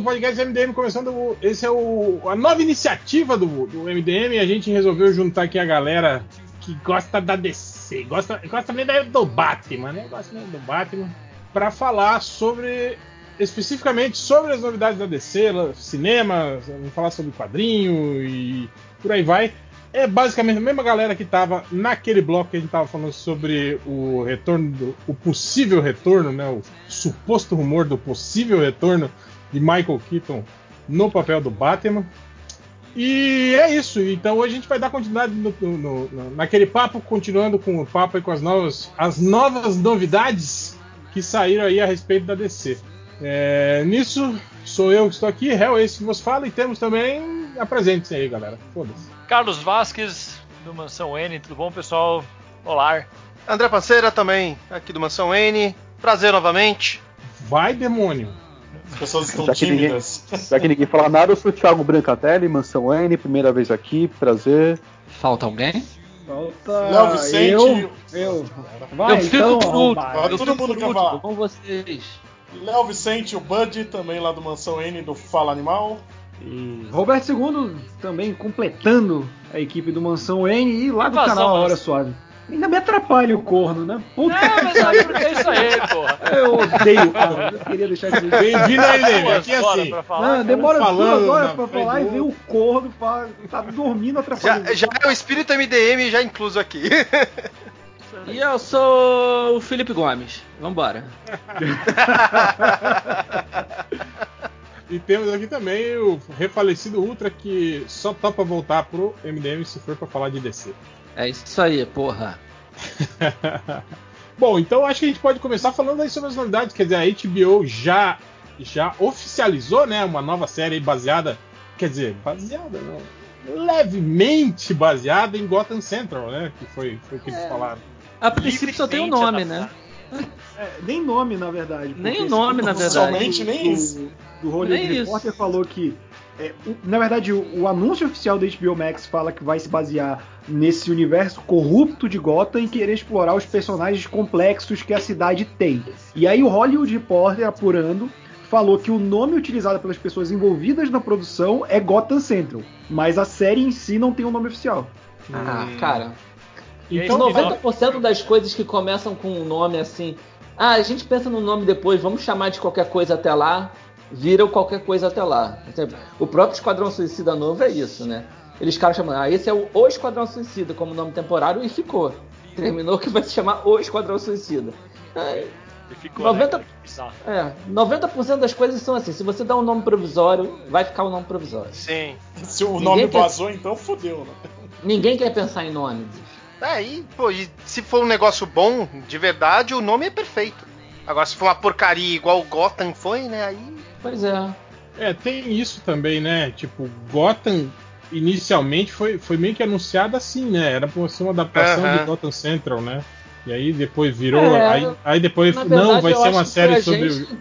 do podcast MDM começando. Esse é o, a nova iniciativa do, do MDM. A gente resolveu juntar aqui a galera que gosta da DC, gosta, gosta mesmo do Batman, né? Gosta mesmo do Batman, para falar sobre especificamente sobre as novidades da DC, cinema, vamos falar sobre quadrinho e por aí vai. É basicamente a mesma galera que estava naquele bloco que a gente estava falando sobre o retorno, do, o possível retorno, né, o suposto rumor do possível retorno de Michael Keaton no papel do Batman. E é isso. Então hoje a gente vai dar continuidade no, no, no, naquele papo, continuando com o papo e com as novas, as novas novidades que saíram aí a respeito da DC. É, nisso, sou eu que estou aqui, Hell, esse que vos fala, e temos também. Apresente-se aí, galera. Foda-se. Carlos Vasques, do Mansão N, tudo bom, pessoal? Olá. André Panceira também, aqui do Mansão N. Prazer novamente. Vai, demônio. As pessoas estão já tímidas. Que ninguém, já que ninguém fala nada, eu sou o Thiago Brancatelli, Mansão N, primeira vez aqui, prazer. Falta alguém? Falta. Léo Vicente. Eu. eu. Vai, eu fico então, tudo. Vai, todo mundo quer falar. Com vocês. Léo Vicente, o Bud, também lá do Mansão N do Fala Animal. E Roberto II também completando a equipe do Mansão N e lá do Vazão, canal A Hora Suave. Ainda me atrapalha o corno, né? Puta é, mas é isso aí, porra. Eu odeio o corno. Eu queria deixar isso Bem-vindo aí, Leme. Aqui é assim. Falar, não, demora duas horas pra falar e vem o corno pra, tá dormindo atrapalhando. Já, já é o espírito MDM já incluso aqui. E eu sou o Felipe Gomes. Vambora. e temos aqui também o refalecido Ultra que só topa voltar pro MDM se for para falar de DC. É isso aí, porra. Bom, então acho que a gente pode começar falando aí sobre as novidades. Quer dizer, a HBO já, já oficializou né, uma nova série baseada. Quer dizer, baseada não. Levemente baseada em Gotham Central, né? Que foi, foi o que eles é. falaram. A princípio só tem o um nome, né? É, nem nome, na verdade. Nem o nome, na verdade. Somente nem isso. Do Hollywood Reporter falou que. É, na verdade, o, o, anúncio oficial da HBO Max fala que vai se basear nesse universo corrupto de Gotham e querer explorar os personagens complexos que a cidade tem. E aí o Hollywood Reporter, apurando, falou que o nome utilizado pelas pessoas envolvidas na produção é Gotham Central, mas a série em si não tem um nome oficial. Ah, cara, então, 90% das coisas que começam com um nome assim, ah, a gente pensa no nome depois, vamos chamar de qualquer coisa até lá, viram qualquer coisa até lá. O próprio Esquadrão Suicida Novo é isso, né? Eles caras chamam, ah, esse é o, o Esquadrão Suicida como nome temporário e ficou. Terminou que vai se chamar O Esquadrão Suicida. Aí, e ficou, 90, né? é, 90% das coisas são assim. Se você dá um nome provisório, vai ficar o um nome provisório. Sim. Se o Ninguém nome vazou, quer... então fodeu, né? Ninguém quer pensar em nome. É, e, pô, e se for um negócio bom, de verdade, o nome é perfeito. Agora, se for uma porcaria igual Gotham foi, né, aí... Pois é. É, tem isso também, né? Tipo, Gotham inicialmente foi, foi meio que anunciado assim, né? Era pra ser uma adaptação de Gotham Central, né? E aí depois virou. É, aí, aí depois. Verdade, não, vai ser uma série sobre. Gente...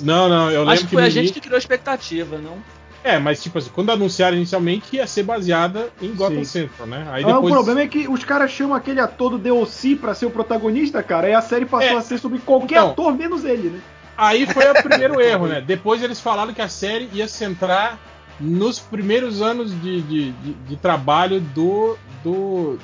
Não, não, eu acho lembro que. Foi que a gente que criou expectativa, não? É, mas tipo assim, quando anunciaram inicialmente ia ser baseada em Gotham Sim. Central, né? Aí depois... Ah, o problema é que os caras chamam aquele ator do DLC pra ser o protagonista, cara, e a série passou é. a ser sobre qualquer então, ator menos ele, né? Aí foi o primeiro erro, né? Depois eles falaram que a série ia centrar nos primeiros anos de, de, de, de trabalho do. do.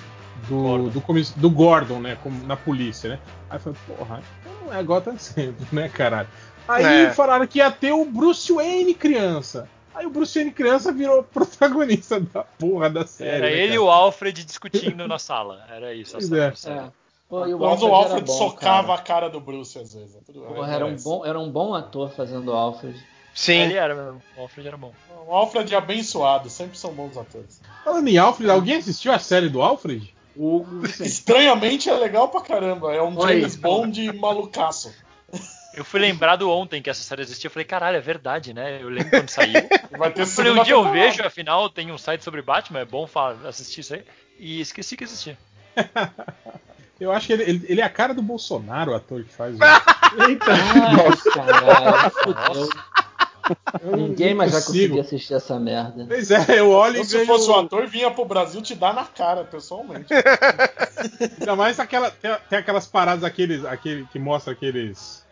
do Gordon. Do, do, Gordon, né? Como, na polícia, né? Aí foi, porra, então não é Gotham Central, né, caralho? Aí é. falaram que ia ter o Bruce Wayne criança. Aí o Bruce Wayne criança virou protagonista da porra da série. Era né, ele e o Alfred discutindo na sala. Era isso. A é. É. Pô, o Quando o Alfred bom, socava cara. a cara do Bruce às vezes. É Pô, era, um bom, era um bom ator fazendo o Alfred. Sim. Ele era mesmo. O Alfred era bom. O Alfred é abençoado, sempre são bons atores. Falando em Alfred, alguém assistiu a série do Alfred? O... Estranhamente é legal pra caramba. É um Oi, James Bond malucaço. Eu fui lembrado ontem que essa série existia. Eu falei, caralho, é verdade, né? Eu lembro quando saiu. Vai ter eu falei, um dia eu vejo, afinal, tem um site sobre Batman, é bom assistir isso aí. E esqueci que existia. eu acho que ele, ele, é a cara do Bolsonaro, o ator que faz. Eita! Nossa, caralho. Ninguém mais vai conseguir assistir essa merda. Pois é, eu olho e Se fosse um ator, vinha pro Brasil te dar na cara, pessoalmente. Ainda mais aquela, tem, tem aquelas paradas aqueles, aquele, que mostra aqueles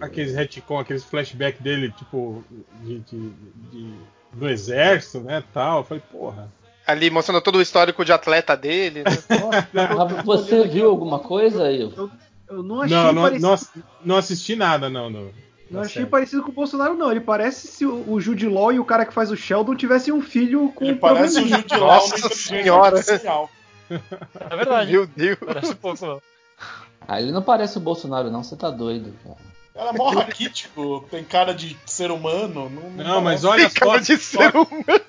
aqueles retcon, aqueles flashback dele, tipo, de, de- de- do exército, né, tal. Eu falei, porra. Ali mostrando todo o histórico de atleta dele. né? Você viu alguma coisa, Ivo? Eu não achei Não, não, parecido. não, não assisti nada, não. no- Não na achei série. parecido com o Bolsonaro, não. Ele parece se o, o Jude Law e o cara que faz o Sheldon tivessem um filho com Ele um parece o. Jude Law no Nossa Senhora. É verdade. Meu Deus. Parece um pouco, não. Ah, ele não parece o Bolsonaro, não. Você tá doido, cara. Ela é mó raquítico, tem cara de ser humano. Não, Não, mas olha as fotos. de ser humano.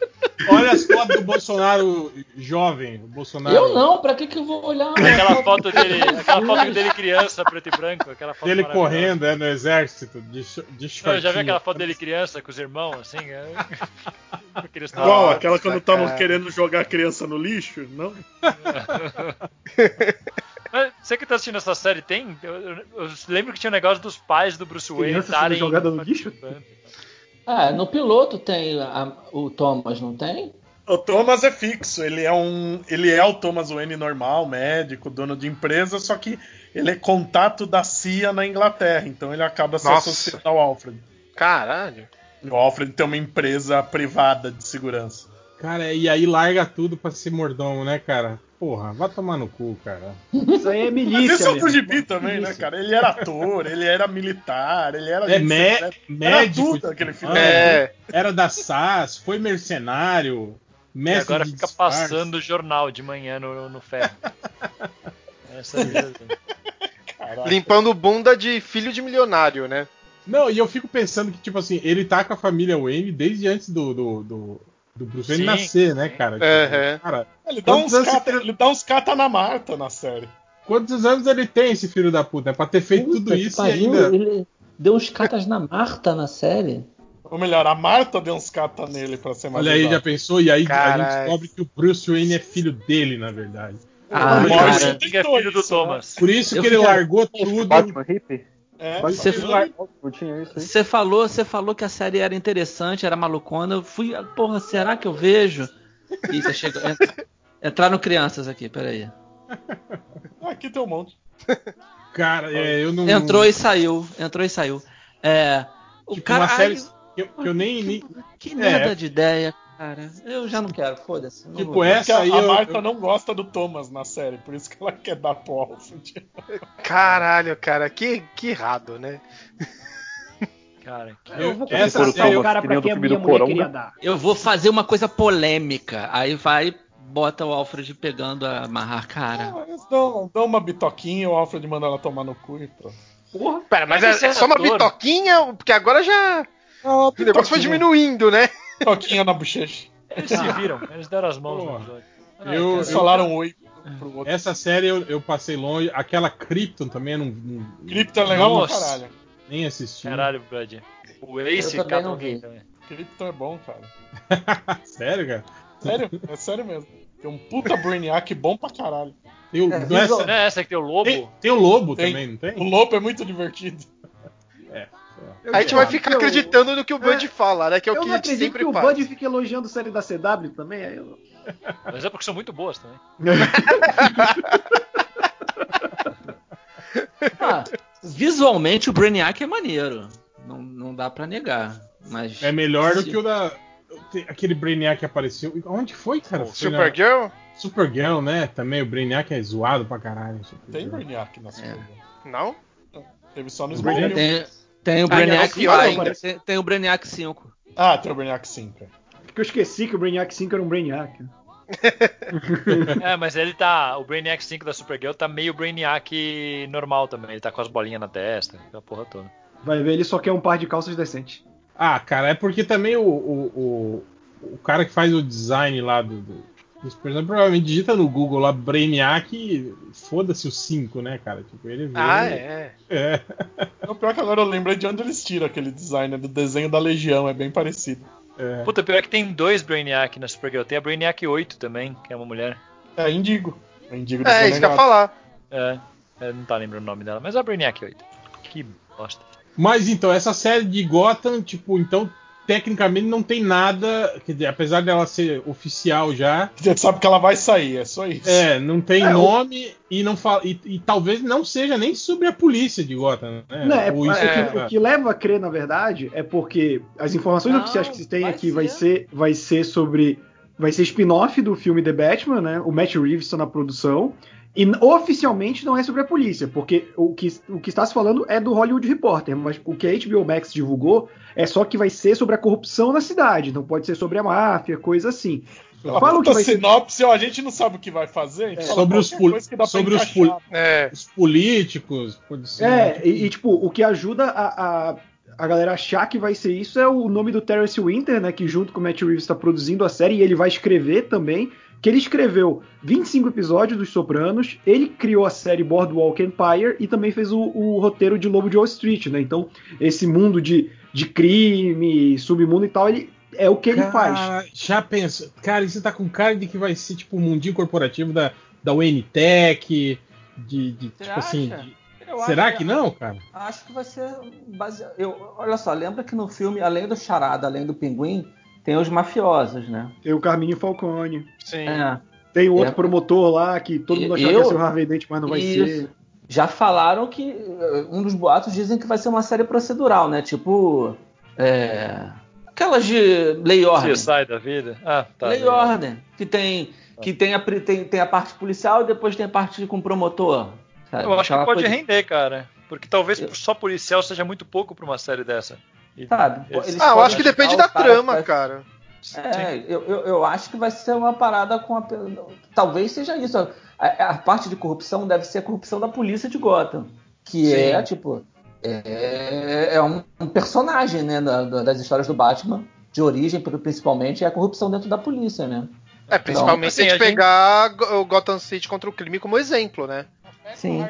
Olha as fotos do Bolsonaro jovem. O Bolsonaro. Eu não, pra que, que eu vou olhar? Aquela foto dele, aquela foto dele criança, preto e branco, aquela foto Dele correndo, é, no exército, de, de Não, shortinho. já viu aquela foto dele criança com os irmãos, assim? É... Igual aquela quando estavam querendo jogar a criança no lixo, não? Você que tá assistindo essa série, tem? Eu, eu- eu lembro que tinha um negócio dos pais do Bruce Wayne estarem... jogada no lixo? Ah, no piloto tem a- o Thomas, não tem? O Thomas é fixo, ele é um. Ele é o Thomas Wayne normal, médico, dono de empresa, só que ele é contato da CIA na Inglaterra, então ele acaba se Nossa. associando ao Alfred. Caralho. O Alfred tem uma empresa privada de segurança. Cara, e aí larga tudo pra ser mordomo, né, cara? Porra, vai tomar no cu, cara. Isso aí é Mas milícia. esse é o mesmo. Gibi também, né, Milícia. cara? Ele era ator, ele era militar, ele era. É mé- secreto. médico. tudo aquele filme. É. Era da SAS, foi mercenário, E mestre agora de fica disfarce. passando o jornal de manhã no, no ferro. Essa é. Caralho. Limpando bunda de filho de milionário, né? Não, e eu fico pensando que, tipo assim, ele tá com a família Wayne desde antes do, do, do, do Bruce Wayne nascer, né, cara? Tipo, Uhum. Cara, Ele dá, uns cata, ele dá uns cata na Marta na série. quantos anos ele tem, esse filho da puta? É pra ter feito tudo Puta que isso pariu, e ainda. Ele deu uns catas na Marta na série. Ou melhor, a Marta deu uns cata nele pra ser mais Olha aí, já pensou? E aí a Caralho. gente descobre que o Bruce Wayne é filho dele, na verdade. Ah, o cara. Morrison é filho do né? Thomas. Por isso Eu que ele largou tudo. Batman hippie? É, Você. Você falou, você falou que a série era interessante, era malucona. Eu fui, porra, será que eu vejo? Ih, você chegou. Entraram crianças aqui, peraí. Aqui tem um monte. Cara, é, eu não. Entrou e saiu, entrou e saiu. É. O Tipo, cara. uma série ai, que eu, que eu nem. nem- que merda É. de ideia, cara. Eu já não quero, foda-se. não Tipo, vou. é- Essa aí a, eu- Marta eu- não gosta do Thomas na série, por isso que ela quer dar pro Alfred. Caralho, cara, que, que errado, né? Cara, que- Eu vou Essa série o cara pra quem a minha do mulher Coronga. queria dar. Eu vou fazer uma coisa polêmica. Aí vai, bota o Alfred pegando a amarrar, cara. Eles dão, dão uma bitoquinha, o Alfred manda ela tomar no cu e pronto. Porra, pera, mas, é, é só uma bitoquinha, porque agora já. Ah, O negócio foi diminuindo, né? Bitoquinha na bochecha. eles se viram, eles deram as mãos Porra. no episódio. Ah, Eu- Eles falaram oi pro outro. Essa série eu, eu passei longe. Aquela Krypton também não. não Cripto é legal pra caralho. nem assisti. Caralho, Brad. O Ace Eu também cata não alguém vi. também. Cripto é bom, cara. Sério, cara? Sério, é sério mesmo. Tem um puta Brainiac bom pra caralho. Tem o, É, não é essa- Não é essa que tem o lobo? tem, tem o Lobo Tem. também, não O tem? Lobo é muito divertido. A gente vai ficar eu- acreditando no que o Bud fala, né? Que é o que a gente acredito sempre que o. Bud fica elogiando série da CW também. aí eu- Mas é porque são muito boas também. Ah, visualmente o Brainiac é maneiro. Não, não dá pra negar. Mas. É melhor do que o da. tem Aquele Brainiac que apareceu. Onde foi, cara? Foi na- Supergirl? Supergirl, né? Também o Brainiac é zoado pra caralho. Tem Supergirl. Brainiac na série. Não? Teve só no Smallville. Tem, tem o Ah, Brainiac não, pior cinco, ainda. tem, tem o Brainiac 5. Ah, tem o Brainiac 5. Porque eu esqueci que o Brainiac 5 era um Brainiac. É, mas ele tá. O Brainiac 5 da Supergirl tá meio Brainiac normal também. Ele tá com as bolinhas na testa, aquela porra toda. Vai ver, ele só quer um par de calças decente. Ah, cara, é porque também o, o, o, o cara que faz o design lá do, do, provavelmente digita no Google lá Brainiac e foda-se o 5, né, cara? Tipo, ele vê. Ah, é. é. O pior é que agora eu lembrei de onde eles tiram aquele design do desenho da Legião, é bem parecido. é. Puta, pior que tem dois Brainiac na Supergirl. Tem a Brainiac 8 também, que é uma mulher. É Indigo. É Indigo do É, isso que eu ia falar. É, é, não tá lembrando o nome dela, mas é a Brainiac 8. Que bosta. Mas então, essa série de Gotham, tipo, então tecnicamente não tem nada, quer dizer, apesar dela ser oficial já, gente sabe que ela vai sair, é só isso. é, não tem É, o- nome e não fala e, e talvez não seja nem sobre a polícia de Gotham, né? Não, é, isso- é que- o que leva a crer, na verdade, é porque as informações Não, oficiais que se tem vai aqui vai ser. ser, vai ser sobre. Vai ser spin-off do filme The Batman, né? O Matt Reeves está na produção. E oficialmente não é sobre a polícia, porque o que, o que está se falando é do Hollywood Reporter, mas o que a HBO Max divulgou é só que vai ser sobre a corrupção na cidade, não pode ser sobre a máfia, coisa assim. Ela Fala o que vai ser- sinopse, ó, a gente não sabe o que vai fazer. fala sobre os qualquer pol- coisa que dá pra sobre os encaixar. pol- É. os políticos, pode ser, né? É, e, e, tipo, o que ajuda a, a, a galera achar que vai ser isso é o nome do Terence Winter, né? Que junto com o Matt Reeves está produzindo a série e ele vai escrever também. Que ele escreveu 25 episódios dos Sopranos, ele criou a série Boardwalk Empire e também fez o, o roteiro de Lobo de Wall Street, né? Então, esse mundo de, de crime, submundo e tal, ele é o que ele faz. Cara, Já pensa, cara, isso tá com cara de que vai ser tipo o mundinho corporativo da, da Wayne Tech, de, de Você tipo assim. acha? de- Eu será acho que não, cara? Acho que vai ser baseado. Eu, olha só, lembra que no filme, além do Charada, além do Pinguim, tem os mafiosos, né? Tem o Carminho Falcone. Sim. É. Tem o outro É. promotor lá que todo mundo achava Eu- que ia ser o Harvey Dent, mas não vai Isso. ser. Já falaram que. eh, Um dos boatos dizem que vai ser uma série procedural, né? Tipo. É, aquelas de lei ordem. CSI da vida. Ah, tá. lei ordem. Que tem. Que tem a, tem, tem a parte policial e depois tem a parte com promotor. sabe? Eu acho que Aquela pode coisa- render, cara. Porque talvez Eu- só policial seja muito pouco pra uma série dessa. Sabe? Eles- Ah, eu acho que depende da trama, cara. É, eu, eu, eu acho que vai ser uma parada com a. Talvez seja isso. A, a parte de corrupção deve ser a corrupção da polícia de Gotham. Que Sim. é, tipo. É, é um, um personagem, né? da- da- das histórias do Batman, de origem, principalmente, é a corrupção dentro da polícia, né? É, principalmente se assim, a gente a gente- pegar o Gotham City contra o crime como exemplo, né? Sim.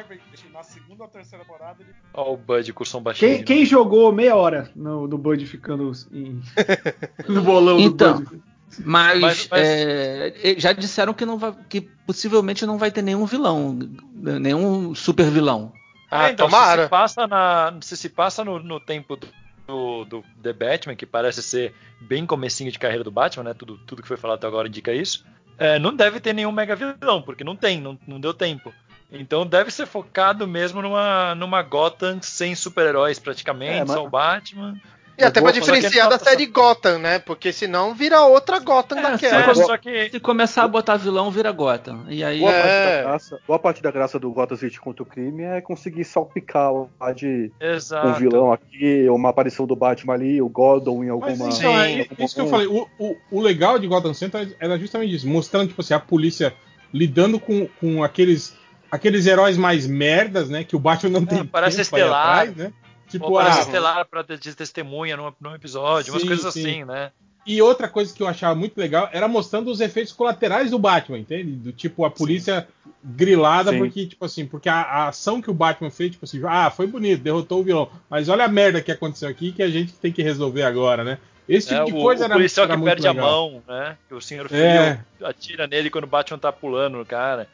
Na segunda ou terceira temporada ele Ó, o Bud com o som baixinho. Quem, quem jogou meia hora no, no Bud ficando em- no bolão Então, do Bud? Mas, Mas- mas- é, já disseram que, não vai, que possivelmente não vai ter nenhum vilão, nenhum super vilão. Ah, É, então, Se tomara. se passa, na, se se passa no, no tempo do, do, do The Batman, que parece ser bem comecinho de carreira do Batman, né? Tudo, tudo que foi falado até agora indica isso. é, não deve ter nenhum mega vilão, porque não tem, não, não deu tempo. Então deve ser focado mesmo numa, numa Gotham sem super-heróis praticamente, É, mas- só o Batman. E até pra diferenciar da só- série Gotham, né? Porque senão vira outra Gotham É, daquela. É, só- só que Se começar a botar vilão, vira Gotham. E aí. Boa, É. parte da graça, boa parte da graça do Gotham City contra o crime é conseguir salpicar lá de Exato. um vilão aqui, uma aparição do Batman ali, o Gordon em alguma. Mas Sim. então, é, isso que eu falei. O, o, o legal de Gotham Center era justamente isso, mostrando tipo assim, a polícia lidando com, com aqueles aqueles heróis mais merdas, né? Que o Batman não tem parece tempo pra ir Estelar. atrás, né? Tipo, Ou parece ah, estelar de testemunha num, num episódio, umas Sim, coisas sim. assim, né? E outra coisa que eu achava muito legal era mostrando os efeitos colaterais do Batman, entende? Do tipo a polícia grilada, Sim. porque, tipo assim, porque a, a ação que o Batman fez, tipo assim, ah, foi bonito, derrotou o vilão. Mas olha a merda que aconteceu aqui que a gente tem que resolver agora, né? Esse tipo É, de o, coisa o era, policial era que muito perde a legal. mão, né? Que o senhor É. Frio atira nele quando o Batman tá pulando no cara.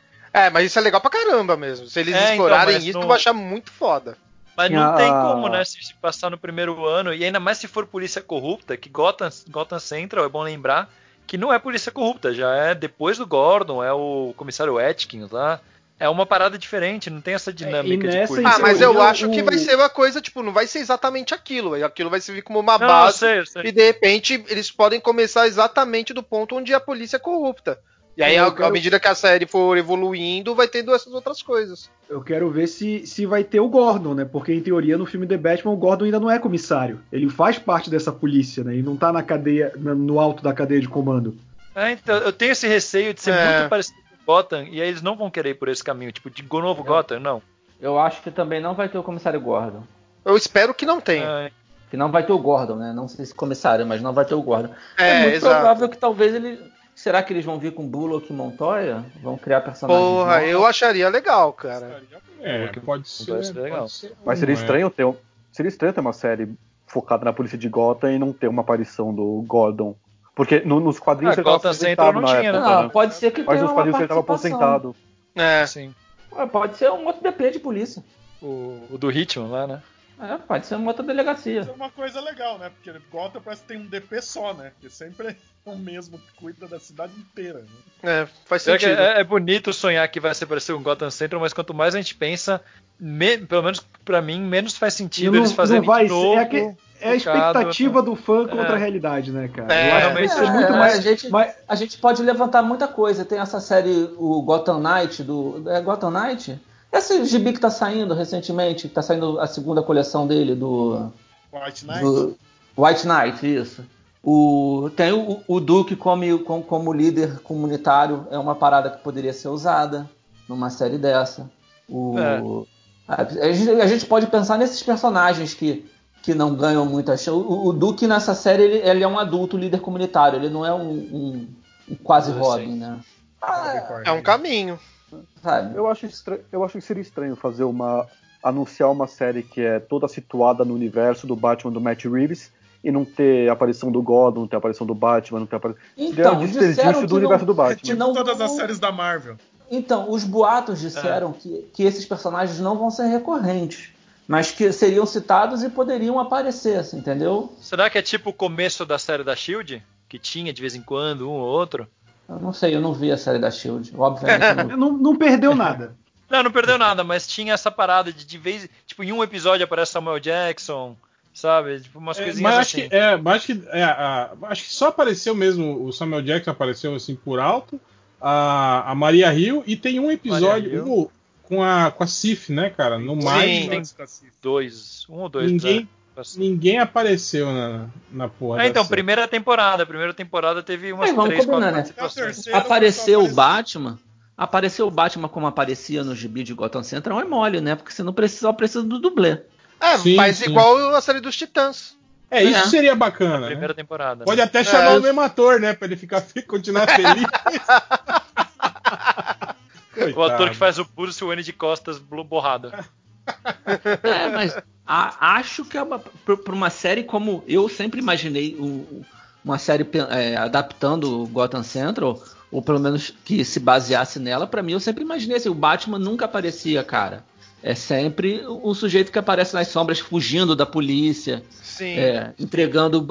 É, mas isso é legal pra caramba mesmo. Se eles É, então, explorarem mas isso, não- eu vou achar muito foda. Mas não Ah. tem como, né? Se, se passar no primeiro ano, e ainda mais se for polícia corrupta, que Gotham, Gotham Central, é bom lembrar, que não é polícia corrupta, já é depois do Gordon, é o comissário Atkins lá. É uma parada diferente, não tem essa dinâmica e de polícia. Ah, mas eu o- acho que vai ser uma coisa, tipo, não vai ser exatamente aquilo. Aquilo vai servir como uma Não, eu base. sei, eu sei. E de repente eles podem começar exatamente do ponto onde a polícia é corrupta. E aí, Eu à- quero- medida que a série for evoluindo, vai tendo essas outras coisas. Eu quero ver se, se vai ter o Gordon, né? Porque em teoria no filme The Batman o Gordon ainda não é comissário. Ele faz parte dessa polícia, né? E não tá na cadeia, no alto da cadeia de comando. É, então, eu tenho esse receio de ser É. muito parecido com Gotham, e aí eles não vão querer ir por esse caminho, tipo, de novo Gotham, não. Eu acho que também não vai ter o comissário Gordon. Eu espero que não tenha. É, Que não vai ter o Gordon, né? Não sei se comissário, mas não vai ter o Gordon. É, É, muito exato. provável que talvez ele. Será que eles vão vir com Bullock e Montoya? Vão criar personagens. Porra, novos? eu acharia legal, cara. É, pode ser. Pode ser legal. pode ser, Mas seria é. estranho ter um- seria estranho ter uma série focada na polícia de Gotham e não ter uma aparição do Gordon. Porque no- nos quadrinhos Ah, ele tava Gotham Central aposentado não na tinha, né? época, Não, né? pode ser que Mas nos quadrinhos ele estava aposentado. É. Sim. Pode ser um outro DP de polícia. O, o do Hitman lá, né? É, pode ser uma outra delegacia. Isso é uma coisa legal, né? Porque Gotham parece que tem um DP só, né? Porque sempre é o mesmo que cuida da cidade inteira. Né? É, faz É, sentido. é- é bonito sonhar que vai ser parecer um Gotham Central, mas quanto mais a gente pensa, me- pelo menos pra mim, menos faz sentido não, eles fazerem não vai de ser. novo. É, que- é a expectativa do fã contra É. a realidade, né, cara? É, realmente, é, muito é, mais. a gente- mais- A gente pode levantar muita coisa. Tem essa série, o Gotham Knight, do. É Gotham Knight? Esse gibi que tá saindo recentemente, que tá saindo a segunda coleção dele, do. White Knight. do White Knight, isso. O, tem o, o Duke como, como, como líder comunitário, é uma parada que poderia ser usada numa série dessa. O, É. a, a gente, a gente pode pensar nesses personagens que, que não ganham muita chance. O, o Duke nessa série ele, ele é um adulto líder comunitário, ele não é um, um- um quase. Robin, né? É um caminho. Sabe? Eu acho, estra- eu acho que seria estranho fazer uma. anunciar uma série que é toda situada no universo do Batman do Matt Reeves e não ter aparição do Gordon, não ter aparição do Batman, não ter aparição. Então, um desperdício do universo não, do É Batman. tipo Não todas as séries da Marvel. Então, os boatos disseram que, que esses personagens não vão ser recorrentes, mas que seriam citados e poderiam aparecer, assim, entendeu? Será que é tipo o começo da série da Shield? Que tinha de vez em quando um ou outro? Eu não sei, eu não vi a série da Shield, obviamente. não. Não, não perdeu nada. Não, não perdeu nada, mas tinha essa parada de de vez. Tipo, em um episódio aparece Samuel Jackson, sabe? Tipo, umas É, coisinhas mas acho assim. que, é, mas acho que, é, a- acho que só apareceu mesmo o Samuel Jackson apareceu assim por alto, a, a Maria Hill e tem um episódio um com a com a Sif, né, cara? No mais tem dois. Um ou dois. Ninguém- episódios. Ninguém apareceu na, na porra. Ah, então, série. primeira temporada. Primeira temporada teve umas É, vamos três, combinar, né? Apareceu o. Batman. Apareceu o Batman como aparecia no gibi de Gotham Central é mole, né? Porque você não precisa, precisa do dublê. É, Sim, faz sim. igual a série dos Titãs. É, isso É. seria bacana. né? Primeira temporada. Pode né? até chamar É. o mesmo ator, né? Pra ele ficar continuar feliz. O ator que faz o Bruce Wayne de costas borrado. É, mas a- acho que é uma, para uma série como eu sempre imaginei o- uma série é, adaptando o Gotham Central, ou pelo menos que se baseasse nela, pra mim eu sempre imaginei assim, o Batman nunca aparecia, cara. É sempre o sujeito que aparece nas sombras fugindo da polícia, Sim. é, entregando,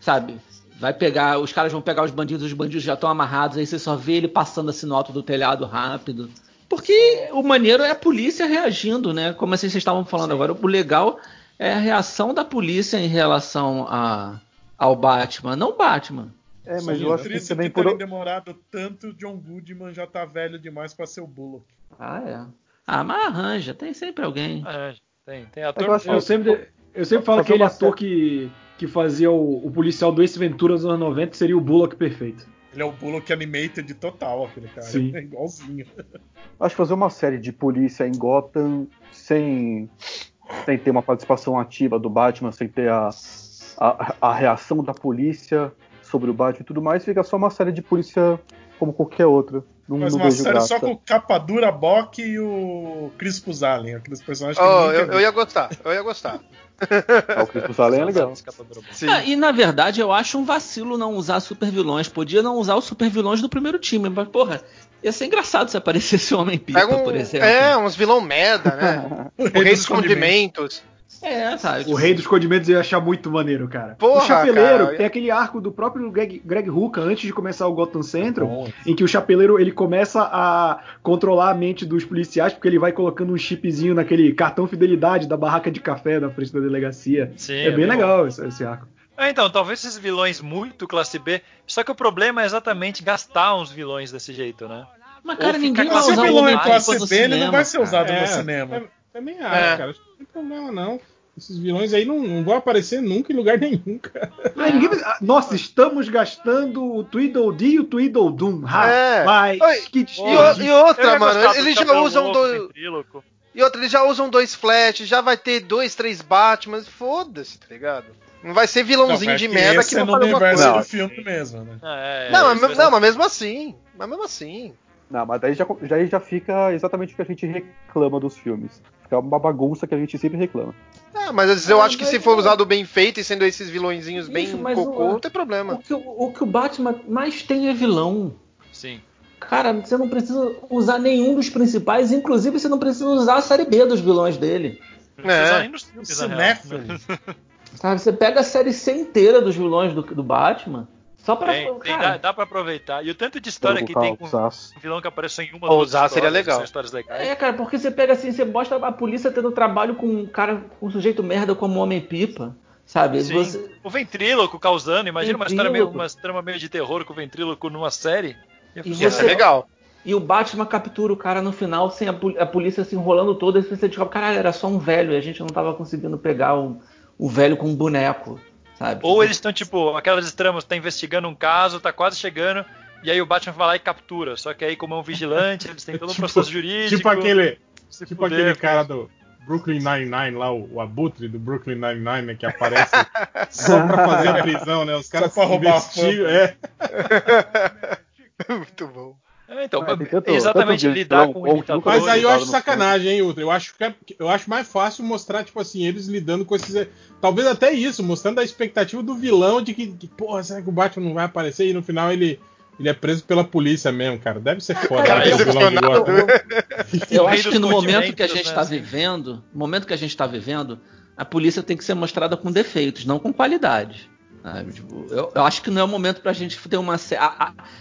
sabe? Vai pegar, os caras vão pegar os bandidos, os bandidos já estão amarrados, aí você só vê ele passando assim no alto do telhado rápido. Porque o maneiro é a polícia reagindo, né? Como assim vocês estavam falando agora. O legal é a reação da polícia em relação a, ao Batman, não o Batman. É, mas Sim, eu acho que também por. demorado tanto, o John Goodman já tá velho demais pra ser o Bullock. Ah, é. Ah, mas arranja, tem sempre alguém. É, tem, tem É eu ator. acho Eu sempre, eu sempre falo que aquele uma ator que, que fazia o, o policial do Ace Ventura dos anos 90 seria o Bullock perfeito. Ele é o Bullock animated total, aquele cara. Sim. É igualzinho. Acho que fazer uma série de polícia em Gotham sem, sem ter uma participação ativa do Batman, sem ter a, a, a reação da polícia sobre o Batman e tudo mais, fica só uma série de polícia como qualquer outra. Não, Mas não uma série graça. só com o Capa Dura, Bock e o Crispus Allen, aqueles personagens que Oh, eu, eu ia gostar, eu ia gostar. Ah, o Crispus Allen é legal. Sim. Ah, e na verdade eu acho um vacilo não usar super vilões. Podia não usar os super vilões do primeiro time, mas porra, ia ser engraçado se aparecesse o Homem Pipa, um, por exemplo. é, uns vilão merda, né? O o Rei dos Condimentos. É, sabe? O Rei dos Condimentos eu ia achar muito maneiro, cara. Porra, o Chapeleiro cara. tem aquele arco do próprio Greg, Greg Hooker antes de começar o Gotham Central, em que o Chapeleiro ele começa a controlar a mente dos policiais porque ele vai colocando um chipzinho naquele cartão fidelidade da barraca de café na frente da delegacia. Sim, é bem bom. legal esse, esse arco. É, então, talvez esses vilões muito classe B. Só que o problema é exatamente gastar uns vilões desse jeito, né? Mas cara, ninguém vai Mas se o usar o vilão em classe B, ele não vai ser cara. usado É, no cinema. Tam- Também acho, É. cara. Acho que não tem problema, não. Esses vilões aí não, não vão aparecer nunca em lugar nenhum, cara. Mas ninguém ah, Nossa, estamos gastando o Tweedledee e o Tweedledum. É. Rapaz, Oi, que E, e outra, mano, eles já usam dois. E outra, eles já usam dois flash, já vai ter dois, três Batman, foda-se, tá ligado? Não vai ser vilãozinho Não, de é que merda que é não no faz alguma universo coisa. Não. do filme mesmo, né? É, é, Não, mas, não, mas mesmo assim. Mas mesmo assim. Não, mas daí já, já, já fica exatamente o que a gente reclama dos filmes. Fica uma bagunça que a gente sempre reclama. É, mas eu Ah, acho que se for usado bem feito e sendo esses vilõezinhos bem Isso, cocô, o- não tem problema. O que, o- o que o Batman mais tem é vilão. Sim. Cara, você não precisa usar nenhum dos principais, inclusive você não precisa usar a série B dos vilões dele. É. nem nos filmes, na real. Cinéfilo. Sabe, você pega a série C inteira dos vilões do, do Batman, só pra. Tem, tem, dá, dá pra aproveitar. E o tanto de história que tem com Zaz. um vilão que apareceu em uma Ou duas usar seria histórias, legal. São histórias legais. É, cara, porque você pega assim, você mostra a polícia tendo trabalho com um cara, com um sujeito merda como o Homem-Pipa, sabe? Sim. Você- O ventríloco causando, imagina uma história meio, uma trama meio de terror com o ventríloco numa série. E você- ser legal. E o Batman captura o cara no final, sem a, pol- a polícia se enrolando toda, e você descobre, caralho, era só um velho, e a gente não tava conseguindo pegar o, o velho com um boneco, sabe? Ou eles estão, tipo, aquelas tramas, tá investigando um caso, tá quase chegando, e aí o Batman vai lá e captura. Só que aí, como é um vigilante, eles têm todo um Tipo- processo jurídico. Tipo aquele, tipo fuder, aquele cara do Brooklyn Nine-Nine lá, o, o abutre do Brooklyn Nine-Nine, né, que aparece só pra fazer a prisão, né? Os caras pra roubar é. Muito bom. É, então, Ah, tem tanto- exatamente tanto lidar com que ditadores. nunca Mas aí eu acho sacanagem, hein, Ultra? Eu acho, que é- eu acho mais fácil mostrar, tipo assim, eles lidando com esses. Talvez até isso, mostrando a expectativa do vilão de que, que porra, será que o Batman não vai aparecer? E no final ele, ele é preso pela polícia mesmo, cara. Deve ser foda. Cara, né, o. Gotham. Eu Rei acho que no momento que a gente né, está assim. vivendo, no momento que a gente está vivendo, a polícia tem que ser mostrada com defeitos, não com qualidade. Sabe? Tipo, eu, eu acho que não é o momento pra gente ter uma série.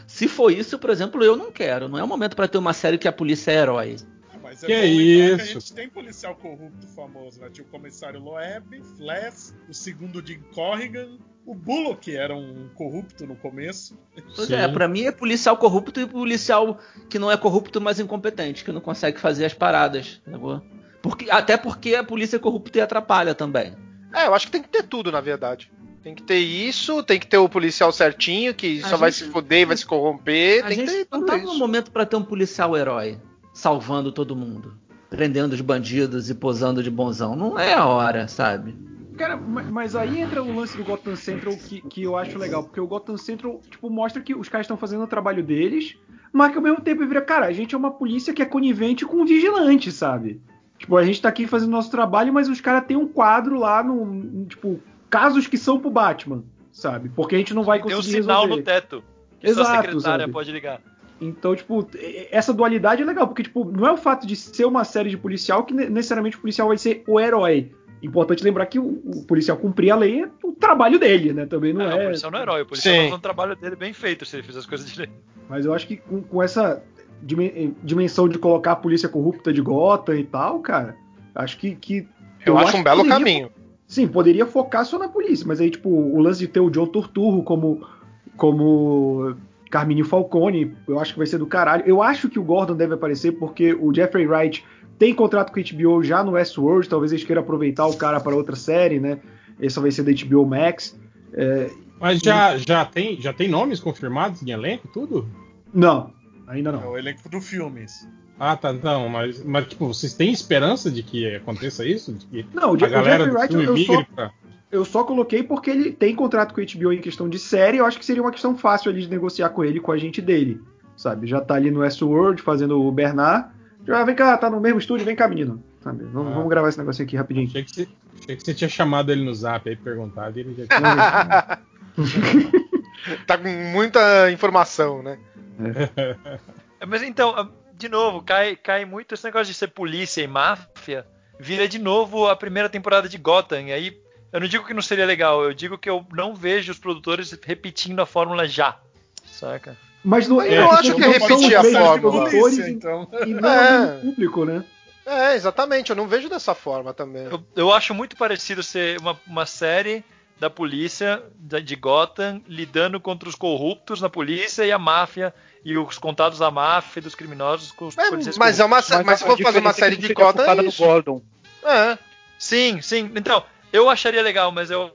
Se for isso, por exemplo, eu não quero. Não é o momento pra ter uma série que a polícia é herói. Mas é Que bom lembrar Que a isso? gente tem policial corrupto famoso, né? Tinha o comissário Loeb, Flash, o segundo Jim Corrigan, o Bullock, que era um corrupto no começo. Pois Sim. é, pra mim é policial corrupto e policial que não é corrupto, mas incompetente, que não consegue fazer as paradas. sacou? Porque, até porque a polícia é corrupta e atrapalha também. É, eu acho que tem que ter tudo, na verdade. Tem que ter isso, tem que ter o policial certinho, que A só vai gente- se fuder e vai se corromper. A Tem que ter gente não tá no momento pra ter um policial herói salvando todo mundo, prendendo os bandidos e posando de bonzão. Não é a hora, sabe? Cara, ma- mas aí entra o lance do Gotham Central que, que eu acho legal, porque o Gotham Central, tipo, mostra que os caras estão fazendo o trabalho deles, mas que ao mesmo tempo vira, cara, a gente é uma polícia que é conivente com o vigilante, sabe? Tipo, a gente tá aqui fazendo nosso trabalho, mas os caras têm um quadro lá no, tipo, casos que são pro Batman, sabe? Porque a gente não vai Tem é conseguir um sinal resolver. no teto. Que só a Exato, secretária sabe? pode ligar. Então, tipo, essa dualidade é legal, porque, tipo, não é o fato de ser uma série de policial que ne- necessariamente o policial vai ser o herói. Importante lembrar que o, o policial cumprir a lei é o trabalho dele, né? Também não é. o policial não é herói, o policial Sim. tá fazendo o trabalho dele bem feito se ele fizer as coisas direito. Mas eu acho que com, com essa dimen- dimensão de colocar a polícia corrupta de Gotham e tal, cara, acho que. que Eu, acho um que belo caminho. Sim, poderia focar só na polícia, mas aí, tipo, o lance de ter o John Turturro como, como Carmine Falcone, eu acho que vai ser do caralho. Eu acho que o Gordon deve aparecer porque o Jeffrey Wright tem contrato com a HBO já no Westworld, talvez eles queiram aproveitar o cara para outra série, né? Essa vai ser da HBO Max. É, Mas já, já, tem, já tem nomes confirmados em elenco, tudo? não, ainda É não. o elenco do filmes. Ah, tá, não, mas, mas tipo, vocês têm esperança de que aconteça isso? De que Não, o, a Je- o galera Jeffrey do Wright eu só, pra... eu só coloquei porque ele tem contrato com a HBO em questão de série, eu acho que seria uma questão fácil ali de negociar com ele, com a gente dele, sabe? Já tá ali no Westworld fazendo o Bernard. Já vem cá, tá no mesmo estúdio, vem cá, menino. Sabe? Vamos, Ah. vamos gravar esse negócio aqui rapidinho. Achei que, você, achei que você tinha chamado ele no zap aí, perguntado, e ele já tinha... Tá com muita informação, né? É, Mas então, ah, de novo, cai, cai muito esse negócio de ser polícia e máfia. Vira de novo a primeira temporada de Gotham. E aí, eu não digo que não seria legal, eu digo que eu não vejo os produtores repetindo a fórmula já. Saca? Mas não, É, eu é, acho que são repetir a fórmula. produtores Polícia, e, então. e não É. público, né? É, exatamente, eu não vejo dessa forma também. Eu, eu acho muito parecido ser uma, uma série da polícia da- de Gotham lidando contra os corruptos na polícia e a máfia e os contatos da máfia e dos criminosos com os É, policiais mas é uma mas, a- se for fazer uma é série de não seria Gotham é isso. Gordon. É. Sim, sim. Então, eu acharia legal, mas eu,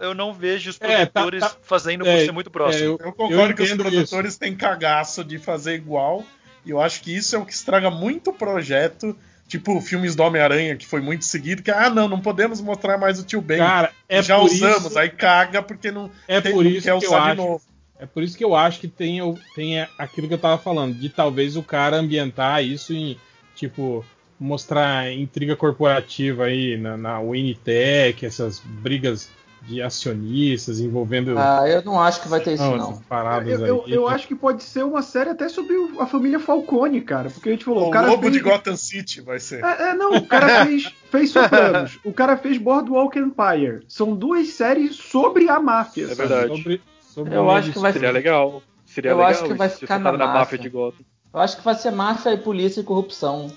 eu não vejo os É, tá- produtores tá- fazendo por é, ser muito próximo. É, eu, Eu concordo que os produtores têm cagaço de fazer igual. E eu acho que isso é o que estraga muito o projeto. Tipo, filmes do Homem-Aranha, que foi muito seguido, que, ah, não, não podemos mostrar mais o tio Ben. Cara, é Já por usamos, isso, aí caga porque não, é tem, por não isso quer que eu usar de acho, novo. é por isso que eu acho que tem, tem aquilo que eu tava falando, de talvez o cara ambientar isso em, tipo, mostrar intriga corporativa aí na, na Winitech, essas brigas de acionistas envolvendo Ah, eu não acho que vai ter isso, não, não. paradas Eu, aí. eu, eu acho que pode ser uma série até sobre a família Falcone, cara. Porque a gente falou, O o cara Lobo fez... de Gotham City vai ser. É, é, não, o cara fez, fez Sopranos, o cara fez Boardwalk Empire. São duas séries sobre a máfia. É sabe? verdade. Sobre, sobre Eu acho que vai Seria legal. Seria Eu legal acho que vai ficar na na máfia. máfia de Gotham. Eu acho que vai ser máfia e polícia e corrupção.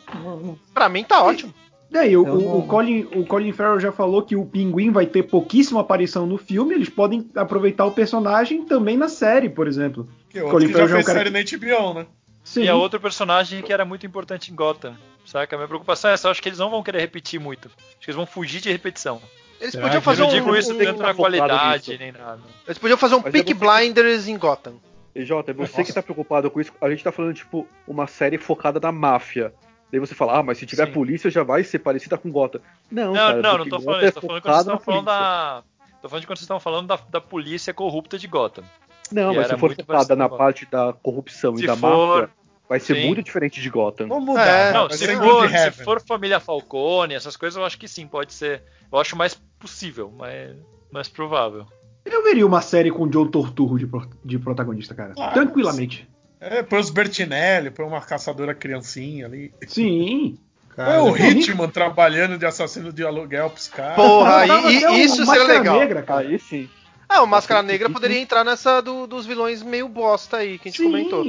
Pra mim tá ótimo. Daí, o, Eu o- não- o Colin, o Colin Farrell já falou que o Pinguim vai ter pouquíssima aparição no filme. Eles podem aproveitar o personagem também na série, por exemplo. Que Colin que Farrell já já é um fez cara série na HBO, né? Sim. E é outro personagem que era muito importante em Gotham. Saca? A minha preocupação é essa. Eu acho que eles não vão querer repetir muito. Acho que eles vão fugir de repetição. Eles Será podiam fazer Eu um. não digo isso um- tanto na focado qualidade, nisso. nem nada. Eles podiam fazer um Peak Blinders em Gotham. E Jota, você que tá preocupado com isso, a gente tá falando, tipo, uma série focada na máfia. Daí você fala, ah, mas se tiver Sim. polícia já vai ser parecida com Gotham. Não, Não, cara, não, não tô falando Gotham isso. Tô falando quando vocês estão falando da. Tô falando de quando vocês estão falando da, da polícia corrupta de Gotham. Não, mas se for focada na parte da corrupção Se e da for- máfia, vai ser sim. muito diferente de Gotham. Vamos mudar. É, né? Não, se for, se for família Falcone, essas coisas, eu acho que sim, pode ser. Eu acho mais possível, mais, mais provável. Eu veria uma série com o John Torturro de, pro- de protagonista, cara. Ah, Tranquilamente. É, põe os Bertinelli, põe uma caçadora criancinha ali. Sim. Cara, é o Hitman trabalhando de assassino de aluguel pros caras. Porra, e- e isso seria Máscara legal. Negra, cara. Aí sim. Ah, o Máscara Negra poderia entrar nessa do- dos vilões meio bosta aí que a gente Sim. comentou.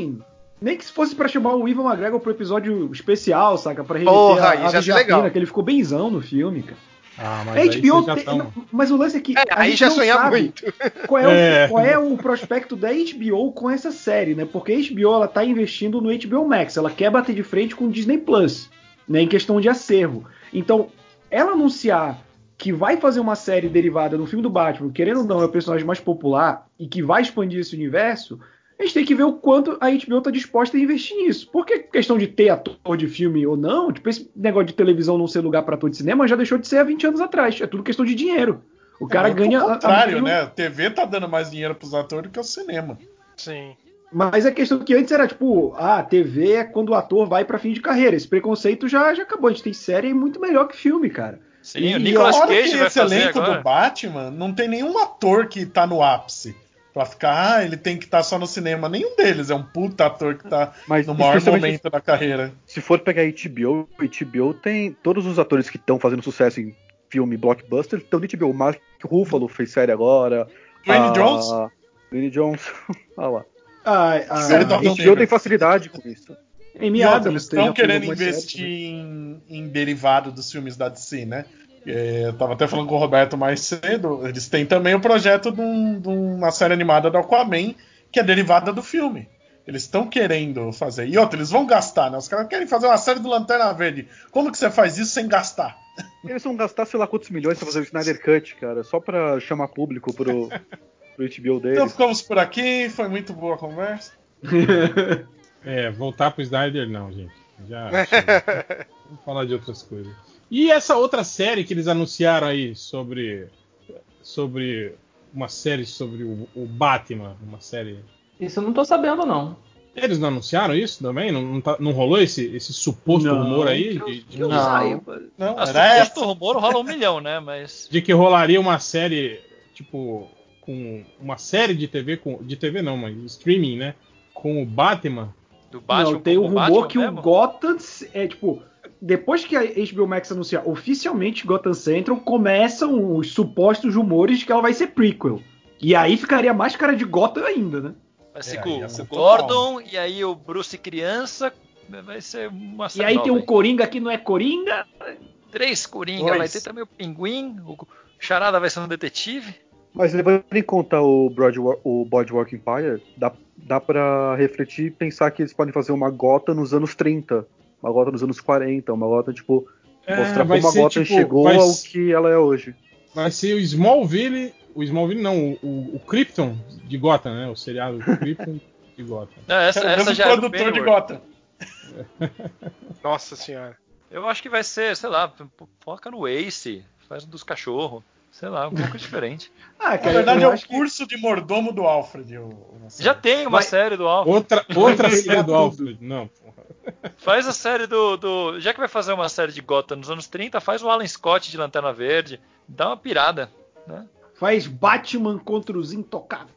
Nem que se fosse pra chamar o Ivan McGregor pro episódio especial, saca? Pra remeter Porra, a, aí a já Vigia legal. Que ele ficou benzão no filme, cara. Ah, mas A aí HBO tem- tão- Mas o lance é que. É, a aí gente já sonhar sabe muito. Qual é, o, É. qual é o prospecto da HBO com essa série, né? Porque a HBO ela tá investindo no HBO Max, ela quer bater de frente com o Disney Plus, né? Em questão de acervo. Então, ela anunciar que vai fazer uma série derivada do filme do Batman, querendo ou não, é o personagem mais popular e que vai expandir esse universo, a gente tem que ver o quanto a HBO tá disposta a investir nisso. Porque questão de ter ator de filme ou não, tipo, esse negócio de televisão não ser lugar para ator de cinema já deixou de ser há 20 anos atrás. É tudo questão de dinheiro. O cara É, ganha. Ao a- a- contrário, né? A TV tá dando mais dinheiro pros atores do que o cinema. Sim. Mas a questão que antes era tipo, ah, TV é quando o ator vai pra fim de carreira. Esse preconceito já, já acabou. A gente tem série muito melhor que filme, cara. Sim, E o Nicolas Cage vai esse fazer elenco agora. do Batman, não tem nenhum ator que tá no ápice. Pra ficar, ah, ele tem que estar só no cinema. Nenhum deles é um puta ator que tá Mas no maior momento da carreira. Se for pegar HBO, HBO tem todos os atores que estão fazendo sucesso em filme blockbuster estão de HBO. O Mark Ruffalo fez série agora. Dwayne a- Johnson? Dwayne Johnson. Olha lá. Ah, a, Série do A HBO tem facilidade com isso. E outra, Adams, eles estão querendo investir em, em derivado dos filmes da DC, né? É, eu tava até falando com o Roberto mais cedo. Eles têm também o projeto de, um- de uma série animada do Aquaman, que é derivada do filme. Eles estão querendo fazer. E outra, eles vão gastar, né? Os caras querem fazer uma série do Lanterna Verde. Como que você faz isso sem gastar? Eles vão gastar sei lá quantos milhões pra fazer o Snyder Cut, cara, só pra chamar público pro, pro HBO Então deles. ficamos por aqui. Foi muito boa a conversa. É, voltar pro Snyder não, gente. Já. Vamos falar de outras coisas. E essa outra série que eles anunciaram aí sobre. Sobre. Uma série sobre o, o Batman. Uma série. Isso eu não tô sabendo, não. Eles não anunciaram isso também? Não, não, tá- não rolou esse, esse suposto Não. rumor aí? De, de- Não. Não, A era suposto essa. rumor rola um milhão, né? Mas. de que rolaria uma série, tipo, com uma série de TV, com, de TV não, mas streaming, né? Com o Batman. Do Batman. não, tem o rumor Batman que mesmo? o Gotham é tipo. Depois que a HBO Max anunciar oficialmente Gotham Central, começam os supostos rumores de que ela vai ser prequel. E aí ficaria mais cara de Gotham ainda, né? Vai ser É, com ia o Gordon e aí o Bruce criança. Vai ser uma E aí nova tem um Coringa que não é Coringa. Três Coringa, Dois. vai ter também o Pinguim, o Charada vai ser um detetive. Mas levando em conta o, Broadwa- o Boardwalk Empire, dá, dá pra refletir e pensar que eles podem fazer uma gota nos anos 30, uma gota nos anos 40, uma gota, tipo, mostrar É, vai como a ser, gota tipo, chegou vai ao que ela é hoje. Vai ser o Smallville. O Smallville não, o, o, o Krypton de Gotham, né? O seriado Krypton de Gotham. Não, essa, É o essa já é produtor de Pennyworth. Gotham. Nossa senhora. Eu acho que vai ser, sei lá, foca no Ace, faz um dos cachorros, sei lá, um pouco diferente. Ah, Na cara, verdade, é eu o acho que curso de mordomo do Alfred. o- o- Já tem uma Vai- série do Alfred. Outra, outra série do. Alfred. Não. Faz a série do, do. Já que vai fazer uma série de Gotham nos anos 30, faz o Alan Scott de Lanterna Verde. Dá uma pirada, né? Faz Batman contra os Intocáveis.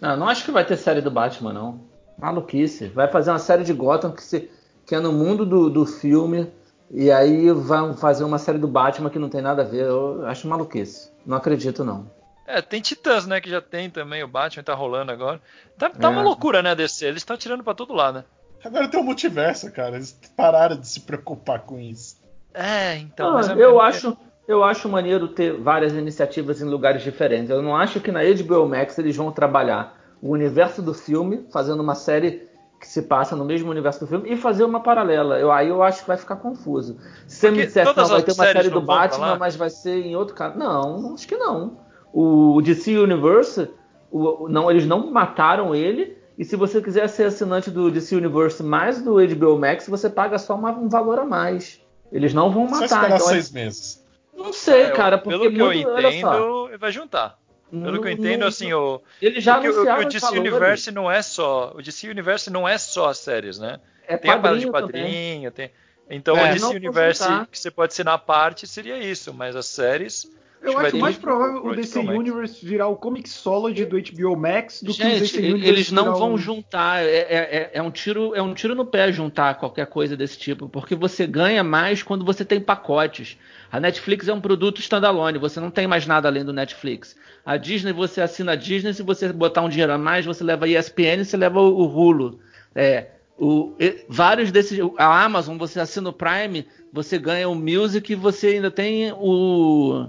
Não, não acho que vai ter série do Batman, não. Maluquice. Vai fazer uma série de Gotham que, se, que é no mundo do, do filme. E aí vão fazer uma série do Batman que não tem nada a ver. Eu acho maluquice. Não acredito, não. É, tem Titãs, né? Que já tem também. O Batman tá rolando agora. Tá, tá É. uma loucura, né, DC? Eles estão tirando pra todo lado, né? Agora tem o multiverso, cara. Eles pararam de se preocupar com isso. É, então. Ah, mas é- eu, acho, eu acho maneiro ter várias iniciativas em lugares diferentes. Eu não acho que na HBO Max eles vão trabalhar o universo do filme, fazendo uma série que se passa no mesmo universo do filme, e fazer uma paralela. Eu, aí eu acho que vai ficar confuso. Se você me disser que não, vai ter uma série do Batman, mas vai ser em outro canal. Não, acho que não. O, DC Universe, o- não, eles não mataram ele. E se você quiser ser assinante do DC Universe mais do HBO Max, você paga só uma- um valor a mais. Eles não vão Só matar. esperar então é- seis meses. não sei, É, cara, porque pelo que eu muito- só, entendo, vai juntar. Pelo que eu entendo, assim, o, eles já porque o- o DC. Universe não é só. O DC Universe não é só as séries, né? É Tem a parada de quadrinho também. tem. Então É, o DC Universe que você pode assinar à parte seria isso, mas as séries. Eu acho mais pro- provável pro o DC. Universe virar o Comixology do HBO Max do que o Gente, DC Universe eles não virar vão o- juntar. É, é- é- é um tiro, é um tiro no pé juntar qualquer coisa desse tipo, porque você ganha mais quando você tem pacotes. A Netflix é um produto standalone, você não tem mais nada além do Netflix. A Disney, você assina a Disney, se você botar um dinheiro a mais, você leva a ESPN, você leva o, o Hulu. É, o- e- vários desses. A Amazon, você assina o Prime, você ganha o Music e você ainda tem o,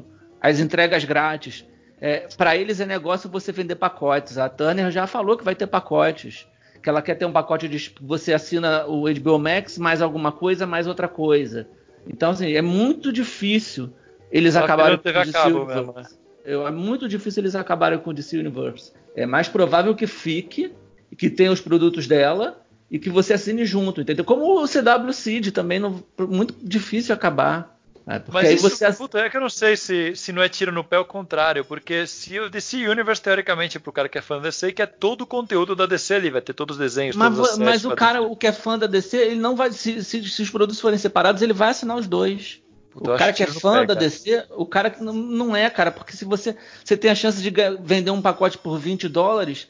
as entregas grátis. É, para eles é negócio você vender pacotes. A Turner já falou que vai ter pacotes. Que ela quer ter um pacote de. Você assina o HBO Max, mais alguma coisa, mais outra coisa. Então, assim, é muito difícil eles Só acabarem querendo com o DC Universe. mesmo, né? É muito difícil eles acabarem com o DC Universe. É mais provável que fique, que tenha os produtos dela e que você assine junto, entendeu? Como o CW Seed também, não, muito difícil acabar. Porque Mas isso, você puta, é que eu não sei se, se não é tiro no pé ao contrário, porque se o DC Universe, teoricamente, pro cara que é fã da DC, quer todo o conteúdo da DC ali, vai ter todos os desenhos, Mas, todas as mas séries, o cara, o que é fã da DC, ele não vai. Se, se- se os produtos forem separados, ele vai assinar os dois. Puta, o cara que é fã pé, da cara. DC, o cara que não, não é, cara, porque se você, você tem a chance de vender um pacote por 20 dólares,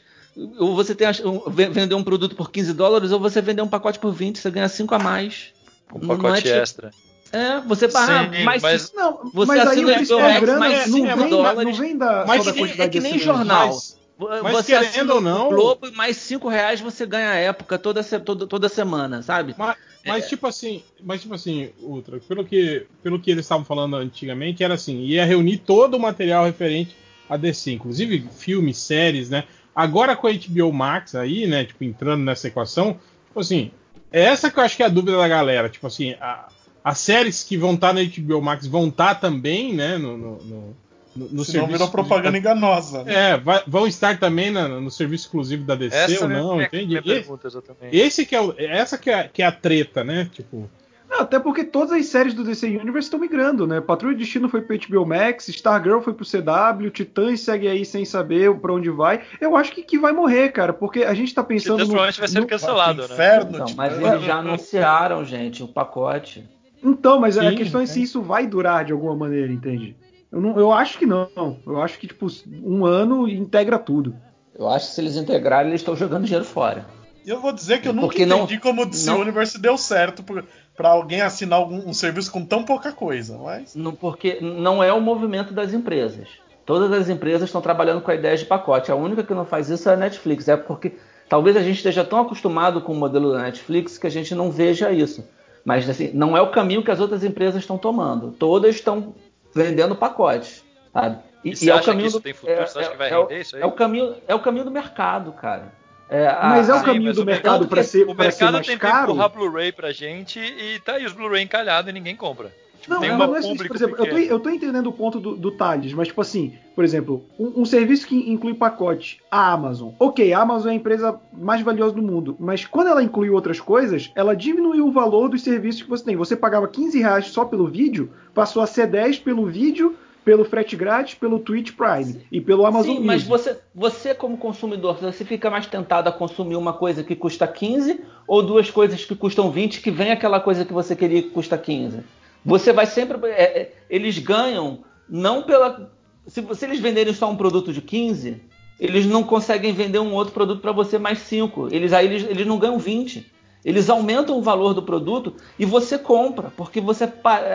ou você tem a, vender um produto por 15 dólares, ou você vender um pacote por 20, você ganha 5 a mais. Um pacote é tipo- extra. É, você paga Sim, mais mas- Não, Você mas aí assina o o principal HBO Max, grana mais não, vem da, não vem da, Mas só da que nem- quantidade é que nem jornal. Mas- mas você querendo ou não- Globo mais 5 reais você ganha a época toda, toda, toda semana, sabe? Mas, mas tipo assim, mas tipo assim, Ultra, pelo que, pelo que eles estavam falando antigamente, era assim, ia reunir todo o material referente a DC, inclusive filmes, séries, né? Agora com a HBO Max aí, né, tipo, entrando nessa equação, tipo assim, é essa que eu acho que é a dúvida da galera, tipo assim, a- as séries que vão estar na HBO Max vão estar também, né, no, no, no, no, no Senão virou serviço- propaganda enganosa. Né? É, vai- vão estar também na- no serviço exclusivo da DC Essa ou é não, minha, entende? minha pergunta, exatamente. esse que é o, essa que é, que é a treta, né? Tipo, Não, até porque todas as séries do DC Universe estão migrando, né? Patrulha de Destino foi pro HBO Max, Stargirl foi pro CW, Titãs segue aí sem saber pra onde vai. Eu acho que, que vai morrer, cara, porque a gente tá pensando Titãs no, provavelmente vai ser no- cancelado, né? Inferno, Então, tipo, mas é. eles já anunciaram, gente, o pacote. Então, mas a Sim, questão é é. se isso vai durar de alguma maneira, entende? Eu, não, eu acho que não. Eu acho que, tipo, um ano integra tudo. Eu acho que se eles integrarem, eles estão jogando dinheiro fora. Eu vou dizer que eu nunca Porque não- entendi como o DC não- Universe deu certo por- pra alguém assinar algum, um serviço com tão pouca coisa, mas... Não, porque não é o movimento das empresas. Todas as empresas estão trabalhando com a ideia de pacote. A única que não faz isso é a Netflix. É porque talvez a gente esteja tão acostumado com o modelo da Netflix que a gente não veja isso. Mas assim, não é o caminho que as outras empresas estão tomando. Todas estão vendendo pacotes, sabe? E você acha que isso tem futuro? Você acha que vai é o- render isso aí? É o caminho, é o caminho do mercado, cara. É, a- Mas é o a- caminho do o mercado mercado para ser, O pra ser mercado mais tem que caro. empurrar Blu-ray pra gente e tá aí os Blu-ray encalhados e ninguém compra. Tipo, Não, tem mas não é isso, público por exemplo, eu tô, eu tô entendendo o ponto do, do Thales, mas tipo assim, por exemplo, um, um serviço que inclui pacote, a Amazon. Ok, a Amazon é a empresa mais valiosa do mundo, mas quando ela inclui outras coisas, ela diminuiu o valor dos serviços que você tem. Você pagava 15 reais só pelo vídeo, passou a ser 10 pelo vídeo, pelo frete grátis, pelo Twitch Prime e pelo Amazon Sim, mas Music. você, você como consumidor, você fica mais tentado a consumir uma coisa que custa 15 ou duas coisas que custam 20 que vem aquela coisa que você queria que custa 15. Você vai sempre. é, é, eles ganham não pela. se, se eles venderem só um produto de 15, eles não conseguem vender um outro produto para você mais 5. Eles aí eles, eles não ganham 20. Eles aumentam o valor do produto e você compra, porque você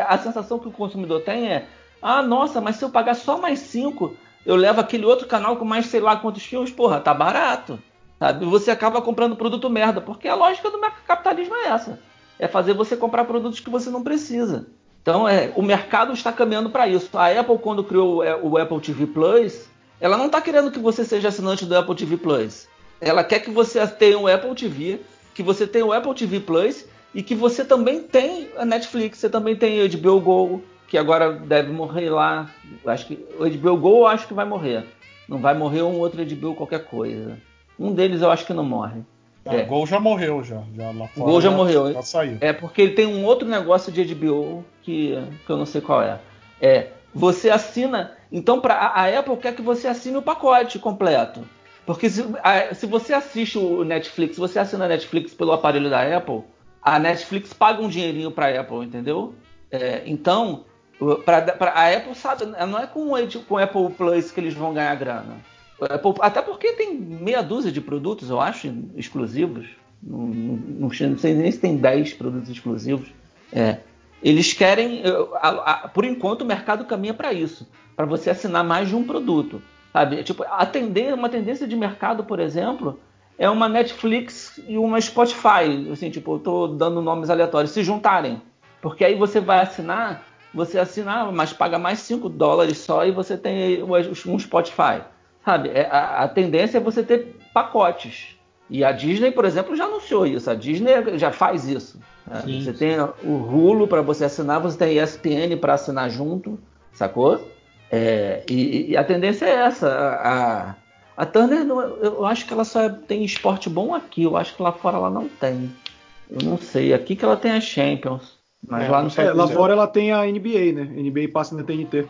a sensação que o consumidor tem é: "Ah, nossa, mas se eu pagar só mais 5, eu levo aquele outro canal com mais sei lá quantos filmes, porra, tá barato". Sabe? Você acaba comprando produto merda, porque a lógica do capitalismo é essa. É fazer você comprar produtos que você não precisa. Então, é, o mercado está caminhando para isso. A Apple, quando criou o Apple TV Plus, ela não está querendo que você seja assinante do Apple TV Plus. Ela quer que você tenha o Apple TV, que você tenha o Apple TV Plus e que você também tenha a Netflix, você também tem o HBO Go, que agora deve morrer lá. Acho que o HBO Go eu acho que vai morrer. Não vai morrer um outro HBO qualquer coisa. Um deles eu acho que não morre. Ah, é. Gol já morreu, já. já lá fora, Gol já, já morreu. Já saiu. É porque ele tem um outro negócio de HBO que, que eu não sei qual é. É, você assina. Então, pra, a Apple quer que você assine o pacote completo. Porque se, a, se você assiste o Netflix, você assina a Netflix pelo aparelho da Apple, a Netflix paga um dinheirinho para a Apple, entendeu? É, então, pra, pra, a Apple sabe, não é com o, com o Apple Plus que eles vão ganhar grana. Até porque tem meia dúzia de produtos, eu acho, exclusivos. Não, não, não sei nem se tem 10 produtos exclusivos. É. Eles querem, a, a, por enquanto, o mercado caminha para isso, para você assinar mais de um produto. Sabe? Tipo, atender uma tendência de mercado, por exemplo, é uma Netflix e uma Spotify. Assim, tipo, eu tô dando nomes aleatórios, se juntarem. Porque aí você vai assinar, você assina, mas paga mais 5 dólares só e você tem um Spotify. Sabe, é, a, a, tendência é você ter pacotes. E a Disney, por exemplo, já anunciou isso. A Disney já faz isso. Né? Sim, você sim. tem o Hulu para você assinar, você tem ESPN para assinar junto, sacou? É, e, e, a tendência é essa. A, a Turner, eu acho que ela só tem esporte bom aqui. Eu acho que lá fora ela não tem. Eu não sei. Aqui que ela tem as Champions. Mas é, lá no é, Lá fora ela tem a NBA, né? NBA passa na TNT.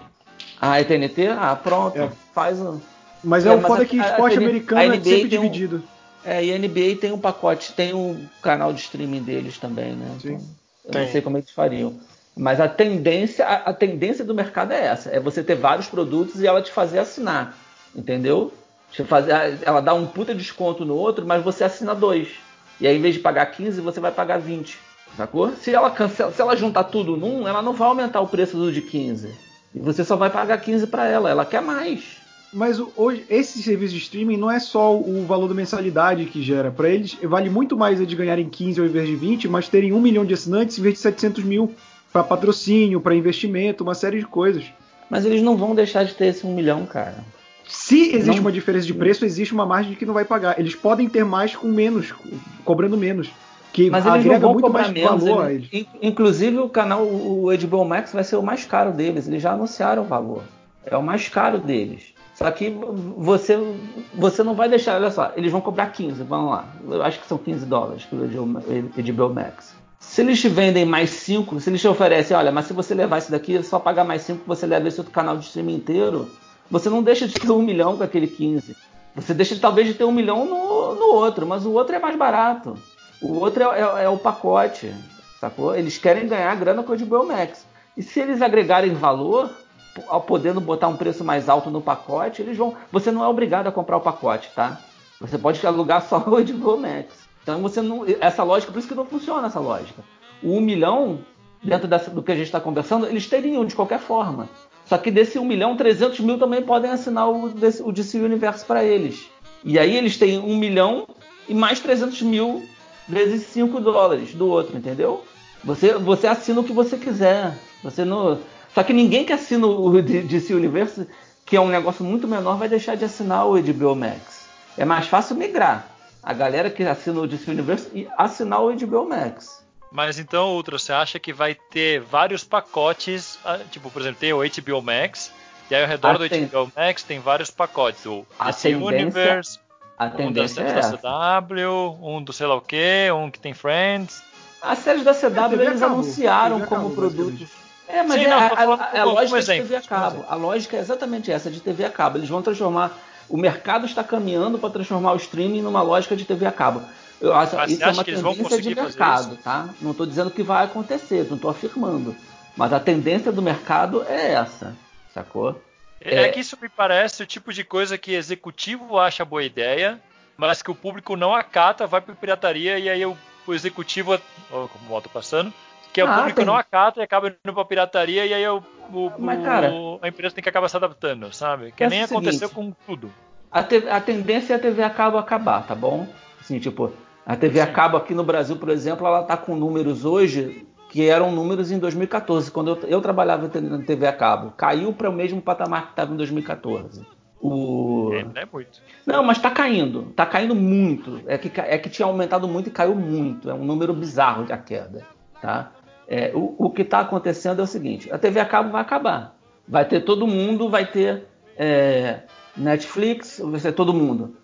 Ah, é TNT? Ah, pronto. É. Faz um. Mas é, é o foda que esporte americano é sempre dividido. Um, é, e a NBA tem um pacote, tem um canal de streaming deles também, né? Sim. Então, eu tem. não sei como eles fariam. Mas a tendência, a, a, tendência do mercado é essa: é você ter vários produtos e ela te fazer assinar. Entendeu? Te fazer, ela dá um puta desconto no outro, mas você assina dois. E aí, em vez de pagar 15, você vai pagar 20. Sacou? Se ela cancela, se ela juntar tudo num, ela não vai aumentar o preço do de 15. E você só vai pagar 15 para ela. Ela quer mais. Mas hoje, esse serviço de streaming não é só o valor da mensalidade que gera. Para eles, vale muito mais eles ganharem 15 ao invés de 20, mas terem um milhão de assinantes em vez de 700 mil para patrocínio, para investimento, uma série de coisas. Mas eles não vão deixar de ter esse um milhão, cara. Se existe não... uma diferença de preço, existe uma margem que não vai pagar. Eles podem ter mais com menos, cobrando menos. Que Mas eles agrega muito mais menos, valor eles, a eles. Inclusive o canal, o HBO Max vai ser o mais caro deles. Eles já anunciaram o valor. É o mais caro deles. Só que você, você não vai deixar, olha só, eles vão cobrar 15, vamos lá. Eu acho que são 15 dólares pelo HBO Max. Se eles te vendem mais 5, se eles te oferecem, olha, mas se você levar isso daqui, só pagar mais 5, você leva esse outro canal de streaming inteiro, você não deixa de ter um milhão com aquele 15. Você deixa talvez de ter um milhão no, no outro, mas o outro é mais barato. O outro é, é, é o pacote, sacou? Eles querem ganhar grana com o HBO Max. E se eles agregarem valor, ao podendo botar um preço mais alto no pacote, eles vão. Você não é obrigado a comprar o pacote, tá? Você pode alugar só o HBO Max. Então você não. Essa lógica, por isso que não funciona essa lógica. O 1 milhão, dentro dessa, do que a gente está conversando, eles teriam de qualquer forma. Só que desse 1 milhão, 300 mil também podem assinar o, o DC Universo para eles. E aí eles têm 1 milhão e mais 300 mil vezes 5 dólares do outro, entendeu? Você, você assina o que você quiser. Você não. Só que ninguém que assina o DC Universo, que é um negócio muito menor, vai deixar de assinar o HBO Max. É mais fácil migrar. A galera que assina o DC Universo e assinar o HBO Max. Mas então, Ultra, você acha que vai ter vários pacotes? Ah, tipo, por exemplo, tem o HBO Max, e aí ao redor a do ten... HBO Max tem vários pacotes. O a DC. Universe, a tendência um da, é da CW, um do sei lá o que, um que tem Friends. As séries da CW eles acabou, anunciaram como produtos. É, mas Sim, é, não, a, a, a, lógica de TV a cabo. A lógica é exatamente essa, de TV a cabo. Eles vão transformar. O mercado está caminhando para transformar o streaming numa lógica de TV a cabo. Eu acho, mas isso é uma tendência de mercado, tá? Não estou dizendo que vai acontecer, não estou afirmando. Mas a tendência do mercado é essa, sacou? É, é que isso me parece o tipo de coisa que executivo acha boa ideia, mas que o público não acata, vai para pirataria e aí o, o executivo, ó, como moto passando, que é o Ah, público tem- não acata e acaba indo para pirataria e aí o, o- Mas, o- cara- a empresa tem que acabar se adaptando, sabe? Que Pensa nem o seguinte. aconteceu com tudo. A, te- a tendência é a TV a cabo acabar, tá bom? Assim, tipo, a TV a cabo aqui no Brasil, por exemplo, ela tá com números hoje que eram números em 2014, quando eu, eu trabalhava na TV a cabo. Caiu para o mesmo patamar que estava em 2014. O... É, não é muito. Não, mas tá caindo. Tá caindo muito. É que, é que tinha aumentado muito e caiu muito. É um número bizarro de a queda. Tá? É, o, o que está acontecendo é o seguinte: a TV a cabo vai acabar. Vai ter todo mundo, vai ter é, Netflix, vai ser todo mundo.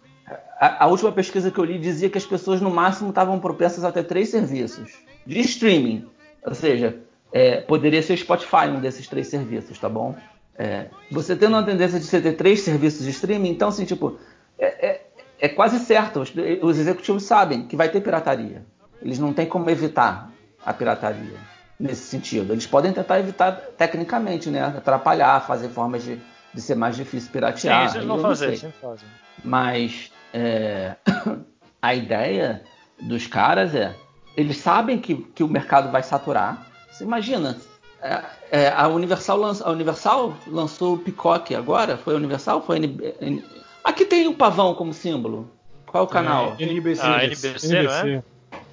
A, a última pesquisa que eu li dizia que as pessoas no máximo estavam propensas a ter três serviços de streaming. Ou seja, é, poderia ser Spotify um desses três serviços, tá bom? É, você tendo uma tendência de você ter três serviços de streaming, então assim, tipo, é, é- é quase certo. Os, os executivos sabem que vai ter pirataria. Eles não têm como evitar a pirataria nesse sentido. Eles podem tentar evitar tecnicamente, né? Atrapalhar, fazer formas de, de ser mais difícil Sim, piratear. isso eles vão não fazer, sempre fazem. Mas é, a ideia dos caras é, eles sabem que, que o mercado vai saturar. Você imagina, é, é, a, Universal lança- a Universal lançou o Peacock agora, foi a Universal? Foi a NB, N- Aqui tem o pavão como símbolo. Qual é o canal? NBC. Ah, NBC, não é?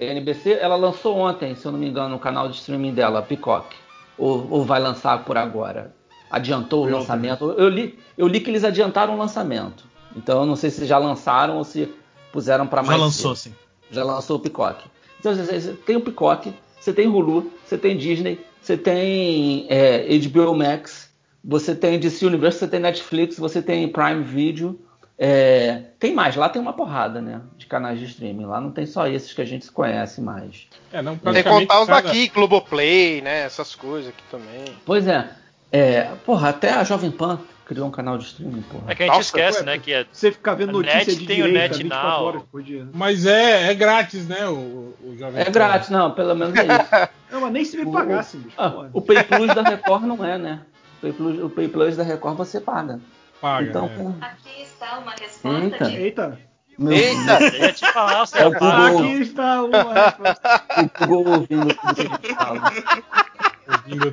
NBC, ela lançou ontem, se eu não me engano, no canal de streaming dela, Peacock. Ou, ou vai lançar por agora. Adiantou o lançamento. Eu li, eu li que eles adiantaram o lançamento. Então eu não sei se já lançaram ou se puseram para Já mais. lançou, cedo. sim. Já lançou o Peacock. Então você, você tem o Peacock, você tem Hulu, você tem Disney, você tem é, HBO Max, você tem DC Universe, você tem Netflix, você tem Prime Video. É, tem mais, lá tem uma porrada, né? De canais de streaming. Lá não tem só esses que a gente conhece mais. É, não, Tem que contar os cada- daqui, Globoplay, né? Essas coisas aqui também. Pois é. é. Porra, até a Jovem Pan criou um canal de streaming, porra. É que a gente Nossa, esquece, ué, né? Que é Você ficar vendo A notícia Net de tem o direita Net 24 Now. horas por dia. Mas é, é grátis, né? O, o Jovem É Pan. grátis, não, pelo menos é isso. Não, mas nem se me O- pagasse, bicho. Ah, o Pay Plus da Record não é, né? O Pay Plus, o Pay Plus da Record você paga. Paga, então, né? Aqui está uma resposta Eita. de Eita, meu Eita! Eu ia te falar, você É o. Google. aqui está uma resposta. o Google ouvindo tudo que a gente fala.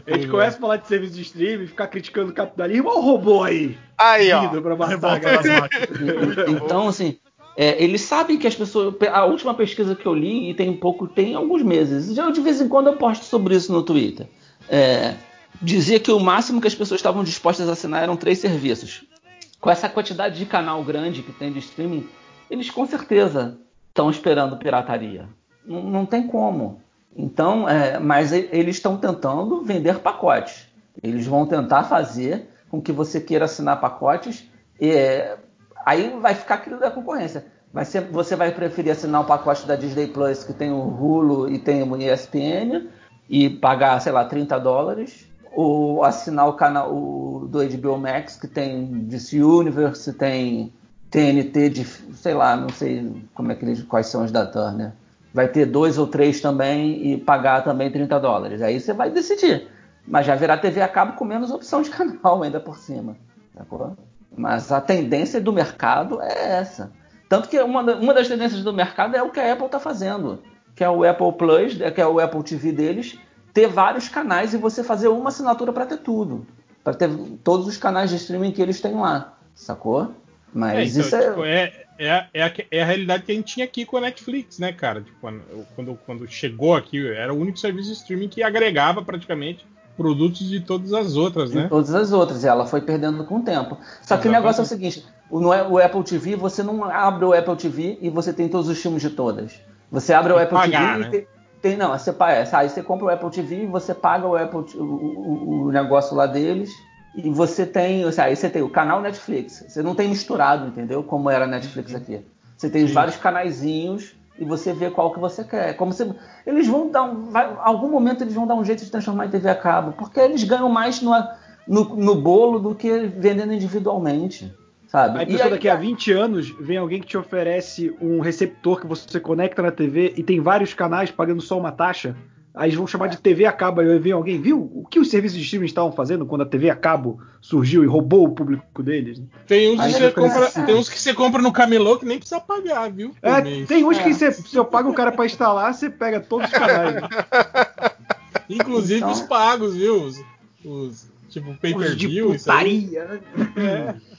A gente começa a falar de serviço de streaming, ficar criticando o capitalismo, olha o robô aí, Aí, ó. pra matar. Então, assim, é, eles sabem que as pessoas. A última pesquisa que eu li, e tem um pouco, tem alguns meses, eu, de vez em quando eu posto sobre isso no Twitter. é, dizia que o máximo que as pessoas estavam dispostas a assinar eram três serviços. Com essa quantidade de canal grande que tem de streaming, eles com certeza estão esperando pirataria. Não, não tem como. Então, é, mas eles estão tentando vender pacotes. Eles vão tentar fazer com que você queira assinar pacotes. é, aí vai ficar aquilo da concorrência. Vai ser, você vai preferir assinar o pacote da Disney Plus que tem o Hulu e tem o ESPN e pagar, sei lá, 30 dólares, ou assinar o canal o, do HBO Max que tem DC Universe, tem TNT de, sei lá, não sei como é que eles, quais são os da Turner. Vai ter dois ou três também e pagar também 30 dólares. Aí você vai decidir. Mas já virá TV a cabo com menos opção de canal ainda por cima. Mas a tendência do mercado é essa. Tanto que uma, uma das tendências do mercado é o que a Apple está fazendo, que é o Apple Plus, que é o Apple TV deles, ter vários canais e você fazer uma assinatura para ter tudo, para ter todos os canais de streaming que eles têm lá, sacou? É, Mas então, isso é, tipo, é, é, a- é, a, é a realidade que a gente tinha aqui com a Netflix, né, cara? Tipo, quando, quando chegou aqui, era o único serviço de streaming que agregava praticamente produtos de todas as outras, de né? todas as outras, e ela foi perdendo com o tempo. Só que o negócio é o seguinte: o, no, o Apple TV, você não abre o Apple TV e você tem todos os filmes de todas. Você abre o Apple pagar, TV né? e tem, tem- não, você paga, aí você compra o Apple TV você paga o Apple o, o- o negócio lá deles e você tem, ou seja, aí você tem o canal Netflix. Você não tem misturado, entendeu? Como era a Netflix aqui. Você tem os vários canaizinhos e você vê qual que você quer. Como se eles vão dar um, vai, algum momento eles vão dar um jeito de transformar em TV a cabo, porque eles ganham mais no, no, no bolo do que vendendo individualmente, sabe? Aí, pessoal, daqui a 20 anos, vem alguém que te oferece um receptor que você conecta na TV e tem vários canais pagando só uma taxa. Aí eles vão chamar de TV a cabo. Aí vem alguém, viu o que os serviços de streaming estavam fazendo quando a TV a cabo surgiu e roubou o público deles? Tem uns, Aí que você compra, ficar- tem uns que você compra no camelô que nem precisa pagar, viu? É, tem uns que você, se eu pago o cara pra instalar, você pega todos os canais. Inclusive Então- os pagos, viu? Os, os tipo pay per Os de view, isso aí. putaria. né?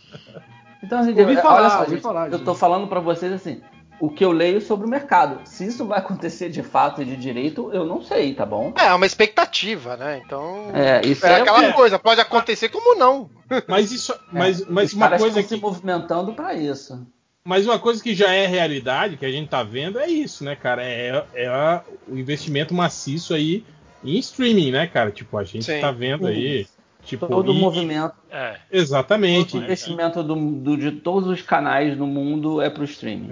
Então, gente, Ouvi olha falar, só, ouvi gente, falar, eu gente. tô falando pra vocês assim, o que eu leio sobre o mercado. Se isso vai acontecer de fato e de direito, eu não sei, tá bom? É, é uma expectativa, né? Então. É, isso É é, aquela é. coisa, pode acontecer como não. Mas isso, mas, mas Os uma coisa que se movimentando pra isso. Mas uma coisa que já é realidade, que a gente tá vendo, é isso, né, cara? É, é a- o investimento maciço aí em streaming, né, cara? Tipo, a gente Sim. tá vendo aí. Tipo, Todo o movimento, É. Exatamente. todo o investimento do, do- de todos os canais no mundo é pro streaming.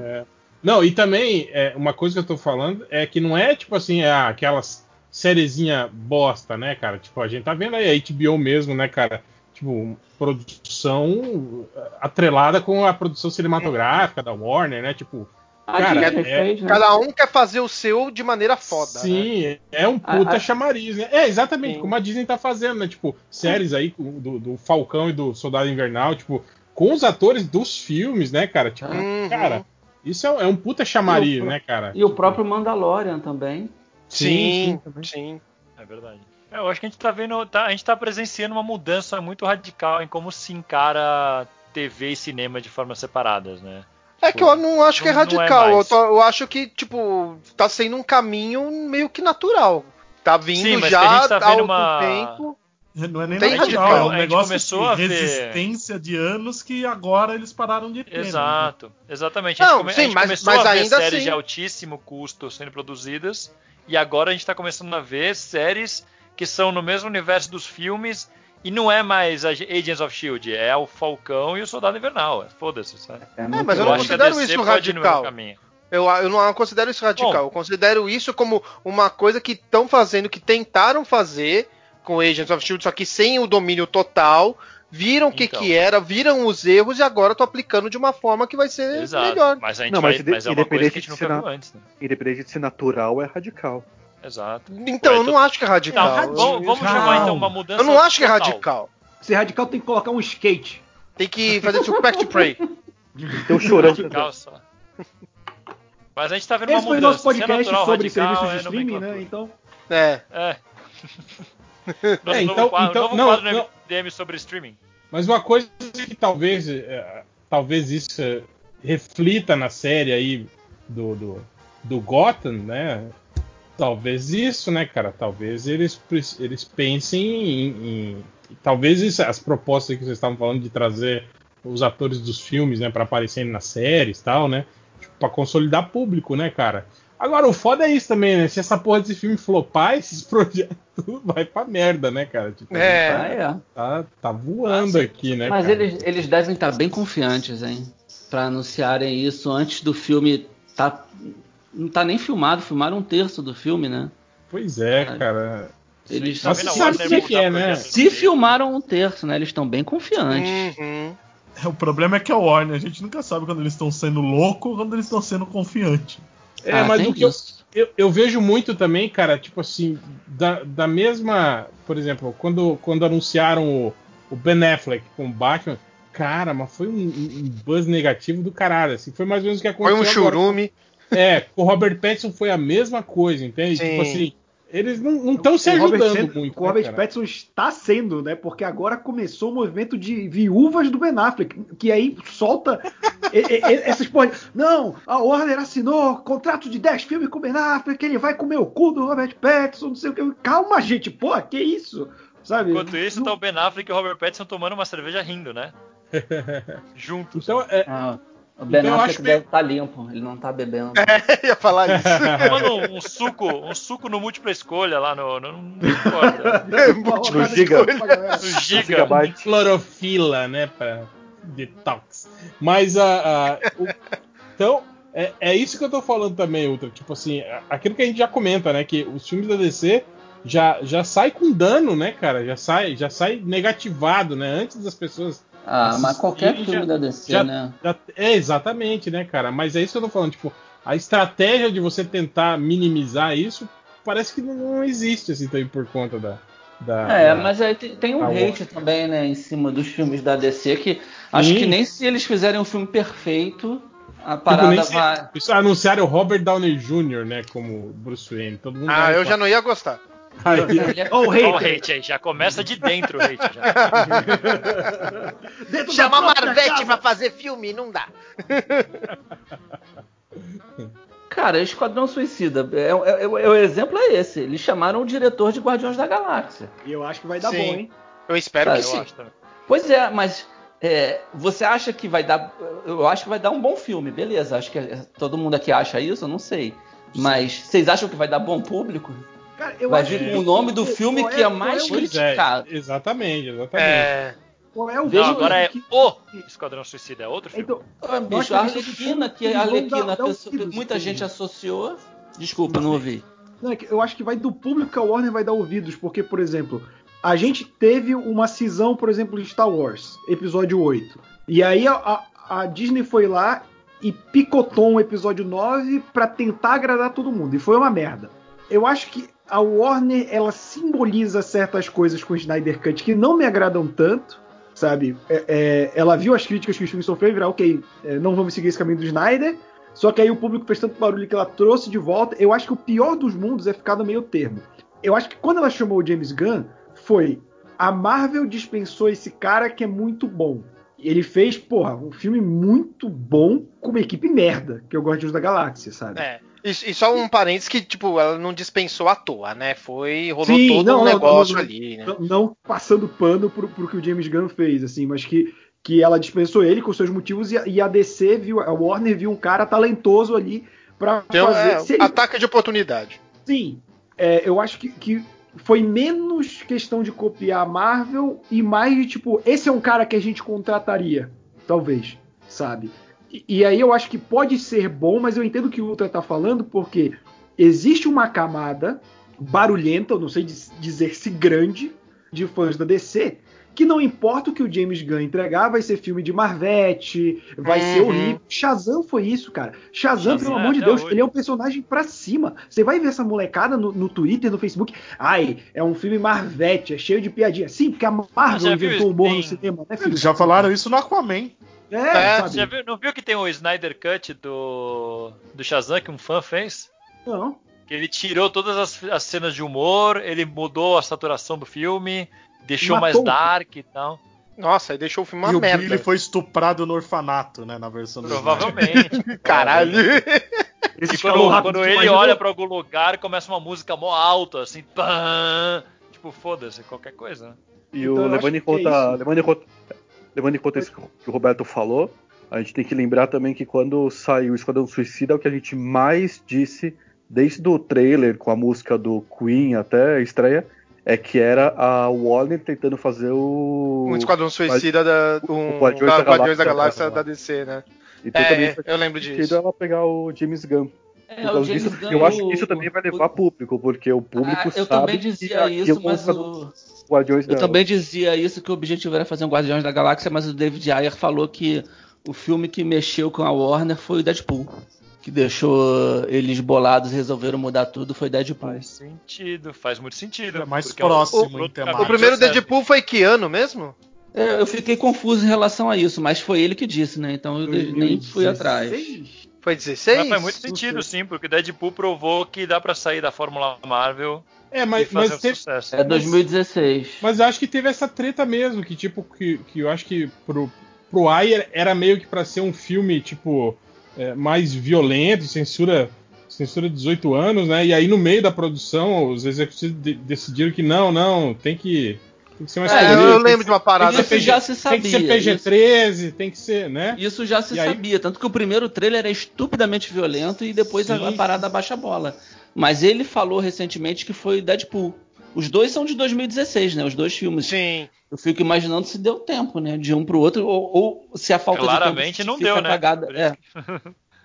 Não, e também, é, uma coisa que eu tô falando é que não é tipo assim, é aquelas sériezinha bosta, né, cara? Tipo, a gente tá vendo aí a HBO mesmo, né, cara? Tipo, produção atrelada com a produção cinematográfica da Warner, né? Tipo, A Cara, é- fez, né? Cada um quer fazer o seu de maneira foda. né? Sim, é um puta A- a- chamariz, né? É, exatamente, Sim. como a Disney tá fazendo, né? Tipo, séries aí do, do Falcão e do Soldado Invernal, tipo, com os atores dos filmes, né, cara? Tipo, Uhum. cara, isso é, é um puta chamariz, o- né, cara? E o próprio Mandalorian também. Sim, também. sim. É verdade. É, Eu acho que a gente tá vendo, tá- a gente tá presenciando uma mudança muito radical em como se encara TV e cinema de formas separadas, né? É que eu não acho que é é radical. eu, mais. tô- eu acho que, tipo, tá sendo um caminho meio que natural. Tá vindo Sim, já a tá há algum uma- tempo. Não é nem Tem radical, radical, é um a gente negócio começou de a ver- resistência de anos que agora eles pararam de ter. né? Exato, exatamente. A gente, Não, come- a sim, gente mas- começou mas a ver ainda séries assim- de altíssimo custo sendo produzidas e agora a gente tá começando a ver séries que são no mesmo universo dos filmes e não é mais a Agents of Shield, é o Falcão e o Soldado Invernal. Foda-se, sabe? É, mas muito eu não considero isso radical. Eu, eu não considero isso radical. Bom. eu considero isso como uma coisa que estão fazendo, que tentaram fazer com Agents of Shield, só que sem o domínio total. Viram o que, Então. que era, viram os erros e agora tô aplicando de uma forma que vai ser Exato. melhor. Mas a gente Não, vai, mas é uma coisa que a gente nunca ser viu antes, né? Independente de ser natural, é radical. Exato. Então, eu não acho que é radical. Não, Eu- vamos, vamos chamar então uma mudança eu não acho que é radical. Ser radical tem que colocar um skate. Tem que fazer tipo Pact Pray. Tem o chorão Radical só. Mas a gente tá vendo Esse uma foi o mudança. nosso podcast é natural, sobre radical, serviços de é streaming, né? Então, É. É. Nosso É, novo então- quadro, então- novo não, quadro no não. MDM sobre streaming. Mas uma coisa que talvez, é, talvez isso é, reflita na série aí do, do, do Gotham, né? Talvez isso, né, cara? Talvez eles, eles pensem em. em- talvez isso- as propostas que vocês estavam falando de trazer os atores dos filmes, né, para aparecerem nas séries e tal, né? Tipo, pra consolidar público, né, cara? Agora, o foda é isso também, né? Se essa porra desse filme flopar, esses projetos vai pra merda, né, cara? Tipo, É. Ah, é. Tá, tá voando Ah, aqui, né? Mas cara? eles, eles devem estar bem confiantes, hein? Pra anunciarem isso antes do filme. Tá, não tá nem filmado, filmaram um terço do filme, né? Pois é, cara. Eles Tá Mas você sabe mudar que é, né? se filmaram um terço, né? Eles estão bem confiantes. Uhum. É, O problema é que é o Warner, a gente nunca sabe quando eles estão sendo loucos ou quando eles estão sendo confiantes. É, Ah, mas o que eu, eu, eu vejo muito também, cara, tipo assim, da, da mesma. Por exemplo, quando, quando anunciaram o, o Ben Affleck com o Batman, cara, mas foi um, um buzz negativo do caralho. Assim, foi mais ou menos o que Foi aconteceu. um agora. É, com o Robert Pattinson foi a mesma coisa, entende? Sim. Tipo assim, eles não estão se Robert, ajudando Pat- muito. o né, Robert cara? Pattinson está sendo, né? Porque agora começou o movimento de viúvas do Ben Affleck, que aí solta e- e- e- essas porra. Não, a Warner assinou contrato de 10 filmes com o Ben Affleck, ele vai comer o cu do Robert Pattinson, não sei o que. Calma, gente, porra, que isso? Sabe? Enquanto isso, Não- tá o Ben Affleck e o Robert Pattinson tomando uma cerveja rindo, né? Juntos. Então, é, Ah, o Ben Então, eu Affleck deve estar limpo, ele não tá bebendo. Eu ia falar isso. Tomando um, um suco, um suco no múltipla escolha lá no. no não importa. Uma rodada de Giga. pra. No Giga. Gigabyte. clorofila, né, para detox. Mas a, a- o- então é, é isso que eu tô falando também, Ultra. Tipo assim, aquilo que a gente já comenta, né, que os filmes da DC já já sai com dano, né, cara? Já sai já sai negativado, né, antes das pessoas Ah, mas qualquer filme já- da DC, já- né? já- é exatamente, né, cara? Mas é isso que eu tô falando, tipo, a estratégia de você tentar minimizar isso parece que não existe assim também por conta da. da É, da- mas aí tem, tem um hate também, né, em cima dos filmes da DC, que acho Sim. que nem se eles fizerem um filme perfeito, a Tipo, parada se- vai. Isso anunciaram o Robert Downey Jr., né, como Bruce Wayne. Todo mundo Ah, eu já não ia gostar. Aí, Olha o hater. hate aí, já começa de dentro o hate já. Dentro Chama Marvete pra fazer filme, não dá. Cara, Esquadrão Suicida, é, é- é- o exemplo é esse. Eles chamaram o diretor de Guardiões da Galáxia. E eu acho que vai dar Sim. bom, hein? Eu espero Tá, que eu sim. Pois é, mas é, você acha que vai dar. Eu acho que vai dar um bom filme, beleza. Acho que é- todo mundo aqui acha isso, eu não sei. Mas vocês acham que vai dar bom público? Cara, eu vai acho vir que- com o nome do qual filme é- que é qual mais o- é, criticado. exatamente, exatamente. É, Qual é o Veja não, agora é que- o Esquadrão Suicida, é outro filme. Então, Ah, Eu bicho, acho a Arlequina, que a Arlequina, ouvidos muita gente associou. Desculpa, não ouvi. Não, é que eu acho que vai do público que a Warner vai dar ouvidos, porque, por exemplo, a gente teve uma cisão, por exemplo, de Star Wars, episódio 8. E aí a, a- a Disney foi lá e picotou um episódio 9 pra tentar agradar todo mundo. E foi uma merda. Eu acho que a Warner, ela simboliza certas coisas com o Snyder Cut que não me agradam tanto, sabe? É- é, ela viu as críticas que o filme sofreu e virar, ok, é, não vamos seguir esse caminho do Snyder, só que aí o público fez tanto barulho que ela trouxe de volta. Eu acho que o pior dos mundos é ficar no meio termo. Eu acho que quando ela chamou o James Gunn, foi a Marvel dispensou esse cara que é muito bom. Ele fez, porra, um filme muito bom com uma equipe merda, que é o Guardiões da Galáxia, sabe? É. E, e só um parênteses que, tipo, ela não dispensou à toa, né? Foi. rolou Sim, todo não, um negócio não, não. ali, né? Não, passando pano pro, pro que o James Gunn fez, assim, mas que, que ela dispensou ele com seus motivos e, a- e a DC viu, a Warner viu um cara talentoso ali pra Então, fazer. é, ele- ataque de oportunidade. Sim, é, eu acho que, que foi menos questão de copiar a Marvel e mais de tipo, esse é um cara que a gente contrataria, talvez, sabe? E, aí eu acho que pode ser bom, mas eu entendo o que o Ultra tá falando, porque existe uma camada barulhenta, eu não sei diz- dizer se grande, de fãs da DC, que não importa o que o James Gunn entregar, vai ser filme de Marvete, vai ser Uhum. horrível. Shazam foi isso, cara. Shazam, Shazam, pelo amor de Deus, hoje. ele é um personagem pra cima. Você vai ver essa molecada no, no Twitter, no Facebook. Ai, é um filme Marvete, é cheio de piadinha. Sim, porque a Marvel inventou o humor no cinema, né, filho? Eles já falaram isso no Aquaman. É, É, sabe? Você já viu, não viu que tem o Snyder Cut do, do Shazam que um fã fez? Não. Que ele tirou todas as, as cenas de humor, ele mudou a saturação do filme, deixou mais Matou. dark e tal. Nossa, aí deixou o filme uma e o merda. Billy foi estuprado no orfanato, né? Na versão do Provavelmente. Caralho. Esse E quando, rápido quando ele né? olha pra algum lugar, começa uma música mó alta, assim, pã, tipo, foda-se, qualquer coisa. né? E Então, o, levando, em é conta, isso. levando, em conta, levando em conta isso que o Roberto falou, a gente tem que lembrar também que quando saiu o Esquadrão Suicida, é o que a gente mais disse, desde o trailer com a música do Queen até a estreia, é que era a Warner tentando fazer o. Um Esquadrão Suicida da, um, o Guardiões da da Guardiões da Galáxia, Galáxia da DC, né? Então também É, eu lembro disso. ela pegar o James Gunn. É, o causa James disso, Gunn, eu acho que o- isso também vai o- levar público, porque o público Ah, eu sabe também que dizia isso, vão mas o. Guardiões Eu dela. também dizia isso que o objetivo era fazer um Guardiões da Galáxia, mas o David Ayer falou que o filme que mexeu com a Warner foi o Deadpool. Que deixou eles bolados e resolveram mudar tudo foi Deadpool. Faz sentido, faz muito sentido. É mais é o- próximo o- o-. O primeiro. Deadpool foi que ano mesmo? É, eu fiquei confuso em relação a isso, mas foi ele que disse, né? Então eu de- nem fui atrás. 2016? Foi 16? Mas faz muito sentido, sim, porque Deadpool provou que dá pra sair da Fórmula Marvel É, mas, fazer mas um teve, sucesso. É 2016. Mas eu acho que teve essa treta mesmo, que tipo, que, que eu acho que pro, pro Ayer era meio que pra ser um filme, tipo, é, mais violento, censura, censura 18 anos, né? E aí no meio da produção, os executivos de- decidiram que não, não, tem que, tem que ser mais É, colorido, eu lembro de uma parada Isso que ser assim. já se Tem que ser sabia, PG-13, tem que ser, né? Isso já se E aí- sabia, tanto que o primeiro trailer é estupidamente violento e depois Sim. a parada baixa a bola. Mas ele falou recentemente que foi Deadpool. Os dois são de 2016, né? Os dois filmes. Sim. Eu fico imaginando se deu tempo, né? De um pro outro, ou, ou se a falta Claramente de tempo não deu, né? a cagada. Por É.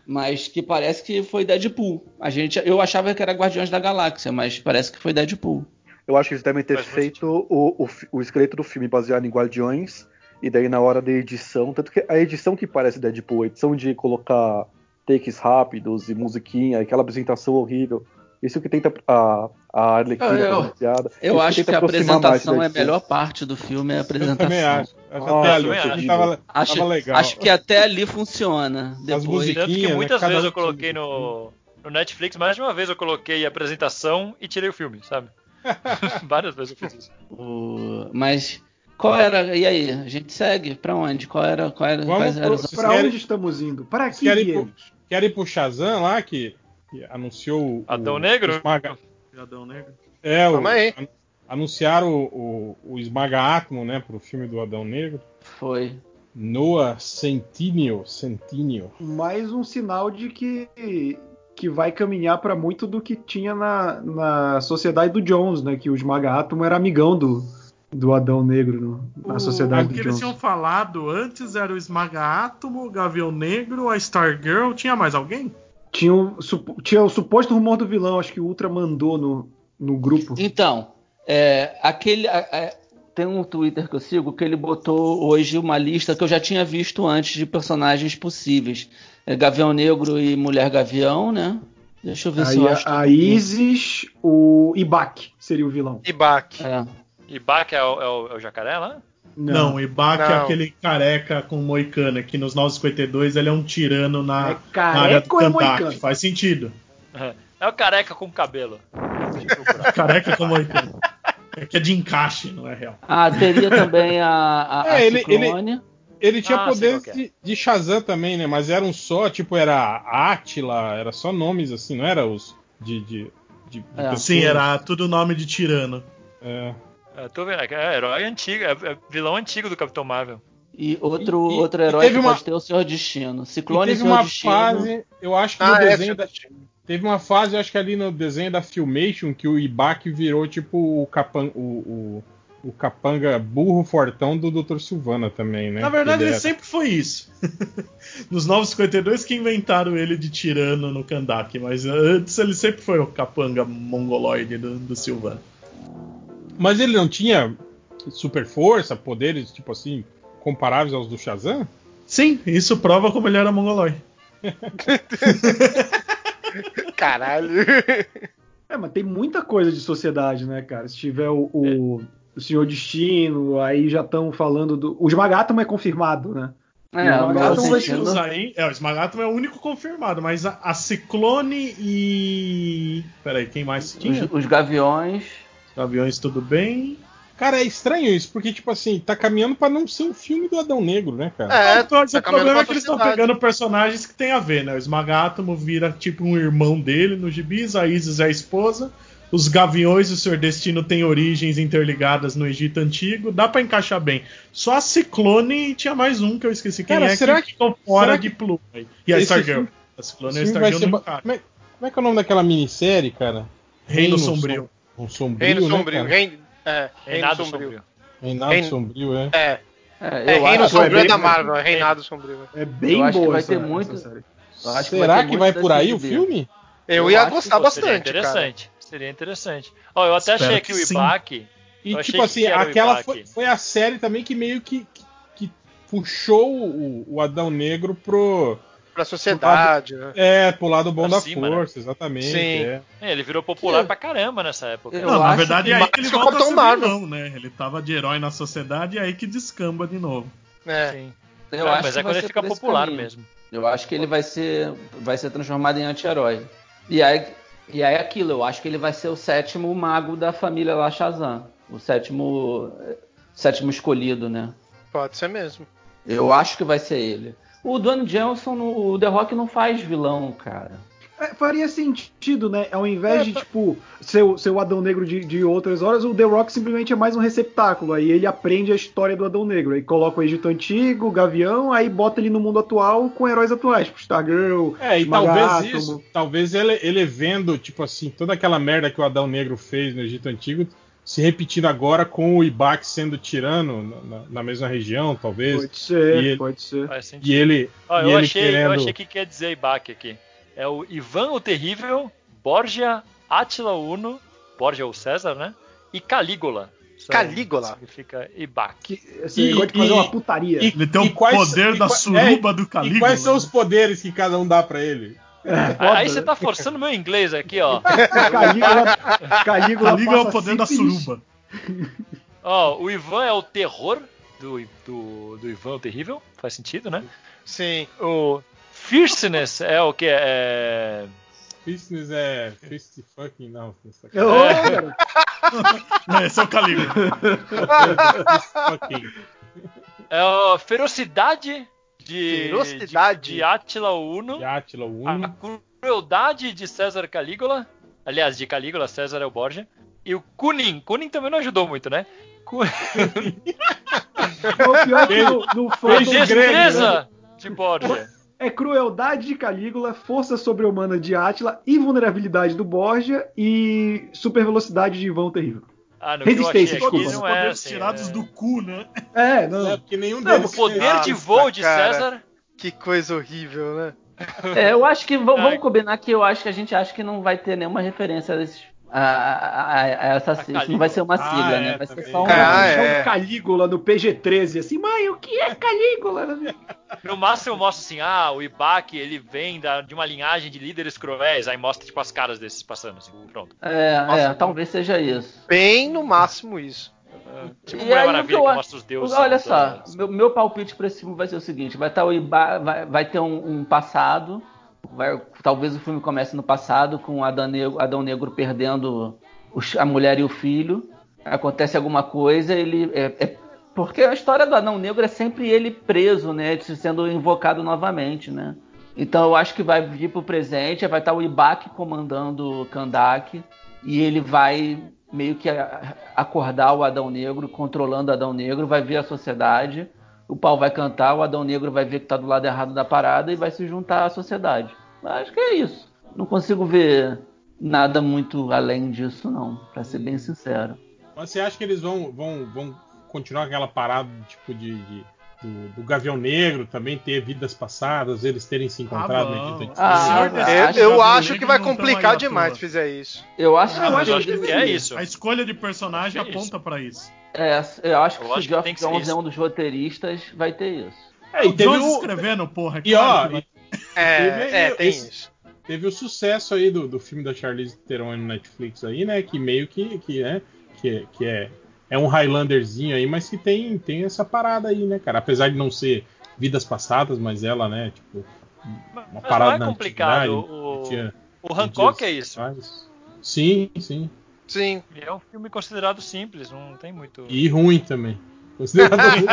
Mas que parece que foi Deadpool. A gente, eu achava que era Guardiões da Galáxia, mas parece que foi Deadpool. Eu acho que eles devem ter feito o, o, o esqueleto do filme baseado em Guardiões, e daí na hora da edição, tanto que a edição que parece Deadpool, a edição de colocar takes rápidos e musiquinha, aquela apresentação horrível, Isso que tenta a, a Arlequina Eu- eu- pronunciada. Eu isso acho que tenta a apresentação é a melhor parte do filme, é a Eu apresentação. também acho. Acho Ah, até ali, acho que tava, Acho, tava legal. acho que até ali funciona. Depois, Tanto que né? muitas Cada vezes eu coloquei no, no Netflix, mais de uma vez eu coloquei a apresentação e tirei o filme, sabe? Várias vezes eu fiz isso. o- mas qual era? E aí, a gente segue? Pra onde? Qual era? Qual era Vamos quais eram os- pro- Pra querem- onde estamos indo? Para que querem, ir querem ir pro Shazam lá, que, que anunciou o. Adão o- Negro? o Esmaga, Adão Negro. é, o, an- anunciaram o, o, o Esmaga Átomo, né, pro filme do Adão Negro. Foi. Noah Centineo. Centineo. mais um sinal de que que vai caminhar para muito do que tinha na, na sociedade do Jones, né? Que o Esmaga Átomo era amigão do, do Adão Negro no- na O- sociedade o que do eles Jones. tinham falado antes era o Esmaga Átomo, o Gavião Negro, a Stargirl. Tinha mais alguém? Tinha, o, supo- tinha o suposto rumor do vilão, acho que o Ultra mandou no, no grupo. Então, é, aquele. a- tem um Twitter que eu sigo que ele botou hoje uma lista que eu já tinha visto antes de personagens possíveis. É Gavião Negro e Mulher Gavião, né? Deixa eu ver se Aí eu a, acho. a Isis, o Ibak seria o vilão. Ibak. É. Bach é o, é o- é o jacaré lá? Não, o Ibaka é Não. aquele careca com moicana, que nos 952 ele é um tirano na, É na área do é Kandak. Faz sentido. É o careca com cabelo. Careca com moicano. É que é de encaixe, não é real. Ah, teria também a, a, a É, ele- Ciclone. Ele tinha Ah, poderes é. de, de Shazam também, né? Mas eram só, tipo, era Atila, era só nomes assim, não era os de. de, de, de É. Sim, era tudo nome de tirano. É. É, tô vendo, é herói antigo, é, é vilão antigo do Capitão Marvel. E outro, E- outro e herói que uma- pode ter o Senhor Destino. Ciclone e teve Senhor uma Destino. fase, eu acho que Ah, no é, desenho da, teve uma fase, eu acho que ali no desenho da Filmation que o Ibaki virou tipo o, capan, o, o, o capanga burro fortão do Dr. Silvana também, né? Na verdade, ele ele sempre foi isso. Nos 952 que inventaram ele de tirano no Kandak, mas antes ele sempre foi o capanga mongoloide do, do Silvano. Mas ele não tinha super força, poderes, tipo assim, comparáveis aos do Shazam? Sim, isso prova como ele era mongoloide. Caralho. É, mas tem muita coisa de sociedade, né, cara? Se tiver o, o, o Senhor Destino, aí já estão falando do. O Esmagátomo é confirmado, né? É, o Os Destino- outros aí, é, o é o único confirmado, mas a, a Ciclone e. Peraí, quem mais tinha? os, os Gaviões. Aviões, tudo bem? Cara, é estranho isso, porque, tipo assim, tá caminhando pra não ser um filme do Adão Negro, né, cara? É, Mas tá o problema é que eles estão pegando personagens que tem a ver, né? O Esmagátomo vira tipo um irmão dele no gibis, a Isis é a esposa, os Gaviões e o Senhor Destino têm origens interligadas no Egito Antigo, dá pra encaixar bem. Só a Ciclone e tinha mais um que eu esqueci quem Cara, é, será que que- ficou fora de que pluma. aí. E a Stargirl. filme- A Ciclone e a Stargirl não ba- como, é, como é que é o nome daquela minissérie, cara? Reino Sombrio. Um sombrio, Reino né, Sombrio. cara? Reino, é, Reinado Sombrio. Sombrio. Reinado Reino- Sombrio, é. É, É, é Reino acho, Sombrio é bem- da Marvel, é Reinado Sombrio. É bem Eu acho que boa vai essa, ter muito- essa série. eu acho que Será vai que vai por aí o filme? Eu, Eu ia gostar Pô, seria bastante, cara. interessante. Seria interessante. Ó, eu até Espero achei que que o. Ibaki. E tipo assim, aquela foi, foi a série também que meio que, que, que puxou o, o Adão Negro pro, Pra sociedade, né? é, pro lado bom Pra da cima, né? força, exatamente. Sim. é. É, ele virou popular pra caramba nessa época. Eu Não, na verdade que é aí que ele volta a ser Marvel. vilão, né? Ele tava de herói na sociedade e é aí que descamba de novo. É. Sim. Eu Ah, acho mas que é quando ele fica popular caminho. mesmo. Eu acho que ele vai ser, vai ser transformado em anti-herói. E aí, e aí é aquilo, eu acho que ele vai ser o sétimo mago da família lá Shazam. O sétimo, sétimo escolhido, né? Pode ser mesmo. Eu acho que vai ser ele. O Dwayne Johnson, no o The Rock não faz vilão, cara. É, faria sentido, né? Ao invés de, tipo, ser, o- ser o Adão Negro de, de outras horas, o The Rock simplesmente é mais um receptáculo. Aí ele aprende a história do Adão Negro. Aí coloca o Egito Antigo, o Gavião, aí bota ele no mundo atual com heróis atuais, tipo Stargirl, É, e talvez isso, talvez ele, ele vendo, tipo assim, toda aquela merda que o Adão Negro fez no Egito Antigo, se repetindo agora com o Ibak sendo tirano na, na- mesma região, talvez. Pode ser, E ele- pode ser. E ele, Ó, e eu, ele achei, querendo. eu achei que quer dizer Ibaki aqui. É o Ivan o Terrível, Borgia, Átila Uno, Borgia ou César, né? E Calígula. Calígula? Significa Ibaki. Que, assim, E- de fazer e- uma putaria. e- Ele tem o E quais- poder e da suruba do E Calígula. quais são os poderes que cada um dá pra ele? Aí você tá forçando meu inglês aqui, ó. Calígula, Calígula, Calígula é o poder da suruba. Ó, o Ivan é o terror do, do, do Ivan o Terrível. Faz sentido, né? Sim. O Fierceness é o que? É. Business é. Fist fucking. Não, cara. Não, esse é o Calígula. fucking. É a ferocidade de. Ferocidade? De, de Átila Uno. De Átila, o A Uno. crueldade de César Calígula. Aliás, de Calígula, César é o Borgia. E o Kunin. Kunin também não ajudou muito, né? Ku- O pior que no, no fandom grego, né? Destreza de Borgia. é crueldade de Calígula, força sobre-humana de Átila, invulnerabilidade do Borgia e super velocidade de Ivan o Terrível. Ah, no que eu Resistência, desculpa. Não é poderes assim, tirados é- do cu, né? É, não. É, porque nenhum Não, deles. O poder Nossa, de voo de cara. César. Que coisa horrível, né? É, eu acho que vamos combinar que eu acho que a gente acha que não vai ter nenhuma referência a, esses, a, a- a- a essa. Isso não vai ser uma Ah, sigla, é, né? Vai ser também. só um. Ah, é. Calígula no PG-13, assim, mãe, o que é Calígula? No máximo mostra assim, ah, o Ibaki, ele vem da- de uma linhagem de líderes cruéis, aí mostra tipo as caras desses passando, assim, pronto. É, Nossa, é, talvez seja isso. Bem no máximo isso. Tipo E Mulher Maravilha que que, eu- mostra os deuses. Olha só, assim. meu, meu palpite para esse filme vai ser o seguinte: vai estar o Iba, vai, vai ter um, um passado, vai- talvez o filme comece no passado com Adão Negro, Adão Negro perdendo os- a mulher e o filho. Acontece alguma coisa, ele é, é- porque a história do Adão Negro é sempre ele preso, né, sendo invocado novamente, né? Então eu acho que vai vir pro presente, vai estar o Ibaki comandando o Kandak e ele vai meio que acordar o Adão Negro, controlando o Adão Negro, vai ver a sociedade, o pau vai cantar, o Adão Negro vai ver que tá do lado errado da parada e vai se juntar à sociedade. Acho que é isso. Não consigo ver nada muito além disso, não, pra ser bem sincero. Mas você acha que eles vão, vão, vão continuar aquela parada tipo de. de- do, do Gavião Negro também ter vidas passadas, eles terem se encontrado Ah, na Ah, Senhor eu Eu, acho que vai complicar demais se fizer isso. Eu acho, Ah, eu acho acho que é isso. A escolha de personagem É isso. aponta pra isso. É, eu acho que Eu se acho o que Geoff tem que ser Jones é um dos roteiristas, vai ter isso. É, e o teve Jones o, escrevendo, porra. e ó, claro que vai- É, Teve é tem esse- isso. teve o sucesso aí do, do filme da Charlize Theron no Netflix aí, né? Que meio que, que, né, que, é- que é, é um Highlanderzinho aí, mas que tem, tem essa parada aí, né, cara? Apesar de não ser vidas passadas, mas ela, né, tipo, uma Mas parada não é complicado. O, tinha o Hancock é isso. atrás. Sim, sim. Sim. É um filme considerado simples, não tem muito. E ruim também. Considerado ruim.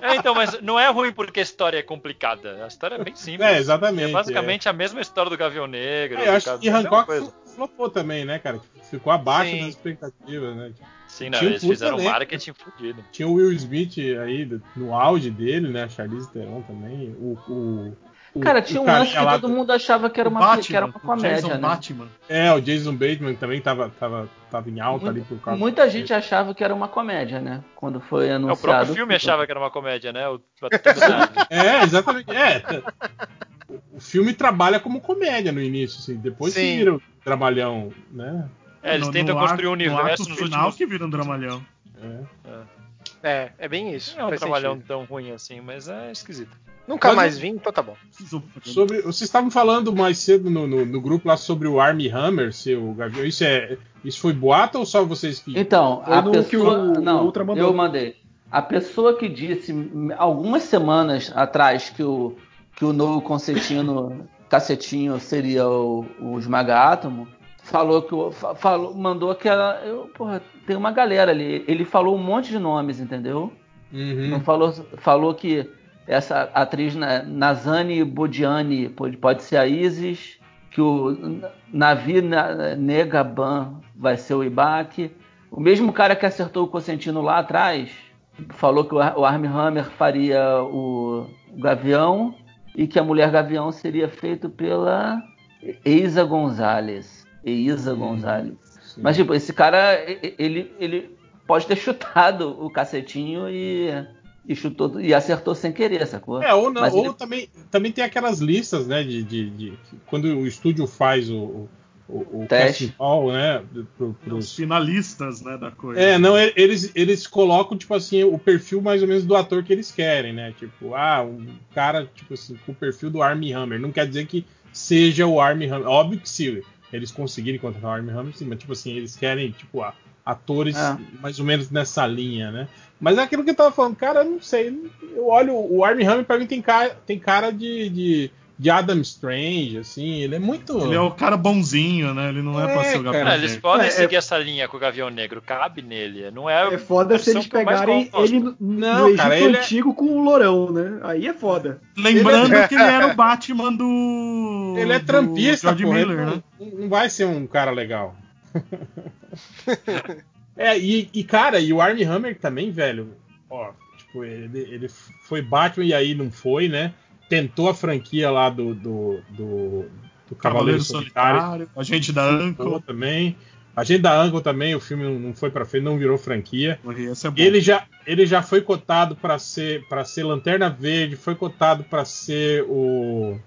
É, então, mas não é ruim porque a história é complicada. A história é bem simples. É, exatamente. É basicamente a mesma história do Gavião Negro. É, eu acho que é Hancock fl- flopou também, né, cara? Ficou abaixo Sim. das expectativas, né? Sim, não, Tinha eles fizeram um marketing fudido. Tinha o Will Smith aí no auge dele, né? A Charlize Theron também. O, o- Cara, o tinha um lance que lá todo mundo achava que era uma, Batman, que era uma o comédia, Jason né? Batman. É, o Jason Bateman também tava, tava, tava em alta ali por causa Muita gente achava que era uma comédia, né? Quando foi É, anunciado. o próprio filme achava que era uma comédia, né? O, É, exatamente. É, t- o filme trabalha como comédia no início, assim. Depois que Sim. vira o trabalhão, né? é, eles No- tentam no construir um arco- no universo arco nos final últimos. que vira um dramalhão. É. É, é bem isso. Não é um trabalhão sentido. tão ruim assim, mas é esquisito. Nunca Mas mais vim, então tá bom. Sobre, vocês estavam falando mais cedo no, no, no grupo lá sobre o Army Hammer, seu Gavião. Isso, é, isso foi boato ou só vocês que. Então, a no pessoa. que o- não, o Ultra mandou. eu mandei. A pessoa que disse algumas semanas atrás que o, que o novo Concetinho, Cacetinho seria o, o Esmaga Átomo, falou que o- falou, mandou que ela. Eu, porra, tem uma galera ali. Ele falou um monte de nomes, entendeu? Uhum. Não falou, falou que essa atriz Na- Nazani Bodiani pode, pode ser a Isis, que o Navi Na- Negaban vai ser o Ibaki. O mesmo cara que acertou o Cosentino lá atrás falou que o Ar- o Armie Hammer faria o Gavião e que a Mulher Gavião seria feito pela Eiza Gonzalez. Eiza Gonzalez. Sim. Mas, tipo, esse cara, ele, ele pode ter chutado o cacetinho e, e chutou e acertou sem querer, sacou? É, ou não, Mas ou ele- também, também tem aquelas listas, né, de, de, de- quando o estúdio faz o, o, o Teste. call, né? pro- Os finalistas, né, da coisa. É, não, e- eles, eles colocam, tipo assim, o perfil mais ou menos do ator que eles querem, né? Tipo, ah, um cara, tipo assim, com o perfil do Armie Hammer. Não quer dizer que seja o Armie Hammer. Óbvio que se eles conseguirem contratar o Armie Hammer, sim, mas tipo assim, eles querem, tipo, a- atores É. mais ou menos nessa linha, né? Mas é aquilo que eu tava falando, cara, eu não sei. Eu olho, o Armie Hammer pra mim tem cara, tem cara de, de, de Adam Strange, assim, ele é muito. Ele é o cara bonzinho, né? Ele não é, pra É, ser o cara. Gabriel Ah, eles Negro. podem É, seguir é- essa linha com o Gavião Negro, cabe nele. Não é, É foda se eles pegarem ele no, no Não, Egito cara, ele é- antigo com o Lourão, né? Aí é foda. Lembrando que ele era o Batman do. Ele é do trampista, ele Miller, não, né? não vai ser um cara legal. é, e, e, cara, e o Armie Hammer também, velho, ó, tipo, ele, ele foi Batman e aí não foi, né? Tentou a franquia lá do, do, do, do Cavaleiro Cavaleiro Solitário. Solitário, agente da tentou Uncle. também. A gente da Angle também, o filme não, foi pra frente, não virou franquia. É. Ele já, ele já foi cotado pra ser para ser Lanterna Verde, foi cotado pra ser o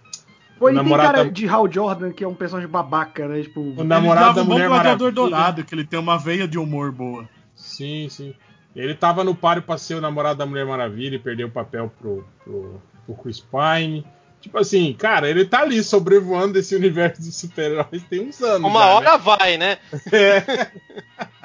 Pô, O e tem namorado cara da- de Hal Jordan que é um personagem babaca, né? Tipo, o Ele namorado da um bom Mulher Maravilha. dourado, que ele tem uma veia de humor boa. Sim, sim. Ele tava no páreo pra ser o namorado da Mulher Maravilha e perdeu o papel pro, pro, pro Chris Pine. Tipo assim, cara, ele tá ali sobrevoando desse universo dos super-heróis tem uns anos. Uma já, hora vai, né? Né? É.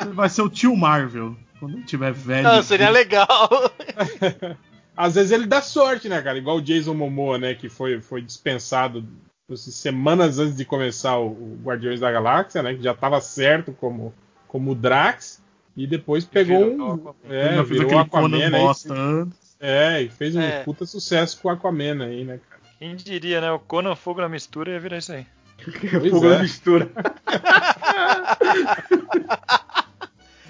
Ele vai ser o tio Marvel. Quando ele tiver velho. Não, seria legal. Às vezes ele dá sorte, né, cara? Igual o Jason Momoa, né? Que foi, foi dispensado assim, semanas antes de começar o, Guardiões da Galáxia, né? Que já tava certo como, como o Drax. E depois pegou Virou um. Aquaman. É, virou aquele Aquaman bosta antes. É, e fez um É. puta sucesso com o Aquaman aí, né, cara? Quem diria, né? O Conan Fogo na mistura ia virar isso aí. Fogo é. na mistura.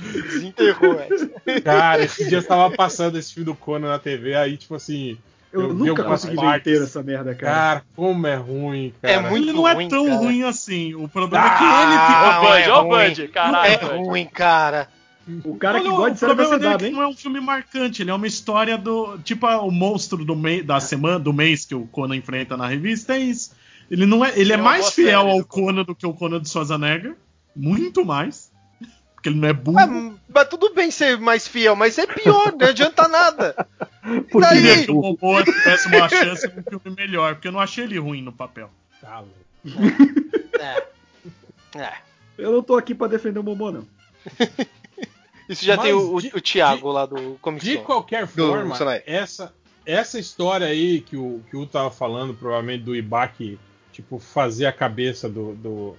Desenterrou essa. Cara, esse dia tava passando esse filme do Conan na TV, aí, tipo assim. Eu, Eu nunca consegui ver inteiro essa merda, cara. Cara, como é ruim, cara. É muito Ele não é ruim, tão cara. ruim assim. O problema Ah, é que ele Ó fica. o Bud, é ó o ruim. Bud, caralho. É ruim, cara. O cara que Olha, gosta de o série da problema dele é cidade, que hein? não é um filme marcante, ele é uma história do. Tipo ah, o monstro do mês da semana, do mês que o Conan enfrenta na revista, é isso. Ele não é. Ele é É mais fiel ao do Conan. Do que o Conan de Schwarzenegger. Muito mais. Porque ele não é burro. Mas, mas tudo bem ser mais fiel, mas é pior, não adianta nada. Porque daí? queria é que o Momoa tivesse uma chance de um filme melhor, porque eu não achei ele ruim no papel. Tá louco. É. É. Eu não tô aqui pra defender o Momô, não. Isso já Mas tem o, de- o Thiago lá do Comic De qualquer forma, essa, essa história aí que o, que o tava falando, provavelmente do Ibaki, tipo, fazer a cabeça do. do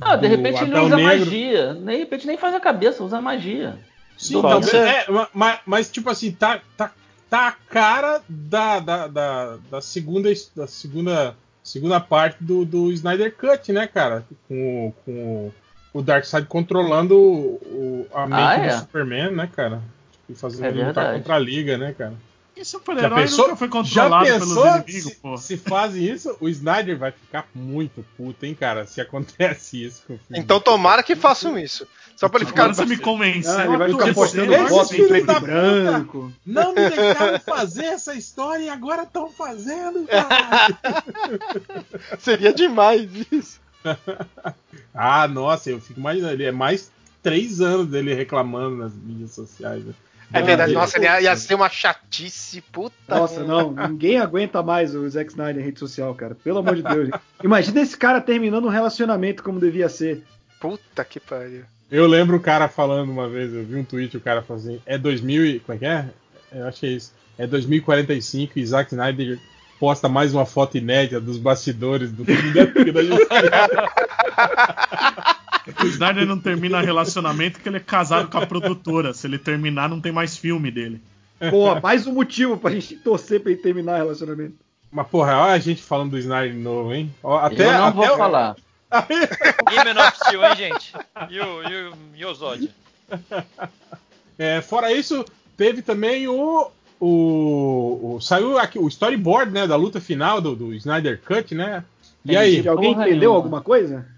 Ah, de do repente ele usa Negro. magia. De repente nem faz a cabeça, usa magia. Sim, talvez, é, ma- ma- mas, tipo assim, tá, tá, tá a cara da, da, da, da segunda, da segunda, segunda parte do, do Snyder Cut, né, cara? Com, o- com o- Darkseid controlando o, a mente Ah, do é? Superman, né, cara? Tipo, fazendo É ele lutar contra a Liga, né, cara? E Já super-herói pensou, nunca foi já controlado pensou pelos inimigos, se, pô. se fazem isso? O Snyder vai ficar muito puto, hein, cara? Se acontece isso com o filme. Então tomara que façam isso. Só pra ele ficar. Agora você me convenceu. Ah, ele vai ficar postando foto em preto e branco. Não me deixaram fazer essa história e agora estão fazendo, cara. Seria demais isso. ah, nossa, eu fico imaginando. Ele é mais três anos dele reclamando nas mídias sociais. né? É verdade. Nossa, ia, ia ser uma chatice, puta. Nossa, não, ninguém aguenta mais o Zack Snyder em rede social, cara. Pelo amor de Deus. Imagina esse cara terminando um relacionamento como devia ser. Puta que pariu. Eu lembro o cara falando uma vez, eu vi um tweet, o cara falou assim, é 2000 e... Como é que é? Eu acho que é isso. É 2045 e Zack Snyder posta mais uma foto inédita dos bastidores do filme da Liga da Justiça. O Snyder não termina relacionamento porque ele é casado com a produtora. Se ele terminar, não tem mais filme dele. Pô, mais um motivo pra gente torcer pra ele terminar o relacionamento. Mas, porra, olha a gente falando do Snyder de novo, hein? Ó, Até, eu não até vou o- falar. E Man of Steel, hein, gente? E o, e o, e o Zod? É, fora isso, teve também o, o, o- Saiu aqui o storyboard, né? Da luta final do, do Snyder Cut, né? E aí? Alguém Porra entendeu nenhuma. alguma coisa?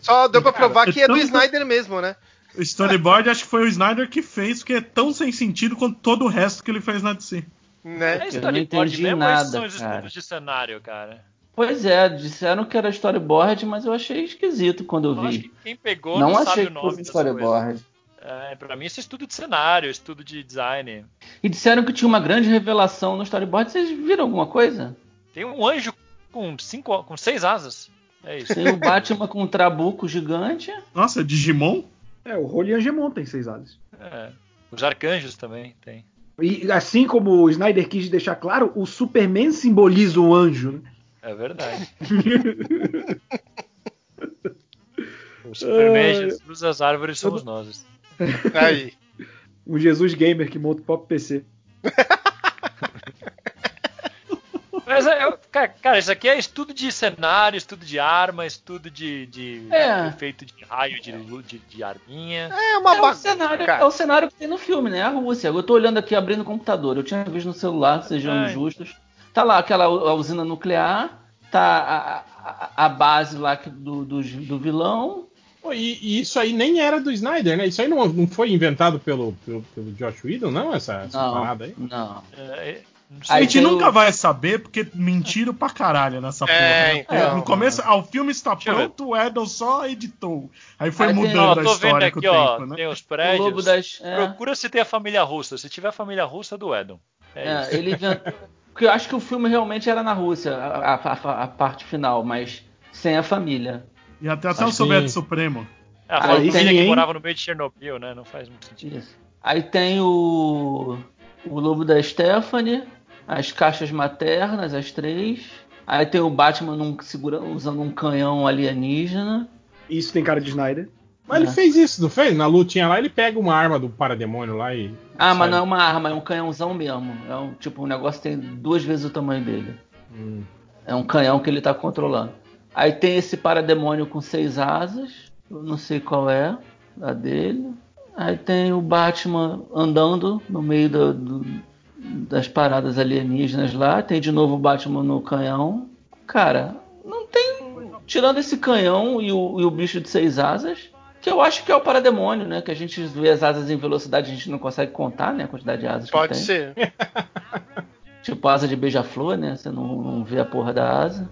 Só deu pra provar que é do Snyder mesmo, né? O storyboard acho que foi o Snyder que fez, porque é tão sem sentido quanto todo o resto que ele fez na DC. Né? É não storyboard entendi mesmo nada, ou são os cara. estudos de cenário, cara? Pois é, disseram que era storyboard, mas eu achei esquisito quando eu Eu acho vi. que quem pegou Não, não, achei sabe o que nome fosse das storyboard. coisas. É, pra mim isso é estudo de cenário, estudo de design. E disseram que tinha uma grande revelação no storyboard. Vocês viram alguma coisa? Tem um anjo com cinco, com seis asas. É isso. Tem o Batman com um trabuco gigante. Nossa, Digimon? É, o Rolian Gemon tem seis asas. É. Os arcanjos também tem. E assim como o Snyder quis deixar claro, o Superman simboliza o anjo. Né? É verdade. o Superman, Jesus, as árvores somos nós. Aí. Um Jesus gamer que monta o próprio PC. Mas, é, eu- cara, isso aqui é estudo de cenário, estudo de arma, estudo de, de É. efeito de raio, de, de, de arminha. É uma É o, cenário, cara. é o cenário que tem no filme, né? A Rússia. Eu tô olhando aqui, abrindo o computador. Eu tinha visto no celular, sejam Ai. justos. Tá lá aquela usina nuclear, tá a, a- a base lá do, do, do vilão. E, e isso aí nem era do Snyder, né? Isso aí não, não foi inventado pelo, pelo, pelo Josh Whedon, não? Essa, essa Não, parada aí? não. É, não A gente tem nunca vai saber, porque mentiram pra caralho nessa porra. É, né? então, no começo, ah, o filme está Deixa eu ver. pronto, o Edel só editou. Aí foi tem- mudando Ó, a tô vendo história com o aqui, ó, tempo, né? tem os O prédios. Lobo das. É, Procura se tem a família russa. Se tiver a família russa, do Edom. É, é, isso. ele inventou. Porque eu acho que o filme realmente era na Rússia, a, a- a- a parte final, mas sem a família. E até, até o Soviético Supremo. É, a Aí família tem, que hein? morava no meio de Chernobyl, né? Não faz muito sentido. Isso. Aí tem o. O Lobo da Stephanie, as caixas maternas, as três. Aí tem o Batman num- segura- usando um canhão alienígena. Isso tem cara de Snyder. Mas ele É. fez isso, não fez? Na lutinha lá, ele pega uma arma do parademônio lá e. Ah, sai. mas não é uma arma, é um canhãozão mesmo. É um tipo um negócio que tem duas vezes o tamanho dele. Hum. É um canhão que ele tá controlando. Aí tem esse parademônio com seis asas. Eu não sei qual é a dele. Aí tem o Batman andando no meio do- do- das paradas alienígenas lá. Tem de novo o Batman no canhão. Cara, não tem. Tirando esse canhão e o, e o bicho de seis asas, que eu acho que é o parademônio, né? Que a gente vê as asas em velocidade, a gente não consegue contar, né? A quantidade de asas que Pode tem. ser. Tipo asa de beija-flor, né? Você não, não vê a porra da asa.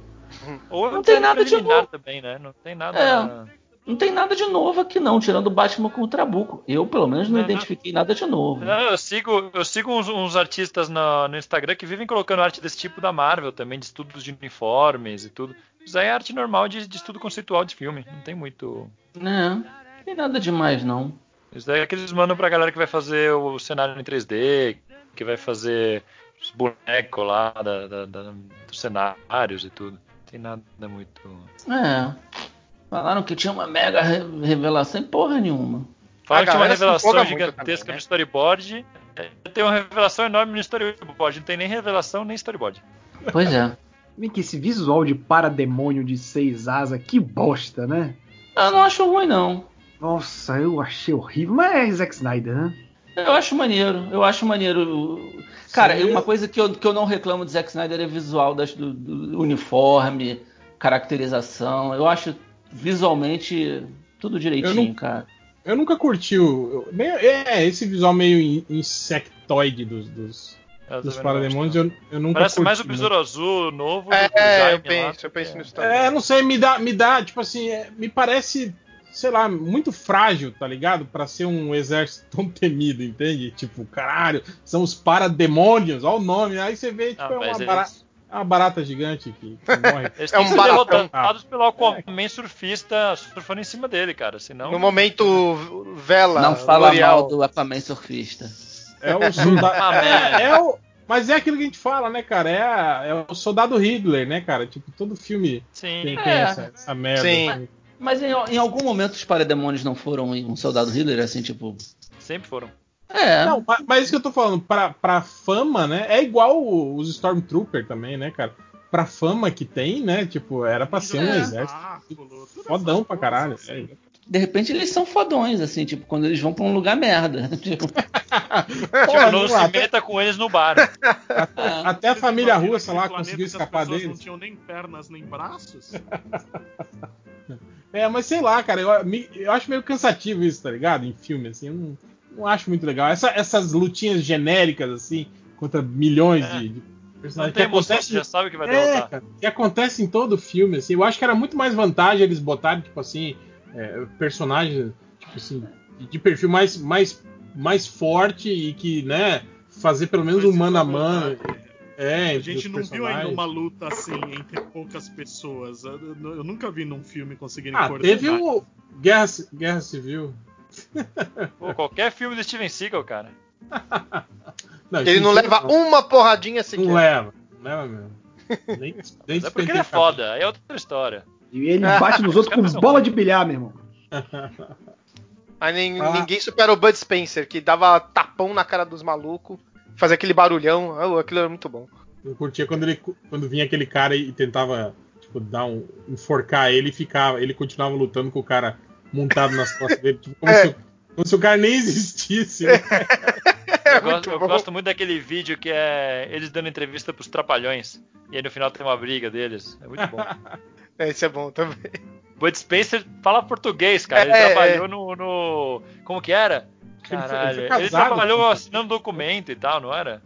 Ou Não tem nada de bom. também, né? Não tem nada. É. Não tem nada de novo aqui não, tirando o Batman com o Trabuco. Eu, pelo menos, não Não, não. identifiquei nada de novo. Não, eu sigo, eu sigo uns, uns artistas no, no Instagram que vivem colocando arte desse tipo da Marvel também, de estudos de uniformes e tudo. Isso aí é arte normal de, de estudo conceitual de filme. Não tem muito. É, não tem nada demais não. Isso daí é que eles mandam pra galera que vai fazer o cenário em 3D, que vai fazer os bonecos lá da- da- da- dos cenários e tudo. Tem nada muito. É. Falaram que tinha uma mega re- revelação e porra nenhuma. Falaram que tinha uma revelação gigantesca também, né? no storyboard. É, Tem uma revelação enorme no storyboard. Não tem nem revelação nem storyboard. Pois é. Vem que esse visual de parademônio de seis asas, que bosta, né? Eu não acho ruim não. Nossa, eu achei horrível. Mas é Zack Snyder, né? Eu acho maneiro, eu acho maneiro. Cara, Sim. uma coisa que eu, que eu não reclamo de Zack Snyder é visual das, do, do uniforme, caracterização. Eu acho visualmente tudo direitinho, Eu não- cara. Eu nunca curti o. eu- nem- é, esse visual meio in- insectoide dos, dos, Eu dos parademônios, eu, eu nunca Parece curti. mais o não. Besouro Azul novo. do que o É, Jaime eu penso, lá, eu penso porque- nisso também. É, não sei, me dá, me dá, tipo assim, é, me parece, sei lá, muito frágil, tá ligado? Pra ser um exército tão temido, entende? Tipo, caralho, são os parademônios, olha o nome. Aí você vê, tipo, Ah, é, uma eles- é uma barata gigante que, que morre. Eles É um que ser baratão. derrotados pelo Aquaman surfista surfando em cima dele, cara. Senão. No momento, vela. não fala L'Oreal. mal do Aquaman surfista. É o soldado. É, é o. Mas é aquilo que a gente fala, né, cara? É, a- é o soldado Hitler, né, cara? Tipo, todo filme Sim. tem, tem É. essa, essa merda. Sim. assim. Mas em, em algum momento os parademônios não foram um soldado Hitler, assim, tipo. Sempre foram. É. Não, mas, mas isso que eu tô falando, pra, pra fama, né? É igual os Stormtrooper também, né, cara? Pra fama que tem, né? Tipo, era pra ser um É. exército tudo fodão essas pra coisas caralho. assim. é. De repente eles são fodões, assim, tipo, quando eles vão pra um lugar merda. Tipo, Tipo, não não, se até- meta com eles no bar. ah, Até a família russa lá conseguiu escapar deles. Não tinham nem pernas nem braços. É, mas sei lá, cara, eu, eu acho meio cansativo isso, tá ligado? Em filme, assim, eu não, não acho muito legal. Essa- essas lutinhas genéricas, assim, contra milhões É. de, de Não tem que emoção, acontece, já sabe que vai é, derrotar. cara, que acontece em todo filme, assim. Eu acho que era muito mais vantagem eles botarem, tipo assim, é, personagens, tipo assim, de- perfil mais, mais, mais forte e que, né, fazer pelo menos um mano a é mano. É, A gente não viu ainda uma luta assim entre poucas pessoas. Eu, nunca vi num filme conseguirem Ah, coordenar. teve o Guerra, Guerra Civil. Pô, qualquer filme do Steven Seagal, cara. Não, Ele não leva uma porradinha sequer. Não leva, não leva mesmo. Nem, nem Mas é porque ele é foda, aí é outra história. E ele bate nos outros com bola de bilhar, meu irmão. Aí nem- Ah. ninguém supera o Bud Spencer, que dava tapão na cara dos malucos, fazia aquele barulhão. Ah, aquilo era muito bom. Eu curtia quando ele quando vinha aquele cara e tentava tipo, dar um enforcar ele e ficava, ele continuava lutando com o cara montado nas costas dele, tipo, como, É. se, como se o cara nem existisse. né? Eu, gosto, eu gosto muito daquele vídeo que é eles dando entrevista pros trapalhões. E aí no final tem uma briga deles. É muito bom. É, Esse é bom também. Bud Spencer fala português, cara. Ele É, trabalhou no, no- Como que era? Ele foi- ele Caralho. foi Ele, trabalhou assinando documento e tal, não era?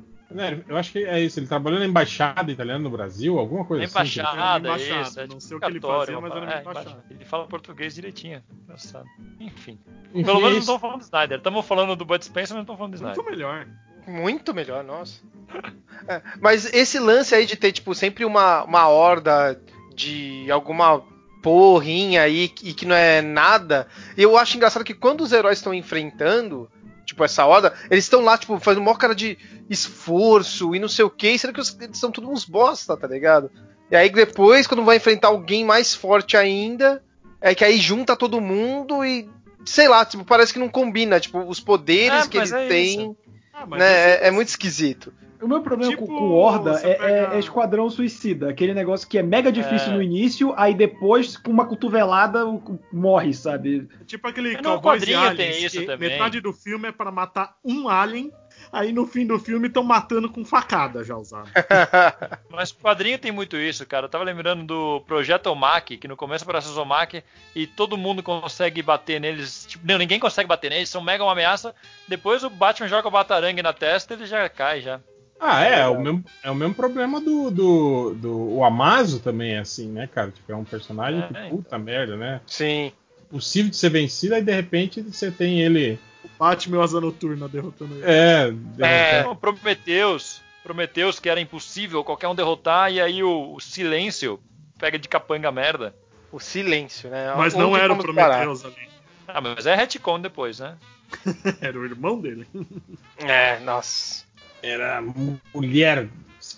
Eu acho que é isso, ele trabalhou na embaixada italiana no Brasil, alguma coisa assim. embaixada, Era embaixada, isso. É não sei o que ele fazia, mas era é, embaixada. Ele fala português direitinho. Engraçado. Enfim. Enfim, Pelo é menos não isso. estamos falando do Snyder. Estamos falando do Bud Spencer, mas não estamos falando do Snyder. Muito melhor. Muito melhor, nossa. É, mas esse lance aí de ter, tipo, sempre uma, uma horda de alguma porrinha aí e que não é nada, eu acho engraçado que quando os heróis estão enfrentando, tipo, essa horda, eles estão lá, tipo, fazendo uma cara de esforço e não sei o que, sendo que eles são todos uns bosta, tá ligado? E aí depois, quando vai enfrentar alguém mais forte ainda, é que aí junta todo mundo e. Sei lá, tipo, parece que não combina, tipo, os poderes É, que eles é têm, isso. Ah, mas né? É, é muito esquisito. O meu problema Tipo, com, com Horda é, é- pega- é Esquadrão Suicida. Aquele negócio que é mega difícil É. no início, aí depois, com uma cotovelada, morre, sabe? Tipo aquele No Cowboys e quadrinho tem Aliens, isso também. metade do filme é pra matar um alien, aí no fim do filme estão matando com facada já usado. Mas o quadrinho tem muito isso, cara. Eu tava lembrando do Projeto Omaki, que no começo parece o Omaki e todo mundo consegue bater neles. Tipo, não, ninguém consegue bater neles, são mega uma ameaça. Depois o Batman joga o batarangue na testa e ele já cai já. Ah, é, é o mesmo, é o mesmo problema do, do, do o Amazo também é assim, né, cara? Tipo, é um personagem É, que então. puta merda, né? Sim. Possível de ser vencido, aí de repente você tem ele. O Batman e o Asa Noturna derrotando ele. É, É. derrotando- Então, Prometheus. Prometheus que era impossível qualquer um derrotar e aí o, o silêncio pega de capanga a merda. O silêncio, né? Mas Onde não era o parar? Prometheus ali. Ah, mas é retcon depois, né? Era o irmão dele. É, nossa. Era mulher,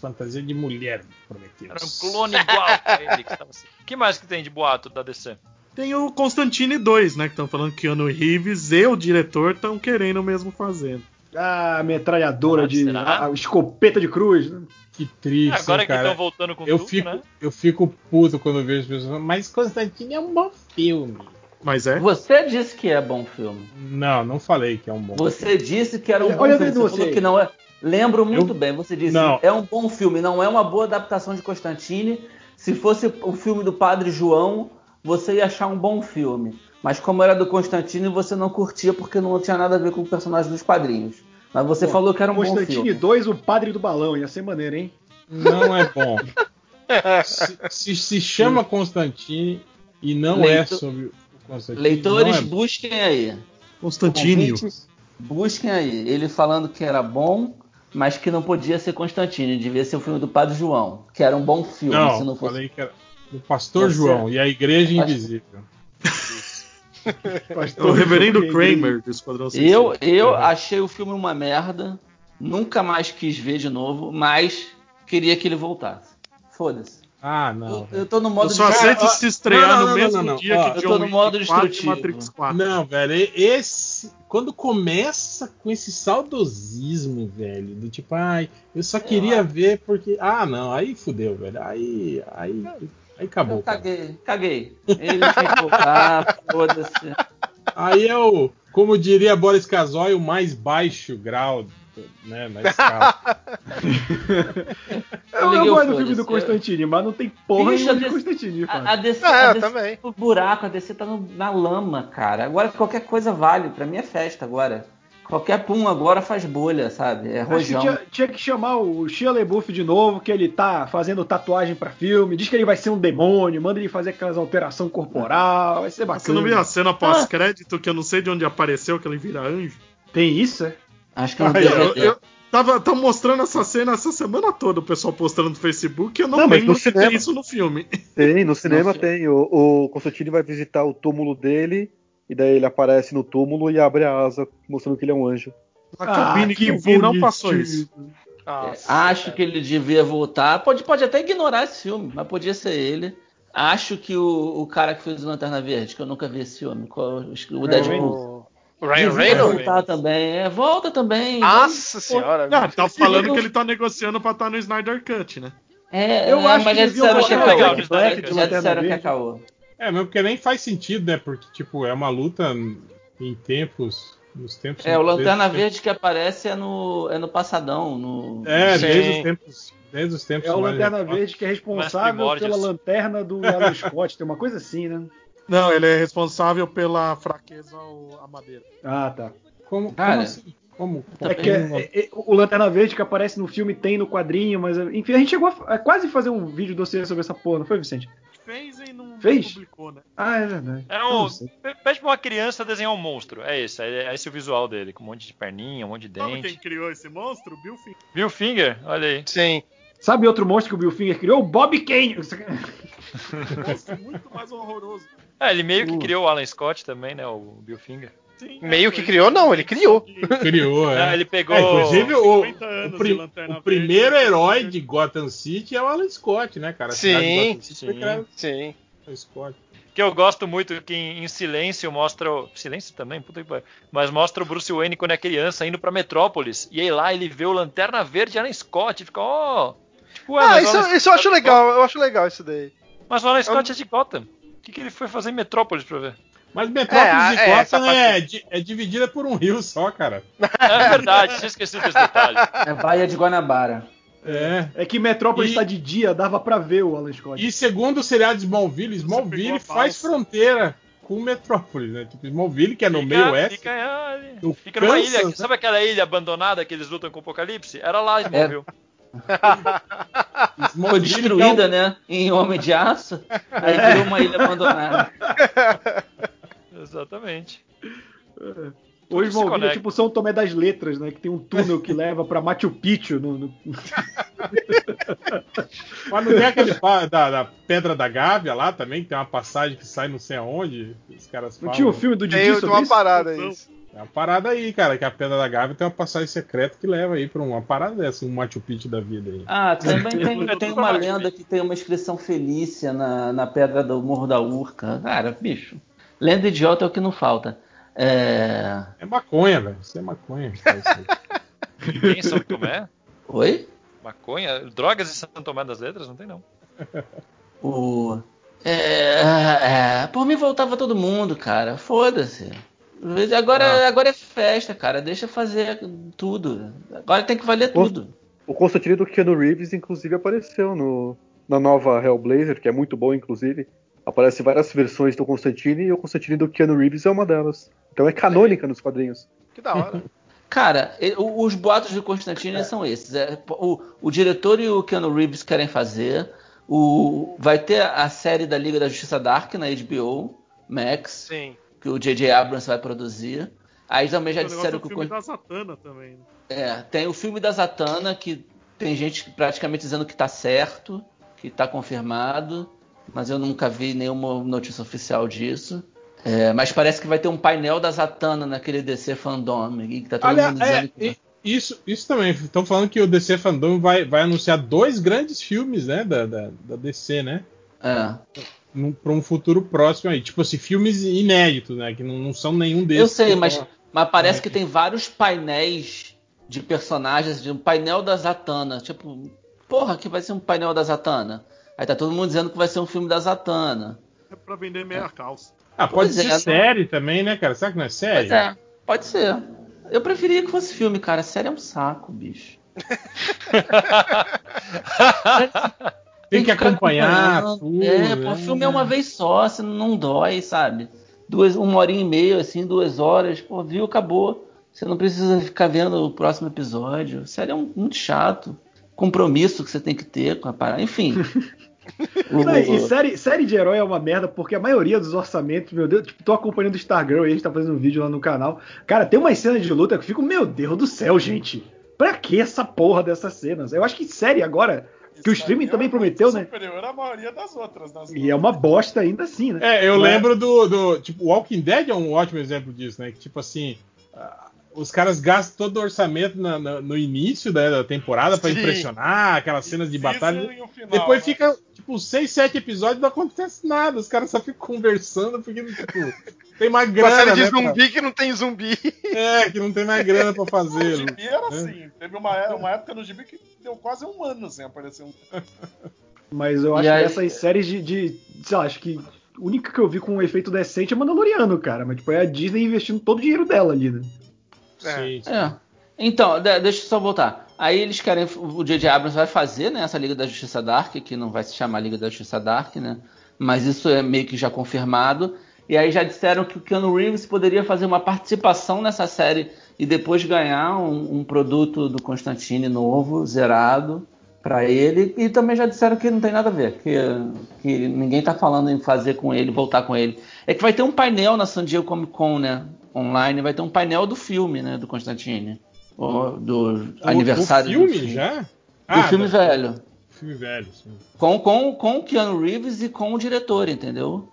fantasia de mulher, prometeu. Era um clone igual a ele que tava assim. O que mais que tem de boato da DC? Tem o Constantine 2, né? Que estão falando que Keanu Reeves e o diretor estão querendo mesmo fazer. A metralhadora Ah, de. A, a escopeta de cruz. né? Que triste, Agora que cara. estão voltando com eu tudo, fico, né? eu fico puto quando eu vejo as pessoas mas Constantine é um bom filme. Mas é. Você disse que é bom filme. Não, não falei que é um bom Você disse que era um Olha- bom olha filme. Você falou que não é. Lembro muito Eu- bem. Você disse Não. é um bom filme, não é uma boa adaptação de Constantine. Se fosse o filme do Padre João, você ia achar um bom filme. Mas como era do Constantine, você não curtia porque não tinha nada a ver com o personagem dos quadrinhos. Mas você Pô, falou que era um bom Constantine filme. 2, o padre do balão. Ia ser maneiro, hein? Não é bom. se, se, se chama Constantine e não é Leito- sobre o Constantine. Leitores, é busquem aí. Constantínio. Ouvintes, Busquem aí. Ele falando que era bom, mas que não podia ser Constantine. Devia ser o filme do Padre João, que era um bom filme. Não, se não fosse... falei que era o Pastor Você- João e a Igreja Acho- Invisível. É o reverendo Kramer do Esquadrão Suicida. Eu, eu achei o filme uma merda. Nunca mais quis ver de novo, mas queria que ele voltasse. Foda-se. Ah, não. Eu, eu tô no modo Eu só de- aceito se estrear não, não, no não, mesmo não, não. dia Ó, que eu John tô no modo 4 destrutivo. Matrix 4. Não, velho, esse. Quando começa com esse saudosismo, velho, do tipo, ai, eu só queria ver porque. Ah, não, aí fudeu, velho. Aí. Aí. Aí acabou. Eu cara. caguei, caguei. Ele tinha que voltar, foda-se. Aí é o. Como diria Boris Casoy, o mais baixo grau né, na escala. Eu, eu gosto do filme do Constantine, mas não tem porra Bicho, de a DC Constantine, A, cara. a DC, Ah, a eu DC também. no buraco, a DC tá no- na lama, cara. Agora qualquer coisa vale. Pra mim é festa agora. Qualquer pum agora faz bolha, sabe? É rojão. tinha, tinha que chamar o Shia LaBeouf de novo, que ele tá fazendo tatuagem pra filme, diz que ele vai ser um demônio, manda ele fazer aquelas alteração corporal, vai ser bacana. Você não viu a cena pós-crédito que eu não sei de onde apareceu, que ele vira anjo? Tem isso, é? Acho que não Aí, eu, DVD. eu tava, tava mostrando essa cena essa semana toda, o pessoal postando no Facebook, e eu não, Não, mas lembro ter cinema. isso no filme. Tem, no cinema Nossa. tem. O, o Constantine vai visitar o túmulo dele, e daí ele aparece no túmulo e abre a asa, mostrando que ele é um anjo. A cabine que vi não passou isso. Nossa, Acho que ele devia voltar. Pode, pode até ignorar esse filme, mas podia ser ele. Acho que o, o cara que fez o Lanterna Verde, que eu nunca vi esse filme, qual- o Deadpool. O Ryan Reynolds? voltar também. É, volta também. Nossa senhora. Não, tá falando que ele tá negociando pra estar no Snyder Cut, né? É, Eu é, acho mas que deviam disseram que é caô. Já disseram que é caô. É, mesmo porque nem faz sentido, né? Porque, tipo, é uma luta em tempos. Nos tempos. É, o Lanterna Verde que aparece é no, é no Passadão. No... É, Sim. desde os tempos. Desde os tempos. É o Lanterna. Verde que é responsável pela lanterna do Alan Scott, tem uma coisa assim, né? Não, ele é responsável pela fraqueza à madeira. Ah, tá. Como, Cara, como assim? Como? É que é- é- o Lanterna Verde que aparece no filme tem no quadrinho, mas enfim, a gente chegou a, a quase fazer um vídeo dossiê sobre essa porra, não foi, Vicente? Fez e não Fez? publicou, né? Ah, é verdade. É Eu um, pede pra uma criança desenhar um monstro. É esse, é, é esse o visual dele, com um monte de perninha, um monte de Sabe quem dente. criou esse monstro? Bill Finger. Bill Finger, olha aí. Sim. Sabe outro monstro que o Bill Finger criou? O Bob Kane! Um monstro muito mais horroroso. É, ele meio que Uh. criou o Alan Scott também, né? O Bill Finger. Sim, Meio é, que criou, não, ele criou. Criou, é. Ele pegou. É, inclusive, o, 50 anos o, pri- de Lanterna o Verde. primeiro herói de Gotham City é o Alan Scott, né, cara? A Sim, sim. Sim. Scott. Que eu gosto muito que em, em silêncio mostra. o- Silêncio também, puta que pariu. Mas mostra o Bruce Wayne quando é criança indo pra Metrópolis. E aí lá ele vê o Lanterna Verde e Alan Scott. E fica, ó. Tipo, ué, Ah, isso, Alan isso eu acho legal, eu acho legal isso daí. Mas o Alan Scott é de Gotham. O que, que ele foi fazer em Metrópolis pra ver? Mas Metrópolis de É, é, essa Gotham parte- é, di- é dividida por um rio só, cara. É verdade, tinha esquecido desse detalhe. É Baía de Guanabara. É. É que Metrópolis está de dia, dava pra ver o Alan Scott. E segundo o seriado de Smallville, Smallville faz fronteira com Metrópolis, né? Tipo, Smallville, que é no Fica- meio oeste. Fica, no Fica numa Kansas, ilha. né? Sabe aquela ilha abandonada que eles lutam com o Apocalipse? Era lá, Smallville. Foi destruída, né? Em Homem de Aço. Aí virou uma ilha abandonada. Exatamente. Hoje se Smallville é tipo São Tomé das Letras, né? Que tem um túnel que leva pra Machu Picchu. No, no- Mas não tem aquele da, da Pedra da Gávea lá também, que tem uma passagem que sai não sei aonde. Os caras Não falam. tinha o filme do Didi tem sobre uma isso? parada isso. É uma parada aí, cara, que a Pedra da Gávea tem uma passagem secreta que leva aí pra uma parada dessa, um Machu Picchu da vida aí. Ah, também tem, tem uma lenda que tem uma inscrição felícia na, na pedra do Morro da Urca. Cara, bicho. Lenda idiota é o que não falta. É... É maconha, velho. Isso é maconha. Tem em São Tomé? Oi? Maconha? Drogas em São Tomé das Letras? Não tem, não. O. É, é, por mim voltava todo mundo, cara. Foda-se. Agora, agora é festa, cara. Deixa fazer tudo. Agora tem que valer Pô. tudo. O Constantine do Keanu Reeves, inclusive, apareceu no, na nova Hellblazer, que é muito boa, inclusive. Aparecem várias versões do Constantine e o Constantine do Keanu Reeves é uma delas. Então é canônica nos quadrinhos. Que da hora. Cara, os boatos de Constantine são esses. É, o, o diretor e o Keanu Reeves querem fazer. O, vai ter a série da Liga da Justiça Dark na HBO Max, Sim. que o J.J. Abrams vai produzir. Aí também já disseram do que o filme da Satana também. né? É, tem o filme da Zatanna, que tem gente praticamente dizendo que tá certo, que tá confirmado, mas eu nunca vi nenhuma notícia oficial disso. É, mas parece que vai ter um painel da Zatanna naquele DC Fandom, e que tá todo Olha, mundo dizendo é, que... isso, isso também. Estão falando que o DC Fandom vai, vai anunciar dois grandes filmes, né, da, da, da DC, né? É. Pra um futuro próximo aí. Tipo assim, filmes inéditos, né? Que não, não são nenhum desses. Eu sei, mas, tão- mas parece É. que tem vários painéis de personagens, de um painel da Zatanna. Tipo, porra, que vai ser um painel da Zatanna. Aí tá todo mundo dizendo que vai ser um filme da Zatanna. É pra vender meia calça. Ah, pode Pois ser é, não- série também, né, cara? Será que não é série? Pois é, pode ser. Eu preferia que fosse filme, cara. Série é um saco, bicho. Tem que ficar acompanhar tudo. É, né? pô, filme é uma vez só, você não dói, sabe? Duas, uma hora e meia, assim, duas horas, pô, viu, acabou. Você não precisa ficar vendo o próximo episódio. Série é um, muito chato. Compromisso que você tem que ter com a parada. Enfim. Não, e série, série de herói é uma merda, porque a maioria dos orçamentos, meu Deus, tipo, tô acompanhando o Stargirl e a gente tá fazendo um vídeo lá no canal. Cara, tem umas cenas de luta que eu fico, meu Deus do céu, gente. Pra que essa porra dessas cenas? Eu acho que série agora, que o streaming também prometeu, né? superior à maioria das outras. Das E é uma bosta ainda assim, né? É, eu Mas- lembro do, do. Tipo, Walking Dead é um ótimo exemplo disso, né? Que, tipo assim. Os caras gastam todo o orçamento na- na- no início da, da temporada pra Sim. impressionar, aquelas cenas de batalha. o final, Depois né? fica, tipo, 6, 7 episódios e não acontece nada. Os caras só ficam conversando porque, tipo, tem mais Uma grana. série de né, pra- zumbi que não tem zumbi. É, que não tem mais grana pra O fazer. gibi É. era assim. Teve uma, é- uma época no gibi que deu quase um ano sem aparecer um. Mas eu acho aí- que essas séries de, de. Sei lá, acho que. A única que eu vi com um efeito decente é Mandaloriano, cara. Mas, tipo, é a Disney investindo todo o dinheiro dela ali, né? Sim, sim. É. Então, de- deixa eu só voltar. Aí eles querem. O J.J. Abrams vai fazer, né? Essa Liga da Justiça Dark, que não vai se chamar Liga da Justiça Dark, né? Mas isso é meio que já confirmado. E aí já disseram que o Keanu Reeves poderia fazer uma participação nessa série e depois ganhar um, um produto do Constantine novo, zerado, pra ele. E também já disseram que não tem nada a ver, que, que ninguém tá falando em fazer com ele, voltar com ele. É que vai ter um painel na San Diego Comic Con, né? Online, vai ter um painel do filme, né? Do Constantine. O- do O- aniversário o filme, do filme. já? Do Ah, filme do- velho. Filme velho, sim. Com, com, com o Keanu Reeves e com o diretor, entendeu?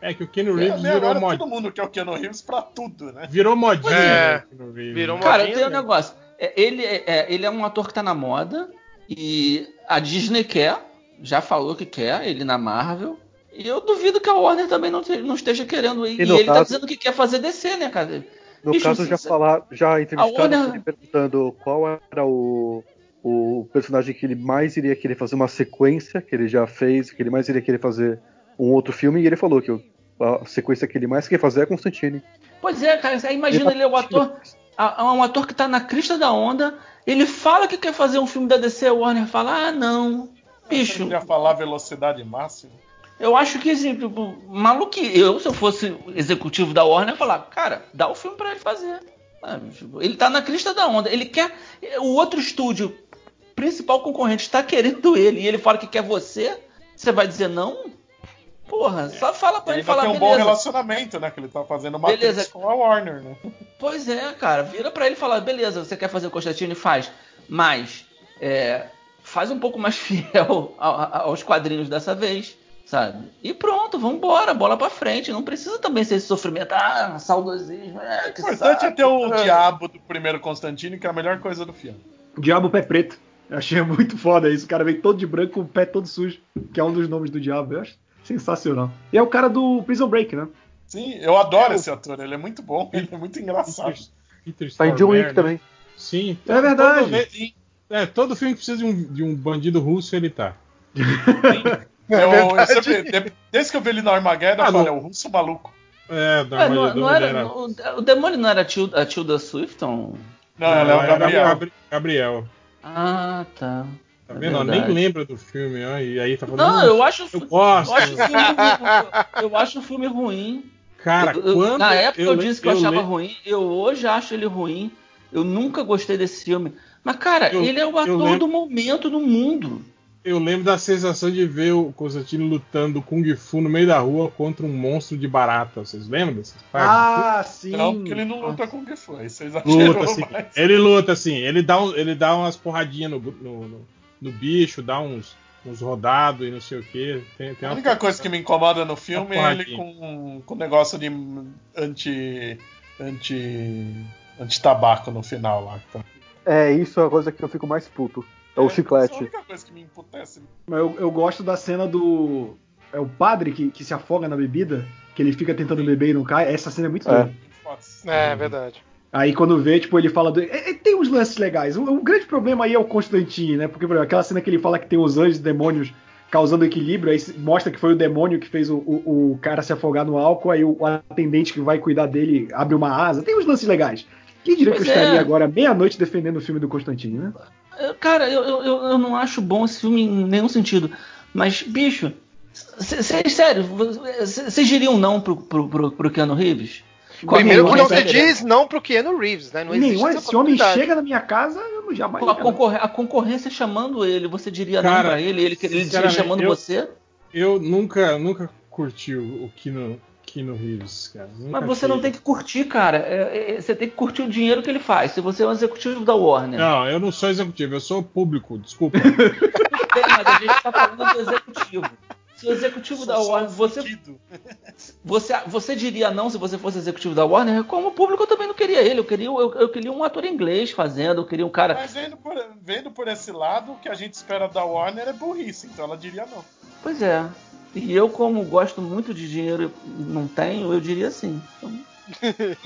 É que o Keanu Reeves É, virou, agora mod... todo mundo quer o Keanu Reeves pra tudo, né? virou modinha. É, né, virou Cara, modinha tem um mesmo. negócio. É, ele, é, é, ele é um ator que tá na moda e a Disney quer, já falou que quer, ele na Marvel. E eu duvido que a Warner também não, te- não esteja querendo. E, E no ele tá caso- dizendo que quer fazer DC, né, cara? No Bicho, caso, já falar, já entrevistaram Warner- ele perguntando qual era o, o personagem que ele mais iria querer fazer uma sequência, que ele já fez, que ele mais iria querer fazer um outro filme, e ele falou que o- a sequência que ele mais quer fazer é Constantine. Pois é, cara. Aí imagina ele é o ator. a- a- Um ator que tá na crista da onda. Ele fala que quer fazer um filme da DC, a Warner fala: ah, não. Bicho, Eu ia falar velocidade máxima. Eu acho que, assim, tipo, maluco, eu, se eu fosse executivo da Warner, eu ia falar, cara, dá o filme pra ele fazer. Sabe? Tipo, ele tá na crista da onda. Ele quer. O outro estúdio, principal concorrente, está querendo ele e ele fala que quer você. Você vai dizer não? Porra, só fala pra Ele ele falar, tem um bom beleza. relacionamento, né? Que ele tá fazendo uma Beleza. com a Warner, né? Pois é, cara, vira pra ele e fala, beleza, você quer fazer o Constantine? Faz. Mas, é, faz um pouco mais fiel aos quadrinhos dessa vez, sabe? E pronto, vambora, bola pra frente. Não precisa também ser esse sofrimento, ah, saudosismo, é, O importante é saco. ter o É. diabo do primeiro Constantine, que é a melhor coisa do filme. Diabo Pé Preto. Eu achei muito foda isso. O cara vem todo de branco com o pé todo sujo, que é um dos nomes do diabo. Eu acho sensacional. E é o cara do Prison Break, né? Sim, eu adoro esse ator, ele é muito bom, ele é muito engraçado. Peter Tá em John Wick né? também. Sim. É verdade. Todo, é, todo filme que precisa de um, de um bandido russo, ele tá. Eu, É eu verdade. sempre- de- desde que eu vi ele no Armageddon, Ah, eu falei, não. é o russo maluco. É, da Ué, não, não ele era, o, o demônio não era a Tilda, a Tilda Swifton? Não, ela é o era Gabriel. Gabri- Gabriel. Ah, tá. Tá É vendo? Nem lembra do filme, ó, e aí tá falando. Não, eu acho, eu gosto. eu acho o filme ruim. Eu acho o filme ruim. Cara, Eu- eu- quando. na época eu, disse que eu, achava le- ruim, eu hoje acho ele ruim. Eu nunca gostei desse filme. Mas, cara, Eu- ele é o eu ator lembro- do momento no mundo. Eu lembro da sensação de ver o Constantino lutando Kung Fu no meio da rua contra um monstro de barata. Vocês lembram dessas partes? Ah, sim. Não, porque ele não luta com o que foi, vocês Luta assim. mais. Ele luta assim. Ele dá, um- ele dá umas porradinhas no, no, no- no bicho, dá uns, uns rodados e não sei o que. Tem, tem A uma- única coisa que me incomoda no filme Uma é ele com, com negócio de anti. anti. anti-tabaco no final lá. Tá? É, isso é a coisa que eu fico mais puto. É o Essa é a chiclete. única coisa que me emputece. Mas eu, eu gosto da cena do. É o padre que, que se afoga na bebida, que ele fica tentando beber e não cai. Essa cena é muito É. doida. É, verdade. Aí quando vê, tipo, ele fala. Do... é, é, tem uns lances legais. O, o grande problema aí é o Constantine, né? Porque, por exemplo, aquela cena que ele fala que tem os anjos e demônios causando equilíbrio, aí mostra que foi o demônio que fez o, o, o cara se afogar no álcool, aí o, o atendente que vai cuidar dele abre uma asa. Tem uns lances legais. Quem diria que eu Pois é. estaria agora meia-noite defendendo o filme do Constantine, né? Eu- Cara, eu, eu, eu não acho bom esse filme em nenhum sentido. Mas, bicho, c- sério, vocês diriam não pro, pro, pro, pro Keanu Reeves? Primeiro que não se Concorrência- diz não pro Keanu Reeves, né? Não Nenhum esse homem chega na minha casa, eu não jamais. A, concorre- a concorrência chamando ele, você diria não Cara, pra ele, ele, ele sinceramente, chamando eu- você? Eu nunca, nunca curti o, o Keanu, Keanu Reeves, cara. Nunca Mas você achei. não tem que curtir, cara. É- é- você tem que curtir o dinheiro que ele faz. Se você é um executivo da Warner. Não, eu não sou executivo, eu sou público, desculpa. Bem, mas a gente tá falando do executivo. Se o executivo da Sou só Warner. Você, você, você diria não se você fosse executivo da Warner? Como público eu também não queria ele. Eu queria, eu, eu queria um ator inglês fazendo, eu queria um cara. Mas vendo por, vendo por esse lado, o que a gente espera da Warner é burrice, então ela diria não. Pois é. E eu, como gosto muito de dinheiro e não tenho, eu diria sim. Então,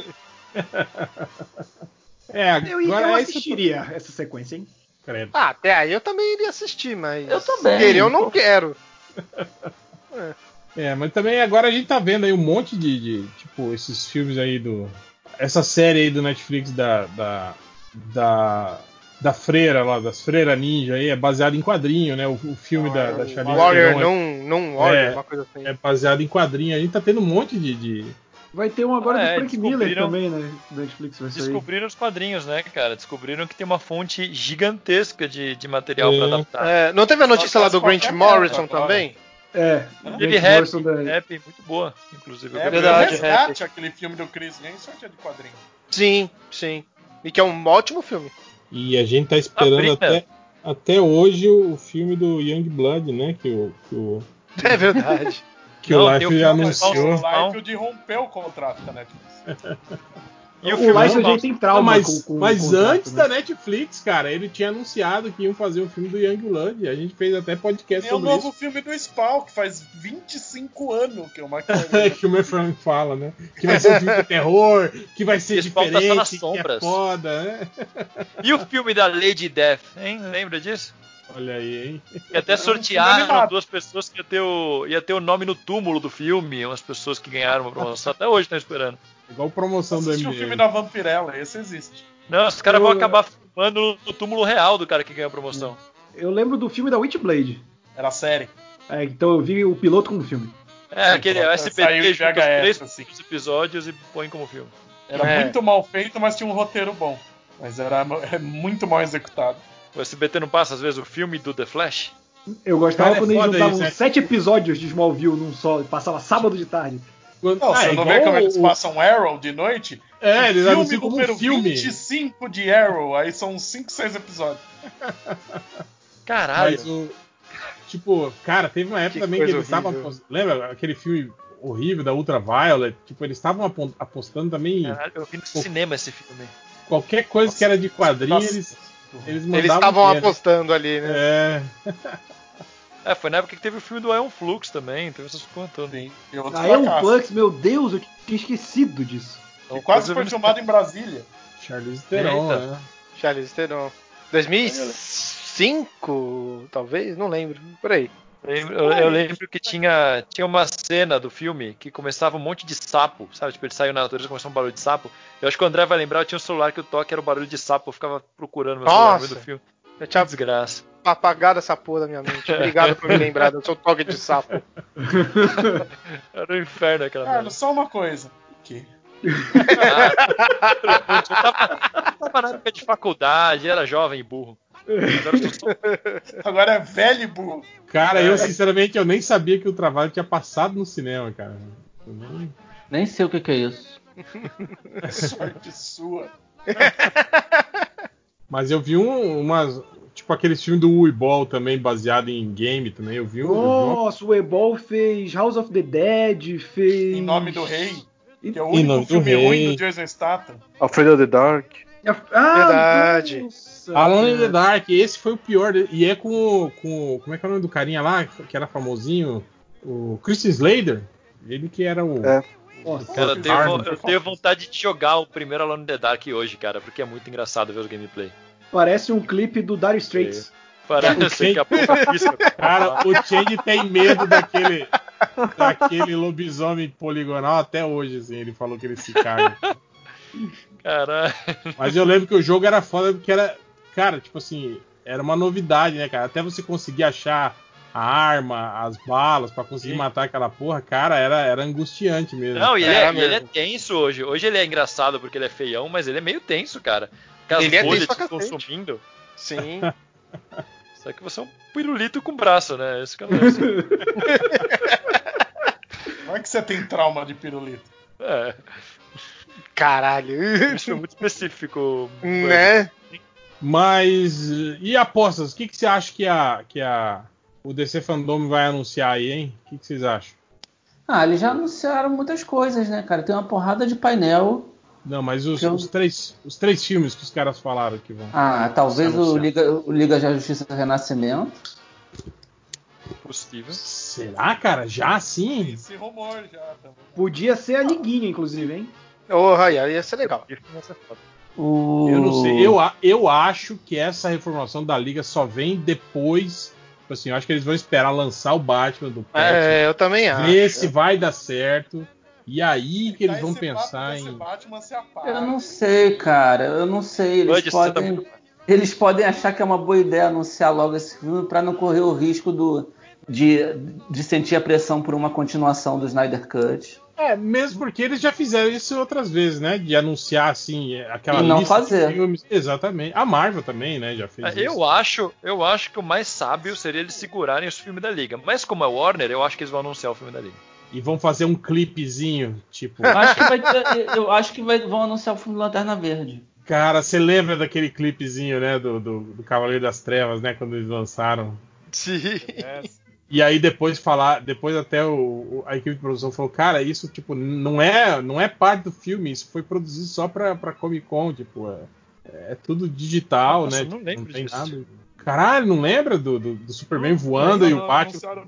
É, Eu, eu agora é isso. assistiria essa sequência, hein? Credo. Ah, até aí eu também iria assistir, mas. Eu também. Querer eu não quero. É, mas também agora a gente tá vendo aí um monte de, de, tipo, esses filmes aí do. Essa série aí do Netflix da. da. da, da freira lá, das freiras ninja aí, é baseado em quadrinho, né? O, o filme da, da Charlize Warrior Theron não, não Warrior, É. uma coisa assim. é, é baseado em quadrinho. A gente tá tendo um monte de. de- Vai ter um agora Ah, do é, Frank Miller também, né? Do Netflix vai sair. Descobriram os quadrinhos, né, cara? Descobriram que tem uma fonte gigantesca de, de material É. pra adaptar. É, não teve a notícia lá do Qualquer Grant Morrison agora. também? É, Teve Grant rap, da- rap muito boa, inclusive. É verdade, Resgate, aquele filme do Chris Hemsworth é de quadrinho. Sim, sim. E que é um ótimo filme. E a gente tá esperando Sabrina. até, até hoje o filme do Young Blood, né? Que o, que o, É verdade. que Não, o Life anunciou. O Liefeld rompeu o contrato com a Netflix. E o o filme Life do já tem trauma Não, mas com, com mas o contrato, antes né? da Netflix, cara, ele tinha anunciado que iam fazer um filme do Young Blood. A gente fez até podcast Tem o sobre novo isso. filme do Spawn, que faz 25 anos que o Mark que o meu Frank fala, né? Que vai ser um filme de terror, que vai ser Esse pau tá só diferente, nas que é sombras. foda, né? E o filme da Lady Death, hein? Lembra disso? Olha aí, hein? E até filme sortearam duas pessoas que ia ter, o, ia ter o nome no túmulo do filme, umas pessoas que ganharam uma promoção. Até hoje estão esperando. Igual promoção do Assisti o MDM. filme da Vampirella, esse existe. Não, os caras vão Eu- acabar filmando no túmulo real do cara que ganhou a promoção. Eu lembro do filme da Witchblade. Era série. É, então eu vi o piloto como filme. É, aquele Saiu SBT em junta os três assim. episódios e põe como filme. Era É. muito mal feito, mas tinha um roteiro bom. Mas era é muito mal executado. O SBT não passa, às vezes, o filme do The Flash? Eu gostava Cara, é quando eles juntavam isso, né? sete episódios de Smallville num só, e passava sábado de tarde. Quando- Não, Ah, você é não vê como eles o- passam Arrow de noite? É, eles filme anunciam como número um filme. 25 de Arrow, aí são 5, 6 episódios. Caralho. Mas o. Tipo, cara, teve uma época Que também que eles estavam. Lembra aquele filme horrível da Ultraviolet? Tipo, eles estavam apo- apostando também Caralho, eu vi no cinema esse filme. qualquer coisa que era de quadrinho, Nossa. eles, eles. Eles estavam apostando ali, né? É. É, foi na época que teve o filme do Ion Flux também, teve essas coisas todas. Sim, e outros é um fracassos. Flux, meu Deus, eu tinha esquecido disso. E quase Então, foi filmado em Brasília. Charlize Theron, né? Charlize Theron. 2005, talvez? Não lembro. Por aí. Eu lembro, eu- eu lembro que tinha, tinha uma cena do filme que começava um monte de sapo, sabe? Tipo, ele saiu na natureza e começou um barulho de sapo. Eu acho que o André vai lembrar, eu tinha um celular que o toque era o barulho de sapo, eu ficava procurando meu celular no meio do Nossa. filme. Eu Que tinha desgraça. Apagado essa porra da minha mente. Obrigado por me lembrar do seu toque de sapo. Era um inferno aquela merda. só uma coisa. O quê? Eu tava, eu tava na época de faculdade, era jovem e burro. Agora eu sou é velho e burro. Cara, eu sinceramente eu nem sabia que o trabalho tinha passado no cinema, cara. Eu nem- Nem sei o que, que é isso. É sorte sua. Mas eu vi um, umas. Tipo aqueles filmes do Uibol também, baseado em game também. Eu vi um. eu vi Nossa, o fez House of the Dead, fez. Em nome do rei. Que é o único do filme rei. ruim do Jason Statham. Alfredo the Dark. Ah, Verdade. nossa, Alan in the Dark, esse foi o pior. E é com, o- com. Como é que é o nome do carinha lá? Que era famosinho? O Christian Slater. Ele que era o. É. Nossa, Cara, eu tenho, eu tenho vontade de jogar o primeiro Alone in the Dark hoje, cara, porque é muito engraçado ver o gameplay. Parece um clipe do Dire Straits. Parece que a porra pisca. Cara, o Change tem medo daquele. daquele lobisomem poligonal até hoje, assim. Ele falou que ele se caga. Caralho. Mas eu lembro que o jogo era foda porque era. Cara, tipo assim, era uma novidade, né, cara? Até você conseguir achar a arma, as balas pra conseguir Sim. matar aquela porra, cara, era, era angustiante mesmo. Não, e ele, É, é, ele é tenso hoje. Hoje ele é engraçado porque ele é feião, mas ele é meio tenso, cara. Aquelas Ele é bolhas pra te consumindo. Sim. Só que você é um pirulito com braço, né? Esse que é o lance. Não é que você tem trauma de pirulito. É, Caralho. isso foi muito específico. né? Mas. E apostas? O que, que você acha que a, que a. O DC Fandom vai anunciar aí, hein? O que, que vocês acham? Ah, eles já anunciaram muitas coisas, né, cara? Tem uma porrada de painel. Não, mas os, Eu- os três, os três filmes que os caras falaram que vão. Ah, talvez o. Liga, o Liga da Justiça Renascimento. Possível. Será, cara? Já assim? Esse rumor já também. Podia ser a liguinha, inclusive, hein? Oh, aí ia ser legal. O... Eu não sei. Eu, eu acho que essa reformulação da Liga só vem depois. Tipo assim, eu acho que eles vão esperar lançar o Batman do Pattinson, É, eu também acho. ver se vai dar certo. E aí que eles Tá vão pensar em. Batman se apaga. Eu não sei, cara. Eu não sei. Eles tá podem, muito- eles podem achar que é uma boa ideia anunciar logo esse filme pra não correr o risco do, de, de sentir a pressão por uma continuação do Snyder Cut. É, mesmo porque eles já fizeram isso outras vezes, né? De anunciar assim aquela E não lista fazer. de filmes. Exatamente. A Marvel também, né? Já fez É, isso. Eu acho, eu acho que o mais sábio seria eles segurarem os filmes da Liga. Mas como é Warner, eu acho que eles vão anunciar o filme da Liga. E vão fazer um clipezinho, tipo. Eu acho que, vai ter- eu acho que vai- vão anunciar o filme do Lanterna Verde. Cara, você lembra daquele clipezinho, né? Do, do, do Cavaleiro das Trevas, né? Quando eles lançaram. Sim. É, E aí depois falar, depois até o, o- a equipe de produção falou, cara, isso tipo não é, não é parte do filme, isso foi produzido só pra, pra Comic Con, tipo, é, é tudo digital, Nossa, né? eu não tipo, lembro tem disso. nada. Caralho, não lembra do, do, do Superman voando e o Batman?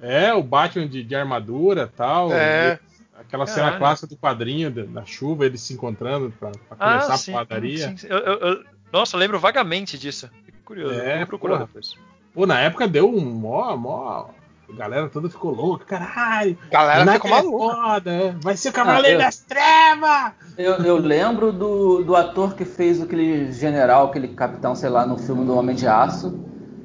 É, o Batman de, de armadura tal. É. e Aquela cena Caralho. clássica do quadrinho, da, chuva, eles se encontrando pra, pra começar Ah, a sim, padaria. sim, sim. Eu- eu- eu- nossa, eu lembro vagamente disso. Que curioso. É, procurar depois. Pô, na época deu um mó, mó. A galera toda ficou louca, caralho. Galera Snyder ficou maluca. É foda, é. vai ser o Cavaleiro Ah, eu- das Trevas! Eu, eu lembro do, do ator que fez aquele general, aquele capitão, sei lá, no filme do Homem de Aço.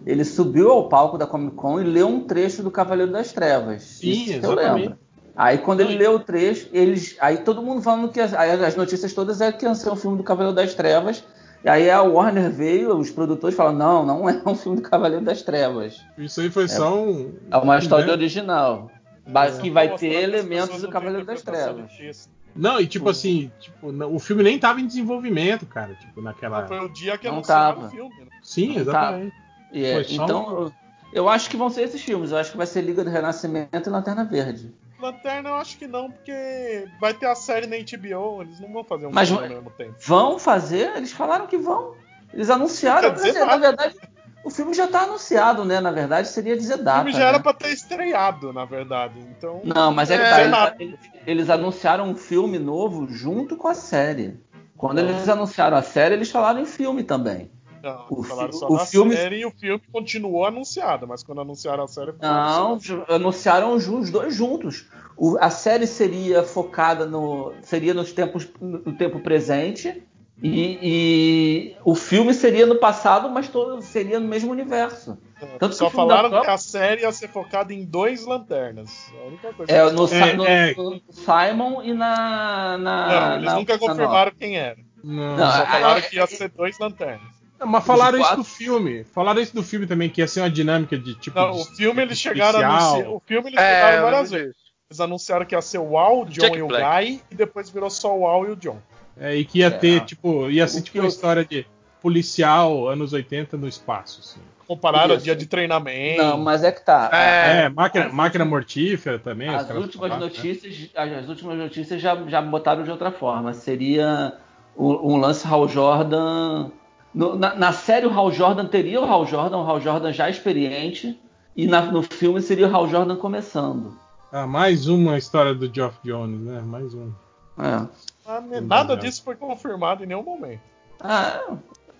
Ele subiu ao palco da Comic Con e leu um trecho do Cavaleiro das Trevas. Sim, Isso que eu exatamente. lembro. Aí quando ele leu o trecho, eles, aí todo mundo falando que as, as notícias todas é que ia ser um filme do Cavaleiro das Trevas. E aí a Warner veio, os produtores falaram: não, não é um filme do Cavaleiro das Trevas. Isso aí foi só um. É uma história né? original. Ba- Que vai ter elementos do não Cavaleiro das Trevas. Não, e tipo assim, tipo, não- o filme nem tava em desenvolvimento, cara. Tipo, naquela. Foi o dia que Não anunciaram tava. o filme. né? Sim, Não exatamente. E é, Foi então, um- eu- eu acho que vão ser esses filmes. Eu acho que vai ser Liga do Renascimento e Lanterna Verde. Lanterna eu acho que não, porque vai ter a série na HBO, eles não vão fazer um Mas filme ao mesmo tempo. Vão fazer? Eles falaram que vão. Eles anunciaram. Quer dizer dizer, na verdade, o filme já tá anunciado, né? Na verdade, seria dizer O data. filme já era né? pra ter estreado, na verdade. Então. Não, mas é que É, tá, eles, eles- eles anunciaram um filme novo junto com a série. Quando eles anunciaram a série, eles falaram em filme também. Não, O falaram fi- só o da filme- série e o filme continuou anunciado, mas quando anunciaram a série. foi Não, anunciaram os dois juntos. O- a série seria focada no. seria nos tempos, no tempo presente. E, e o filme seria no passado, mas todo, seria no mesmo universo. Tanto que Só filme falaram que a série ia ser focada em dois lanternas. A única coisa É, que no, É, no- é. no Simon e na. na Não, eles na- nunca confirmaram quem era. Não. Não, Só falaram que ia ser dois lanternas. Não, mas falaram isso do filme. Falaram isso do filme também, que ia ser uma dinâmica de tipo. Não, de- o filme eles chegaram a. O filme eles É, chegaram várias vezes. Eles anunciaram que ia ser o Al, o John Jack e o Black. Guy, e depois virou só o Al e o John. É, e que ia É. ter, tipo, ia ser O tipo uma eu- história de policial anos 80 no espaço. Assim. Compararam Isso. dia de treinamento. Não, mas é que tá. É. É, máquina, máquina mortífera também. As últimas falaram, né? notícias, as, as últimas notícias já, já botaram de outra forma. Seria um, um lance Hal Jordan. No- na, na série o Hal Jordan teria o Hal Jordan, o Hal Jordan já experiente, e na- no filme seria o Hal Jordan começando. Ah, mais uma história do Geoff Jones, né? Mais um. É. Ah, Nada disso foi confirmado em nenhum momento. Ah,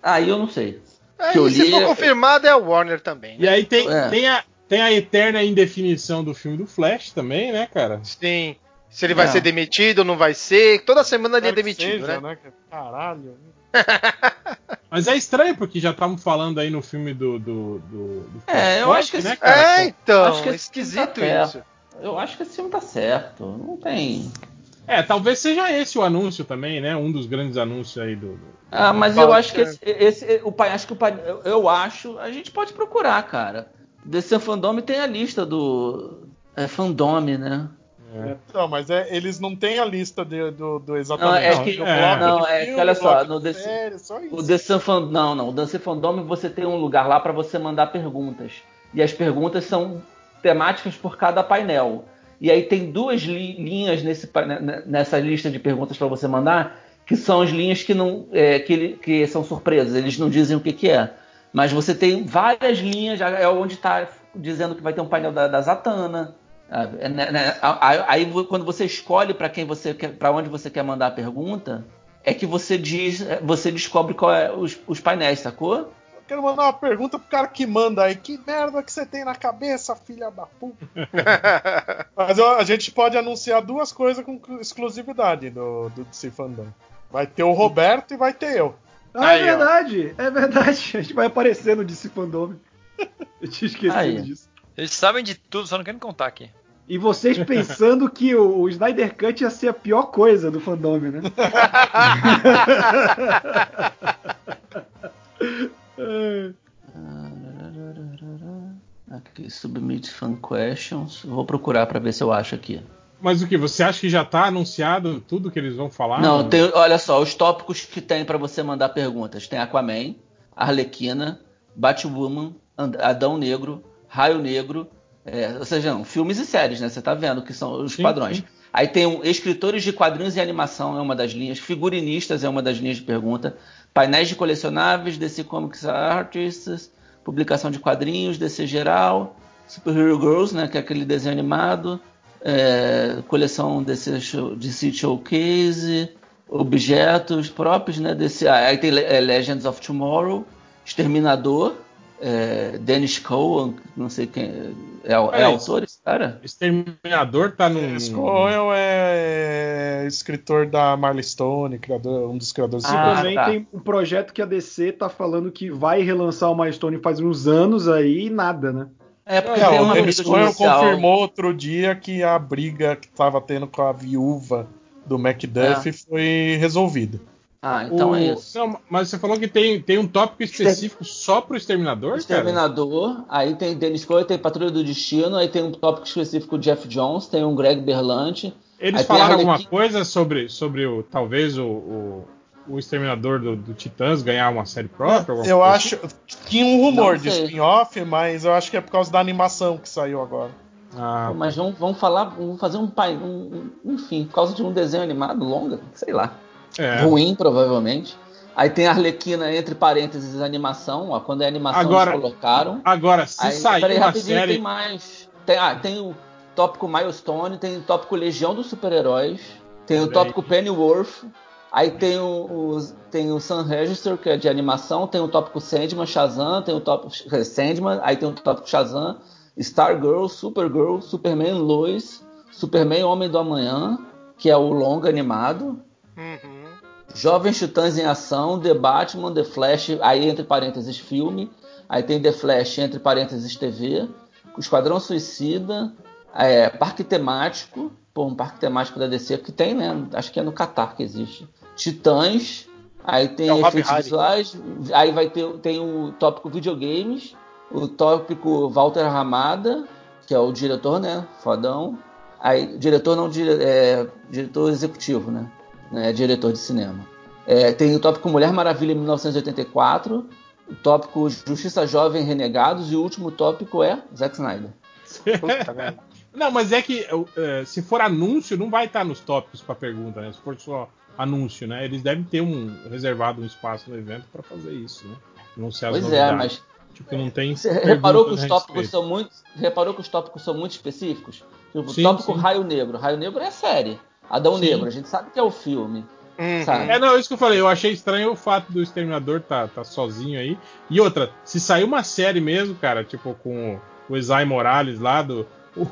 aí eu não sei. É, Que eu e se li- for confirmado é o Warner também. E Né? aí tem, É. tem, a, tem a eterna indefinição do filme do Flash também, né, cara? Sim. Se ele vai É. ser demitido ou não vai ser. Toda semana ele é demitido, seja, né? Caralho. Mas é estranho, porque já estavam falando aí no filme do. do, do, do É, eu acho que né, esse- cara? É, então, Acho que é esse esquisito tá isso. Eu acho que esse filme tá certo. Não tem. É, talvez seja esse o anúncio também, né? Um dos grandes anúncios aí do. do- Ah, mas eu acho que esse, esse- o pai, acho que o pai, eu, eu acho, a gente pode procurar, cara. Desse Fandome tem a lista do é Fandome, né? Não, mas é, eles não têm a lista de- do, do Não, exatamente. é Não, que, é. bloco não, de é que filme, olha só, no de série, só isso. o The Sun Fan- não, não, o Dance Fandome você tem um lugar lá para você mandar perguntas. E as perguntas são temáticas por cada painel. E aí tem duas li- linhas nesse, pa- ne- nessa lista de perguntas para você mandar, que são as linhas que não é, que, que são surpresas, eles não dizem o que, que é. Mas você tem várias linhas, já é onde está dizendo que vai ter um painel da, da Zatanna. Ah, é, né, né, Aí, quando você escolhe para quem você para onde você quer mandar a pergunta, é que você diz, você descobre qual é os, os painéis, sacou? Eu quero mandar uma pergunta pro cara que manda aí. Que merda que você tem na cabeça, filha da puta? Mas ó, a gente pode anunciar duas coisas com exclusividade do, do DC Fandom. Vai ter o Roberto e vai ter eu. Ah, Aí, é ó. verdade, é verdade. A gente vai aparecer no DC Fandome. Eu tinha esquecido Aí. disso. Eles sabem de tudo, só não querem contar aqui. E vocês pensando que o, Snyder Cut ia ser a pior coisa do fandome, né? Aqui, submit fan questions. Vou procurar para ver se eu acho aqui. Mas o que? Você acha que já tá anunciado tudo que eles vão falar? Não, tem, olha só, os tópicos que tem para você mandar perguntas. Tem Aquaman, Arlequina, Batwoman, And- Adão Negro, Raio Negro, é, ou seja, não, filmes e séries, né? Você tá vendo que são os Sim, padrões. sim. Aí tem um, escritores de quadrinhos e animação é uma das linhas, figurinistas é uma das linhas de pergunta, painéis de colecionáveis, DC Comics Artists, publicação de quadrinhos, DC geral, Superhero Girls, né, que é aquele desenho animado, é, coleção DC, show, DC Showcase, objetos próprios, né, DC, aí tem é, Legends of Tomorrow, Exterminador, é, Dennis Cohen, não sei quem é, é, Peraí. autor esse cara? Exterminador tá num. Esse Coel é escritor da Marley Stone, criador, um dos criadores do Ah, também tá. tem um projeto que a DC tá falando que vai relançar o Milestone faz uns anos aí e nada, né? É porque É, tem o uma Dennis Cohen confirmou outro dia que a briga que estava tendo com a viúva do Macduff foi resolvida. Ah, então O- é isso. Não, mas você falou que tem, tem um tópico específico só pro Exterminador, cara? Exterminador, aí tem Dennis Cohen, tem Patrulha do Destino, aí tem um tópico específico Jeff Jones, tem um Greg Berlanti. Eles falaram alguma coisa sobre, sobre o talvez o, o, o Exterminador do, do Titãs ganhar uma série própria? alguma Eu coisa acho. Tinha um rumor de spin-off, mas eu acho que é por causa da animação que saiu agora. assim? Ah, Pô, Mas vamos, vamos falar, vamos fazer um pai, um, um- enfim, por causa de um desenho animado longa, sei lá. É. Ruim, provavelmente. Aí tem a Arlequina, entre parênteses, animação, ó, quando é animação Agora- eles colocaram. Agora, se Aí, sair peraí, uma série. tem mais. Tem, ah, tem o tópico Milestone, tem o tópico Legião dos Super-Heróis, tem o tópico Pennyworth, aí tem o, os- tem o Sun Register, que é de animação, tem o tópico Sandman, Shazam, tem o tópico eh, Sandman, aí tem o tópico Shazam, Stargirl, Supergirl, Superman Lois, Superman Homem do Amanhã, que é o longa animado, Uhum. Jovens Titãs em Ação, The Batman, The Flash, aí entre parênteses filme, aí tem The Flash entre parênteses TV, o Esquadrão Suicida, é, Parque Temático, pô, um parque temático da DC que tem, né? Acho que é no Catar que existe. Titãs, aí tem É efeitos Hardy. visuais, aí vai ter tem o tópico videogames, o tópico Walter Ramada, que é o diretor, né? Fodão. Aí, diretor não, dire- é, diretor executivo, né? É diretor de cinema. É, tem o tópico Mulher Maravilha em 1984, o tópico Justiça Jovem Renegados e o último tópico é Zack Snyder. Não, mas é que é, se for anúncio, não vai estar nos tópicos pra pergunta, né? Se for só anúncio, né? Eles devem ter um reservado um espaço no evento pra fazer isso, né? Anunciar as Pois é, novidades. mas Tipo, não tem. você reparou que os tópicos são muito, reparou que os tópicos são muito específicos? Tipo, Sim, tópico sim. Raio Negro. Raio Negro é série. Adão Sim. Negro, a gente sabe que é o filme. Uhum. Sabe? É, não, é isso que eu falei. Eu achei estranho o fato do Exterminador tá, tá sozinho aí. E outra, se sair uma série mesmo, cara, tipo com o Isai Morales lá, do, o,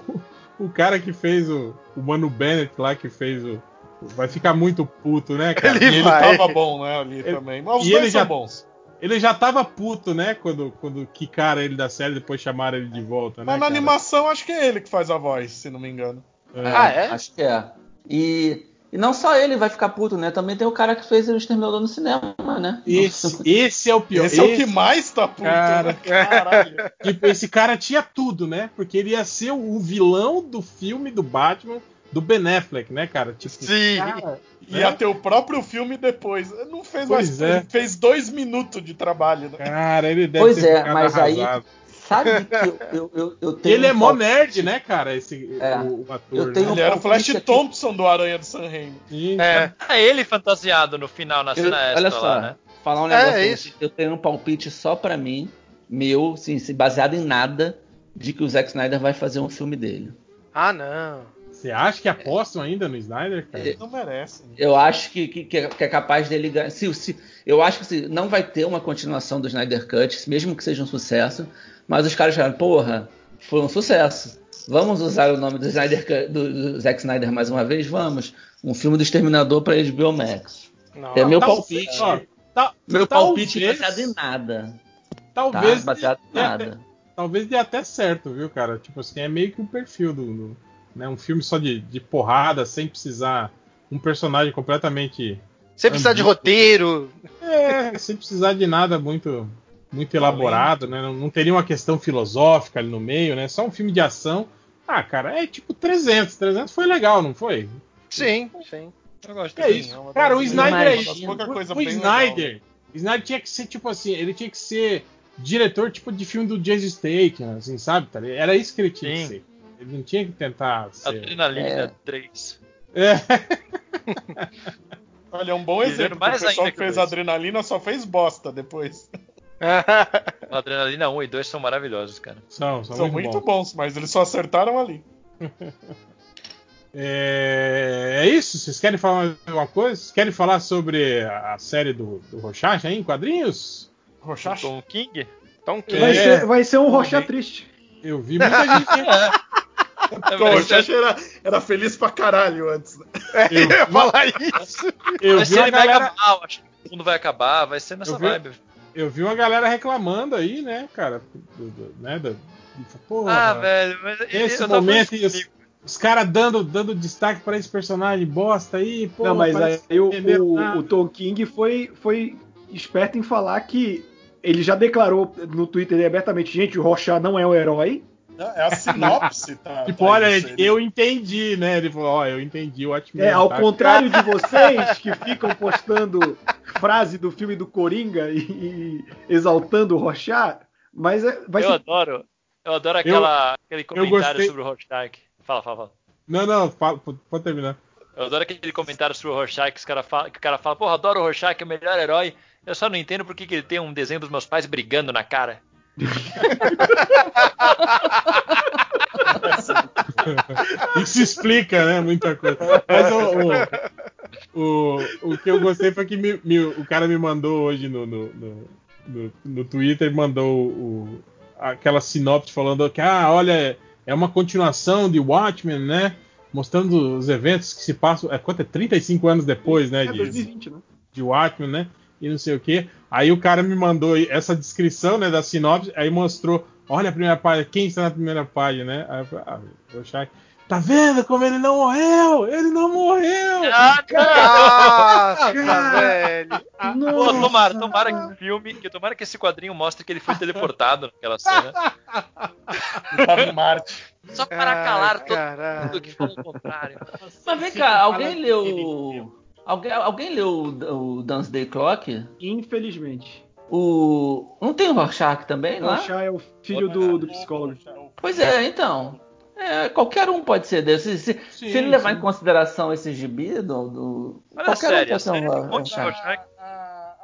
o cara que fez o, o Mano Bennett lá, que fez o. Vai ficar muito puto, né, cara? Ele E ele vai. tava bom, né, ali Ele- também. Mas os e dois ele são já- bons. ele já tava puto, né? Quando, quando quicaram ele da série depois chamaram ele de volta, né? Mas na cara? animação acho que é ele que faz a voz, se não me engano. Ah, é? Acho que é. E, e não só ele vai ficar puto, né? Também tem o cara que fez o Exterminador no cinema, né? Esse, esse é o pior. Esse, é o que mais tá puto, Cara. né? Caralho. Tipo, esse cara tinha tudo, né? Porque ele ia ser o vilão do filme do Batman do Ben Affleck, né, cara? Tipo, Sim. cara, né? Ia ter o próprio filme depois. Não fez Pois mais. é. Ele fez dois minutos de trabalho. Né? Cara, ele deve Pois ter é, ficado mas aí- arrasado. Sabe que eu, eu, eu, eu tenho. Ele é um mó pal- nerd, né, cara? Esse É. o, o ator. Eu tenho né? Ele era o Flash aqui. Thompson do Aranha do San Remo. Sim, É. É ele fantasiado no final, na cena extra olha só, lá, né? falar um É, negócio. é. Eu tenho um palpite só pra mim, meu, se- baseado em nada, de que o Zack Snyder vai fazer um filme dele. Ah, não. Você acha que apostam ainda no Snyder, cara? É. Não merece. Eu acho que, que, que é que é capaz dele ganhar. Se, se, eu acho que se, não vai ter uma continuação do Snyder Cut, mesmo que seja um sucesso. Mas os caras falaram, porra, foi um sucesso. Vamos usar o nome do, Snyder do, do Zack Snyder mais uma vez? Vamos. Um filme do Exterminador pra HBO Max. Não. É meu Talvez- palpite. ó, ta- Meu talvez- palpite baseado em nada. Tá? Talvez, Baseado em nada. talvez dê até certo, viu, cara? Tipo assim, é meio que um perfil do. do- né? Um filme só de, de porrada, sem precisar. Um personagem completamente. Você precisa de Ambíguo. roteiro. É, sem precisar de nada muito muito elaborado, né? Não, teria uma questão filosófica ali no meio, né? Só um filme de ação. Ah, cara, é tipo 300. 300 foi legal, não foi? Sim, sim. Eu gosto É isso. Cara, o Snyder é isso. Pouca coisa O Snyder. O Snyder tinha que ser tipo assim, ele tinha que ser diretor tipo de filme do Jason Statham, assim, sabe? tá? Era isso que ele tinha que Sim. ser. Ele não tinha que tentar ser. Adrenalina É. 3. É. Olha, é um bom exemplo. mais o pessoal que que fez adrenalina só fez bosta depois. Adrenalina 1 e 2 são maravilhosos, cara. São, são, São muito, muito bons. bons, mas eles só acertaram ali. É... é isso? Vocês querem falar mais alguma coisa? Vocês querem falar sobre a série do, do Rorschach aí em quadrinhos? Rochacha. Tom King? Então, que... Vai, É. ser, vai ser um Rocha triste. Eu vi muita gente. O Rochacha era, era feliz pra caralho antes. né? Eu, Eu ia falar isso. eu Vai vi vai galera. acabar, eu acho que o mundo vai acabar, vai ser nessa Eu vi- vibe. Eu vi uma galera reclamando aí, né, cara? Do, do- né, do, do- porra, Ah, velho, mas Esse momento os, os caras dando, dando destaque pra esse personagem bosta aí, pô. não, mas aí o, o, o Tom King foi, foi esperto em falar que ele já declarou no Twitter abertamente, gente, o Rocha não é um herói. É a sinopse, tá? Tipo, tá olha, eu entendi, né? Ele falou, ó, eu entendi o Watchmen. É, ao tá? contrário de vocês que ficam postando frase do filme do Coringa e, e exaltando o Rocha, mas é- vai Eu ser adoro. Eu adoro aquela, aquele comentário sobre o Rorschach. Fala, fala, fala. Não, não, fala, pode pode terminar. Eu adoro aquele comentário sobre o Rorschach que, os cara fala, que o cara fala, porra, adoro o Rorschach, é o melhor herói. Eu só não entendo por que, que ele tem um desenho dos meus pais brigando na cara. Isso explica, né? Muita coisa. Mas o, o, o, o que eu gostei foi que me- me- o cara me mandou hoje no, no, no, no- Twitter, mandou o, aquela sinopse falando que, ah, olha, é uma continuação de Watchmen, né? Mostrando os eventos que se passam. É, quanto é? 35 anos depois, né? é de- 2020, né? de Watchmen, né? E não sei o que. Aí o cara me mandou essa descrição, né, da sinopse, aí mostrou, olha a primeira página, quem está na primeira página, né? Aí eu falei, ah, Rorschach, tá vendo como ele não morreu? Ele não morreu! Nossa, velho. Pô, tomara, tomara que o filme, que tomara que esse quadrinho mostre que ele foi teleportado naquela cena. Ele tava em Marte. Só para calar todo mundo que falou o contrário. Mas vem cá, alguém leu. Alguém, alguém leu o, o Dance Day Clock? Infelizmente. O. Não tem o Rorschach também lá? Rocha é o filho do, do psicólogo. Pois é, então. É, qualquer um pode ser desse. Se, Sim, se ele levar sim. em consideração esse gibi do. do Olha qualquer série, um pode ser um Rorschach. Rorschach.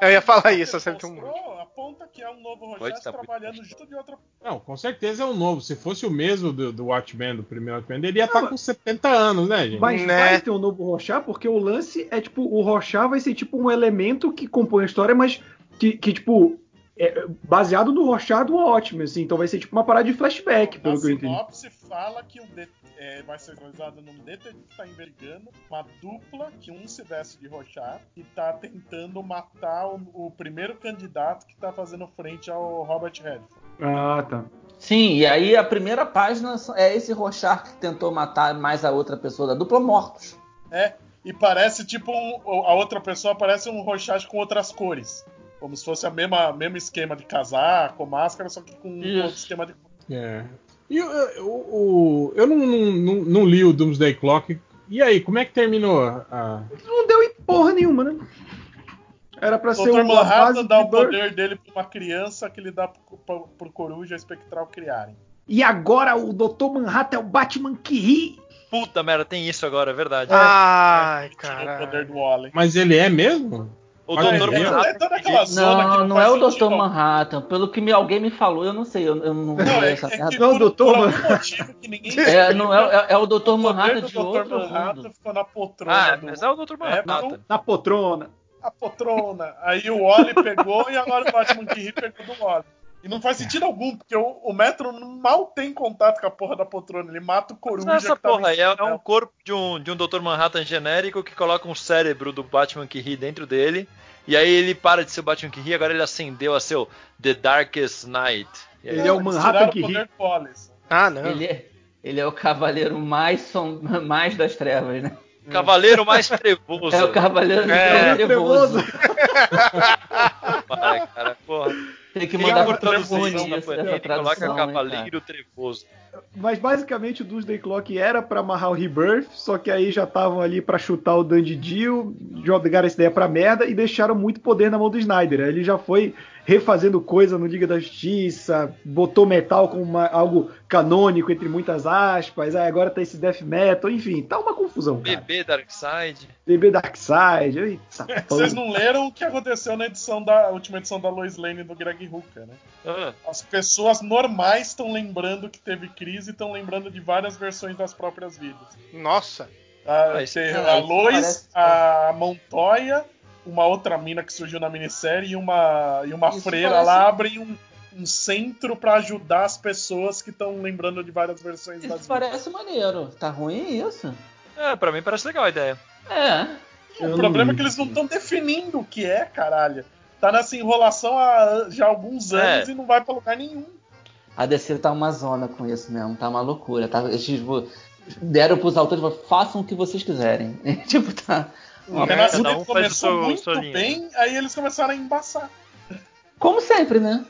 Eu ia falar isso, a série tem um monte. Aponta que é um novo Pode Rochacha estar muito trabalhando junto de outra. Não, com certeza é um novo. Se fosse o mesmo do, do Watchmen, do primeiro Watchmen, ele ia estar com 70 anos, né, gente? Mas Né? vai ter um novo Rocha, porque o lance é tipo, o Rocha vai ser tipo um elemento que compõe a história, mas que, que tipo, é, baseado no Rorschach do Watchmen, assim, então vai ser tipo uma parada de flashback, pelo A que eu entendi. sinopse fala que o det- é, vai ser realizado num detetive que tá investigando uma dupla que um se veste de Rorschach e tá tentando matar o, o primeiro candidato que tá fazendo frente ao Robert Redford. Ah, tá. Sim, e aí a primeira página é esse Rorschach que tentou matar mais a outra pessoa da dupla mortos. É, e parece tipo um- a outra pessoa parece um Rorschach com outras cores. Como se fosse a mesma mesmo esquema de casaco, máscara, só que com Isso. outro esquema de É. E eu, eu, o- eu não, não, não, não li o Doomsday Clock. E aí, como é que terminou a. Não deu em porra nenhuma, né? Era pra ser uma Manhattan base dá o poder dele pra uma criança que ele dá pro, pro, pro Coruja Espectral criarem. E agora o Dr. Manhattan é o Batman que ri. Puta merda, tem isso agora, é verdade. Ai, Tira o poder do Wally. Mas ele é mesmo? O Mas Dr. ele é- Manhattan. É toda aquela zona que Não, não, não é o Dr. Manhattan. Pelo que me, alguém me falou, eu não sei, eu, eu não Não, vi é, essa é merda. Não, por, doutor por Man- algum motivo que ninguém É, não é, é, é o Dr. o poder Manhattan de Dr. outro Manhattan mundo. ficou na poltrona Ah, do mas é o Dr. Manhattan. Apple, Na poltrona. a poltrona. Aí o Wally pegou e agora o Batman que ri pegou do Wally. E não faz sentido algum, porque o, o Metro mal tem contato com a porra da poltrona. Ele mata o Coruja Mas essa que tá porra aí é, é um corpo de um, de um Dr. Manhattan genérico que coloca um cérebro do Batman que ri dentro dele. E aí ele para de ser o Batman que ri, agora ele acendeu a ser o The Darkest Night. Aí- Ele é o Manhattan que ri. Ah, não. Ele é, ele é o cavaleiro mais, som, mais das trevas, né? Cavaleiro mais trevoso. É o cavaleiro É, trevoso. Para, cara, porra. Tem que mandar essa Panini, tradução. coloca cara. Cavaleiro Trevoso. Mas basicamente o Doomsday Clock era pra amarrar o Rebirth, só que aí já estavam ali pra chutar o Dandy Dio, jogaram essa ideia pra merda e deixaram muito poder na mão do Snyder. Ele já foi refazendo coisa no Liga da Justiça, botou metal como uma- algo canônico, entre muitas aspas, aí agora tá esse death metal, enfim, tá uma confusão, cara. Bebê Darkseid. BB Darkseid, eita, sapão. Vocês não leram o que aconteceu na edição da última edição da Lois Lane do Greg Hooker, né? Ah, As pessoas normais estão lembrando que teve crise e estão lembrando de várias versões das próprias vidas. Nossa. A, Ah, tem a Lois, parece- a Montoya, uma outra mina que surgiu na minissérie e uma, e uma Isso freira parece- lá abrem um, um centro pra ajudar as pessoas que estão lembrando de várias versões das Isso parece maneiro. Tá ruim isso? é, pra mim parece legal a ideia. É. O problema é que eles não estão definindo o que é, caralho. Tá nessa enrolação há já alguns É. anos e não vai pra lugar nenhum. A DC tá uma zona com isso mesmo, tá uma loucura. Tá? Eles tipo, deram pros autores, falaram, façam o que vocês quiserem. tipo, tá. Uma É, cada Sudem um começou seu- muito bem, aí eles começaram a embaçar. Como sempre, né?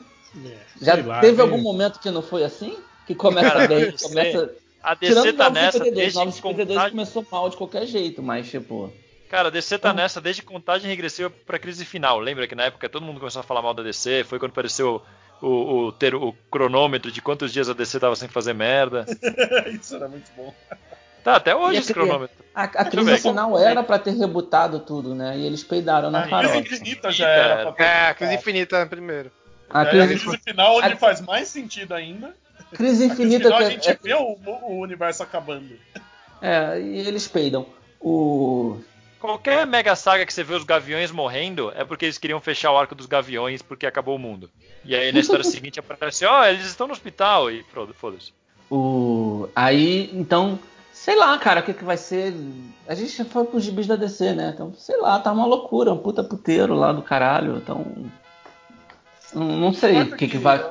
Já sei lá, teve né? algum momento que não foi assim? Que começa Cara, bem, começa. A DC Tirando tá nessa 52, desde Novos 52 contagem... começou mal de qualquer jeito, mas tipo. Cara, a DC tá nessa desde contagem regressiva pra crise final. Lembra que na época todo mundo começou a falar mal da DC? Foi quando apareceu o, o, ter, o cronômetro de quantos dias a DC tava sem fazer merda. Isso era muito bom. Tá, até hoje E esse cronômetro. A, a crise final era pra ter rebutado tudo, né? E eles peidaram na A farofa. crise infinita já era. É, a crise infinita primeiro. A É, a crise, crise final, onde a- faz mais sentido ainda. crise A crise infinita. final, a é- gente vê o, o universo acabando. É, e eles peidam. O. Qualquer mega saga que você vê os gaviões morrendo é porque eles queriam fechar o arco dos gaviões porque acabou o mundo. E aí na história seguinte aparece, ó, eles estão no hospital e pronto, foda-se. O. Aí, então. Sei lá, cara, o que, que vai ser. A gente já foi pros gibis da DC, né? Então, sei lá, tá uma loucura, um puta puteiro lá do caralho. Então. Não, não sei o que, que vai.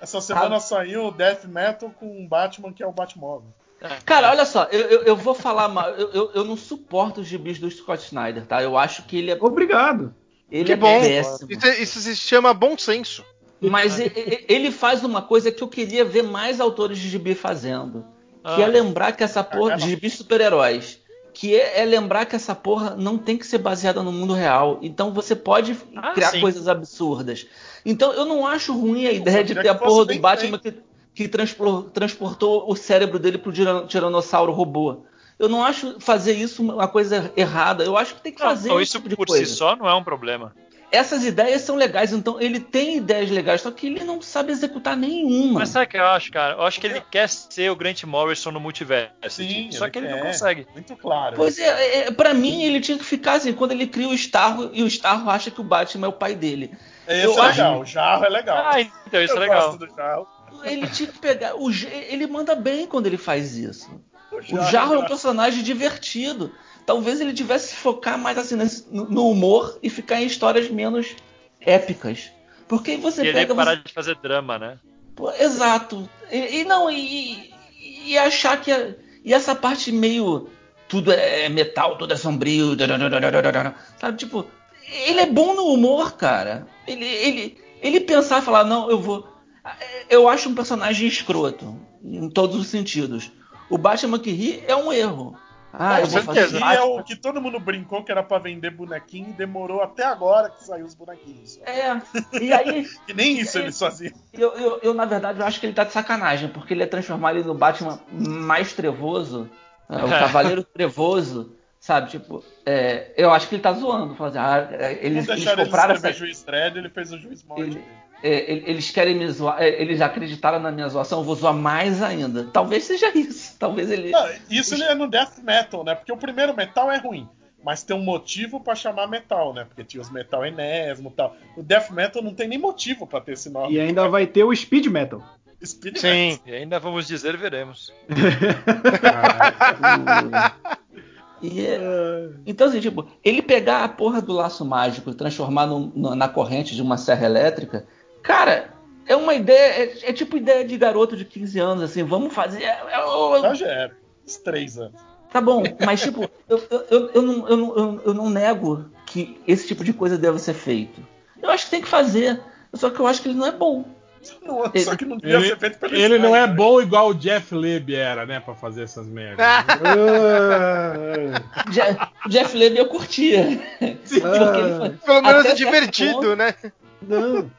Essa semana saiu o Death Metal com um Batman que é o Batmóvel. Cara, olha só, eu, eu, eu vou falar mal. Eu, eu, eu não suporto os gibis do Scott Snyder, tá? Eu acho que ele é, Obrigado. ele Que é bom. péssimo. Isso, isso se chama bom senso. Mas ele faz uma coisa que eu queria ver mais autores de gibi fazendo. Que Ah. é lembrar que essa porra. De gibi super-heróis. Que é, é lembrar que essa porra não tem que ser baseada no mundo real. Então você pode Ah, criar sim. coisas absurdas. Então eu não acho ruim a ideia de ter a que porra do bem Batman que, que transpor- transportou o cérebro dele pro tiran- tiranossauro robô. Eu não acho fazer isso uma coisa errada. Eu acho que tem que Não, fazer não, esse isso tipo por coisa si só não é um problema. Essas ideias são legais, então ele tem ideias legais, só que ele não sabe executar nenhuma. Mas sabe o que eu acho, cara? Eu acho que ele quer ser o Grant Morrison no multiverso. Sim, só ele que ele não consegue. Muito claro. Pois é, é, pra mim ele tinha que ficar assim, quando ele cria o Starro e o Starro acha que o Batman é o pai dele. Esse Eu é acho- legal, o jarro é legal. Ah, então isso Eu é legal. gosto do jarro. Ele tinha que pegar. O, ele manda bem quando ele faz isso. O Jarro Jarro é um é personagem divertido talvez ele tivesse focar mais assim no humor e ficar em histórias menos épicas. Porque você Querer pega. parar você... de fazer drama, né? Exato. E, e não, e, e, achar que. A, e essa parte meio. Tudo é, é metal, tudo é sombrio. Sabe, tipo. Ele é bom no humor, cara. Ele, ele, ele pensar e falar, não, eu vou. Eu acho um personagem escroto, em todos os sentidos. O Batman que ri é um erro. Ah, eu Com vou fazer certeza. E é o que todo mundo brincou que era pra vender bonequinho e demorou até agora que saiu os bonequinhos. É, e aí, Que nem isso eles faziam. Eu, eu, eu, na verdade, eu acho que ele tá de sacanagem, porque ele é transformar ele no Batman mais trevoso, é, o Cavaleiro Trevoso, sabe? Tipo, é, eu acho que ele tá zoando. Fazer, ah, é, eles, Não eles ele compraram escrever essa. juiz Dredd, ele fez o juiz morte. Ele- dele. É, ele- eles querem me zoar, é, eles acreditaram na minha zoação, eu vou zoar mais ainda. Talvez seja isso. Talvez ele. Não, isso ele é no death metal, né? Porque o primeiro metal é ruim. Mas tem um motivo pra chamar metal, né? Porque tinha os metal enésimo e tal. O death metal não tem nem motivo pra ter esse nome. E ainda vai ter o speed metal. Speed Sim. E ainda vamos dizer, veremos. E é- Então, assim, tipo, ele pegar a porra do laço mágico e transformar no- no- na corrente de uma serra elétrica, cara, é uma ideia. É, é tipo ideia de garoto de 15 anos, assim, vamos fazer. é- é- metal. Já era. Uns três anos. Tá bom, mas tipo, eu, eu, eu, eu não, eu, não, eu- eu não nego que esse tipo de coisa deve ser feito. Eu acho que tem que fazer. Só que eu acho que ele não é bom. Não, Ele- Só que não devia Ele, ser feito pelo ele não é bom igual o Jeff Leb era, né? Pra fazer essas merdas. Je- o Jeff Levy eu curtia. Porque ele fa- Pelo menos é divertido, ponto, né? Não.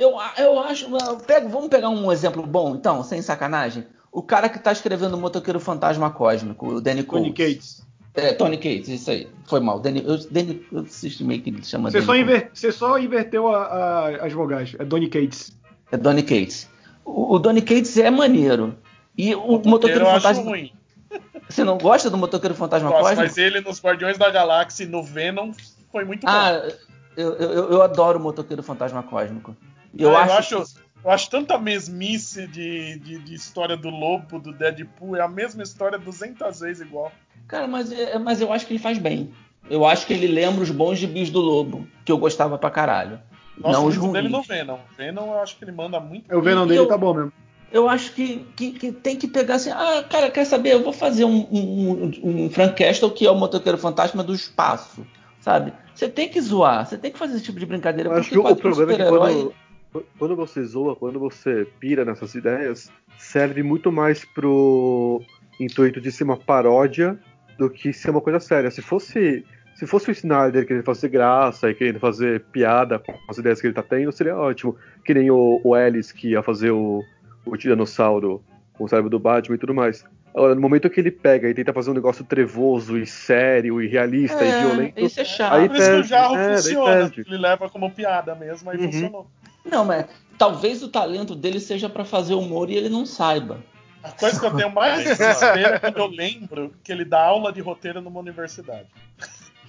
Eu, eu acho. eu pego- vamos pegar um exemplo bom, então, sem sacanagem. O cara que tá escrevendo o Motoqueiro Fantasma Cósmico, o Danny Tony Coates. Cates. É, Tony Cates, isso aí. Foi mal. Danny, eu, Danny, eu cismei que ele chama Você só, inver- você só inverteu a- a- as vogais. É Donny Cates. É Donny Cates. O, o Donny Cates é maneiro. E o Motoqueiro Eu acho Fantasma. ruim. Você não gosta do Motoqueiro Fantasma Gosto, Cósmico? mas ele nos Guardiões da Galáxia no Venom foi muito bom. Ah, eu, eu, eu adoro o Motoqueiro Fantasma Cósmico. Eu, É, eu acho, acho, eu acho tanta mesmice de, de, de história do Lobo, do Deadpool, é a mesma história 200 vezes igual. Cara, mas, é- mas eu acho que ele faz bem. Eu acho que ele lembra os bons gibis do Lobo, que eu gostava pra caralho. Nossa, não os muito dele ruins. no Venom. Venom eu acho que ele manda muito. É, O Venom dele eu- tá bom mesmo. Eu acho que, que, que tem que pegar assim, ah, cara, quer saber? Eu vou fazer um, um, um, Frank Castle que é o motoqueiro fantasma do espaço, sabe? Você tem que zoar, você tem que fazer esse tipo de brincadeira. Eu acho porque que o problema é que quando, quando você zoa, quando você pira nessas ideias, serve muito mais pro intuito de ser uma paródia do que ser uma coisa séria. Se fosse, se fosse o Snyder querendo fazer graça e querendo fazer piada com as ideias que ele tá tendo, seria ótimo. Que nem o, o Ellis que ia fazer o, o Tiranossauro com o cérebro do Batman e tudo mais. Agora, no momento que ele pega e tenta fazer um negócio trevoso e sério e realista e É, violento, isso é chato. Aí Por isso que o perde, Jarro é, funciona. perde. Ele leva como piada mesmo, aí Uhum. funcionou. Não, mas talvez o talento dele seja pra fazer humor e ele não saiba. A coisa que eu tenho mais desespero é quando eu lembro que ele dá aula de roteiro numa universidade.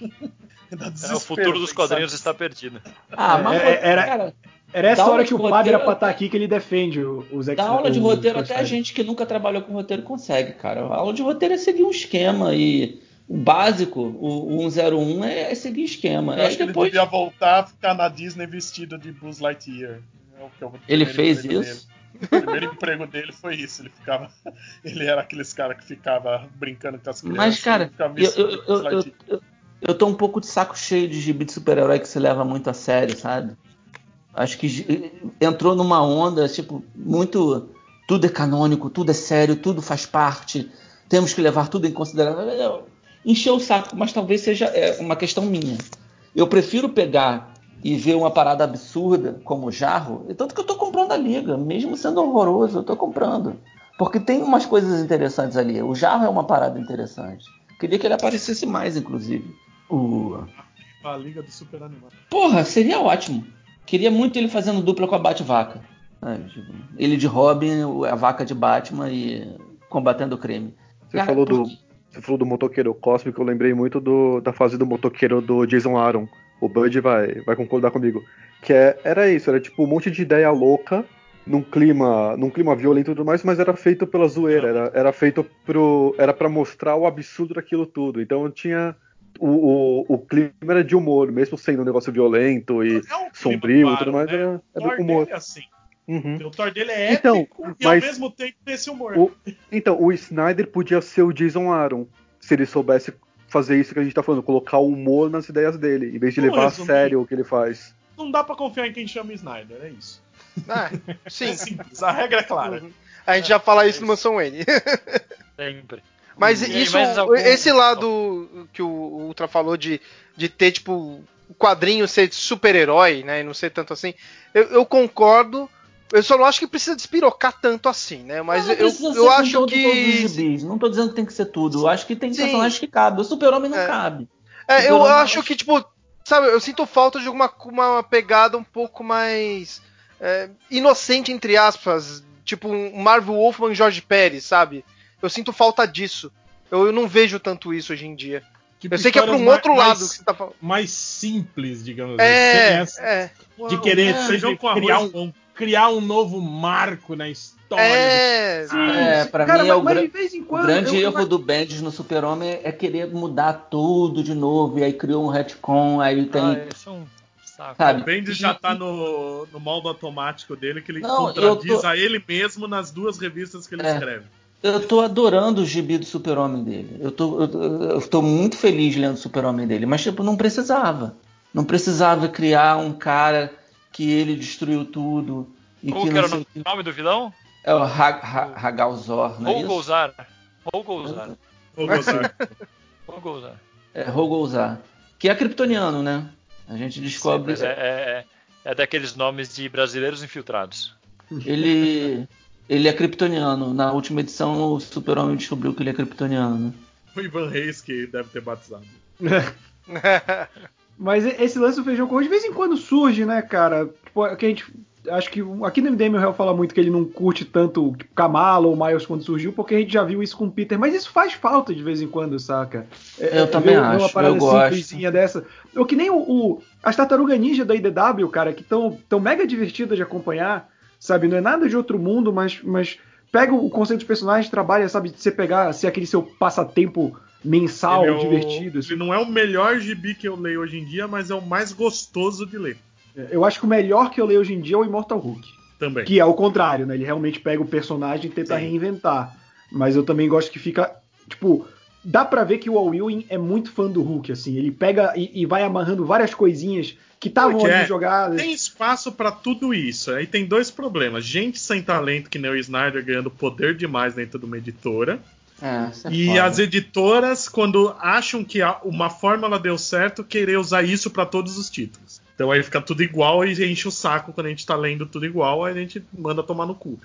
Dá É, o futuro dos quadrinhos está perdido. Ah, É, mas é, era- cara, Era essa Dá hora de que o padre era pra estar aqui que ele defende o- os Dar aula de roteiro até a gente que nunca trabalhou com roteiro consegue, cara. A aula de roteiro é seguir um esquema e o básico, o, o 101 é, é seguir esquema. Eu acho que depois ele devia voltar a ficar na Disney vestido de Buzz Lightyear. É o que eu- ele fez isso. dele. O primeiro emprego dele foi isso. Ele ficava. Ele era aqueles cara que ficava brincando com as crianças. Mas, cara, eu, eu, eu, eu, tô um pouco de saco cheio de gibi de super-herói que se leva muito a sério, sabe? Acho que entrou numa onda, tipo, muito. Tudo é canônico, tudo é sério, tudo faz parte, temos que levar tudo em consideração. Encheu o saco, mas talvez seja é, uma questão minha. Eu prefiro pegar e ver uma parada absurda como o Jarro, e tanto que eu tô comprando a liga, mesmo sendo horroroso, eu tô comprando. Porque tem umas coisas interessantes ali. O Jarro é uma parada interessante. Queria que ele aparecesse mais, inclusive. O... A Liga do Super Animado. Porra, seria ótimo. Queria muito ele fazendo dupla com a Bat-Vaca. sabe? Tipo, Ele de Robin, a vaca de Batman e combatendo o crime. Você Cara, falou do, você falou do motoqueiro cósmico, eu lembrei muito do- da fase do motoqueiro do Jason Aaron, o Bud vai, vai concordar comigo. Que é, era isso, era tipo um monte de ideia louca, num clima, num clima violento e tudo mais, mas era feito pela zoeira, era, era feito pro. Era para mostrar o absurdo daquilo tudo. Então tinha. O, o, o clima era de humor, mesmo sendo um negócio violento e É um sombrio e tudo mais, né? era, era humor. é assim. Uhum. O Thor dele é Então, épico e ao mesmo tempo tem esse humor. O- então, o Snyder podia ser o Jason Aaron, se ele soubesse fazer isso que a gente tá falando, colocar o humor nas ideias dele, em vez de levar resumir? a sério o que ele faz. Não dá pra confiar em quem chama Snyder, é isso. Ah, sim. É simples, a regra é clara. A gente já fala isso no Mansão N. Sempre. Mas E aí, isso, algum- esse lado que o Ultra falou de, de ter, tipo, o quadrinho ser super-herói, né? E não ser tanto assim, eu, eu concordo. Eu só não acho que precisa despirocar tanto assim, né? Mas Não, não eu, eu acho todo- todos os que. Não tô dizendo que tem que ser tudo. Eu acho que tem Sim. personagens que cabem. O super-homem não É. cabe. É, eu acho que, tipo, sabe, eu sinto falta de uma, uma pegada um pouco mais é, inocente, entre aspas. Tipo um Marvel Wolfman e Jorge Pérez, sabe? Eu sinto falta disso. Eu, eu não vejo tanto isso hoje em dia. Tipo, Eu sei que é pra um outro mais- lado que você tá falando. mais simples, digamos assim. É, essa é. de querer sempre arroz criar um. Criar um novo marco na história. É, É, pra Cara, mim é o, mas em o quando. grande eu- erro do Bendis no Super-Homem é querer mudar tudo de novo. E aí criou um retcon, aí tem. Ah, isso é um saco. Sabe? O Bendis já tá no, no modo automático dele, que ele Não, contradiz tô- a ele mesmo nas duas revistas que ele É. escreve. Eu tô adorando o gibi do Super-Homem dele. Eu tô, eu, eu tô muito feliz lendo o Super-Homem dele. Mas, tipo, não precisava. Não precisava criar um cara que ele destruiu tudo. E Qual que que era o que. nome do vilão? É o Ha- Ha- Hagalzor, é isso? Rogolzar. Rogolzar. Vou gozar. Rogolzar. É, Rogolzar. Que é kryptoniano, né? A gente descobre. Mas é, é, é, é daqueles nomes de brasileiros infiltrados. Ele. Ele é kryptoniano. Na última edição, o Super-Homem descobriu que ele é kryptoniano. O Ivan Reis que deve ter batizado. Mas esse lance do feijão com arroz de vez em quando surge, né, cara? Tipo, é que a gente. Acho que aqui no MDM o Real fala muito que ele não curte tanto tipo, Kamala ou Miles quando surgiu, porque a gente já viu isso com o Peter, mas isso faz falta de vez em quando, saca? É, Eu é, também acho, uma parada eu gosto. dessa. Ou que nem o, o- as tartaruga ninja da IDW, cara, que tão, tão mega divertidas de acompanhar, sabe? Não é nada de outro mundo, mas, mas pega o conceito dos personagens, trabalha, sabe? De você pegar, ser aquele seu passatempo mensal, Ele é o- divertido. assim. Ele não é o melhor gibi que eu leio hoje em dia, mas é o mais gostoso de ler Eu acho que o melhor que eu leio hoje em dia é o Immortal Hulk. também. Que é o contrário, né? Ele realmente pega o personagem e tenta Sim. reinventar. Mas eu também gosto que fica. Tipo, dá pra ver que o Al Ewing é muito fã do Hulk, assim. Ele pega e, e vai amarrando várias coisinhas que estavam ali é, jogadas. Tem espaço pra tudo isso. Aí tem dois problemas. Gente sem talento, que nem o Snyder, ganhando poder demais dentro de uma editora. É, é E foda. as editoras, quando acham que uma fórmula deu certo, querer usar isso pra todos os títulos. Então aí fica tudo igual e enche o saco quando a gente tá lendo tudo igual, aí a gente manda tomar no cu.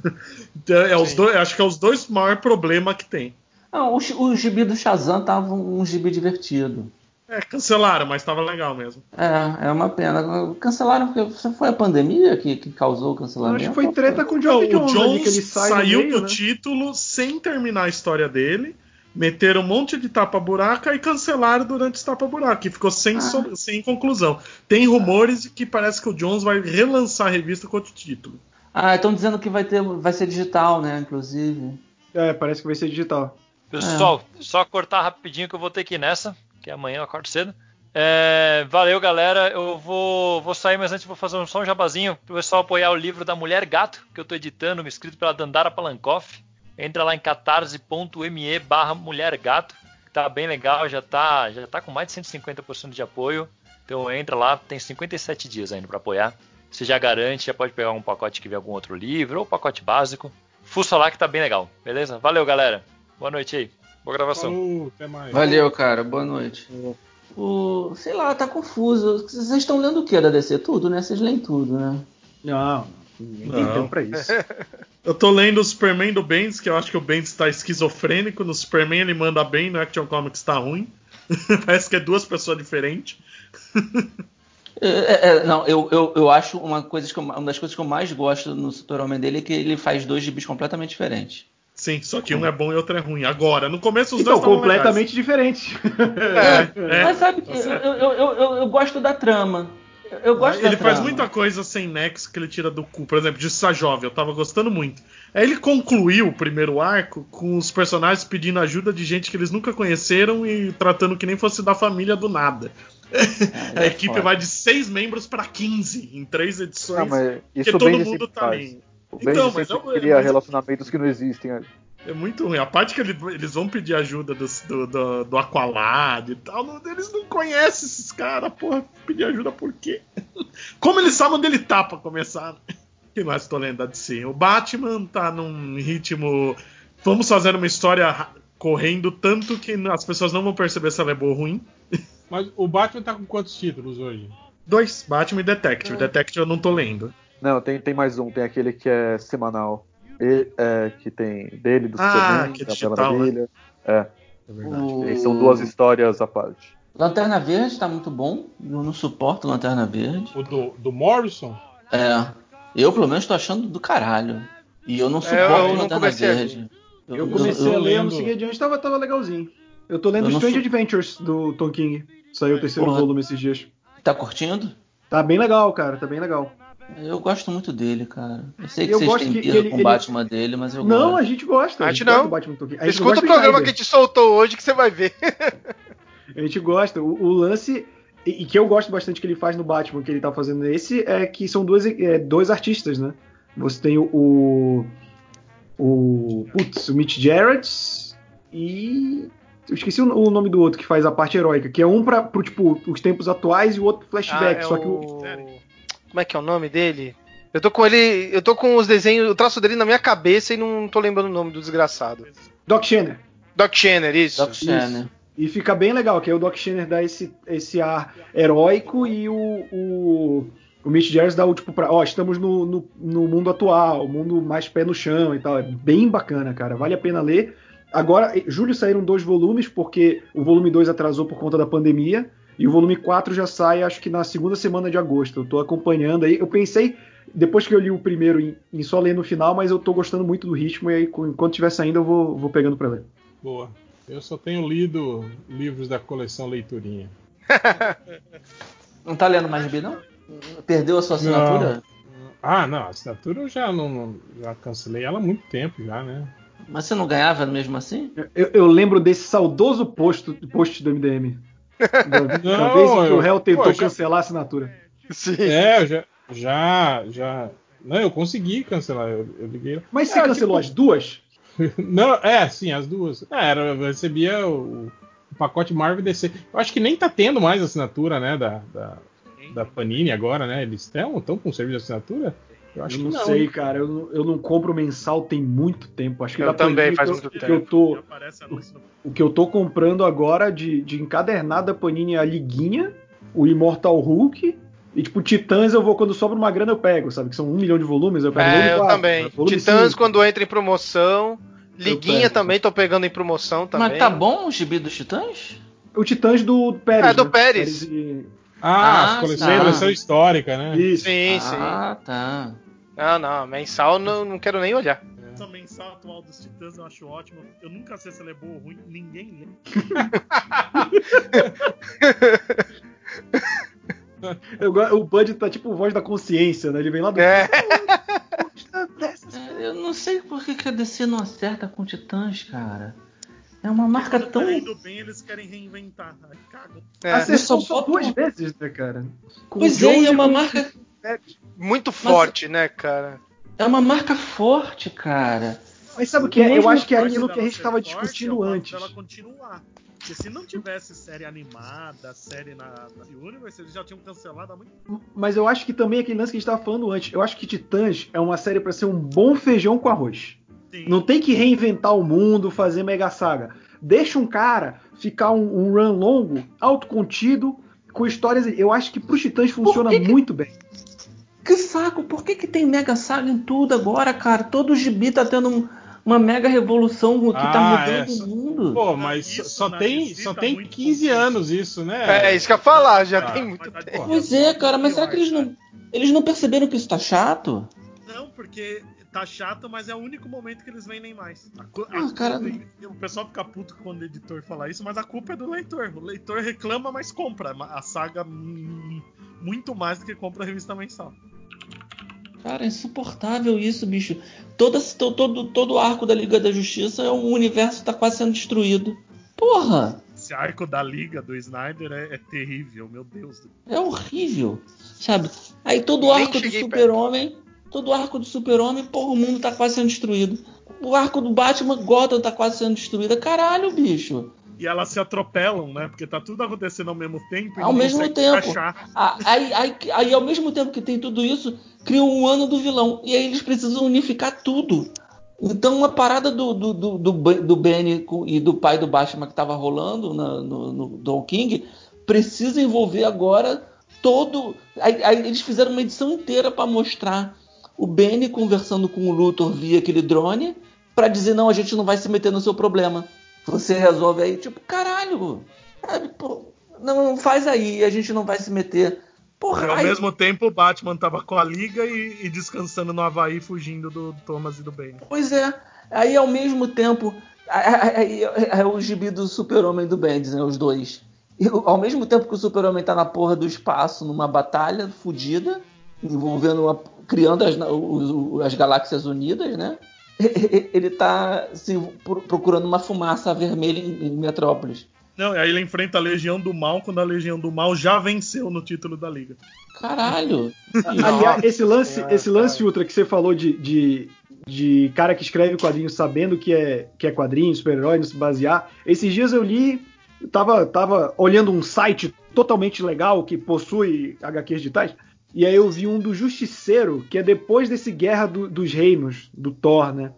então, é os dois, acho que é os dois maiores problemas que tem. Não, o, o gibi do Shazam tava um, um gibi divertido. É, cancelaram, mas tava legal mesmo. É, é uma pena. Cancelaram porque foi a pandemia que, que causou o Eu cancelamento? acho que foi treta com o Então, Geoff o Jones, ali, Jones que ele sai no saiu meio, do né? título sem terminar a história dele, meteram um monte de tapa-buraca e cancelaram durante esse tapa-buraca, e ficou sem, Ah. so- sem conclusão. Tem rumores de que parece que o Jones vai relançar a revista com outro título. Ah, estão dizendo que vai ter, vai ser digital, né? Inclusive. É, parece que vai ser digital. Pessoal, só cortar rapidinho que eu vou ter que ir nessa, que amanhã eu acordo cedo. É, valeu, galera. Eu vou, vou sair, mas antes vou fazer um, só um jabazinho pro pessoal apoiar o livro da Mulher Gato, que eu tô editando, escrito pela Dandara Palankoff. Entra lá em catarse.me barra Mulher Gato. Tá bem legal, já tá, já tá com mais de 150% de apoio. Então entra lá, tem 57 dias ainda para apoiar. Você já garante, já pode pegar um pacote que vem algum outro livro, ou pacote básico. Fuça lá que tá bem legal, beleza? Valeu, galera. Boa noite aí. Boa gravação. Falou, até mais. Valeu, cara. Boa noite. O, sei lá, tá confuso. Vocês estão lendo o que da DC? Tudo, né? Vocês leem tudo, né? Não, ninguém tem tempo pra isso. Eu tô lendo o Superman do Bendis, que eu acho que o Bendis tá esquizofrênico. No Superman ele manda bem, no Action Comics tá ruim. Parece que é duas pessoas diferentes. É, é, é, não, eu, eu, eu acho uma, coisa que eu- uma das coisas que eu mais gosto no Super-Homem dele é que ele faz dois gibis completamente diferentes. Sim, só que um é bom e outro é ruim. Agora, no começo os Então, dois estavam completamente diferente. legais. É, Mas sabe que eu, eu, eu, eu, eu gosto da trama. Eu, gosto da ele faz trama. muita coisa sem nexo que ele tira do cu. Por exemplo, de Jovem, eu tava gostando muito. Aí ele concluiu o primeiro arco com os personagens pedindo ajuda de gente que eles nunca conheceram e tratando que nem fosse da família do nada. É, a é equipe vai de 6 membros pra 15 em três edições. Ah, mas porque todo mundo tá faz. ali. O Então, mas sempre eu- cria mas- relacionamentos que não existem. ali. É muito ruim. A parte que ele- eles vão pedir ajuda dos- do, do, do Aqualad e tal, não- eles não conhecem esses caras, porra. Pedir ajuda por quê? Como eles sabem onde ele tá pra começar? né? Que mais tô lendo da DC? O Batman tá num ritmo. Vamos fazer uma história correndo tanto que as pessoas não vão perceber se ela é boa ou ruim. Mas o Batman tá com quantos títulos hoje? Dois, Batman e Detective. Detective eu não tô lendo. Não, tem, tem mais um. Tem aquele que é semanal. E- é, que tem dele, do Ah, Superman, que é da digital, Mulher Maravilha. É, É verdade. O- são duas histórias à parte. Lanterna Verde tá muito bom. Eu não suporto Lanterna Verde. O do, do Morrison? É. Eu, pelo menos, tô achando do caralho. E eu não É, suporto eu não Lanterna Verde. Eu comecei eu a ler, eu não segui adiante, tava, tava legalzinho. Eu tô lendo Eu Strange sou- Adventures do Tom King. Saiu o terceiro Porra. volume esses dias. Tá curtindo? Tá bem legal, cara, tá bem legal. Eu gosto muito dele, cara. Eu sei que Eu vocês têm que ele- com o ele- Batman dele, mas eu não, gosto. a gente gosta. A gente não. Batman Tom King. A gente Escuta gosta o programa que a gente soltou hoje que você vai ver. A gente gosta. O, o lance. E, e que eu gosto bastante que ele faz no Batman, que ele tá fazendo nesse, é que são dois, é, dois artistas, né? Você tem o. O. o putz, o Mitch Gerrits e. Eu esqueci o, o nome do outro que faz a parte heróica, que é um pra, pro, tipo, os tempos atuais e o outro pro flashback. Ah, é só que o. o... Como é que é o nome dele? Eu tô com ele. Eu tô com os desenhos, o traço dele na minha cabeça e não tô lembrando o nome do desgraçado. Doc Shanner. Doc Shanner, isso. Doc Shanner. E fica bem legal, que aí o Doc Shanner dá esse, esse ar heróico e o, o, o Mitch Gerrits dá o tipo pra, ó, estamos no, no, no mundo atual, mundo mais pé no chão e tal. É bem bacana, cara. Vale a pena ler. Agora, em julho saíram dois volumes, porque o volume 2 atrasou por conta da pandemia. E o volume 4 já sai, acho que na segunda semana de agosto. Eu tô acompanhando aí. Eu pensei, depois que eu li o primeiro, em, em só ler no final, mas eu tô gostando muito do ritmo. E aí, enquanto estiver saindo, eu vou, vou pegando pra ler. Boa. Eu só tenho lido livros da coleção Leiturinha. Não tá lendo mais gibi, não? Perdeu a sua assinatura? Ah, não, a assinatura eu já não, não- já cancelei ela há muito tempo já, né? Mas você não ganhava mesmo assim? Eu, eu lembro desse saudoso post, post do MDM. Não, vez que o réu tentou pô, já- cancelar a assinatura. Sim. É, eu já, já, já. Não, eu consegui cancelar. Eu, eu liguei. Mas você É, cancelou tipo- as duas? Não, é, sim, as duas. É, era, eu recebia o, o pacote Marvel DC. Eu acho que nem tá tendo mais assinatura, né, da, da, da Panini agora, né? Eles estão tão com serviço de assinatura? Eu acho eu não, que não. sei, cara. Eu, não- eu não compro mensal tem muito tempo. Acho que Eu da também, Panini faz eu- muito que tempo. eu tô, o que eu tô comprando agora de, de encadernada Panini é a Liguinha, o Immortal Hulk. E tipo, Titãs eu vou, quando sobra uma grana, eu pego, sabe? Que são um milhão de volumes, eu pego É, eu quatro, também. volume Titãs, cinco. quando entra em promoção. Liguinha também, tô pegando em promoção também. Mas tá bom o gibi dos Titãs? O Titãs do Pérez. É, do né? Pérez. e- Ah, Ah, a coleção, tá. coleção histórica, né? Isso. Sim, sim. Ah, tá. Não, não, mensal não, não quero nem olhar. Essa mensal atual dos Titãs eu acho ótimo. Eu nunca sei se ela é boa ou ruim, ninguém lê. Eu o Bud tá tipo voz da consciência, né? Ele vem lá do. É. É, Eu não sei por que, que a DC não acerta com Titãs, cara. É uma marca tão. tá indo bem, eles querem reinventar. Aí cagam. É, Acertou Só só duas vezes, né, cara? Com Pois é, é uma com- marca. muito forte, né, cara? É uma marca forte, cara. Mas sabe o que é? Eu acho que é aquilo que a gente ser tava forte discutindo é antes. dela continuar. Porque se não tivesse série animada, série na, na Universe, eles já tinham cancelado há muito tempo. Mas eu acho que também é aquele lance que a gente tava falando antes. Eu acho que Titãs é uma série pra ser um bom feijão com arroz. Sim. Não tem que reinventar o mundo, fazer mega saga. Deixa um cara ficar um, um run longo, autocontido, com histórias. Eu acho que pros Titãs funciona que que- muito bem. Que saco, por que, que tem mega saga em tudo agora, cara? Todo gibi tá tendo um- uma mega revolução que tá Ah, mudando é. o mundo. Pô, mas Isso só tem, só tá tem muito 15 confuso. anos isso, né? É, isso que eu ia falar, já Ah, tem muito tá tempo. Pois é, cara, mas será que eles não, eles não perceberam que isso tá chato? Não, porque tá chato, mas é o único momento que eles vendem mais. A cu- Ah, cara. O pessoal fica puto quando o editor fala isso, mas a culpa é do leitor. O leitor reclama, mas compra a saga hum, muito mais do que compra a revista mensal. Cara, é insuportável isso, bicho. Todo, todo, todo o arco da Liga da Justiça é um universo que tá quase sendo destruído. Porra! Esse arco da liga do Snyder é, é terrível, meu Deus. É horrível, sabe? Aí todo o arco do Super-Homem, todo o arco do Super-Homem, porra, o mundo tá quase sendo destruído. O arco do Batman, Gotham tá quase sendo destruída. Caralho, bicho. E elas se atropelam, né? Porque tá tudo acontecendo ao mesmo tempo. e Ao mesmo tempo. Aí, aí, aí, ao mesmo tempo que tem tudo isso, cria um ano do vilão. E aí eles precisam unificar tudo. Então, uma parada do, do, do, do, do Benny e do pai do Batman que tava rolando na- no, no Don King precisa envolver agora todo. Aí, aí eles fizeram uma edição inteira para mostrar o Benny conversando com o Luthor via aquele drone para dizer: não, a gente não vai se meter no seu problema. Você resolve aí, tipo, caralho, sabe, pô, não, faz aí, a gente não vai se meter. Porra, ao aí- mesmo tempo, o Batman tava com a liga e, e descansando no Havaí, fugindo do Thomas e do Bane. Pois é. Aí ao mesmo tempo. Aí é o gibi do Super-Homem e do Bendis, né? Os dois. E, ao mesmo tempo que o Super-Homem tá na porra do espaço, numa batalha fodida, envolvendo uma- criando as, as galáxias unidas, né? Ele tá assim, pro- procurando uma fumaça vermelha em, em Metrópolis. Não, e aí ele enfrenta a Legião do Mal quando a Legião do Mal já venceu no título da liga. Caralho! Aliás, esse lance, Senhora, esse lance cara. ultra que você falou de, de, de cara que escreve quadrinhos sabendo que é, que é quadrinho, super-herói, não se basear. Esses dias eu li, eu tava, tava olhando um site totalmente legal que possui HQs digitais. E aí eu vi um do Justiceiro, que é depois desse Guerra do- dos Reinos, do Thor, né?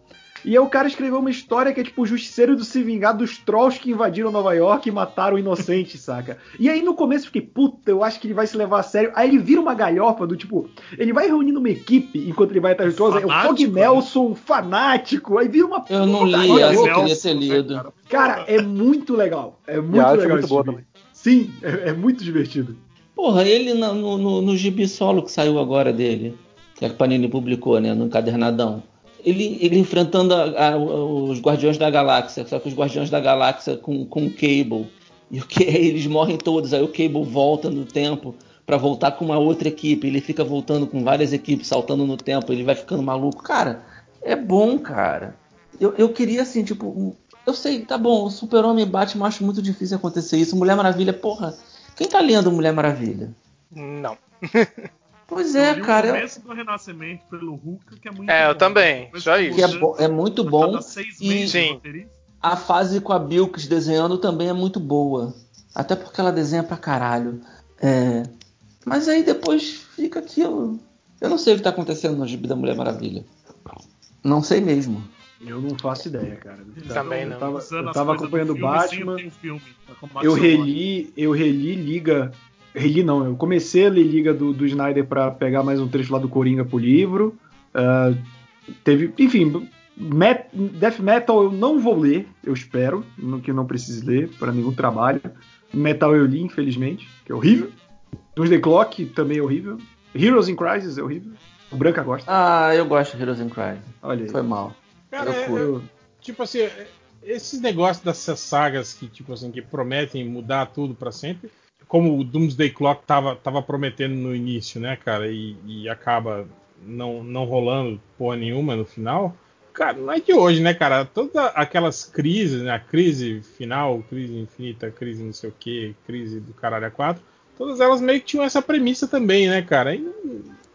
E aí o cara escreveu uma história que é tipo o Justiceiro do se vingar dos trolls que invadiram Nova York e mataram inocentes, saca? E aí no começo eu fiquei, puta, eu acho que ele vai se levar a sério. Aí ele vira uma galhofa do tipo, ele vai reunindo uma equipe enquanto ele vai atrás de trolls. Aí o Fog né? Nelson, fanático. Aí vira uma Eu não li eu louca. queria ter lido. cara? É muito legal. É muito é legal muito esse boa também. Sim, é, é muito divertido. Porra, ele no, no, no gibi solo que saiu agora dele, que a Panini publicou, né, no encadernadão. Ele, ele enfrentando a- a- os Guardiões da Galáxia, só que os Guardiões da Galáxia com, com o Cable. E o que eles morrem todos, aí o Cable volta no tempo pra voltar com uma outra equipe. Ele fica voltando com várias equipes, saltando no tempo, ele vai ficando maluco. Cara, é bom, cara. Eu, eu queria assim, tipo, eu sei, tá bom, Super-Homem e Batman eu acho muito difícil acontecer isso. Mulher Maravilha, porra, quem tá lendo Mulher Maravilha? Não. Pois Eu é, li cara. O eu- começo do Renascimento pelo Hulk, que é muito É, bom. eu também, só que isso. é, bo- é muito bom. E Sim. a fase com a Bilks desenhando também é muito boa. Até porque ela desenha pra caralho. É, Mas aí depois fica aquilo. Eu não sei o que tá acontecendo no gibi da Mulher Maravilha. Não sei mesmo. Eu não faço ideia, cara. Também eu não. tava, eu tava acompanhando o filme Batman. o filme, tá Eu Max reli, eu reli Liga. Reli não, eu comecei a ler Liga do, do Snyder pra pegar mais um trecho lá do Coringa pro livro. Ah, teve, enfim, Met- Death Metal eu não vou ler, eu espero, no- que eu não precise ler para nenhum trabalho. Metal eu li, infelizmente, que é horrível. Doomsday Clock também é horrível. Heroes in Crisis é horrível. O Branca gosta. Ah, eu gosto de Heroes in Crime. Olha aí. Foi mal. Cara, é- curto. Eu- tipo assim, é- esses negócios dessas sagas que, tipo assim, que prometem mudar tudo pra sempre, como o Doomsday Clock tava, tava prometendo no início, né, cara, e, e acaba não, não rolando porra nenhuma no final. Cara, não é de hoje, né, cara? Todas aquelas crises, né? A crise final, crise infinita, crise não sei o que, crise do caralho a quatro, todas elas meio que tinham essa premissa também, né, cara? E,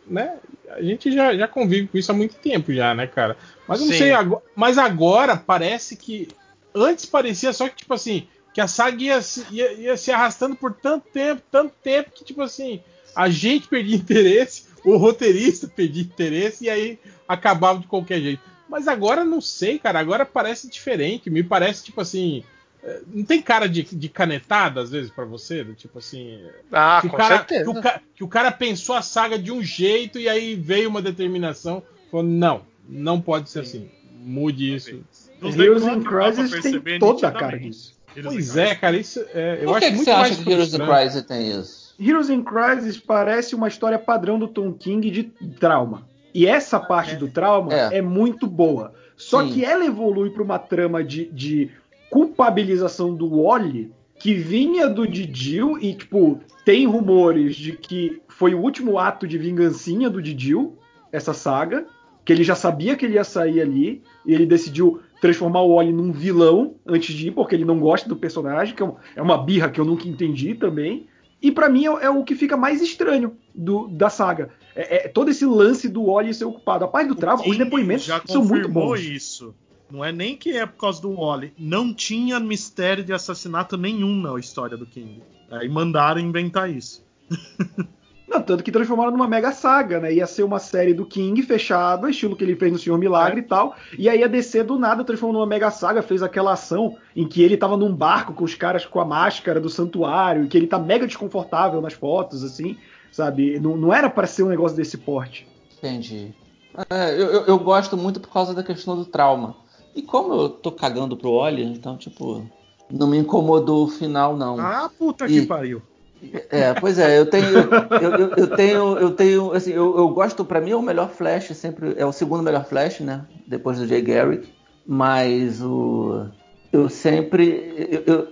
né? A gente já, já convive com isso há muito tempo já, né, cara? Mas eu não Sim. sei, agora, mas agora parece que. Antes parecia só que, tipo assim, que a saga ia, se- ia, ia se arrastando por tanto tempo, tanto tempo, que, tipo assim, a gente perdia interesse, o roteirista perdia interesse, e aí acabava de qualquer jeito. Mas agora não sei, cara, agora parece diferente. Me parece, tipo assim. Eh, Não tem cara de, de canetada, às vezes, pra você? Do tipo assim. Ah, que, o com cara, certeza. que, o ca- que o cara pensou a saga de um jeito e aí veio uma determinação. Falou, não, não pode ser assim. Mude isso. Heroes in Crisis tem toda a cara disso. Pois é, cara, isso é, eu Por que, acho que muito você mais acha que Heroes in. Crisis tem isso? Heroes in Crisis parece uma história padrão do Tom King de trauma. E essa parte do trauma É. é, muito boa. Só Sim. que ela evolui para uma trama de, de culpabilização do Wally que vinha do Didil e, tipo, tem rumores de que foi o último ato de vingancinha do Didil, essa saga, que ele já sabia que ele ia sair ali, e ele decidiu transformar o Wally num vilão antes de ir, porque ele não gosta do personagem, que é é uma birra que eu nunca entendi também. E pra mim é, é o que fica mais estranho do- da saga. É, é todo esse lance do Wally ser ocupado. A parte do trauma, os depoimentos são muito bons. isso. Não é nem que é por causa do Wally. Não tinha mistério de assassinato nenhum na história do King. Aí mandaram inventar isso. Não, tanto que transformaram numa mega saga, né? Ia ser uma série do King fechada, estilo que ele fez no Senhor Milagre e tal. E aí a DC do nada transformou numa mega saga, fez aquela ação em que ele tava num barco com os caras com a máscara do santuário, e que ele tá mega desconfortável nas fotos, assim, sabe? Não, não era pra ser um negócio desse porte. Entendi. É, eu- eu gosto muito por causa da questão do trauma. E como eu tô cagando pro Oli, então, tipo, não me incomodou o final, não. Ah, puta E- que pariu. É, pois é, eu tenho. Eu, eu- eu tenho. Eu tenho. Assim, eu, eu gosto, pra mim, é o melhor Flash, sempre. É o segundo melhor Flash, né? Depois do Jay Garrick. Mas o. Eu sempre. eu-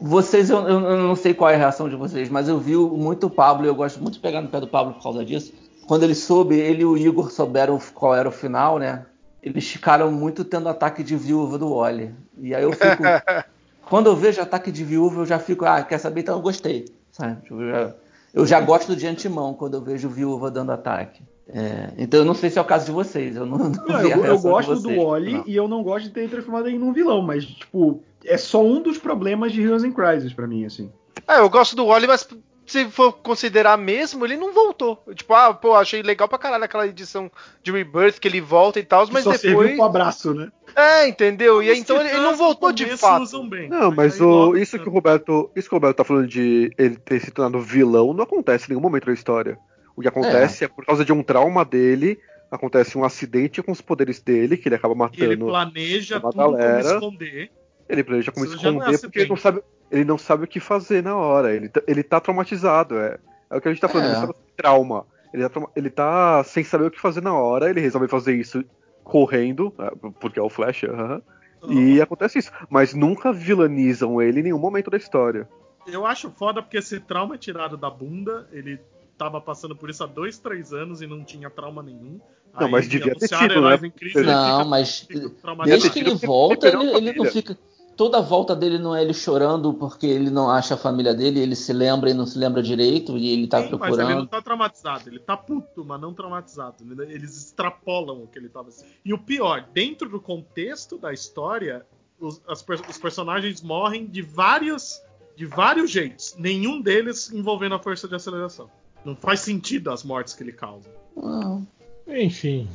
vocês, eu, não sei qual é a reação de vocês, mas eu vi muito o Pablo, eu gosto muito de pegar no pé do Pablo por causa disso. Quando ele soube, ele e o Igor souberam qual era o final, né? Eles ficaram muito tendo ataque de viúva do Wally. E aí eu fico. quando eu vejo ataque de viúva, eu já fico, ah, quer saber? Então eu gostei. Sabe? Eu já, eu já gosto de antemão quando eu vejo viúva dando ataque. É, então eu não sei se é o caso de vocês. Eu não, não Não, vi a eu, eu gosto do vocês. Wally Não. e eu não gosto de ter transformado ele num vilão, mas, tipo, é só um dos problemas de Heroes in Crisis pra mim, assim. É, eu gosto do Wally, mas se for considerar mesmo, ele não voltou. Tipo, ah, pô, achei legal pra caralho aquela edição de Rebirth que ele volta e tal, mas só serviu depois. pro abraço, né? É, entendeu? E aí, então ele, ele não voltou de fato. bem. Não, mas o, isso que o Roberto. Isso que o Roberto tá falando de ele ter se tornado vilão não acontece em nenhum momento da história. O que acontece é, por causa de um trauma dele, acontece um acidente com os poderes dele, que ele acaba E ele matando. planeja tudo como galera. esconder. Ele planeja como Isso já não é esconder porque ele não, sabe, ele não sabe o que fazer na hora. Ele, tá- ele tá traumatizado. É, é o que a gente tá falando, É. ele tá trauma. Ele tá, ele tá sem saber o que fazer na hora, ele resolve fazer isso correndo, é, porque é o Flash, aham. E acontece isso. Mas nunca vilanizam ele em nenhum momento da história. Eu acho foda porque esse trauma é tirado da bunda. Ele tava passando por isso há dois, três anos e não tinha trauma nenhum. Não, mas devia ter tido, né? em crise, Não, fica- mas fica desde que ele volta, ele ele, a não fica. Toda a volta dele não é ele chorando porque ele não acha a família dele, ele se lembra e não se lembra direito, e ele tá Sim, mas procurando. ele não tá traumatizado, ele tá puto, mas não traumatizado. Ele- Eles extrapolam o que ele tava assim. E o pior, dentro do contexto da história, os, as os personagens morrem de vários, de vários jeitos. Nenhum deles envolvendo a força de aceleração. Não faz sentido as mortes que ele causa. Não, Enfim.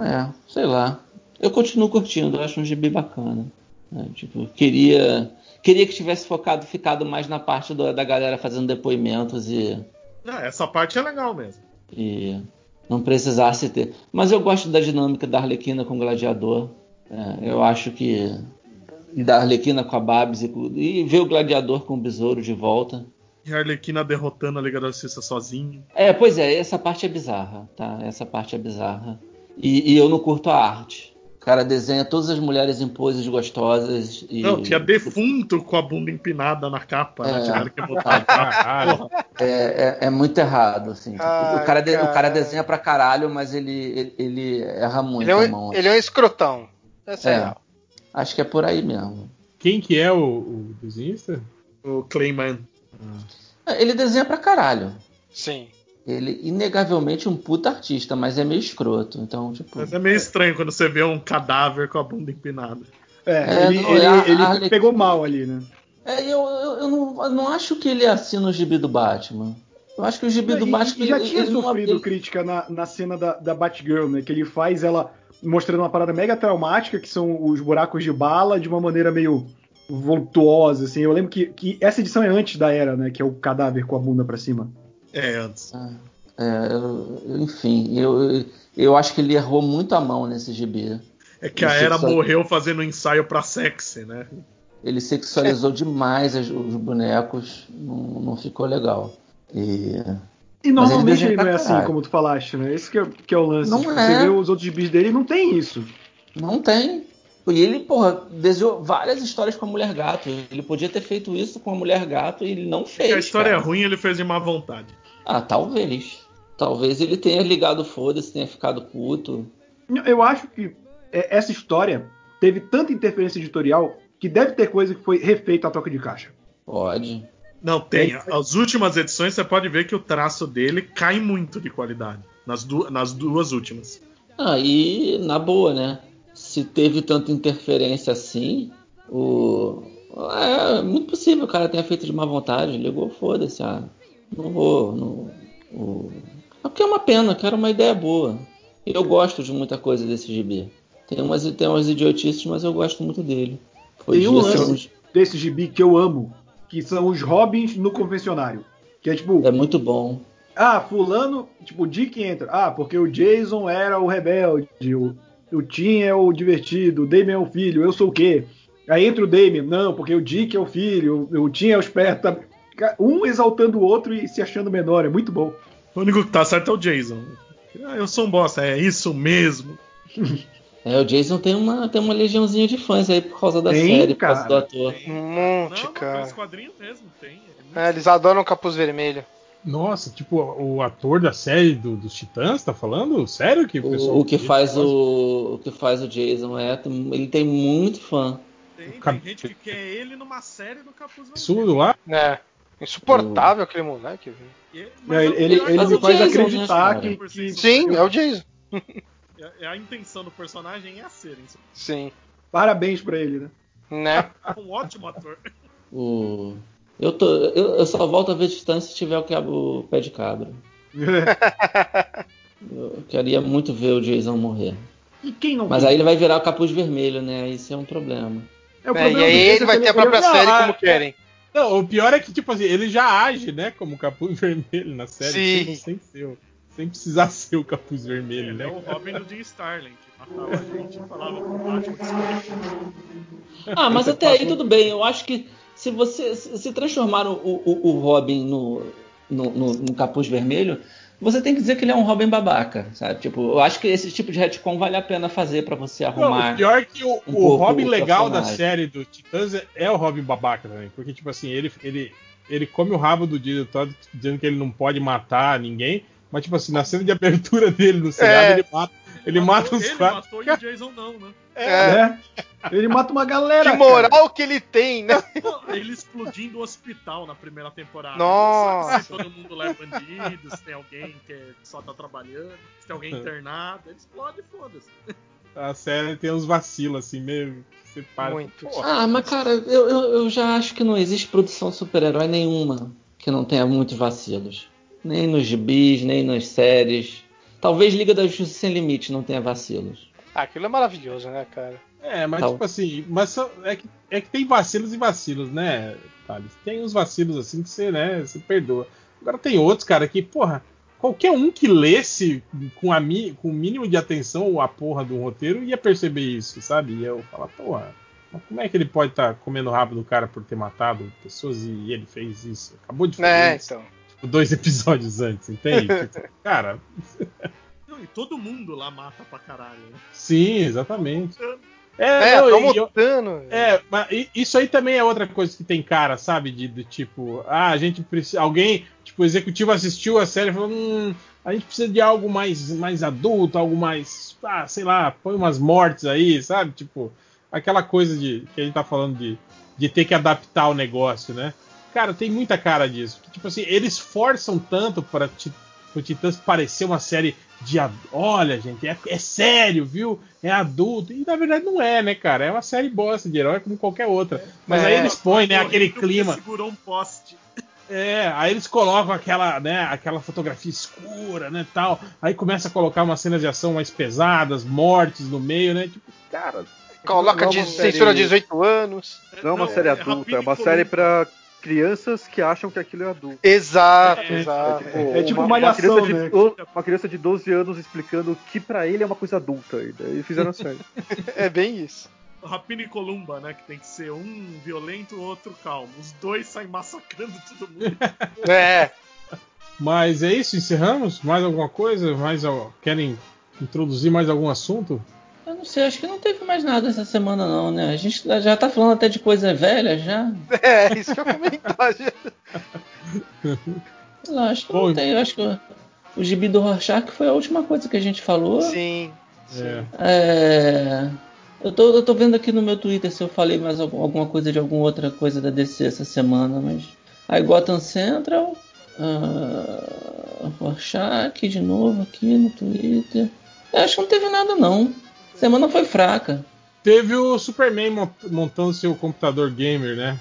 é, sei lá. Eu continuo curtindo, eu acho um gibi bacana. Né? Tipo, queria. Queria que tivesse focado, ficado mais na parte do- da galera fazendo depoimentos e, Ah, essa parte é legal mesmo. e não precisasse ter. Mas eu gosto da dinâmica da Arlequina com o Gladiador. É, eu acho que. E da Arlequina com a Babs e, e ver o Gladiador com o Besouro de volta. E a Arlequina derrotando a Liga da Justiça sozinho. É, pois é, essa parte é bizarra, tá? Essa parte é bizarra. E, e eu não curto a arte. O cara desenha todas as mulheres em poses gostosas e. Não, tinha defunto com a bunda empinada na capa, né? É. Tiveram que botar a. É, é- é muito errado, assim. Ai, o, cara de- o cara desenha pra caralho, mas ele, ele, ele erra muito Ele é, a um, mão. ele é um escrotão. Essa é, É. Acho que é por aí mesmo. Quem que é o, o desenhista? O Clayman. É, Ele desenha pra caralho. Sim. Ele, inegavelmente, um puta artista, mas é meio escroto. Então, tipo. Mas é meio estranho quando você vê um cadáver com a bunda empinada. É, É, ele, não, ele- a- ele a Arlequina- pegou mal ali, né? É, eu, eu, eu não, eu não acho que ele assina o gibi do Batman. Eu acho que o gibi do E- Batman. e já ele- tinha ele não- sofrido ele- crítica na, na cena da, da Batgirl, né? Que ele faz ela mostrando uma parada mega traumática, que são os buracos de bala, de uma maneira meio voltuosa, assim. Eu lembro que, que essa edição é antes da era, né? Que é o cadáver com a bunda pra cima. É, antes. É, eu- eu- enfim, eu, eu, acho que ele errou muito a mão nesse gibi. É que a Isso, Era só- morreu fazendo um ensaio pra sexy, né? Ele sexualizou demais as- os bonecos, não, não ficou legal. E E normalmente ele ele não é assim, como tu falaste, né? Esse que é, que é o lance. Não Tipo, é. Você vê os outros gibis dele não tem isso. Não tem. E ele, porra, desenhou várias histórias com a Mulher Gato. Ele podia ter feito isso com a Mulher Gato e ele não fez. Se a história cara. é ruim, ele fez de má vontade. Ah, talvez. Talvez ele tenha ligado foda-se, tenha ficado puto. Eu acho que é, essa história teve tanta interferência editorial que deve ter coisa que foi refeita a toca de caixa. Pode. Não, tem. As últimas edições você pode ver que o traço dele cai muito de qualidade. Nas, du- nas duas últimas. Ah, e na boa, né? Se teve tanta interferência assim, o. É muito possível o cara tenha feito de má vontade, ligou, foda-se, ah, não vou. Não, o... É porque é uma pena, que era uma ideia boa. Eu gosto de muita coisa desse gibi. Tem umas, tem umas idiotices, mas eu gosto muito dele. Tem um lance desse gibi que eu amo, que são os Robins no confessionário. Que é tipo, É muito bom. ah, fulano, tipo, o Dick entra. Ah, porque o Jason era o rebelde, o, o Tim é o divertido, o Damien é o filho, eu sou o quê? Aí entra o Damien, não, porque o Dick é o filho, o, o Tim é o esperto. Um exaltando o outro e se achando menor, é muito bom. O único que tá certo é o Jason. Ah, eu sou um bosta, é isso mesmo. É, o Jason tem uma, tem uma legiãozinha de fãs aí por causa da Tem, série, por causa do cara. ator. Um monte, Não, cara. mas quadrinhos mesmo, tem. É É, eles adoram o capuz vermelho. Nossa, tipo, o ator da série do- dos Titãs, tá falando? Sério que o pessoal. O, o que faz o, o que faz o Jason é, ele tem muito fã. Tem, tem Cap- gente que quer ele numa série do Capuz Vermelho. Absurdo lá? É. Insuportável aquele moleque. É, mas ele o ele, ele é me o faz Jason, acreditar né, que, que- Sim, é o Jason. É, é a intenção do personagem é ser. Sim. Parabéns pra ele, né? Né? É um ótimo ator. O, eu, tô, eu, eu só volto a ver Titã se tiver o, que- o pé de cabra. Eu queria muito ver o Jason morrer. E quem não Mas viu? aí ele vai virar o capuz vermelho, né? Isso é um problema. É, o É, e problema aí ele vai é ter a própria série ah, como querem. Não, o pior é que, tipo assim, ele já age, né, como capuz vermelho na série, Sim. sem, sem ser, o- sem precisar ser o capuz vermelho, Ele é né? o Robin do Jim Starlin, que matava a gente e falava Batman que se Ah, mas até aí tudo bem. Eu acho que se você se se transformar o, o, o Robin no, no, no- no capuz vermelho, você tem que dizer que ele é um Robin babaca, sabe? Tipo, eu acho que esse tipo de retcon vale a pena fazer pra você Não, arrumar. o pior é que o, um o Robin legal da série do Titãs é, é o Robin babaca também. Porque, tipo assim, ele, ele, ele come o rabo do Todd dizendo que ele não pode matar ninguém. Mas, tipo assim, na cena de abertura dele no seriado, É. ele mata, ele mata os Ele quatro. matou e o Jason não, né? É. né? Ele mata uma galera. Que moral que ele tem, né? Ele explodindo o hospital na primeira temporada. Nossa. Sabe se todo mundo lá é bandido, se tem alguém que é- só tá trabalhando, se tem alguém internado. Ele explode e foda-se. A série tem uns vacilos, assim, meio. Você para. Muito. Pô, Ah, mas cara, eu, eu, eu já acho que não existe produção super-herói nenhuma que não tenha muitos vacilos. Nem nos gibis, nem nas séries. Talvez Liga da Justiça Sem Limite não tenha vacilos. Ah, aquilo é maravilhoso, né, cara? É, mas Tal. tipo assim, mas só- é, que, é que tem vacilos e vacilos, né, Thales? Tem uns vacilos assim que você, né, você perdoa. Agora tem outros, cara, que, porra, qualquer um que lesse com, a mi, com o mínimo de atenção a porra do roteiro ia perceber isso, sabe? E eu falar, porra, mas como é que ele pode estar comendo o rabo do cara por ter matado pessoas e ele fez isso? Acabou de fazer É, isso então. Tipo, dois episódios antes, entende? Tipo, cara, Não, e todo mundo lá mata pra caralho. Né? sim, exatamente. É, É, não, tamo e eu- lutando. É, mas isso aí também é outra coisa que tem cara, sabe? De, do tipo, ah, a gente precisa. Alguém, tipo, o executivo assistiu a série e falou: hum, a gente precisa de algo mais, mais adulto, algo mais. Ah, sei lá, põe umas mortes aí, sabe? Tipo, aquela coisa de que a gente tá falando de, de ter que adaptar o negócio, né? Cara, tem muita cara disso. Tipo assim, eles forçam tanto para o Titãs parecer uma série de. Olha, gente, é, é sério, viu? É adulto. E na verdade não é, né, cara? É uma série bosta de herói como qualquer outra. Mas É. aí eles põem, né, aquele clima. Segurou um poste. É, aí eles colocam aquela, né, aquela fotografia escura, né, tal. Aí começa a colocar umas cenas de ação mais pesadas, mortes no meio, né? Tipo, cara, Coloca é de série- censura 18 anos. Não é uma série adulta, é uma série pra crianças que acham que aquilo é adulto. Exato, É, exato. É tipo uma, Malhação, uma criança né? de, uma criança de 12 anos explicando que pra ele é uma coisa adulta. E daí fizeram a série. É bem isso. Rapina e Columba, né? Que tem que ser um violento, o outro calmo. Os dois saem massacrando todo mundo. É. Mas é isso, encerramos? Mais alguma coisa? Mais querem introduzir mais algum assunto? Eu não sei, acho que não teve mais nada essa semana não, né? A gente já tá falando até de coisa velha já. É, isso que eu comentar. Sei lá, acho que Bom, não tem. Acho que o, o gibi do Rorschach foi a última coisa que a gente falou. Sim. É. É, eu, tô, eu tô vendo aqui no meu Twitter se eu falei mais algum- alguma coisa de alguma outra coisa da DC essa semana, mas. Aí Gotham Central. Uh, Rorschach de novo aqui no Twitter. Eu acho que não teve nada não. Semana foi fraca. Teve o Superman mont- montando seu computador gamer, né?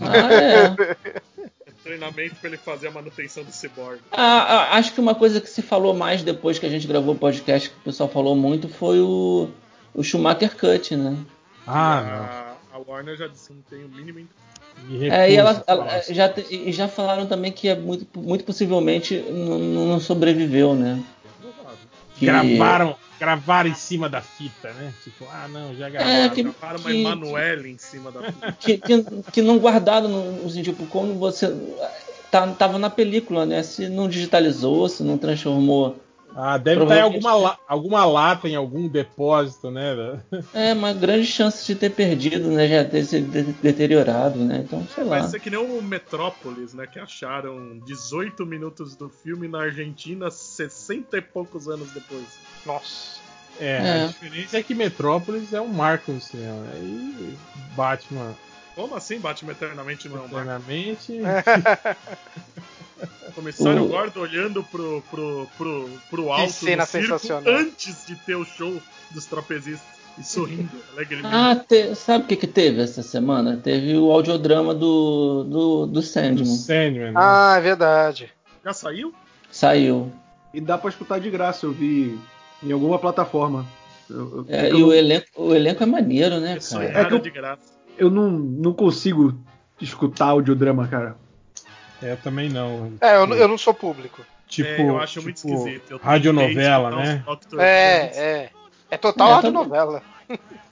Ah, é. Treinamento pra ele fazer a manutenção do cyborg. Ah, ah, acho que uma coisa que se falou mais depois que a gente gravou o podcast, que o pessoal falou muito, foi o, o Schumacher Cut, né? Ah, a, a Warner já disse que não tem o mínimo. Me É, e ela, ela- já, e já falaram também que é muito, muito possivelmente não, não sobreviveu, né? Que- Gravaram, gravaram em cima da fita, né? Tipo, ah, não, já gravaram. É, que, Para uma Emanuele em cima da fita. que, que, que não guardaram, no, tipo, como você tá, tava na película, né? Se não digitalizou, se não transformou. Ah, deve estar em alguma, la- alguma lata, em algum depósito, né? É, uma grande chance de ter perdido, né? Já ter se de- deteriorado, né? Então, sei lá. Vai ser que nem o Metrópolis, né? Que acharam 18 minutos do filme na Argentina 60 e poucos anos depois. Nossa. É, É. a diferença é que Metrópolis é um marco no cinema. né? E Batman, Como assim Batman Eternamente não é um marco? eternamente. Comissário O- Gordon olhando pro, pro, pro, pro alto cena do circo sensacional. antes de ter o show dos trapezistas e sorrindo alegremente. Ah, te- sabe o que, que teve essa semana? Teve o audiodrama do, do, do do Sandman. Sandman, né? Ah, é verdade. Já saiu? Saiu. E dá pra escutar de graça, eu vi em alguma plataforma. Eu, eu- É, eu e o elenco, o elenco é maneiro, né, Isso cara? é que eu- de graça. eu não, não consigo escutar audiodrama, cara. É, também não. É, eu, não- eu não sou público. Tipo, é, eu acho muito tipo esquisito. Eu radionovela, né? Dr. É, Jones. é. É total É, rádio tá- novela.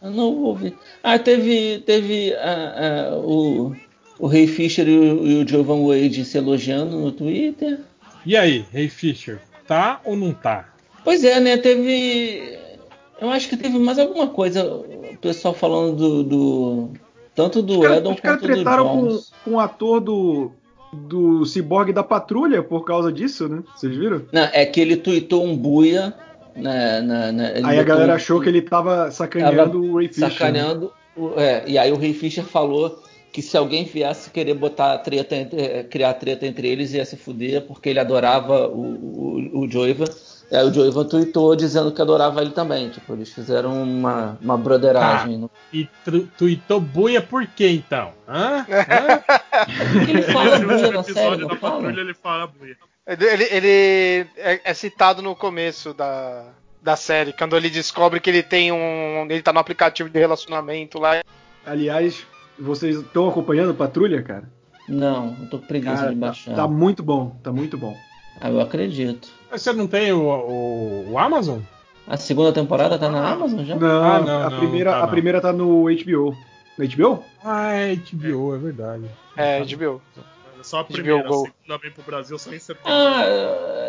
Eu não ouvi. Ah, teve, teve ah, ah, o, o Ray Fisher e o, e o Jovan Wade se elogiando no Twitter. E aí, Ray Fisher, tá ou não tá? Pois é, né? Teve. Eu acho que teve mais alguma coisa. O pessoal falando do. do- tanto do Edon os caras quanto do tretaram com, Jones. com o ator do, do Cyborg da Patrulha por causa disso, né? Vocês viram? Não, é que ele tweetou um buia. Na, na- na- Aí a galera um- achou que ele tava sacaneando Tava o Ray Fisher. né? sacaneando. é, e aí o Ray Fisher falou que se alguém viesse querer botar treta entre- eh, criar treta entre eles ia se fuder porque ele adorava o, o, o Joiva. E aí o Joiva tweetou dizendo que adorava ele também. Tipo, eles fizeram uma, uma broderagem. no- E tweetou buia por quê, então? Hã? Hã? Ele fala buia último na série, da patrulha ele fala buia. Ele, ele- é, é citado no começo da, da série, quando ele descobre que ele tem um. Ele tá no aplicativo de relacionamento lá. Aliás, vocês estão acompanhando Patrulha, cara? Não, eu tô com preguiça Cara, de tá, baixar. tá muito bom, tá muito bom. Ah, eu acredito. Mas Você não tem o, o- o Amazon? A segunda temporada tá na Amazon já? Não, Ah, não, a, não, primeira, tá a não. primeira tá no HBO. No HBO? Ah, é HBO, é verdade. É, HBO. Só a HBO primeira, a Go. segunda vem pro Brasil só em setembro. Ah,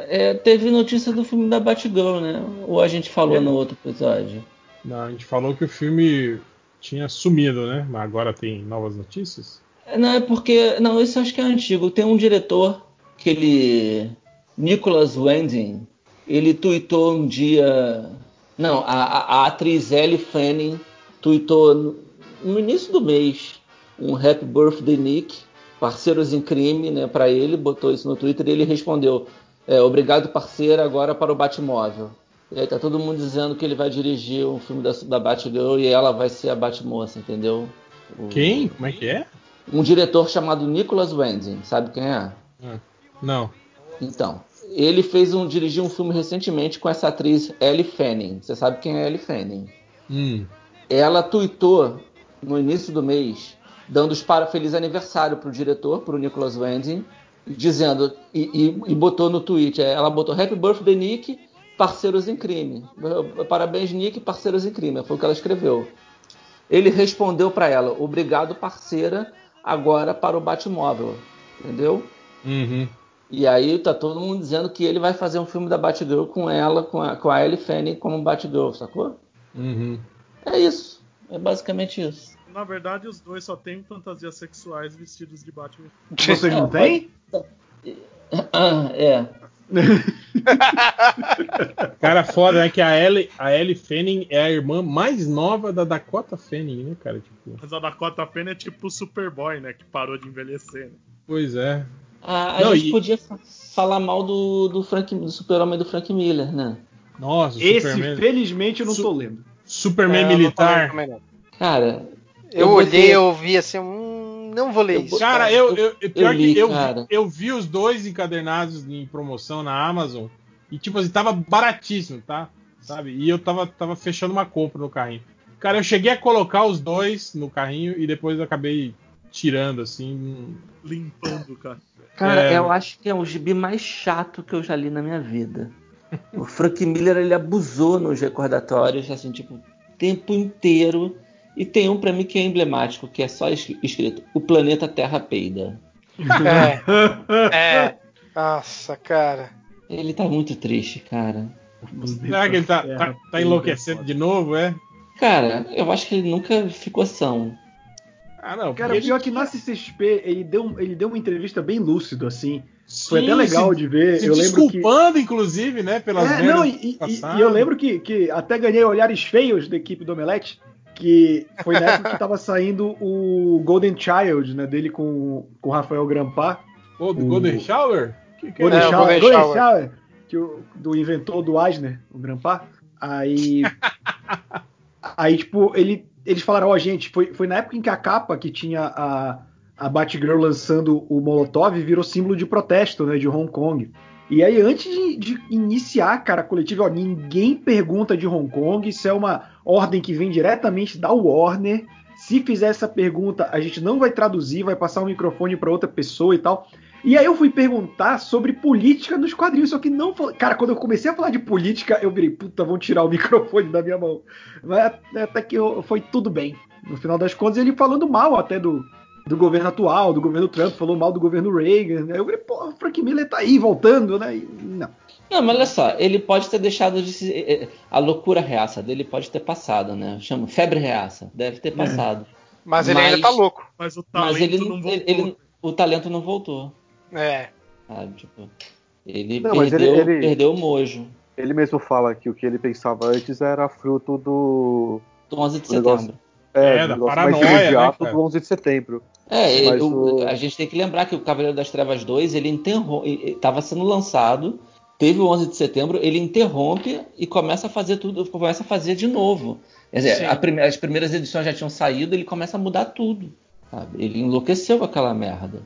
é, teve notícia do filme da Batgirl, né? Ou a gente falou no outro episódio? Não, a gente falou que o filme tinha sumido, né? Mas agora tem novas notícias. Não, é porque. Não, esse eu acho que é antigo. Tem um diretor, que ele. Nicholas Winding, ele tweetou um dia. Não, a, a- atriz Ellie Fanning tweetou no, no início do mês um Happy Birthday Nick, parceiros em crime, né, para ele, botou isso no Twitter e ele respondeu: é, Obrigado, parceira, agora para o Batmóvel. E aí tá todo mundo dizendo que ele vai dirigir um filme da, da Batgirl e ela vai ser a Batmoça, entendeu? O- Quem? Como é que é? um diretor chamado Nicholas Winding, sabe quem é? Não. Então, ele fez um dirigiu um filme recentemente com essa atriz Ellie Fanning. Você sabe quem é Ellie Fanning? Hum. Ela tweetou no início do mês dando os para feliz aniversário pro diretor, pro Nicholas Winding, dizendo e, e- e botou no tweet, é, ela botou Happy Birthday Nick, parceiros em crime. Parabéns Nick, parceiros em crime. Foi o que ela escreveu. Ele respondeu para ela: "Obrigado, parceira, agora para o Batmóvel". Entendeu? Uhum. E aí tá todo mundo dizendo que ele vai fazer um filme da Batgirl com ela, com a, com a Ellie Fanning como Batgirl, sacou? Uhum. É isso. É basicamente isso. Na verdade, os dois só têm fantasias sexuais vestidos de Batman. Vocês não têm? Ah, é. Cara, foda, né? Que a Ellie, a Ellie Fanning é a irmã mais nova da Dakota Fanning, né, cara? Tipo, Mas a Dakota Fanning é tipo o Superboy, né? Que parou de envelhecer. Né? pois é. Ah, a Não, gente e- podia fa- falar mal do, do, Frank, do super-homem do Frank Miller, né? Nossa, Esse, Superman, felizmente, eu não Su- tô lendo. Superman É, eu não militar. não. Cara, Eu, Eu olhei, eu vi assim, hum, não vou ler Eu isso. Cara, eu, eu, eu- pior li, que eu, cara. vi, eu vi os dois encadernados em promoção na Amazon e, tipo assim, tava baratíssimo, tá? Sabe? E eu tava, tava fechando uma compra no carrinho. Cara, eu cheguei a colocar os dois no carrinho e depois eu acabei tirando, assim. Limpando, cara. cara, É. eu acho que é o gibi mais chato que eu já li na minha vida. O Frank Miller, ele abusou nos recordatórios, assim, tipo, o tempo inteiro. E tem um pra mim que é emblemático, que é só es- escrito: O planeta Terra peida. É, é. Nossa, cara. Ele tá muito triste, cara. Será que ele tá, tá, tá enlouquecendo de novo, é? Cara, eu acho que ele nunca ficou são. Ah, não. Cara, pior que na CCXP ele deu, ele deu uma entrevista bem lúcido, assim. Sim, Foi até legal se, de ver. se eu lembro que. desculpando, inclusive, né? Pelas É, não, e, e- eu lembro que, que até ganhei olhares feios da equipe do Omelete, que foi na época que tava saindo o Golden Child, né, dele com com o Rafael Grampar. O- Golden Shower? Que que é? Golden É, Shower, Golden Golden Shower. Shower, que o, do inventor do Eisner, o Grampar. Aí. aí, tipo, ele, eles falaram, ó, gente, foi, foi na época em que a capa que tinha a, a Batgirl lançando o Molotov virou símbolo de protesto, né, de Hong Kong. E aí, antes de, de iniciar, cara, a coletiva, ó, ninguém pergunta de Hong Kong, isso é uma ordem que vem diretamente da Warner. Se fizer essa pergunta, a gente não vai traduzir, vai passar o microfone para outra pessoa e tal. E aí eu fui perguntar sobre política nos quadrinhos, só que não. Cara, quando eu comecei a falar de política, eu virei, puta, vão tirar o microfone da minha mão. Mas até que eu- foi tudo bem. No final das contas, ele falando mal até do, do governo atual, do governo Trump, falou mal do governo Reagan. né? Eu falei, pô, o Frank Miller tá aí voltando, né? E, não. Não, mas olha só, ele pode ter deixado de se. eh, eh, A loucura reaça dele pode ter passado, né? Chama febre reaça. Deve ter passado. Mas ele Mas- ainda tá louco. Mas o talento Mas ele não não. voltou. ele- ele- o talento não voltou. É. Sabe? Tipo, ele, Não, perdeu, ele- ele- perdeu o mojo. Ele mesmo fala que o que ele pensava antes era fruto do. Do 11 de O negócio- setembro. É, É, da paranoia, mais né, imediato cara? do 11 de setembro. É, Mas o- o- a gente tem que lembrar que o Cavaleiro das Trevas 2 ele estava sendo lançado, teve o 11 de setembro, ele interrompe e começa a fazer tudo, começa a fazer de novo. Quer dizer, prime- as primeiras edições já tinham saído, ele começa a mudar tudo. sabe? Ele enlouqueceu com aquela merda.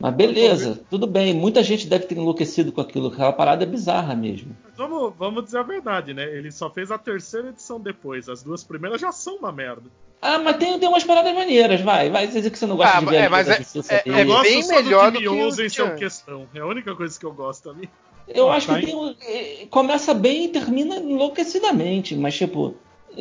Mas beleza, tudo bem. Muita gente deve ter enlouquecido com aquilo. Aquela parada é bizarra mesmo. Vamos, vamos dizer a verdade, né? Ele só fez a terceira edição depois. As duas primeiras já são uma merda. Ah, mas tem, tem umas paradas maneiras, vai. Vai dizer que você não gosta Ah, de ver é, mas é- Justiça é- é Eu gosto bem melhor do que o sem Chan. questão. É a única coisa que eu gosto ali. Eu Ah, acho tá que tem um- eh, começa bem e termina enlouquecidamente, mas tipo,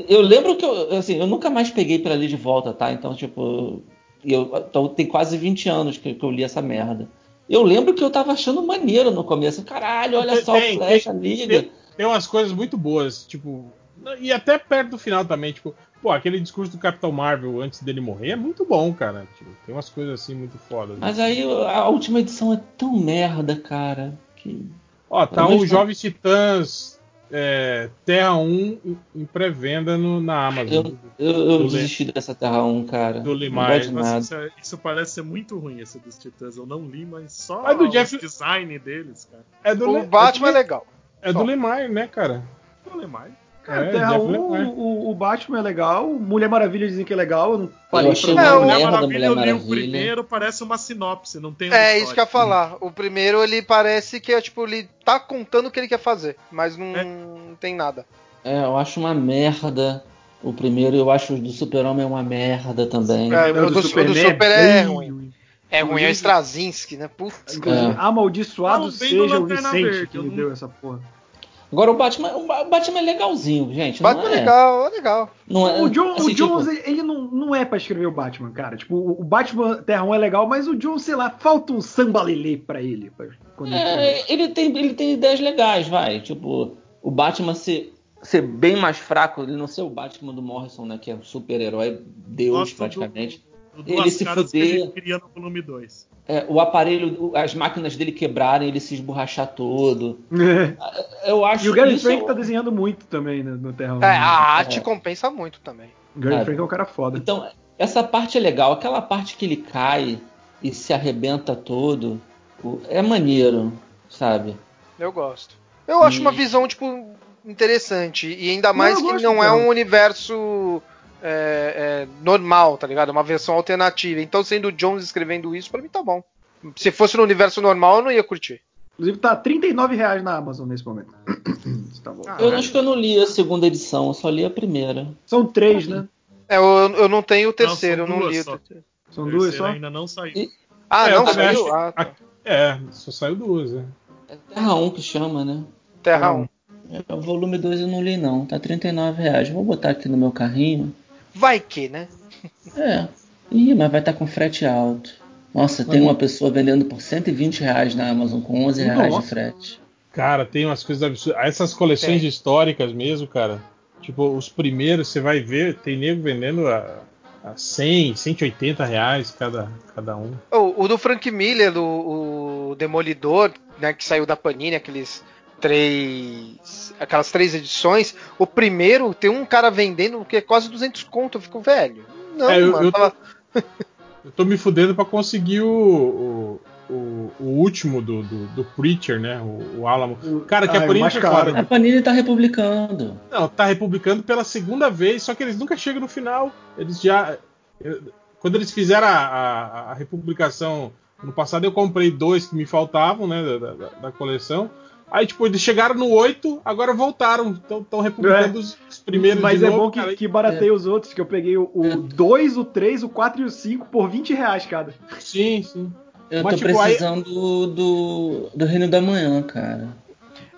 eu lembro que eu, assim, eu nunca mais peguei pra ler de volta, tá? Então, tipo, eu então, tem quase 20 anos que, que eu li essa merda. Eu lembro que eu tava achando maneiro no começo. Caralho, olha Tem- só tem- o Flash, tem- Liga. Tem, tem umas coisas muito boas, tipo. E até perto do final também, tipo, pô, aquele discurso do Capitão Marvel antes dele morrer é muito bom, cara. Tipo, tem umas coisas assim muito fodas. Mas aí a última edição é tão merda, cara. Que... Ó, tá o Jovens Titãs é, Terra 1 em- pré-venda na Amazon. Eu, eu, eu Do Le- desisti dessa Terra 1, cara. Do Limar. isso, é- isso parece ser muito ruim, esse dos Titãs. Eu não li, mas só Mas do o Jeff- design deles, cara. É do, O Le- Batman é é do, legal. é do Lemar, né, cara? Ler mais. Cara, É, Terra Jeff 1, Lemire. o, o Batman é legal, Mulher Maravilha dizem que é legal, eu não parei Eu achei pra É, Mulher Maravilha, Mulher eu li o Maravilha. primeiro, parece uma sinopse, não tem uma É isso que eu ia falar. O primeiro ele parece que é tipo, ele tá contando o que ele quer fazer, mas não É. tem nada. É, eu acho uma merda. O primeiro, eu acho o do Super-Homem uma merda também. É, É, o do, o do Super é ruim. É ruim, é o Straczynski, né? Putz. É. amaldiçoado do seja o Vicente Verde, que eu me não- deu essa porra. Agora o Batman, o Ba- o Batman é legalzinho, gente. Batman não é é, legal, é legal. Não é, O, John, assim, o Jones, tipo, ele não, não é pra escrever o Batman, cara. Tipo, o o Batman Terra 1 é legal, mas o John, sei lá, falta um sambalelê pra ele. pra- quando ele é, ele, tem, ele tem ideias legais, vai. Tipo, o Batman ser, ser bem mais fraco, ele não ser o Batman do Morrison, né? Que é um super-herói, Deus do- praticamente. Ele se fuder. ele no volume 2. É, o aparelho, as máquinas dele quebrarem, ele se esborrachar todo. É. Eu acho E o Gary isso- Frank tá desenhando muito também né, no Terra 1. É, a arte compensa muito também. O Gary É. Frank é um cara foda. Então, essa parte é legal. Aquela parte que ele cai e se arrebenta todo, é maneiro, sabe? Eu gosto. Eu acho E- uma visão, tipo, interessante. E ainda mais eu que não é um universo é, é, normal, tá ligado? É uma versão alternativa. Então, sendo o Jones escrevendo isso, pra mim tá bom. Se fosse no universo normal, eu não ia curtir. Inclusive tá 39 reais na Amazon nesse momento. Tá bom. Ah, Eu é. acho que eu não li a segunda edição, eu só li a primeira. São três, né? É, eu, eu não tenho o terceiro, são eu não li o só. terceiro. São O duas só? ainda não saiu. E- Ah, É, não, saiu? acho- Ah, tá. É, só saiu duas, né? É Terra 1 que chama, né? Terra Não. 1. É, O volume 2 eu não li não, tá 39 reais. Vou botar aqui no meu carrinho. Vai que, né? É. Ih, mas vai estar com frete alto. Nossa, tem uma pessoa vendendo por 120 reais na Amazon com 11 reais Nossa. de frete. Cara, tem umas coisas absurdas. Essas coleções Tem. históricas mesmo, cara. Tipo, os primeiros, você vai ver, tem nego vendendo a, a 100, 180 reais cada, cada um. O, o do Frank Miller, o, o Demolidor, né, que saiu da Panini, aqueles três. aquelas três edições. O primeiro tem um cara vendendo que é quase 200 conto. Eu fico, velho. Não, É, eu- mano. eu tô- tava- Eu tô me fudendo pra conseguir o, o, o, o último do, do, do Preacher, né? O, o Alamo. Cara, que Ah, a é Panini foda. A Panini tá republicando. Não, tá republicando pela segunda vez, só que eles nunca chegam no final. Eles já. eu- Quando eles fizeram a, a, a republicação no passado, eu comprei dois que me faltavam, né? Da, da- da coleção. Aí, tipo, eles chegaram no 8, agora voltaram. Estão republicando os, os primeiros Mas de é novo, bom que, cara. que barateia os outros, que eu peguei o 2, o 3, o 4 e o 5 por 20 reais cada. Sim, sim. Eu Mas, tô tipo, aí- precisando do, do, do Reino da Manhã, cara.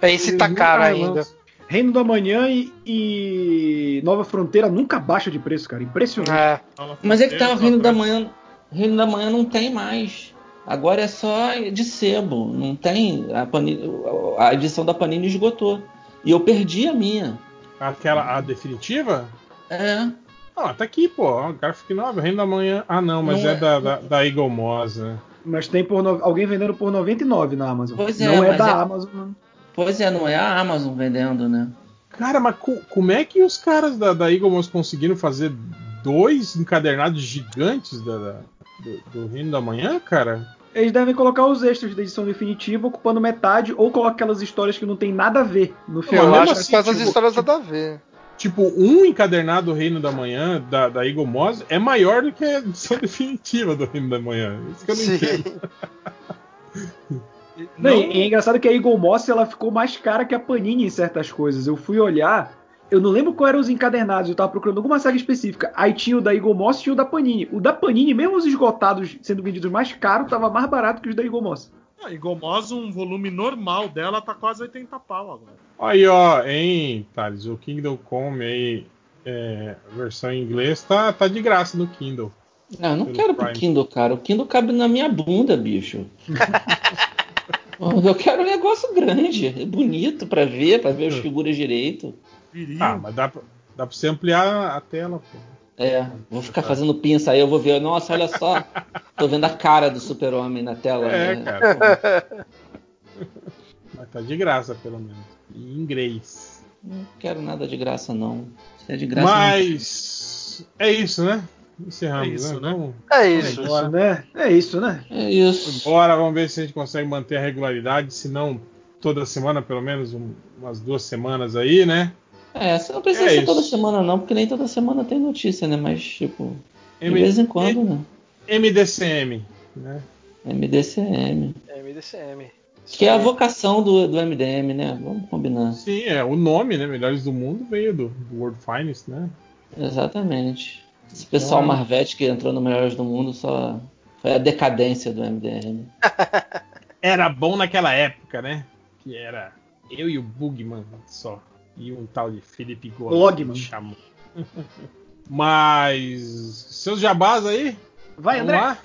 É, esse tá caro ainda. Reino da Manhã e, e Nova Fronteira nunca baixa de preço, cara. Impressionante. É. Mas é que tá o Reino da Manhã. Manhã. Reino da Manhã não tem mais. Agora é só de sebo. Não tem. A, Panini, a edição da Panini esgotou. E eu perdi a minha. Aquela, a definitiva? É. Ah, tá aqui, pô. Graphic Novel, Reino da Manhã. Ah, não, mas Não é, é- Da, da, da Eagle Moss, né? Mas tem por no- alguém vendendo por 99 na Amazon. Pois é, não é da é- Amazon. não. Pois é, não é a Amazon vendendo, né? Cara, mas co- como é que os caras da, da Eagle Moss conseguiram fazer dois encadernados gigantes da, da- do, do Reino da Manhã, cara? Eles devem colocar os extras da edição definitiva ocupando metade ou colocar aquelas histórias que não tem nada a ver no Eu final. mesmo acho que assim, com essas tipo, histórias nada a ver. Tipo, um encadernado Reino da Manhã da, da Eagle Moss é maior do que a edição definitiva do Reino da Manhã. Isso que eu não Sim. entendo. Não, e e é engraçado que a Eagle Moss ela ficou mais cara que a Panini em certas coisas. Eu fui olhar, eu não lembro qual eram os encadernados, eu tava procurando alguma saga específica. Aí tinha o da Eagle Moss e o da Panini. O da Panini, mesmo os esgotados sendo vendidos mais caro, tava mais barato que os da Eagle Moss. Ah, Igomos, um volume normal dela tá quase 80 pau agora. Aí, ó, hein, Thales, o Kingdom Come aí, é, versão em inglês, tá, tá de graça no Kindle. Não, eu não quero pro Prime. Kindle, cara. O Kindle cabe na minha bunda, bicho. eu quero um negócio grande, bonito pra ver, pra ver as figuras direito. Viril. Ah, mas dá pra, dá pra você ampliar a tela, pô. É, vou ficar fazendo pinça aí, eu vou ver. Nossa, olha só. Tô vendo a cara do super-homem na tela. É, né? cara. pô. Mas tá de graça, pelo menos. Em inglês. Não quero nada de graça, não. Se é de graça. Mas é isso, né? Encerramos, É isso, né? né? Vamos É isso. embora. né? É isso, né? não. É isso. embora, vamos ver se a gente consegue manter a regularidade, se não toda semana, pelo menos um- umas duas semanas aí, né? É, você não precisa É ser isso. toda semana, não, porque nem toda semana tem notícia, né? Mas, tipo, de M- vez em quando, né? MDCM, né? MDCM. MDCM. Isso Que é a vocação do, do MDM, né? Vamos combinar. Sim, é o nome, né? Melhores do Mundo veio do, do World Finest, né? Exatamente. Esse pessoal Então- Marvete que entrou no Melhores do Mundo só foi a decadência do MDM. Era bom naquela época, né? Que era Eu e o Bugman só. E um tal de Felipe Logman. chamou. Mas. Seus jabás aí? Vai, Vamos André. lá?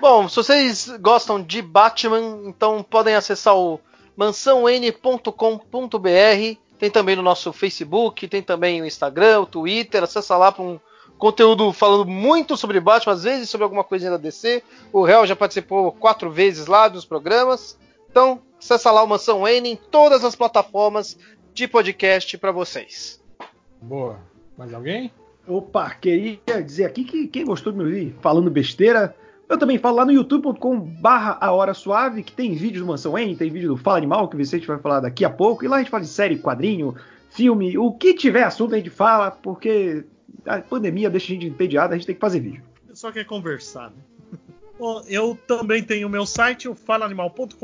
Bom, se vocês gostam de Batman, então podem acessar o mansãon.com.br. Tem também no nosso Facebook, tem também o Instagram, o Twitter. Acessa lá para um conteúdo falando muito sobre Batman, às vezes sobre alguma coisinha da DC. O Real já participou quatro vezes lá dos programas. Então, acessa lá o Mansão N em todas as plataformas de podcast para vocês. Boa. Mais alguém? Opa, queria dizer aqui que quem gostou de me ouvir falando besteira, eu também falo lá no youtube.com barra a hora suave, que tem vídeo do Mansão N, tem vídeo do Fala Animal, que o Vicente vai falar daqui a pouco, e lá a gente fala de série, quadrinho, filme, o que tiver assunto a gente fala, porque a pandemia deixa a gente entediado, a gente tem que fazer vídeo. Só quer conversar, né? Eu também tenho o meu site, o falaanimal.com.br,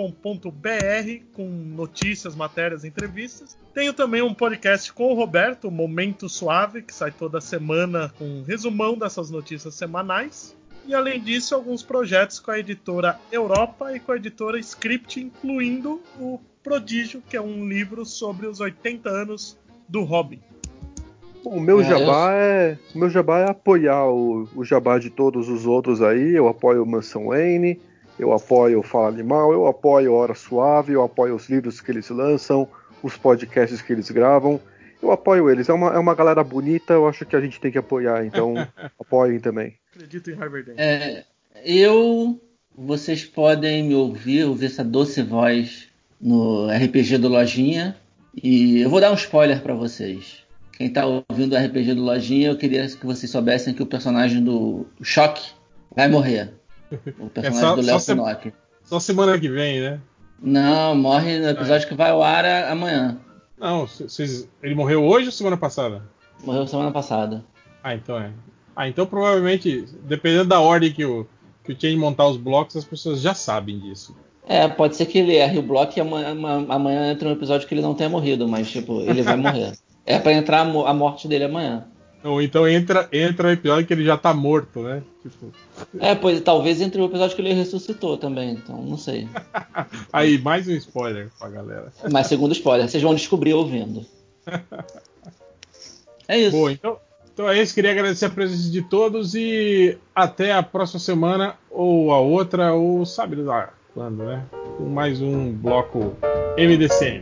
com notícias, matérias, entrevistas. Tenho também um podcast com o Roberto, Momento Suave, que sai toda semana com um resumão dessas notícias semanais. E além disso, alguns projetos com a editora Europa e com a editora Script, incluindo o Prodígio, que é um livro sobre os 80 anos do Robin. O meu É, jabá é. O meu jabá é apoiar o, o jabá de todos os outros aí. Eu apoio o Mansão Wayne, eu apoio o Fala Animal, eu apoio Hora Suave, eu apoio os livros que eles lançam, os podcasts que eles gravam. Eu apoio eles. É uma, é uma galera bonita, eu acho que a gente tem que apoiar, então apoiem também. Acredito em Harvard Dent. É, eu. Vocês podem me ouvir, ouvir essa doce voz no RPG do Lojinha. E eu vou dar um spoiler pra vocês. Quem tá ouvindo o RPG do Lojinha, eu queria que vocês soubessem que o personagem do Choque vai morrer. O personagem só- do Léo Pinocchio. Só semana que vem, né? Não, morre no episódio que vai ao ar amanhã. Não, vocês- ele morreu hoje ou semana passada? Morreu semana passada. Ah, então é. Ah, então provavelmente, dependendo da ordem que o, que o Change montar os blocos, as pessoas já sabem disso. É, pode ser que ele erre o bloco e amanhã, ama- amanhã entra um episódio que ele não tenha morrido, mas tipo, ele vai morrer. É pra entrar a, mo- a morte dele amanhã. Ou então entra, entra o episódio que ele já tá morto, né? Tipo, É, pois talvez entre o episódio que ele ressuscitou também, então não sei. aí, mais um spoiler pra galera. Mas segundo spoiler, vocês vão descobrir ouvindo. É isso. Boa, então, então é isso. Queria agradecer a presença de todos e até a próxima semana, ou a outra, ou sabe lá quando, né? Com mais um bloco MDCM.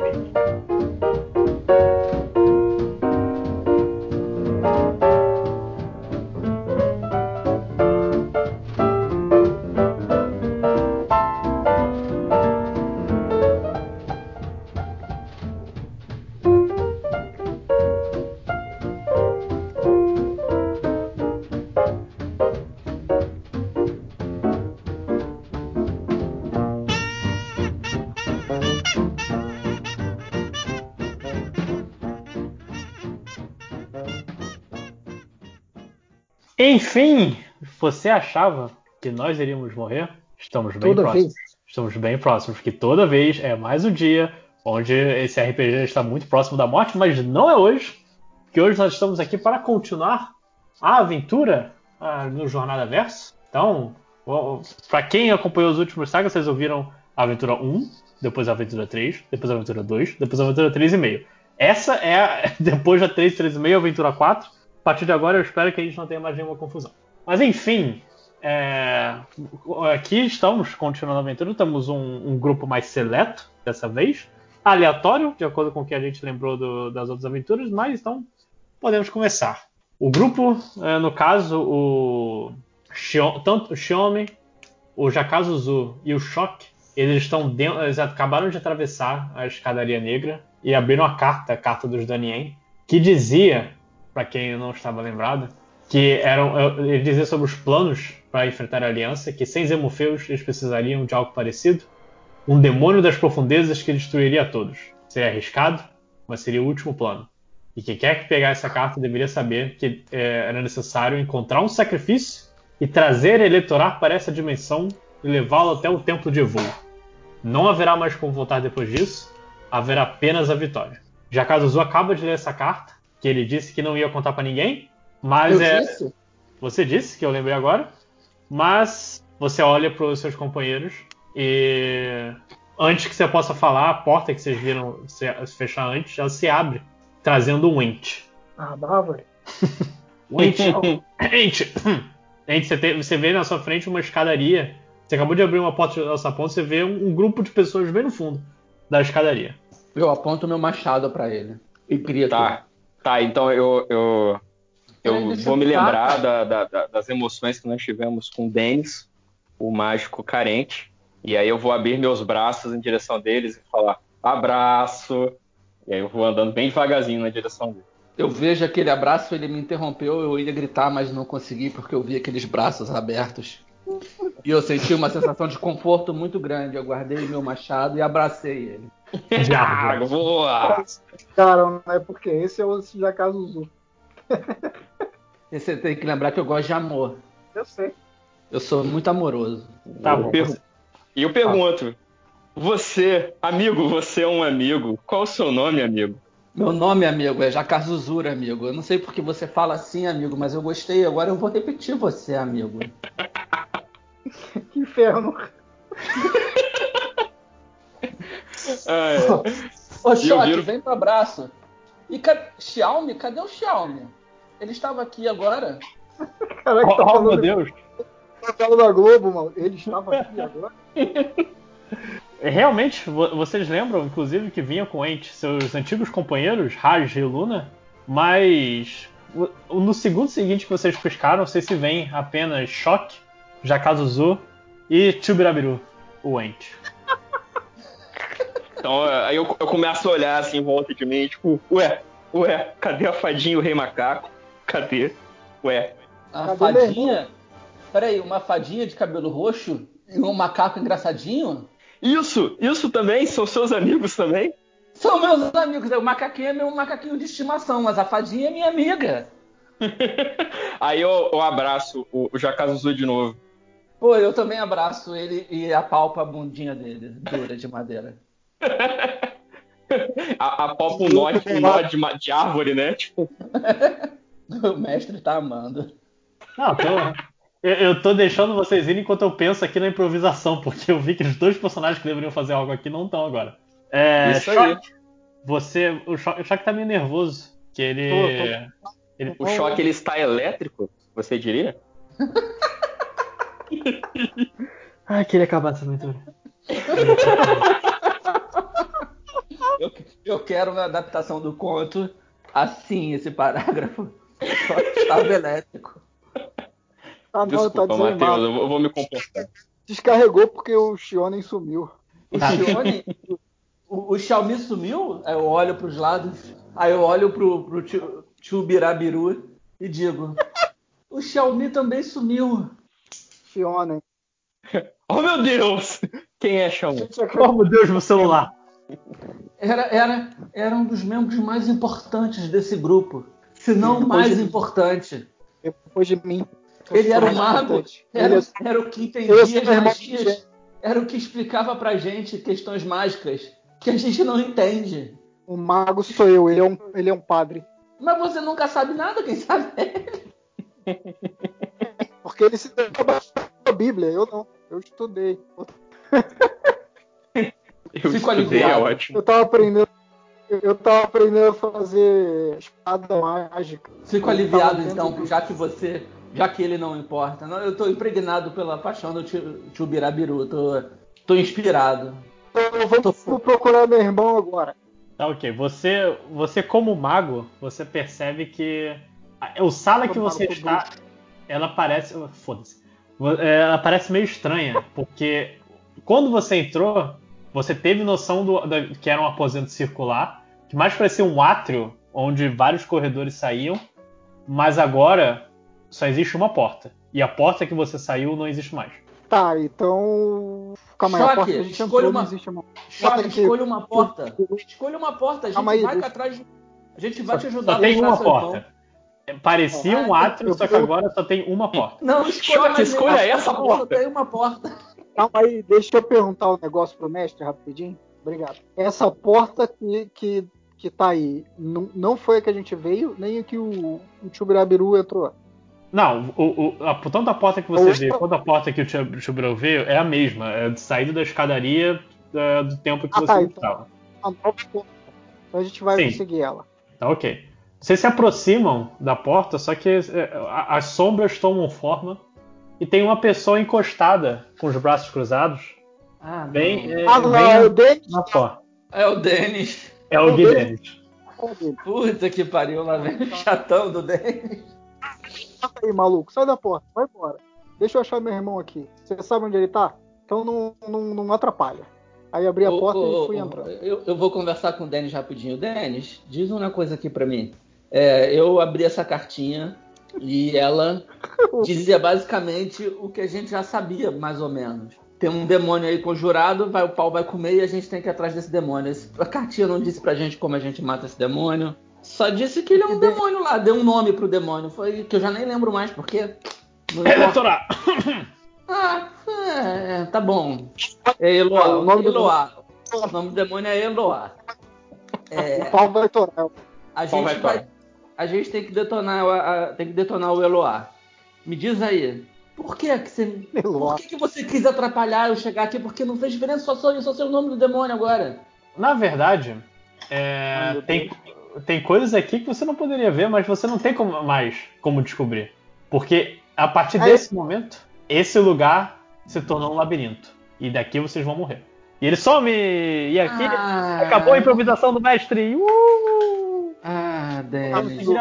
Enfim, você achava que nós iríamos morrer? Estamos bem Toda próximos. vez. Estamos bem próximos, porque toda vez é mais um dia onde esse RPG está muito próximo da morte, mas não é hoje, porque hoje nós estamos aqui para continuar a aventura ah, no Jornada Verso. Então, para quem acompanhou os últimos sagas, vocês ouviram a aventura 1, depois a aventura 3, depois a aventura 2, depois a aventura 3,5. Essa é, a, depois da 3, 3,5, a aventura 4. Partir de agora eu espero que a gente não tenha mais nenhuma confusão. Mas enfim, é, aqui estamos continuando a aventura, temos um, um grupo mais seleto dessa vez, aleatório, de acordo com o que a gente lembrou do- das outras aventuras, mas então podemos começar. O grupo, é, no caso, o Shio- tanto o Xiome, o Jakazuzu e o Shock, eles estão dentro, eles acabaram de atravessar a escadaria negra e abriram a carta, a carta dos Danien, que dizia, para quem não estava lembrado, que eram, ele dizia sobre os planos para enfrentar a aliança, que sem Zemofeus eles precisariam de algo parecido, um demônio das profundezas que destruiria a todos. Seria arriscado, mas seria o último plano. E quem quer que pegar essa carta deveria saber que eh, era necessário encontrar um sacrifício e trazer Eleitorar para essa dimensão e levá-lo até o templo de Evul. Não haverá mais como voltar depois disso, haverá apenas a vitória. Jakazuzu acaba de ler essa carta, que ele disse que não ia contar para ninguém, mas Eu é. disse? Você disse, que eu lembrei agora, mas você olha para os seus companheiros e antes que você possa falar, a porta que vocês viram se, fechar antes, ela se abre, trazendo um ente. Ah, da árvore. O ente. ente. ente você, tem- você vê na sua frente uma escadaria. Você acabou de abrir uma porta dessa ponta, você vê um, um grupo de pessoas bem no fundo da escadaria. Eu aponto meu machado pra ele. E grito. Tá, tá, então eu, eu, eu vou me lembrar da- da- das emoções que nós tivemos com o Denis, o mágico carente, e aí eu vou abrir meus braços em direção deles e falar abraço, e aí eu vou andando bem devagarzinho na direção dele. Eu vejo aquele abraço, ele me interrompeu, eu ia gritar, mas não consegui porque eu vi aqueles braços abertos. E eu senti uma sensação de conforto muito grande. Eu guardei meu machado e abracei ele. Boa! Cara, não é porque esse é o Jacazuzu. Você tem que lembrar que eu gosto de amor. Eu sei. Eu sou muito amoroso. Tá Eu bom. per- E eu pergunto, você, amigo, você é um amigo, qual o seu nome, amigo? Meu nome, amigo, é Jacazuzura, amigo. Eu não sei porque você fala assim, amigo, mas eu gostei. Agora eu vou repetir você, amigo. Que inferno. Ah, é. Ô, Choque, viro- vem pro abraço. E ca... Xiaomi? Cadê o Xiaomi? Ele estava aqui agora? Caraca, tá Oh, falando meu Deus. novela da Globo, mano. Ele estava aqui agora. Realmente, vo- vocês lembram, inclusive, que vinha com ente seus antigos companheiros, Raj e Luna, mas no segundo seguinte que vocês pescaram, não sei se vem apenas Choque, Jakazuzu e Chubirabiru, o ente. Então é, aí eu, eu começo a olhar assim em volta de mim, tipo, ué, ué, cadê a fadinha e o rei macaco? Cadê? Ué, A Cadê fadinha? Peraí, uma fadinha de cabelo roxo e um macaco engraçadinho? isso, isso também? São seus amigos também? São meus amigos. O macaquinho é meu macaquinho de estimação, mas a fadinha é minha amiga. Aí eu, eu abraço o, o Jacazuzu de novo. Pô, eu também abraço ele e apalpo a bundinha dele, dura de madeira. A, a palpa um nó, um nó de, de árvore, né? Tipo, O mestre tá amando. Não, tô, eu, eu tô deixando vocês irem enquanto eu penso aqui na improvisação, porque eu vi que os dois personagens que deveriam fazer algo aqui não estão agora. É, Isso aí. Choque, Você, o Choque, o Choque tá meio nervoso, que ele... ele o choque ele está elétrico, você diria? Ai, queria acabar essa aventura. Eu, eu quero uma adaptação do conto assim, esse parágrafo. Só que estava elétrico. Ah, não, tá Desculpa, Matheus, desanimado. eu vou- eu vou me comportar. Descarregou porque o Shionen sumiu. O Xione, o, o Xiaomi sumiu, aí eu olho pros lados, aí eu olho pro, pro tio, tio Birabiru e digo: O Xiaomi também sumiu. Shionen. Oh meu Deus! Quem é Xiaomi? Oh, meu Deus, meu celular. Era, era, era um dos membros mais importantes desse grupo. Se não o mais de- importante. depois de mim. Ele era o mago, era, Ele era o que entendia as magias, era o que explicava pra gente questões mágicas que a gente não entende. O mago sou eu, ele é um, ele é um padre. Mas você nunca sabe nada, quem sabe é Porque ele se deu a Bíblia, eu não. Eu estudei. É ótimo. Eu tava aprendendo. eu- tava aprendendo a fazer espada mágica. Fico aliviado então, já que você, já que ele não importa. Não, eu tô impregnado pela paixão do tio, tio Birabiru, tô, tô inspirado. Eu vou, vou procurar meu irmão agora. Tá ok. Você, você como mago, você percebe que o sala que você está, ela parece, foda-se, é, ela parece meio estranha, porque quando você entrou, você teve noção do, da- que era um aposento circular, que mais parecia um átrio onde vários corredores saíam, mas agora só existe uma porta e a porta que você saiu não existe mais. Tá, então. Calma aí, a Choque, porta que a gente escolha entrou uma- não existe mais. Choque, aqui. escolha uma porta. Escolha uma porta, a gente aí, vai deixa- atrás. de- A gente vai te ajudar Só a tem buscar uma porta. irmão. Parecia um Ah, átrio, eu- só que eu- agora só tem uma porta. Não, escolha Choque, escolha essa Só porta. tem uma porta. Calma aí, deixa eu perguntar um negócio pro mestre rapidinho. Obrigado. Essa porta que, que, que tá aí, não, não foi a que a gente veio, nem a que o, o Chubirabiru entrou. Não, o, o- a, tanto a porta que você Opa. vê quanto a porta que o Chub- Chubrão veio é a mesma. É de saída da escadaria é, do tempo que Ah, você tá, então. estava. Porta. Então a gente vai Sim. conseguir ela. Tá ok. Vocês se aproximam da porta, só que é, as sombras tomam forma e tem uma pessoa encostada com os braços cruzados, Ah, bem, não. é, Ah, não, bem é o Denis. É o Denis. É o Gui Denis. Puta que pariu, lá vem o chatão do Denis. Aí, maluco. Sai da porta. Vai embora. Deixa eu achar meu irmão aqui. Você sabe onde ele tá? Então não, não, não atrapalha. Aí abri a Ô, porta ô, e fui ô, entrando. Eu, eu vou conversar com o Denis rapidinho. Denis, diz uma coisa aqui pra mim. É, eu abri essa cartinha e ela dizia basicamente o que a gente já sabia, mais ou menos. Tem um demônio aí conjurado, vai, o pau vai comer e a gente tem que ir atrás desse demônio. Esse- a cartinha não disse pra gente como a gente mata esse demônio. Só disse que ele é um demônio lá, deu um nome pro demônio. Foi que eu já nem lembro mais, porque. Eleitorar! Ah, é, tá bom. É Eloá. O nome do- Eloá. O nome do demônio é Eloá. É, O pau vai torar. a, gente vai vai? A gente tem que detonar, o- a- tem que detonar o Eloá. Me diz aí, por que, que você. Por que, que você quis atrapalhar eu chegar aqui? Porque não fez diferença, só sou, só sei o nome do demônio agora. Na verdade, é, Ai, meu tem, tem coisas aqui que você não poderia ver, mas você não tem como, mais como descobrir. Porque a partir Ah, desse momento, esse lugar se tornou um labirinto. E daqui vocês vão morrer. E ele some! E aqui Ah, acabou a improvisação do mestre! Uh! Ah, Ah, Denis, de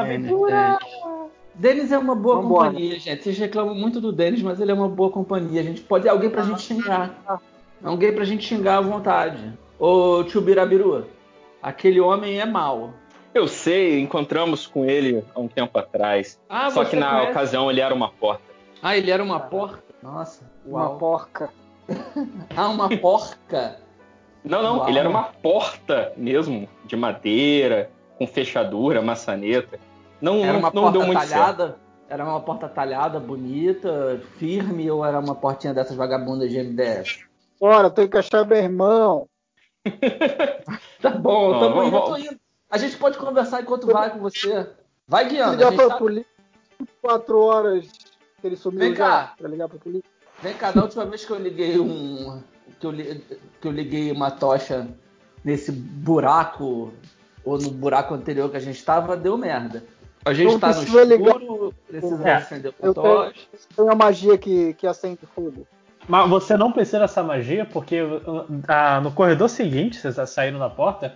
Denis, é uma boa Vambora. companhia, gente. Vocês reclamam muito do Denis, mas ele é uma boa companhia. A gente pode alguém pra gente xingar. Alguém pra gente xingar à vontade. Ô tio Birabiru, aquele homem é mau. Eu sei, encontramos com ele há um tempo atrás. Ah, Só que na conhece? ocasião ele era uma porta. Ah, ele era uma porca? Nossa, Uma uau. porca. Ah, uma porca. Não, não, Uau. ele era uma porta mesmo, de madeira, com fechadura, maçaneta. Não, Era não, uma não porta deu muito certo. talhada? Era uma porta talhada, bonita, firme, ou era uma portinha dessas vagabundas de MDF? Bora, tenho que achar meu irmão. Tá bom, Ó, tamo vamos- indo, eu tô indo. A gente pode conversar enquanto vai com você. Vai guiando. A ligar gente pra tá... polícia 24 horas que ele sumiu Vem já. cá. Pra ligar pra polícia. Vem cá, da última vez que eu liguei um. Que eu, li- que eu liguei uma tocha nesse buraco, ou no buraco anterior que a gente tava, deu merda. A gente Não tá no ligar. escuro, precisa É. acender o tocha. tem uma magia que, que acende fogo. Mas você não precisa dessa magia, porque ah, no corredor seguinte, vocês saíram da porta,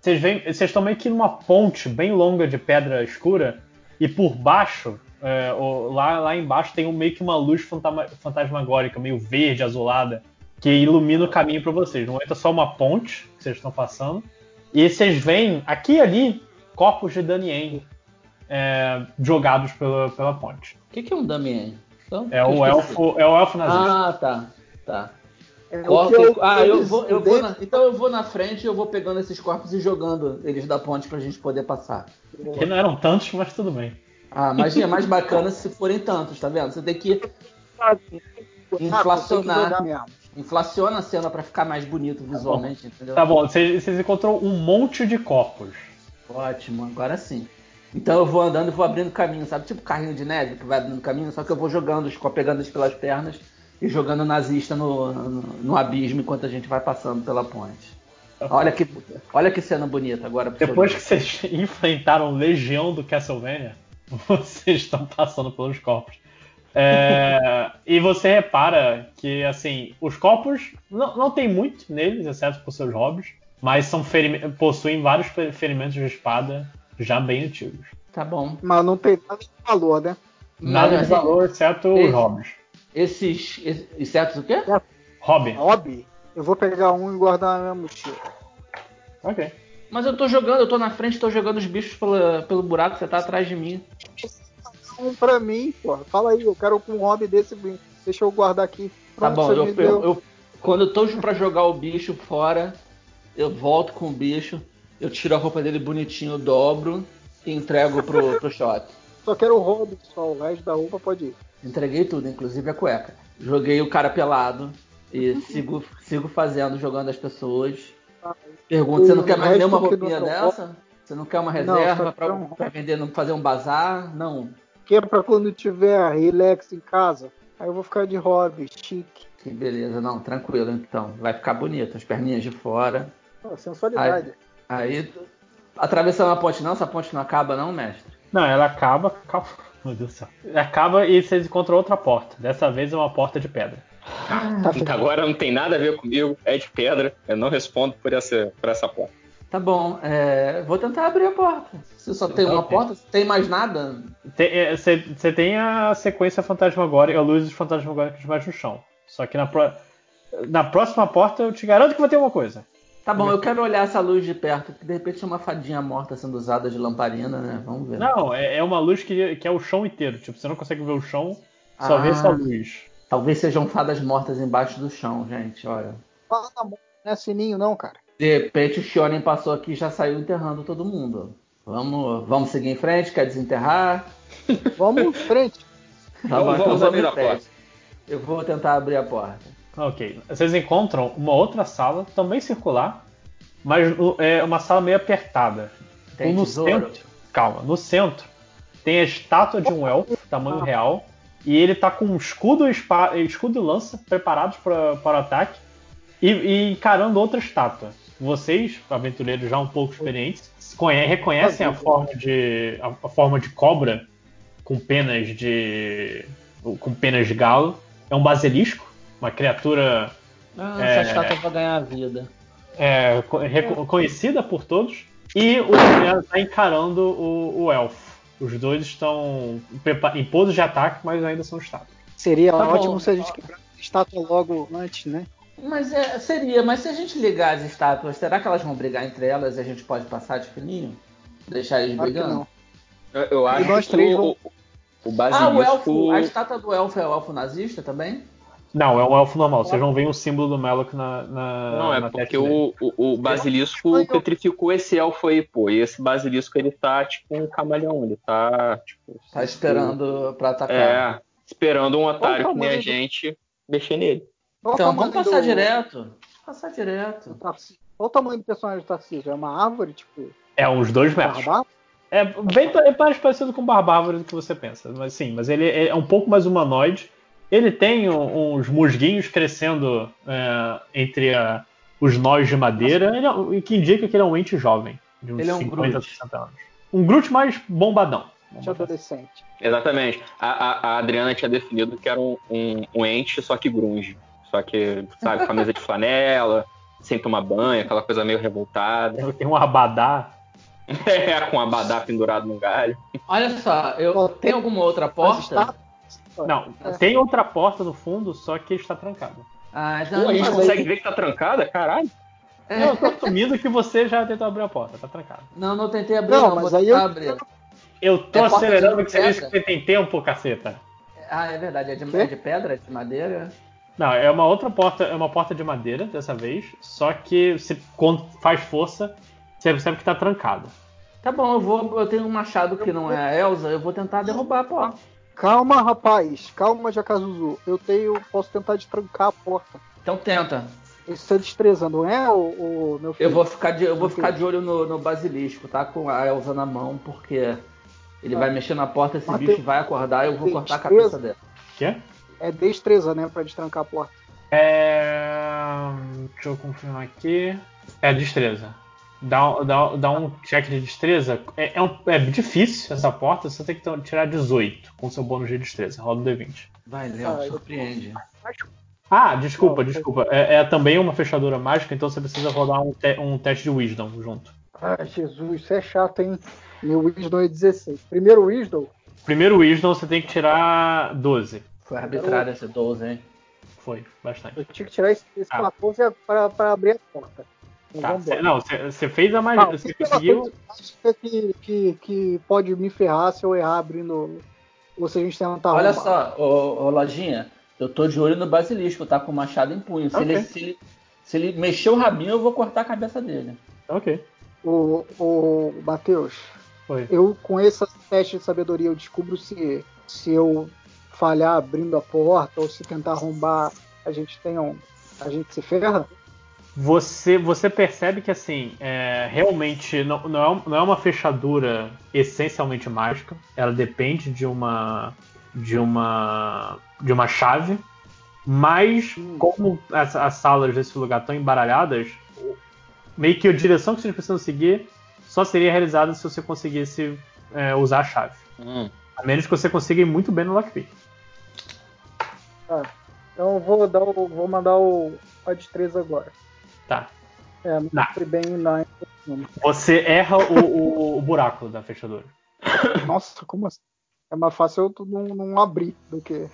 vocês veem, vocês estão meio que numa ponte bem longa de pedra escura, e por baixo, é, o- lá, lá embaixo tem um- meio que uma luz fantama- fantasmagórica, meio verde, azulada, que ilumina o caminho para vocês. No momento é só uma ponte que vocês estão passando, e vocês veem aqui e ali corpos de Danien é, jogados pela, pela ponte. O que, que é um Damien? Então, É o elfo, é o elfo nazista. Ah, tá. Tá. É, Corta- o que eu- ah, eu vou, eu vou na- então eu vou na frente e eu vou pegando esses corpos e jogando eles da ponte pra gente poder passar. Que não eram tantos, mas tudo bem. Ah, mas é mais bacana se forem tantos, tá vendo? Você tem que Ah, tem que inflacionar. Inflaciona a cena pra ficar mais bonito visualmente, entendeu? Tá bom, vocês encontrou um monte de corpos. Ótimo, agora sim. Então eu vou andando e vou abrindo caminho, sabe? Tipo carrinho de neve que vai abrindo caminho, só que eu vou jogando, pegando eles pelas pernas e jogando o nazista no, no, no abismo enquanto a gente vai passando pela ponte. Olha que, olha que cena bonita agora. Depois que vocês enfrentaram Legião do Castlevania, vocês estão passando pelos corpos. É, e você repara que, assim, os corpos não, não tem muito neles, exceto por seus hobbies, mas são possuem vários fe- ferimentos de espada já bem antigos. Tá bom. Mas não tem nada de valor, né? Nada Mas, de valor, exceto os esse- hobbies. Esses, insetos o quê? Hobby. Hobby. Eu vou pegar um e guardar na minha mochila. Ok. Mas eu tô jogando, eu tô na frente, tô jogando os bichos pela- pelo buraco, você tá atrás de mim. Um pra mim, pô. Fala aí, eu quero um hobby desse. Deixa eu guardar aqui. Tá Pronto, bom, você eu, eu- eu- quando eu tô pra jogar o bicho fora, eu volto com o bicho, eu tiro a roupa dele bonitinho, dobro e entrego pro, pro shot. Só quero o hobby só. O resto da roupa pode ir. Entreguei tudo, inclusive a cueca. Joguei o cara pelado e sigo, sigo fazendo, jogando as pessoas. Pergunto, você não quer mais nenhuma roupinha dessa? Você não quer uma reserva quero um- pra vender, não fazer um bazar? Não. Que é pra quando tiver relax em casa. Aí eu vou ficar de hobby, chique. Que beleza, não, tranquilo então. Vai ficar bonito, as perninhas de fora. Pô, sensualidade. Aí, atravessando a ponte não, essa ponte não acaba não, mestre? Não, ela acaba. Meu Deus do céu. Acaba e vocês encontram outra porta. Dessa vez é uma porta de pedra. Tá feito. Agora não tem nada a ver comigo, é de pedra. Eu não respondo por essa, por essa porta. Tá bom, é, vou tentar abrir a porta. Se só tem uma Ok. porta, tem mais nada? Você tem a sequência fantasmagórica, a luz dos fantasmagóricos mais no chão. Só que na, pro- na próxima porta eu te garanto que vai ter uma coisa. Tá bom, eu quero olhar essa luz de perto, que de repente é uma fadinha morta sendo usada de lamparina, né? Vamos ver. Não, é, é uma luz que, que é o chão inteiro. Tipo, você não consegue ver o chão, só Ah. vê essa luz. Talvez sejam fadas mortas embaixo do chão, gente, olha. Fala não é sininho não, cara. De repente o Shonen passou aqui e já saiu enterrando todo mundo. Vamos, vamos seguir em frente, quer desenterrar? Vamos em frente. Tá bom, Vamos- então vamos abrir a porta. Eu vou tentar abrir a porta. Ok. Vocês encontram uma outra sala, também circular, mas é uma sala meio apertada. Tem no tesouro? centro, calma, no centro tem a estátua de um elfo, tamanho real, e ele tá com um escudo, e escudo e lança preparados para para o ataque e, e encarando outra estátua. Vocês, aventureiros já um pouco experientes, conhe- reconhecem a forma de a, forma de cobra com penas de com penas de galo. É um basilisco, uma criatura Ah, É. essa estátua vai ganhar a vida. é, conhecida por todos, e o Daniel está encarando o, o elfo. Os dois estão em pose de ataque, mas ainda são estátuas. Seria Tá bom. ótimo se a gente quebrasse a estátua logo antes, né? Mas é, seria, mas se a gente ligar as estátuas, será que elas vão brigar entre elas e a gente pode passar de fininho? Deixar eles Claro brigando? Eu, eu acho que o, o Ah, o elfo, basilisco. a estátua do elfo é o elfo nazista também? Não, é um elfo normal. Vocês não veem o símbolo do Melok na, na Não, é na porque o, o, o basilisco Eu- petrificou esse elfo aí, pô. E esse basilisco ele tá tipo um camaleão. Ele tá, tipo. Tá esperando pra atacar. É, esperando um otário que nem a gente mexer nele. Qual Então vamos passar do- direto. Passar direto. Qual o tamanho do personagem do Tarcísio? É uma árvore, tipo, É uns dois metros. É bem é mais parecido com o Barbárvore do que você pensa. Mas sim, mas ele é um pouco mais humanoide. Ele tem um- uns musguinhos crescendo é, entre a- os nós de madeira, ele é- o que indica que ele é um ente jovem, de uns Ele é um 50, Groot. 60 anos. Um Groot mais bombadão. De adolescente. Exatamente. A, a- a Adriana tinha definido que era um, um, um ente, só que grunge. Só que, sabe, camisa de flanela, sem tomar banho, aquela coisa meio revoltada. Tem um abadá. É, com um abadá pendurado no galho. Olha só, eu tem alguma outra porta? Não, É. tem outra porta no fundo, só que está trancada. Ah, Pô, a gente não, consegue ver que tá trancada? Caralho. É. Eu tô assumindo que você já tentou abrir a porta, tá trancada. não, não tentei abrir, Não, não, mas aí eu- abrir. Eu tô É acelerando que você disse que você tem tempo, caceta. Ah, é verdade, é de, é de pedra, é de madeira? Não, é uma outra porta, é uma porta de madeira dessa vez, só que se quando faz força, você percebe que tá trancada. Tá bom, eu vou. Eu tenho um machado que não é a Elsa, eu vou tentar derrubar a porta. Calma, rapaz. Calma, Jacazuzu. Eu tenho. Posso tentar destrancar a porta. Então tenta. Isso é destreza, não é, o, o meu filho? Eu vou ficar de, eu vou ficar de olho no, no basilisco, tá? Com a Elsa na mão, porque ele vai mexer na porta, esse Mas bicho tem- vai acordar e eu vou tem cortar a cabeça dela. Quê? É destreza, né? Pra destrancar a porta. É. Deixa eu confirmar aqui. É destreza. Dá, dá, dá um check de destreza. É, é, um- é difícil essa porta, você tem que tirar 18 com seu bônus de destreza. Roda um D20. Vai, Léo, Ah, surpreende. Ah, desculpa, desculpa. É, é também uma fechadura mágica, então você precisa rodar um, te- um teste de Wisdom junto. Ai, Jesus, isso é chato, hein? Meu Wisdom é 16. Primeiro Wisdom, Primeiro Wisdom você tem que tirar 12. Foi arbitrário esse 12, hein? Foi, bastante. eu tinha que tirar esse, esse Ah. 14 pra, pra abrir a porta. Tá, cê- não, você fez a magia. o Você que que ela conseguiu. Acha que, que, que pode me ferrar se eu errar abrindo. Ou se a gente tentar Olha arrombar. só, ô, ô Lojinha, eu tô de olho no basilisco, tá com o machado em punho. Se, Ok. ele, se, ele, se ele mexer o rabinho, eu vou cortar a cabeça dele. Ok. O, o Matheus, Foi. eu com esse teste de sabedoria eu descubro se, se eu falhar abrindo a porta ou se tentar arrombar, a gente tem um. A gente se ferra? Você, você percebe que assim, é, realmente não, não, é, não é uma fechadura essencialmente mágica. Ela depende de uma de uma de uma chave. Mas, como as, as salas desse lugar estão embaralhadas, meio que a direção que vocês precisam seguir só seria realizada se você conseguisse é, usar a chave. Hum. A menos que você consiga ir muito bem no lockpick. Tá. Então eu vou, dar o, vou mandar o Odd 3 agora. Tá. É, não fui bem na. Você erra o, o- o buraco da fechadura. Nossa, como assim? É mais fácil eu não, não abrir do que.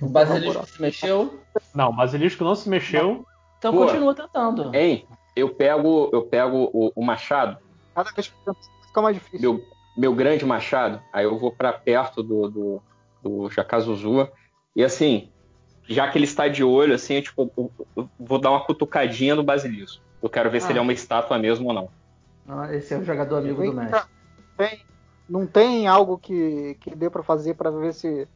O basilisco se mexeu. Não, o basilisco não se mexeu. Então Boa. continua tentando. Hein? Eu pego, eu pego o, o machado, Cada vez fica mais difícil. meu, meu grande machado, aí eu vou pra perto do, do, do Jacazuzua. E assim, já que ele está de olho, assim, eu, tipo, eu- vou dar uma cutucadinha no basilisco. Eu quero ver se Ah. ele é uma estátua mesmo ou não. Ah, esse é o jogador amigo do Vem mestre. Tem, não tem algo que, que dê pra fazer pra ver se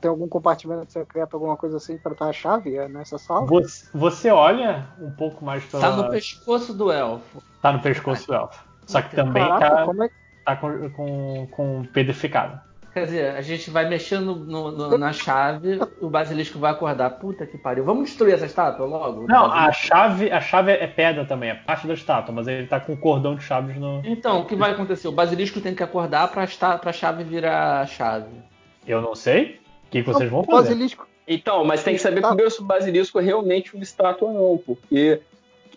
tem algum compartimento secreto, alguma coisa assim pra estar a chave é, nessa sala? Você, você olha um pouco mais pela. Tá no pescoço do elfo. tá no pescoço do elfo. Só que também Caraca, tá, é tá com, com, com pedrificado. Quer dizer, a gente vai mexendo no- no- na chave, o basilisco vai acordar. Puta que pariu. Vamos destruir essa estátua logo? Não, a chave, a chave é pedra também, é parte da estátua, mas ele tá com um cordão de chaves no. Então, o que vai acontecer? O basilisco tem que acordar pra, esta- pra chave virar chave. Eu não sei. O que, que vocês vão o fazer? basilisco? Então, mas tem que saber Tá. primeiro se o basilisco é realmente uma estátua ou não, porque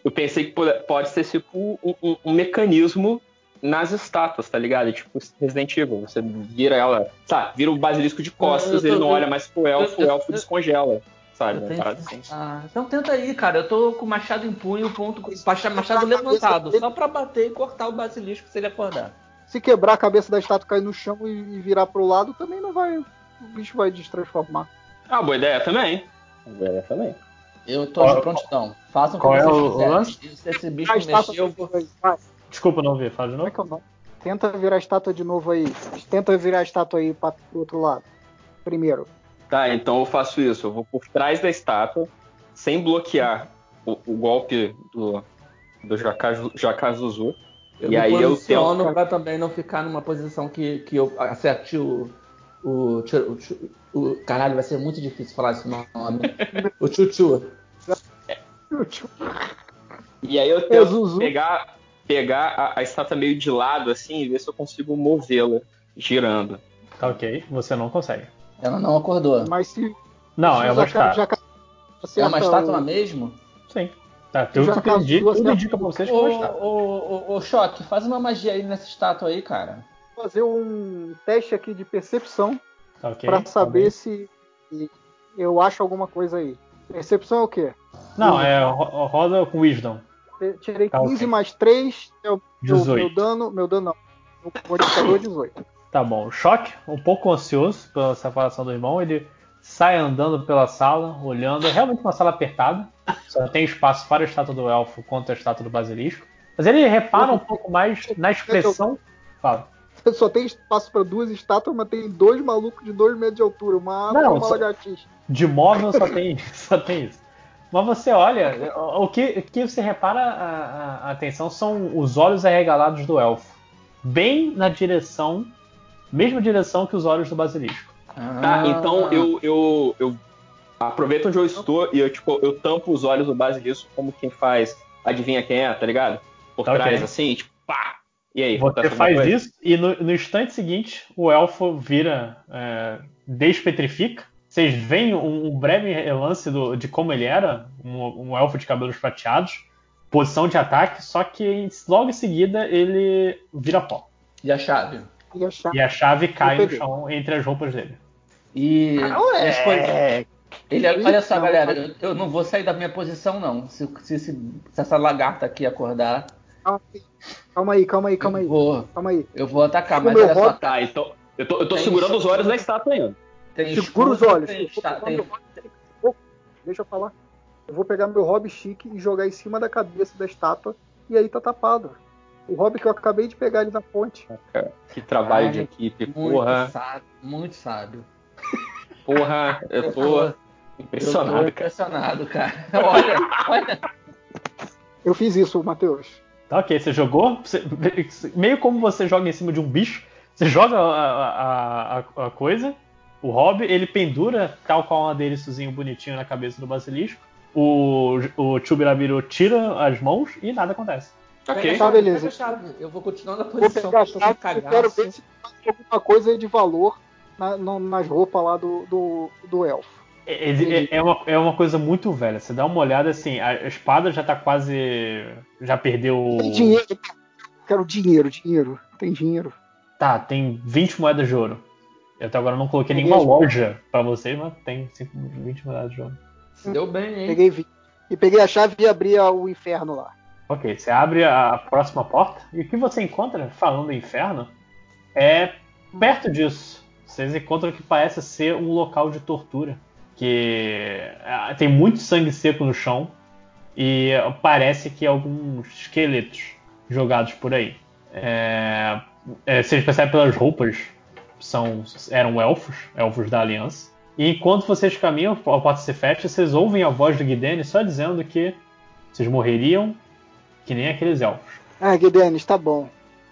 eu pensei que pode- pode ser tipo um, um- um mecanismo nas estátuas, tá ligado? Tipo Resident Evil, você vira ela, tá, vira o basilisco de costas, Eu tô- ele não eu- olha mais pro elfo, eu- o elfo eu- descongela, sabe? Eu assim. Ah, então tenta aí, cara. Eu tô com o machado em punho, ponto, com o macha- machado levantado, só pra bater e cortar o basilisco se ele acordar. Se quebrar a cabeça da estátua, cair no chão e, e virar pro lado, também não vai. O bicho vai destransformar. Ah, boa ideia também. Boa ideia também. Eu tô Qual- de prontidão. Façam o que qual é vocês o lance? E Se esse bicho mexer, eu vou. Desculpa não ver, fala de Como é novo. que é o nome? Tenta virar a estátua de novo aí. Tenta virar a estátua aí para pro outro lado. Primeiro. Tá, então eu faço isso. Eu vou por trás da estátua, sem bloquear o, o golpe do, do. Eu E aí eu tento- pra também não ficar numa posição que, que eu acerte o. O, o, o- Caralho, vai ser muito difícil falar esse nome. o Chuchu. E aí eu É, tento Zuzu. pegar, pegar a, a estátua meio de lado, assim, e ver se eu consigo movê-la girando. Tá ok, você não consegue. Ela não acordou. Mas se. Não, se é o uma estátua. Jaka- É uma estátua o- mesmo? Sim. Tá, tudo, Já duas tudo indica pra vocês que é Ô, uma estátua. ô, Choque, faz uma magia aí nessa estátua aí, cara. fazer um teste aqui de percepção Tá ok? pra tá saber bem. se eu acho alguma coisa aí. Percepção é o quê? Não, é ro- roda com Wisdom. Tirei Tá, 15 ok. mais 3, é o meu, 18. meu dano. Meu dano não. O modificador é 18. Tá bom. Choque, um pouco ansioso pela separação do irmão, ele sai andando pela sala, olhando. É realmente uma sala apertada. Só tem espaço para a estátua do elfo quanto a estátua do basilisco. Mas ele repara um pouco mais na expressão. Fala. Só tem espaço pra duas estátuas, mas tem dois malucos de 2 metros de altura. Uma árvore e uma lagartixa. De móvel só tem, só tem isso. Mas você olha, o que, o que você repara a, a- a atenção são os olhos arregalados do elfo. Bem na direção, mesma direção que os olhos do basilisco. Tá, Ah. então eu, eu, eu aproveito onde eu estou e eu, tipo, eu tampo os olhos do basilisco como quem faz adivinha quem é, tá ligado? Por Tá trás, assim, tipo, pá! E aí, Você faz coisa? isso e no, no instante seguinte o elfo vira, é, despetrifica. Vocês veem um, um breve relance do- de como ele era, um, um elfo de cabelos prateados, posição de ataque, só que logo em seguida ele vira pó. E a chave? E a chave. E a chave cai no chão entre as roupas dele. E. é. Depois- Ele, olha só, galera, eu, não vou sair da minha posição, não. Se, se, se- se essa lagarta aqui acordar, Calma aí, calma aí, calma eu aí. vou, Calma aí. eu vou atacar. Mas olha só, Tá, então. Eu tô, eu tô segurando os olhos da estátua ainda. Tem Segura os olhos. tem Eu vou esta- pegar tem- meu hobby- Deixa eu falar. Eu vou pegar meu hobby chique e jogar em cima da cabeça da estátua e aí tá tapado. O hobby que eu acabei de pegar ali na ponte. Que trabalho de Ai, equipe, muito porra. sábio, muito sábio. Porra, eu tô Eu tô impressionado, cara. impressionado, cara. Olha, olha. Eu fiz isso, Matheus. Tá ok, você jogou. você- meio como você joga em cima de um bicho, você joga a, a- a- a coisa O Rob, ele pendura tal qual um adereçozinho bonitinho na cabeça do basilisco. O, o Chubirabiru tira as mãos e nada acontece. Ok. Tá, beleza. Pega a chave. Eu vou continuar na posição pegar a que eu tô com chave, eu quero ver se tem alguma coisa de valor na- no- nas roupas lá do, do, do elfo. É, é- é uma, é uma coisa muito velha. Você dá uma olhada assim, a espada já tá quase. Já perdeu. o- Tem dinheiro. Quero dinheiro, dinheiro. Tem dinheiro. Tá, tem 20 moedas de ouro. Eu até agora não coloquei Peguei nenhuma loja pra vocês, mas tem cinco- 20 moedas de ouro. Se deu bem, hein? Peguei 20. E peguei a chave e abri a- o inferno lá. Ok, você abre a próxima porta e o que você encontra, falando em inferno, é perto disso. Vocês encontram o que parece ser um local de tortura. Que ah, tem muito sangue seco no chão e parece que alguns esqueletos jogados por aí. É, é, vocês percebem pelas roupas, são, eram elfos, elfos da aliança. E enquanto vocês caminham, a porta se fecha, vocês ouvem a voz do Guidene só dizendo que vocês morreriam que nem aqueles elfos. Ah, Guidenis, tá bom.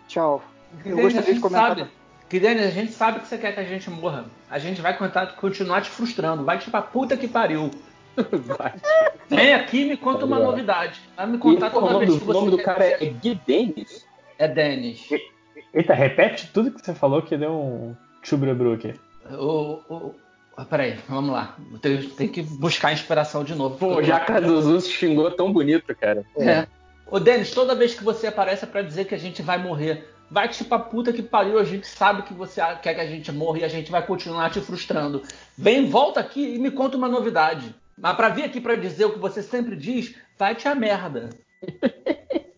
Tchau. Eu a gostaria de gente comentar. sabe. Guilherme, a gente sabe que você quer que a gente morra. A gente vai contar, continuar te frustrando. Vai te pra puta que pariu. Vai. Vem aqui e me conta uma Tá novidade. Vai me E contar o toda nome vez do, que o você nome do cara é Dennis? É Dennis. Eita, repete tudo que você falou que deu um chubrebru aqui. O, o, ah, peraí, vamos lá. Tem, tem que buscar inspiração de novo. Pô, já Cazuzu se xingou tão bonito, cara. É. Ô, Denis, toda vez que você aparece é pra dizer que a gente vai morrer. Vai te pra puta que pariu, a gente sabe que você quer que a gente morra e a gente vai continuar te frustrando. Vem, volta aqui e me conta uma novidade. Mas pra vir aqui pra dizer o que você sempre diz, vai te a merda.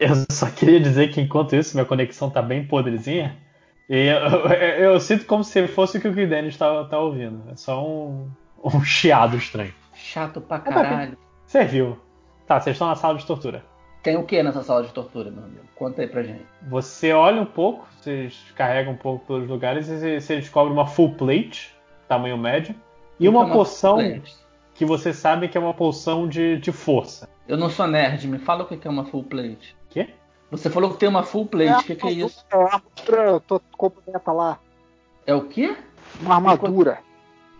Eu só queria dizer que enquanto isso, minha conexão tá bem podrezinha. E eu, eu- eu sinto como se fosse o que o Guidene está tá ouvindo. É só um, um chiado estranho. Chato pra caralho. Serviu. Tá, vocês estão na sala de tortura. Tem o que nessa sala de tortura, meu amigo? Conta aí pra gente. Você olha um pouco, vocês carregam um pouco pelos lugares e você- descobre uma full plate, tamanho médio, e uma Então, poção plate. que você sabe que é uma poção de, de força. Eu não sou nerd, me fala o que é uma full plate. Quê? Você falou que tem uma full plate, o que, que é isso? É a armadura completa lá. É o quê? Uma armadura.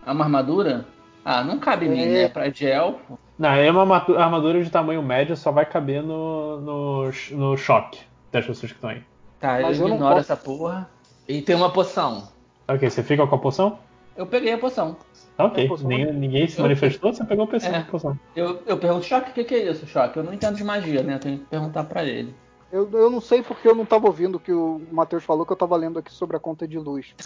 É uma armadura? Ah, não cabe em mim, É. né? Pra de elfo. Não, é uma armadura de tamanho médio, só vai caber no, no, no choque das pessoas que estão aí. Tá, Mas eu eu não ignoro posso- essa porra. E tem uma poção. Ok, você fica com a poção? Eu peguei a poção. Tá ok. É. Nem- ninguém se Eu- manifestou, você pegou a poção. É. poção. Eu, eu pergunto, Choque, o que, que é isso, Choque? Eu não entendo de magia, né? Eu tenho que perguntar pra ele. Eu, eu não sei porque eu não tava ouvindo o que o Matheus falou, que eu tava lendo aqui sobre a conta de luz.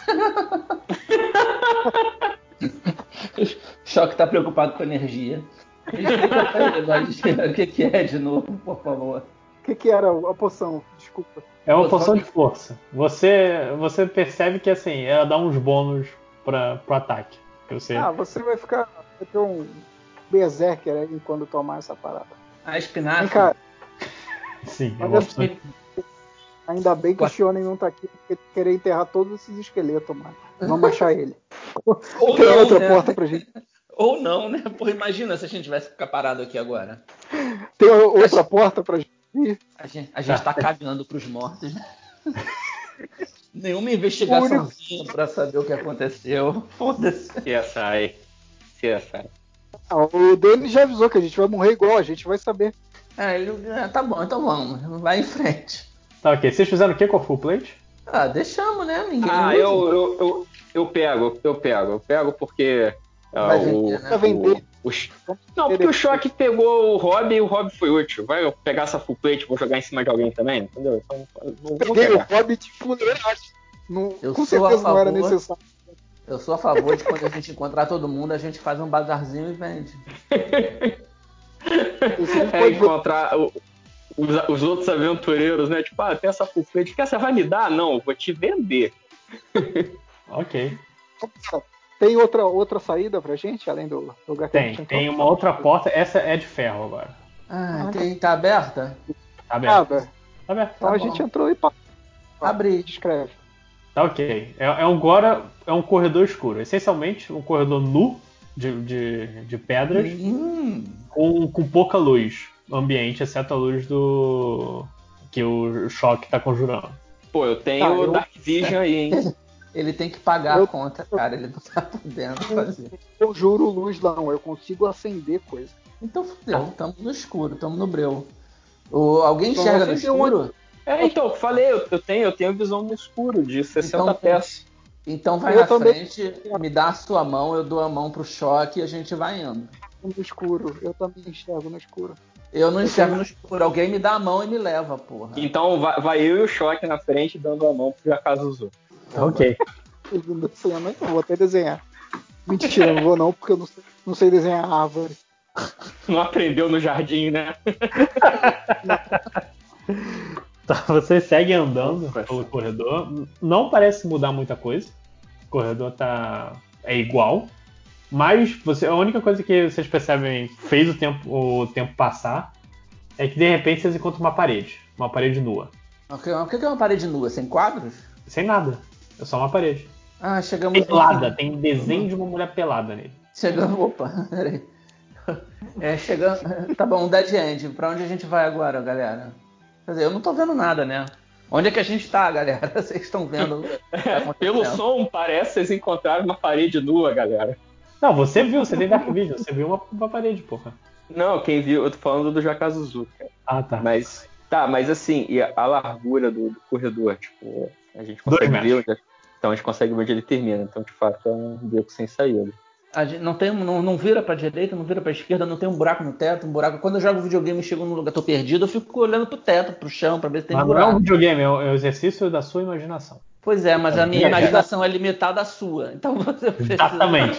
Choque tá preocupado com energia. Explica pra ele, mas o que, que é de novo, por favor? O que, que era a poção? Desculpa. É uma Poção poção de- de força. Você, você percebe que assim, ela dá uns bônus pra, pro ataque. Que você... Ah, você vai ficar. Vai ter um berserker aí quando tomar essa parada. A espinafre. Vem cá, Sim, olha uma só. ainda bem que o Shonen não tá aqui porque querer enterrar todos esses esqueletos, mano. Vamos achar ele. Ou Tem não, outra né? porta pra gente. Ou não, né? Pô, imagina se a gente tivesse que ficar parado aqui agora. Tem outra porta pra gente. ir. A gente, a gente tá cagando pros mortos, né? Nenhuma investigaçãozinha pra saber o que aconteceu. Foda-se. CSI. CSI. Ah, o Denis já avisou que a gente vai morrer igual, a gente vai saber. É, ele, ah, tá bom, então vamos. Vai em frente. Tá ok. Vocês fizeram o que com a full plate? Ah, deixamos, né? Ninguém Ah, eu, eu, eu, eu pego, eu pego, eu pego porque. ah, Vai o, vender, né? Vai vender. o- não, porque o choque pegou o Rob e o Rob foi útil. Vai eu pegar essa full plate vou jogar em cima de alguém também, entendeu? Então, eu vou, Peguei o pegar. Hobbit fuleiragem. Não, Eu com sou a certeza não era favor. necessário. Eu sou a favor de quando a gente encontrar todo mundo, a gente faz um bazarzinho e vende. Não É encontrar o- os, os outros aventureiros, né? Tipo, ah, tem essa full plate, que você vai me dar? Não, vou te vender. Ok. Tem outra, outra saída pra gente, além do lugar que a Tem. gente Tem uma outra porta. Essa é de ferro agora. Ah, tem, tá aberta? Tá aberto. Nada. Tá aberto. Então Tá a gente entrou e Abri. descreve. Tá ok. É, é um agora é um corredor escuro. Essencialmente um corredor nu de, de, de pedras Hum, com, com pouca luz ambiente, exceto a luz do. que o choque tá conjurando. Pô, eu tenho Tá, eu- Dark Vision aí, hein? Ele tem que pagar Eu- a conta, cara. Ele não tá podendo fazer. Eu juro luz não, eu consigo acender coisa. Então fudeu, tamo no escuro, tamo no breu. O, alguém Então, enxerga no escuro? É, então, eu falei, eu, eu tenho, eu tenho visão no escuro de 60 Então, pés. Então vai Eu na também. frente, me dá a sua mão, eu dou a mão pro choque e a gente vai indo. No escuro, eu também enxergo no escuro. Eu não enxergo no escuro, alguém me dá a mão e me leva, porra. Então vai, vai eu e o choque na frente dando a mão pro Jakazuzu. Ok. Não desenha, eu vou até desenhar. Mentira, não vou não, porque eu não sei, não sei desenhar árvore. Não aprendeu no jardim, né? Tá, você segue andando pelo corredor. Não parece mudar muita coisa. O corredor tá é igual. Mas você, a única coisa que vocês percebem fez o tempo, o tempo passar é que de repente vocês encontram uma parede. Uma parede nua. O que é uma parede nua? Sem quadros? Sem nada. É só uma parede. Ah, chegamos. Pelada. Tem um desenho de uma mulher pelada nele. Chegamos. Opa, peraí. É, chegando. Tá bom, dead end. Pra onde a gente vai agora, galera? Quer dizer, eu não tô vendo nada, né? Onde é que a gente tá, galera? Vocês estão vendo? tá acontecendo? Pelo som, parece que vocês encontraram uma parede nua, galera. Não, você viu, você tem Dark Vision. Você viu uma, uma parede, porra. Não, quem viu, eu tô falando do Jakazuzu, cara. Ah, tá. Mas, tá, mas assim, e a, a largura do, do corredor, tipo, a gente consegue ver onde, é- então a gente consegue ver onde ele termina. Então, de fato, é um beco sem saída. A gente não, tem, não, não vira pra direita, não vira pra esquerda, não tem um buraco no teto, um buraco. Quando eu jogo videogame e chego num lugar, tô perdido, eu fico olhando pro teto, pro chão, pra ver se tem Mas não é buraco. um videogame, é o é o exercício da sua imaginação. Pois é, mas a minha É. imaginação é limitada à sua. Então você precisa. Exatamente.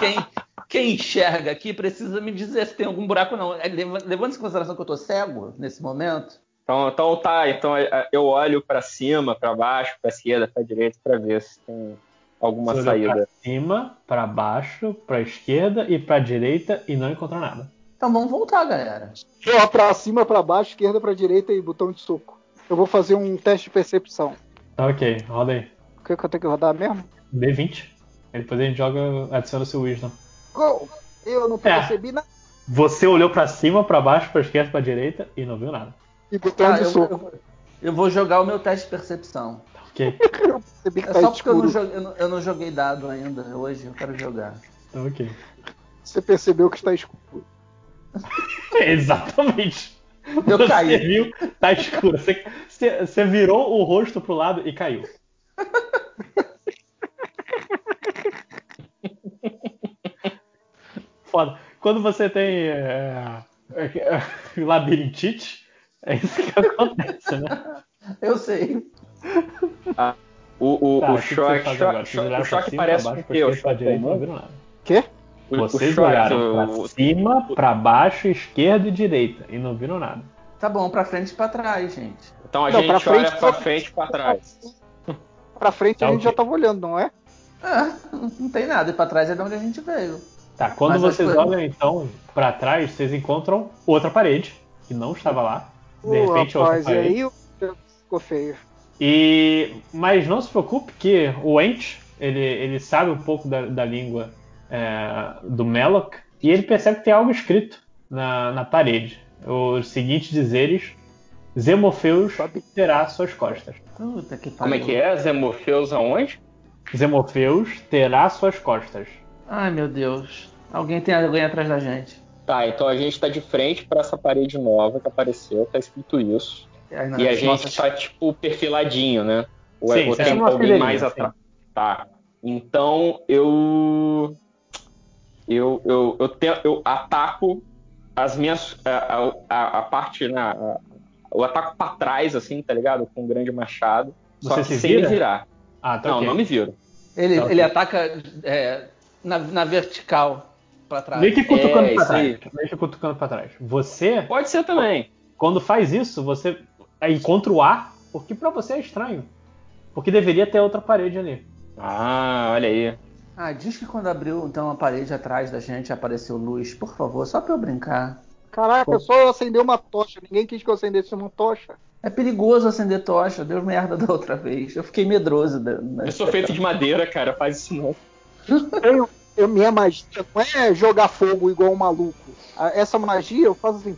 Quem, quem enxerga aqui precisa me dizer se tem algum buraco ou não. É, leva- Levando em consideração que eu tô cego nesse momento. Então, então tá, então é, eu olho pra cima, pra baixo, pra esquerda, pra direita, pra ver se tem alguma Você saída. Pra cima, pra baixo, pra esquerda e pra direita e não encontrou nada. Então vamos voltar, galera. Ó, pra cima, pra baixo, esquerda, pra direita e botão de soco. Eu vou fazer um teste de percepção. Tá ok, roda aí. O que, que eu tenho que rodar mesmo? D20. Aí depois a gente joga, adiciona o seu Wisdom. Go! Eu não É. percebi nada. Você olhou pra cima, pra baixo, pra esquerda, pra direita e não viu nada. E botão Ah, de eu, soco. eu- eu vou jogar o meu teste de percepção. Ok, Eu percebi que É tá só porque eu não, joguei, eu, não, eu não joguei dado ainda hoje, eu quero jogar. tá ok. Você percebeu que está escuro. Exatamente. Eu você caí. viu, tá escuro. Você, você- você virou o rosto pro lado e caiu. Foda. Quando você tem é, é, labirintite, é isso que acontece, né? Eu sei. O, o, Tá, o o que que choque, choque, Vocês olharam o pra choque cima, parece com baixo, o pra quê? O esquerda, pra choque direita, não comum? viram nada. Quê? O- o Vocês choque, olharam pra o- cima, pra baixo, esquerda e direita e não viram nada. Tá bom, pra frente e pra trás, gente. Então a Não, gente pra frente, olha pra frente e pra trás. Pra frente a Tá gente ok. já tava olhando, não é? Ah, não tem nada, e pra trás é de onde a gente veio. Tá, quando Mas as vocês olham então pra trás, vocês encontram outra parede que não estava lá. De repente, rapaz, outra e aí o- ficou feio. E mas não se preocupe que o Ent ele, ele sabe um pouco da, da língua é, do Melok e ele percebe que tem algo escrito na, na parede. Os seguintes dizeres: Zemofeus terá suas costas. Puta que pariu. Como é que é? Zemorfeus aonde? Zemofeus terá suas costas. Ai, meu Deus. Alguém tem alguém atrás da gente. Tá, então a gente tá de frente pra essa parede nova que apareceu, tá escrito isso. Aí, E a gente nossas- tá, tipo, perfiladinho, né? Ou, Sim, ou sim, tem uma alguém mais sim. atrás? Tá. Então eu. Eu, eu, eu, te- eu ataco as minhas. A, a, a parte. Na, a- eu ataco pra trás, assim, tá ligado? Com um grande machado. Só Você que se sem vira? me virar. Ah, tá não, ok. não me viro. Ele, Tá, ele ataca é, na, na vertical pra trás. Meio que cutucando É, aí. trás. Meio que cutucando pra trás. Você Pode ser também. Quando faz isso, você encontra o ar, porque pra você é estranho. Porque deveria ter outra parede ali. Ah, olha aí. Ah, diz que quando abriu então a parede atrás da gente apareceu luz, por favor, só pra eu brincar. Caraca, eu só acender uma tocha. Ninguém quis que eu acendesse uma tocha. É perigoso acender tocha, deu merda da outra vez. Eu fiquei medroso. Da, da- Eu sou feito de madeira, cara. Faz isso não. Eu, eu- minha magia não é jogar fogo igual um maluco. Essa magia eu faço assim,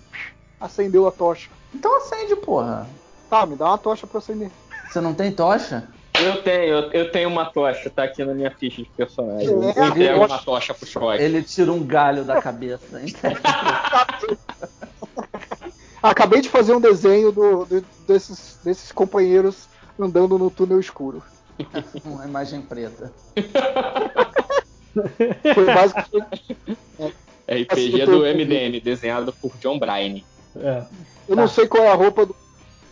acendeu a tocha. Então acende, porra. Tá, me dá uma tocha pra acender. Você não tem tocha? Eu tenho, eu, tenho uma tocha, tá aqui na minha ficha de personagem. Eu É, entrego eu- uma tocha pro choque. Ele tira um galho da cabeça. Acabei de fazer um desenho do- do- desses, desses companheiros andando no túnel escuro. Uma imagem preta. Foi basicamente. RPG do MDM, desenhado por John Bryan. É. Eu não sei qual é a roupa do,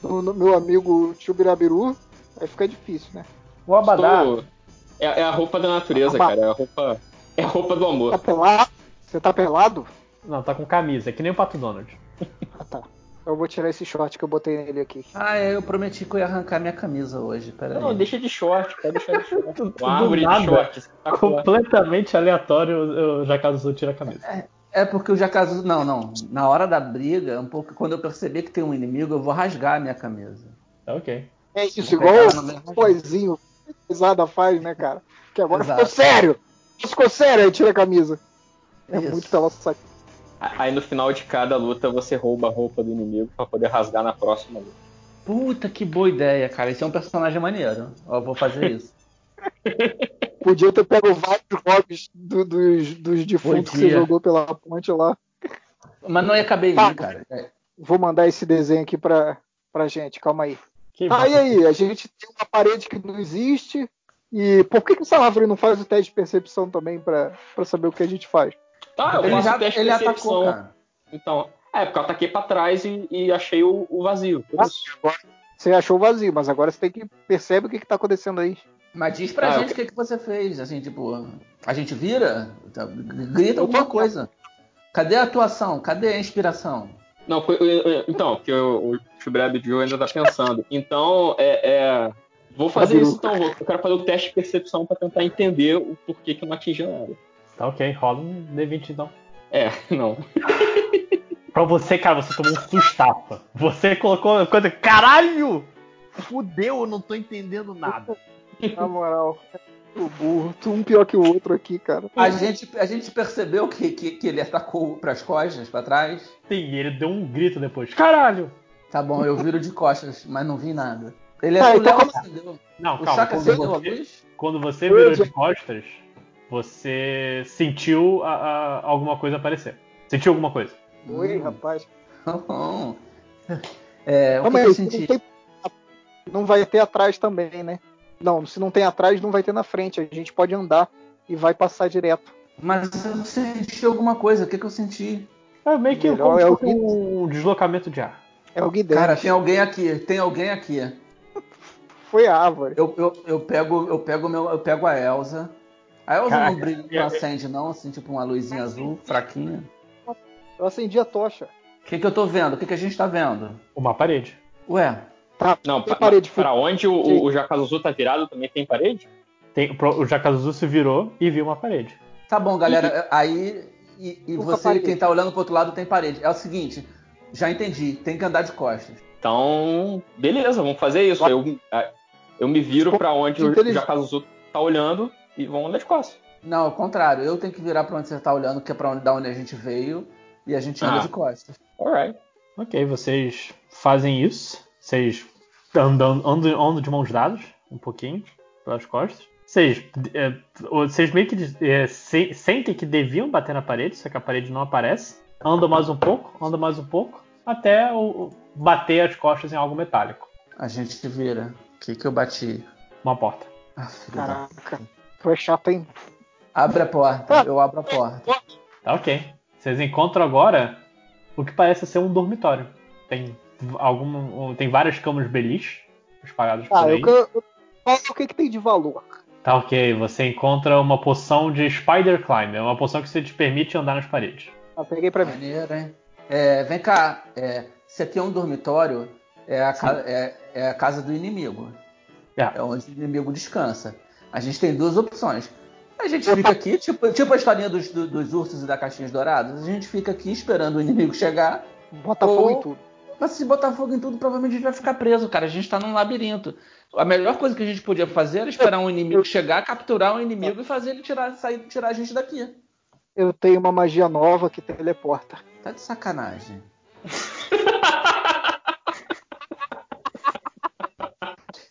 do- do meu amigo Chubirabiru, aí fica difícil, né? O Abadá. Tô- É, é a roupa da natureza, Abadá. cara. É a roupa, é a roupa do Tá amor. pelado? Você tá pelado? Não, tá com camisa, é que nem o Pato Donald. Ah tá. Eu vou tirar esse short que eu botei nele aqui. Ah, é, eu prometi que eu ia arrancar minha camisa hoje. Peraí. Não, deixa de short, pode deixar de short. Do Uma árvore nada. de short. espetacular. Completamente aleatório, o Jacazu tira a camisa. É porque o Jacazu. Não, não. Na hora da briga, um pouco quando eu perceber que tem um inimigo, eu vou rasgar a minha camisa. Tá ok. É isso, igual o coisinho pesada faz, né, cara? Que agora Exato. ficou sério! Ficou sério, aí tira a camisa. É Isso. muito pela sac... Aí no final de cada luta você rouba a roupa do inimigo pra poder rasgar na próxima luta. Puta que boa ideia, cara. Esse é um personagem maneiro. Ó, Eu vou fazer isso. Podia ter pego vários hobbies do- dos, dos defuntos que você jogou pela ponte lá. Mas não ia caber em Tá. mim, cara. Vou mandar esse desenho aqui pra, pra gente, calma aí. Que Tá, e aí? A gente tem uma parede que não existe. E por que, que o Salafre não faz o teste de percepção também pra saber o que a gente faz? Tá, eu Ele faço já o teste de ele atacou, percepção. cara. Então, é, porque eu ataquei pra trás e, e achei o, o vazio. Você achou vazio, mas agora você tem que perceber o que, que tá acontecendo aí. Mas diz pra Ah, gente eu- o que, que você fez. Assim, tipo, a gente vira? Tá, Grita alguma coisa. Cadê a atuação? Cadê a inspiração? Não, foi, eu- eu- então, porque o, o Chubrab Joe ainda tá pensando. Então, é, é, Vou fazer isso então, vou- eu quero fazer o teste de percepção pra tentar entender o porquê que eu não atingi nada. Tá ok, rola um D20 então. É, não. Pra você, cara, você tomou um sustafa. Você colocou uma coisa. Caralho! Fudeu, eu não tô entendendo nada. Na moral, o burro, tu um pior que o outro aqui, cara. A gente, a gente percebeu que, que, que ele atacou pras costas, pra trás. Sim, ele deu um grito depois. Caralho! Tá bom, eu viro de costas, mas não vi nada. Ele é Ah, o então Léo acendeu. Não, O calma. Chaka Quando acendeu a você, luz? quando você virou de costas, você sentiu a- a- alguma coisa aparecer. Sentiu alguma coisa. Oi, rapaz. Hum. É, o que, que eu se não, senti? tem- não vai ter atrás também, né? Não, se não tem atrás, não vai ter na frente. A gente pode andar e vai passar direto. Mas eu senti alguma coisa. O que, que eu senti? É meio que Melhor é fosse um deslocamento de ar. É o Guidente. Cara, tem alguém aqui. Tem alguém aqui. Foi a árvore. Eu, eu, eu pego eu pego meu eu pego a Elsa. A Elsa Caraca, não brilha, não acende não, assim tipo uma luzinha azul, fraquinha. Eu acendi a tocha. O que que eu tô vendo? O que que a gente tá vendo? Uma parede. Ué, Não, Tem pra, parede, pra onde o, o, o Jacazuzu tá virado também tem parede? Tem, o Jacazuzu se virou e viu uma parede. tá bom, galera. Aí e, e você parede. quem tá olhando pro outro lado tem parede. É o seguinte, já entendi, tem que andar de costas. Então, beleza, vamos fazer isso. Eu, eu me viro pra onde o. Jacazuzu tá olhando e vamos andar de costas. Não, ao contrário, eu tenho que virar pra onde você tá olhando, que é pra onde, da onde a gente veio, e a gente anda Ah. de costas. Alright. Ok, vocês fazem isso. Vocês andam, andam, andam de mãos dadas, um pouquinho, pelas costas. Vocês, é, vocês meio que é, se- sentem que deviam bater na parede, só que a parede não aparece. Andam mais um pouco, andam mais um pouco, até o, bater as costas em algo metálico. A gente vira. O que que eu bati? Uma porta. Ah, filho da- É hein? Abre a porta, eu abro a porta. Tá ok. Vocês encontram agora o que parece ser um dormitório. Tem, algum, tem várias camas beliche espalhadas por Ah, aí. eu, eu, o que, que tem de valor. Tá ok, você encontra uma poção de Spider Climb. É uma poção que você te permite andar nas paredes. Ah, peguei pra mim. Maneiro, hein? É, vem cá, é, aqui é um dormitório, é a, ca- é- é a casa do inimigo. É. É onde o inimigo descansa. A gente tem duas opções. A gente fica aqui, tipo, tipo a historinha dos, do- dos ursos e da caixinhas douradas. A gente fica aqui esperando o inimigo chegar. Bota Ou- fogo em tudo. Mas se botar fogo em tudo, provavelmente a gente vai ficar preso, cara. A gente tá num labirinto. A melhor coisa que a gente podia fazer era esperar um inimigo chegar, capturar um inimigo e fazer ele tirar, sair, tirar a gente daqui. Eu tenho uma magia nova que teleporta. Tá de sacanagem.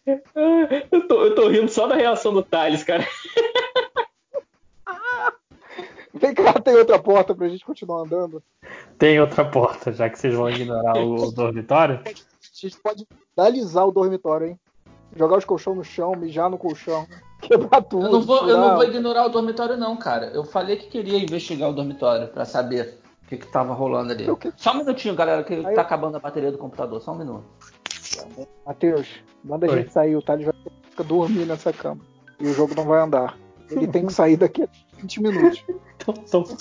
Eu tô, eu tô rindo só da reação do Thales, cara. Vem cá, tem outra porta pra gente continuar andando. Tem outra porta, já que vocês vão ignorar o dormitório. A gente pode vandalizar o dormitório, hein? Jogar os colchões no chão, mijar no colchão, quebrar tudo. Eu não, vou, eu não vou ignorar o dormitório, não, cara. Eu falei que queria investigar o dormitório pra saber o que, que tava rolando ali. O quê? Só um minutinho, galera, que Aí tá eu- acabando a bateria do computador. Só um minuto. Matheus, manda a Oi. gente sair, o Thales vai ficar dormir nessa cama. E o jogo não vai andar. Ele tem que sair daqui a 20 minutos. Então, então,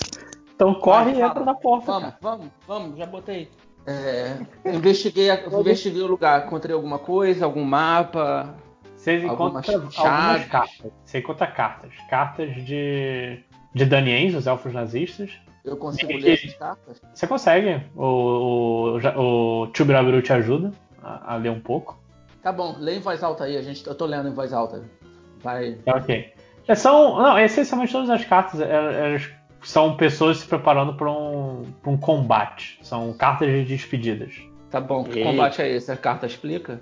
então corre Vai, e entra na porta, Vamos, cara. vamos, vamos, já botei. É, eu investiguei, a- investiguei o lugar, encontrei alguma coisa, algum mapa. Vocês Algumas encontram algumas cartas. Você encontra cartas. Cartas de, de Daniens, os elfos nazistas. Eu consigo E- ler essas cartas? Você consegue. O, o, o Tio Birabiru te ajuda a, a ler um pouco. Tá bom, lê em voz alta aí, a gente, eu tô lendo em voz alta. Vai. Tá, ok. É, São, não, essencialmente todas as cartas é- elas são pessoas se preparando para um, pra um combate. São cartas de despedidas. Tá bom, que E- combate é esse? A carta explica?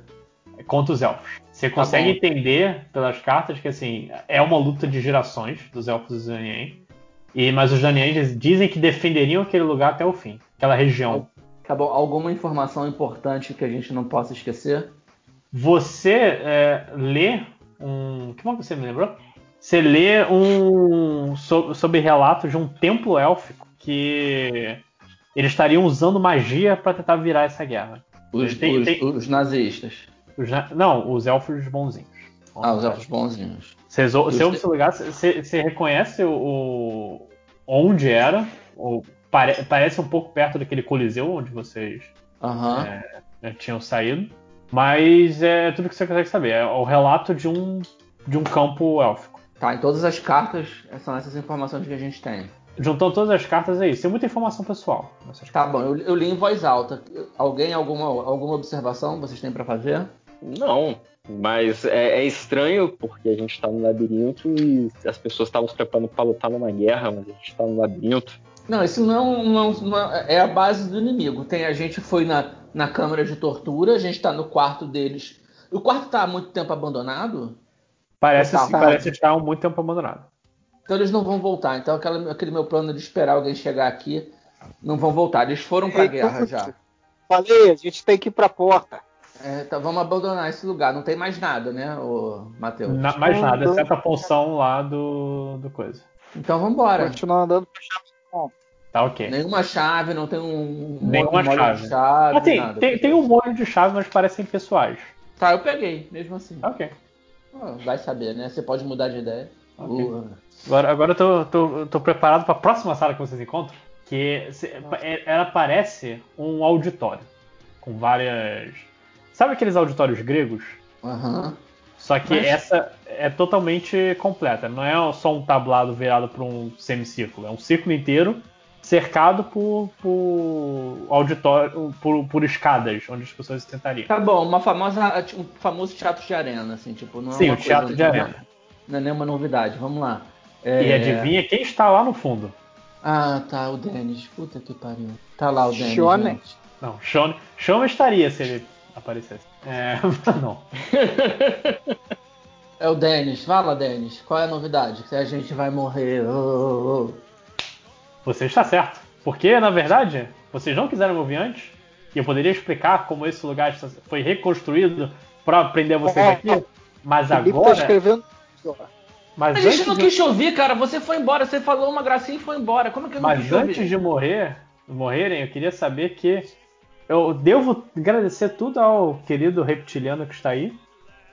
contra os elfos. Você Tá consegue bom. entender pelas cartas que assim é uma luta de gerações dos elfos e dos Daniens. E mas os Daniens dizem que defenderiam aquele lugar até o fim, aquela região. Bom, alguma informação importante que a gente não possa esquecer? Você é, lê um, que mais você me lembrou? Você lê um so- sobre relatos de um templo élfico que eles estariam usando magia para tentar virar essa guerra. Os, Tem- os- tem- os nazistas. Os na- não, os elfos bonzinhos. Ah, os elfos bonzinhos. Você, ouve esse lugar, você, reconhece o, o- onde era, o- pare- parece um pouco perto daquele coliseu onde vocês Aham. né, tinham saído, mas é tudo que você consegue saber. É o relato de um de um campo élfico. Tá, em todas as cartas são essas informações que a gente tem. Juntando todas as cartas é isso. Tem muita informação pessoal. nessas Tá bom, eu, eu li em voz alta. Alguém, alguma, alguma observação vocês têm pra fazer? Não, mas é, é estranho porque a gente tá no labirinto e as pessoas estavam se preparando pra lutar numa guerra, mas a gente tá no labirinto. Não, isso não, não- não é a base do inimigo. Tem a gente foi na, na câmara de tortura, a gente tá no quarto deles. O quarto tá há muito tempo abandonado, Parece, Tá, assim, tá. parece estar há muito tempo abandonado. então eles não vão voltar. Então aquela- aquele meu plano de esperar alguém chegar aqui, não vão voltar. Eles foram pra Ei, guerra já. Falei, a gente tem que ir pra porta. É, tá, vamos abandonar esse lugar. Não tem mais nada, né, Matheus? Na- mais nada, Então- exceto a poção lá do, do coisa. Então vamos embora. Continuar andando. Tá ok. Nenhuma chave, não tem um, um Nenhuma molho chave. de chave, Assim, nada. tem, tem um molho de chave, mas parecem pessoais. Tá, eu peguei, mesmo assim. Tá ok. Ah, Vai saber, né? Você pode mudar de ideia. Ok. O- Agora, agora eu tô, tô, tô preparado para a próxima sala que vocês encontram. Que se- é- ela parece um auditório. Com várias. Sabe aqueles auditórios gregos? Aham. Só que Mas- essa é totalmente completa. Não é só um tablado virado para um semicírculo. É um círculo inteiro cercado por, por auditório, por, por escadas, onde as pessoas se sentariam. Tá bom, uma famosa, um famoso teatro de arena, assim, tipo, não é Sim, uma o teatro coisa- de arena. Não é nenhuma novidade, vamos lá. É- E adivinha quem está lá no fundo? Ah, tá, o Denis. Puta que pariu. Tá lá o Denis. Shonen. gente. Não, Sean, Sean estaria se ele aparecesse. É, não. É o Denis. Fala, Denis. Qual é a novidade? Que a gente vai morrer. Ô, ô, ô. Você está certo. Porque, na verdade, vocês não quiseram me ouvir antes. E eu poderia explicar como esse lugar foi reconstruído para prender vocês É. aqui. Mas tá agora. escrevendo. Mas A gente antes não de- quis te ouvir, cara. Você foi embora. Você falou uma gracinha e foi embora. Como que eu não quis Mas te ouvir? antes de morrer, morrerem, eu queria saber que eu devo agradecer tudo ao querido reptiliano que está aí,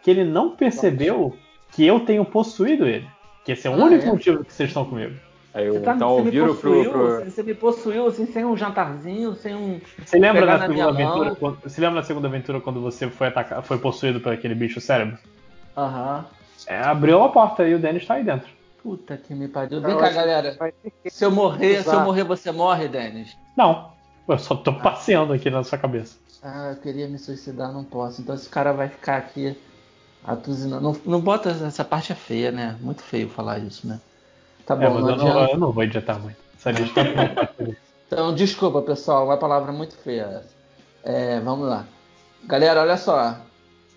que ele não percebeu que eu tenho possuído ele. Que esse é o Ah, único é? motivo que vocês estão comigo. Aí eu, Você, tá, então pro, possuiu, pro- Você, me possuiu assim, sem um jantarzinho, sem um. Você lembra da segunda minha aventura? Quando, você lembra da segunda aventura quando você foi atacado, foi possuído por aquele bicho cérebro? Aham. É, abriu uma porta e o Dennis está aí dentro. Puta que me pariu. Vem Eu cá, galera. Se eu morrer, se eu morrer, você morre, Denis. Não, eu só tô passeando aqui na sua cabeça. Ah, eu queria me suicidar, não posso. Então esse cara vai ficar aqui atuzinando. Não, não bota essa parte é feia, né? Muito feio falar isso, né? Tá bom, É, mas não eu não, eu não vou editar muito. Essa lista tá Então, desculpa, pessoal, uma palavra muito feia essa. É, vamos lá. Galera, olha só.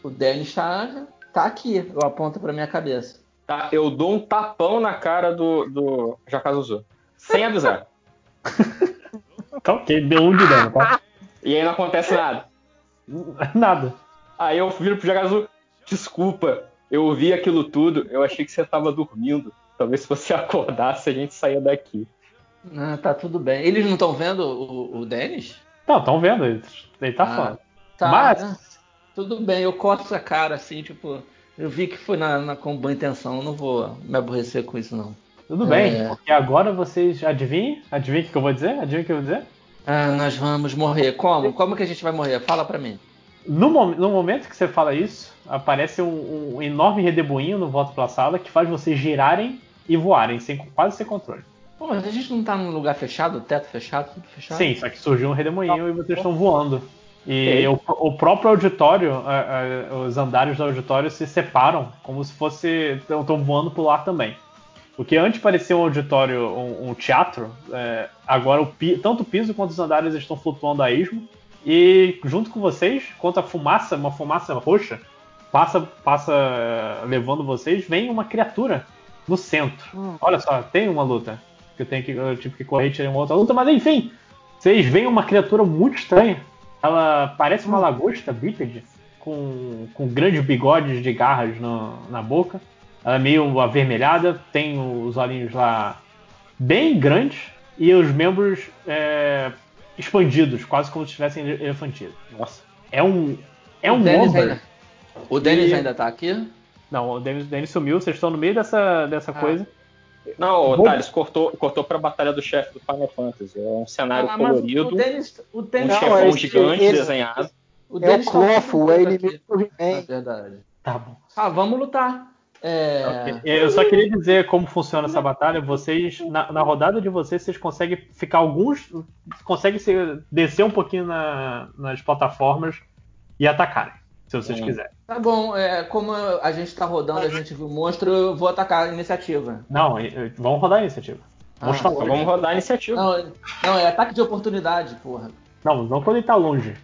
O Denis tá, Tá aqui, eu aponto pra minha cabeça. Tá, eu dou um tapão na cara do, do Jakazuzu. Sem avisar. Tá ok, deu um de dano, tá? E aí não acontece nada. Nada. Aí eu viro pro Jakazuzu. Desculpa, eu ouvi aquilo tudo, eu achei que você tava dormindo. Talvez se você acordasse a gente saia daqui. Ah, tá tudo bem. Eles não estão vendo o, o Denis? Não, estão vendo, ele, ele tá Ah, falando. Tá, Mas- né? Tudo bem, eu corto a cara assim, tipo. Eu vi que foi na, na- com boa intenção, eu não vou me aborrecer com isso, não. Tudo bem, É. porque agora vocês adivinhem? Adivinhem o que eu vou dizer? Adivinhem o que eu vou dizer? Ah, nós vamos morrer. Como? Como que a gente vai morrer? Fala pra mim. No, mom- no momento que você fala isso, aparece um, um enorme redemoinho no volta pela sala que faz vocês girarem e voarem, sem, quase sem controle. Pô, mas a gente não tá num lugar fechado, teto fechado, tudo fechado? Sim, só que surgiu um redemoinho e vocês estão voando. E o, o próprio auditório, a- a- os andares do auditório se separam, como se fosse. estão voando pro ar também. O que antes parecia um auditório, um, um teatro, é, agora o pi- tanto o piso quanto os andares estão flutuando a esmo. E junto com vocês, quanto a fumaça, uma fumaça roxa, passa, passa é, levando vocês, vem uma criatura no centro. Olha só, tem uma luta. Que eu, tenho que, eu tive que correr e tirar uma outra luta, mas enfim, vocês veem uma criatura muito estranha. Ela parece uma lagosta bípede, com, com grandes bigodes de garras no- na boca. Ela é meio avermelhada, tem os olhinhos lá bem grandes e os membros é, expandidos, quase como se tivessem elefantido. Nossa. É um. É um o Dennis Wombat. ainda, o Dennis E- ainda tá aqui? Não, o Dennis, Dennis sumiu, vocês estão no meio dessa, dessa Ah. coisa. Não, Thales cortou, cortou pra Batalha do Chefe do Final Fantasy. É um cenário Ah, colorido, o Dennis, o um Dennis, Não, chefão esse- gigante esse- desenhado. o É o Dennis tá Clofo, é inimigo do Na He-Man. verdade. Tá bom. Ah, vamos lutar. É, Ok. Eu só queria dizer como funciona essa batalha. Vocês, na, na rodada de vocês, vocês conseguem ficar alguns. Conseguem se- descer um pouquinho na- nas plataformas e atacarem, se vocês Hum. quiserem. Tá bom, é, como a gente tá rodando, a gente viu o monstro, eu vou atacar a iniciativa. Não, vamos rodar a iniciativa. Vamos Ah, vamos rodar a iniciativa. Não, não, é ataque de oportunidade, porra. Não, não quando ele tá longe.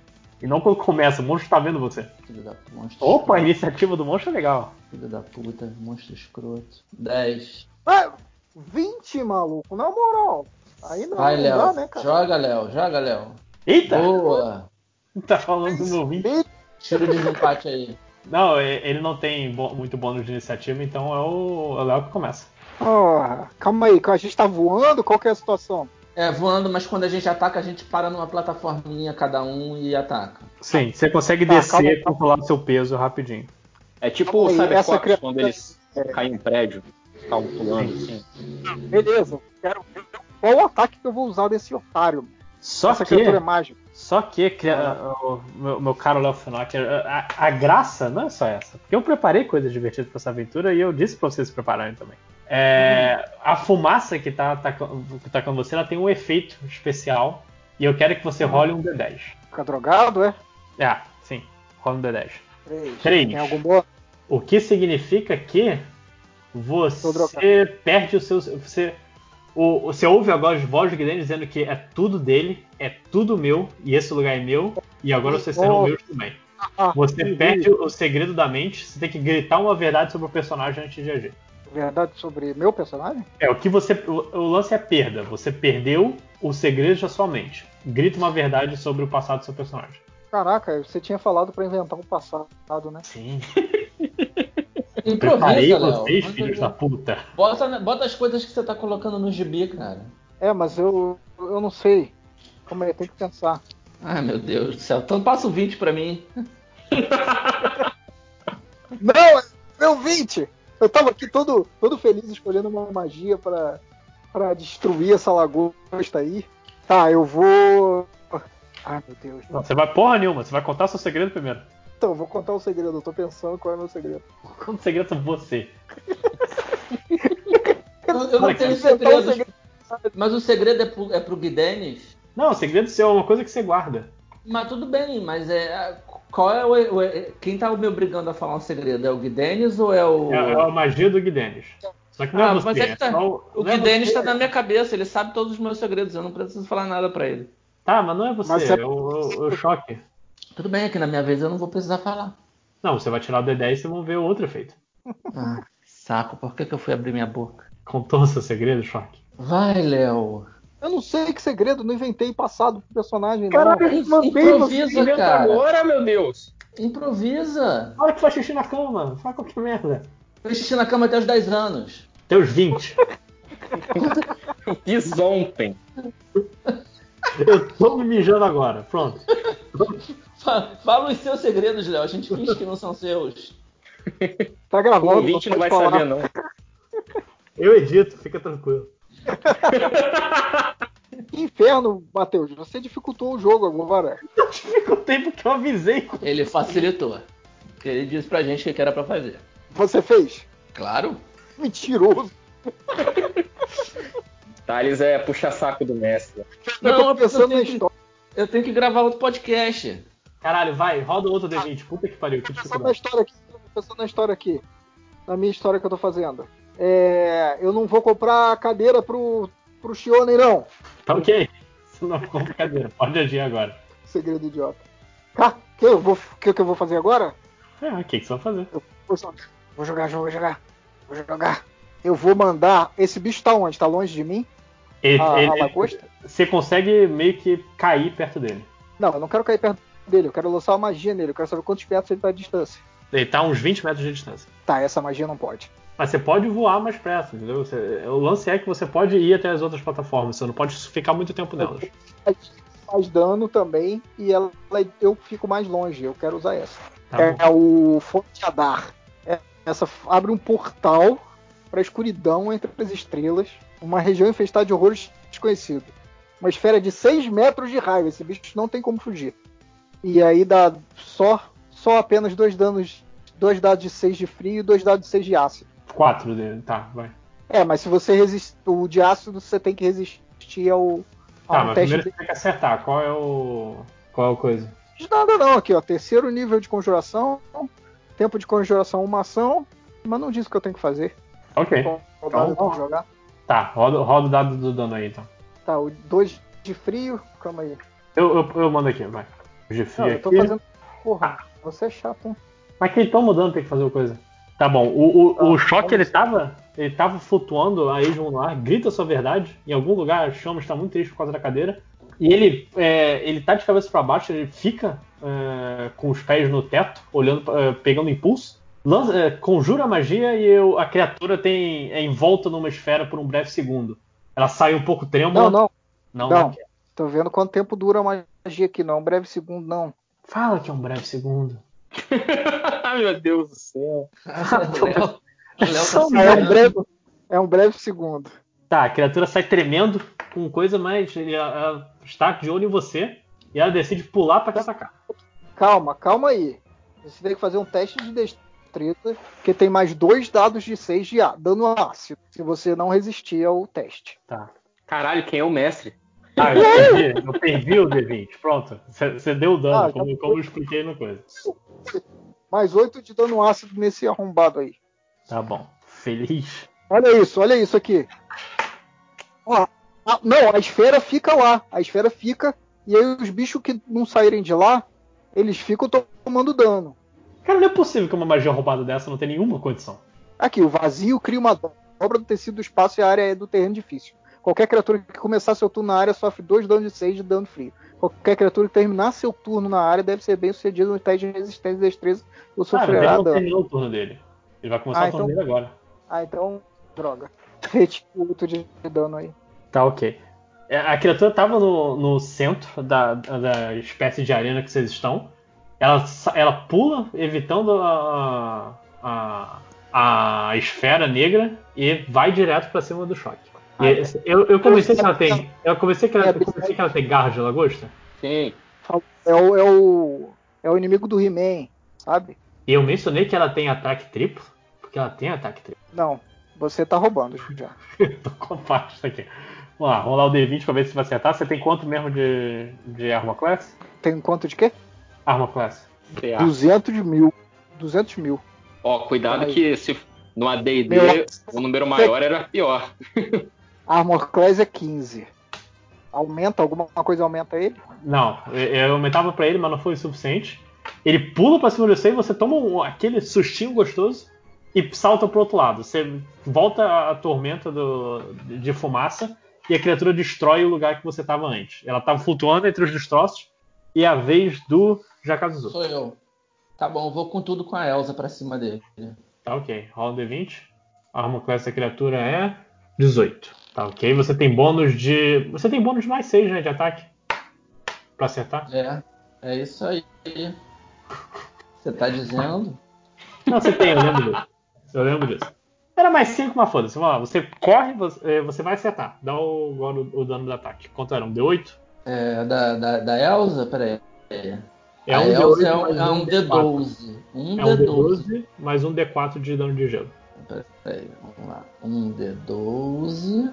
E não quando começa, o monstro tá vendo você. Filho da monstro. Opa, a iniciativa do monstro é legal. Filho da puta, monstro escroto. 10. Ah, 20, maluco, na moral. Aí não, Vai, não Léo. dá, né, cara? Joga, Léo. Joga, Léo. Eita! Boa. Tá falando do meu vinte. Tira o desempate aí. Não, ele não tem muito bônus de iniciativa, então é o é o Léo que começa. Ah, calma aí, a gente tá voando? Qual que é a situação? É, voando, mas quando a gente ataca, a gente para numa plataforminha cada um e ataca. Sim, você consegue Tá, descer e controlar o seu peso rapidinho. É tipo Calma o essa criatura- quando eles caem em um prédio, ficavam pulando assim. Beleza, quero ver qual o ataque que eu vou usar desse otário. Só Essa que, criatura é mágica. só que, cria- o meu, meu caro Léo Finock, a, a graça não é só essa. Porque eu preparei coisas divertidas pra essa aventura e eu disse pra vocês se prepararem também. É, a fumaça que tá atacando, tá você, ela tem um efeito especial. E eu quero que você role um D10. Fica drogado, é? É, sim, rola um D10. Três. Três. Tem algum bom? O que significa que você perde o seu. Você, o, você ouve agora as vozes dele dizendo que é tudo dele, é tudo meu, e esse lugar é meu, e agora vocês serão Oh. meus também. Ah, Você entendi. perde o segredo da mente, você tem que gritar uma verdade sobre o personagem antes de agir. Verdade sobre meu personagem? É, o que você. O, o lance é perda. Você perdeu o segredo da sua mente. Grita uma verdade sobre o passado do seu personagem. Caraca, você tinha falado pra inventar um passado, né? Sim. Improvisa, Léo. vocês, filhos ver. da puta. Bota, bota as coisas que você tá colocando no gibi, cara. É, mas eu, eu não sei. Como é? Tem que pensar. Ai, meu Deus do céu. Então passa o 20 pra mim. Não, meu 20! Eu tava aqui todo, todo feliz escolhendo uma magia pra, pra destruir essa lagosta aí. Tá, eu vou. Ai meu Deus. Não, você vai porra nenhuma, você vai contar seu segredo primeiro. Então, eu vou contar o segredo. Eu tô pensando qual é o meu segredo. Conta o segredo sobre você. Eu, eu não tenho cara, então o segredos. Mas o segredo é pro, é pro Guidenis? Não, o segredo seu é uma coisa que você guarda. Mas tudo bem, mas é. Qual é o. o- quem tá me obrigando a falar um segredo? É o Guidenis ou é o. É, é a magia do Guidenis. Só que não Ah, é você. mas é que tá- só O não é Guidenis tá na minha cabeça, ele sabe todos os meus segredos, eu não preciso falar nada pra ele. Tá, mas não é você, Mas é- é o, o- o choque. Tudo bem, aqui na minha vez eu não vou precisar falar. Não, você vai tirar o D10 e vocês vão ver o outro efeito. Ah, saco, por que, que eu fui abrir minha boca? Contou o seu segredo, Choque? Vai, Léo. Eu não sei que segredo, não inventei passado pro personagem, Caralho, não. eu mandei improvisa, você cara. agora, meu Deus. Improvisa. Hora que faz xixi na cama, faz qualquer merda. Fez xixi na cama até os 10 anos. Teus 20. Fiz ontem. Eu tô me mijando agora. Pronto. Fa- Fala os seus segredos, Léo. A gente finge que não são seus. Tá O gravando, ouvinte não vai falar. saber, não. Eu edito, fica tranquilo. Inferno, Matheus. Você dificultou o jogo agora. Dificultei porque eu avisei. Ele facilitou. Ele disse pra gente o que era pra fazer. Você fez? Claro. Mentiroso. Thales é puxa-saco do mestre. eu Não, tô é porque eu pensando na tenho, que, história. eu tenho que gravar outro podcast. Caralho, vai, roda outro D20. Puta que pariu, que Tô pensando na história aqui. Tô pensando na história aqui. Na minha história que eu tô fazendo. É, eu não vou comprar cadeira pro, pro Shionen, não. Tá ok. Isso não é brincadeira. Pode agir agora. Segredo idiota. Tá? Que eu vou, que, que eu vou fazer agora? É, o que, que você vai fazer? Vou só- Vou jogar, vou jogar. Vou jogar. Eu vou mandar. Esse bicho tá onde? Tá longe de mim? Ele, A, ele- a lagosta? você consegue meio que cair perto dele. Não, eu não quero cair perto dele. Eu quero lançar uma magia nele. Eu quero saber quantos metros ele tá de distância. Ele tá a uns 20 metros de distância. Tá, essa magia não pode. Mas você pode voar mais perto, entendeu? Você- o lance é que você pode ir até as outras plataformas, você não pode ficar muito tempo nelas. Faz dano também e ela, eu fico mais longe. Eu quero usar essa. Tá é, o Fonte Adar. É, essa abre um portal para a escuridão entre as estrelas, uma região infestada de horrores desconhecidos. Uma esfera de 6 metros de raio. Esse bicho não tem como fugir. E aí dá só, só apenas dois danos. Dois dados de 6 de frio e dois dados de 6 de ácido. Quatro dele, tá, vai. É, mas se você resistir. O de ácido, você tem que resistir ao, ao Tá, mas primeiro você tem que acertar. Qual é o. Qual é o coisa? De nada não, aqui ó, terceiro nível de conjuração, tempo de conjuração uma ação, mas não diz o que eu tenho que fazer. Ok. Tenho que jogar? Tá, roda, roda o dado do dano aí então. Tá, o 2 de frio, calma aí. Eu, eu, eu mando aqui, vai. O Não, Gefri eu tô aqui. fazendo. Porra, você é chato, hein? Mas quem tão mudando tem que fazer uma coisa. Tá bom, o, o, o choque ele tava. Ele tava flutuando a Asian no ar, grita a sua verdade. Em algum lugar, o Chama está muito triste por causa da cadeira. E ele, é, ele tá de cabeça para baixo, ele fica é, com os pés no teto, olhando, é, pegando impulso. Lança- é, conjura a magia e eu- a criatura tem é envolta numa esfera por um breve segundo. Ela sai um pouco trêmula. Não, não, Não, não. não. Tô vendo quanto tempo dura a magia aqui, não. Um breve segundo, não. Fala que é um breve segundo. Ai, meu Deus do céu. Léo, tá É um breve, é um breve segundo. Tá, a criatura sai tremendo com coisa, mas ele- ela está de olho em você e ela decide pular pra te atacar. Calma, calma aí. Você tem que fazer um teste de destreza, que tem mais dois dados de 6 de á- dano ácido, se você não resistir ao teste. Tá. Caralho, quem é o mestre? Ah, eu perdi, eu perdi o D20. Pronto. Você deu o dano, Ah, como, como eu expliquei na coisa. Mais 8 de dano ácido nesse arrombado aí. Tá bom. Feliz. Olha isso, olha isso aqui. Ó, a- não, a esfera fica lá. A esfera fica. E aí os bichos que não saírem de lá, eles ficam to- tomando dano. Cara, não é possível que uma magia roubada dessa não tenha nenhuma condição. Aqui, o vazio cria uma dobra do tecido do espaço e a área é do terreno difícil. Qualquer criatura que começar seu turno na área sofre 2 danos de 6 de dano frio. Qualquer criatura que terminar seu turno na área deve ser bem sucedida no teste de resistência e destreza ou ele sofrerá não dano. terminou o turno dele. Ele vai começar Ah, o turno então- dele agora. Ah, então, droga. Retiro 8 de dano aí. Tá, ok. É, A criatura tava no, no centro da, da espécie de arena que vocês estão. Ela, ela pula, evitando a, a, a esfera negra e vai direto pra cima do choque. E eu, eu comecei que ela tem. Eu comecei que ela, eu comecei que ela tem garra de lagosta. Sim. É o, é o, é o inimigo do He-Man, sabe? E eu mencionei que ela tem ataque triplo, porque ela tem ataque triplo. Não, você tá roubando já. Tô com parte aqui. Vamos lá, rolar o D20 pra ver se vai acertar. Você tem quanto mesmo de, de Armor Class? Tem quanto de quê? Armor Class. PA. 200 mil. 200 mil. Ó, cuidado Aí. que se no AD&D Meu- o número maior era pior. Armor Class é 15. Aumenta? Alguma coisa aumenta ele? Não, eu eu aumentava pra ele, mas não foi o suficiente. Ele pula pra cima de você e você toma um- aquele sustinho gostoso e salta pro outro lado. Você volta à tormenta do- de fumaça e a criatura destrói o lugar que você estava antes. Ela tava flutuando entre os destroços e é a vez do Jakazuzu. Sou eu. Tá bom, eu vou com tudo com a Elsa pra cima dele. Tá ok. Rola um D20. A arma class da criatura é 18. Tá ok. Você tem bônus de. Você tem bônus de mais 6, né? De ataque. Pra acertar. É, é isso aí. Você tá dizendo? Não, você tem, eu lembro disso. Eu lembro disso. Era mais 5, mas foda-se. Vamos lá. Você corre, você, você vai acertar. Dá o, o, o dano do ataque. Quanto era? Um D8? É, da, da, da Elsa? Peraí. É um Elsa D8 é um, mais é um D4. D12. Um É um D12. D12 mais um D4 de dano de gelo. Peraí, vamos lá. Um D12.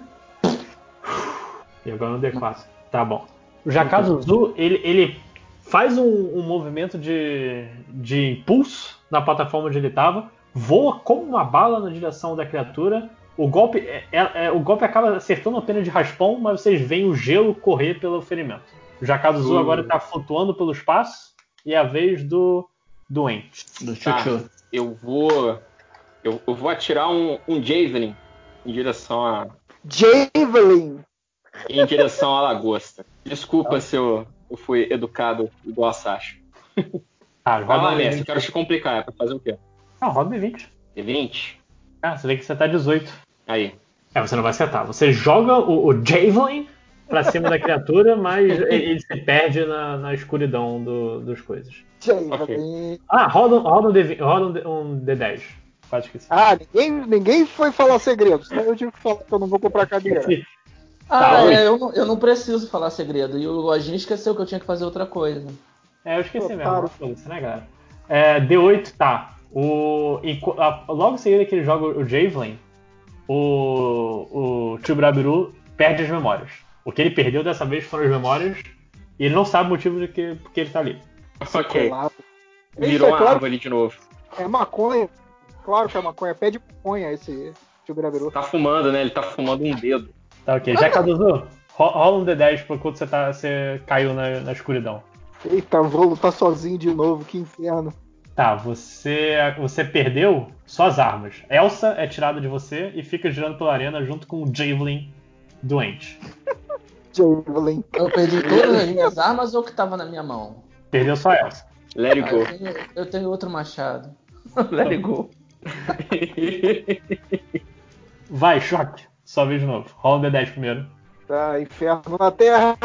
E agora no D4. Tá bom. O Jakazuzu, ele, ele faz um, um movimento de, de impulso na plataforma onde ele estava, voa como uma bala na direção da criatura. O golpe, é- é- é- o golpe acaba acertando apenas de raspão, mas vocês veem o gelo correr pelo ferimento. O Jakazuzu Uh. agora está flutuando pelo espaço e é a vez do doente. Do Tá. Chuchu. Eu vou. Eu, eu vou atirar um, um Javelin em direção a. Javelin. em direção à lagosta. Desculpa se eu, eu fui educado igual a Sasha. Ah, Vai lá, mestre, eu D20. quero te complicar. É pra fazer o quê? Ah, roda D20. D20? Ah, você tem que acertar 18. Aí. É, você não vai acertar. Você joga o, o Javelin pra cima da criatura, mas ele, se perde na, na escuridão do- dos coisas. Javelin. Ah, roda, um- roda, um, D20, roda um, D- um D10. Ah, ninguém, ninguém foi falar segredo. Senão eu tive que falar que eu não vou comprar cadeira. Ah, Tá, é, eu não, eu não preciso falar segredo. E o Lojinha esqueceu que eu tinha que fazer outra coisa. É, eu esqueci mesmo. Otário. Foda-se, né, galera? É, D8, tá. O, enqu- a- logo em seguida que ele joga o Javelin, o, o Chubarabiru perde as memórias. O que ele perdeu dessa vez foram as memórias e ele não sabe o motivo de que porque ele tá ali. Ok. Claro. Virou é claro. árvore de novo. É maconha. Claro que é maconha. Pé de maconha esse Tibirabiru. Tá fumando, né? Ele tá fumando um dedo. Tá ok. Já Caduzu, ro- rola um D10 por quando você, tá, você caiu na, na escuridão. Eita, vou lutar sozinho de novo. Que inferno. Tá, você, você perdeu suas armas. Elsa é tirada de você e fica girando pela arena junto com o Javelin doente. Javelin. Eu perdi todas as minhas armas ou o que tava na minha mão? Perdeu só Elsa. Let it Ah, go. eu, tenho, eu tenho outro machado. Let it go. Vai, choque. Só vez de novo. Rola um D10 primeiro. Tá, inferno na terra.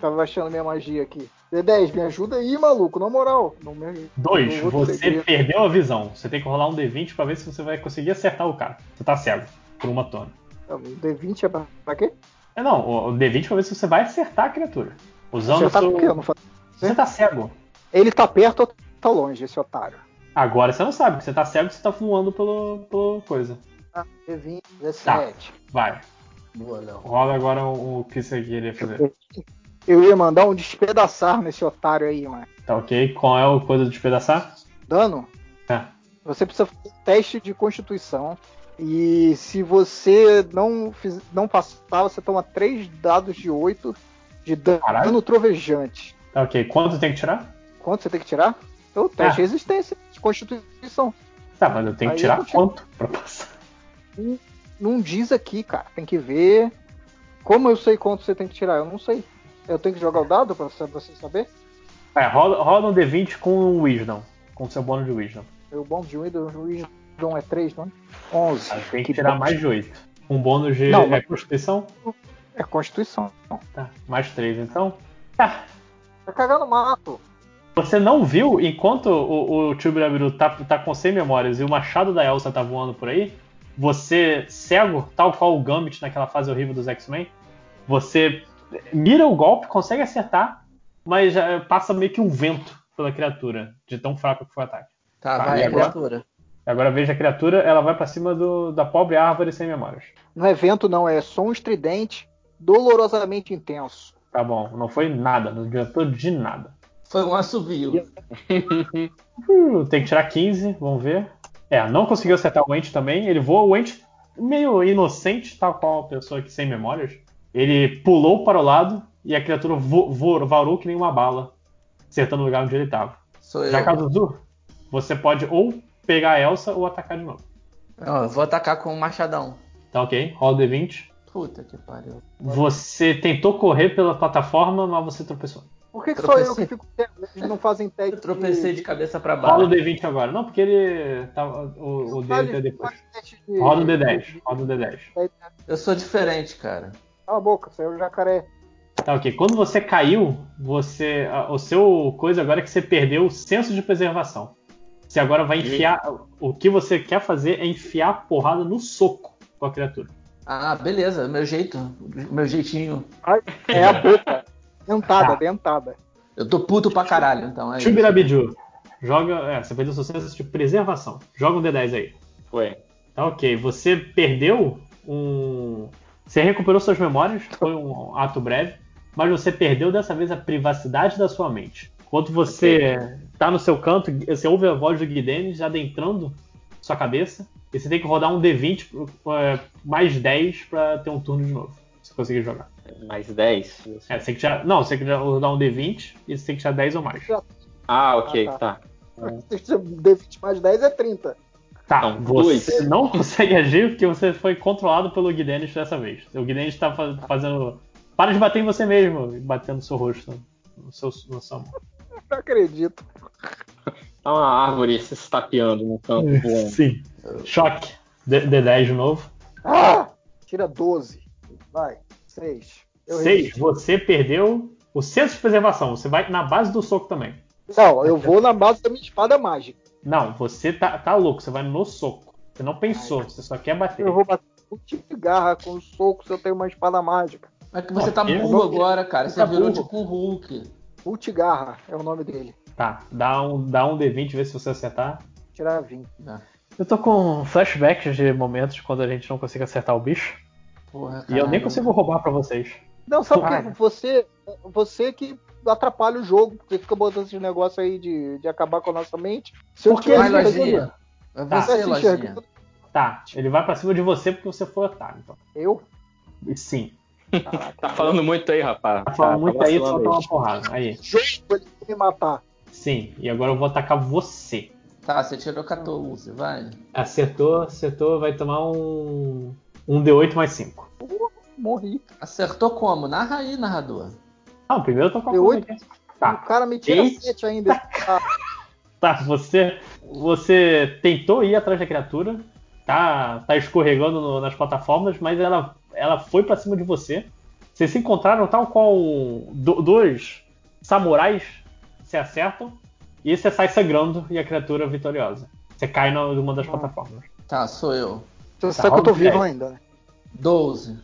Tava achando minha magia aqui. D10, me ajuda aí, maluco. Na moral. Não me... Dois, Não você segredo. perdeu a visão. Você tem que rolar um D20 pra ver se você vai conseguir acertar o cara. Você tá cego por uma tona. Tá, O D20 é pra, pra quê? É não, o o D20 pra ver se você vai acertar a criatura. Usando Você o seu... por quê? Eu não fa- Você tá cego. Ele tá perto ou tá longe, esse otário? Agora você não sabe, porque você tá cego e você tá voando pelo, pelo coisa. Ah, D20, 17. Vai. Boa, Léo. Rola agora o, o que você queria fazer. Eu ia mandar um despedaçar nesse otário aí, mano. Tá ok? Qual é o coisa de despedaçar? Dano? É. Você precisa fazer um teste de constituição. E se você não, fiz, não passar, você toma 3 dados de 8 de dano Caralho. trovejante. Tá ok. Quanto tem que tirar? Quanto você tem que tirar? O teste Ah. de resistência, constituição. Tá, mas eu tenho que Aí tirar quanto pra passar? Não diz aqui, cara. Tem que ver. Como eu sei quanto você tem que tirar? Eu não sei. Eu tenho que jogar o dado pra pra você saber? É, rola um D20 com o Wisdom. Com seu bônus de Wisdom. O bom de o Wisdom é 3, não? 11. Ah, tem que Que tirar mais de 8. Um bônus de Não, é Constituição? É Constituição. Tá, mais 3 então. Tá. Vai cagar no mato. Você não viu, enquanto o, o Chubirabiru tá, tá com 100 memórias e o machado da Elsa tá voando por aí, você, cego, tal qual o Gambit naquela fase horrível dos X-Men, você mira o golpe, consegue acertar, mas já passa meio que um vento pela criatura, de tão fraco que foi o ataque. Tá, Tá, vai, agora? criatura. Agora veja a criatura, ela vai pra cima do- da pobre árvore sem memórias. Não é vento, não. É som estridente, dolorosamente intenso. Tá bom, não foi nada, não adiantou de nada. Foi um assovio. Uh, tem que tirar 15, vamos ver. É, não conseguiu acertar o Ent também. Ele voa, o Ent meio inocente, tal qual a pessoa que sem memórias. Ele pulou para o lado e a criatura vo vo- varou que nem uma bala, acertando o lugar onde ele estava. Sou eu. Jakazuzu, você pode ou pegar a Elsa ou atacar de novo. Não, eu vou atacar com o machadão. Tá ok? Rola o D20. Puta que pariu. Você tentou correr pela plataforma, mas você tropeçou. Por que, que só eu que fico quieto? Eles não fazem teste. Eu tropecei de cabeça pra Rola o baixo. D20 agora. Não, porque ele. Tá, o, o dele tá depois. Faz teste de- Roda um D10. Roda um D10. Eu sou diferente, cara. Cala a boca, você é o jacaré. Tá ok. Quando você caiu, você. a- O seu coisa agora é que você perdeu o senso de preservação. Você agora vai enfiar. O que você quer fazer é enfiar a porrada no soco com a criatura. Ah, beleza. Meu jeito. Meu jeitinho. Ai, É a boca. Dentada, Tá. dentada. Eu tô puto pra caralho, então. É. Chubirabiju. Joga. É, você perdeu o seu senso de preservação. Joga um D10 aí. Foi. Tá ok. Você perdeu um. Você recuperou suas memórias, foi um ato breve, mas você perdeu dessa vez a privacidade da sua mente. Enquanto você tá no seu canto, você ouve a voz do Guidenes adentrando sua cabeça, e você tem que rodar um D20 é, mais 10 pra ter um turno de novo. Se conseguir jogar. Mais 10. É, você tem que tirar. Não, você tem que rodar um D20 e você tem que tirar 10 ou mais. Ah, ok, Ah, tá. D20 mais 10 é 30. Tá, Não, você dois. não consegue agir porque você foi controlado pelo Guidenis dessa vez. O Guidenis tá fa- fazendo. Para de bater em você mesmo, batendo no seu rosto, no seu, no seu mão. Não acredito. Tá uma árvore se estapeando no campo. Sim. Choque. D- D10 de novo. Ah! Tira 12. Vai. 6. 6. Você perdeu o senso de preservação. Você vai na base do soco também. Não, eu vou na base da minha espada mágica. Não, você tá, tá louco. Você vai no soco. Você não pensou, você só quer bater. Eu vou bater um tipo de garra com o soco se eu tenho uma espada mágica. É que você tá Eu burro agora, cara. Você Tá virou burro. tipo um Hulk. Ultigarra é o nome dele. Tá, dá um, dá um D20, vê se você acertar. Tirar 20. Eu tô com flashbacks de momentos quando a gente não consegue acertar o bicho. Porra, E eu nem consigo roubar pra vocês. Não, sabe Ah. quê? Você, você que atrapalha o jogo, porque fica botando esses negócios aí de, de acabar com a nossa mente. Se eu Por que, tivesse Vai, lojinha. É Tá. você, se lojinha. Tá, ele vai pra cima de você porque você foi otário. Então. Eu? Sim. Tá falando muito aí, rapaz. Tá falando muito aí, só dá uma porrada. Aí. Jogo ele vai me matar. Sim, e agora eu vou atacar você. Tá, você tirou 14, vai. Acertou, acertou, vai tomar um. Um D8 mais 5. Morri. Acertou como? Narra aí, narrador. Não, primeiro eu tô com a Deu conta oito? aqui. O Tá. cara me tira Eita. 7 ainda. Ah, Tá, você. Você tentou ir atrás da criatura, tá, tá escorregando no- nas plataformas, mas ela, ela foi pra cima de você. Vocês se encontraram tal qual do- dois samurais se acertam e você sai sangrando e a criatura é vitoriosa. Você cai na- numa das plataformas. Tá, sou eu. Você sabe que eu tô o vivo ainda, né? 12.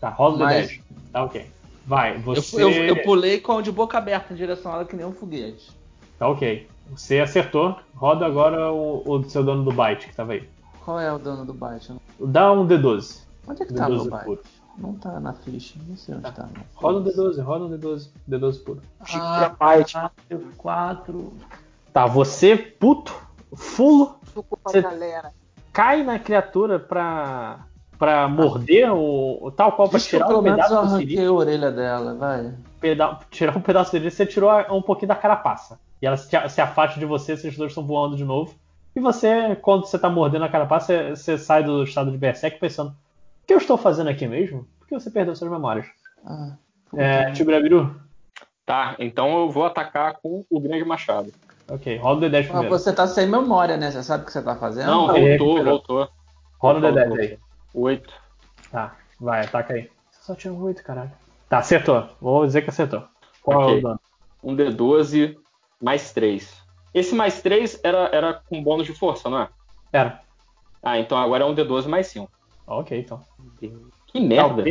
Tá, rola o Mas- D10. Tá ok. Vai, Eu, você. eu, eu pulei com de boca aberta em direção a ela que nem um foguete. Tá ok. Você acertou. Roda agora o, o seu dono do byte que tava aí. Qual é o dono do byte? Dá um D12. Onde é que tá D12 meu byte? puro. Não tá na ficha, não sei onde tá. não. Roda um D12, roda um D12. D12 puro. Ah, Byte. 4. Tá, você, puto, fulo, Suco pra Você- galera. Cai na criatura pra. pra morder o. o tal qual pra que eu, tirar um eu pedaço do siri, a orelha dela, vai. peda- tirar um pedaço dele, você tirou um pouquinho da carapaça. E ela se, se afasta de você, esses dois estão voando de novo. E você, quando você tá mordendo a carapaça, você, você sai do estado de berserk pensando: o que eu estou fazendo aqui mesmo? Porque você perdeu suas memórias. Ah, É, Tibirabiru? Tá, então eu vou atacar com o grande machado. Ok, rola o D10 Mas primeiro. você tá sem memória, né? Você sabe o que você tá fazendo? Não, voltou, recuperou. voltou. Rola o D10 aí. Oito. Tá, vai, ataca aí. Você só tirou 8, caralho. Tá, acertou. Vou dizer que acertou. Qual é Ok. o dano? Um D12 mais 3. Esse mais 3 era, era com bônus de força, não é? Era. Ah, então agora é um D12 mais 5. Ok, então. Que merda. Tá.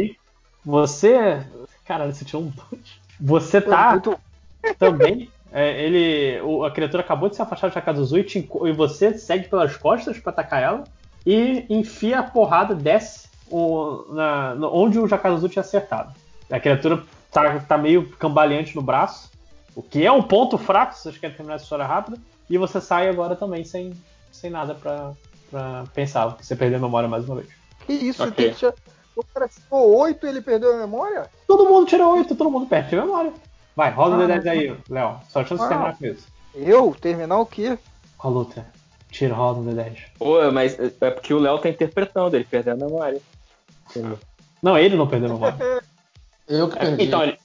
Você. Caralho, você tirou um 2. Você tá também. É, ele. o- a criatura acabou de se afastar de Shakazuzu e, te e você segue pelas costas pra atacar ela. E enfia a porrada, desce o- na- no- onde o Jakazuzu tinha acertado. A criatura tá, tá meio cambaleante no braço. O que é um ponto fraco, se vocês querem terminar essa história rápida. E você sai agora também sem, sem nada pra, pra pensar. Você perdeu a memória mais uma vez. Que isso? Ok. Tem que tirar- O cara tirou 8 e ele perdeu a memória? Todo mundo tirou 8, todo mundo perde a memória. Vai, roda o Ah, D10 aí, Léo. Só chance de terminar com isso. Eu? Terminar o quê? Com a luta. Tira roda no D10. Pô, mas é porque o Léo tá interpretando, ele perdeu a memória. Não, ele não perdeu a memória. Eu que perdi. Então, ele...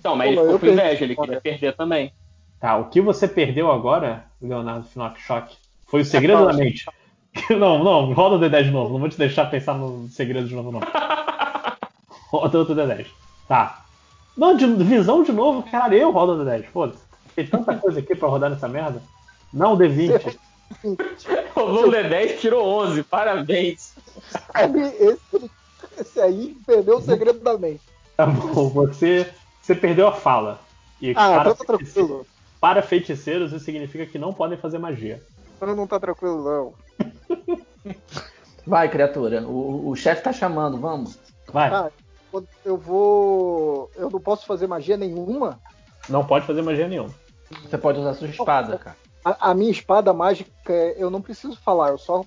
então mas ele Pô, ficou eu com inveja, ele queria perder também. Tá, o que você perdeu agora, Leonardo Finock Shock, foi o segredo da mente. Não, não, roda o D10 de novo. Não vou te deixar pensar no segredo de novo, não. Roda outro D10. Tá. Não, de, visão de novo, caralho, eu rodo o D10, foda-se. Tem tanta coisa aqui pra rodar nessa merda. Não, o D20. Rolou o D10, tirou 11, parabéns. Esse, esse aí perdeu o segredo da mente. Tá bom, você, você perdeu a fala. E Ah, para, então tá tranquilo. para feiticeiros, isso significa que não podem fazer magia. Então não tá tranquilo, não. Vai, criatura. O, o chefe tá chamando, vamos. Vai, Ah, eu vou. Eu não posso fazer magia nenhuma. não pode fazer magia nenhuma. Você pode usar sua espada, cara. A, a minha espada mágica, eu não preciso falar, eu só.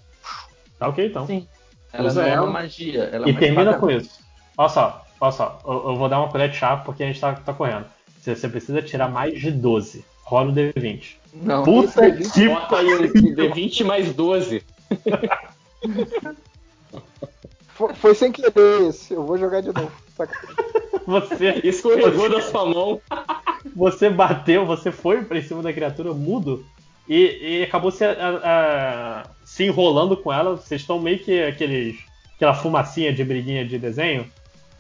Tá ok, então. Sim. Ela Usa não é ela uma magia. Ela é E uma termina com isso. Olha só, olha só. Eu, eu vou dar uma colher de chá porque a gente tá, tá correndo. Você, você precisa tirar mais de 12. Rola o D20. Não. Puta que Bota aí um D20 mais 12. Foi, foi sem querer esse. Eu vou jogar de novo. Saca? você, Escorregou da sua mão. você bateu, você foi pra cima da criatura mudo e, e acabou se, a- a- se enrolando com ela. Vocês estão meio que aqueles, aquela fumacinha de briguinha de desenho.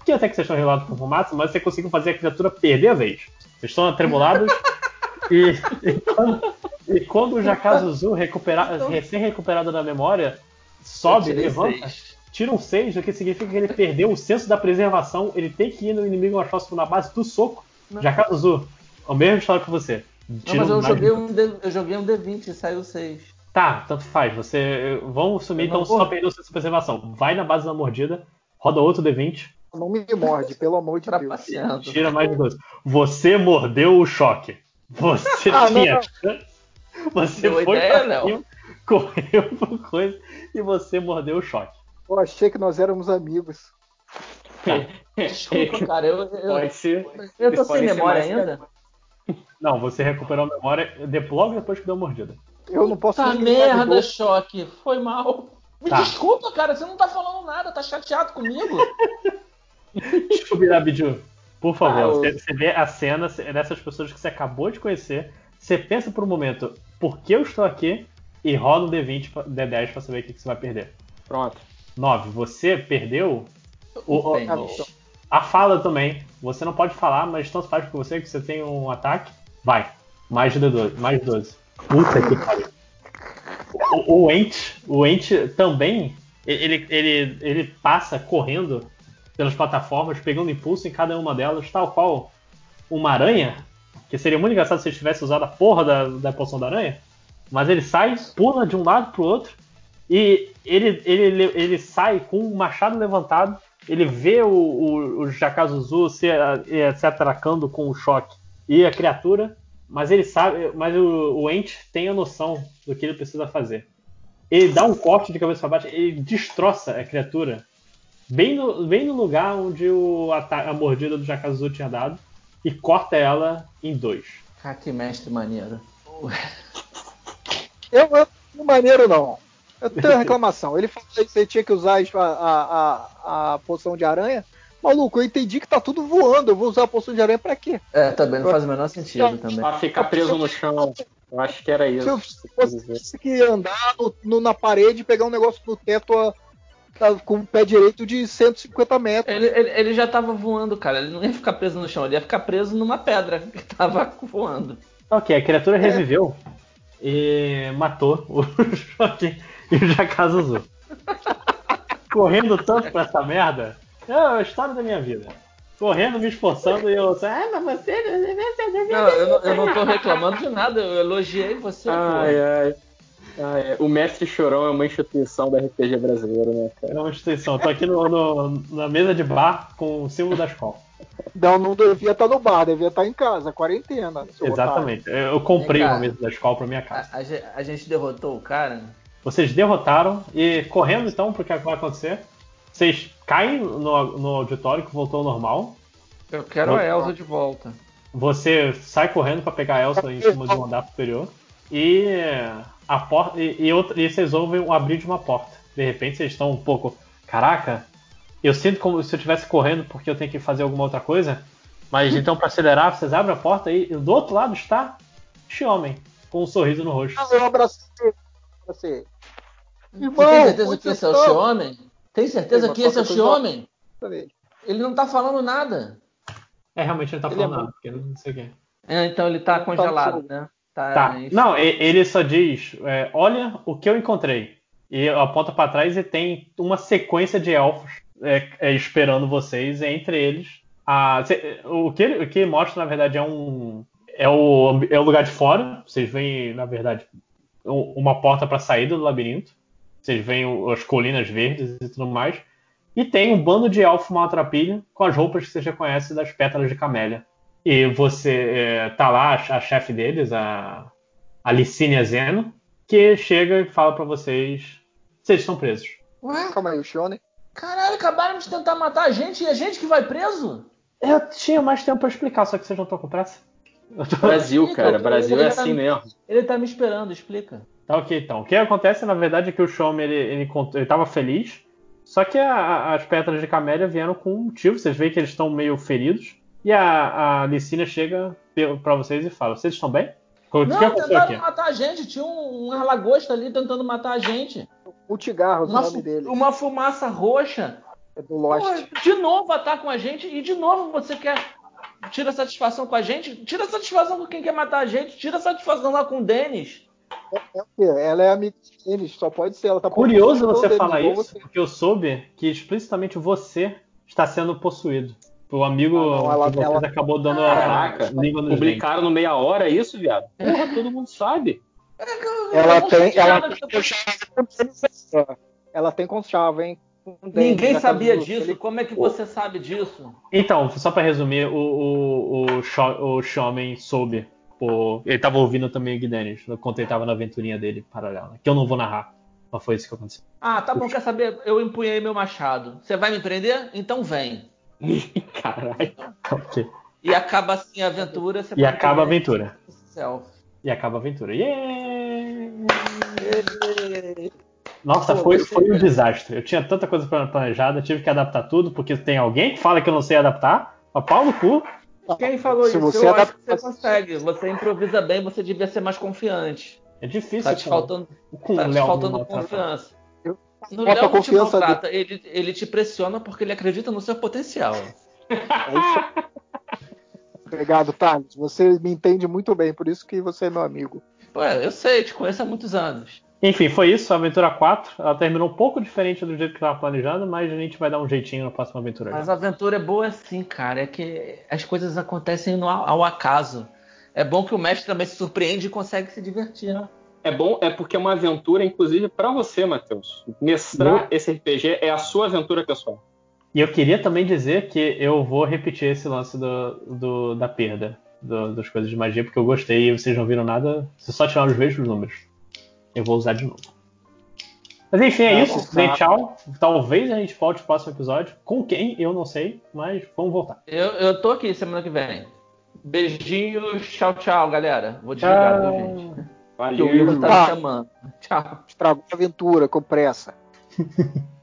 Que até que vocês estão enrolados com fumaça, mas você conseguiu fazer a criatura perder a vez. Vocês estão atribulados e, e quando, e quando o Jakazuzu recupera, recém-recuperado da memória sobe, levanta, seis. Tira um 6, o que significa que ele perdeu o senso da preservação, ele tem que ir no inimigo mais próximo na base do soco. Jakazuzu, a mesma história que você. Não, Tira mas eu joguei, um D, eu joguei um D20 e saiu 6. Tá, tanto faz. Você. Vamos assumir, Eu então não vou. só perdeu o senso de preservação. Vai na base da mordida, roda outro D20, Não me morde, pelo amor de Deus. Tira mais de 12. Você mordeu o choque. Você Ah, não, tinha. não. Você Deu foi ideia, pra cima, correu por coisa e você mordeu o choque. Eu achei que nós éramos amigos. Desculpa, cara. Eu, eu, Pode ser. eu tô sem memória ainda. Não, você recuperou a memória de- logo depois que deu a mordida. Eu não posso Tá merda, choque. Foi mal. Me Tá. desculpa, cara. Você não tá falando nada. Tá chateado comigo? Shubirabiju, por favor, Ah, eu- você, você vê a cena dessas pessoas que você acabou de conhecer. Você pensa por um momento, por que eu estou aqui? E rola um D20, pra- D10 pra saber o que, que você vai perder. Pronto. 9. Você perdeu o- o- a fala também. Você não pode falar, mas tanto faz com você que você tem um ataque. Vai. Mais de 12. Mais de 12. Puta que pariu. O, o Ent, o Ent também, ele, ele, ele passa correndo pelas plataformas, pegando impulso em cada uma delas, tal qual uma aranha, que seria muito engraçado se ele tivesse usado a porra da, da poção da aranha, mas ele sai, pula de um lado pro outro, e ele, ele, ele sai com o machado levantado, ele vê o, o, o Jakazuzu se, eh, se atracando com o choque e a criatura, mas ele sabe, mas o, o Ent tem a noção do que ele precisa fazer. Ele dá um corte de cabeça para baixo, ele destroça a criatura bem no, bem no lugar onde o ata- a mordida do Jakazuzu tinha dado e corta ela em dois. Ah, que mestre maneiro. Eu, eu não maneiro, não. Eu tenho uma reclamação. Ele falou que você tinha que usar a, a, a, a poção de aranha. Maluco, eu entendi que tá tudo voando. Eu vou usar a poção de aranha pra quê? É, também não faz o menor sentido também. Pra ficar preso no chão. Eu acho que era isso. Se eu fosse tivesse que andar no- no- na parede e pegar um negócio no teto a- a- com o pé direito de 150 metros. Ele, ele, ele já tava voando, cara. Ele não ia ficar preso no chão, ele ia ficar preso numa pedra que tava voando. Ok, a criatura reviveu e matou o Joaquim e o Jakazuzu. Correndo tanto pra essa merda, é a história da minha vida. Correndo, me esforçando e eu. Ah, mas você. Não, eu não, eu não tô reclamando de nada, eu elogiei você, Ai, pô. ai. Ai, ai. O Mestre Chorão é uma instituição da RPG brasileira, né, cara? É uma instituição. Eu tô aqui no, no- na mesa de bar com o símbolo da escola. Não, não devia estar no bar, devia estar em casa, quarentena. Exatamente. Eu eu comprei uma mesa da escola pra minha casa. A, a a gente derrotou o cara. Vocês derrotaram e correndo então pro que vai acontecer. Vocês caem no, no auditório que voltou ao normal. Eu quero a Elsa de volta. Você sai correndo pra pegar a Elsa em cima de um andar superior. e a porta e, e, outra, e vocês ouvem o abrir de uma porta. De repente vocês estão um pouco, caraca, eu sinto como se eu estivesse correndo porque eu tenho que fazer alguma outra coisa. Mas então para acelerar, vocês abrem a porta e do outro lado está este homem com um sorriso no rosto. Eu abracei. abracei. Irmão, tem certeza que esse é o Xiaomi? Tem certeza que esse é o Xiaomi? Ele não tá falando nada. É, realmente ele tá falando é nada, porque não sei o quê. É, então ele tá congelado, né? Tá. tá. Não, ele só diz: é, olha o que eu encontrei. E aponta para trás e tem uma sequência de elfos é, é, esperando vocês, entre eles. A, o, que ele, o que mostra, na verdade, é um. É o, é o lugar de fora. Vocês veem, na verdade, uma porta para saída do labirinto. Vocês veem as colinas verdes e tudo mais. E tem um bando de elfo maltrapilho com as roupas que você já conhece das pétalas de camélia. E você é, tá lá, a, chefe deles, a, a Licínia Zeno, que chega e fala para vocês: vocês estão presos. Ué? Calma aí, o Shone. Caralho, acabaram de tentar matar a gente e a gente que vai preso? Eu tinha mais tempo para explicar, só que vocês não estão com pressa. Tô... Brasil, cara, Brasil é tá assim mesmo. Ele tá me esperando, explica. Tá ok, então. O que acontece, na verdade, é que o Shome, ele, ele, ele tava feliz, só que a, a, as pétalas de camélia vieram com um motivo. Vocês veem que eles estão meio feridos. E a, a Licínia chega para vocês e fala: Vocês estão bem? O que Não, tentaram aqui? matar a gente. Tinha um, um lagosta ali tentando matar a gente. O Tigarro, o nome dele. Uma fumaça roxa. É do Lost. Porra, de novo atacam a gente e de novo você quer. Tira satisfação com a gente? Tira satisfação com quem quer matar a gente. Tira satisfação lá com o Denis. É, é, ela é amiga deles, só pode ser. Ela tá Curioso você falar isso, você. porque eu soube que explicitamente você está sendo possuído. O amigo ah, não, ela, que ela... acabou dando Caraca, a língua no Publicaram no meia hora isso, viado? Porra, todo mundo sabe. Ela tem, ela. Ela tem conchava, hein? Ninguém sabia disso. Como é que você sabe disso? Então, só para resumir, o, o, o, o Shomen soube. Ele tava ouvindo também o Guinness, quando ele tava na aventurinha dele paralela, que eu não vou narrar. Mas foi isso que aconteceu. Ah, tá bom, quer saber? Eu empunhei meu machado. Você vai me prender? Então vem. Caralho. Okay. E acaba assim a aventura. e acaba a aventura. E acaba a aventura. Yeah! Nossa, Pô, foi, foi um desastre. Eu tinha tanta coisa planejada, tive que adaptar tudo, porque tem alguém que fala que eu não sei adaptar. A pau no cu. Quem falou Se isso? Você eu adapta... acho que você consegue. Você improvisa bem, você devia ser mais confiante. É difícil. Tá te faltando, tá te faltando confiança. No Léo não te maltrata, ele, ele te pressiona porque ele acredita no seu potencial. É Obrigado, Thales. Você me entende muito bem, por isso que você é meu amigo. Pô, eu sei, te conheço há muitos anos. Enfim, foi isso, a aventura 4. Ela terminou um pouco diferente do jeito que estava planejado, mas a gente vai dar um jeitinho na próxima aventura. Mas a aventura é boa assim, cara. É que as coisas acontecem no, ao acaso. É bom que o mestre também se surpreende e consegue se divertir, né? É bom, é porque é uma aventura, inclusive, para você, Matheus. Mestrar esse RPG é a sua aventura pessoal. E eu queria também dizer que eu vou repetir esse lance do, do da perda do, das coisas de magia, porque eu gostei e vocês não viram nada. Se só tirar os mesmos números. Eu vou usar de novo. Mas enfim, é tá isso. Dê tchau. Talvez a gente volte no próximo episódio. Com quem? Eu não sei, mas vamos voltar. Eu, eu tô aqui semana que vem. Beijinhos, tchau, tchau, galera. Vou desligar, viu, gente? Valeu. o Igor tá me chamando. Tchau. Estragou a aventura, com pressa.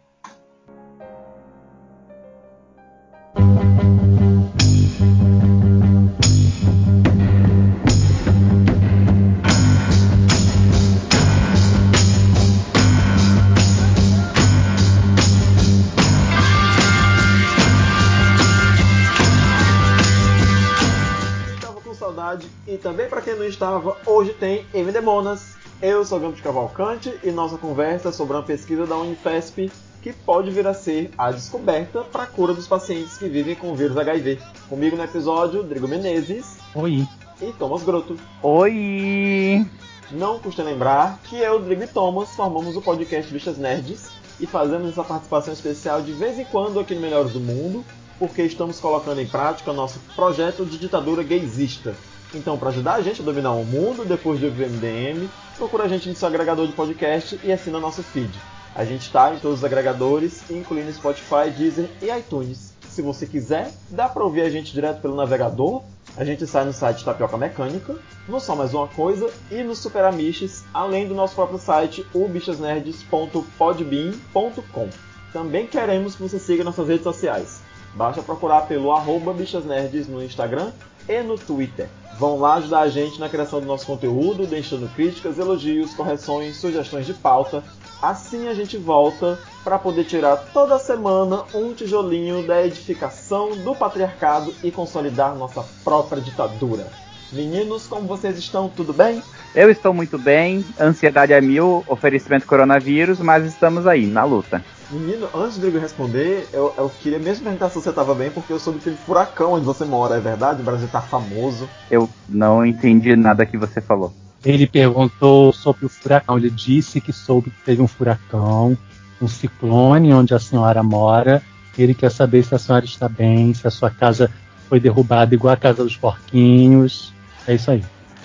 Demonas. Eu sou Campos Cavalcante e nossa conversa é sobre uma pesquisa da Unifesp que pode vir a ser a descoberta para a cura dos pacientes que vivem com o vírus HIV. Comigo no episódio, Drigo Menezes. Oi. E Thomas Grotto. Oi. Não custa lembrar que eu, Drigo e Thomas formamos o podcast Bichas Nerds e fazemos essa participação especial de vez em quando aqui no Melhores do Mundo, porque estamos colocando em prática nosso projeto de ditadura gaysista então, para ajudar a gente a dominar o mundo depois de ouvir o MDM, procura a gente no seu agregador de podcast e assina nosso feed. A gente está em todos os agregadores, incluindo Spotify, Deezer e iTunes. Se você quiser, dá para ouvir a gente direto pelo navegador A gente sai no site Tapioca Mecânica, no Só Mais Uma Coisa e no Super Amiches, além do nosso próprio site, o bichasnerds.podbean.com. Também queremos que você siga nossas redes sociais. Basta procurar pelo arroba bichasnerds no Instagram e no Twitter. Vão lá ajudar a gente na criação do nosso conteúdo, deixando críticas, elogios, correções, sugestões de pauta. Assim a gente volta para poder tirar toda semana um tijolinho da edificação do patriarcado e consolidar nossa própria ditadura. Meninos, como vocês estão? Tudo bem? Eu estou muito bem, ansiedade é mil, oferecimento coronavírus, mas estamos aí, na luta. Menino, antes de eu responder, eu, eu queria mesmo perguntar se você estava bem, porque eu soube que teve furacão onde você mora, é verdade? O Brasil tá famoso. Eu não entendi nada que você falou. Ele perguntou sobre o furacão. Ele disse que soube que teve um furacão, um ciclone onde a senhora mora. Ele quer saber se a senhora está bem, se a sua casa foi derrubada igual a casa dos porquinhos. É isso aí.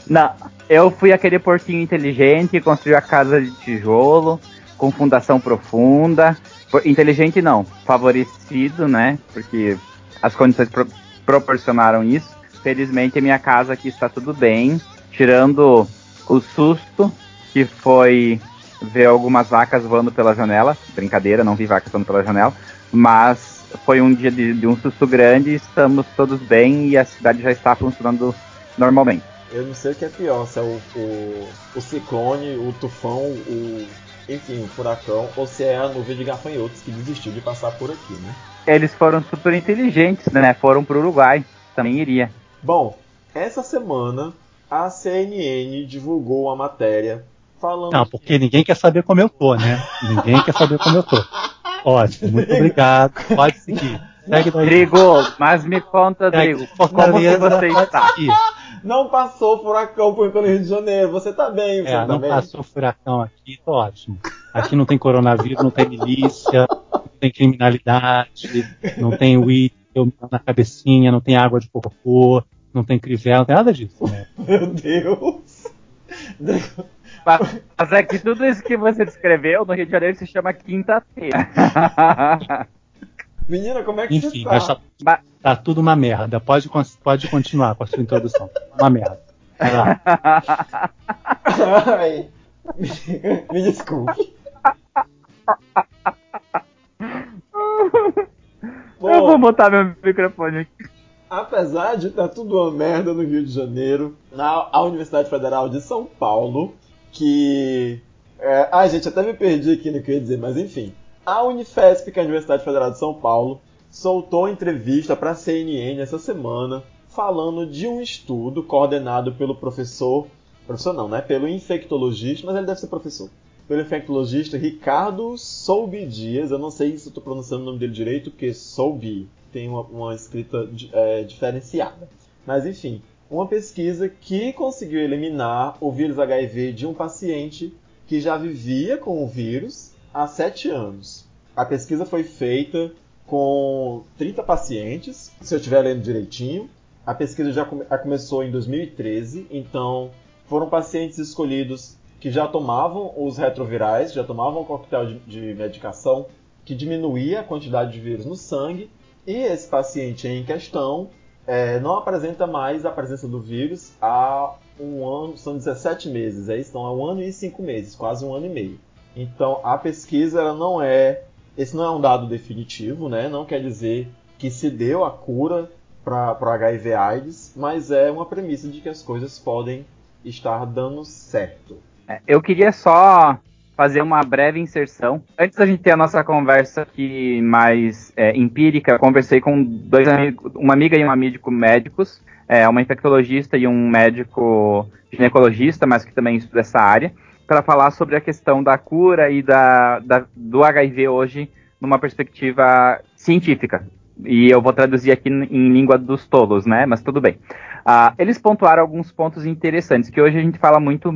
Não, eu fui aquele porquinho inteligente que construiu a casa de tijolo com fundação profunda. Inteligente não, favorecido, né? Porque as condições pro proporcionaram isso. Felizmente minha casa aqui está tudo bem, tirando o susto que foi ver algumas vacas voando pela janela. Brincadeira, não vi vacas voando pela janela, mas foi um dia de, de um susto grande, estamos todos bem e a cidade já está funcionando normalmente. Eu não sei o que é pior, se é o, o, o ciclone, o tufão, o enfim, furacão, ou se é a nuvem de gafanhotos que desistiu de passar por aqui, né? Eles foram super inteligentes, né? Foram pro Uruguai, também iria. Bom, essa semana a CNN divulgou uma matéria falando. Não, porque ninguém quer saber como eu tô, né? Ninguém quer saber como eu tô. Ótimo, muito obrigado. Pode seguir. Segue daí. Drigo, mas me conta, Drigo, como que você está? Não passou furacão por pelo Rio de Janeiro. Você tá bem, você é, tá não bem? passou furacão aqui, tô ótimo. Aqui não tem coronavírus, não tem milícia, não tem criminalidade, não tem weed na cabecinha, não tem água de cocô, não tem crivella, não tem nada disso. Né? Meu Deus! Mas é que tudo isso que você descreveu no Rio de Janeiro se chama quinta-feira. Menina, como é que Enfim, você tá? Tá, tá tudo uma merda. Pode, pode continuar com a sua introdução. Uma merda. Vai lá. Ai, me, me desculpe. Bom, Eu vou botar meu microfone aqui. Apesar de estar tá tudo uma merda no Rio de Janeiro, na a Universidade Federal de São Paulo, que. É, ai, gente, até me perdi aqui no que eu ia dizer, mas enfim. A Unifesp, que é a Universidade Federal de São Paulo, soltou entrevista para a CNN essa semana falando de um estudo coordenado pelo professor, professor não, né? Pelo infectologista, mas ele deve ser professor. Pelo infectologista Ricardo Soubi Dias, eu não sei se estou pronunciando o nome dele direito, porque Soubi tem uma, uma escrita é, diferenciada. Mas enfim, uma pesquisa que conseguiu eliminar o vírus HIV de um paciente que já vivia com o vírus há 7 anos. A pesquisa foi feita com 30 pacientes, se eu estiver lendo direitinho. A pesquisa já come começou em 2013, então foram pacientes escolhidos que já tomavam os retrovirais, já tomavam um coquetel de, de medicação que diminuía a quantidade de vírus no sangue, e esse paciente em questão é, não apresenta mais a presença do vírus há um ano, são 17 meses, é isso? Então é um ano e cinco meses, quase um ano e meio. Então a pesquisa ela não é, esse não é um dado definitivo, né? Não quer dizer que se deu a cura para HIV/AIDS, mas é uma premissa de que as coisas podem estar dando certo. É, eu queria só fazer uma breve inserção. Antes da gente ter a nossa conversa aqui mais é, empírica, conversei com dois amigos, uma amiga e um amigo médicos, é, uma infectologista e um médico ginecologista, mas que também estuda essa área para falar sobre a questão da cura e da, da, do HIV hoje numa perspectiva científica. E eu vou traduzir aqui em língua dos tolos, né? Mas tudo bem. Uh, eles pontuaram alguns pontos interessantes, que hoje a gente fala muito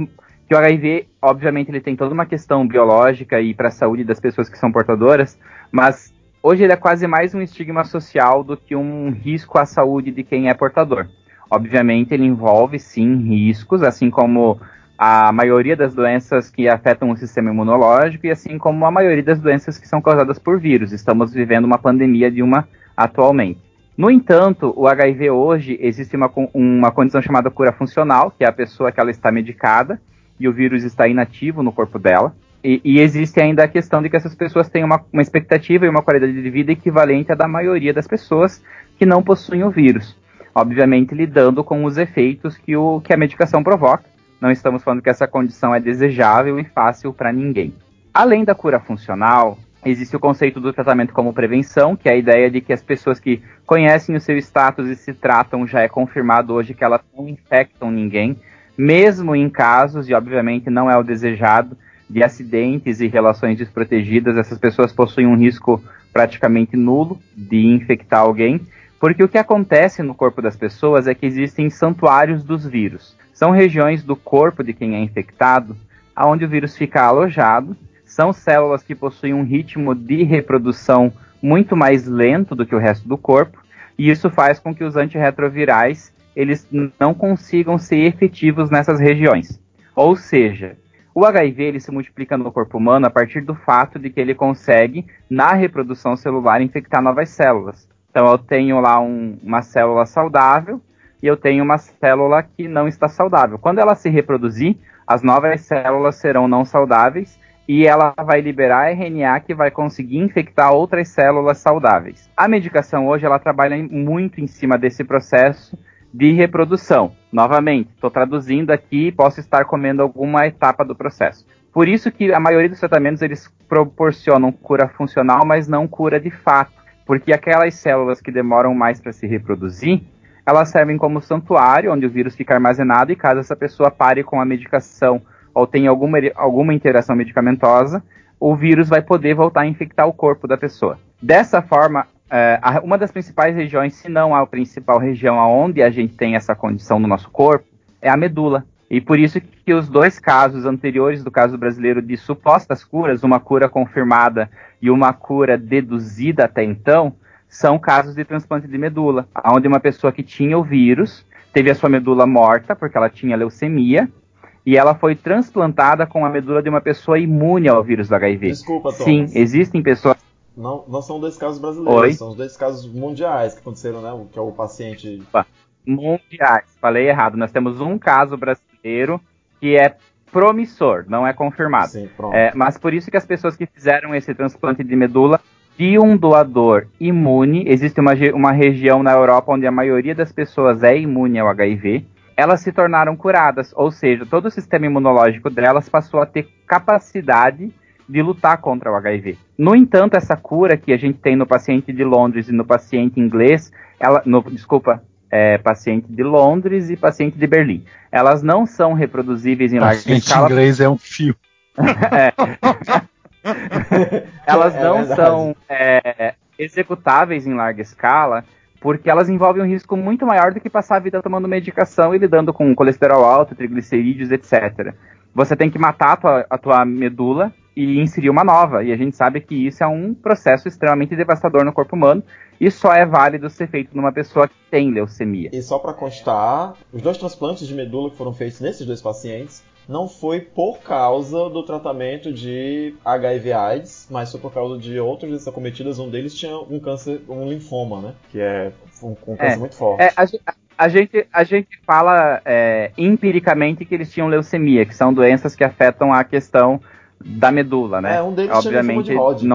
que o HIV, obviamente, ele tem toda uma questão biológica e para a saúde das pessoas que são portadoras, mas hoje ele é quase mais um estigma social do que um risco à saúde de quem é portador. Obviamente, ele envolve sim riscos, assim como a maioria das doenças que afetam o sistema imunológico e assim como a maioria das doenças que são causadas por vírus. Estamos vivendo uma pandemia de uma atualmente. No entanto, o HIV hoje existe uma, uma condição chamada cura funcional, que é a pessoa que ela está medicada e o vírus está inativo no corpo dela. E, e existe ainda a questão de que essas pessoas têm uma, uma expectativa e uma qualidade de vida equivalente à da maioria das pessoas que não possuem o vírus. Obviamente lidando com os efeitos que, o, que a medicação provoca. Não estamos falando que essa condição é desejável e fácil para ninguém. Além da cura funcional, existe o conceito do tratamento como prevenção, que é a ideia de que as pessoas que conhecem o seu status e se tratam, já é confirmado hoje que elas não infectam ninguém, mesmo em casos, e obviamente não é o desejado, de acidentes e relações desprotegidas, essas pessoas possuem um risco praticamente nulo de infectar alguém, porque o que acontece no corpo das pessoas é que existem santuários dos vírus. São regiões do corpo de quem é infectado, onde o vírus fica alojado são células que possuem um ritmo de reprodução muito mais lento do que o resto do corpo, e isso faz com que os antirretrovirais eles não consigam ser efetivos nessas regiões. Ou seja, o HIV ele se multiplica no corpo humano a partir do fato de que ele consegue, na reprodução celular, infectar novas células. Então eu tenho lá um, uma célula saudável e eu tenho uma célula que não está saudável. Quando ela se reproduzir, as novas células serão não saudáveis e ela vai liberar RNA que vai conseguir infectar outras células saudáveis. A medicação hoje ela trabalha muito em cima desse processo de reprodução. Novamente, estou traduzindo aqui, posso estar comendo alguma etapa do processo. Por isso que a maioria dos tratamentos eles proporcionam cura funcional, mas não cura de fato, porque aquelas células que demoram mais para se reproduzir, elas servem como santuário onde o vírus fica armazenado e caso essa pessoa pare com a medicação ou tem alguma, alguma interação medicamentosa, o vírus vai poder voltar a infectar o corpo da pessoa. Dessa forma, é, uma das principais regiões, se não a principal região onde a gente tem essa condição no nosso corpo, é a medula. E por isso que os dois casos anteriores do caso brasileiro de supostas curas, uma cura confirmada e uma cura deduzida até então, são casos de transplante de medula, onde uma pessoa que tinha o vírus teve a sua medula morta porque ela tinha leucemia e ela foi transplantada com a medula de uma pessoa imune ao vírus do HIV. Desculpa, Thomas. Sim, existem pessoas. Não, não são dois casos brasileiros, Oi? são os dois casos mundiais que aconteceram, né? Que é o paciente. Mundiais, falei errado. Nós temos um caso brasileiro que é promissor, não é confirmado. Sim, pronto. É, mas por isso que as pessoas que fizeram esse transplante de medula de um doador imune, existe uma, uma região na Europa onde a maioria das pessoas é imune ao HIV elas se tornaram curadas, ou seja, todo o sistema imunológico delas passou a ter capacidade de lutar contra o HIV. No entanto, essa cura que a gente tem no paciente de Londres e no paciente inglês, ela, no, desculpa, é, paciente de Londres e paciente de Berlim, elas não são reproduzíveis em larga Paciente escala. inglês é um fio. É. elas É não verdade. são é, executáveis em larga escala porque elas envolvem um risco muito maior do que passar a vida tomando medicação e lidando com colesterol alto, triglicerídeos, etc. Você tem que matar a tua, a tua medula e inserir uma nova. E a gente sabe que isso é um processo extremamente devastador no corpo humano e só é válido ser feito numa pessoa que tem leucemia. E só para constar, os dois transplantes de medula que foram feitos nesses dois pacientes não foi por causa do tratamento de HIV/AIDS, mas foi por causa de outras doenças acometidas. Um deles tinha um câncer, um linfoma, né? Que é um, um câncer É, muito forte. É, a, a- gente, a gente fala é, empiricamente que eles tinham leucemia, que são doenças que afetam a questão da medula, né? É, um deles tinha linfoma Obviamente, de Hodgkin.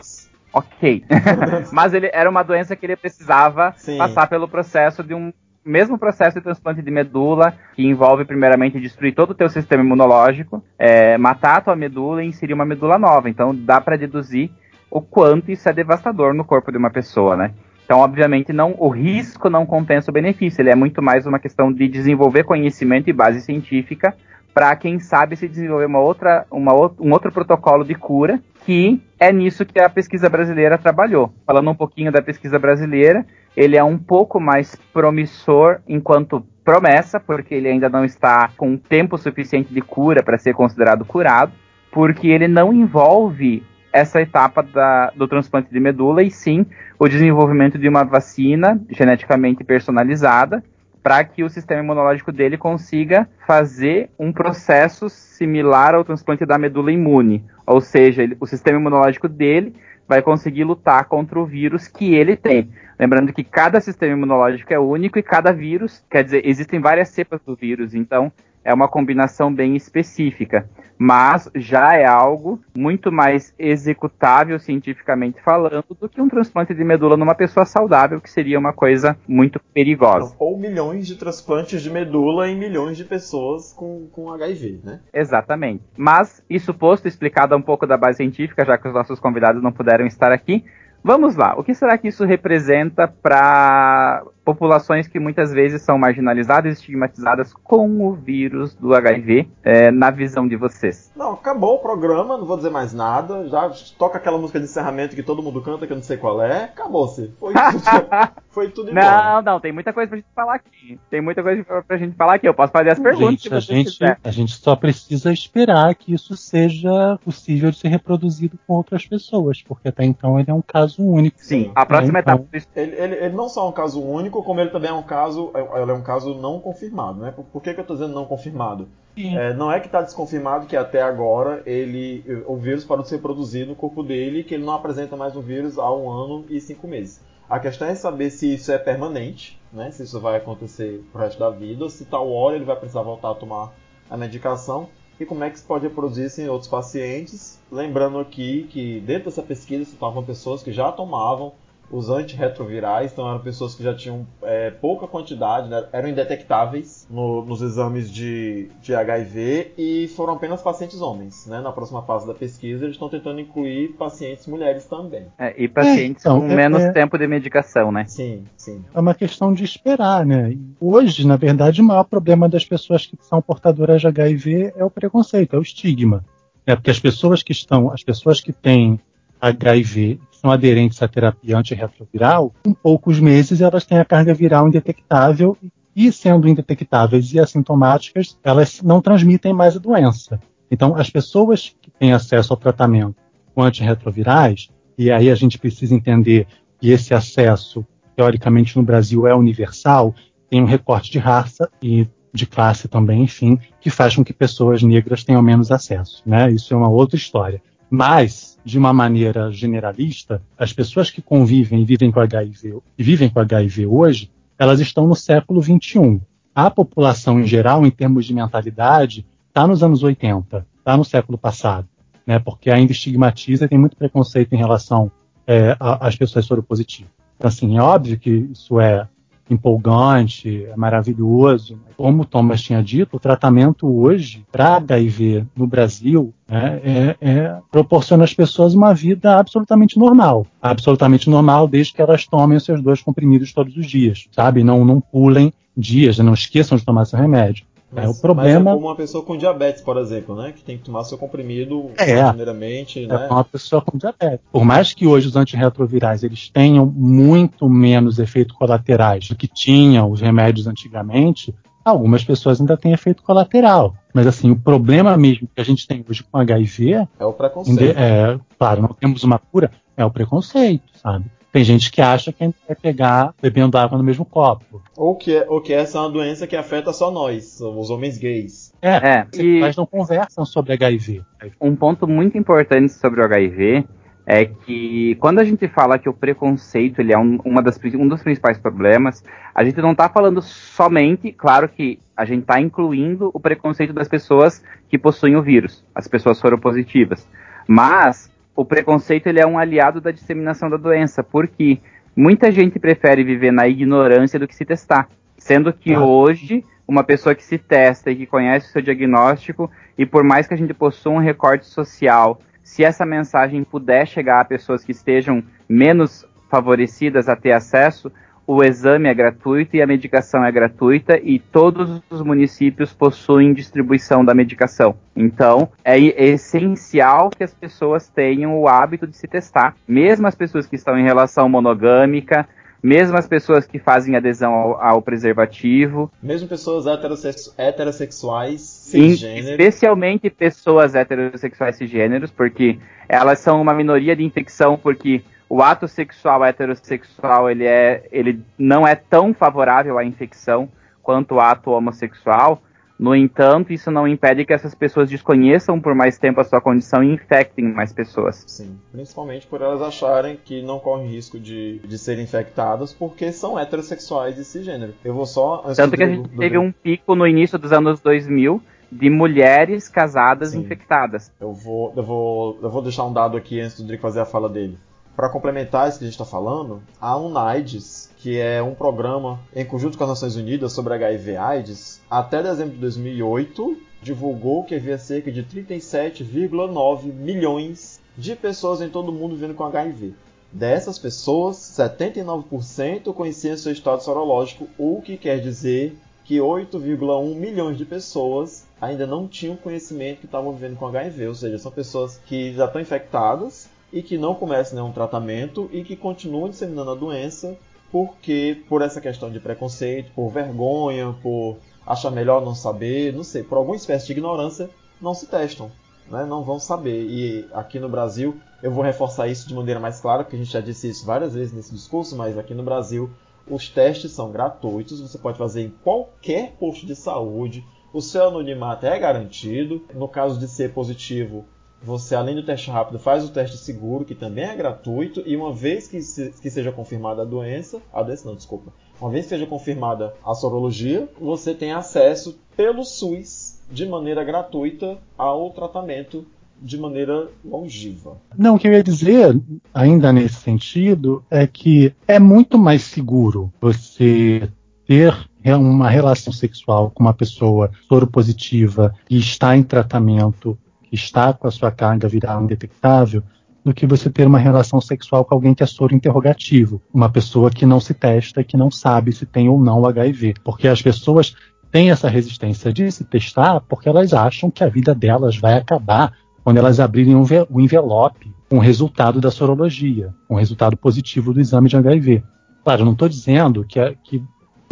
ok. Mas ele era uma doença que ele precisava Sim. passar pelo processo de um mesmo processo de transplante de medula, que envolve primeiramente destruir todo o teu sistema imunológico, é, matar a tua medula e inserir uma medula nova. Então dá para deduzir o quanto isso é devastador no corpo de uma pessoa, né? Então, obviamente, não, o risco não compensa o benefício. Ele é muito mais uma questão de desenvolver conhecimento e base científica para quem sabe se desenvolver uma outra, uma, um outro protocolo de cura, que é nisso que a pesquisa brasileira trabalhou. Falando um pouquinho da pesquisa brasileira, ele é um pouco mais promissor enquanto promessa, porque ele ainda não está com tempo suficiente de cura para ser considerado curado, porque ele não envolve essa etapa da- do transplante de medula e sim o desenvolvimento de uma vacina geneticamente personalizada para que o sistema imunológico dele consiga fazer um processo similar ao transplante da medula imune. Ou seja, ele- o sistema imunológico dele vai conseguir lutar contra o vírus que ele tem. Lembrando que cada sistema imunológico é único e cada vírus, quer dizer, existem várias cepas do vírus, então é uma combinação bem específica, mas já é algo muito mais executável cientificamente falando do que um transplante de medula numa pessoa saudável, que seria uma coisa muito perigosa. Ou milhões de transplantes de medula em milhões de pessoas com, com HIV, né? Exatamente. Mas, isso posto, explicado um pouco da base científica, já que os nossos convidados não puderam estar aqui, Vamos lá, o que será que isso representa para populações que muitas vezes são marginalizadas e estigmatizadas com o vírus do HIV, é, na visão de vocês? Não, acabou o programa, não vou dizer mais nada. Já toca aquela música de encerramento que todo mundo canta, que eu não sei qual é. Acabou-se. Foi tudo, foi tudo igual. Não, não, tem muita coisa pra gente falar aqui. Tem muita coisa pra gente falar aqui. Eu posso fazer as perguntas. Gente, a, gente, a gente só precisa esperar que isso seja possível de ser reproduzido com outras pessoas, porque até então ele é um caso único. Sim, a próxima então, etapa. Ele, ele, ele não só é um caso único, como ele também é um caso, ele é um caso não confirmado, né? Por, por que, que eu estou dizendo não confirmado? É, não é que está desconfirmado que até agora ele, o vírus parou de ser produzido no corpo dele, que ele não apresenta mais o vírus há um ano e cinco meses. A questão é saber se isso é permanente, né? Se isso vai acontecer pro resto da vida, ou se tal hora ele vai precisar voltar a tomar a medicação e como é que isso pode reproduzir isso em outros pacientes. Lembrando aqui que dentro dessa pesquisa estavam pessoas que já tomavam os antirretrovirais, então eram pessoas que já tinham é, pouca quantidade, né, eram indetectáveis no, nos exames de, de HIV e foram apenas pacientes homens. Né? Na próxima fase da pesquisa, eles estão tentando incluir pacientes mulheres também. É, e pacientes É, então, com é- menos é- tempo de medicação, né? Sim, sim. É uma questão de esperar, né? Hoje, na verdade, o maior problema das pessoas que são portadoras de HIV é o preconceito, é o estigma. É porque as pessoas que estão, as pessoas que têm HIV, são aderentes à terapia antirretroviral, em poucos meses elas têm a carga viral indetectável e, sendo indetectáveis e assintomáticas, elas não transmitem mais a doença. Então, as pessoas que têm acesso ao tratamento com antirretrovirais, e aí a gente precisa entender que esse acesso, teoricamente no Brasil, é universal, tem um recorte de raça e de classe também, enfim, que faz com que pessoas negras tenham menos acesso. Né? Isso é uma outra história. Mas, de uma maneira generalista, as pessoas que convivem e vivem com HIV, e vivem com HIV hoje, elas estão no século XXI. A população em geral, em termos de mentalidade, está nos anos 80, está no século passado, né? porque ainda estigmatiza e tem muito preconceito em relação é, às pessoas soropositivas. Então, assim, é óbvio que isso é empolgante, é maravilhoso. Como o Thomas tinha dito, o tratamento hoje para HIV no Brasil né, é- é- proporciona às pessoas uma vida absolutamente normal. Absolutamente normal desde que elas tomem os seus dois comprimidos todos os dias, sabe? Não, não pulem dias, não esqueçam de tomar seu remédio. É, o problema Mas é como uma pessoa com diabetes, por exemplo, né? Que tem que tomar seu comprimido É. rotineiramente, é né? uma pessoa com diabetes. Por mais que hoje os antirretrovirais eles tenham muito menos efeitos colaterais do que tinham os remédios antigamente, algumas pessoas ainda têm efeito colateral. Mas assim, o problema mesmo que a gente tem hoje com HIV, É o preconceito. é, claro, não temos uma cura, é o preconceito, sabe? Tem gente que acha que a gente vai pegar bebendo água no mesmo copo. Ou que, é- ou que essa é uma doença que afeta só nós, os homens gays. É, É, e mas não conversam sobre HIV. um ponto muito importante sobre o HIV é que quando a gente fala que o preconceito ele é um, uma das, um dos principais problemas, a gente não está falando somente, claro que a gente está incluindo o preconceito das pessoas que possuem o vírus, as pessoas soropositivas, mas o preconceito ele é um aliado da disseminação da doença, porque muita gente prefere viver na ignorância do que se testar, sendo que Ah. hoje uma pessoa que se testa e que conhece o seu diagnóstico e por mais que a gente possua um recorte social, se essa mensagem puder chegar a pessoas que estejam menos favorecidas a ter acesso, o exame é gratuito e a medicação é gratuita e todos os municípios possuem distribuição da medicação. Então, é essencial que as pessoas tenham o hábito de se testar, mesmo as pessoas que estão em relação monogâmica, mesmo as pessoas que fazem adesão ao, ao preservativo, Mesmo pessoas heterossex- heterossexuais, em- cisgênero. especialmente pessoas heterossexuais cisgêneros, porque elas são uma minoria de infecção, porque o ato sexual heterossexual ele, é, ele não é tão favorável à infecção quanto o ato homossexual, No entanto, isso não impede que essas pessoas desconheçam por mais tempo a sua condição e infectem mais pessoas. Sim, principalmente por elas acharem que não correm risco de, de serem infectadas porque são heterossexuais e cisgênero. Eu vou só. Tanto que a gente teve um pico no início dos anos 2000 de mulheres casadas Sim. infectadas. Eu vou, eu, vou, eu vou deixar um dado aqui antes do Drico fazer a fala dele. Para complementar isso que a gente está falando, a UNAIDS, que é um programa em conjunto com as Nações Unidas sobre HIV/AIDS, até dezembro de 2008 divulgou que havia cerca de 37,9 milhões de pessoas em todo o mundo vivendo com HIV. Dessas pessoas, 79% conheciam seu estado sorológico, o que quer dizer que 8,1 milhões de pessoas ainda não tinham conhecimento que estavam vivendo com HIV, ou seja, são pessoas que já estão infectadas e que não começam nenhum tratamento e que continuam disseminando a doença porque por essa questão de preconceito, por vergonha, por achar melhor não saber, não sei, por alguma espécie de ignorância, não se testam, né? não vão saber. E aqui no Brasil, eu vou reforçar isso de maneira mais clara, porque a gente já disse isso várias vezes nesse discurso, mas aqui no Brasil os testes são gratuitos, você pode fazer em qualquer posto de saúde, o seu anonimato é garantido. No caso de ser positivo, você, além do teste rápido, faz o teste seguro, que também é gratuito, e uma vez que, se, que seja confirmada a doença, a doença não, desculpa, uma vez que seja confirmada a sorologia, você tem acesso pelo SUS, de maneira gratuita, ao tratamento de maneira longeva. Não, o que eu ia dizer, ainda nesse sentido, é que é muito mais seguro você ter uma relação sexual com uma pessoa soropositiva que está em tratamento, que está com a sua carga viral indetectável, do que você ter uma relação sexual com alguém que é soro interrogativo, uma pessoa que não se testa, que não sabe se tem ou não HIV. Porque as pessoas têm essa resistência de se testar porque elas acham que a vida delas vai acabar quando elas abrirem o envelope com o resultado da sorologia, o resultado positivo do exame de HIV. Claro, eu não estou dizendo que, é, que,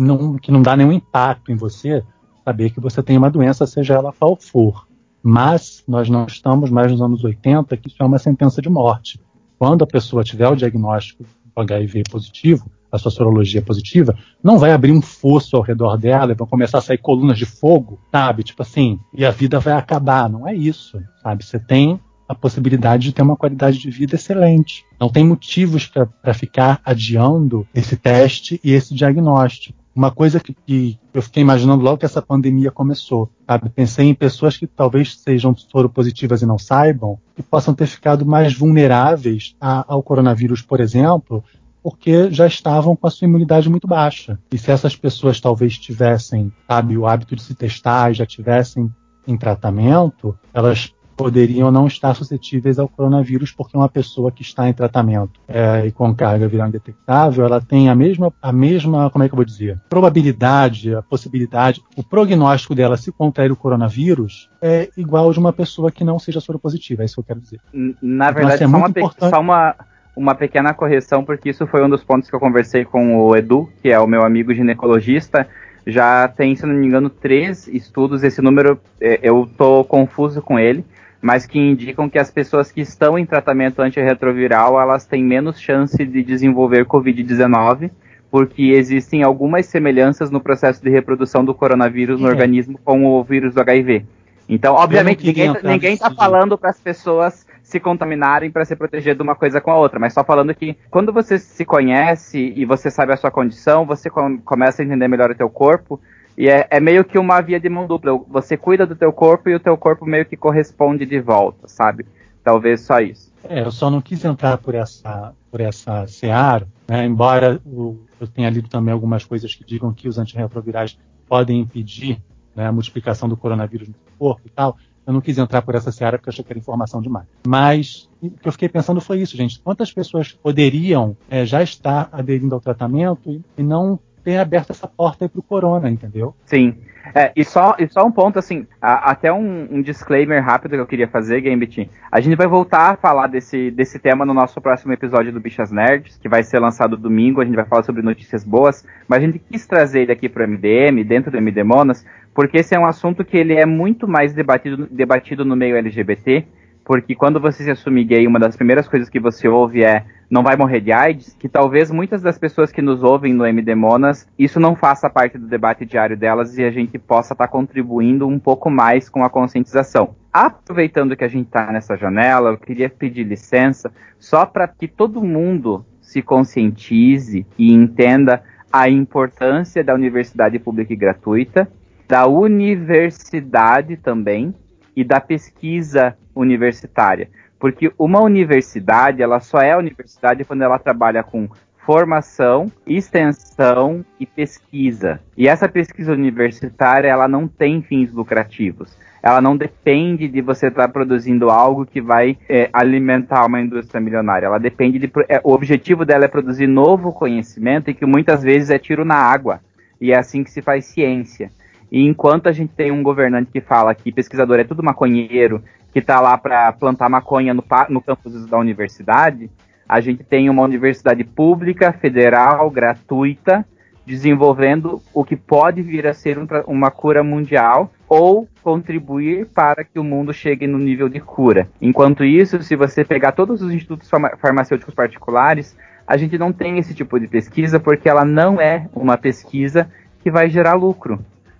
não, que não dá nenhum impacto em você saber que você tem uma doença, seja ela qual for. Mas nós não estamos mais nos anos 80, que isso é uma sentença de morte. Quando a pessoa tiver o diagnóstico HIV positivo, a sua sorologia positiva, não vai abrir um fosso ao redor dela e vão começar a sair colunas de fogo, sabe? Tipo assim, e a vida vai acabar. Não é isso, sabe? Você tem a possibilidade de ter uma qualidade de vida excelente. Não tem motivos para ficar adiando esse teste e esse diagnóstico. Uma coisa que, que, eu fiquei imaginando logo que essa pandemia começou, sabe? Pensei em pessoas que talvez sejam soropositivas e não saibam, que possam ter ficado mais vulneráveis a, ao coronavírus, por exemplo, porque já estavam com a sua imunidade muito baixa. E se essas pessoas talvez tivessem, sabe, o hábito de se testar e já tivessem em tratamento, elas poderiam não estar suscetíveis ao coronavírus, porque uma pessoa que está em tratamento é, e com carga viral indetectável, ela tem a mesma, a mesma, como é que eu vou dizer, probabilidade, a possibilidade, o prognóstico dela se contrair o coronavírus é igual ao de uma pessoa que não seja soropositiva, é isso que eu quero dizer. Na verdade, então, assim, é só, uma, só uma, uma pequena correção, porque isso foi um dos pontos que eu conversei com o Edu, que é o meu amigo ginecologista, já tem, se não me engano, três estudos, esse número eu tô confuso com ele, mas que indicam que as pessoas que estão em tratamento antirretroviral elas têm menos chance de desenvolver Covid-19, porque existem algumas semelhanças no processo de reprodução do coronavírus no É. organismo com o vírus do HIV. Então, obviamente, ninguém, nesse tá falando para as pessoas se contaminarem para se proteger de uma coisa com a outra, mas só falando que quando você se conhece e você sabe a sua condição, você com- começa a entender melhor o teu corpo, e é, é meio que uma via de mão dupla. Você cuida do teu corpo e o teu corpo meio que corresponde de volta, sabe? Talvez só isso. É, eu só não quis entrar por essa, por essa seara, né, embora o- eu tenha lido também algumas coisas que digam que os antirretrovirais podem impedir né, a multiplicação do coronavírus no corpo e tal. Eu não quis entrar por essa seara porque achei que era informação demais. Mas o que eu fiquei pensando foi isso, gente. Quantas pessoas poderiam é, já estar aderindo ao tratamento e, e não ter aberto essa porta aí pro corona, entendeu? Sim. É, e, só, e só um ponto, assim, a- até um, um disclaimer rápido que eu queria fazer, Gambit. A gente vai voltar a falar desse, desse tema no nosso próximo episódio do Bichas Nerds, que vai ser lançado domingo. A gente vai falar sobre notícias boas, mas a gente quis trazer ele aqui pro MDM, dentro do MD Monas, porque esse é um assunto que ele é muito mais debatido, debatido no meio LGBT, porque quando você se assume gay, uma das primeiras coisas que você ouve é não vai morrer de AIDS, que talvez muitas das pessoas que nos ouvem no MD Monas, isso não faça parte do debate diário delas e a gente possa estar tá contribuindo um pouco mais com a conscientização. Aproveitando que a gente está nessa janela, eu queria pedir licença só para que todo mundo se conscientize e entenda a importância da universidade pública e gratuita, da universidade também e da pesquisa universitária. Porque uma universidade, ela só é universidade quando ela trabalha com formação, extensão e pesquisa. E essa pesquisa universitária, ela não tem fins lucrativos. Ela não depende de você estar produzindo algo que vai é, alimentar uma indústria milionária. Ela depende de. É, o objetivo dela é produzir novo conhecimento e que muitas vezes é tiro na água. E é assim que se faz ciência. E enquanto a gente tem um governante que fala que pesquisador é tudo maconheiro, que está lá para plantar maconha no, no campus da universidade, a gente tem uma universidade pública, federal, gratuita, desenvolvendo o que pode vir a ser um, uma cura mundial ou contribuir para que o mundo chegue no nível de cura. Enquanto isso, se você pegar todos os institutos farmacêuticos particulares, a gente não tem esse tipo de pesquisa porque ela não é uma pesquisa que vai gerar lucro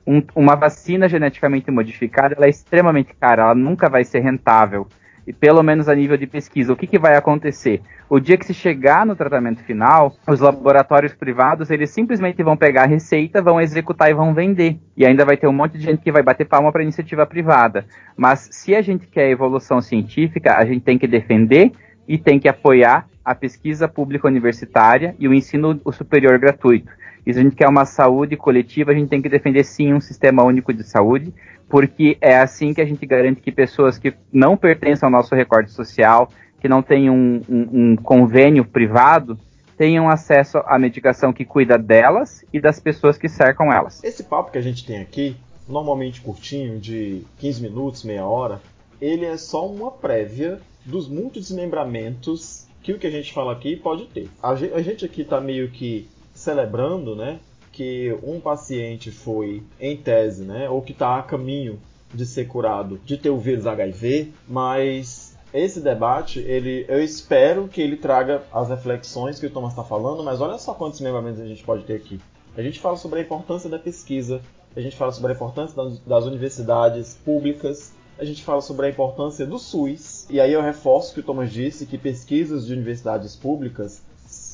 um, uma vacina geneticamente modificada é extremamente cara, ela nunca vai ser rentável. E pelo menos a nível de pesquisa, o que, que vai acontecer? O dia que se chegar no tratamento final, os laboratórios privados, eles simplesmente vão pegar a receita, vão executar e vão vender. E ainda vai ter um monte de gente que vai bater palma para iniciativa privada. Mas se a gente quer evolução científica, a gente tem que defender e tem que apoiar a pesquisa pública universitária e o ensino superior gratuito. E se a gente quer uma saúde coletiva, a gente tem que defender sim um sistema único de saúde, porque é assim que a gente garante que pessoas que não pertencem ao nosso recorte social, que não têm um, um, um convênio privado, tenham acesso à medicação que cuida delas e das pessoas que cercam elas. Esse papo que a gente tem aqui, normalmente curtinho, de 15 minutos, meia hora, ele é só uma prévia dos muitos desmembramentos que o que a gente fala aqui pode ter. A gente aqui está meio que celebrando, né, que um paciente foi, em tese, né, ou que está a caminho de ser curado de ter o vírus HIV, mas esse debate, ele, eu espero que ele traga as reflexões que o Thomas está falando, mas olha só quantos membros a gente pode ter aqui. A gente fala sobre a importância da pesquisa, a gente fala sobre a importância das universidades públicas, a gente fala sobre a importância do SUS, e aí eu reforço o que o Thomas disse, que pesquisas de universidades públicas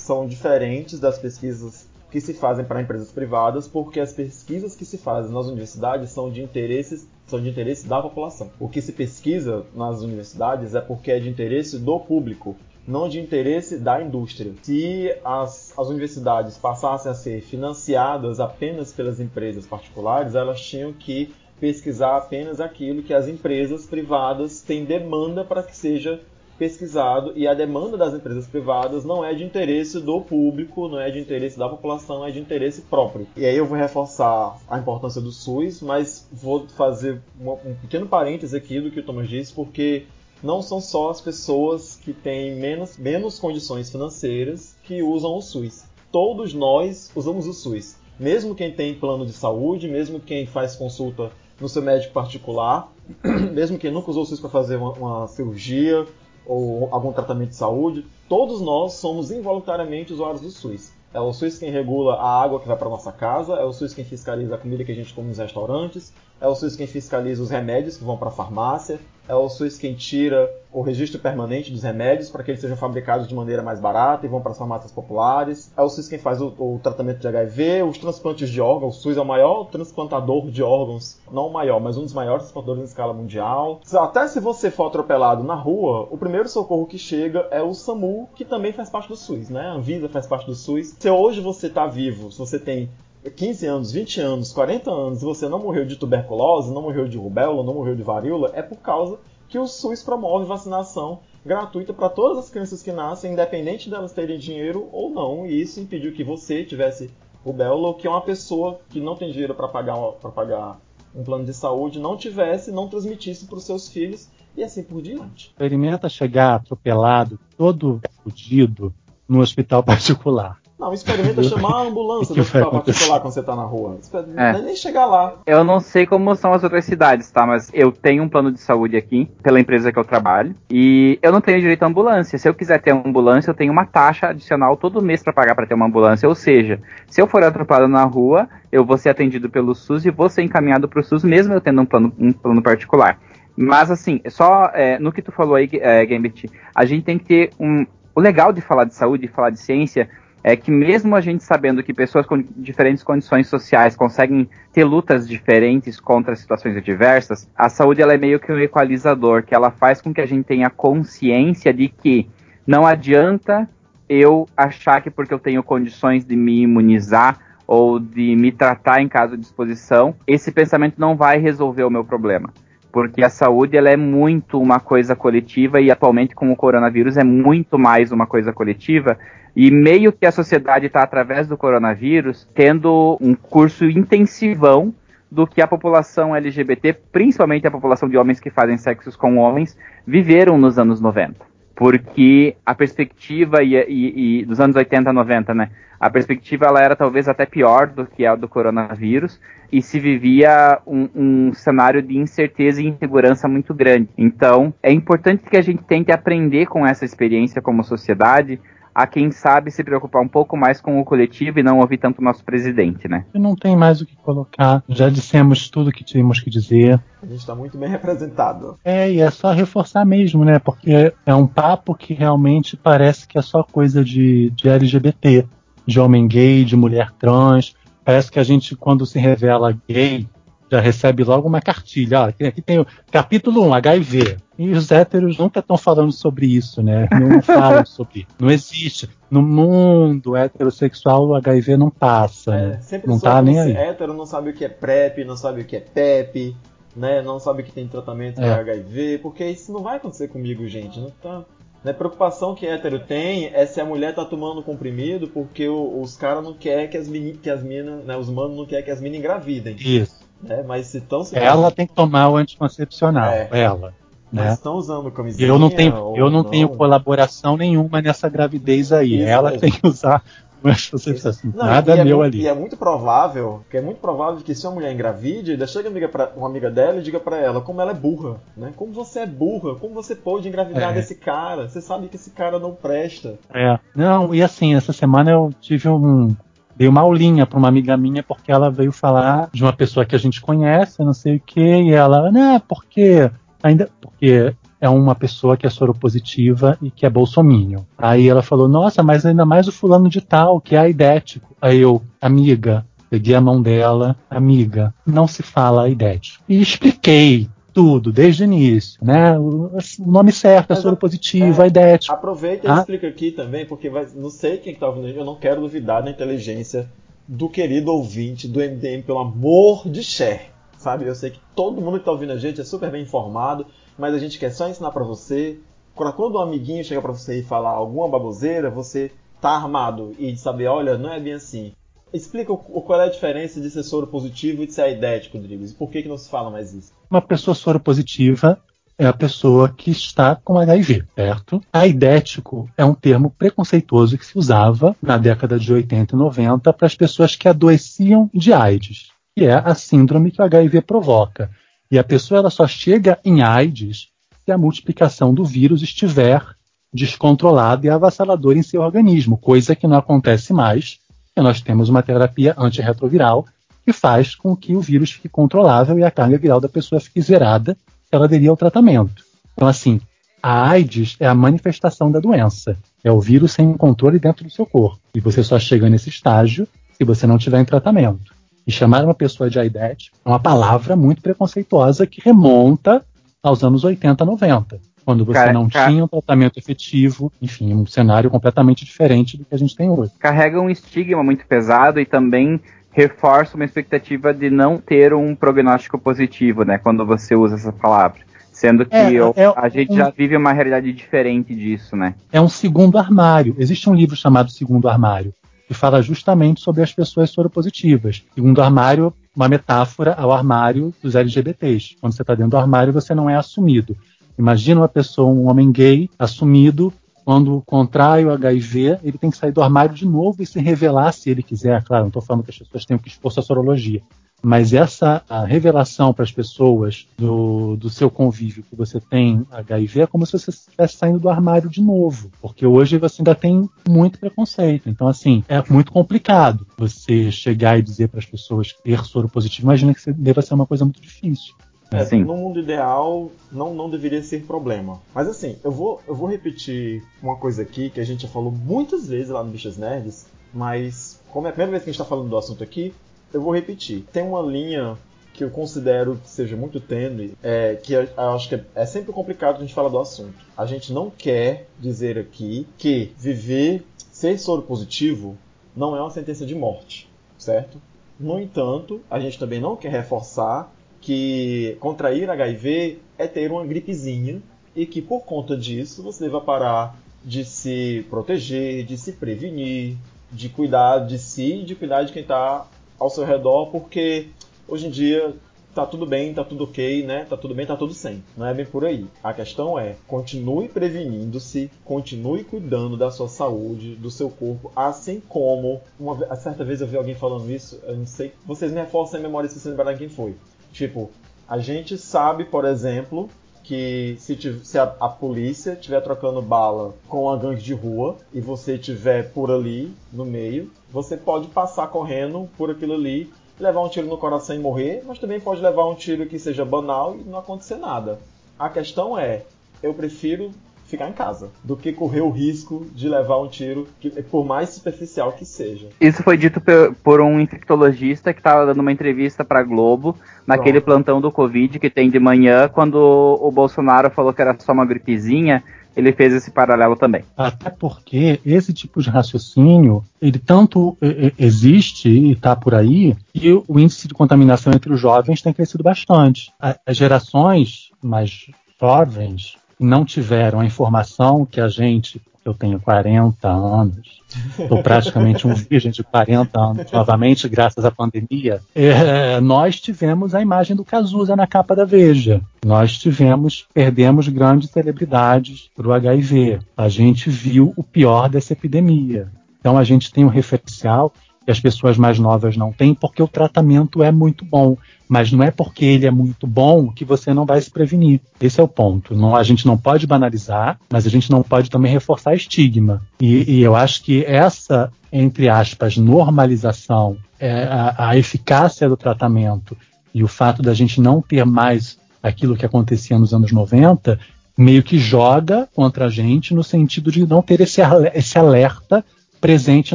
são diferentes das pesquisas que se fazem para empresas privadas, porque as pesquisas que se fazem nas universidades são de interesses são de interesse da população. O que se pesquisa nas universidades é porque é de interesse do público, não de interesse da indústria. Se as, as universidades passassem a ser financiadas apenas pelas empresas particulares, elas tinham que pesquisar apenas aquilo que as empresas privadas têm demanda para que seja pesquisado e a demanda das empresas privadas não é de interesse do público, não é de interesse da população, é de interesse próprio. E aí eu vou reforçar a importância do SUS, mas vou fazer um pequeno parêntese aqui do que o Thomas disse, porque não são só as pessoas que têm menos, menos condições financeiras que usam o SUS. Todos nós usamos o SUS. Mesmo quem tem plano de saúde, mesmo quem faz consulta no seu médico particular, mesmo quem nunca usou o SUS para fazer uma, uma cirurgia, ou algum tratamento de saúde, todos nós somos involuntariamente usuários do SUS. É o SUS quem regula a água que vai para nossa casa, é o SUS quem fiscaliza a comida que a gente come nos restaurantes, é o SUS quem fiscaliza os remédios que vão para a farmácia, é o SUS quem tira o registro permanente dos remédios para que eles sejam fabricados de maneira mais barata e vão para as farmácias populares. É o SUS quem faz o, o, tratamento de HIV, os transplantes de órgãos. O SUS é o maior transplantador de órgãos, não o maior, mas um dos maiores transplantadores em escala mundial. Até se você for atropelado na rua, o primeiro socorro que chega é o SAMU, que também faz parte do SUS, né? A Anvisa faz parte do SUS. Se hoje você está vivo, se você tem 15 anos, 20 anos, 40 anos e você não morreu de tuberculose, não morreu de rubéola, não morreu de varíola, é por causa que o SUS promove vacinação gratuita para todas as crianças que nascem, independente delas terem dinheiro ou não, e isso impediu que você tivesse rubéola ou que uma pessoa que não tem dinheiro para pagar, pagar um plano de saúde não tivesse, não transmitisse para os seus filhos e assim por diante. Experimenta chegar atropelado, todo fudido, no hospital particular. Não, experimenta chamar a ambulância O do hospital vai particular quando você tá na rua. É. Não é nem chegar lá. Eu não sei como são as outras cidades, tá? Mas eu tenho um plano de saúde aqui, pela empresa que eu trabalho, e eu não tenho direito à ambulância. Se eu quiser ter uma ambulância, eu tenho uma taxa adicional todo mês pra pagar pra ter uma ambulância. Ou seja, se eu for atropelado na rua, eu vou ser atendido pelo SUS e vou ser encaminhado pro SUS, mesmo eu tendo um plano, um plano particular. Mas assim, só é, no que tu falou aí, é, Gambit, a gente tem que ter um. O legal de falar de saúde, de falar de ciência, é que mesmo a gente sabendo que pessoas com diferentes condições sociais conseguem ter lutas diferentes contra situações adversas, a saúde ela é meio que um equalizador, que ela faz com que a gente tenha consciência de que não adianta eu achar que porque eu tenho condições de me imunizar ou de me tratar em caso de exposição, esse pensamento não vai resolver o meu problema. Porque a saúde ela é muito uma coisa coletiva e atualmente com o coronavírus é muito mais uma coisa coletiva e meio que a sociedade está através do coronavírus tendo um curso intensivão do que a população LGBT, principalmente a população de homens que fazem sexos com homens, viveram nos anos 90 porque a perspectiva e, e- e dos anos 80 a 90, né? A perspectiva ela era talvez até pior do que a do coronavírus e se vivia um, um cenário de incerteza e insegurança muito grande. Então, é importante que a gente tente aprender com essa experiência como sociedade a quem sabe se preocupar um pouco mais com o coletivo e não ouvir tanto o nosso presidente, né? Não tem mais o que colocar. Já dissemos tudo que tínhamos que dizer. A gente tá muito bem representado. É, e é só reforçar mesmo, né? Porque é um papo que realmente parece que é só coisa de, de LGBT, de homem gay, de mulher trans. Parece que a gente, quando se revela gay, já recebe logo uma cartilha. Ó, aqui, aqui tem o capítulo 1, HIV. E os héteros nunca estão falando sobre isso, né? Não falam sobre. Não existe. No mundo heterossexual, o HIV não passa. É, né? sempre Não tá nem aí. é hétero não sabe o que é PrEP, não sabe o que é PEP, né? Não sabe que tem tratamento É. para HIV, porque isso não vai acontecer comigo, gente. Não tá. Né, preocupação que hétero tem é se a mulher tá tomando comprimido porque o- os caras não querem que as meninas, que as minas, né, os manos não querem que as minas engravidem. Isso. Né, mas se estão se Ela tem que tomar o anticoncepcional, É. ela. Né? estão usando camisinha. Eu não tenho, ou eu não tenho colaboração nenhuma nessa gravidez aí. Isso ela mesmo. tem que usar o anticoncepção. Não, Nada e é meu muito, ali. E é muito provável, que é muito provável que se uma mulher engravide, ainda chega amiga pra, uma amiga dela e diga pra ela como ela é burra, né? Como você é burra, como você pôde engravidar É. desse cara? Você sabe que esse cara não presta. É. Não, e assim, essa semana eu tive um. Dei uma aulinha pra uma amiga minha porque ela veio falar de uma pessoa que a gente conhece, não sei o que, e ela, né, porque ainda. Porque é uma pessoa que é soropositiva e que é bolsominion. Aí ela falou, nossa, mas ainda mais o fulano de tal, que é aidético. Aí eu, amiga, peguei a mão dela, amiga, não se fala aidético. E expliquei tudo, desde o início, né? O, o nome certo é a- soropositivo, é, aidético. Aproveita e Ah. explica aqui também, porque vai- não sei quem que tá ouvindo, eu não quero duvidar da inteligência do querido ouvinte do MDM, pelo amor de Cher. Sabe? Eu sei que todo mundo que tá ouvindo a gente é super bem informado, mas a gente quer só ensinar pra você. Quando um amiguinho chega pra você e falar alguma baboseira, você tá armado e de saber, olha, não é bem assim. Explica qual é a diferença de ser soro positivo e de ser aidético, Rodrigues. E por que, que não se fala mais isso? Uma pessoa soropositiva é a pessoa que está com HIV, certo? Aidético é um termo preconceituoso que se usava na década de 80 e 90 para as pessoas que adoeciam de AIDS, que é a síndrome que o HIV provoca. E a pessoa ela só chega em AIDS se a multiplicação do vírus estiver descontrolada e avassaladora em seu organismo, coisa que não acontece mais, porque nós temos uma terapia antirretroviral que faz com que o vírus fique controlável e a carga viral da pessoa fique zerada ela aderir ao tratamento. Então, assim, a AIDS é a manifestação da doença. É o vírus sem controle dentro do seu corpo. E você só chega nesse estágio se você não tiver em tratamento. E chamar uma pessoa de AIDS é uma palavra muito preconceituosa que remonta aos anos 80, 90. Quando você Cara, não cara- tinha um tratamento efetivo, enfim, um cenário completamente diferente do que a gente tem hoje. carrega um estigma muito pesado e também reforça uma expectativa de não ter um prognóstico positivo, né? Quando você usa essa palavra. Sendo que É, eu- é a gente um- já vive uma realidade diferente disso, né? é um segundo armário. Existe um livro chamado Segundo Armário, que fala justamente sobre as pessoas soropositivas. Segundo armário, uma metáfora ao armário dos LGBTs. Quando você está dentro do armário, você não é assumido. Imagina uma pessoa, um homem gay, assumido, quando contrai o HIV, ele tem que sair do armário de novo e se revelar se ele quiser. Claro, não estou falando que as pessoas tenham que expor sua sorologia. Mas essa revelação para as pessoas do, do seu convívio que você tem HIV é como se você estivesse saindo do armário de novo. Porque hoje você ainda tem muito preconceito. Então, assim, é muito complicado você chegar e dizer para as pessoas ter soro positivo. Imagina que deva ser uma coisa muito difícil. É, Assim. no mundo ideal não, não deveria ser problema. Mas assim, eu vou, eu vou repetir uma coisa aqui que a gente já falou muitas vezes lá no Bichas Nerds, mas como é a primeira vez que a gente está falando do assunto aqui, eu vou repetir. Tem uma linha que eu considero que seja muito tênue, é, que eu, eu acho que é, é sempre complicado a gente falar do assunto. A gente não quer dizer aqui que viver, ser soro positivo, não é uma sentença de morte, certo? No entanto, a gente também não quer reforçar que contrair HIV é ter uma gripezinha e que por conta disso você deva parar de se proteger, de se prevenir, de cuidar de si e de cuidar de quem está ao seu redor, porque hoje em dia tá tudo bem, tá tudo ok, né? Tá tudo bem, tá tudo sem. Não é bem por aí. A questão é, continue prevenindo-se, continue cuidando da sua saúde, do seu corpo, assim como uma certa vez eu vi alguém falando isso, eu não sei, vocês me reforçam a memória se vocês lembrarem quem foi. Tipo, a gente sabe, por exemplo, que se, se a, a polícia estiver trocando bala com a gangue de rua e você estiver por ali, no meio, você pode passar correndo por aquilo ali, levar um tiro no coração e morrer, mas também pode levar um tiro que seja banal e não acontecer nada. A questão é, eu prefiro ficar em casa do que correr o risco de levar um tiro, que, por mais superficial que seja. Isso foi dito por um infectologista que estava dando uma entrevista para Globo naquele plantão do Covid que tem de manhã, quando o Bolsonaro falou que era só uma gripezinha, ele fez esse paralelo também. Até porque esse tipo de raciocínio, ele tanto existe e está por aí, e o índice de contaminação entre os jovens tem crescido bastante. As gerações mais jovens não tiveram a informação que a gente, eu tenho 40 anos, estou praticamente um virgem de 40 anos, novamente, graças à pandemia, é, nós tivemos a imagem do Cazuza na capa da Veja. Nós tivemos, perdemos grandes celebridades para o HIV. A gente viu o pior dessa epidemia. Então a gente tem um referencial que as pessoas mais novas não têm, porque o tratamento é muito bom. Mas não é porque ele é muito bom que você não vai se prevenir. Esse é o ponto. Não, a gente não pode banalizar, mas a gente não pode também reforçar estigma. E, e eu acho que essa, entre aspas, normalização, é, a, a eficácia do tratamento e o fato da gente não ter mais aquilo que acontecia nos anos 90, meio que joga contra a gente no sentido de não ter esse, esse alerta presente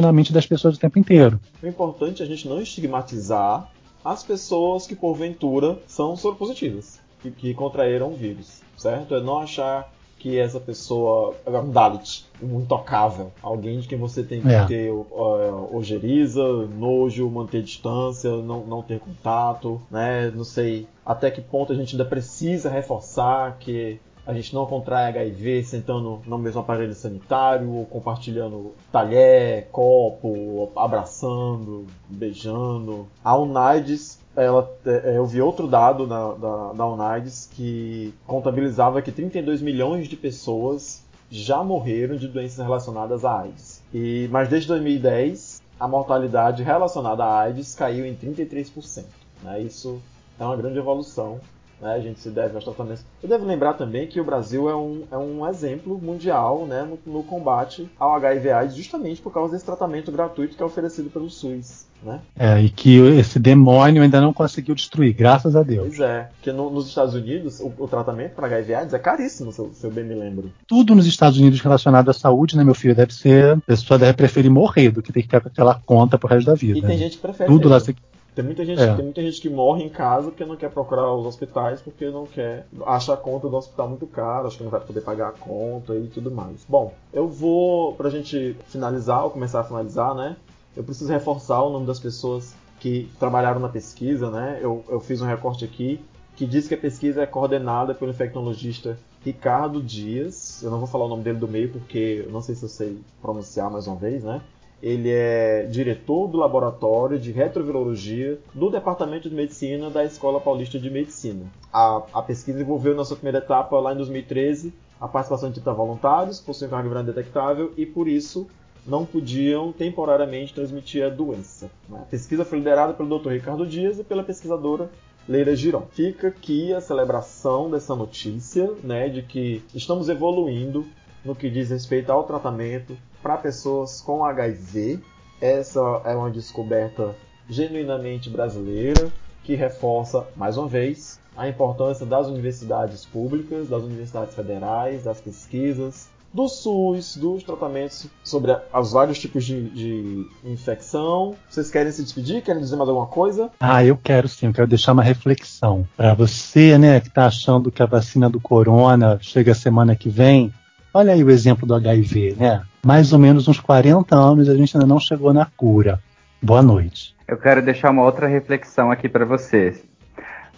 na mente das pessoas o tempo inteiro. O importante é a gente não estigmatizar as pessoas que porventura são soropositivas, que, que contraíram o vírus, certo? É não achar que essa pessoa é um Dalit, um intocável, alguém de quem você tem que É. ter uh, ojeriza, nojo, manter distância, não, não ter contato, né? Não sei até que ponto a gente ainda precisa reforçar que a gente não contrai HIV sentando no mesmo aparelho sanitário, ou compartilhando talher, copo, abraçando, beijando. A UNAIDS, ela, é, eu vi outro dado da, da, da que contabilizava que 32 milhões de pessoas já morreram de doenças relacionadas à AIDS. E, mas desde 2010, a mortalidade relacionada à AIDS caiu em 33%. Né? Isso é uma grande evolução né, a gente se deve aos tratamentos. Eu devo lembrar também que o Brasil é um, é um exemplo mundial né, no, no combate ao HIV/AIDS, justamente por causa desse tratamento gratuito que é oferecido pelo SUS. Né? É, e que esse demônio ainda não conseguiu destruir, graças a Deus. Pois é, porque no- nos Estados Unidos o, o tratamento para HIV/AIDS é caríssimo, se eu, se eu bem me lembro. Tudo nos Estados Unidos relacionado à saúde, né, meu filho, deve ser. A pessoa deve preferir morrer do que ter que com aquela conta pro resto da vida. E tem né? gente que prefere. Tudo lá mesmo. se- Tem muita, gente, É. tem muita gente que morre em casa porque não quer procurar os hospitais, porque não quer. acha a conta do hospital muito cara, acha que não vai poder pagar a conta e tudo mais. Bom, eu vou, pra gente finalizar, ou começar a finalizar, né? Eu preciso reforçar o nome das pessoas que trabalharam na pesquisa, né? Eu, eu fiz um recorte aqui que diz que a pesquisa é coordenada pelo infectologista Ricardo Dias. Eu não vou falar o nome dele do meio porque eu não sei se eu sei pronunciar mais uma vez, né? Ele é diretor do laboratório de retrovirologia do Departamento de Medicina da Escola Paulista de Medicina. A, a pesquisa envolveu na sua primeira etapa, lá em 2013, a participação de 30 voluntários, possuem carga viral detectável e por isso não podiam temporariamente transmitir a doença. né? A pesquisa foi liderada pelo Dr. Ricardo Dias e pela pesquisadora Leila Giron. Fica aqui a celebração dessa notícia, né, de que estamos evoluindo no que diz respeito ao tratamento para pessoas com HIV. Essa é uma descoberta genuinamente brasileira que reforça, mais uma vez, a importância das universidades públicas, das universidades federais, das pesquisas, do SUS, dos tratamentos sobre os vários tipos de, de infecção. Vocês querem se despedir? Querem dizer mais alguma coisa? Ah, eu quero sim, eu quero deixar uma reflexão. Para você, né, que está achando que a vacina do corona chega semana que vem, olha aí o exemplo do HIV, né? Mais ou menos uns 40 anos a gente ainda não chegou na cura. Boa noite. Eu quero deixar uma outra reflexão aqui para vocês.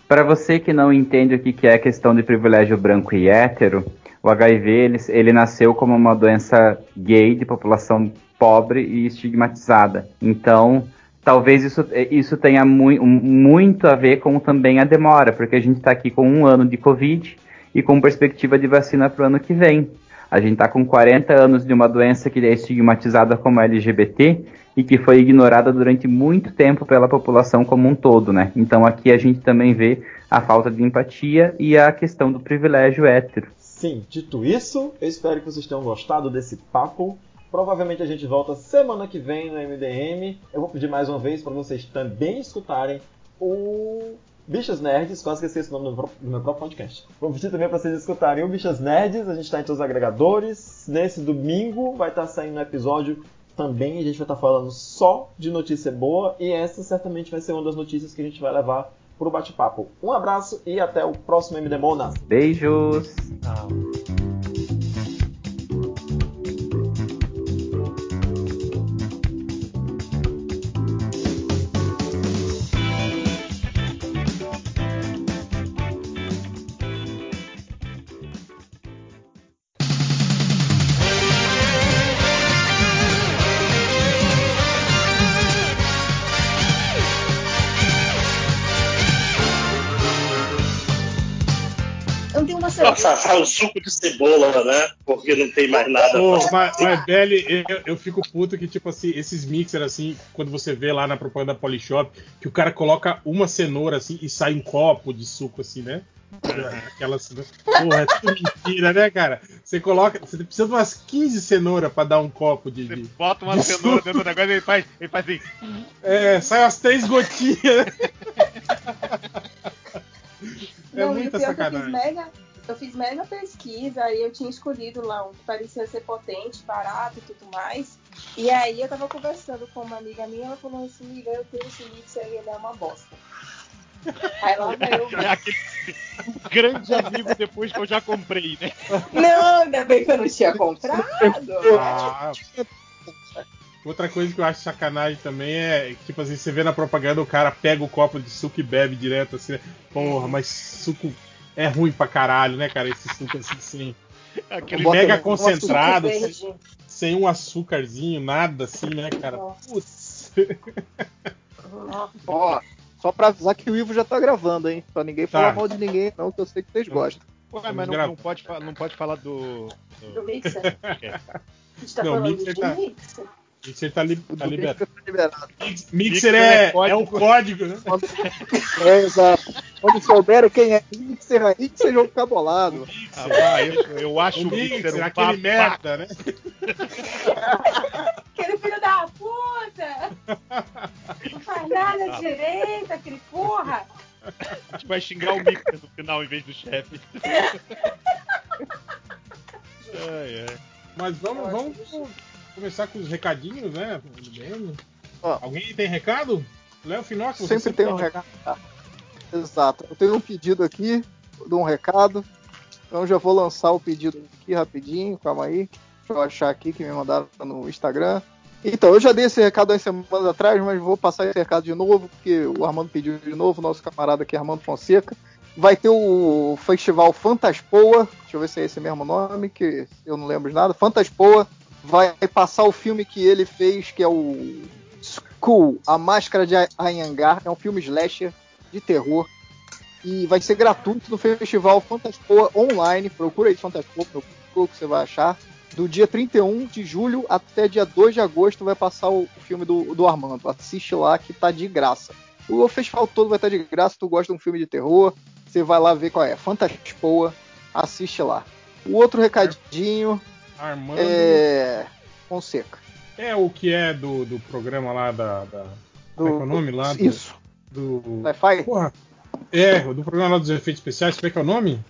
Para você que não entende o que é a questão de privilégio branco e hétero, o HIV ele, ele nasceu como uma doença gay de população pobre e estigmatizada. Então, talvez isso, isso tenha mui- muito a ver com também a demora, porque a gente está aqui com um ano de Covid e com perspectiva de vacina para o ano que vem. A gente está com 40 anos de uma doença que é estigmatizada como LGBT e que foi ignorada durante muito tempo pela população como um todo, né? Então aqui a gente também vê a falta de empatia e a questão do privilégio hétero. Sim, dito isso, eu espero que vocês tenham gostado desse papo. Provavelmente a gente volta semana que vem no MDM. Eu vou pedir mais uma vez para vocês também escutarem o Bichas Nerds, quase que esqueci o nome do, meu próprio podcast. Vou pedir também para vocês escutarem o Bichas Nerds, a gente está em todos os agregadores. Nesse domingo vai estar saindo um episódio também, a gente vai estar falando só de notícia boa e essa certamente vai ser uma das notícias que a gente vai levar pro bate-papo. Um abraço e até o próximo MD Monas. Beijos! Eu faz o suco de cebola, né? Porque não tem mais nada. Pô, pra- mas, mas Belly, eu, eu fico puto que, tipo assim, esses mixer assim, quando você vê lá na propaganda da Polishop, que o cara coloca uma cenoura assim e sai um copo de suco, assim, né? Aquelas. Porra, é tudo mentira, né, cara? Você coloca. Você precisa de umas 15 cenouras pra dar um copo de. de- Bota uma de cenoura suco. dentro do negócio e ele faz, ele faz assim. É, sai umas três gotinhas. É Não, e o muita pior que eu fiz sacanagem. mega. Eu fiz mega pesquisa e eu tinha escolhido lá um que parecia ser potente, barato e tudo mais. E aí eu tava conversando com uma amiga minha, ela falou assim, amiga, eu tenho esse mixer e ele é uma bosta. Aí lá vai eu. É aquele grande amigo depois que eu já comprei, né? Não, ainda bem que eu não tinha comprado. Ah, Outra coisa que eu acho sacanagem também é, tipo assim, você vê na propaganda o cara pega o copo de suco e bebe direto assim. né? Porra, mas suco é ruim pra caralho, né, cara? Esse suco assim, assim. Aquele mega mega concentrado, sem, sem um açúcarzinho, nada assim, né, cara? Putz. Ó, só pra avisar que o Ivo já tá gravando, hein? Pra ninguém falar Tá. mal de ninguém, não, que eu sei que vocês gostam. Ué, mas não, não pode, não pode falar do. Do mixer. É. A gente tá Não, falando mixer de tá- mixer. Mixer tá, li, tá liberado. liberado. Mixer, Mixer é, é é o código, né? É, exato. Quando souberem quem é Mixer aí, vocês vão ficar bolados. Ah, vai, eu, eu acho O Mixer Mixer, um aquele merda, né? Aquele filho da puta! Não faz nada direito, aquele porra! A gente vai xingar o Mixer no final em vez do chefe. ai, ai. Mas vamos, vamos começar com os recadinhos, né? Ó. Alguém tem recado? Léo Finocchi, você Sempre tem um recado. Exato. Eu tenho um pedido aqui, de um recado. Então já vou lançar o pedido aqui rapidinho, calma aí. Deixa eu achar aqui que me mandaram no Instagram. Então, eu já dei esse recado há semanas atrás, mas vou passar esse recado de novo, porque o Armando pediu de novo, nosso camarada aqui, Armando Fonseca. Vai ter o festival Fantaspoa, deixa eu ver se é esse mesmo nome, que eu não lembro de nada. Fantaspoa vai passar o filme que ele fez, que é o School, A Máscara de Anhangar. É um filme slasher de terror. E vai ser gratuito no Festival Fantaspoa Online. Procura aí Fantaspoa no Google que você vai achar. Do dia 31 de julho até dia 2 de agosto vai passar o, o filme do, do Armando. Assiste lá que tá de graça. O festival todo vai estar de graça. Tu gosta de um filme de terror, você vai lá ver qual é. Fantaspoa, assiste lá. O outro recadinho Armando. é. Fonseca. É o que é do, do programa lá da. da... Como é que é o nome lá? Do, Isso. Do. Sci-Fi? Porra. É, o do programa lá dos efeitos especiais, como é que é o nome?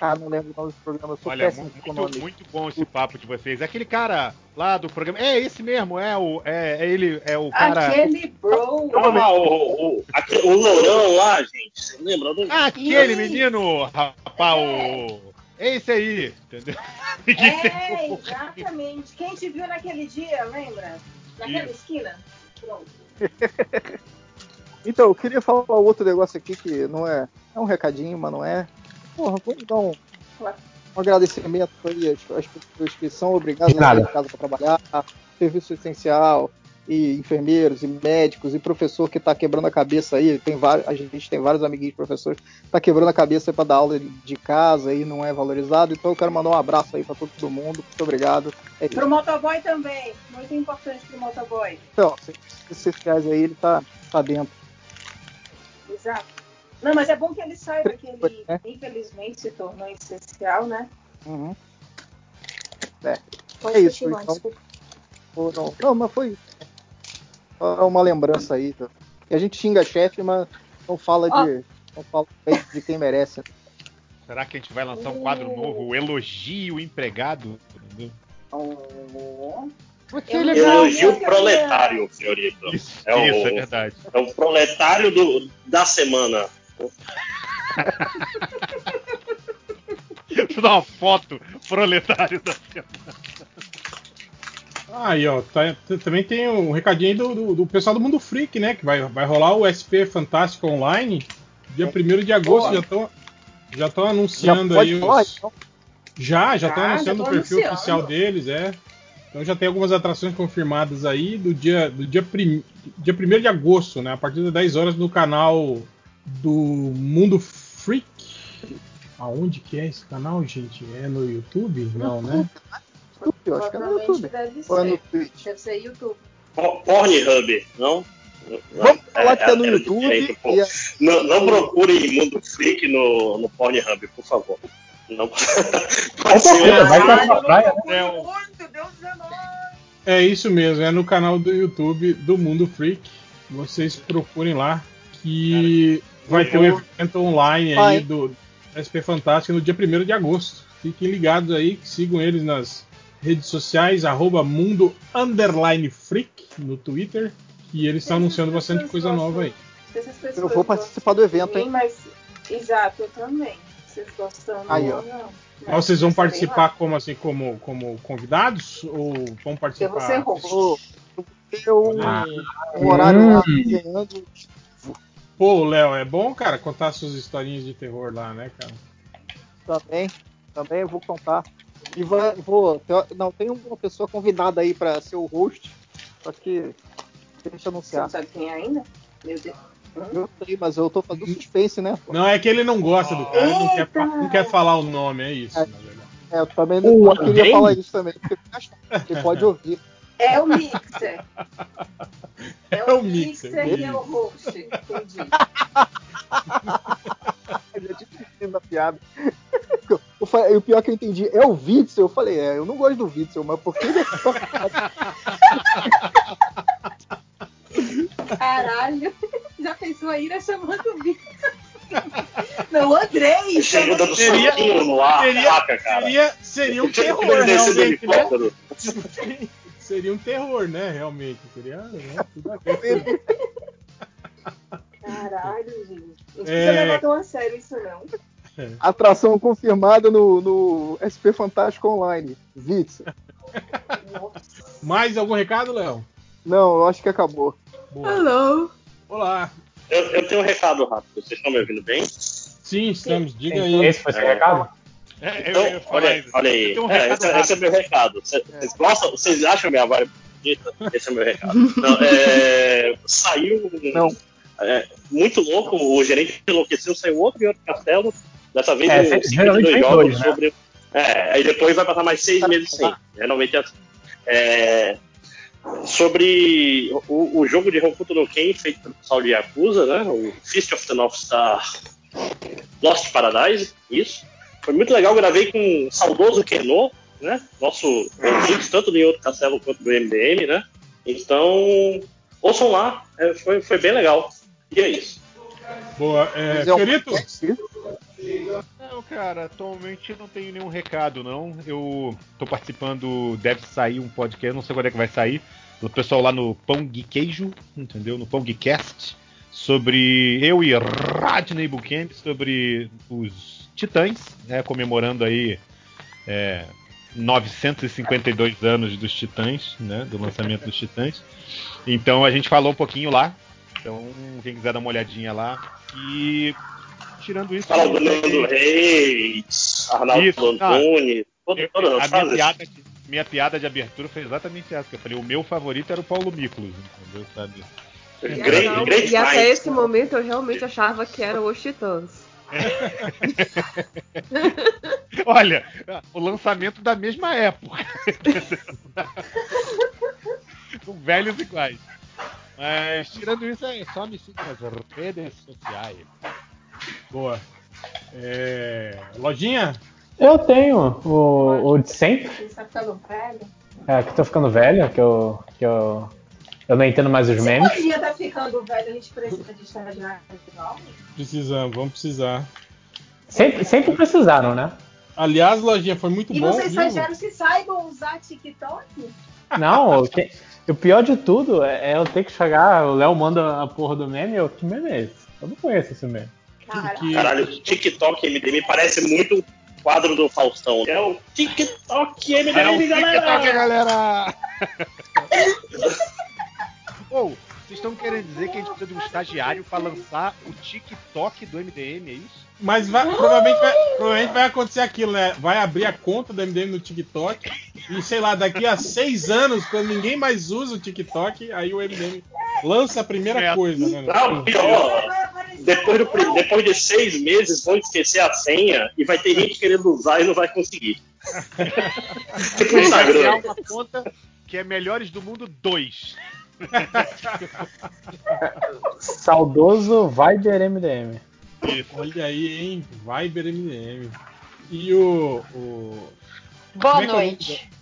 Ah, não lembro o nome do programa. Eu sou Olha, muito, nome. muito bom esse papo de vocês. É aquele cara lá do programa. É esse mesmo, é o. É, é ele, é o cara. Aquele bro. Ah, o, o, aque- o Lourão lá, gente. Você lembra? do- Ah, aquele menino, rapaz, o. É esse aí, entendeu? É, exatamente. Quem te viu naquele dia, lembra? Naquela Isso. esquina? Pronto. Então, eu queria falar outro negócio aqui que não é. É um recadinho, mas não é. Porra, vamos dar um, um agradecimento aí às, pessoas que são obrigadas a sair Nada. de casa para trabalhar, serviço essencial, e enfermeiros, e médicos, e professor que está quebrando a cabeça aí. Tem vários, a gente tem vários amiguinhos professores que tá quebrando a cabeça para dar aula de, casa e não é valorizado. Então eu quero mandar um abraço aí para todo mundo. Muito obrigado. É isso. Pro motoboy também. Muito importante pro motoboy. Então, serviços essenciais aí, ele tá, tá dentro. Exato. Não, mas é bom que ele saiba que ele, É. infelizmente, se tornou essencial, né? Uhum. É, Pode é isso. Então, não, não, mas foi só uma lembrança aí. Tá? E a gente xinga chefe, mas não fala de. Não fala de quem merece. Será que a gente vai lançar um quadro novo, o Elogio Empregado? Entendeu? Eu Elogio não- proletário, senhorita. Isso, É o- isso, é verdade. É o proletário do, da semana. Deixa eu dar uma foto proletário da Aí, ó, tá- também tem um recadinho aí do, do, do pessoal do Mundo Freak, né? Que vai, vai rolar o SP Fantástico Online dia 1 de agosto. Boa. Já estão já anunciando Já aí pode os. então? Já, já estão Já, anunciando o perfil anunciando. oficial deles, é. Então já tem algumas atrações confirmadas aí do dia, do dia, prim, dia 1 de agosto, né? A partir das 10 horas no canal do Mundo Freak. Aonde que é esse canal, gente? É no YouTube? Não, né? Eu acho que é no YouTube. deve Ou é no ser. Twitch. Deve ser YouTube. Po- Pornhub, não? Vamos falar que é no era YouTube diferente, pô. e é- Não, não procure Mundo Freak no, no Pornhub, por favor. Não. Certeza, vai na praia, né? Muito, Deus é nóis. É isso mesmo, é no canal do YouTube do Mundo Freak. Vocês procurem lá que vai ter um evento online aí do SP Fantástico no dia 1 de agosto. Fiquem ligados aí, sigam eles nas redes sociais, arroba mundo underline freak no Twitter, que eles estão anunciando bastante coisa nova aí. Eu vou participar do evento, gostam de hein? mim, Mas, exato, eu também. Vocês gostando Aí, ó. não. Mas vocês vão lá. participar como assim, como, como convidados? Ou vão Eu participar? vou ser host. Vou ter um, Ah. um horário lá Hum. desenhando. Pô, Léo, é bom, cara, contar suas historinhas de terror lá, né, cara? Também, também eu vou contar. E vai, vou. Não, tem uma pessoa convidada aí pra ser o host. Só que. Deixa eu Você não anunciar. sabe quem é ainda? Meu Deus. Eu sei, mas eu tô fazendo suspense, né? pô? Não, é que ele não gosta do cara, ele não quer, não quer falar o nome, é isso, É. na verdade. É, eu também não, não queria alguém? falar isso também, porque ele pode ouvir. É o Mixer. É É o o Mixer, Mixer e é o host. Entendi. Eu já tinha entendido a piada. Eu falei, e o pior que eu entendi é o Witzel. Eu falei, é, eu não gosto do Witzel, mas por que ele é só- Caralho. Já pensou a Ira chamando o Mixer? Não, o Andrei Chega chamando dando Seria- soquinho no ar, seria- caraca, cara. Seria, seria um Chega terror, realmente, né? Seria um terror, né, realmente. Seria né, tudo a ver. Caralho, gente. Não precisa É. levar tão a sério isso, não. Atração confirmada no, no SP Fantástico Online. Witzel. Mais algum recado, Léo? Não, eu acho que acabou. Boa. Hello. Olá. Eu, eu tenho um recado rápido. Vocês estão me ouvindo bem? Sim, estamos. Diga aí. Esse foi seu recado? É, eu Então, ia falar olha aí, olha aí. Eu um É, esse, esse é meu recado. Vocês vocês gostam? Vocês acham minha voz bonita? Esse é o meu recado. Não, é, saiu Não. é, muito louco, o gerente enlouqueceu, saiu outro e outro castelo. Dessa vez É, um geralmente dois jogos dois, né? sobre. É, aí depois vai passar mais seis meses sem. Geralmente é assim. É, sobre o, o jogo de Hokuto no Ken feito pelo pessoal de Yakuza, né? O Fist of the North Star Lost Paradise, isso. Foi muito legal, gravei com o saudoso Keno, né? Nosso ouvinte, tanto do outro castelo quanto do MDM, né? Então, ouçam lá, é, foi, foi bem legal. E é isso. Boa. É, Mas é Não, cara, atualmente não tenho nenhum recado, não. Eu tô participando, deve sair um podcast, não sei quando é que vai sair, do pessoal lá no Pão de Queijo, entendeu? No Pão de Cast, sobre eu e Radney Bucamp, sobre os Titãs, né? Comemorando aí é, 952 anos dos Titãs, né? Do lançamento dos Titãs. Então a gente falou um pouquinho lá. Então, quem quiser dar uma olhadinha lá. E tirando isso. Fala do Nando Reis, Arnaldo Isso, ah, Antunes, todo, eu- a minha piada, de, minha piada de abertura foi exatamente essa. Que eu falei, o meu favorito era o Paulo Miklos, entendeu? Sabe? Great- Não, great e até esse momento eu realmente achava que eram os Titãs. Olha, o lançamento da mesma época. Com velhos iguais. Mas tirando isso, é só me siga nas redes sociais. boa. É, lojinha? Eu tenho o, o de sempre, Você tá ficando velho? é, que tô ficando velho, que eu, que eu, eu não entendo mais os Se memes. a lojinha tá ficando velho, a gente precisa de estagiário. Precisamos, vamos precisar. Sempre, sempre precisaram, né? Aliás, lojinha, foi muito E bom. vocês viu? estagiários que saibam usar TikTok? Não, o, que- o pior de tudo é, é eu ter que chegar, o Léo manda a porra do meme, eu, que meme é esse? Eu não conheço esse meme. Caralho, TikTok MDM parece muito um quadro do Faustão. É o TikTok MDM, É o galera! TikTok, galera! Ou, vocês estão querendo dizer que a gente precisa de um estagiário pra lançar o TikTok do MDM, é isso? Mas vai- provavelmente, vai, provavelmente vai acontecer aquilo, né? Vai abrir a conta do MDM no TikTok e, sei lá, daqui a seis anos, quando ninguém mais usa o TikTok, aí o MDM lança a primeira coisa, né? Não, pior. Depois, do depois de seis meses vão esquecer a senha e vai ter gente querendo usar e não vai conseguir. tipo Ele vai criar Instagram. uma conta que é Melhores do Mundo 2. Saudoso Viber MDM. Olha aí, hein? Viber MDM. E o. o... Boa é é noite. do-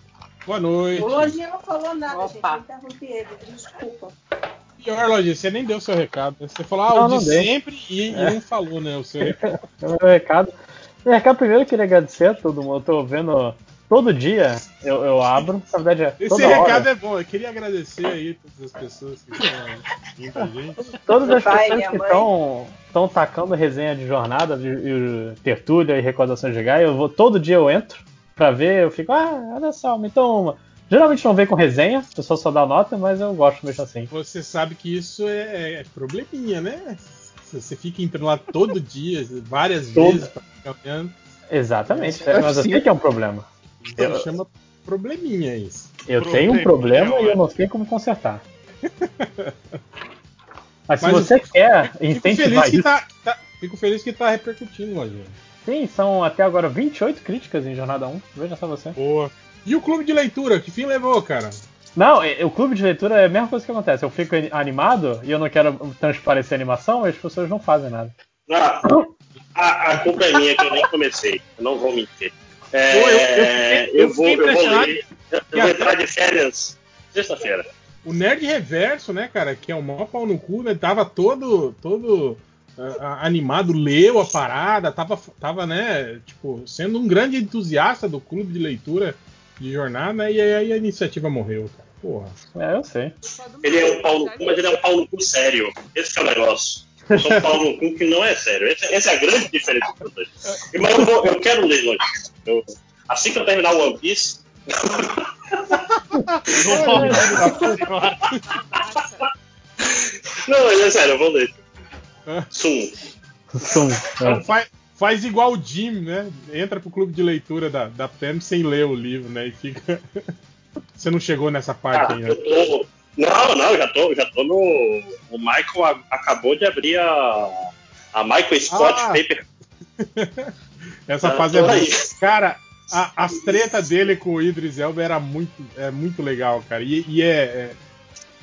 Boa noite. O Lojinha não falou nada, gente. Eu interrompi ele. Desculpa. Pior, Lojinha, você nem deu o seu recado. né? Você falou ah, Não, o não de dei. sempre e, e É. não falou, né? O seu recado. Meu recado. Meu recado primeiro eu queria agradecer a todo mundo. Eu tô vendo todo dia, eu, eu abro. Na verdade, é Esse toda recado hora. é bom. Eu queria agradecer aí todas as pessoas que estão vindo a gente. Todas as Pai, pessoas que estão estão tacando resenha de jornada, de, de tertúlia e recordações de Gaia, eu vou todo dia eu entro pra ver, eu fico, ah, olha só, então uma. Geralmente não vem com resenha, a pessoa só dá nota, mas eu gosto mesmo assim. Você sabe que isso é, é probleminha, né? Você fica entrando lá todo dia, várias Todo. vezes, pra ficar olhando. Exatamente, É, mas eu sei que é um problema. Eu- chama probleminha isso. Eu tenho um problema e eu não sei como consertar. Mas se Mas você fico- quer Fico incentivar feliz, que isso, tá, tá- fico feliz que tá repercutindo, Lojinha. sim, são até agora 28 críticas em Jornada 1. Veja só você. Boa. E o clube de leitura, que fim levou, cara? Não, o clube de leitura é a mesma coisa que acontece. Eu fico animado e eu não quero transparecer a animação e as pessoas não fazem nada. Ah, a, a culpa é minha que eu nem comecei. Eu não vou mentir. É, Pô, eu- eu fiquei- eu eu vou, eu vou impressionado ler. Eu vou entrar de férias sexta-feira. O Nerd Reverso, né, cara, que é o maior pau no cu, né, tava todo, todo ah, ah, animado, leu a parada, tava, tava, né, tipo, sendo um grande entusiasta do clube de leitura de jornada, né, e aí a iniciativa morreu, cara. Porra. É, eu sei. Ele é um pau no cu, mas ele é um pau no cu sério. Esse que é o negócio. Eu sou um pau no cu que não é sério. Essa, essa é a grande diferença dos dois. Mas eu, vou- eu quero ler notícias. Eu- Assim que eu terminar o One Piece. Não, mas é sério, eu vou ler. Sum. Sum. Então faz, faz igual o Jim, né? Entra pro clube de leitura da, da PEM sem ler o livro, né? E fica. Você não chegou nessa parte Ah, ainda. eu tô, Não, não, já tô, já tô no. O Michael a- acabou de abrir a. A Michael Scott Ah. Paper. Essa Tá, fase é boa. Cara, a- as tretas dele com o Idris Elba era muito, é muito legal, cara. E, e é, é,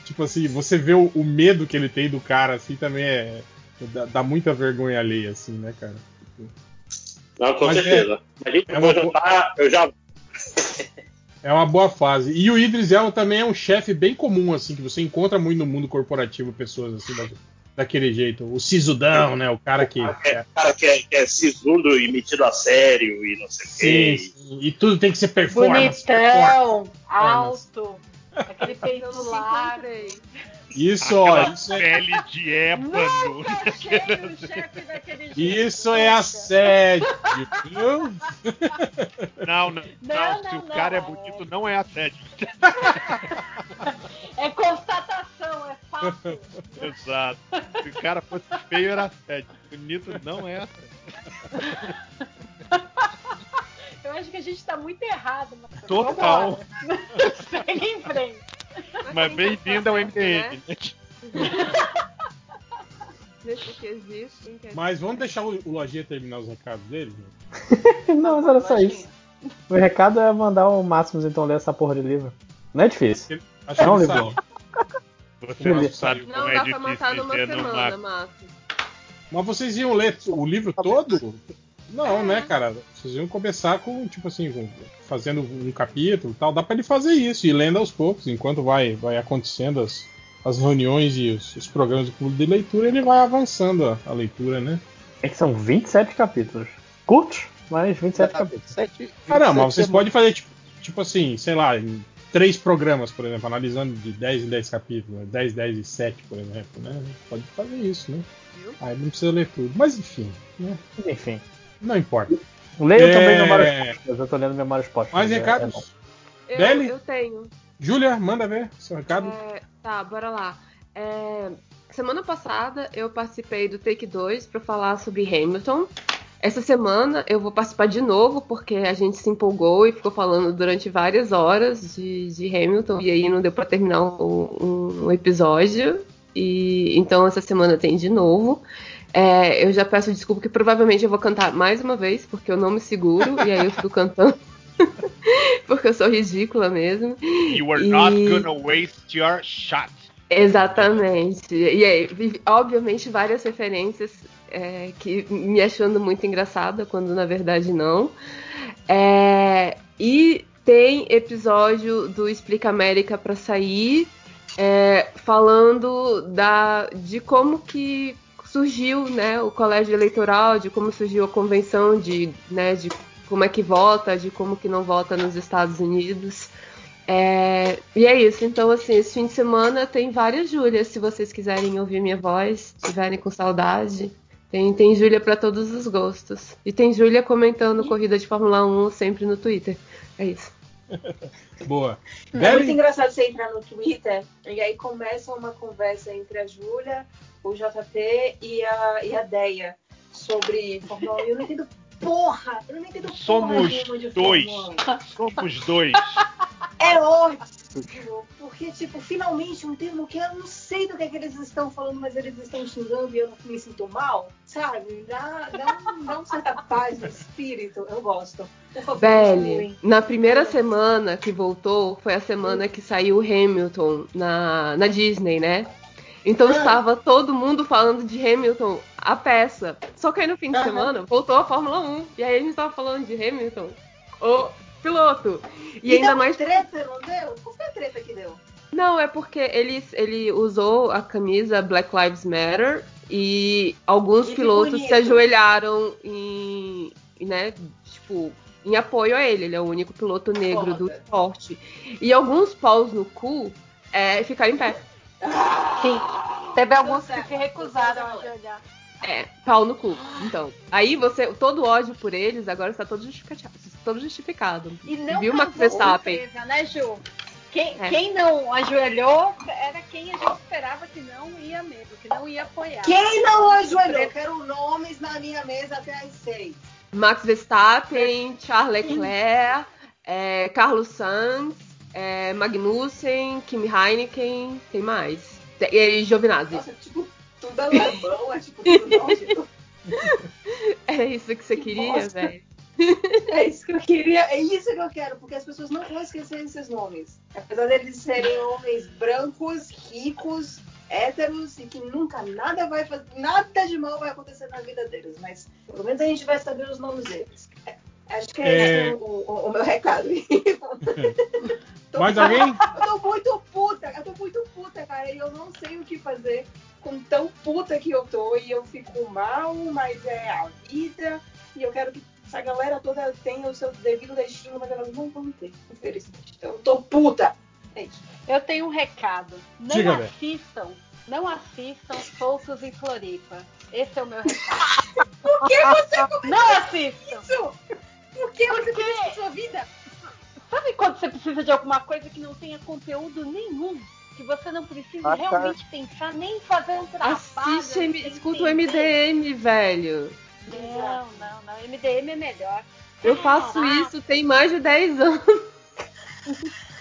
Tipo assim, você vê o, o medo que ele tem do cara, assim, também é. Dá, dá muita vergonha alheia, assim, né, cara? Não, com Mas é- certeza. A gente é uma jantar, eu já. É uma boa fase. E o Idris Elba também é um chefe bem comum, assim, que você encontra muito no mundo corporativo pessoas assim, da- daquele jeito. O sisudão, né? O cara que. É, cara que é, que é sisudo e metido a sério e não sei o Sim, quê. sim, e tudo tem que ser performance. Bonitão, performance. alto, aquele peito largo. Isso, ó, isso é, pele de ébano. Jeito. isso é assédio, viu? Não, não, não, Não, Se não, o cara é bonito, não é assédio. É constatação, é fato. Exato. Se o cara fosse feio, era assédio. Bonito não é assédio. Eu acho que a gente tá muito errado. Mas Total. Segue em frente. Mas bem-vindo ao MDM. Nesse quesito. quem quer- Mas vamos deixar o, o Lojinha terminar os recados dele? gente? Não, mas era só isso. O recado é mandar o Máximos então ler essa porra de livro. Não é difícil. Acho que É um ele livro. Você Beleza. não sabe como Não é dá pra matar difícil numa semana. Márcio. Mas vocês iam ler o livro todo? Não, né, cara? Vocês iam começar com, tipo assim, com- fazendo um capítulo e tal. Dá pra ele fazer isso, e lendo aos poucos, enquanto vai, vai acontecendo as, as reuniões e os, os programas do clube de leitura, ele vai avançando a, a leitura, né? É que são 27 capítulos. Curtos, mas 27 capítulos. Ah, não, mas vocês podem fazer, tipo, tipo assim, sei lá, em três programas, por exemplo, analisando de 10 em 10 capítulos, né? 10, 10 e 7, por exemplo, né? Pode fazer isso, né? Aí não precisa ler tudo. Mas enfim, né? Enfim. Não importa. Leio É, também Memórias Póstumas. Eu tô lendo Memórias Póstumas. Mais é- é recados? bom. Eu, eu tenho. Júlia, manda ver seu recado. É, tá, bora lá. É, semana passada eu participei do Take 2 para falar sobre Hamilton. Essa semana eu vou participar de novo porque a gente se empolgou e ficou falando durante várias horas de, de Hamilton e aí não deu para terminar um, um episódio. E então essa semana tem de novo. É, eu já peço desculpa que provavelmente eu vou cantar mais uma vez porque eu não me seguro e aí eu fico cantando porque eu sou ridícula mesmo. You are E- not gonna waste your shot. Exatamente. E aí, vi- obviamente, várias referências é, que me achando muito engraçada, quando na verdade não. É, e tem episódio do Explica América para sair, é, falando da, de como que surgiu né, o colégio eleitoral, de como surgiu a convenção, de, né, de como é que vota, de como que não vota nos Estados Unidos. É, e é isso, então assim, esse fim de semana tem várias Júlias, se vocês quiserem ouvir minha voz, estiverem com saudade. Tem, tem Júlia para todos os gostos. E tem Júlia comentando corrida de Fórmula 1 sempre no Twitter. É isso. Boa. É muito engraçado você entrar no Twitter e aí começa uma conversa entre a Júlia, o JP e a, e a Deia sobre Fórmula 1. Eu não entendo porra! Eu não entendo porra Somos nenhuma de dois. Fórmula 1. Somos dois. É ótimo! Porque, tipo, finalmente um termo que eu não sei do que, é que eles estão falando, mas eles estão xingando e eu não me sinto mal, sabe? Dá, dá, um, dá uma certa paz no espírito. Eu gosto. Por favor, Velho, continuem. na primeira semana que voltou, foi a semana que saiu o Hamilton na, na Disney, né? Então estava todo mundo falando de Hamilton, a peça. Só que aí no fim de Aham. semana voltou a Fórmula 1. E aí a gente tava falando de Hamilton, o piloto. E, E ainda deu mais. treta, não deu? Qual foi a treta que deu? Não, é porque ele, ele usou a camisa Black Lives Matter e alguns E pilotos bonito. se ajoelharam em, né, tipo, em apoio a ele. Ele é o único piloto negro do esporte. E alguns paus no cu é, ficaram em pé. Sim. Teve alguns que se recusaram a olhar. É, pau no cu. Então, aí você, todo o ódio por eles agora está todo justificado. Todo justificado. E não Viu, Max Verstappen? surpresa, né, Ju? Quem, É. quem não ajoelhou era quem a gente esperava que não ia mesmo, que não ia apoiar. Quem não ajoelhou? Eu quero nomes na minha mesa até às seis. Max Verstappen, Charles Leclerc, é, Carlos Sainz é, Magnussen, Kimi Heineken, tem mais. Tem- E Giovinazzi. Nossa, tipo, tudo alemão, é tipo tudo nórdico. Era isso que você queria, Nossa. velho? É isso que eu queria, é isso que eu quero, porque as pessoas não vão esquecer esses nomes. Apesar deles serem homens brancos, ricos, héteros e que nunca nada vai fazer, nada de mal vai acontecer na vida deles, mas pelo menos a gente vai saber os nomes deles. Acho que é, É. esse o, o- o meu recado. Mais alguém? Eu tô muito puta, eu tô muito puta, cara, e eu não sei o que fazer com tão puta que eu tô, e eu fico mal, mas é a vida, e eu quero que essa galera toda tenha o seu devido destino, mas elas não vão ter, infelizmente. Então eu tô puta. É isso. Eu tenho um recado. Não Diga, assistam, não assistam Soltos em Floripa. Esse é o meu recado. Por que você começou Não assistam! Isso! Por que você Porque- fez isso sua vida? Sabe quando você precisa de alguma coisa que não tenha conteúdo nenhum? Que você não precisa Ah, tá. realmente pensar, nem fazer um trabalho. Assiste, M- escuta o. MDM, velho. Não, não, não. MDM é melhor. Eu faço Caraca. isso tem mais de 10 anos.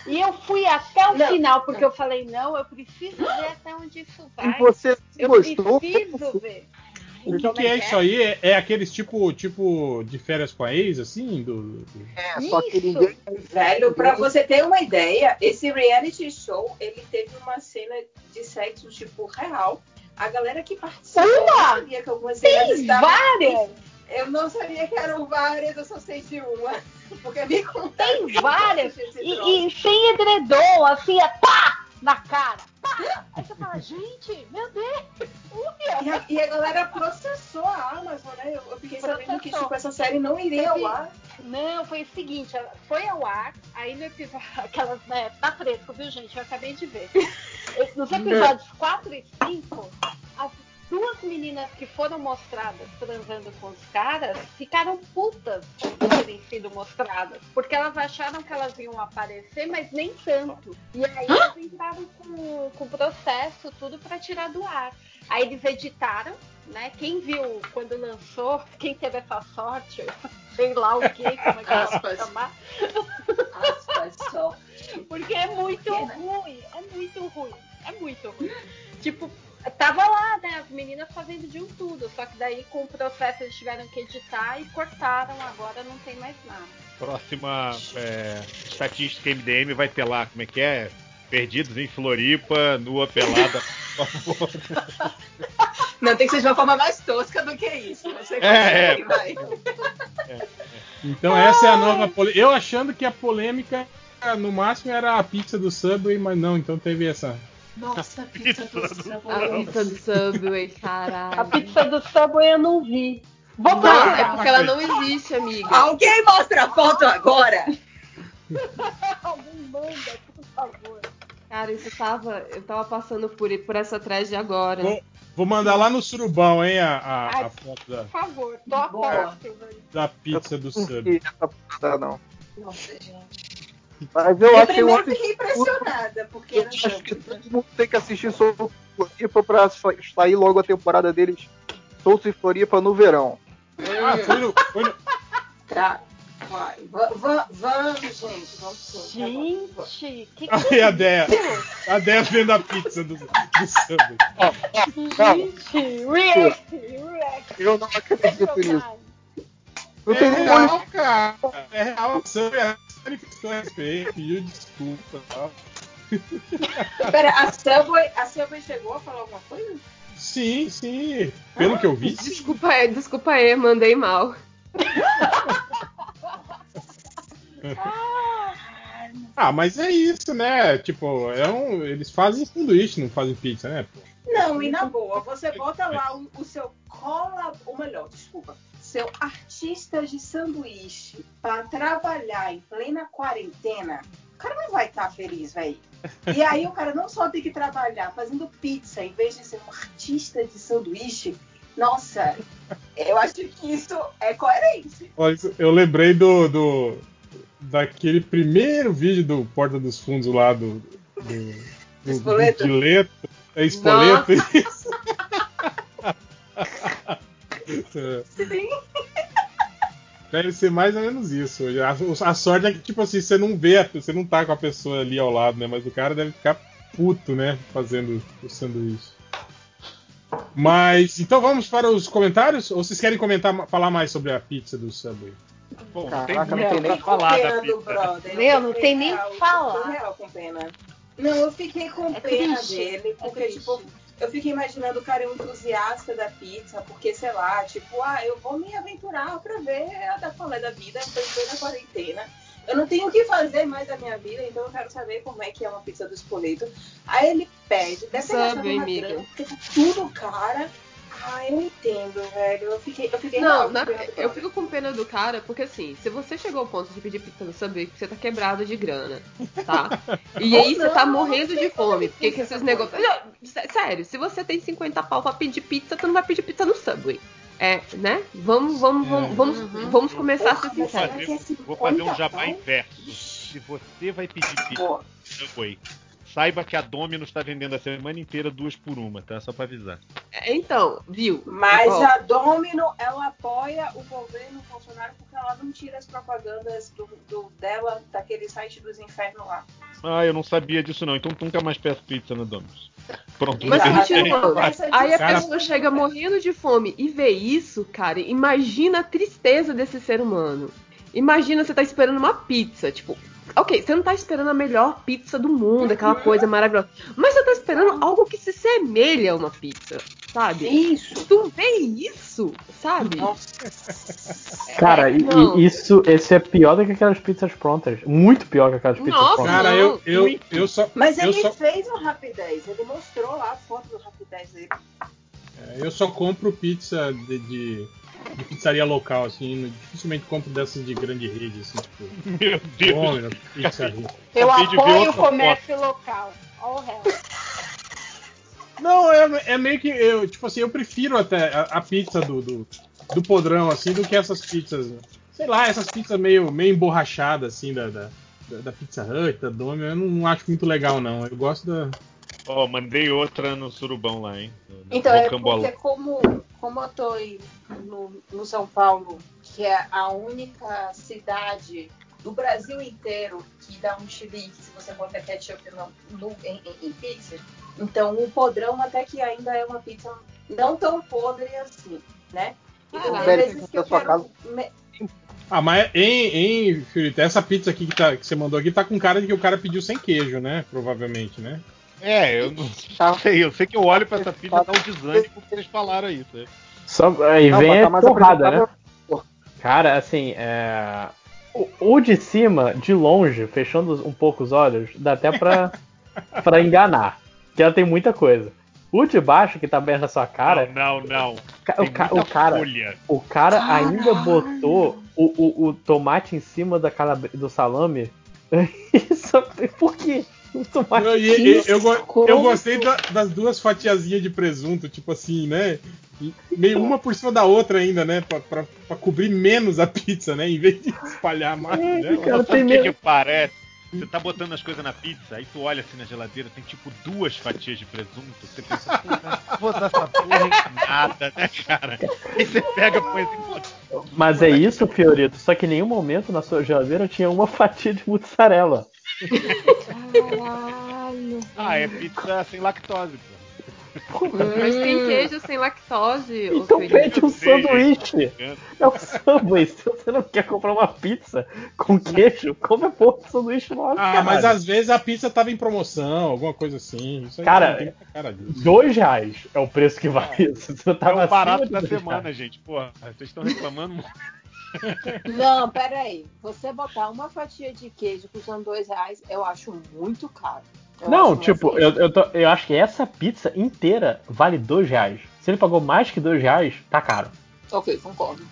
E eu fui até o Não. final, porque eu falei, não, eu preciso ver até onde isso vai. E você eu gostou? preciso ver. O que, Como que é é isso aí? É, é aqueles tipo, tipo de férias com a ex, assim? Do, É, só que Isso. ninguém. Velho, pra você ter uma ideia, esse reality show, ele teve uma cena de sexo, tipo, real. A galera que participou Uma? sabia que algumas cenas Tem estavam... várias! Eu não sabia que eram várias, eu só sei de uma. Porque me contaram. Tem várias! E, e sem edredom, assim, é pá! Na cara! Pá! Aí você fala, gente, meu Deus! E a, e a galera processou a Amazon, né? Eu, eu fiquei sabendo que Processou. tipo, essa série não iria ao ar. Não, foi o seguinte, foi ao ar, aí no episódio, aquelas, né, tá fresco, viu gente? Eu acabei de ver. Nos episódios 4 e 5, as duas meninas que foram mostradas transando com os caras ficaram putas de terem sido mostradas. Porque elas acharam que elas iam aparecer, mas nem tanto. E aí elas entraram com, com o processo, tudo pra tirar do ar. Aí eles editaram, né? Quem viu quando lançou, quem teve essa sorte, sei lá o que, como é que Aspas. chamar. Aspas só. Porque é muito ruim, é muito ruim, é muito ruim. Tipo, tava lá, né, as meninas fazendo de um tudo, só que daí com o processo eles tiveram que editar e cortaram, agora não tem mais nada. Próxima é, estatística MDM vai ter lá, como é que é? Perdidos em Floripa, nua pelada. Não, tem que ser de uma forma mais tosca do que isso. Você É, consegue, vai. Então essa é a nova polêmica. Eu achando que a polêmica no máximo era a pizza do Subway, mas não, então teve essa. Nossa, pizza do A Subway. pizza do Subway, caralho. A pizza do Subway eu não vi. Vou Não, procurar. é porque ela não existe, amiga. Alguém mostra a foto agora! Alguém manda, por favor. Cara, isso tava. Eu tava passando por, por essa thread agora. Vou, vou mandar lá no surubão, hein, a, a, a foto da, Por favor, tô a velho. da pizza do Não essa parada, não. Nossa, gente. Mas eu Eu achei primeiro ontem. fiquei impressionada, porque Eu acho que todo mundo tem que assistir Soltos em Floripa pra sa- sair logo a temporada deles Soltos em Floripa no verão. Ah, foi no, foi no- Tá, vai. Vamos, gente, vamos. Gente, que que Aí é a Dea, isso? a Dea vendo a pizza do, do Subway. Gente, react, react. Eu não acredito nisso. Não É tem real, olho. cara. É real. O Subway manifestou respeito, pediu desculpa e tal. Pera, a Subway, a Subway chegou a falar alguma coisa? Sim, sim. Pelo que eu vi. Desculpa aí, desculpa aí, mandei mal. Ah, mas é isso, né? Tipo, é um, eles fazem sanduíche, não fazem pizza, né? Não, e na boa, você bota lá o, o seu cola, ou melhor, desculpa, seu artista de sanduíche pra trabalhar em plena quarentena, o cara não vai estar feliz, velho. E aí o cara não só tem que trabalhar fazendo pizza em vez de ser um artista de sanduíche. Nossa, eu acho que isso é coerente. Olha, eu lembrei do, do daquele primeiro vídeo do Porta dos Fundos lá do do, do, do Espoleto? Dileto. É Espoleto, Nossa. isso. É. Sim. Deve ser mais ou menos isso. A, a sorte é que, tipo assim, você não vê, você não tá com a pessoa ali ao lado, né? Mas o cara deve ficar puto, né? Fazendo o sanduíche. Mas, então vamos para os comentários? Ou vocês querem comentar, falar mais sobre a pizza do Subway? Bom, Caraca, não tem não nem falar da pizza. Meu, eu não tem nem real, o que falar. eu fiquei com pena. Não, eu fiquei com É pena triste, dele, é porque, tipo, eu fiquei imaginando o cara entusiasta da pizza, porque, sei lá, tipo, ah, eu vou me aventurar pra ver a da qual é da vida, tô em plena quarentena. Eu não tenho o que fazer mais da minha vida, então eu quero saber como é que é uma pizza do Espoleto. Aí ele pede, deve ter Sabe, uma amiga. grana, porque tá tudo cara. Ah, eu entendo, velho. Eu fiquei, eu fiquei Não, na- com pena do eu fico com pena do cara, porque assim, se você chegou ao ponto de pedir pizza no Subway, você tá quebrado de grana, tá? E aí Ou você tá não, morrendo de fome, é porque que esses negócios... Não, sé- Sério, se você tem 50 pau pra pedir pizza, tu não vai pedir pizza no Subway. É, né? Vamos, vamos, vamos, vamos, vamos começar a ser Vou sinceros. fazer, vou fazer um jabá inverso. Se você vai pedir pizza no Subway, saiba que a Domino's está vendendo a semana inteira duas por uma, tá? Só pra avisar. É, Então, viu? Mas a Domino, ela apoia o governo Bolsonaro porque ela não tira as propagandas do, do- dela daquele site dos infernos lá. Ah, eu não sabia disso não, então nunca mais peço pizza na Domino's. Pronto. Mas continuando, aí a Cara, pessoa chega morrendo de fome e vê isso, cara, imagina a tristeza desse ser humano. Imagina você tá esperando uma pizza, tipo, ok, você não tá esperando a melhor pizza do mundo, aquela coisa maravilhosa, mas você tá esperando algo que se semelha a uma pizza, sabe? Isso. Tu vê isso, sabe? Cara, É, e isso, esse é pior do que aquelas pizzas prontas. Muito pior que aquelas pizzas Nossa, prontas. Cara, eu, eu, eu só. Mas eu ele só, fez um rapidez, ele mostrou lá a foto do rapidez dele. Eu só compro pizza de, de, de pizzaria local, assim. Dificilmente compro dessas de grande rede, assim, tipo. Meu Deus. Domino's, Pizza. Eu apoio o comércio local. All hell. Não, é, é meio que. Eu, tipo assim, eu prefiro até a, a pizza do, do, do podrão, assim, do que essas pizzas. Sei lá, essas pizzas meio, meio emborrachadas, assim, da, da, da- da Pizza Hut, da Domino, eu não, não acho muito legal, não. Eu gosto da. Ó, mandei outra no surubão lá, hein? No Então, é porque como, como eu tô em- no, no São Paulo, que é a única cidade do Brasil inteiro que dá um chilique se você bota ketchup no, no, em, em, em pizza, então o podrão até que ainda é uma pizza não tão podre assim, né? Então, Ah, tem velho, vezes que eu quero... Ah, mas, hein, hein, Fiorito, essa pizza aqui que, tá, que você mandou aqui tá com cara de que o cara pediu sem queijo, né? Provavelmente, né? É, eu não sei, eu sei que eu olho pra essa pizza e dá um desânimo porque eles falaram isso. né? Só, aí Não, vem tá a mais porrada, né? Cara, assim, é... o, o de cima, de longe, fechando um pouco os olhos, dá até pra, pra enganar. Que ela tem muita coisa. O de baixo, que tá bem na sua cara, Não, não, não. o, ca- o cara, folha. o cara ainda botou o, o, o tomate em cima da do salame. Isso, por quê? Eu, eu, go- eu gostei da- das duas fatiazinhas de presunto, tipo assim, né? Meio uma por cima da outra ainda, né? Pra, pra, pra cobrir menos a pizza, né? Em vez de espalhar mais. né? Sabe o que, que parece? Você tá botando as coisas na pizza, aí tu olha assim na geladeira, tem tipo duas fatias de presunto. Você pensa, "Puta, vou botar essa porra em nada, né, cara? Aí você pega, põe assim, Mas é isso, Fiorito. Só que em nenhum momento na sua geladeira tinha uma fatia de mussarela. Caralho. ah, é pizza sem lactose, pô. Mas tem queijo sem lactose. Então pede um sanduíche. É o Subway. Se você não quer comprar uma pizza com queijo, come a porra do sanduíche logo. Ah, mas caralho. às vezes a pizza tava em promoção, alguma coisa assim. Isso aí Cara, cara disso. Dois reais é o preço que vale isso. Você É tava o barato da semana, reais. gente. Porra, vocês estão reclamando muito. Não, peraí. Você botar uma fatia de queijo custando dois reais, eu acho muito caro. Eu Não, tipo, assim. eu, eu, tô- eu acho que essa pizza inteira vale dois reais. Se ele pagou mais que dois reais, tá caro. Ok, concordo.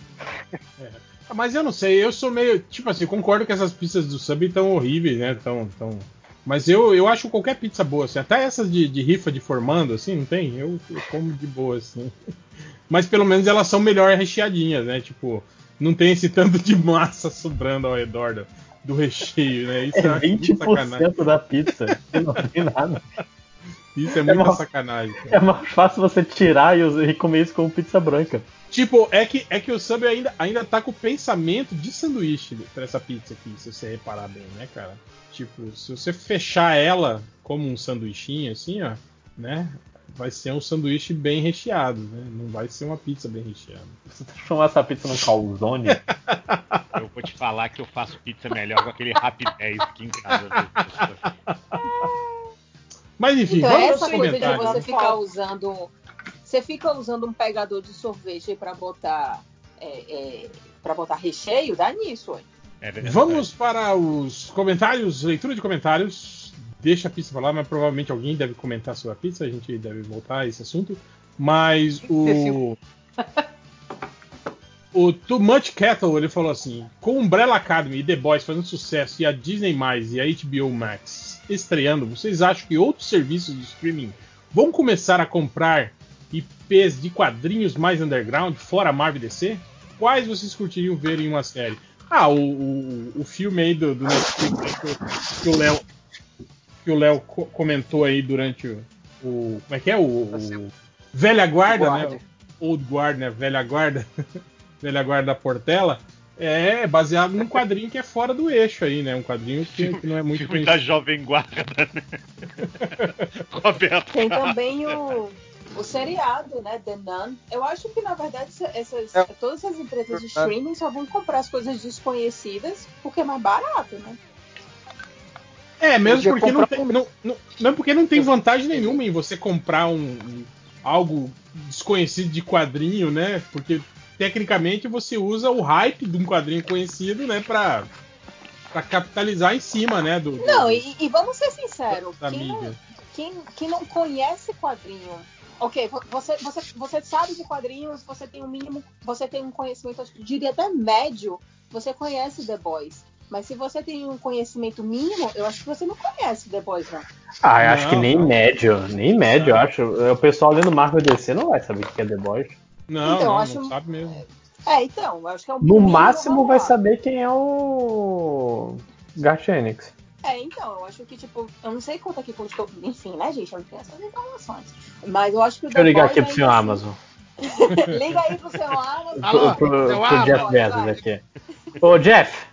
Ah, Mas eu não sei, eu sou meio. Tipo assim, concordo que essas pizzas do sub estão horríveis, né? Tão, tão... Mas eu, eu acho qualquer pizza boa, assim. Até essas de, de rifa de formando, assim, não tem? Eu, eu como de boa, assim. Mas pelo menos elas são melhor recheadinhas, né? Tipo, não tem esse tanto de massa sobrando ao redor do, do recheio, né? Isso É sacanagem. 20% da pizza. que não tem nada. Isso é muita mais- sacanagem. cara. É mais fácil você tirar e, e comer isso como pizza branca. Tipo, é que, é que o Subway ainda, ainda tá com o pensamento de sanduíche pra essa pizza aqui, se você reparar bem, né, cara? Tipo, se você fechar ela como um sanduichinho, assim, ó, né? Vai ser um sanduíche bem recheado, né? Não vai ser uma pizza bem recheada. Você transformar essa pizza num calzone? Eu vou te falar que eu faço pizza melhor com aquele Rap 10 aqui em casa. Mas enfim, Então, vamos essa aos coisa de comentários. você ficar usando. Você fica usando um pegador de sorvete para botar. É, para botar recheio, dá nisso. É Vamos para os comentários, leitura de comentários. Deixa a pizza pra lá, mas provavelmente alguém deve comentar sobre a pizza, a gente deve voltar a esse assunto. Mas o. O Too Much Cattle, ele falou assim: com Umbrella Academy e The Boys fazendo sucesso e a Disney e a HBO Max estreando, vocês acham que outros serviços de streaming vão começar a comprar IPs de quadrinhos mais underground, fora Marvel DC? Quais vocês curtiriam ver em uma série? Ah, o, o, o filme aí do, do Netflix que o Léo que o Léo co- comentou aí durante o, o- como é que é o, o Velha Guarda, Guarda. né? Old Guard, né? Velha Guarda, Velha Guarda da Portela. É baseado num quadrinho que é fora do eixo aí, né? Um quadrinho que, que não é muito Filme da Jovem Guarda, né? Roberto. Tem também o, o seriado, né? The Nun. Eu acho que, na verdade, essas, todas as empresas de streaming só vão comprar as coisas desconhecidas porque é mais barato, né? É, mesmo porque não tem, não, não, não é porque não tem vantagem nenhuma em você comprar um, um- algo desconhecido de quadrinho, né? Porque tecnicamente você usa o hype de um quadrinho conhecido, né, pra, pra capitalizar em cima, né, do, do- Não, e, e vamos ser sinceros, quem não, quem, quem não conhece quadrinho, ok, vo- você, você, você sabe de quadrinhos, você tem um mínimo, você tem um conhecimento, eu diria até médio, você conhece The Boys. Mas se você tem um conhecimento mínimo, eu acho que você não conhece The Boys, não. Ah, eu acho Não, que nem não. médio, nem médio, eu acho. O pessoal lendo Marvel DC não vai saber o que é The Boys. Não, Então, não, acho- não sabe mesmo. É, então, eu acho que é o No máximo vai saber quem é o Gartenix. É, então, eu acho que, tipo, eu não sei quanto aqui custou. Enfim, né, gente? Eu não tenho essas informações. Mas eu acho que o Deixa eu ligar Boys aqui pro seu ainda Amazon. Liga aí pro seu Amazon. Pro, pro- pro Jeff Bezos aqui. Ô, Jeff!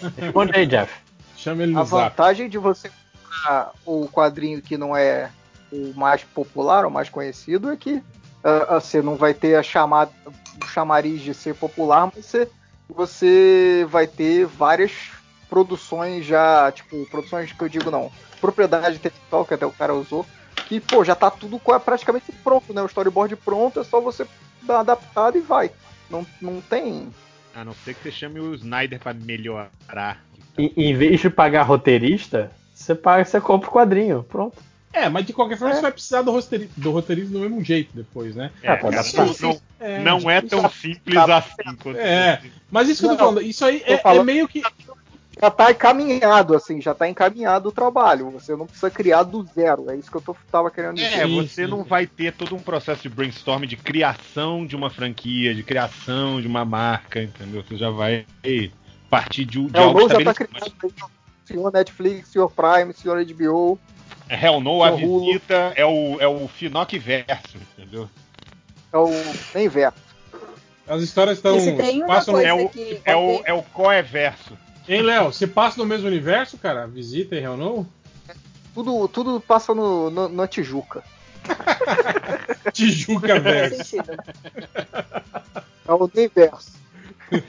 Responde aí, Jeff. Chama ele A vantagem de você comprar o quadrinho que não é o mais popular, o mais conhecido, é que ah, você não vai ter a chamada, o chamariz de ser popular, mas você, você vai ter várias produções já, tipo, produções que eu digo não, propriedade intelectual que até o cara usou, que, pô, já tá tudo praticamente pronto, né? O storyboard pronto, é só você dar uma adaptada e vai. Não, não tem. A não ser que você chame o Snyder pra melhorar. Em, em vez de pagar roteirista, você paga, você compra o quadrinho. Pronto. É, mas de qualquer forma você vai precisar do, roteiri- do roteirista do mesmo jeito depois, né? É, adaptar. não, É, não é tão simples assim. quanto- É, mas isso que eu tô falando, isso aí é, é falando- meio que. Já tá encaminhado, assim, já tá encaminhado o trabalho. Você não precisa criar do zero. É isso que eu tô, tava querendo dizer. É, você não vai ter todo um processo de brainstorm de criação de uma franquia, de criação de uma marca, entendeu? Você já vai partir de, de É, o algo Low já tá criado. Senhor Netflix, senhor Prime, senhor HBO. É Hell No, a Hulu. visita é o, é o Finoc verso, entendeu? É o nem verso. As histórias estão. Passam no- É o, que é o, é o coeverso. Hein, Léo? Você passa no mesmo universo, cara? Visita e Real No? Tudo, tudo passa no, no- na Tijuca. Tijuca Faz verso. sentido. É o nem verso.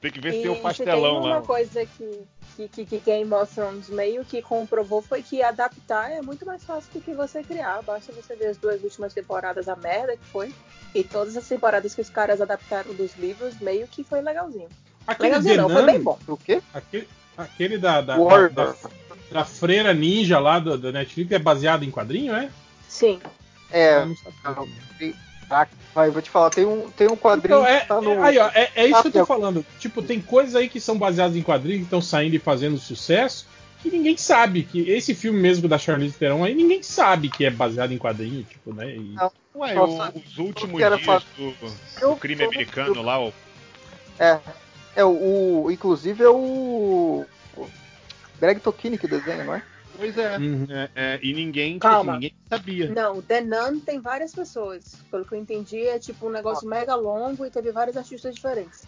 Tem que ver se tem o se pastelão tem lá. uma coisa que, que, que, que Game of Thrones meio que comprovou foi que adaptar é muito mais fácil do que você criar. Basta você ver as duas últimas temporadas, a merda que foi. E todas as temporadas que os caras adaptaram dos livros, meio que foi legalzinho. Aquele legalzinho não, foi bem bom. O quê? Aquele, aquele da, da, Warrior. da, da freira ninja lá do, da Netflix é baseado em quadrinho, é? Sim. É. Eu. Caraca, Vai, vou te falar, tem um, tem um quadrinho Então, é, que tá no. é- aí, ó, é, é isso que eu tô falando. Tipo, tem coisas aí que são baseadas em quadrinhos que estão saindo e fazendo sucesso que ninguém sabe. Que esse filme mesmo da Charlize Theron aí, ninguém sabe que é baseado em quadrinho, tipo, né? E- Não. Ué, Nossa, o- os últimos eu dias falar- do, Eu- do crime eu- americano lá, o É. É o. o- Inclusive é o. o Greg Tokini que desenha, não é? Pois é. Uhum. é, é, e ninguém, tipo Calma. ninguém sabia. Não, The Nun tem várias pessoas. Pelo que eu entendi, é tipo um negócio mega longo e teve vários artistas diferentes.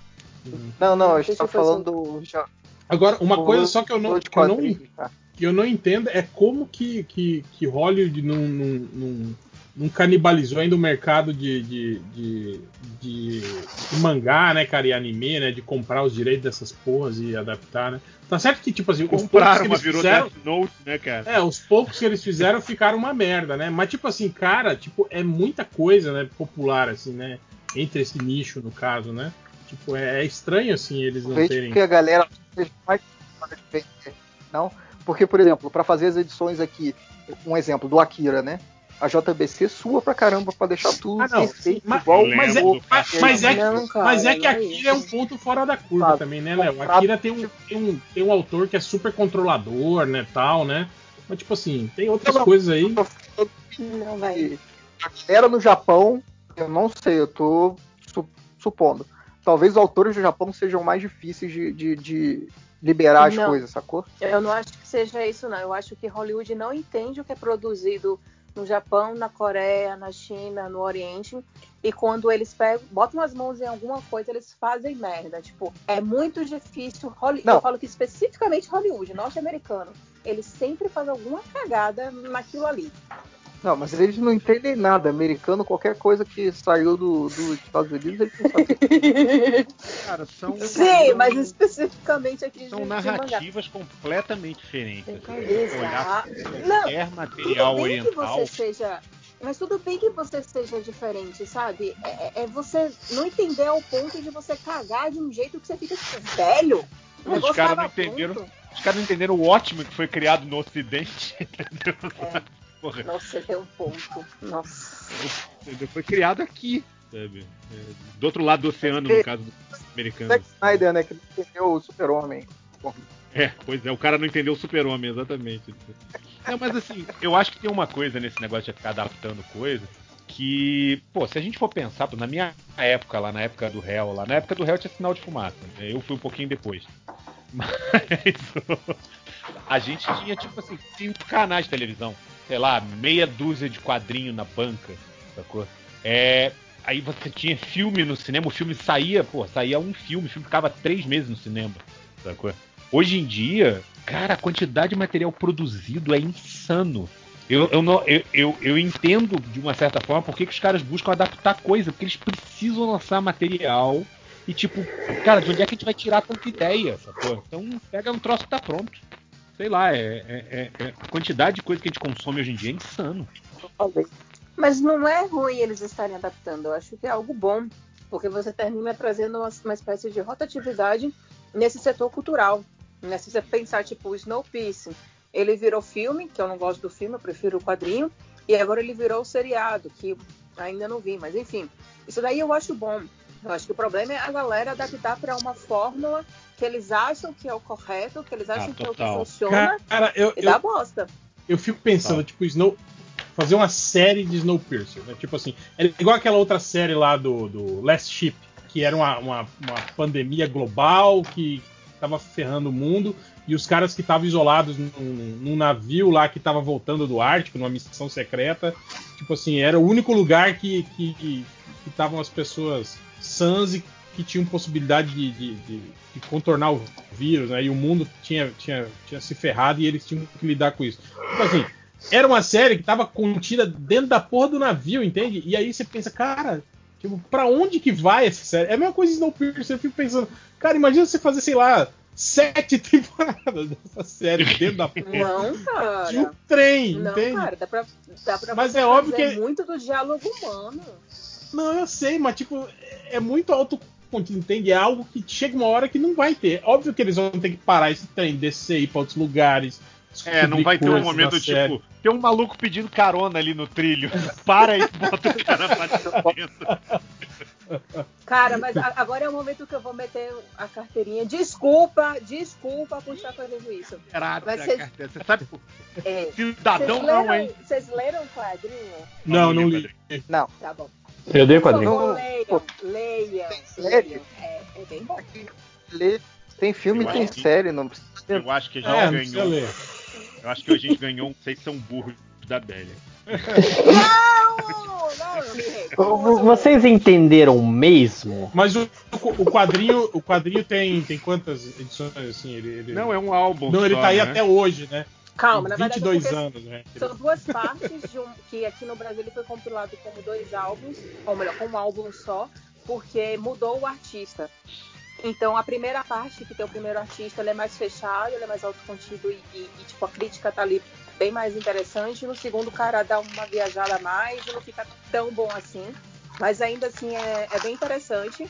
Não, não, eu estava foi falando do. já- Agora, uma do- coisa só que eu não, que eu não, tá? que eu não entendo é como que, que, que Hollywood não, não, não, não canibalizou ainda o mercado de, de, de, de- de mangá, né, cara, e anime, né, de comprar os direitos dessas porras e adaptar, né. Tá certo que, tipo assim, os poucos Compraram, que eles virou fizeram... Note, né, cara? É, os poucos que eles fizeram ficaram uma merda, né? Mas, tipo assim, cara, tipo, é muita coisa, né, popular, assim, né, entre esse nicho, no caso, né. Tipo, é, é estranho, assim, eles não Vejo terem... que a galera seja mais não? Porque, por exemplo, para fazer as edições aqui, um exemplo do Akira, né? A JBC sua pra caramba pra deixar tudo Ah, perfeito, Mas, igual mas, é, mas, mas é que, Não, cara, mas é que é Akira é um ponto fora da curva também, né, Léo? Akira tem um, tem, um, tem um autor que é super controlador, né, tal, né? Mas, tipo assim, tem outras Não, coisas aí. Não, velho. Era no Japão, eu não sei, eu tô su- supondo. Talvez os autores do Japão sejam mais difíceis de, de- de liberar as Não. coisas, sacou? Eu não acho que seja isso, não. Eu acho que Hollywood não entende o que é produzido no Japão, na Coreia, na China, no Oriente. E quando eles pegam, botam as mãos em alguma coisa, eles fazem merda. Tipo, é muito difícil. Holly-. Eu falo que especificamente Hollywood, norte-americano, eles sempre fazem alguma cagada naquilo ali. Não, mas eles não entendem nada. Americano, qualquer coisa que saiu do, dos Estados Unidos, eles não sabem. Cara, são, Sim, mas especificamente aqui de, são narrativas completamente diferentes. assim. Exato. Olhar Não, qualquer material tudo bem que oriental. você seja. Mas tudo bem que você seja diferente, sabe? É, é- é você não entender ao ponto de você cagar de um jeito que você fica tipo, velho. O Os caras não entenderam. pronto. Os caras não entenderam o ótimo que foi criado no Ocidente. Entendeu? Porra, Nossa, você tem um ponto. Nossa. entendeu? Foi criado aqui, sabe? É, do outro lado do oceano, no caso dos americanos. Zack Snyder, né? Que não entendeu o Super-Homem. É, pois é, o cara não entendeu o super-homem, exatamente. É, mas assim, eu acho que tem uma coisa nesse negócio de ficar adaptando coisa que, pô, se a gente for pensar, na minha época, lá na época do réu, lá na época do réu tinha sinal de fumaça. né? Eu fui um pouquinho depois. Mas a gente tinha, tipo assim, cinco canais de televisão. Sei lá, meia dúzia de quadrinho na banca, sacou? É. Aí você tinha filme no cinema, o filme saía, pô, saía um filme, o filme ficava três meses no cinema, sacou? Hoje em dia, cara, a quantidade de material produzido é insano. Eu, eu, não, eu, eu, eu entendo, de uma certa forma, por que, os caras buscam adaptar coisa, porque eles precisam lançar material e, tipo, cara, de onde é que a gente vai tirar tanta ideia, sacou? Então, pega um troço que tá pronto. Sei lá, é, é- é- é- a quantidade de coisa que a gente consome hoje em dia é insano. Mas não é ruim eles estarem adaptando. Eu acho que é algo bom. Porque você termina trazendo uma, uma espécie de rotatividade nesse setor cultural. Né? Se você pensar, tipo, o Snowpiece, ele virou filme, que eu não gosto do filme, eu prefiro o quadrinho. E agora ele virou o seriado, que ainda não vi, mas enfim. Isso daí eu acho bom. Eu acho que o problema é a galera adaptar para uma fórmula que eles acham que é o correto, que eles acham que é o que total. funciona. Cara, eu- e dá eu- bosta. Eu fico pensando, tipo, Snow. Fazer uma série de Snowpiercer, né? Tipo assim, é igual aquela outra série lá do, do Last Ship, que era uma, uma, uma pandemia global que tava ferrando o mundo, e os caras que estavam isolados num, num navio lá que tava voltando do Ártico, numa missão secreta, tipo assim, era o único lugar que que que que estavam as pessoas sãs e que tinham possibilidade de, de, de- de contornar o vírus, né? E o mundo tinha, tinha, tinha se ferrado e eles tinham que lidar com isso. Tipo assim, era uma série que tava contida dentro da porra do navio, entende? E aí você pensa, cara, tipo, pra onde que vai essa série? É a mesma coisa de Snowpiercer, eu fico pensando, cara, imagina você fazer, sei lá, sete temporadas dessa série dentro da porra Não, cara. de um trem, Não, entende? cara, dá pra, dá pra Mas é óbvio fazer que- muito do diálogo humano. Não, eu sei, mas tipo, é muito autocontido, entende? É algo que chega uma hora que não vai ter. Óbvio que eles vão ter que parar esse trem, descer, ir pra outros lugares. É, não vai ter um momento tipo, tem um maluco pedindo carona ali no trilho. Para e bota o cara pra dentro. Cara, mas a- agora é o momento que eu vou meter a carteirinha. Desculpa, desculpa por estar fazendo isso. Caralho, Mas a vocês- carteira. Você sabe, é, cidadão vocês não, leram- hein? Vocês leram o quadrinho? Não, não li. Não. Tá bom. Eu dei o quadrinho. favor, leiam, leiam. É, é bem bom. Lê- Tem filme e Eu tem que- série, não precisa Eu acho que a gente É, não ganhou. Eu acho que a gente ganhou um Vocês são burros da Bélia. Não, não, recuso. Vocês entenderam mesmo? Mas o, o quadrinho, o quadrinho tem, tem quantas edições assim? Ele, ele- Não, é um álbum. Não, ele só, tá aí né? até hoje, né? Calma, na verdade. 22 porque anos, né? São duas partes de um, que aqui no Brasil ele foi compilado como dois álbuns, ou melhor, com um álbum só, porque mudou o artista. Então a primeira parte, que tem o primeiro artista, ele é mais fechado, ele é mais autocontido e, e, e, tipo, a crítica tá ali bem mais interessante. No segundo, o cara dá uma viajada a mais e não fica tão bom assim. Mas ainda assim é, é bem interessante.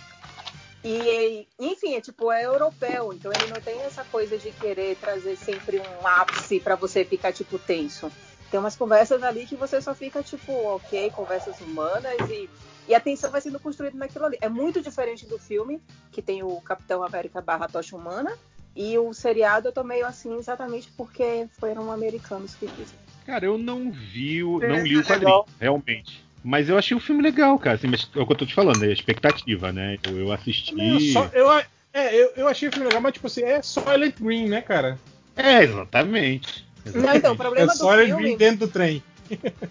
E, enfim, é tipo, é europeu, então ele não tem essa coisa de querer trazer sempre um ápice pra você ficar, tipo, tenso. Tem umas conversas ali que você só fica, tipo, ok, conversas humanas e, e a tensão vai sendo construída naquilo ali. É muito diferente do filme, que tem o Capitão América barra Tocha Humana, e o seriado eu tô meio assim exatamente porque foram americanos que fizeram. Cara, eu não vi, o, É, não li o quadrinho, realmente. Mas eu achei o filme legal, cara. Assim, mas é o que eu tô te falando, é expectativa, né? Eu, eu assisti. Eu, só- eu, é, eu, eu achei o filme legal, mas tipo assim, é Soylent Green, né, cara? É, exatamente. Não, então, o É problema do filme... Green dentro do trem.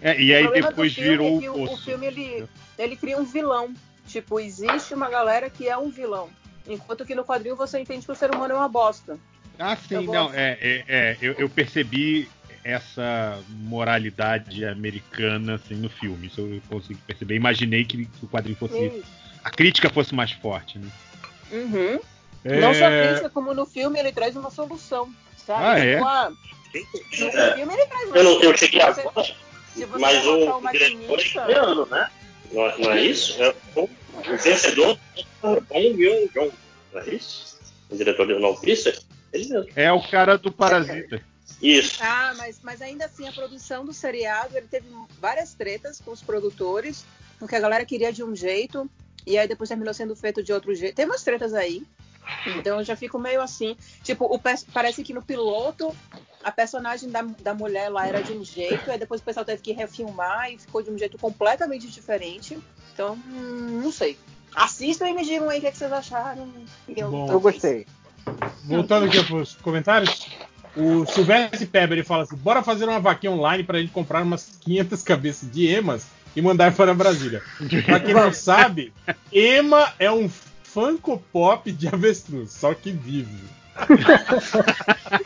É, e aí problema depois do filme virou é que o o, filme ele, ele cria um vilão. Tipo, existe uma galera que é um vilão. Enquanto que no quadrinho você entende que o ser humano é uma bosta. Ah, sim, não, é, é, é, eu, eu percebi essa moralidade americana assim, no filme. Isso eu consegui perceber. Imaginei que, o quadrinho fosse. Sim. A crítica fosse mais forte, né? Uhum. É. Não só crítica, como no filme ele traz uma solução. Sabe? Ah, é? Tipo, ah, no filme ele traz uma Eu não, eu solução. cheguei você- agora, se você mas o, diretor é italiano, né? Não, é- não é isso? É, o, o vencedor é o Bong Joon-jong, não é isso? O diretor de Snowpiercer? Ele mesmo. É o cara do Parasita. Isso. Ah, mas, mas ainda assim, a produção do seriado, ele teve várias tretas com os produtores, porque a galera queria de um jeito, e aí depois terminou sendo feito de outro jeito. Tem umas tretas aí, então eu já fico meio assim. Tipo, o parece que no piloto, a personagem da, da mulher lá era de um jeito, aí depois o pessoal teve que refilmar e ficou de um jeito completamente diferente. Então, hum, não sei. Assistam e me digam aí o que, é que vocês acharam. Eu, Bom. Eu gostei. Voltando aqui pros comentários. O Silvestre Peber ele fala assim: bora fazer uma vaquinha online pra gente comprar umas 500 cabeças de emas e mandar para Brasília. Pra quem não sabe, ema é um Funko Pop de avestruz, só que vive.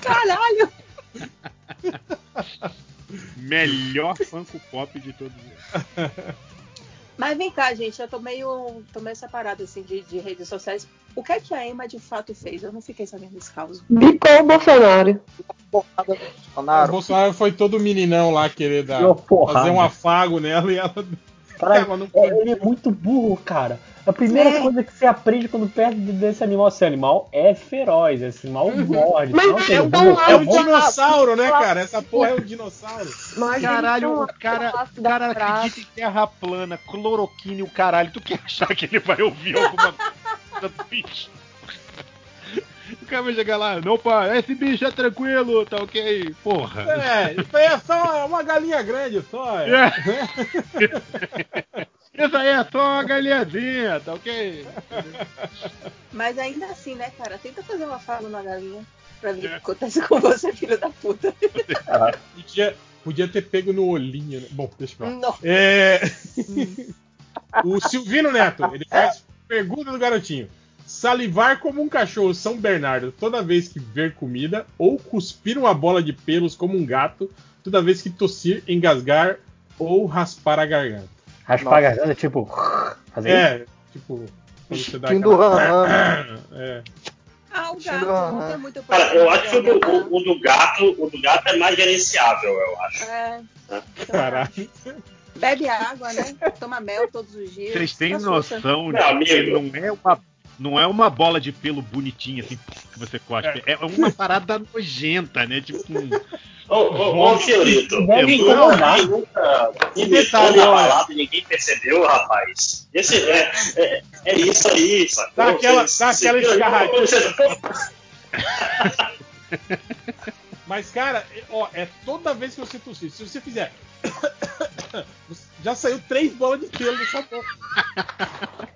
Caralho! Melhor Funko Pop de todos eles. Mas vem cá, gente, eu tô meio, tô meio separada assim de, de redes sociais. O que é que a Emma de fato fez? Eu não fiquei sabendo desse caso. Bicou o Bolsonaro. O Bolsonaro foi todo meninão lá querer dar, fazer um afago nela e ela. Caralho, ela não é- ele é muito burro, cara. A primeira É. coisa que você aprende quando perto desse animal, esse animal é feroz, esse animal morde. Mas não é tem um. É um dinossauro, né, não. cara? Essa porra é um dinossauro. Mas Caralho, o cara, o cara acredita em terra plana, cloroquina e o caralho. Tu quer achar que ele vai ouvir alguma coisa do bicho? O cara vai chegar lá, não, pá, esse bicho é tranquilo, tá ok? Porra. É, isso aí é só uma galinha grande só. É. Isso aí é só uma galinhazinha, tá ok? Mas ainda assim, né, cara? Tenta fazer uma fala na galinha pra ver o que acontece com você, filho da puta. Podia, podia ter pego no olhinho, né? Bom, deixa eu falar. Não. É... o Silvino Neto, ele faz pergunta do garotinho. Salivar como um cachorro São Bernardo toda vez que ver comida, ou cuspir uma bola de pelos como um gato toda vez que tossir, engasgar ou raspar a garganta. Raspar a garganta, tipo. Fazer isso? É, tipo. Quando você dá do aquela... Ram É. Ah, o gato não tem muito Cara, eu acho que o do, problema. o- o do gato, o do gato é mais gerenciável, eu acho. É, Caralho. bebe água, né? Toma mel todos os dias. Vocês têm noção de que não é uma. Não é uma bola de pelo bonitinha assim que você cospe. É uma parada nojenta, né? Tipo um. Ô, ô, ô, Fiorito, Deve ninguém incomodar. nunca E detalhe, na olha. balada e ninguém percebeu, rapaz. Esse é, é, é isso aí, sacou? Dá aquela- dá aquela escarradinha. Mas, cara, ó, é toda vez que você tossir. Se você fizer. Já saiu três bolas de pelo da sua boca.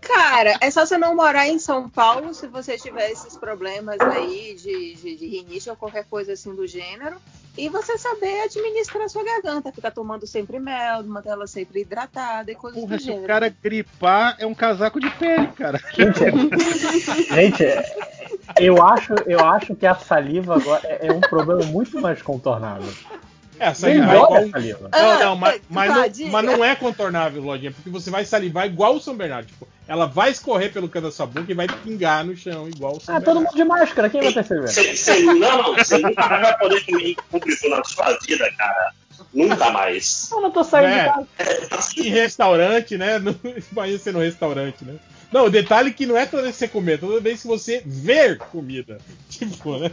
Cara, é só você não morar em São Paulo se você tiver esses problemas aí de, de, de rinite ou qualquer coisa assim do gênero. E você saber administrar a sua garganta, ficar tomando sempre mel, manter ela sempre hidratada e coisas Porra, do se o gênero. cara gripar, é um casaco de pele, cara. Gente, Gente, eu acho, eu acho que a saliva agora é é um problema muito mais contornável. É, a saliva Melhor é igual... que a saliva. Não, não, mas, mas, não, tadinha. mas não é contornável, Lojinha, porque você vai salivar igual o São Bernardo. Tipo, ela vai escorrer pelo canto da sua boca e vai pingar no chão, igual o São Ah, todo Bernardo. mundo de máscara, quem vai perceber? Cê, cê, não, não, você nunca mais vai poder comer em público na sua vida, cara. Nunca mais. Eu não tô saindo É. de casa. Em restaurante, né? No, imagina você no restaurante, né? Não, o detalhe é que não é toda vez que você comer, toda vez que você ver comida. Tipo, né?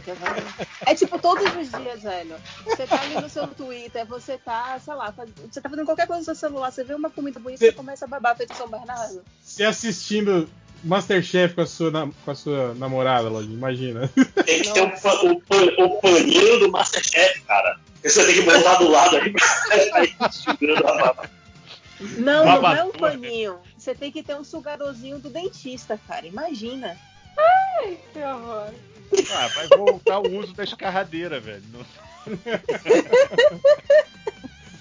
É tipo todos os dias, velho. Você tá ali no seu Twitter, você tá, sei lá, faz- você tá fazendo qualquer coisa no seu celular, você vê uma comida bonita, você começa a babar feito São Bernardo. Você assistindo Masterchef com a sua, na- com a sua namorada, Lojinha, imagina. Tem que ter o, o, o paninho do Masterchef, cara. Você tem que botar do lado aí pra ir segurando a baba. Não, não é um paninho. Você tem que ter um sugadorzinho do dentista, cara. Imagina. Ai, que horror. Ah, vai voltar o uso da escarradeira, velho. Não-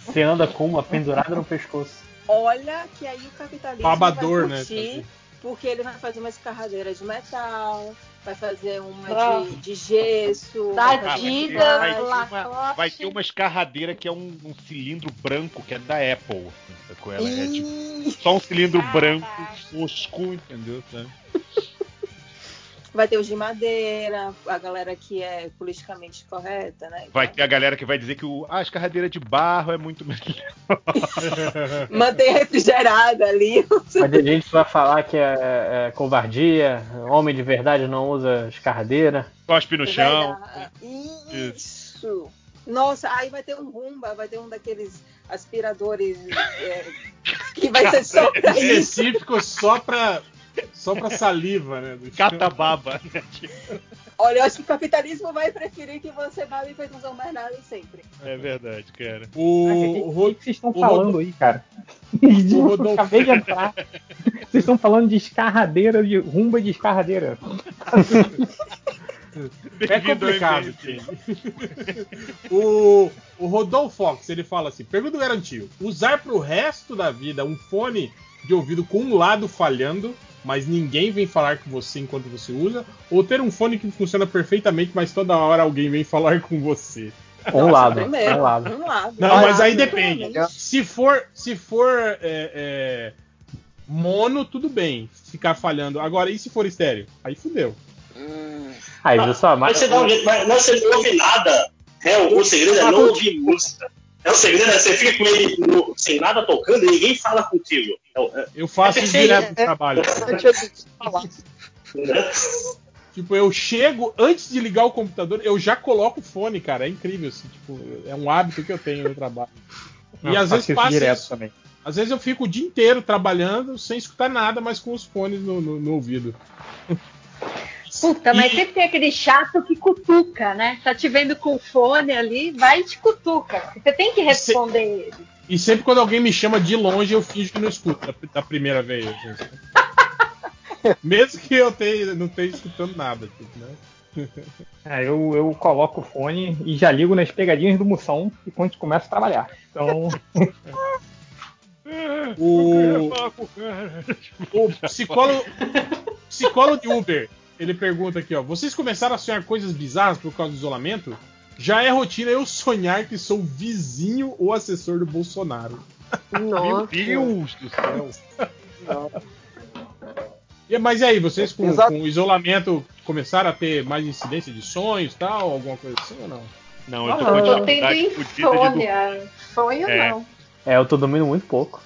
Você anda com uma pendurada no pescoço. Olha que aí o capitalismo Babador, vai né, curtir, porque ele vai fazer uma escarradeira de metal, vai fazer uma Ah. de, de gesso, Da vai Adidas, vai, de- ter uma, vai ter uma escarradeira que é um, um cilindro branco, que é da Apple. sacou? Ela é tipo só um cilindro branco, fosco, entendeu? Sabe? vai ter os de madeira, a galera que é politicamente correta, né? Vai ter a galera que vai dizer que o, ah, a escarradeira de barro é muito melhor. Manter refrigerada ali. Vai ter gente que vai falar que é, é covardia, homem de verdade não usa escarradeira. Cospe no chão. Verdade. Isso. Nossa, aí vai ter um rumba, vai ter um daqueles aspiradores é, que vai ser só pra isso. Específico só pra, só pra saliva, né? do- Catababa. né? Olha, eu acho que o capitalismo vai preferir que você babe feito um São Bernardo sempre. É verdade, cara. O, O o que vocês estão o falando Rodolfo- aí, cara? O Rodolfo- Eu acabei de entrar. Vocês estão falando de escarradeira, de rumba de escarradeira. É complicado, o, o Rodolfo Fox, ele fala assim: pergunta garantiu. Usar pro resto da vida um fone de ouvido com um lado falhando, mas ninguém vem falar com você enquanto você usa, ou ter um fone que funciona perfeitamente, mas toda hora alguém vem falar com você. Um lado, um lado. um lado. Não, mas aí depende. Se for, se for é, é, mono, tudo bem, ficar falhando. Agora, e se for estéreo? Aí fudeu. Aí, viu só? Mas Mas, você, jeito, mas, mas você não ouve nada. É, o, o segredo é não ouvir música. É, o segredo é você fica com ele no- sem nada tocando e ninguém fala contigo. É é- Eu faço É direto no trabalho. né? Tipo, eu chego, antes de ligar o computador, eu já coloco o fone, cara. É incrível, assim, tipo, é um hábito que eu tenho no trabalho. E Não, às faço vezes passa direto isso. também. Às vezes eu fico o dia inteiro trabalhando sem escutar nada, mas com os fones no, no- no ouvido. Puta, mas E- sempre tem aquele chato que cutuca, né? Tá te vendo com o fone ali, vai e te cutuca. Você tem que responder ele. E sempre quando alguém me chama de longe, eu finjo que não escuto da, da primeira vez. assim. Mesmo que eu tenha, não esteja escutando nada. Tipo, né? É, eu, eu coloco o fone e já ligo nas pegadinhas do Moção e quando começa a trabalhar. Então, O, o psicólogo, psicólogo de Uber, ele pergunta aqui, ó. Vocês começaram a sonhar coisas bizarras por causa do isolamento? Já é rotina eu sonhar que sou vizinho ou assessor do Bolsonaro. Meu Deus do céu. E- Mas e aí, vocês com, com o isolamento começaram a ter mais incidência de sonhos e tal? Alguma coisa assim ou não? Não, eu tô com Tô tendo de insônia. Sonho É. não. É, eu tô dormindo muito pouco.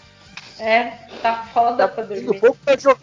É, tá foda pra O dormir. fogo tá jogando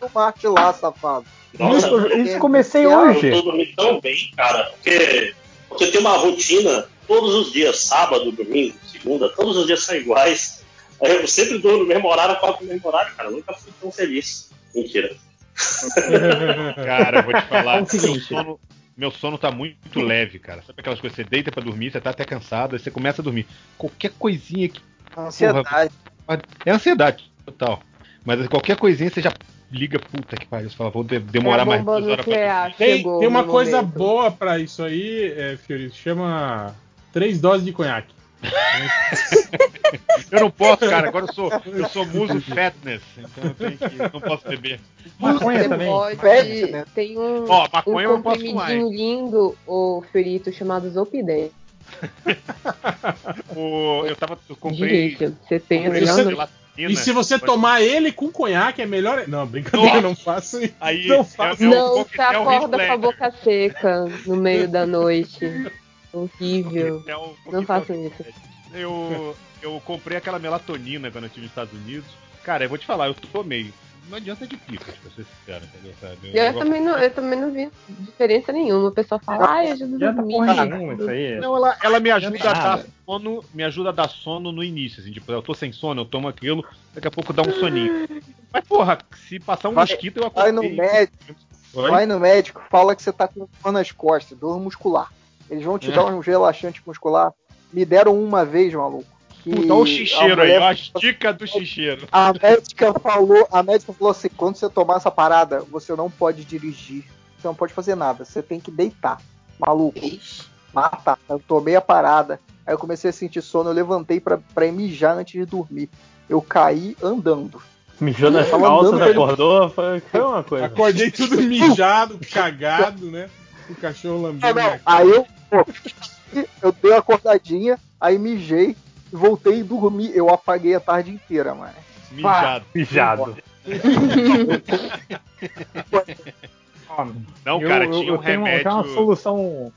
do Marte lá, safado. Nossa, Isso, isso comecei Eu hoje. Eu tô dormindo tão bem, cara, porque você tem uma rotina todos os dias, sábado, domingo, segunda, todos os dias são iguais. Aí Eu sempre dou no mesmo horário, acordo no mesmo horário, cara. Eu nunca fui tão feliz. Mentira. Cara, eu vou te falar, É o seguinte. meu, sono, meu sono tá muito leve, cara. Sabe aquelas coisas, você deita pra dormir, você tá até cansado, aí você começa a dormir. Qualquer coisinha que. Ansiedade. Porra, é ansiedade, total. Mas qualquer coisinha você já liga, puta que pariu. Você fala, vou de- demorar É mais duas horas pra. Tem, chegou tem uma coisa momento. boa pra isso aí, é, Fiori, chama três doses de conhaque. Eu não posso, cara. Agora eu sou, eu sou muso fatness, então eu tenho que, não posso beber. Maconha Você também. pode. Né? Tem um, Ó, maconha um eu posso fumar, comprimidinho lindo, o Ferito, chamado Zopidem. O, eu tava, eu comprei. Gente, você tem comprei. E se você tomar ele com conhaque, é melhor. Não, brincadeira, Nossa. não faço isso. Aí não é- faço é um Não, você acorda com a boca seca no meio da noite. Horrível. Não Heath isso. Eu, eu comprei aquela melatonina quando eu estive nos Estados Unidos. Cara, eu vou te falar, eu tomei. Não adianta de picas, pra ser sincero, entendeu? Sabe? Eu, negócio- também não, eu também não vi diferença nenhuma. O pessoal fala, ai, ajuda a dormir. porra nenhuma isso aí. Não, ela, ela me ajuda a Nada. dar sono, me ajuda a dar sono no início, assim, tipo, eu tô sem sono, eu tomo aquilo, daqui a pouco dá um soninho. Mas porra, se passar um Vai- mosquito eu Vai no acordei. médico, Oi? vai no médico, fala que você tá com dor nas costas, dor muscular. Eles vão te É. dar um relaxante muscular. Me deram uma vez, maluco. Que Puta, olha o xixeiro a aí, mulher- ó, as dicas do xixeiro. A médica falou, a médica falou assim, quando você tomar essa parada, você não pode dirigir, você não pode fazer nada, você tem que deitar. Maluco. Mata. Eu tomei a parada. Aí eu comecei a sentir sono, eu levantei pra, pra mijar antes de dormir. Eu caí andando. Mijou nas calças, andando acordou, foi, uma coisa. Acordei tudo mijado, cagado, né? O cachorro lambendo. minha Aí eu, pô, eu dei uma acordadinha, aí mijei, voltei e dormi. Eu apaguei a tarde inteira, mano. Mijado. Mijado. Não, cara, eu, tinha eu um tenho, uma- eu tenho uma remédio- solução,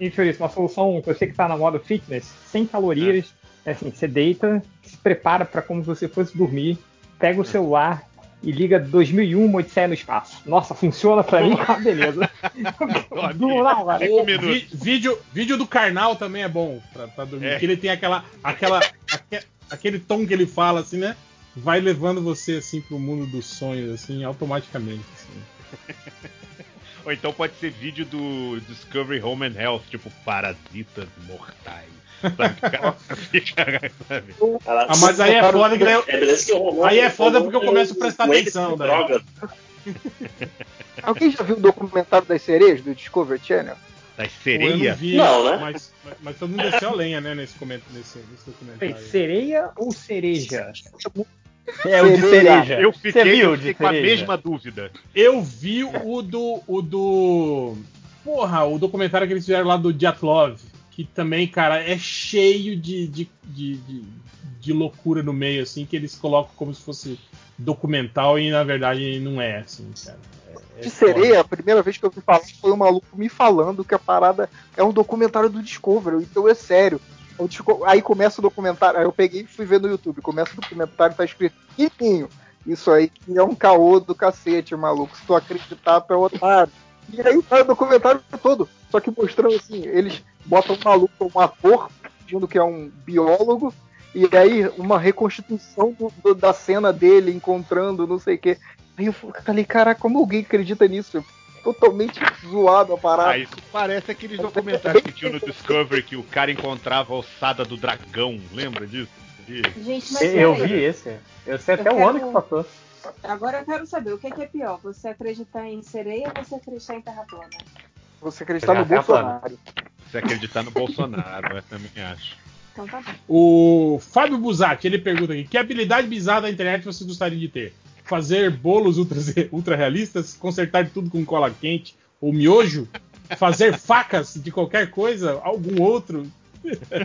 infeliz, uma solução que eu sei que tá na moda fitness, sem calorias. É assim, você deita, se prepara para como se você fosse dormir, pega o celular e liga 2001 uma Odisseia no espaço. Nossa, funciona pra mim, ah, beleza. Durmo na hora. O vi- vídeo, vídeo do Karnal também é bom pra, pra dormir. É. Porque ele tem aquela, aquela, aque- aquele tom que ele fala, assim, né? Vai levando você, assim, pro mundo dos sonhos, assim, automaticamente. assim. Ou então pode ser vídeo do Discovery Home and Health, tipo Parasitas Mortais. Ah, mas aí é foda que eu- É beleza que rolou- Aí é foda porque eu começo a prestar atenção, daí. droga. Alguém já viu o documentário das sereias do Discovery Channel? Das eu não vi, Não, né? Mas, mas, mas todo mundo desceu a lenha, né, nesse, coment, nesse, nesse documentário. Sereia ou cereja? É o de cereja. Eu Você fiquei, viu eu de fiquei com a cereja? mesma dúvida. Eu vi o do. O do. Porra, o documentário que eles fizeram lá do Diatlov. Que também, cara, é cheio de, de, de, de, de loucura no meio, assim, que eles colocam como se fosse documental e na verdade não é, assim, cara. É, é De foda. sereia, a primeira vez que eu vi falar foi um maluco me falando que a parada é um documentário do Discovery, então é sério. Aí começa o documentário, aí eu peguei e fui ver no YouTube, começa o documentário tá escrito pequenininho. Isso aí que é um caô do cacete, maluco. Se tu acreditar, tu é otário. E aí vai o documentário todo. Só que mostrando assim, eles botam um maluco, um ator, fingindo que é um biólogo, e aí uma reconstituição do- do- da cena dele encontrando não sei o quê. Aí eu falei, caraca, como alguém acredita nisso? Totalmente zoado a parada. Ah, isso parece aqueles documentários que tinha no Discovery que o cara encontrava a ossada do dragão. Lembra disso? De- Gente, mas Eu peraí. vi esse. Eu sei Eu até o quero- ano que passou. Agora eu quero saber, o que é, que é pior? Você acreditar em sereia ou você acreditar em terra plana? Você acreditar no Bolsonaro. Se acreditar no Bolsonaro, eu também acho. Então tá bom. O Fábio Buzatti, ele pergunta aqui: que habilidade bizarra da internet você gostaria de ter? Fazer bolos ultra, ultra realistas? Consertar tudo com cola quente ou miojo? Fazer facas de qualquer coisa? Algum outro?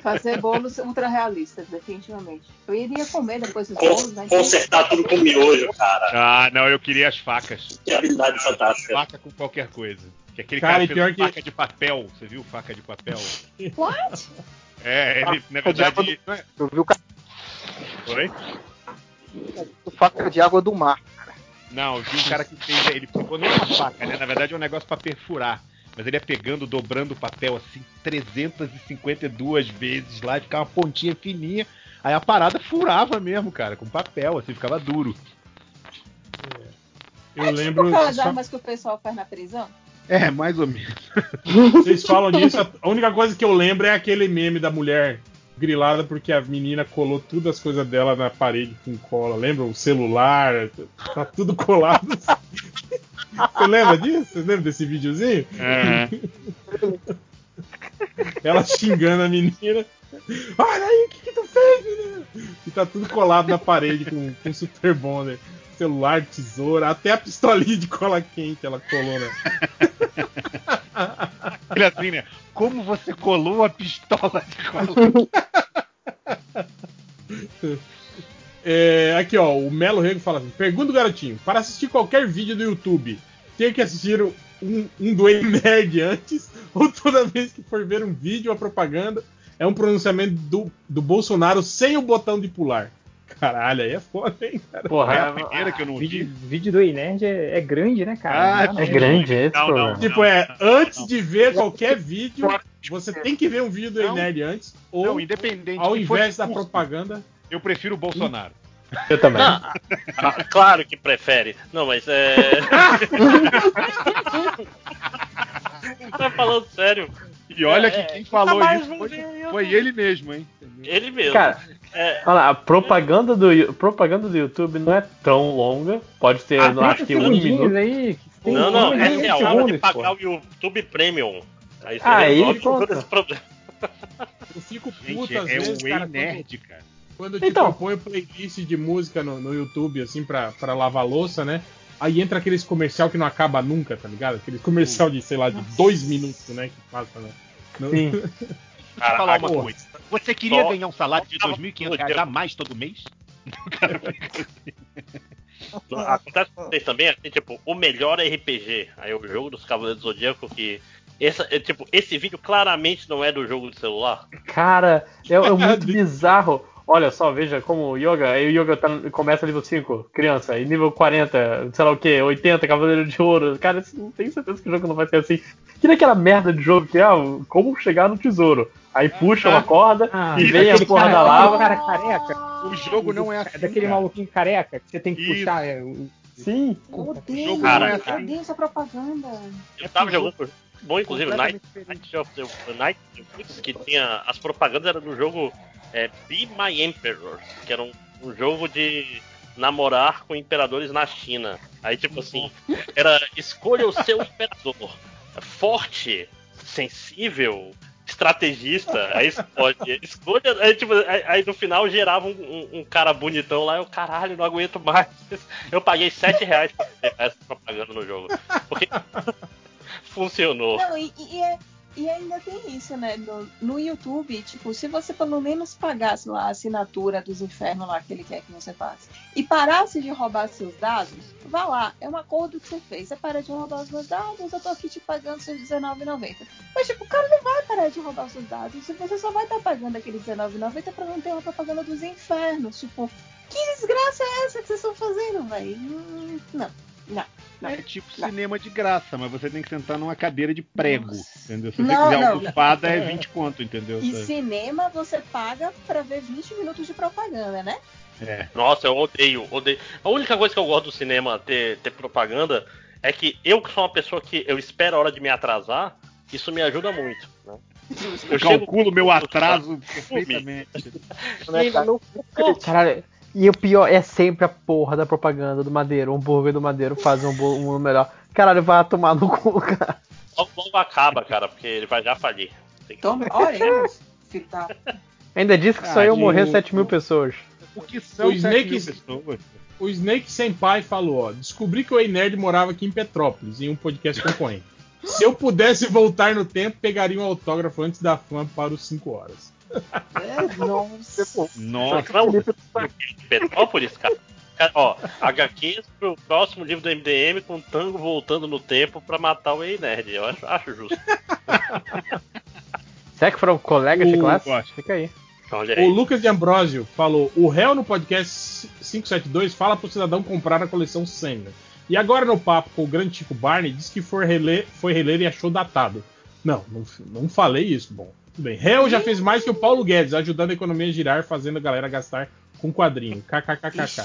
Fazer bolos ultra realistas, definitivamente. Eu iria comer depois os bolos, né? Consertar tudo com miojo, cara. Ah, não, eu queria as facas. Que habilidade fantástica. Faca com qualquer coisa. Que aquele Cara, cara, fez pior que- faca de papel. Você viu faca de papel? What? É, ele, na verdade. Eu vi o cara Oi? faca de água do mar. Não, eu vi um cara que fez. Ele pegou não é uma faca, né? Na verdade é um negócio pra perfurar. Mas ele ia pegando, dobrando o papel assim 352 vezes lá, e ficava uma pontinha fininha. Aí a parada furava mesmo, cara, com papel, assim, ficava duro. Eu é lembro. tipo aquelas só- armas que o pessoal faz na prisão? É, mais ou menos. Vocês falam disso, a única coisa que eu lembro é aquele meme da mulher grilada porque a menina colou todas as coisas dela na parede com cola. Lembra? O celular, tá tudo colado. Você lembra disso? Você lembra desse videozinho? É. ela xingando a menina. Olha aí, o que, que tu fez, menina? E tá tudo colado na parede com, com Super Bonder. Celular, tesoura, até a pistolinha de cola quente ela colou, né? Ele assim, né? Como você colou a pistola de cola? É, aqui, ó, o Melo Rego fala assim: pergunta o garotinho, para assistir qualquer vídeo do YouTube, tem que assistir um, um do Nerd antes, ou toda vez que for ver um vídeo ou propaganda, é um pronunciamento do, do Bolsonaro sem o botão de pular. Caralho, aí é foda, hein, cara? Porra, é a primeira que eu não vídeo, vi. vídeo do Inerd é, é grande, né, cara? Ah, Não, é não. grande esse Não, não, problema. Tipo, é, antes de ver qualquer vídeo, você tem que ver um vídeo do Não. Nerd antes, ou Não, independente. ao invés da propaganda. Eu prefiro o Bolsonaro. Eu também. Não, ah, claro que prefere. Não, mas é. tá falando sério. E olha É, que é, quem falou isso foi, foi ele mesmo, hein? Ele mesmo. Cara, É, olha lá, a propaganda do, propaganda do YouTube não é tão longa. Pode ter, Ah, não, acho que um minuto. aí. que não, não, um é real. Hora de pagar pô. o YouTube Premium. Aí você Aí, resolve todo esse problema. Eu fico puto Gente, às é vezes, o Ei cara, Nerd, cara. quando, tipo, Então. eu ponho playlist de música no, no YouTube, assim, pra, pra lavar louça, né? Aí entra aqueles comercial que não acaba nunca, tá ligado? Aqueles comercial de, sei lá, de dois minutos, né? Que passa, né? No- Sim. Deixa eu falar uma porra. coisa. Você queria Só- ganhar um salário de só- 2.500 reais a mais todo mês? O cara fica assim. Acontece com vocês também, assim, tipo, o melhor RPG. Aí o jogo dos Cavaleiros do Zodíaco que. Essa, é, tipo, esse vídeo claramente não é do jogo de celular. Cara, é, é muito bizarro. Olha só, veja como o Yoga, aí o Yoga tá, começa nível 5, criança, e nível 40, sei lá o que, 80, Cavaleiro de Ouro. Cara, isso não tem certeza que o jogo não vai ser assim. Que nem aquela merda de jogo que é ah, como chegar no tesouro. Aí puxa uma corda Ah, e vem a porra cara- da lava. cara careca. O jogo não é assim. daquele cara. maluquinho careca que você tem que Isso. puxar. É, o- Sim. Eu odeio, jogo Cara, não é eu assim. odeio essa propaganda. Eu tava jogando por. Bom, inclusive, Night, Completamente Night of the Night of the Woods, que tinha. As propagandas eram do jogo é, Be My Emperor, que era um, um jogo de namorar com imperadores na China. Aí, tipo assim, era escolha o seu imperador. Forte, sensível, estrategista, aí escolhe. Escolha. Aí, tipo, aí, aí no final gerava um, um- um cara bonitão lá, eu caralho, não aguento mais. Eu paguei 7 reais pra ver essa propaganda no jogo. Porque funcionou. Não, e, e, é- e ainda tem isso, né? No, no YouTube, tipo, se você pelo menos pagasse lá a assinatura dos infernos lá que ele quer que você passe e parasse de roubar seus dados, vá lá, é um acordo que você fez. Você para de roubar os meus dados, eu tô aqui te pagando seus R$19,90. Mas, tipo, o cara não vai parar de roubar seus dados. Você só vai estar pagando aqueles R$19,90 pra não ter uma propaganda dos infernos. Tipo, que desgraça é essa que vocês estão fazendo, velho? Hum, Não, não. não. É tipo Não. cinema de graça, mas você tem que sentar numa cadeira de prego, entendeu? Se você Não, quiser não, almofada, é 20 conto, entendeu? E cinema você paga pra ver 20 minutos de propaganda, né? É. Nossa, eu odeio, odeio. A única coisa que eu gosto do cinema ter, ter propaganda é que eu que sou uma pessoa que eu espero a hora de me atrasar, isso me ajuda muito. Né? Eu calculo meu atraso perfeitamente. Caralho, e o pior é sempre a porra da propaganda do Madeiro. Um hambúrguer do Madeiro faz um hambúrguer melhor. Caralho, vai tomar no cu, cara. Logo, logo acaba, cara, porque ele vai já falir. Tem que- Toma, olha, filho da- Ainda disse que só Ah, eu e morrer o- 7 mil pessoas. O que são O 7 Snake- mil pessoas? O Snake Senpai falou, ó, descobri que o Ei Nerd morava aqui em Petrópolis, em um podcast concorrente. Se eu pudesse voltar no tempo, pegaria um autógrafo antes da fã para os 5 horas. Nossa. Nossa, Não, Petrópolis, cara. Cara, Ó, HQs pro próximo livro do MDM com o Tango voltando no tempo pra matar o Ei Nerd. Eu acho, acho justo. Será que foram colegas de O- classe? gosto. Fica aí. Olha O. Lucas de Ambrosio falou: o réu no podcast 572 fala pro cidadão comprar a coleção Senga. E agora no papo com o grande Chico Barney, diz que foi reler, foi reler e achou datado. Não, não, não falei isso. Bom, tudo bem. Réu já fez mais que o Paulo Guedes, ajudando a economia a girar, fazendo a galera gastar com quadrinho. KKKKK.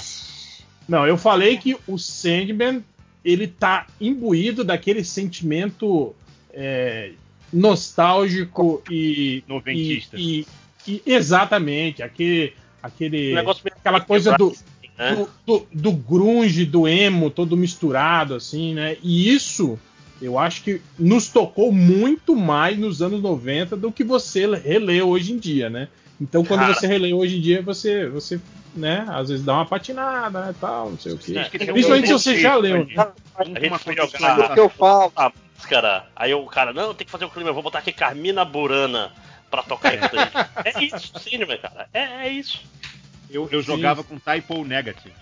Não, eu falei que o Sandman ele tá imbuído daquele sentimento é, nostálgico e, Noventista. e, e- e- exatamente aquele aquele aquela coisa do, né? do, do, do grunge, do emo, todo misturado, assim, né? E isso eu acho que nos tocou muito mais nos anos 90 do que você relê hoje em dia, né? Então quando Cara. você relê hoje em dia, você, você, né, às vezes dá uma patinada, né, tal, não sei o quê. Principalmente se você já leu. né? A gente foi jogar que eu falo. a máscara, aí o cara, não, tem que fazer o clima, eu vou botar aqui Carmina Burana pra tocar isso aí. é isso, cinema, cara. É, é isso. Eu, eu jogava com Typo Negative.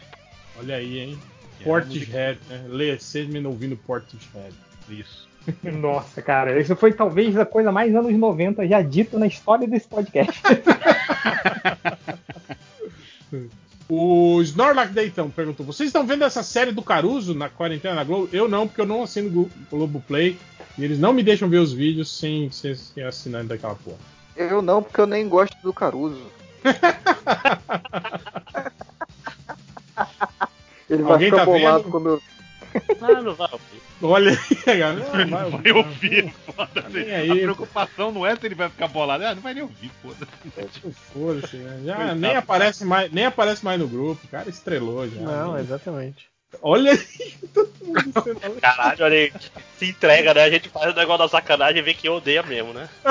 Olha aí, hein? É, Portishead, né? Lê, vocês me ouvindo Portishead. Isso. Nossa, cara, isso foi talvez a coisa mais anos 90 já dita na história desse podcast. O Snorlax Deitão perguntou: Vocês estão vendo essa série do Caruso na quarentena na Globo? Eu não, porque eu não assino Glo- Globoplay e eles não me deixam ver os vídeos sem ser sem assinante daquela porra. Eu não, porque eu nem gosto do Caruso. Ele vai Alguém ficar tá bolado vendo? quando eu. Ah, não vai. Olha aí, galera. Ele Vai, vai ouvir, foda-se. A preocupação não é se ele vai ficar bolado. Ah, não vai nem ouvir, foda-se. Foda-se, né? Já Coitado. nem aparece, mais, nem aparece mais no grupo. O cara estrelou já. Não, né? exatamente. Olha aí, todo mundo sendo- Caralho, olha aí. Se entrega, né? A gente faz o negócio da sacanagem e vê que odeia mesmo, né?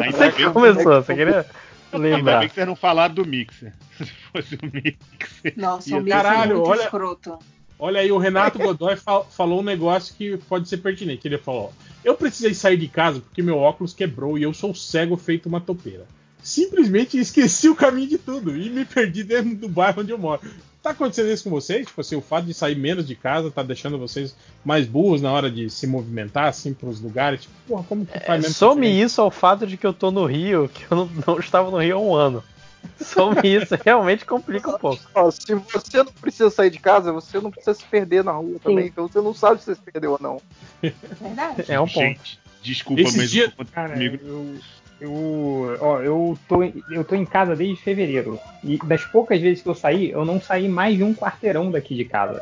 Ainda bem, Começou, você queria ainda lembrar. bem que vocês não falaram do Mixer. Se fosse o Mixer. Nossa, o ser- Mix é Caralho, muito olha- escroto. Olha aí, o Renato Godoy fal- falou um negócio que pode ser pertinente. Ele falou: Eu precisei sair de casa porque meu óculos quebrou e eu sou cego feito uma topeira. Simplesmente esqueci o caminho de tudo e me perdi dentro do bairro onde eu moro. Tá acontecendo isso com vocês? Tipo assim, o fato de sair menos de casa tá deixando vocês mais burros na hora de se movimentar, assim, pros lugares? Tipo, porra, como que faz menos Some diferença? isso ao fato de que eu tô no Rio, que eu não, não estava no Rio há um ano. Some isso, realmente complica um pouco. Ó, se você não precisa sair de casa, você não precisa se perder na rua também. Então você não sabe se você se perdeu ou não. Verdade. É um ponto. Gente, desculpa, Esses mas tô Cara, eu, eu, ó, eu, tô, eu tô em casa desde fevereiro. E das poucas vezes que eu saí, eu não saí mais de um quarteirão daqui de casa.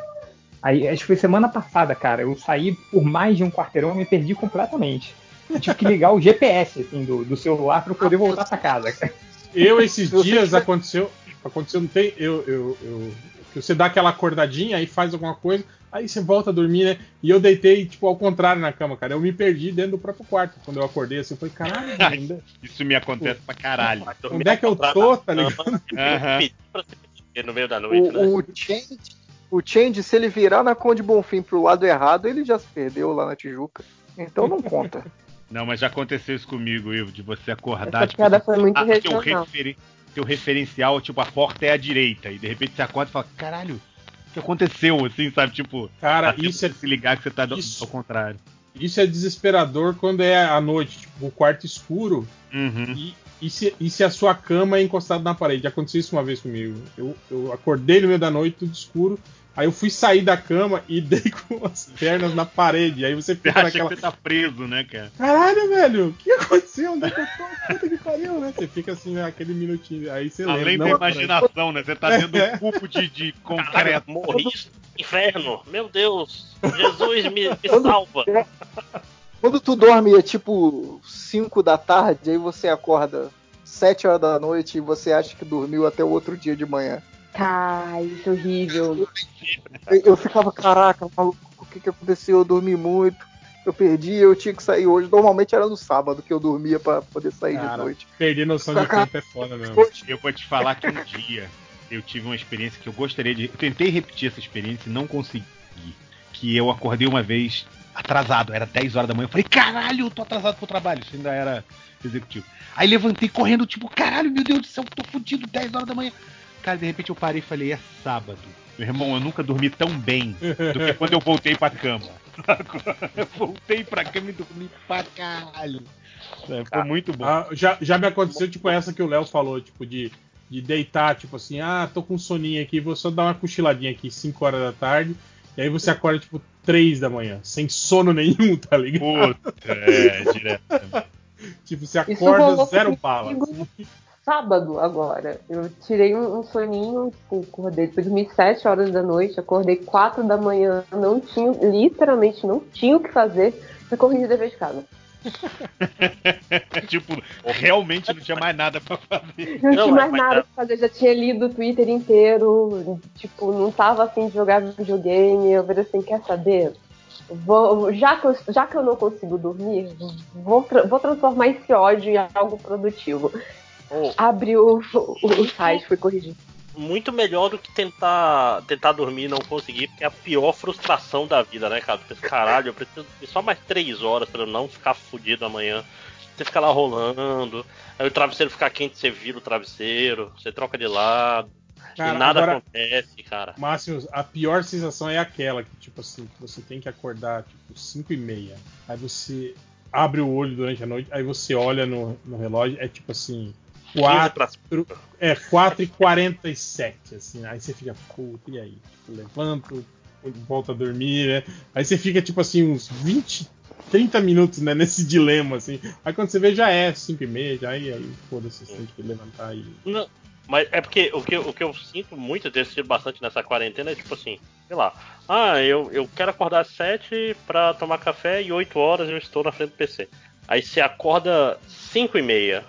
Aí, acho que foi semana passada, cara. Eu saí por mais de um quarteirão e me perdi completamente. Eu tive que ligar o GPS assim, do, do celular pra eu poder voltar pra casa. cara. Eu, esses dias, tiver- aconteceu. Aconteceu, não tem. Eu, eu, eu- que você dá aquela acordadinha, aí faz alguma coisa, aí você volta a dormir, né? E eu deitei, tipo, ao contrário na cama, cara. Eu me perdi dentro do próprio quarto. Quando eu acordei assim, eu falei, caralho, velho, onde, Isso me acontece pra caralho. onde é que eu tô, tá ligado? Perder no meio da noite, né? O, o, change, o Change, se ele virar na Conde Bonfim pro lado errado, ele já se perdeu lá na Tijuca. Então não conta. Não, mas já aconteceu isso comigo, Ivo, de você acordar. Essa piada foi muito ah, teu, regional. referen- teu referencial, tipo, a porta é à direita. E de repente você acorda e fala, caralho, o que aconteceu? Assim, sabe? Tipo, Cara, isso é, se ligar que você tá do, isso. ao contrário. isso é desesperador quando é à noite, tipo, o quarto escuro Uhum. e, e, se, e se a sua cama é encostada na parede. Já aconteceu isso uma vez comigo. Eu, eu acordei no meio da noite, tudo escuro. Aí eu fui sair da cama e dei com as pernas na parede. Aí você Você fica acha naquela. que você tá preso, né, cara? Caralho, velho, o que aconteceu? Onde é que eu tô? Puta que pariu, né? Você fica assim, naquele minutinho. Aí você lembra. Além da imaginação, né? Você tá dentro É. cubo de, de Caralho, concreto. morri no inferno. Meu Deus. Jesus me, me salva. Quando tu dorme é tipo 5 da tarde, aí você acorda 7 horas da noite e você acha que dormiu até o outro dia de manhã. Ai, isso é horrível. Eu, eu ficava, caraca, maluco, o que, que aconteceu? Eu dormi muito, eu perdi, eu tinha que sair hoje. Normalmente era no sábado que eu dormia pra poder sair de Cara, noite. perder noção de tempo é foda mesmo. Eu vou te falar que um dia eu tive uma experiência que eu gostaria de. Eu tentei repetir essa experiência e não consegui. Que eu acordei uma vez atrasado, era 10 horas da manhã. Eu falei, caralho, eu tô atrasado pro trabalho. Isso ainda era executivo. Aí levantei correndo, tipo, caralho, meu Deus do céu, tô fudido, 10 horas da manhã. Cara, de repente eu parei e falei, é sábado. Meu irmão, eu nunca dormi tão bem do que quando eu voltei pra cama. Eu voltei pra cama e dormi pra caralho. É, Foi muito bom. Ah, já, já me aconteceu, tipo, essa que o Léo falou, tipo, de, de deitar, tipo assim, ah, tô com soninho aqui, vou só dar uma cochiladinha aqui, 5 horas da tarde, e aí você acorda, tipo, 3 da manhã, sem sono nenhum, tá ligado? Puta, é, direto. Tipo, você acorda zero comigo bala. Sábado agora. Eu tirei um, um soninho, tipo, acordei depois de 7 horas da noite, acordei 4 da manhã, não tinha, literalmente não tinha o que fazer, fui corrigir dever de casa. tipo, realmente não tinha mais nada pra fazer. Não, Não, tinha mas- mais nada pra fazer, já tinha lido o Twitter inteiro, tipo, não tava afim de jogar videogame, eu falei assim, quer saber? vou, já, que eu, já que eu não consigo dormir, vou, vou transformar esse ódio em algo produtivo. Oh. Abre o, o, o site, fui corrigir. Muito melhor do que tentar tentar dormir e não conseguir, porque é a pior frustração da vida, né, cara? Caralho, eu preciso dormir só mais três horas pra eu não ficar fudido amanhã. Você fica lá rolando, aí o travesseiro fica quente, você vira o travesseiro, você troca de lado, Cara, e nada agora- acontece, cara. Márcio, a pior sensação é aquela que, tipo assim, que você tem que acordar, tipo, 5 e meia. Aí você abre o olho durante a noite, aí você olha no, no relógio, é tipo assim, 4, é 4 e 47, assim. Aí você fica, puta, e aí? Tipo, levanto, volta a dormir, né? Aí você fica, tipo assim, uns 20, 30 minutos, né, nesse dilema, assim. Aí quando você vê, já é 5 e meia, já aí, aí foda-se, você tem que levantar e... Não, mas é porque o que, o que eu sinto muito, tenho sentido bastante nessa quarentena, é tipo assim, sei lá, ah, eu, eu quero acordar às 7 pra tomar café e 8 horas eu estou na frente do PC. Aí você acorda 5 e meia.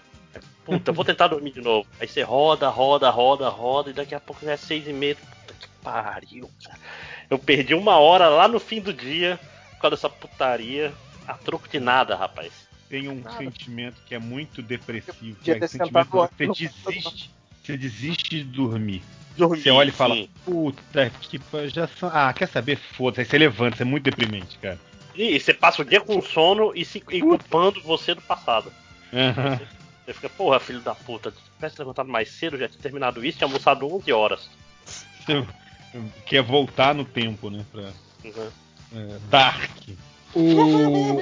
Puta, eu vou tentar dormir de novo. Aí você roda, roda, roda, roda, e daqui a pouco já é 6 e meia. Puta que pariu, cara. Eu perdi uma hora lá no fim do dia por causa dessa putaria. A troco de nada, rapaz. Tem um sentimento que é muito depressivo, que é o sentimento que você desiste. Você desiste de dormir. Dormir, você olha e fala, sim. puta que já são. Ah, quer saber? Foda-se. Aí você levanta, isso é muito deprimente, cara. E você passa o dia com sono e se e culpando você do passado. Aham. Você fica, porra, filho da puta, se tivesse levantado mais cedo, já tinha terminado isso, tinha almoçado 11 horas. Você quer voltar no tempo, né? Pra, Uhum. é, Dark. O,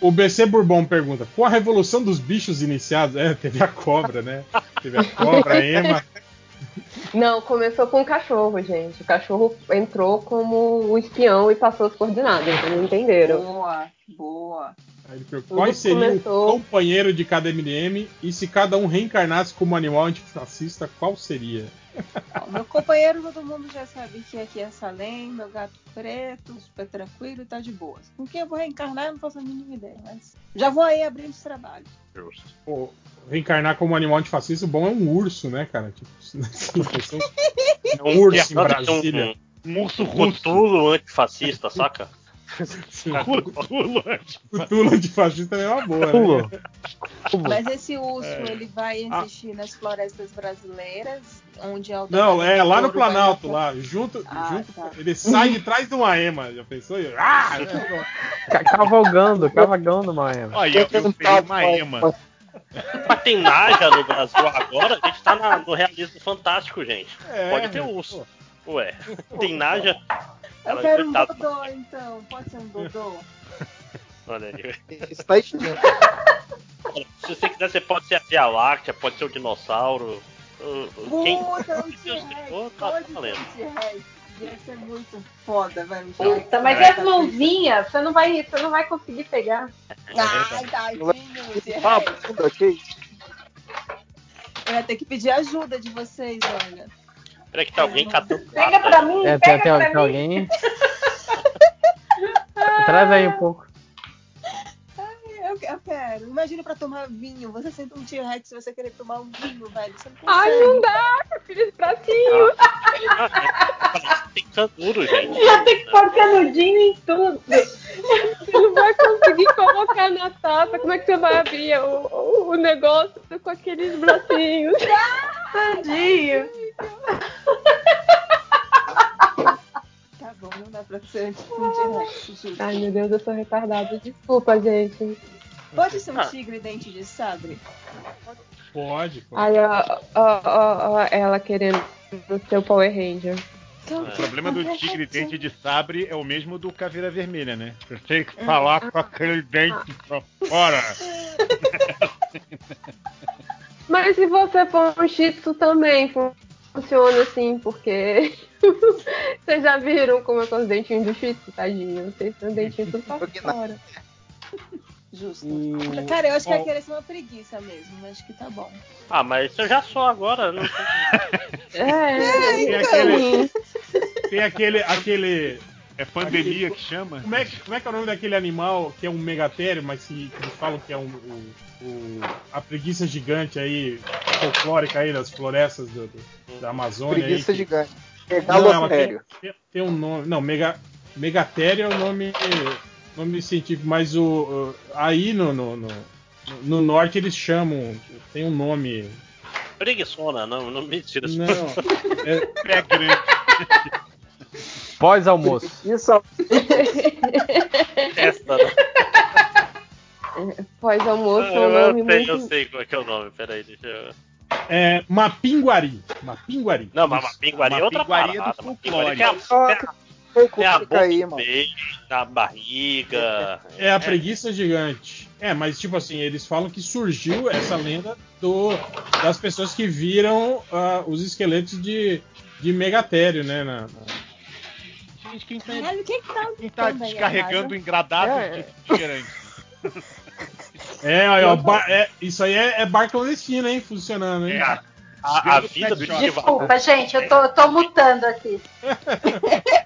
o BC Bourbon pergunta: qual a revolução dos bichos iniciados? É, teve a cobra, né? Teve a cobra, a Ema. Não, começou com o cachorro, gente. O cachorro entrou como o espião e passou as coordenadas, vocês entenderam. Boa, boa. Qual seria começou- o companheiro de cada MDM? E se cada um reencarnasse como animal antifascista, qual seria? Ó, meu companheiro, todo mundo já sabe que aqui é Salem, meu gato preto, super tranquilo e tá de boas. Com quem eu vou reencarnar, eu não faço a mínima ideia, mas já vou aí abrindo esse trabalho. Pô, reencarnar como animal antifascista, o bom é um urso, né, cara? Tipo, É um urso em Brasília. Um, urso russo. antifascista, saca? Cutulo antifascista é uma boa, né? Mas esse urso, É. ele vai existir nas florestas brasileiras, onde é o Não, é lá no Planalto, lá, junto, Ah, junto tá. ele sai de trás de uma ema, já pensou? Ah! Ca- Cavalgando, cavalgando, Maema. Olha, eu, eu peguei uma ema. Tem Naja no Brasil agora, a gente tá na- no realismo fantástico, gente. É, Pode ter urso. Ué, tem Naja. Eu Ela, quero um dodô, então. Pode ser um dodô? Olha aí. Tá estranho. Se você quiser, você pode ser a Via Láctea, pode ser o dinossauro. Uh, uh, Quem? Puta, um Deus T-Rex. tá ser um. Ia ser muito foda, velho. Um Puta, mas e as mãozinhas? Você não vai, você não vai conseguir pegar. Ai, tadinho, T-Rex. Eu ia ter que pedir ajuda de vocês, olha. Peraí que tem alguém catando Pega pra mim, É, pega tem, pra tem mim. alguém. Traz aí um pouco. Eu, eu quero. Imagina pra tomar vinho. Você senta um T-Rex e você querer tomar um vinho, velho. Você não consegue. Ai, não dá, com aqueles bracinhos. Tem canudo, gente. Ia ter que pôr canudinho em tudo. Você não vai conseguir colocar na taça. Como é que você vai abrir o, o, o negócio com aqueles bracinhos? Tadinho. Tá bom, não dá pra ser um T-Rex. Ai, meu Deus, eu sou retardada. Desculpa, gente. Pode ser um Ah. tigre dente de sabre? Pode, pode. Ai, ó, ó, ó, ó, ela querendo ser o Power Ranger. O problema do tigre dente de sabre é o mesmo do caveira vermelha, né? Você tem que falar com aquele dente pra fora. Mas se você for um shih tzu também fun- funciona assim, porque vocês já viram como é com os dentinhos do shih tzu, tadinho? Vocês têm dentinho tudo pra fora. Justo. O- Cara, eu acho que Ó, ia querer ser uma preguiça mesmo. mas Acho que tá bom. Ah, mas eu já sou agora. Não É, Tem então. aquele. Tem aquele. aquele É pandemia que chama? como, é, que- como é que é o nome daquele animal que é um megatério, mas que, que eles falam que é um, o, o- a preguiça gigante aí, folclórica aí das florestas do- do- da Amazônia. Preguiça aí, que- gigante. Não, ela tem, tem, tem um nome. Não, mega. Megatéria é o nome, nome científico, mas o, o- aí no, no, no, no norte eles chamam, tem um nome. Preguiçona, não, não mentira. Não, é, Pé grande. Pós-almoço. Isso Esta, né? Pós-almoço é um eu, nome sei, muito. eu sei qual é que é o nome, peraí, deixa eu. é Mapinguari. Mapinguari. Não, mas Mapinguari é outra Mapinguari é do folclore. tem a, pouco tem a boca aí, mano. na barriga. É a preguiça gigante. É, mas tipo assim, eles falam que surgiu essa lenda do, das pessoas que viram ah, os esqueletos de, de Megatério, né? na- na- Gente, quem tá, quem que tá, quem tá descarregando engradado É. de refrigerante? É, aí, ó, bar- é, isso aí é, é bar clandestino, hein? Funcionando, hein? É, a, a, vida do Chivago. Desculpa, gente, eu tô, eu tô mutando aqui.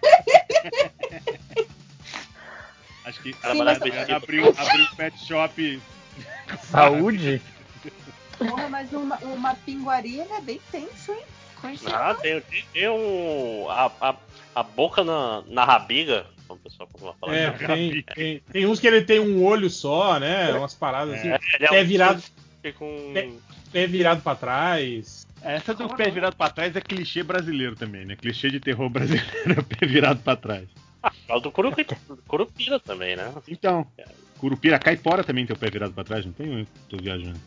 Acho que Sim, abriu, mas- abriu, abriu um pet shop. Saúde? Porra, mas uma, uma pinguaria ele é bem tenso, hein? Ah, tem, tem, tem um. A, a, a boca na, na rabiga. Como o pessoal falar. É, tem, tem, tem uns que ele tem um olho só, né? Umas paradas assim. É, ele é pé um virado, que com. pé, pé virado pra trás. Essa do pé virado pra trás é clichê brasileiro também, né? Clichê de terror brasileiro é o pé virado pra trás. É o do Curupira, Curupira também, né? Então, Curupira, Caipora também tem o pé virado pra trás, não tem? Eu tô viajando.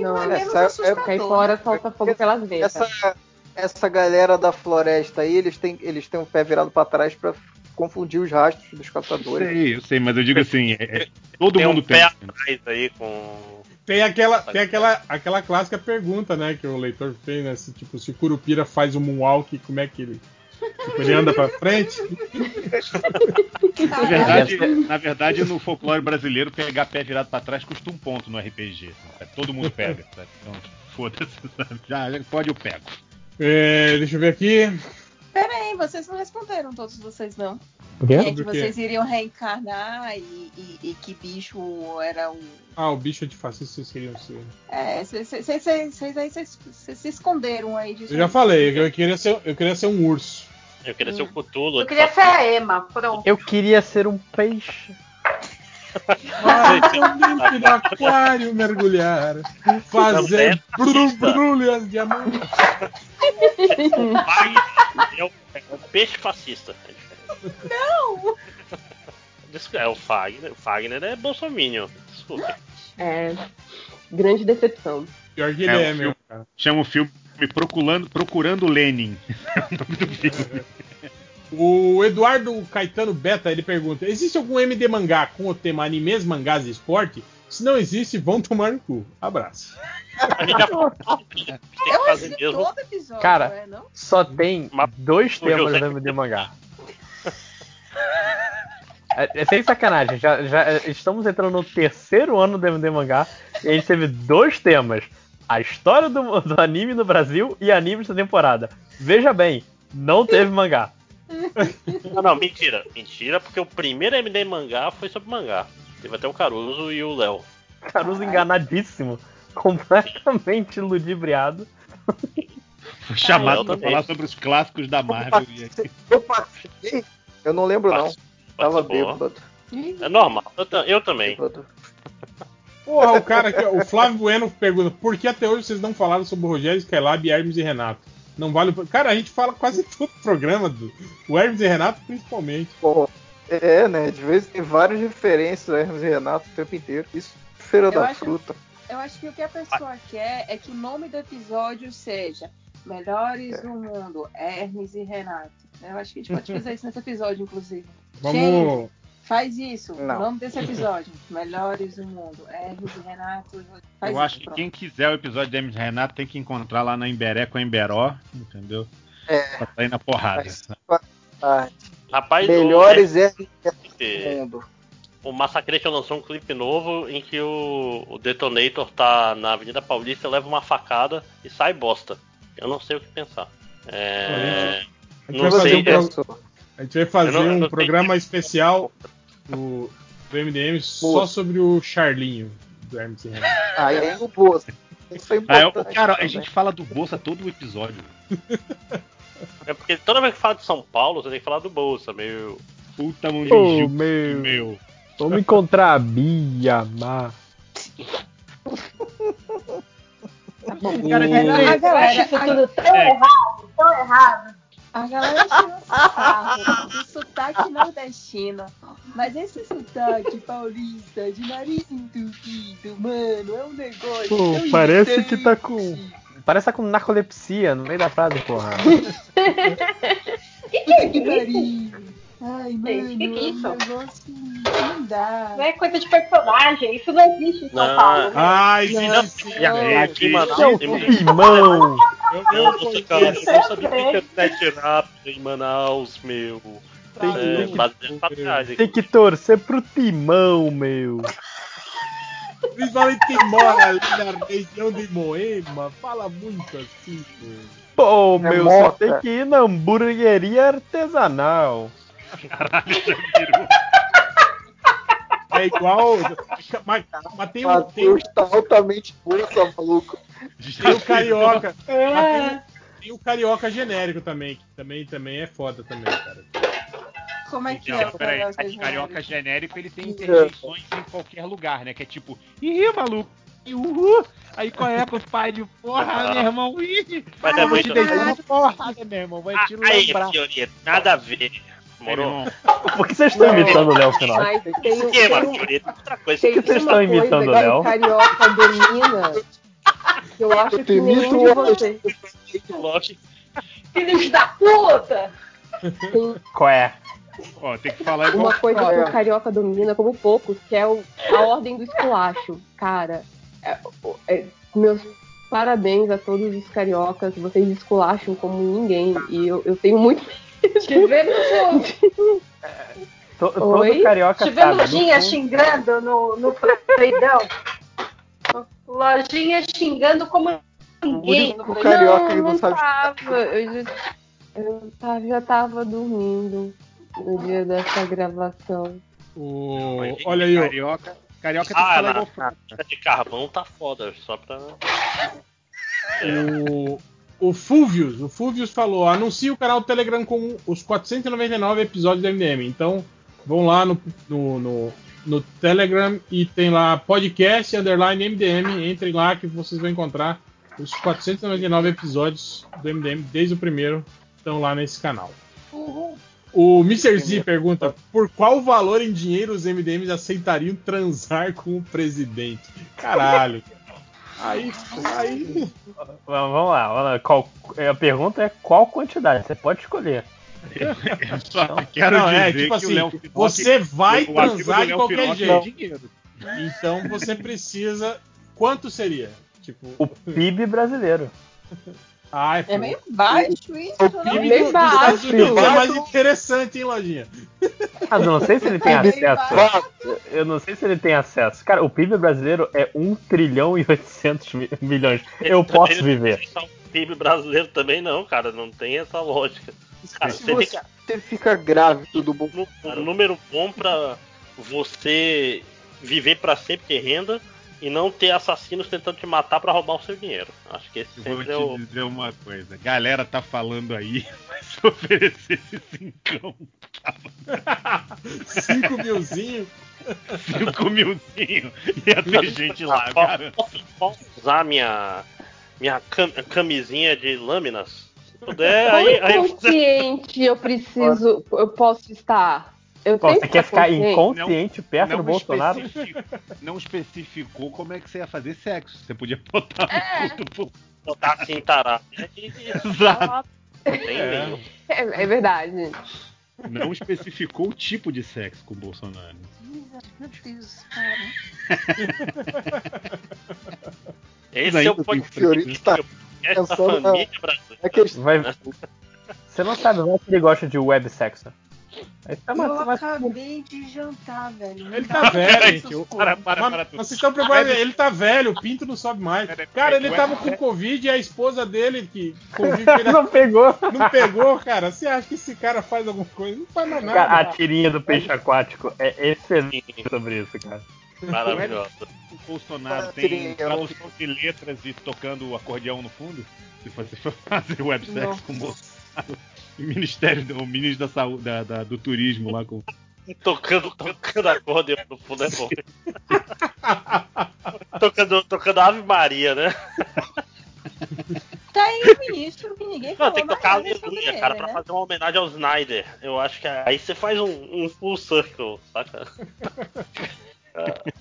Não, É, é, essa- é- cair fora, solta fogo pelas veias. Essa, essa galera da floresta aí, eles têm, eles têm um pé virado pra trás pra confundir os rastros dos caçadores. Sei, eu sei, mas eu digo assim, é- é- todo tem mundo um pé tem. atrás aí com. Tem aquela, tem aquela, aquela clássica pergunta, né, que o leitor fez, né? Se, tipo, se o Curupira faz um moonwalk, como é que ele. Tipo, ele anda pra frente? Na verdade, na verdade, no folclore brasileiro, pegar pé virado pra trás custa um ponto no RPG. sabe? Todo mundo pega, sabe? Então, foda-se, sabe? Já, já pode, eu pego. É, deixa eu ver aqui. Pera aí, vocês não responderam, todos vocês não. O quê? É que vocês iriam reencarnar e, e- e que bicho era o. Ah, o bicho de fascista vocês queriam ser. É, vocês aí vocês- se esconderam aí disso. Eu já falei, eu queria ser, eu queria ser um urso. Eu queria ser o Cutulo. Eu queria ser a Ema, pronto. Eu queria ser um peixe. Vai dentro do aquário mergulhar, fazer brum, brulhas de amor. É o, é o peixe fascista. É. Não! É o Fagner. O Fagner é bolsominion. Desculpa. É. Grande decepção. Pior que É, ele é, filme- mesmo, cara. Chama o filme Procurando, Procurando Lenin. O Eduardo Caetano Beta ele pergunta: existe algum MD mangá com o tema animes, mangás e esporte? Se não existe, vão tomar no cu. Abraço. Que Eu fazer assisti mesmo. todo episódio, Cara, é, não? só tem dois o temas no MD Mangá. É, é sem sacanagem, já, já estamos entrando no terceiro ano do MD Mangá e a gente teve dois temas: a história do, do anime no Brasil e anime dessa temporada. Veja bem, não teve mangá. Não, não, mentira. Mentira, porque o primeiro MD mangá foi sobre mangá. Teve até o Caruso e o Léo. Caruso enganadíssimo, completamente ludibriado. Foi chamado eu pra falar sobre os clássicos da Marvel. e Eu participei? Eu não lembro, não. Tava bêbado. É normal. Eu, eu também. Porra, o cara o Flávio Bueno pergunta: por que até hoje vocês não falaram sobre o Rogério Skylab, Hermes e Renato? Não vale. o- Cara, a gente fala quase todo o programa do o Hermes e Renato, principalmente. Pô, é, né? De vez tem várias referências a Hermes e Renato o tempo inteiro. Isso, feira Eu da acho- fruta. Eu acho que o que a pessoa quer é que o nome do episódio seja Melhores do Mundo, Hermes e Renato. Eu acho que a gente pode fazer isso nesse episódio, inclusive. Vamos. Gente, faz isso. Não. O nome desse episódio: Melhores do Mundo, Hermes e Renato. Faz Eu isso, acho que pronto. quem quiser o episódio de Hermes e Renato tem que encontrar lá na Emberé com a Emberó, entendeu? É. Pra sair na porrada. Rapaz, melhores Hermes é, do mundo. o Massacration lançou um clipe novo em que o, o Detonator tá na Avenida Paulista, leva uma facada e sai bosta. Eu não sei o que pensar. É, A gente não vai fazer sei. um pro- A gente vai fazer não- um não programa especial do, do MDM só sobre o Charlinho do Hermes e Renato. Aí é o Bolsa. Isso foi Ah, importante. cara, a gente fala do Bolsa todo o episódio. É porque toda vez que fala de São Paulo, você tem que falar do Bolsa, meio. Puta mão de Ô, Gil, meu. meu. Vamos encontrar a Bia, Má. Cara, O- eu acho isso tudo tão É. errado, tão errado. A galera tirou sarro do sotaque nordestino. Mas esse sotaque paulista, de nariz entupido, mano, é um negócio. Pô, tão parece irritante. que tá com. Parece que tá com narcolepsia no meio da frase, porra. Que que é Que isso? nariz. Ai, mano, que que é é isso? um negócio que não dá. Não é coisa de personagem, isso não existe em São Não. Paulo. né? Ai, Não, sim. É, aqui Seu tem- climão! Eu, eu, eu, cara, eu não que era net rápido em Manaus, meu. Tem É, que- batendo pra trás. Tem que torcer pro timão, meu. Principalmente quem mora ali na região de Moema, fala muito assim, mano. Pô, É meu, mota. você tem que ir na hamburgueria artesanal. É igual. Mas, mas tem, um, tem, um- Matheus tá altamente bolsa, maluco. Tem o carioca. É. tem, o- tem o carioca genérico também, que também, também é foda também, cara. Como é que Não, é o peraí, carioca o carioca genérico? genérico ele tem interjeições em qualquer lugar, né? Que é tipo, ih, maluco, ih, uhul. Aí qual é, compadre? Porra, meu irmão, ih. Mas ah, é vou te muito- deixar uma porrada, meu irmão, vai te Aí, lembrar. Nada a ver. Morou? Por que vocês estão Não. imitando o Léo final? Mas tem, tem, Fiorito, outra coisa. tem que vocês estão imitando o que Léo? o carioca domina que eu acho que nenhum de vocês. Filhos da puta! Qual é? Ó, tem que falar igual uma coisa que é. o carioca domina como poucos, que é o- a ordem do esculacho. Cara, é- é- meus parabéns a todos os cariocas, vocês esculacham como ninguém. E eu, eu tenho muito. Tivemos, o- To- Todo Oi? carioca tivemos sabe. no xingando no, no freidão. Lojinha xingando como ninguém. O carioca não, não não sabe. tava. Eu, já, eu tava- já tava dormindo no dia dessa gravação. O, olha aí. Carioca, carioca tem que Ah, falar na, igual na Franca. pista de carvão tá foda, só pra. O, o Fulvius, o Fulvius falou: anuncia o canal do Telegram com os 499 episódios do MDM. Então, vão lá no, no, no, no Telegram e tem lá podcast underline MDM. Entrem lá que vocês vão encontrar os 499 episódios do MDM, desde o primeiro, estão lá nesse canal. O Mr. Z pergunta: por qual valor em dinheiro os MDMs aceitariam transar com o presidente? Caralho. Aí, aí. Vamos lá, vamos lá. Qual- a pergunta é qual quantidade? Você pode escolher. Eu só quero Não, é, dizer tipo que assim, o Léo Finocchi- você vai transar de qualquer Finocchi jeito. é dinheiro. Então você precisa. Quanto seria? Tipo. O PIB brasileiro. Ai, É meio baixo isso, O não? PIB meio baixo. Unidos é mais interessante, hein, Lojinha? Ah, não sei se ele tem É acesso. Eu não sei se ele tem acesso. Cara, o PIB brasileiro é 1 trilhão e 800 mi- milhões. Eu posso viver. O PIB brasileiro também não, cara. Não tem essa lógica. Cara, Se você você fica fica grave, tudo bom. um número bom pra você viver pra sempre ter renda e não ter assassinos tentando te matar pra roubar o seu dinheiro. Acho que esse Eu Vou é te o. dizer uma coisa. Galera tá falando aí, mas se oferecesse cincão, 5 milzinho. cinco milzinho, ia ter gente lá, cara. Posso, posso usar minha, minha cam- camisinha de lâminas? Puder, aí, aí Quão eu consciente eu preciso, eu posso estar? Eu Pô, você que quer ficar consciente. inconsciente perto do Não, Bolsonaro? especificou, não especificou como é que você ia fazer sexo. Você podia botar É. no cu do botar assim, tará. Exato. É. É, é verdade. Não especificou o tipo de sexo com o Bolsonaro. Meu Deus, cara. Esse é o tem podcast tá pensando na- família brasileira. É que Vai... Você não sabe, vai que ele gosta de web sexo. Tá Eu acabei de jantar, velho. Ele tá velho, gente. O- Para, para, para tudo. vocês estão preocupados, ele tá velho, o pinto não sobe mais. Cara, ele tava com Covid e a esposa dele, que ele, não pegou. não pegou, cara. Você acha que esse cara faz alguma coisa? Não faz mais nada. Cara, a tirinha do peixe aquático é excelente sobre isso, cara. Maravilhoso. O Bolsonaro tem tradução de letras e tocando o acordeão no fundo? Se você for fazer web Nossa. sexo com o Bolsonaro. o Ministério do o ministro da saúde, da- da- do turismo lá com. Tocando, tocando acordeon no fundo é bom. tocando, tocando Ave Maria, né? Tá aí o ministro que ninguém Não, tem que tocar Aleluia, ele, cara, pra né? fazer uma homenagem ao Snyder. Eu acho que aí você faz um, um full circle, saca?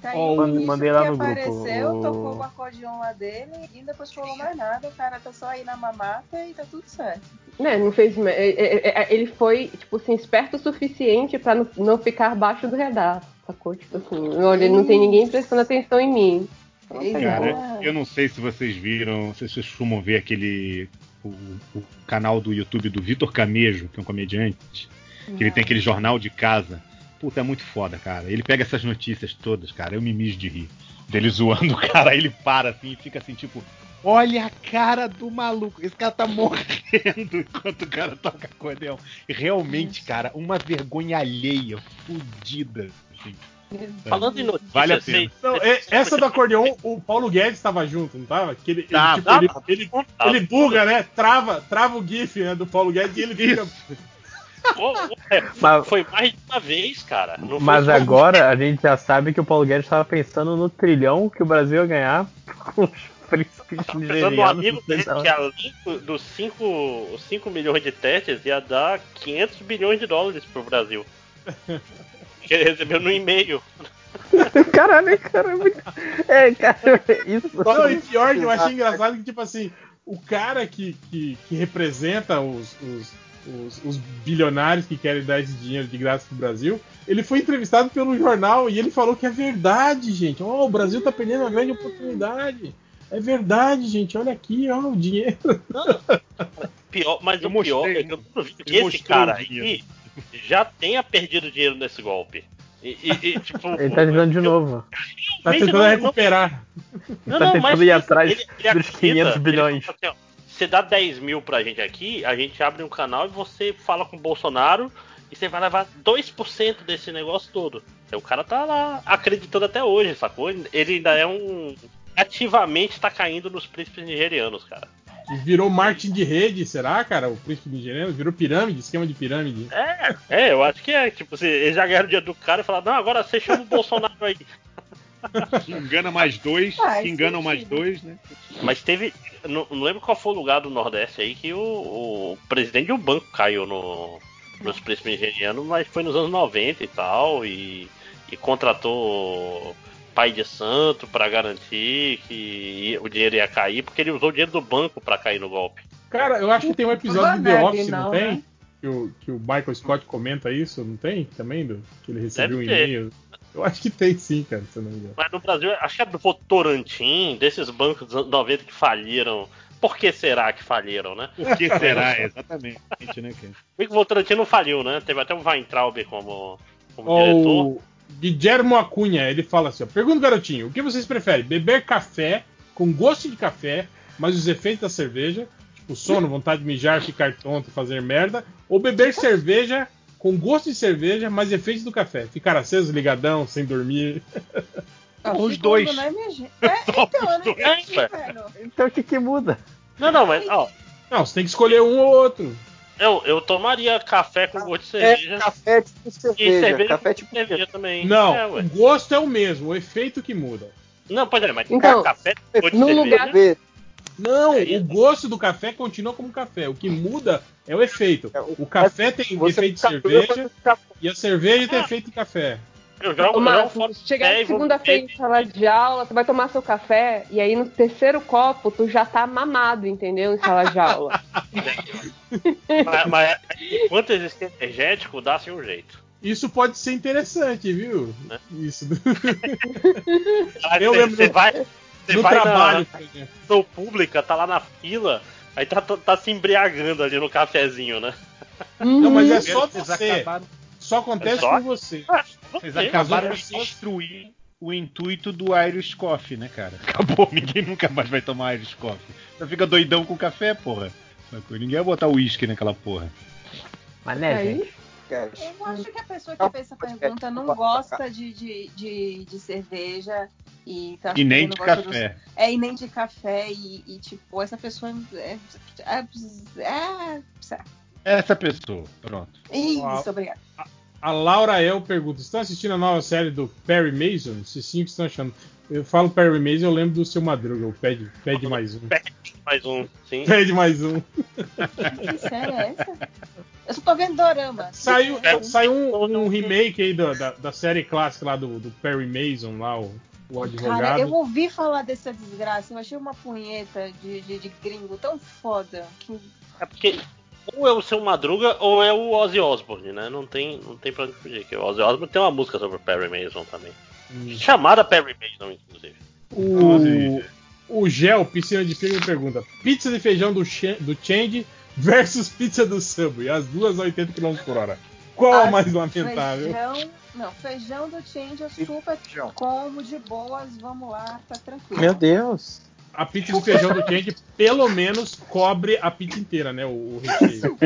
Tá aí Ó, o mandei lá que no grupo, apareceu, o- tocou o acordeon lá dele e depois falou mais nada. O cara tá só aí na mamata e tá tudo certo. Né, não fez. é, é, é, Ele foi, tipo assim, esperto o suficiente pra não, ficar abaixo do radar. Sacou? Tipo assim, olha, não tem ninguém prestando atenção em mim. Cara, eu não sei se vocês viram, se vocês costumam ver aquele. O, o canal do YouTube do Vitor Camejo, que é um comediante, que ele tem aquele jornal de casa. Puta, é muito foda, cara. Ele pega essas notícias todas, cara. Eu me mijo de rir. Dele zoando o cara, aí ele para assim e fica assim, tipo, olha a cara do maluco. Esse cara tá morrendo enquanto o cara toca acordeão. E realmente, cara, uma vergonha alheia, fudida. assim. Falando em notícias, Vale a pena. Não, é- essa do acordeon, o Paulo Guedes estava junto, não tava? Que ele, ele, Tava, tipo, ele, tava. ele, ele buga, né? Trava, trava o GIF né, do Paulo Guedes e ele fica. É, Mas- foi mais de uma vez, cara. Não Mas agora a gente já sabe que o Paulo Guedes estava pensando no trilhão que o Brasil ia ganhar com os príncipes Pensando no nigerianos. amigo dele, que além do- dos 5 5 milhões de testes, ia dar 500 bilhões de dólares pro Brasil. Que ele recebeu no e-mail. Caralho, cara, é muito. É, cara, isso. Não, e pior que eu achei engraçado que, tipo assim, o cara que, que, que representa os, os, os, os bilionários que querem dar esse dinheiro de graça pro Brasil, ele foi entrevistado pelo jornal e ele falou que é verdade, gente. Oh, o Brasil tá perdendo uma grande oportunidade. É verdade, gente. Olha aqui, ó, o dinheiro. Pior, mas o pior é que eu duvido que ele esse cara aí já tenha perdido dinheiro nesse golpe. E, e- e, tipo, Ele tá tentando de novo. Tá tentando não- recuperar. Não, tá não, tentando mas ir atrás ele- ele dos acredita, 500 ele bilhões. fala assim, ó, Você dá 10 mil pra gente aqui, a gente abre um canal e você fala com o Bolsonaro e você vai levar 2% desse negócio todo. Aí o cara tá lá acreditando até hoje, sacou? Ele ainda é um. Ativamente tá caindo nos príncipes nigerianos, cara. E virou marketing de rede, será, cara? O príncipe nigeriano virou pirâmide, esquema de pirâmide. É, é, eu acho que é. Tipo, eles já ganharam o dia do cara e falaram, não, agora você chama o Bolsonaro aí. Engana mais dois, se enganam mais dois, né? Mas teve. Não, não lembro qual foi o lugar do Nordeste aí que o, o presidente de um banco caiu no, nos príncipes nigerianos, mas foi nos anos 90 e tal, e, e contratou pai de santo pra garantir que o dinheiro ia cair, porque ele usou o dinheiro do banco pra cair no golpe. Cara, eu acho que tem um episódio de The Não, Office, não, não, tem? né? Que, o, que o Michael Scott comenta isso, não tem? Também? Do, que ele recebeu Deve um e-mail. Eu acho que tem sim, cara, se eu não me engano. Mas no Brasil, acho que é do Votorantim, desses bancos dos anos 90 que faliram. Por que será que faliram, né? Por que será? Exatamente, né, cara? Bem que o Votorantim não faliu, né? Teve até o Weintraub como, como Ó, diretor. o Guillermo Acunha, ele fala assim: ó, pergunta, garotinho, o que vocês preferem? Beber café com gosto de café, mas os efeitos da cerveja, tipo sono, vontade de mijar, ficar tonto, fazer merda, ou beber cerveja com gosto de cerveja, mas efeitos do café, ficar aceso, ligadão, sem dormir. Os dois. Né, minha gente? É, então, É, ué. velho. Então o que que muda? Não, não, mas, ó. Não, você tem que escolher um ou outro. Eu, eu tomaria café com gosto de cerveja. É, café tipo E cerveja. cerveja Café com tipo cerveja também. Não, É, o gosto é o mesmo, o efeito que muda. Não, pois é, mas Então, café com gosto de cerveja. lugar- Não, o gosto do café continua como café. O que muda é o efeito. O café tem efeito de cerveja e a cerveja tem efeito de café. Eu jogo, eu Marcos, fora chegar vou segunda-feira em sala de aula, tu vai tomar seu café e aí no terceiro copo tu já tá mamado, entendeu? Em sala de aula. mas, mas enquanto existir energético, dá-se um jeito. Isso pode ser interessante, viu? Isso. Aí Eu você, lembro você do- vai, você no vai trabalho, na, pública, tá lá na fila, aí tá, tá, tá se embriagando ali no cafezinho, né? Não, mas é Uhum. só Vocês você. acabaram- Só acontece É só? com você. Vocês Sim, acabaram de destruir o intuito do Irish Coffee, né, cara? Acabou, ninguém nunca mais vai tomar Irish Coffee. Você fica doidão com café, porra. Ninguém vai botar uísque naquela porra. Mas né, Aí? Gente? Eu acho que a pessoa que fez essa pergunta não gosta de, de, de, de cerveja E, tá E nem fazendo de café. dos- É, e nem de café. E, e, tipo, essa pessoa é. é, é, é Essa pessoa, pronto. isso, obrigada. A Laura El pergunta: estão assistindo a nova série do Perry Mason? Se sim, o que estão achando? Eu falo Perry Mason, eu lembro do seu Madruga, o Pede, pede mais um. Mais um, sim. Pede mais um. Que série é essa? Eu só tô vendo Dorama. Saiu, saiu um, um remake aí da, da, da série clássica lá do, do Perry Mason, lá, o, o advogado. Cara, eu ouvi falar dessa desgraça. Eu achei uma punheta de, de, de gringo tão foda. Que... É porque ou é o seu Madruga ou é o Ozzy Osbourne, né? Não tem, não tem pra onde fugir. Que o Ozzy Osbourne tem uma música sobre o Perry Mason também. Chamada Perry Mason, inclusive. O, o Gel, piscina de filme, pergunta: pizza de feijão do, do Change versus pizza do Subway, as duas a 80 km por hora. Qual a Ah, mais lamentável? Feijão, não, feijão do Change eu super como de boas, vamos lá, tá tranquilo. Meu Deus. A pizza de feijão do Change pelo menos cobre a pizza inteira, né? O, o recheio.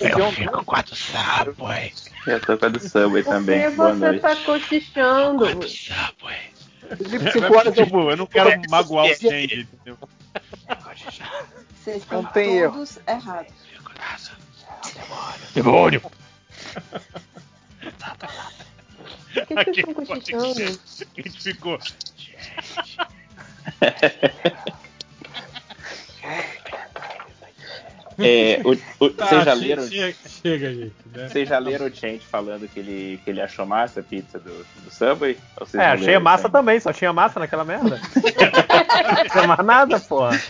Eu fico com a do Subway. Eu tô com a do Subway também. Por que Boa você noite. tá cochichando? É, mas, tipo, eu não quero magoar o Sandy, entendeu? Vocês estão todos errados. Demônio! Por que vocês estão cochichando? A gente ficou. É, o- o- Tá, vocês já leram? Chega, chega, gente. né? Vocês já leram o Change falando que ele, que ele achou massa a pizza do, do Subway? Ou vocês É, achei leram massa isso também, só tinha massa naquela merda. não tinha mais nada, porra.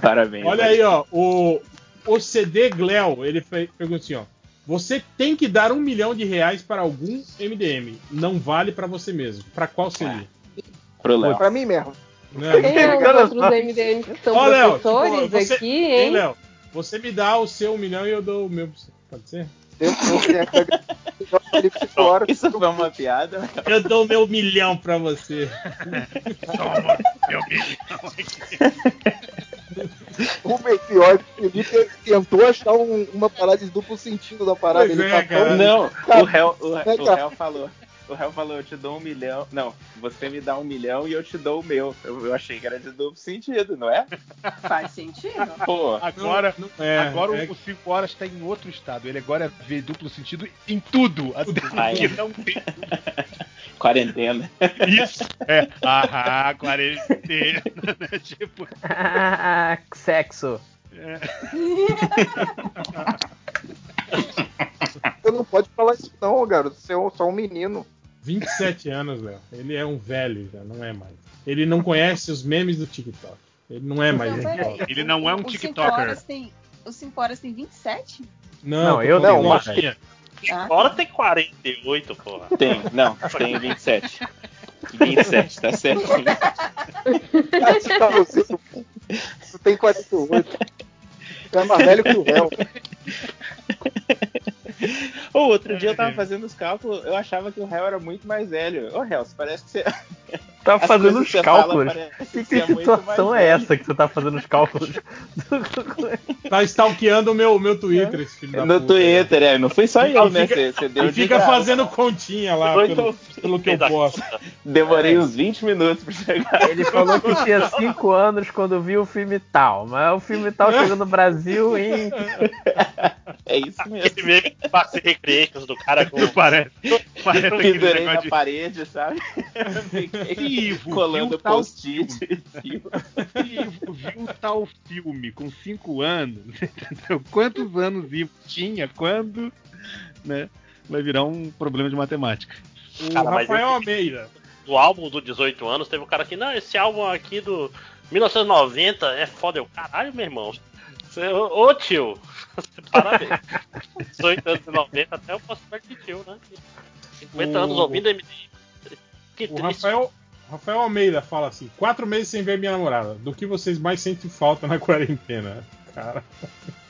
Parabéns. Olha aí, ó. O, o CD Gleo, ele pergunta assim, ó. Você tem que dar um milhão de reais para algum MDM. Não vale para você mesmo. Para qual seria? Pro Léo. Pra mim mesmo. Né? Quem é os outros MDM que são Ó, Léo, professores tipo, você- aqui, Hein, hein? Léo? Você me dá o seu um milhão e eu dou o meu pra você. Pode ser? Eu, cinco horas. Isso foi uma piada? Eu dou o meu milhão pra você. Toma, meu milhão O pior, o Felipe tentou achar um- uma parada de duplo sentido da parada. Pois ele é, tá tão- Não, Cara, o réu, o, é, o cara. réu falou. O réu falou, eu te dou um milhão. Não, você me dá um milhão e eu te dou o meu. Eu, eu achei que era de duplo sentido, não é? Faz sentido. Pô, Agora, Não, não é, agora é- o 5 horas tá em outro estado. Ele agora vê duplo sentido em tudo. Até Ai. que não tem quarentena. isso. É, ah, quarentena, né? Tipo, Ah, sexo. é. Você não pode falar isso não, garoto. Você é só um menino. 27 anos, Léo. Ele é um velho já, não é mais. Ele não conhece os memes do TikTok. Ele não é mais Não, TikTok. Ele não é um Os cinco TikToker. tem- Os 5 horas tem 27? Não, Não, eu uma. novinha. Ah, Agora tem 48, porra. Tem, não, tem 27. 27, tá. Ah, tá, você, você tem 48. Você é mais velho que o réu. Ô, outro dia eu tava fazendo os cálculos, eu achava que o réu era muito mais velho. Ô, réu, parece que você. Tava As fazendo os que fala cálculos. parece que, que que é situação é velho. essa que você tá fazendo os cálculos? Tá stalkeando o meu, meu Twitter, esse filho da No puta. Twitter, é, não foi só eu, né? fica- Você, você deu E de fica graça. fazendo continha lá, pelo, então. pelo que eu posto. Demorei É. uns 20 minutos pra chegar. Ele falou que tinha 5 anos quando viu o filme tal, mas o filme tal chegou no Brasil em. É isso mesmo. Do Parque Recreations do cara com. Parece, parece Pendurei na de... parede, sabe? Ivo, colando post-it. Ivo, viu tal filme com 5 anos, entendeu? Quantos anos Ivo tinha, quando, né? Vai virar um problema de matemática. O Cara, Rafael esse- Almeida. Do álbum do 18 anos, teve um cara aqui, não, esse álbum aqui do 1990 é foda. Eu, caralho, meu irmão. Ô, ô, tio, parabéns. 18 anos e 90 até eu posso perder de tio, né? 50 O- anos ouvindo MD. Que O triste. Rafael, Rafael Almeida fala assim: quatro meses sem ver minha namorada. Do que vocês mais sentem falta na quarentena? Cara.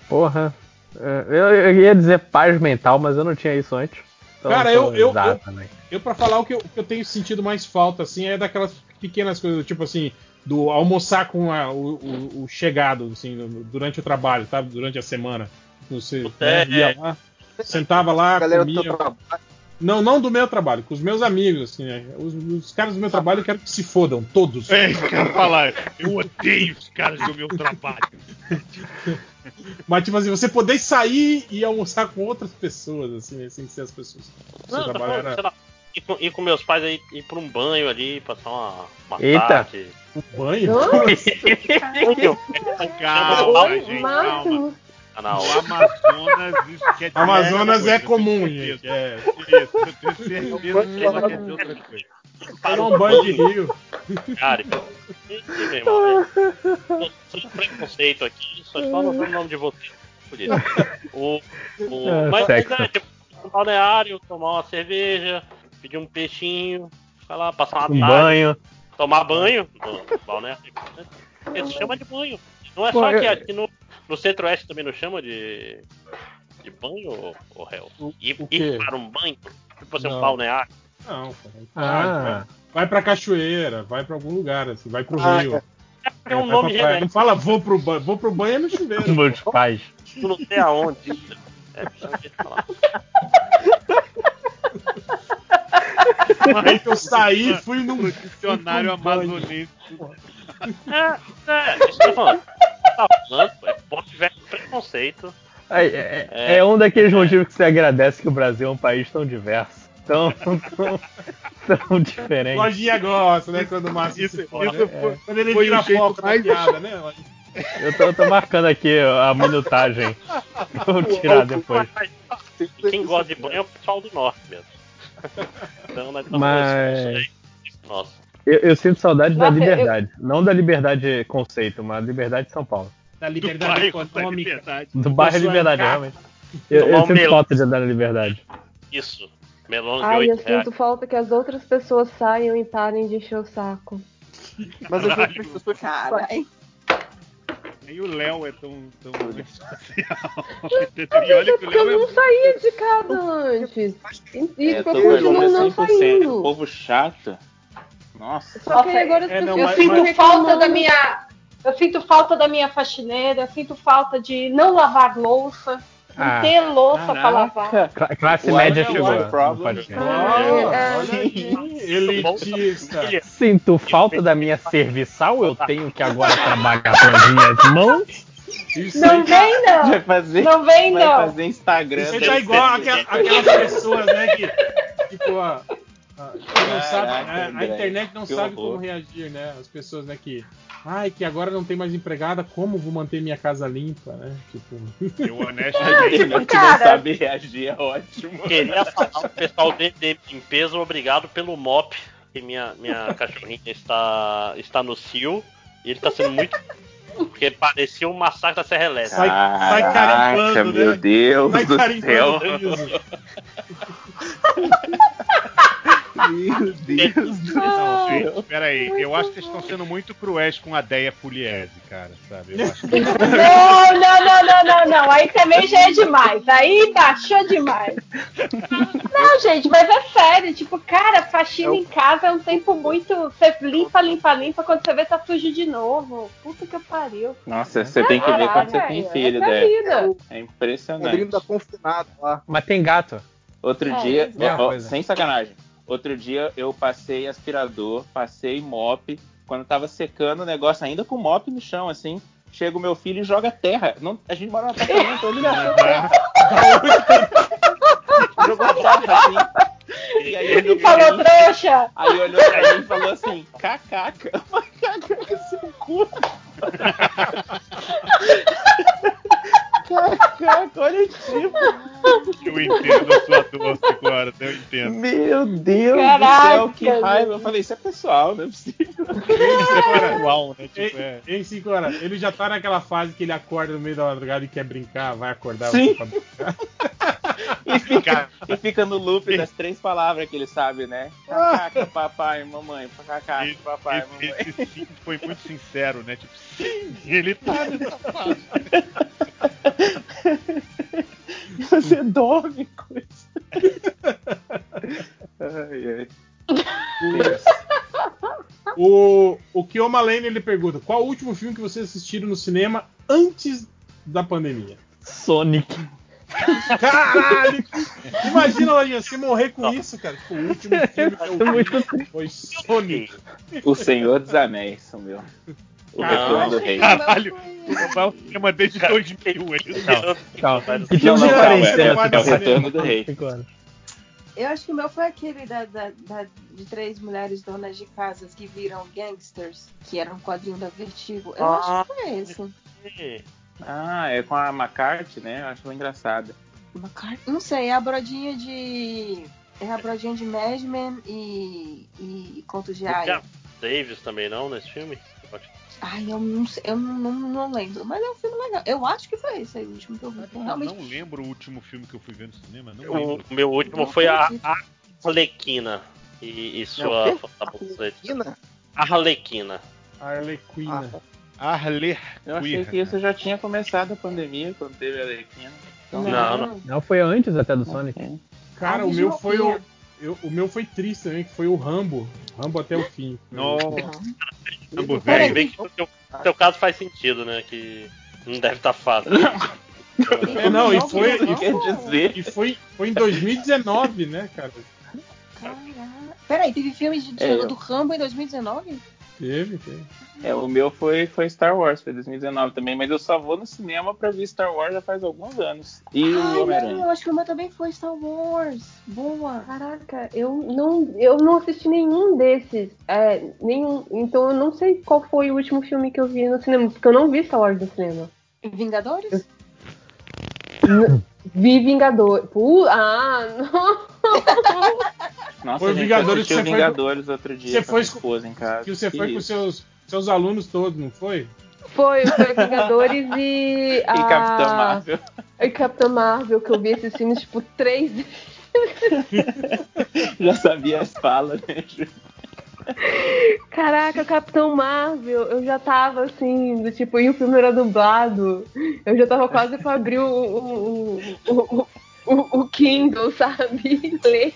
Porra. É, Eu, eu ia dizer paz mental, mas eu não tinha isso antes. Então Cara, eu- eu- eu- também. Eu, pra falar, o que eu, o que eu tenho sentido mais falta, assim, é daquelas pequenas coisas, tipo assim, do almoçar com a- o, o- o chegado, assim, durante o trabalho, sabe? Durante a semana. Você né, É, ia lá. Sentava lá, Galera do comia. Não, não do meu trabalho, com os meus amigos, assim, né? Os, os caras do meu trabalho eu quero que se fodam, todos. É, eu quero falar, eu odeio os caras do meu trabalho. Mas, tipo assim, você poder sair e almoçar com outras pessoas, assim, né? sem ser as pessoas. Não, seu tá trabalho falando, era- sei lá, ir com, ir com meus pais aí, ir pra um banho ali, passar uma, uma Eita. tarde. Um banho? Banho? Calma, Oi, gente, Máximo. Ah, não. No Amazonas, isso quer dizer Amazonas é coisa, comum, gente. certeza. Isso, eu tenho certeza que ela quer dizer outra coisa. Tomar um banho de rio. Cara, esse, meu irmão, é, sem preconceito aqui, só estou anotando o nome de vocês. Fudido. O, o, mas, mas é, tipo, um balneário, tomar uma cerveja, pedir um peixinho, ficar lá, passar uma Um tarde, banho. tomar banho no balneário. Eles chamam de banho. Não é Pô, só eu- que aqui no, no centro-oeste também não chama de, de banho, ô, ô réu? Ir, ir para um banho? Tipo assim, um Não. balneário. Não, cara. Ah. vai, pra cachoeira, vai pra algum lugar, assim, vai pro Ah, rio. É um vai nome. Não fala vou pro banho, vou pro banho é no chuveiro. Meus pais. Tu não sei aonde. É, precisa de falar. Aí que eu saí, fui num Dicionário amazonense. É, é, isso falando. Tá falando, é tiver preconceito. É, é- é um daqueles motivos que você agradece que o Brasil é um país tão diverso. Tão, tão, tão diferente. Lojinha gosta, né? Quando o Márcio se fode. isso É, foi- Quando ele foi jeito foco da mais- piada, né? Eu tô, eu tô marcando aqui a minutagem. Vou tirar depois. Quem gosta de banho é o pessoal do norte mesmo. Então, Mas-. Nossa. Eu, eu sinto saudade da Nossa, eu- liberdade. Não da liberdade conceito, mas da liberdade de São Paulo. Da liberdade da econômica. liberdade. Do bairro Liberdade, é um realmente. Eu, eu sinto falta de andar na liberdade. Isso. Melão de Ai, eu 8 reais. sinto falta que as outras pessoas saiam e parem de encher o saco. Mas as outras pessoas. Caralho. Nem o Léo é tão, tão antissocial. E olha que o Porque eu Léo não é. saía de casa antes. E É, eu tô com continuo não 100%. saindo. Povo chato. Nossa. Só que agora as é, não, pessoas Eu mas- sinto ficam falta da minha. Eu sinto falta da minha faxineira, eu sinto falta de não lavar louça, não Ah, ter louça pra lavar. Cla- classe média chegou. É, aí, elitista. Sinto falta da minha serviçal, eu tenho que agora trabalhar com as minhas mãos. Isso Não aí vem, não. Vai fazer, Não vem, vai não. fazer Instagram. Aí deve tá igual aquela- aquelas pessoas, né, que, tipo, a, a, que não sabe, Caraca, a- a, internet não sabe horror. como reagir, né? As pessoas, né, que, ai, que agora não tem mais empregada, como vou manter minha casa limpa, né? Tipo, Eu A honestamente. internet não Cara. sabe reagir, é ótimo. Queria falar pro pessoal de, de limpeza, obrigado pelo mop, que minha, minha cachorrinha está, está no cio. E ele está sendo muito. Porque parecia um massacre da Serra Elétrica. Sai- sai Caraca, carimbando, meu né? Deus vai do céu. o. Meu Deus do Não, céu. gente, peraí. Eu acho que vocês estão sendo muito cruéis com a Deia Pugliese, cara, sabe? Eu acho que... Não, não, não, não, não, não. Aí também já é demais. Aí baixou demais. Não, gente, mas é sério. Tipo, cara, faxina em casa é um tempo muito. Você limpa, limpa, limpa. Quando você vê, tá sujo de novo. Puta que pariu. Nossa, você tem que ver quando você tem filho, essa é vida. É impressionante. Padrinho da confinado lá. Mas tem gato. Outro É, dia, ó, sem sacanagem. Outro dia eu passei aspirador, passei mop. Quando tava secando o negócio, ainda com mop no chão, assim. Chega o meu filho e joga terra. Não, a gente mora no apartamento, ele achou terra. Jogou terra, assim. E aí pra Falou, mim, trouxa. aí olhou pra mim e falou assim, cacaca. Eu falei, Cacaca, seu cu. Olha tipo. Eu entendo a sua dor, agora, eu entendo. Meu Deus Caraca, do céu, que raiva. Eu falei, isso é pessoal, não é possível. Isso é pessoal, né? Tipo, Ei, é. ei, cinco horas, ele já tá naquela fase que ele acorda no meio da madrugada e quer brincar, vai acordar Sim. pra brincar. E fica, e fica no loop das três palavras que ele sabe, né? Cacaca, papai, mamãe. Cacaca, Esse, papai, esse, mamãe. esse sim foi muito sincero, né? Tipo, sim, ele tá nessa fase. Você dorme com isso. Ai, ai. O, o Kioma Lane ele pergunta: qual o último filme que vocês assistiram no cinema antes da pandemia? Sonic. Caralho! Imagina, Lojinha, você morrer com isso, cara. Tipo, o último filme que eu vi foi Sonic. O Senhor dos Anéis, são meu. O Retorno do Rei. Caralho, o o cinema desde 2001. Ele Calma, calma. Não, Que não, filme calma, diferente, é, é o Retorno do Rei. Eu acho que o meu foi aquele da, da- da- de três mulheres donas de casas que viram gangsters, que era um quadrinho da Vertigo. Eu Ah. acho que foi esse. Ah, é com a McCarthy, né? Eu acho ela engraçada. McCart- Não sei, é a brodinha de. É a brodinha de Mad Men e, e Contos de Aya. Davis também não nesse filme? Ai, eu não sei, eu não, não, não lembro. Mas é um filme legal. Eu acho que foi esse aí o último que eu vi. Eu Realmente. não lembro o último filme que eu fui ver no cinema. Não O lembro. meu último Não foi a. Arlequina e, e É sua o quê? fantabuceta. Arlequina. Arlequina. Arle. Eu achei que isso já tinha começado a pandemia, quando teve a Alequina. Então, Não, não. Não, foi antes até do Sonic. Cara, Ah, o meu foi o. eu- o meu foi triste também, que foi o Rambo. Rambo até o fim. Nossa. Rambo Peraí, velho. bem que no teu, caso faz sentido, né? Que não deve estar fácil. É, não, e foi, o que quer e, dizer? e foi, foi em 2019, né, cara? Caraca. Peraí, teve filme de, de- É, do Rambo em 2019? Teve, teve. É, o meu foi, foi Star Wars, foi 2019 também, mas eu só vou no cinema pra ver Star Wars já faz alguns anos. E Ai, o Homem-Aranha. eu acho que o meu também foi Star Wars. Boa. Caraca, eu não, eu não assisti nenhum desses. É, nenhum, então eu não sei qual foi o último filme que eu vi no cinema, porque eu não vi Star Wars no cinema. Vingadores? Vi Vingador. Pu- ah, não. Nossa, Foi gente, Vingadores eu assisti que o você foi- Vingadores outro dia Você com foi minha esposa em casa. Que você foi com isso. seus, seus alunos todos, não foi? Foi, foi Vingadores e. E Capitão Marvel. E Capitão Marvel, que eu vi esses filmes, tipo, três Já sabia as falas, né? Caraca, Capitão Marvel, eu já tava assim, do tipo, e o filme era dublado. Eu já tava quase pra abrir o, o, o, o, o, o Kindle, sabe? Ler.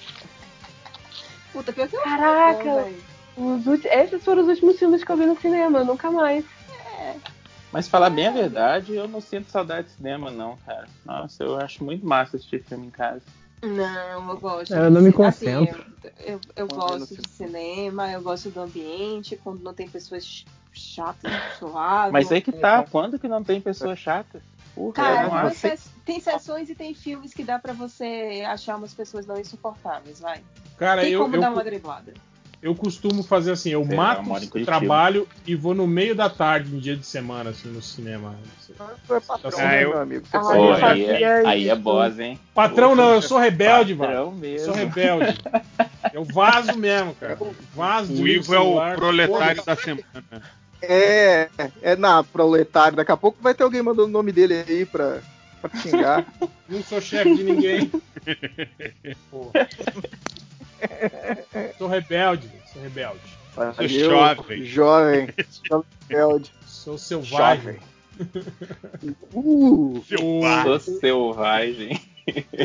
Puta, pior que eu Caraca, os ulti- esses foram os últimos filmes que eu vi no cinema, nunca mais. Mas falar bem a verdade, eu não sinto saudade de cinema, não, cara. Nossa, eu acho muito massa assistir filme em casa. Não, eu gosto. É, eu não me assim, concentro. eu, eu, eu gosto de cinema, eu gosto do ambiente, quando não tem pessoas ch- chatas do seu lado. Mas aí que tá, quando que não tem pessoa chata? Porra, Cara, não tem, sessões e tem filmes que dá pra você achar umas pessoas não insuportáveis, vai. Cara, tem eu, como eu, dar uma driblada. eu costumo fazer assim, eu Sei mato o trabalho e vou no meio da tarde, em dia de semana, assim, no cinema. É patrão, eu- meu amigo? Você Ah, Pô, eu aí, é, aí é boss, hein? Patrão não, eu sou rebelde, Patrão mano. mesmo. Sou rebelde. Eu vazo mesmo, cara. Vazo O Ivo é o proletário da semana. É, é na proletário. Daqui a pouco vai ter alguém mandando o nome dele aí pra, pra te xingar. Não sou chefe de ninguém. Pô. Sou rebelde, sou rebelde. Valeu, jovem. Jovem. Jovem rebelde. Sou selvagem. Uh, Sou selvagem.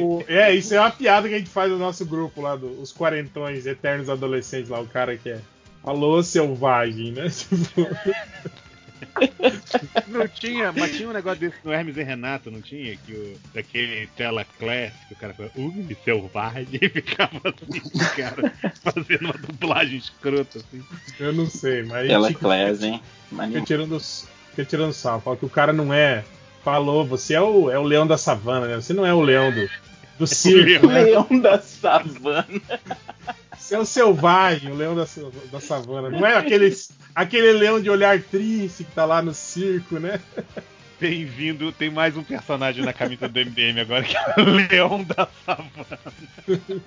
O- é, isso é uma piada que a gente faz no nosso grupo lá, do- os quarentões, eternos adolescentes lá, o cara que é. Alô, selvagem, né? Não tinha, mas tinha um negócio desse no Hermes e Renato, não tinha? Que o, daquele tela class, que o cara falava, Ugly selvagem, e ficava assim, o cara fazendo uma dublagem escrota, assim. Eu não sei, mas. Ela fica- class, hein? Fica Maneiro. tirando, fica tirando sal. Fala que o cara não é. Falou, você é o, é o leão da savana, né? Você não é o leão do, do circo, né? Leão da savana. Você é o selvagem, o leão da, da savana. Não é aquele, aquele leão de olhar triste que tá lá no circo, né? Bem-vindo, tem mais um personagem na camisa do MDM agora, que é o Leão da Savana.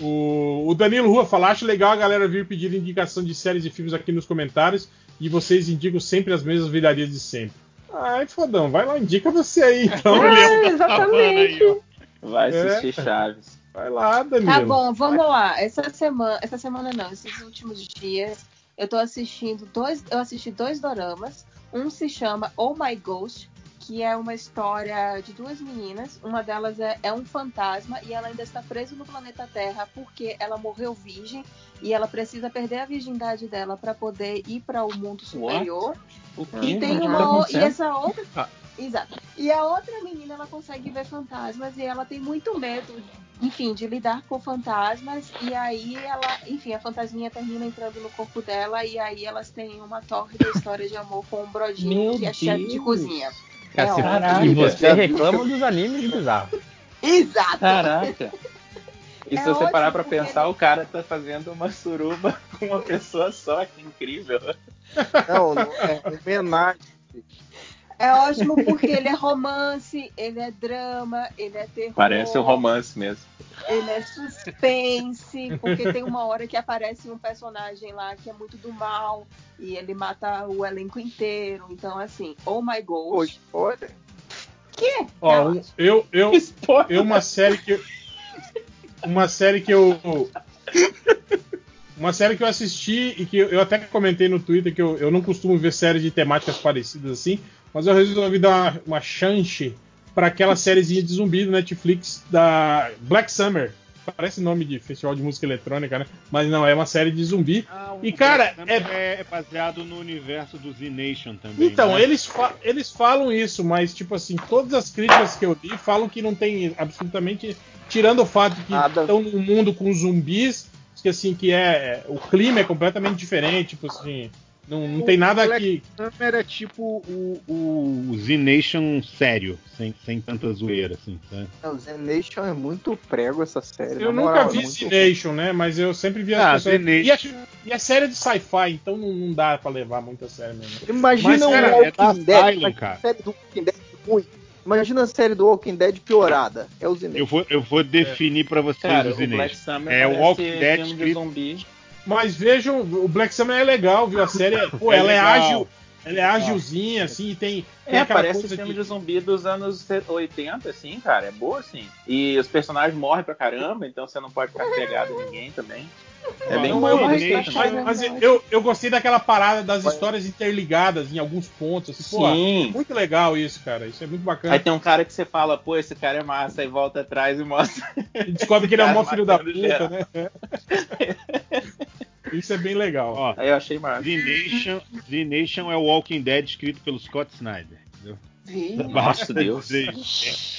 O, o Danilo Rua fala: acho legal a galera vir pedir indicação de séries e filmes aqui nos comentários e vocês indicam sempre as mesmas virarias de sempre. Ai, fodão, vai lá, indica você aí então. É, exatamente. Vai É. assistir Chaves. Vai lá, Danilo. Tá bom, vamos lá. Essa semana, essa semana não, esses últimos dias, eu tô assistindo dois, eu assisti dois doramas. Um se chama Oh My Ghost, que é uma história de duas meninas. Uma delas é, é um fantasma e ela ainda está presa no planeta Terra porque ela morreu virgem e ela precisa perder a virgindade dela para poder ir para o mundo superior. O que? E tem uma tá o- e essa outra Ah, Exato. E a outra menina, ela consegue ver fantasmas e ela tem muito medo, enfim, de lidar com fantasmas. E aí ela, enfim, a fantasminha termina entrando no corpo dela e aí elas têm uma tórrida história de amor com um brodinho Meu que é chefe de cozinha. É se- ótimo. e você reclama dos animes bizarros. Exato. Caraca. E se É você parar pra pensar, o cara tá fazendo uma suruba com uma pessoa só, que incrível. Não, não é homenagem. É ótimo porque ele é romance, ele é drama, ele é terror. Parece um romance mesmo. Ele é suspense, porque tem uma hora que aparece um personagem lá que é muito do mal e ele mata o elenco inteiro. Então, assim, oh my god. Olha. Que? Ó, eu, eu, eu uma série que eu- uma série que eu uma série que eu assisti e que eu, eu até comentei no Twitter que eu, eu não costumo ver séries de temáticas parecidas assim, mas eu resolvi dar uma, uma chance para aquela sériezinha de zumbi do Netflix da Black Summer. Parece nome de festival de música eletrônica, né? Mas não, é uma série de zumbi. e cara, é... é baseado no universo do Z Nation também. então, né? eles, fa- eles falam isso, mas, tipo assim, todas as críticas que eu li falam que não tem absolutamente. Tirando o fato que estão num mundo com zumbis, que assim, que é. O clima é completamente diferente, tipo assim. Não, não tem nada Black que. Summer é tipo o, o Z Nation sério, sem, sem tanta zoeira, assim, sabe? Não, Z Nation é muito prego essa série. Eu nunca moral, é vi muito Z Nation, né? Mas eu sempre vi as Ah, pessoas. E é, e é série de sci-fi, então não, não dá pra levar muito a sério mesmo. Imagina Mas, um cara, Walking é da Dead, imagina cara. a série do Walking Dead ruim. Imagina a série do Walking Dead piorada. É o Z Nation. Eu vou, eu vou definir pra vocês Cara, o Z o Black Nation. Summer É o Walking Dead filme de zumbi. Mas vejam, o Black Summer é legal, viu? A série é, pô, É ela legal. é ágil, ela é agilzinha, assim, e tem, tem É, parece coisa filme de- de zumbi dos anos 80, assim, cara. É boa, assim. E os personagens morrem pra caramba, então você não pode ficar pegado em ninguém também. É bem Não, bom. eu, mas- gostei, mas, mas eu, eu gostei daquela parada das histórias interligadas em alguns pontos. Assim, pô, Sim. muito legal isso, cara. Isso é muito bacana. Aí tem um cara que você fala, pô, esse cara é massa, aí volta atrás e mostra. E descobre que ele é um Cara mó filho da puta, geral. né? Isso é bem legal. Ó, Aí eu achei massa. The Nation, The Nation é o Walking Dead escrito pelo Scott Snyder. Entendeu? Nossa, Deus. Tem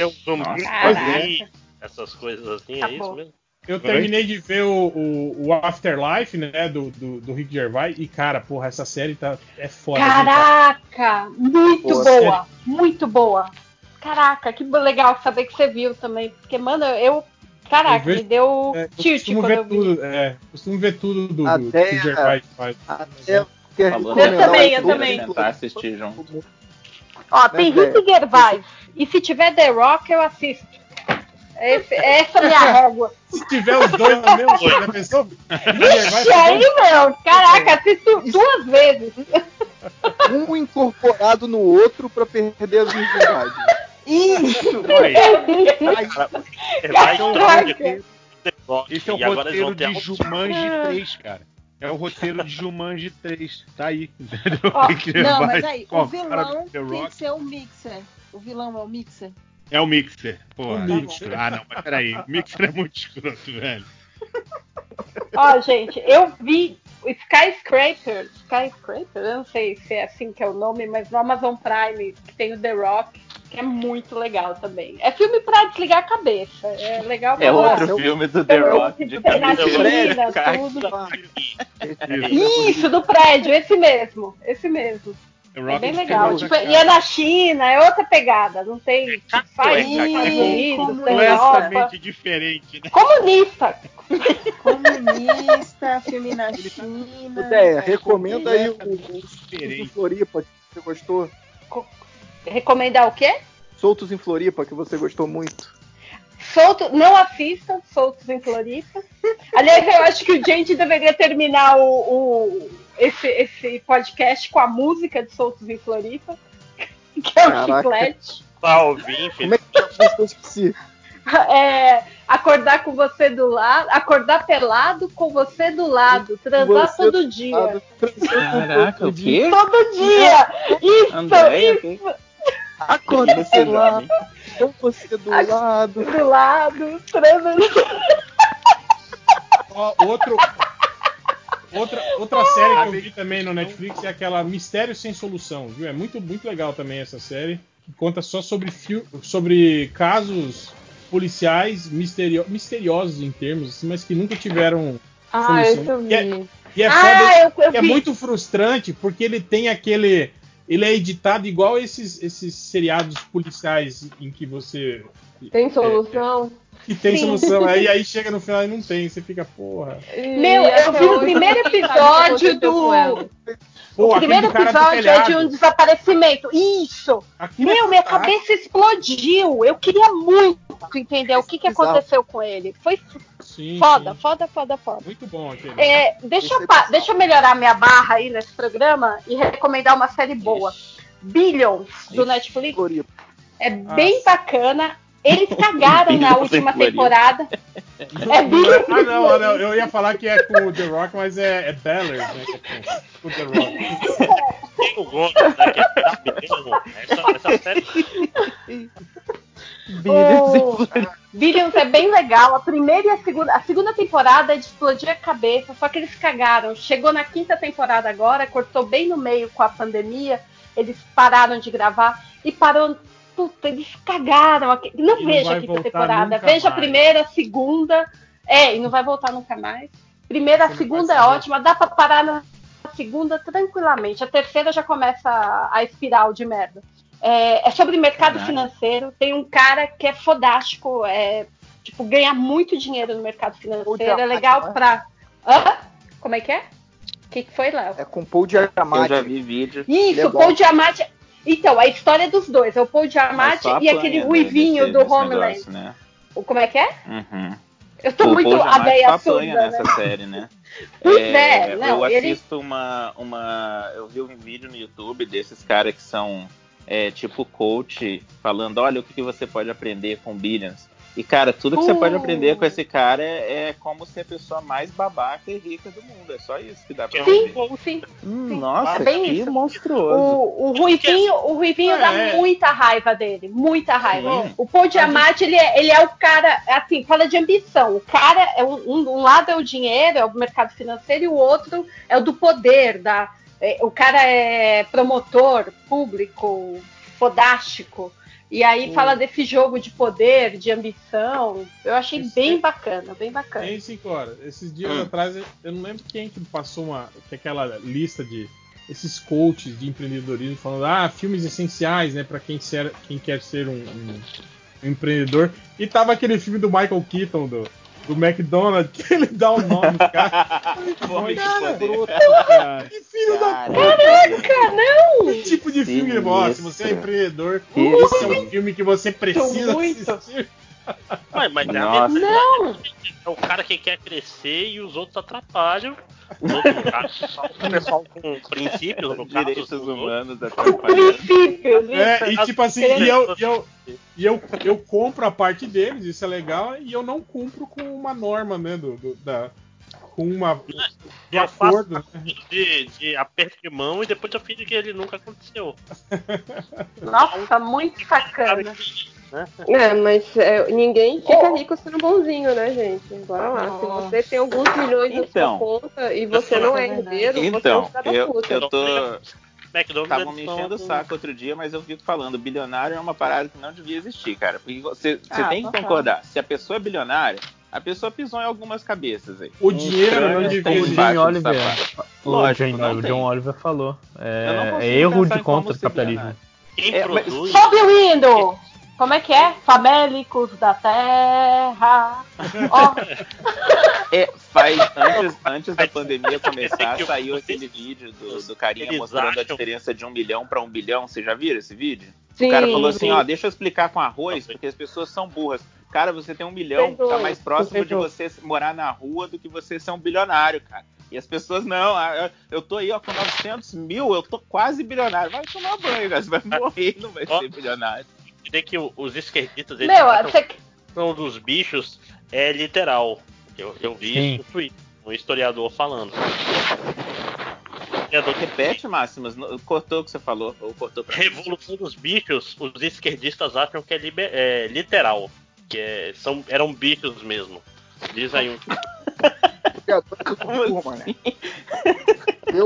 um zumbi, zumbi, essas coisas assim, é isso mesmo? Eu terminei de ver o, o, o Afterlife, né, do, do, do Rick Gervais, e cara, porra, essa série tá, é foda. viu, cara? Caraca, muito Pô, boa, muito boa. Caraca, que legal saber que você viu também, porque mano, eu, caraca, Eu vejo- me deu É, eu tilt costumo quando ver eu vi. tudo, é, costumo ver tudo do, do Até- que o Gervais faz. Até Falou Eu também, eu também. Tentar assistir junto. Ó, tem Né, Rick Gervais, e se tiver The Rock eu assisto. Esse- essa é a minha régua. Se tiver os dois no mesmo, já pensou? Vixe, aí, meu, caraca, assisto duas vezes. Um incorporado no outro pra perder a virgindade. Isso! Esse é o E agora eles roteiro vão ter de Jumanji 3, cara. É o roteiro de Jumanji 3. Tá aí. Ó, não, mas aí, o vilão tem que ser o Mixer. O vilão é o Mixer? É o Mixer. Pô, O é Mixer. Ah, não, mas peraí. O Mixer é muito escroto, velho. Ó, gente, eu vi o Skyscraper, Skyscraper, eu não sei se é assim que é o nome, mas no Amazon Prime, que tem o The Rock, que é muito legal também. É filme pra desligar a cabeça. É legal pra É outro filme do The Rock de tudo. Isso. Do prédio, esse mesmo, esse mesmo. The É bem de legal. Tipo, e é na China, é outra pegada. Não tem. Tipo, Estados Unidos, tem completamente Europa. diferente, né? Comunista! Comunista, filme na China. Ideia, recomenda aí o, o Diferente. Floripa que você gostou. Recomendar o quê? Soltos em Floripa que você gostou muito. Solto, não assistam Soltos em Floripa. Aliás, eu acho que o gente deveria terminar o, o- esse, esse podcast com a música de Soltos em Floripa, que é o Caraca. chiclete. Alvin, Como é que eu esqueci? É, acordar com você do lado, acordar pelado com você do lado, transar Você todo do dia. lado, Caraca, o quê? Todo dia! Isso, Andréia, isso! Sei lá, com você do lado. Do lado, transando. Ó, outro, outra, outra série que eu vi também no Netflix é aquela Mistério Sem Solução, viu? É muito, muito legal também essa série. que conta só sobre, fio- sobre casos policiais misterio- misteriosos em termos, assim, mas que nunca tiveram Ah, solução. eu E é- também. E é Ah, foda, eu- eu é muito frustrante porque ele tem aquele. Ele é editado igual esses, esses seriados policiais em que você. Tem solução? Que tem Sim. solução. Aí, aí chega no final e não tem. Você fica, porra. Meu, eu vi primeiro o que episódio do. Pô, o primeiro episódio é de um desaparecimento. Isso! Aquilo é Meu, minha fantástico. cabeça explodiu. Eu queria muito entender o que, que aconteceu com ele. Foi Sim, foda, sim. foda, foda, foda. Muito bom aquele. É, deixa, eu, pa- deixa eu melhorar minha barra aí nesse programa e recomendar uma série boa. Billions, do Netflix. É bem bacana. Eles cagaram na Billions última temporada. É Não Billions ah, não, ah, não, eu ia falar que é com o The Rock, mas é, é Bellers, né? É com, o The Rock. Tem o Gomes, né? Que é Billions. essa, essa série. O Billions é bem legal. A primeira e a segunda. A segunda temporada é de explodir a cabeça, só que eles cagaram. Chegou na quinta temporada agora, cortou bem no meio com a pandemia. Eles pararam de gravar e parou. Puta, eles cagaram. aqui. Não E não veja a quinta temporada. Veja a mais. primeira, a segunda. É, e não vai voltar nunca mais. Primeira, a segunda é ótima. Dá pra parar na segunda tranquilamente. A terceira já começa a, a espiral de merda. É, é sobre mercado Caraca. financeiro. Tem um cara que é fodástico, é, tipo, ganha muito dinheiro no mercado financeiro. É legal né? pra. Hã? Como é que é? O que, que foi, Léo? É com Paul Diamante. Eu já vi vídeo. Isso, é. Paul Diamante. Então, a história dos dois é o Paul só e aquele ruivinho do Homeland. negócio, né? O- Como é que é? Uhum. Eu tô o muito Paul a Giamatti apanha né? nessa série, né? Pois é, eu não, ele- assisto uma, uma. Eu vi um vídeo no YouTube desses caras que são é, tipo coach, falando: olha o que, que você pode aprender com Billions. E, cara, tudo que você Uh. pode aprender com esse cara é, é como ser a pessoa mais babaca e rica do mundo. É só isso que dá pra Sim, aprender. sim. Hum, nossa, É bem que isso. monstruoso. O, o Ruivinho, o Ruivinho dá É. muita raiva dele, muita raiva. Sim. O Paul Diamante, ele é, ele é o cara, assim, fala de ambição. O cara, é um, um- um lado é o dinheiro, é o mercado financeiro, e o outro é o do poder. Da, é, o cara é promotor público, fodástico. E aí fala desse jogo de poder, de ambição. Eu achei Esse bem é- bacana, bem bacana. Tem cinco horas. Esses dias Hum. atrás, eu não lembro quem que passou uma, que aquela lista de esses coaches de empreendedorismo falando, ah, filmes essenciais, né, para quem, quem quer ser um, um- um empreendedor. E tava aquele filme do Michael Keaton do, do McDonald's que ele dá o nome do cara. Fome Cara, poder. que filho da Caraca, não! Que tipo de filme, ó, se você é empreendedor, esse é um filme que você precisa muito. assistir. Mas, mas é, a Nossa. mesma- Não! é o cara que quer crescer e os outros atrapalham. Os outros, caso, só o pessoal com princípios, no caso. Direitos os humanos atrapalhando. Princípios, É, e tipo assim, e eu, e eu, e eu, eu compro a parte deles, isso é legal, e eu não cumpro com uma norma, né, do, do- da, com uma, do Eu faço acordo. né? de, de aperto de mão e depois eu fingo que ele nunca aconteceu. Nossa, muito sacana. Né? É, mas é, ninguém fica rico sendo bonzinho, né, gente? Bora lá. Se Nossa. você tem alguns milhões Então. na sua conta e você não é herdeiro, você é um Então, eu, puta. eu tô. McDonald's Estavam me eles enchendo o são- saco outro dia, mas eu fico falando, bilionário é uma parada que não devia existir, cara. Porque você, você Ah, tem que concordar. Se a pessoa é bilionária, a pessoa pisou em algumas cabeças aí. O dinheiro crânio não tem devia O existir. embaixo Jim do Oliver. O, Lógico, Jim- não o tem. John Oliver falou. Não É, é erro de em como contra o ser capitalismo. Quem É, mas-. Sobe o hino! Como é que é? Famélicos da terra. Ó, É, faz, antes, antes da pandemia começar, saiu aquele vídeo do, do carinha mostrando a diferença de um milhão para um bilhão. Vocês já viram esse vídeo? Sim, o cara falou assim, sim. ó, deixa eu explicar com arroz, porque as pessoas são burras. Cara, você tem um milhão, tá mais próximo de você morar na rua do que você ser um bilionário, cara. E as pessoas, não, eu- tô aí, ó, com 900 mil, eu tô quase bilionário. Vai tomar banho, cara, você vai morrer e não vai ser bilionário. Dizer que os esquerdistas eles meu, acham você, são dos bichos é literal. Eu, eu vi Sim. isso no Twitter, um historiador falando. Historiador que Repete, Máximas, cortou o que você falou, ou cortou pra. Revolução dos bichos, os esquerdistas acham que é, liber- é literal. Que é- são, eram bichos mesmo. Diz aí um. Como assim?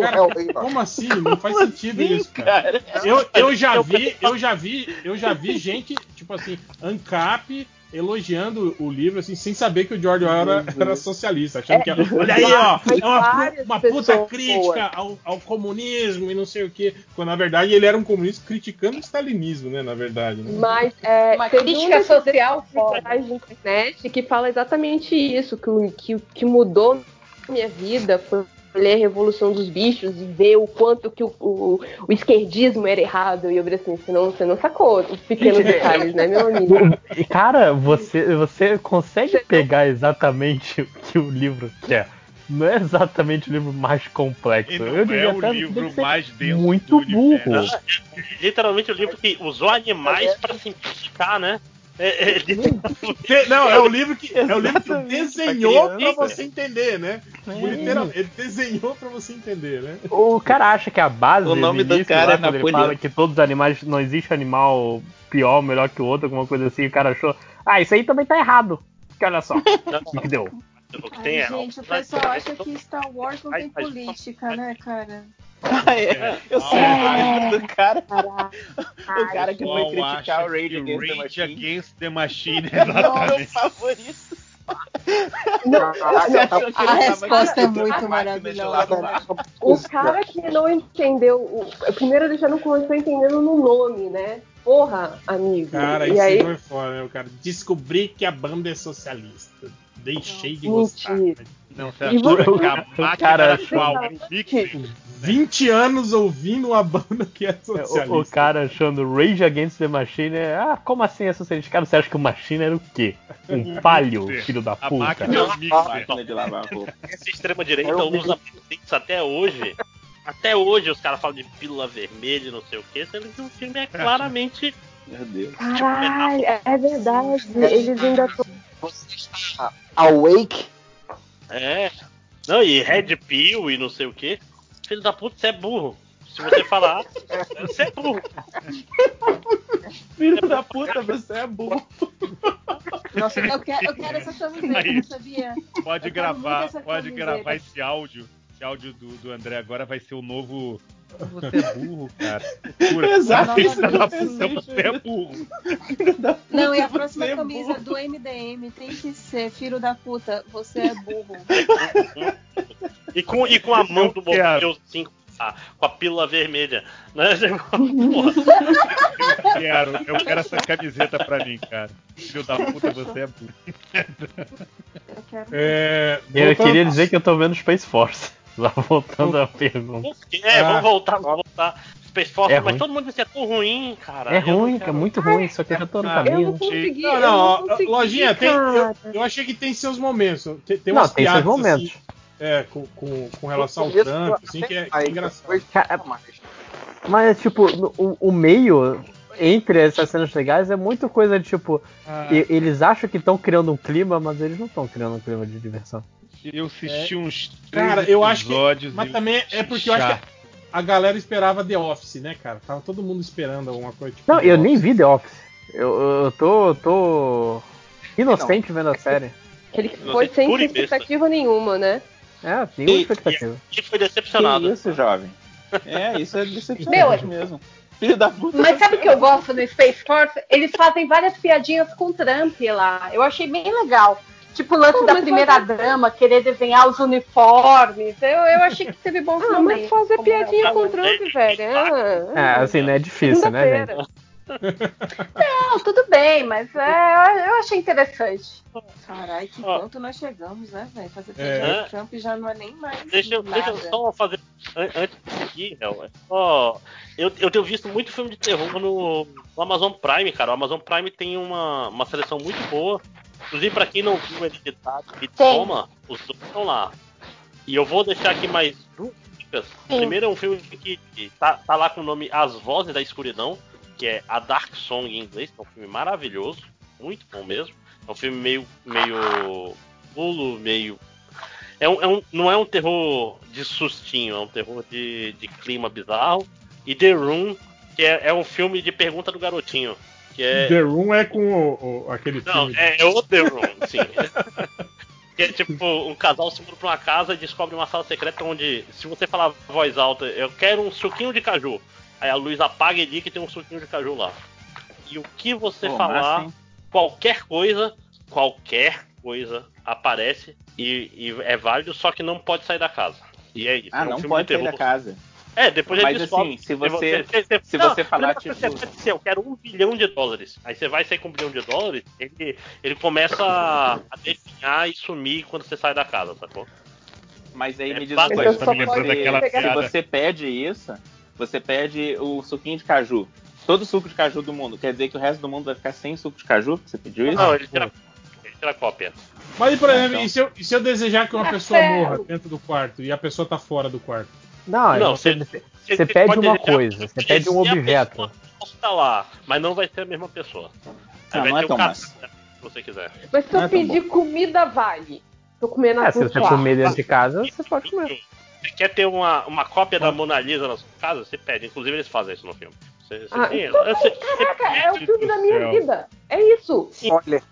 Cara, como assim? Não faz sentido isso, cara. Eu, eu já vi, eu já vi, eu já vi gente, tipo assim, ANCAP elogiando o livro, assim, sem saber que o George Orwell era, era socialista, achando É, que, olha aí, ó, é uma, uma puta crítica ao, ao comunismo e não sei o quê. Quando na verdade ele era um comunista criticando o stalinismo, né, na verdade. Né? Mas é, Uma crítica um social internet que fala exatamente isso, que, o- que, que mudou minha vida foi ler Revolução dos Bichos e ver o quanto que o, o, o esquerdismo era errado. E eu falei assim, você não, você não sacou os pequenos detalhes, né, meu amigo? E, Cara, você, você consegue pegar exatamente o que o livro quer. Não é exatamente o livro mais complexo. Não Eu diria é o livro mais denso Muito burro. Literalmente o livro que usou animais pra simplificar, né? É, é, Não, é o livro que, é o livro que desenhou pra você entender, né? É. Literalmente, ele desenhou pra você entender, né? O cara acha que a base O nome no do início, cara lá, é quando ele Napoleão. fala que todos os animais, não existe animal pior, melhor que o outro, alguma coisa assim, o cara achou, ah, isso aí também tá errado. Porque olha só, o que deu? O que Ai, tem é. gente, o pessoal acha que Star Wars não tem política, né, cara? Ah, é. Eu sei o nome do cara. O cara que foi criticar o Rage Against the Rage Machine. Against the Machine, É o meu favorito. Não, A resposta é muito maravilhosa. lavar? O cara que não entendeu. O, primeiro ele já não começou entendendo no nome, né? Porra, amigo. Cara, e isso aí, foi foda, né? Cara descobri que a banda é socialista. Deixei de gostar. Mentira. Não, você achou que a máquina Cara, qual? Era o Mixer? 20 anos ouvindo uma banda que é socialista. o cara achando Rage Against the Machine é, ah, como assim é socialista? Cara, você acha que o Machine era o quê? Um palio, filho da A puta. máquina é Mixer. Máquina de lavar roupa. Essa extrema-direita usa isso até hoje. Até hoje os caras falam de pílula vermelha e não sei o que, sendo que o filme é claramente. Meu Deus. caralho, é, é verdade. Eles ainda estão. Você está awake? É. Não, e Red Pill e não sei o que. Filho da puta, você é burro. Se você falar, você é burro. Filho da puta, você é burro. Nossa, eu quero, eu quero essa camiseta, Aí. não sabia? Pode Eu gravar, pode camiseta. gravar esse áudio. Esse áudio do, do André agora vai ser o novo. Você é burro, cara. Pura. Exato. Filho da puta, você é burro. Não, e a próxima é camisa burro. do MDM tem que ser filho da puta, você é burro. E com, e com a mão do. Morpheus, assim, com a, com a pílula vermelha. Né? Porra. Eu quero, eu quero essa camiseta pra mim, cara. Filho da puta, você é burro. Eu quero. É, Eu queria dizer que eu tô vendo Space Force. Lá voltando à pergunta. É, Ah. vamos voltar, vamos voltar. Space Force, É mas ruim. todo mundo disse que é tão ruim, cara. É Eu ruim, quero- é muito ruim, só que eu já tô no Ah, Eu não caminho. consegui. Não, eu não, não consegui, lojinha, tem, eu, eu achei que tem seus momentos. Tem, tem Não, tem seus piadas, momentos. assim, é, com, com, com relação ao Trump, assim, que é, que é engraçado. Mas, tipo, o, o meio entre essas cenas legais é muito coisa de, tipo, Ah, e- eles acham que estão criando um clima, mas eles não estão criando um clima de diversão. Eu assisti uns três Cara, eu acho que. episódios Mas e- também é porque eu acho que a galera esperava The Office, né, cara? Tava todo mundo esperando alguma coisa tipo. Não, The eu Office. nem vi The Office. Eu, eu tô, tô inocente vendo a série. Ele Não foi sei, sem e expectativa nenhuma, né? É, nenhuma E- expectativa. E foi Que decepcionado. isso, jovem? É, isso é decepcionante mesmo. Filho da puta. Mas sabe o que é eu gosto no Space Force? Eles fazem várias piadinhas com o Trump lá. Eu achei bem legal. Tipo o lance Pô, da primeira fazer- dama, querer desenhar os uniformes. Eu, eu achei que teve bons Ah, momentos. mas fazer piadinha com o. Trump, velho. É, Ah, assim, não é difícil, né, gente? Não, tudo bem, mas é, eu achei interessante. Caralho, que Ó. ponto nós chegamos, né, velho? Fazer É. piadinha do Trump já não é nem mais. Deixa, eu- deixa eu nada. só fazer. an- Antes de seguir, Hel, é só. Eu, eu tenho visto muito filme de terror no, no Amazon Prime, cara. O Amazon Prime tem uma, uma seleção muito boa. Inclusive, pra quem não viu Hereditário e Toma, os dois estão lá. E eu vou deixar aqui mais duas dicas. Sim. Primeiro é um filme que, que tá, tá lá com o nome As Vozes da Escuridão, que é A Dark Song em inglês, que é um filme maravilhoso, muito bom mesmo. É um filme meio. meio. pulo, meio. É um, é um- não é um terror de sustinho, é um terror de, de clima bizarro. E The Room, que é, é um filme de pergunta do garotinho. Que é, The Room é com o, o- aquele não, filme. é, é o The Room, sim. Que é tipo, um casal se muda pra uma casa e descobre uma sala secreta onde, se você falar voz alta, eu quero um suquinho de caju. Aí a luz apaga e diz que tem um suquinho de caju lá. E o que você Pô, falar, massa, qualquer coisa, qualquer coisa aparece e, e é válido, só que não pode sair da casa. E é isso. Ah, é um não filme pode de sair terror. da casa. É, depois Mas ele descobre. assim, se você- se não, você falar, tipo- você pode dizer, eu quero um bilhão de dólares. Aí você vai sair com um bilhão de dólares, ele, ele começa a, a definhar e sumir quando você sai da casa, sacou? Mas aí É me diz uma coisa, tá se você, você pede isso, você pede o suquinho de caju. Todo o suco de caju do mundo. Quer dizer que o resto do mundo vai ficar sem suco de caju? Você pediu isso? Não, ele tira, ele tira cópia. Mas, por exemplo, então. e, se eu, e se eu desejar que uma pessoa morra dentro do quarto e a pessoa tá fora do quarto? Não, Não, você, você- você você pede uma coisa, você pede um objeto. Posso estar lá, mas não vai ser a mesma pessoa. Não, vai não é ter tão o cara, massa. se você quiser. Mas se eu é pedir comida, vale. Tô comendo É, a se você comer dentro de casa, você pode comer. Você quer ter uma, uma cópia da Mona Lisa na sua casa? Você pede. Inclusive, eles fazem isso no filme. Você, você Ah, tem- então, você- caraca, é o filme da minha céu. vida. É isso. Olha,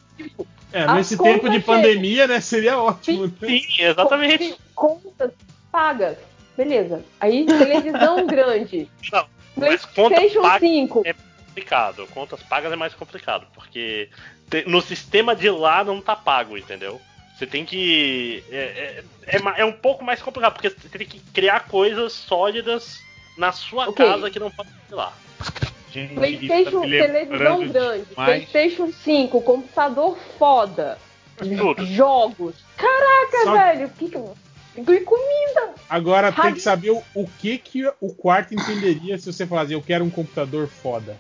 É, nesse tempo de pandemia, né? Seria ótimo. né? Sim, exatamente. Contas pagas. Beleza. Aí, televisão grande. Não, mas contas PlayStation pagas 5. é complicado. Contas pagas é mais complicado, porque no sistema de lá não tá pago, entendeu? Você tem que. É, é, é é um pouco mais complicado, porque você tem que criar coisas sólidas na sua Ok. casa que não pode ser lá. Gente, PlayStation, isso tá televisão grande. demais. PlayStation 5, computador foda. Tudo. Jogos. Caraca, Só- velho. Que que... E comida. Agora tem Rádio. que saber o, o que, que o quarto entenderia se você falasse, eu quero um computador foda.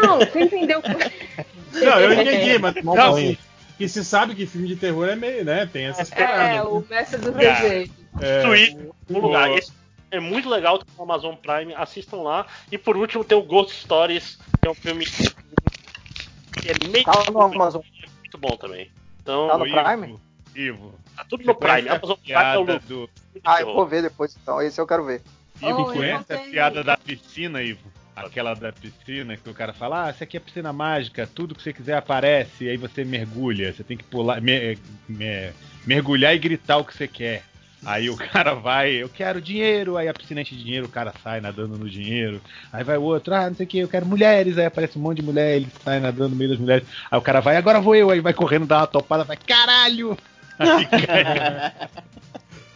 Não, você entendeu? Não, eu entendi, mas Não, assim, que se sabe que filme de terror é meio, né? Tem essas É, paradas. o mestre do desenho. É, Switch, um lugar. o- Esse é muito legal, tem no Amazon Prime, assistam lá. E por último tem o Ghost Stories, que é um filme que é meio tá no Amazon. muito bom também. Então, Tá no Ivo, Prime? Ivo. Tá tudo no Prime. a Amazon Prime é o piada lucro. do... Ah, eu vou ver depois então. Esse eu quero ver. Ivo, Oh, conhece a piada da piscina, Ivo? Aquela da piscina que o cara fala, ah, essa aqui é piscina mágica, tudo que você quiser aparece, e aí você mergulha, você tem que pular, me- me- mergulhar e gritar o que você quer. Aí o cara vai, eu quero dinheiro, aí a piscina enche de dinheiro, o cara sai nadando no dinheiro. Aí vai o outro, ah, não sei o que, eu quero mulheres, aí aparece um monte de mulher, ele sai nadando no meio das mulheres. Aí o cara vai, agora vou eu, aí vai correndo, dá uma topada, vai, caralho!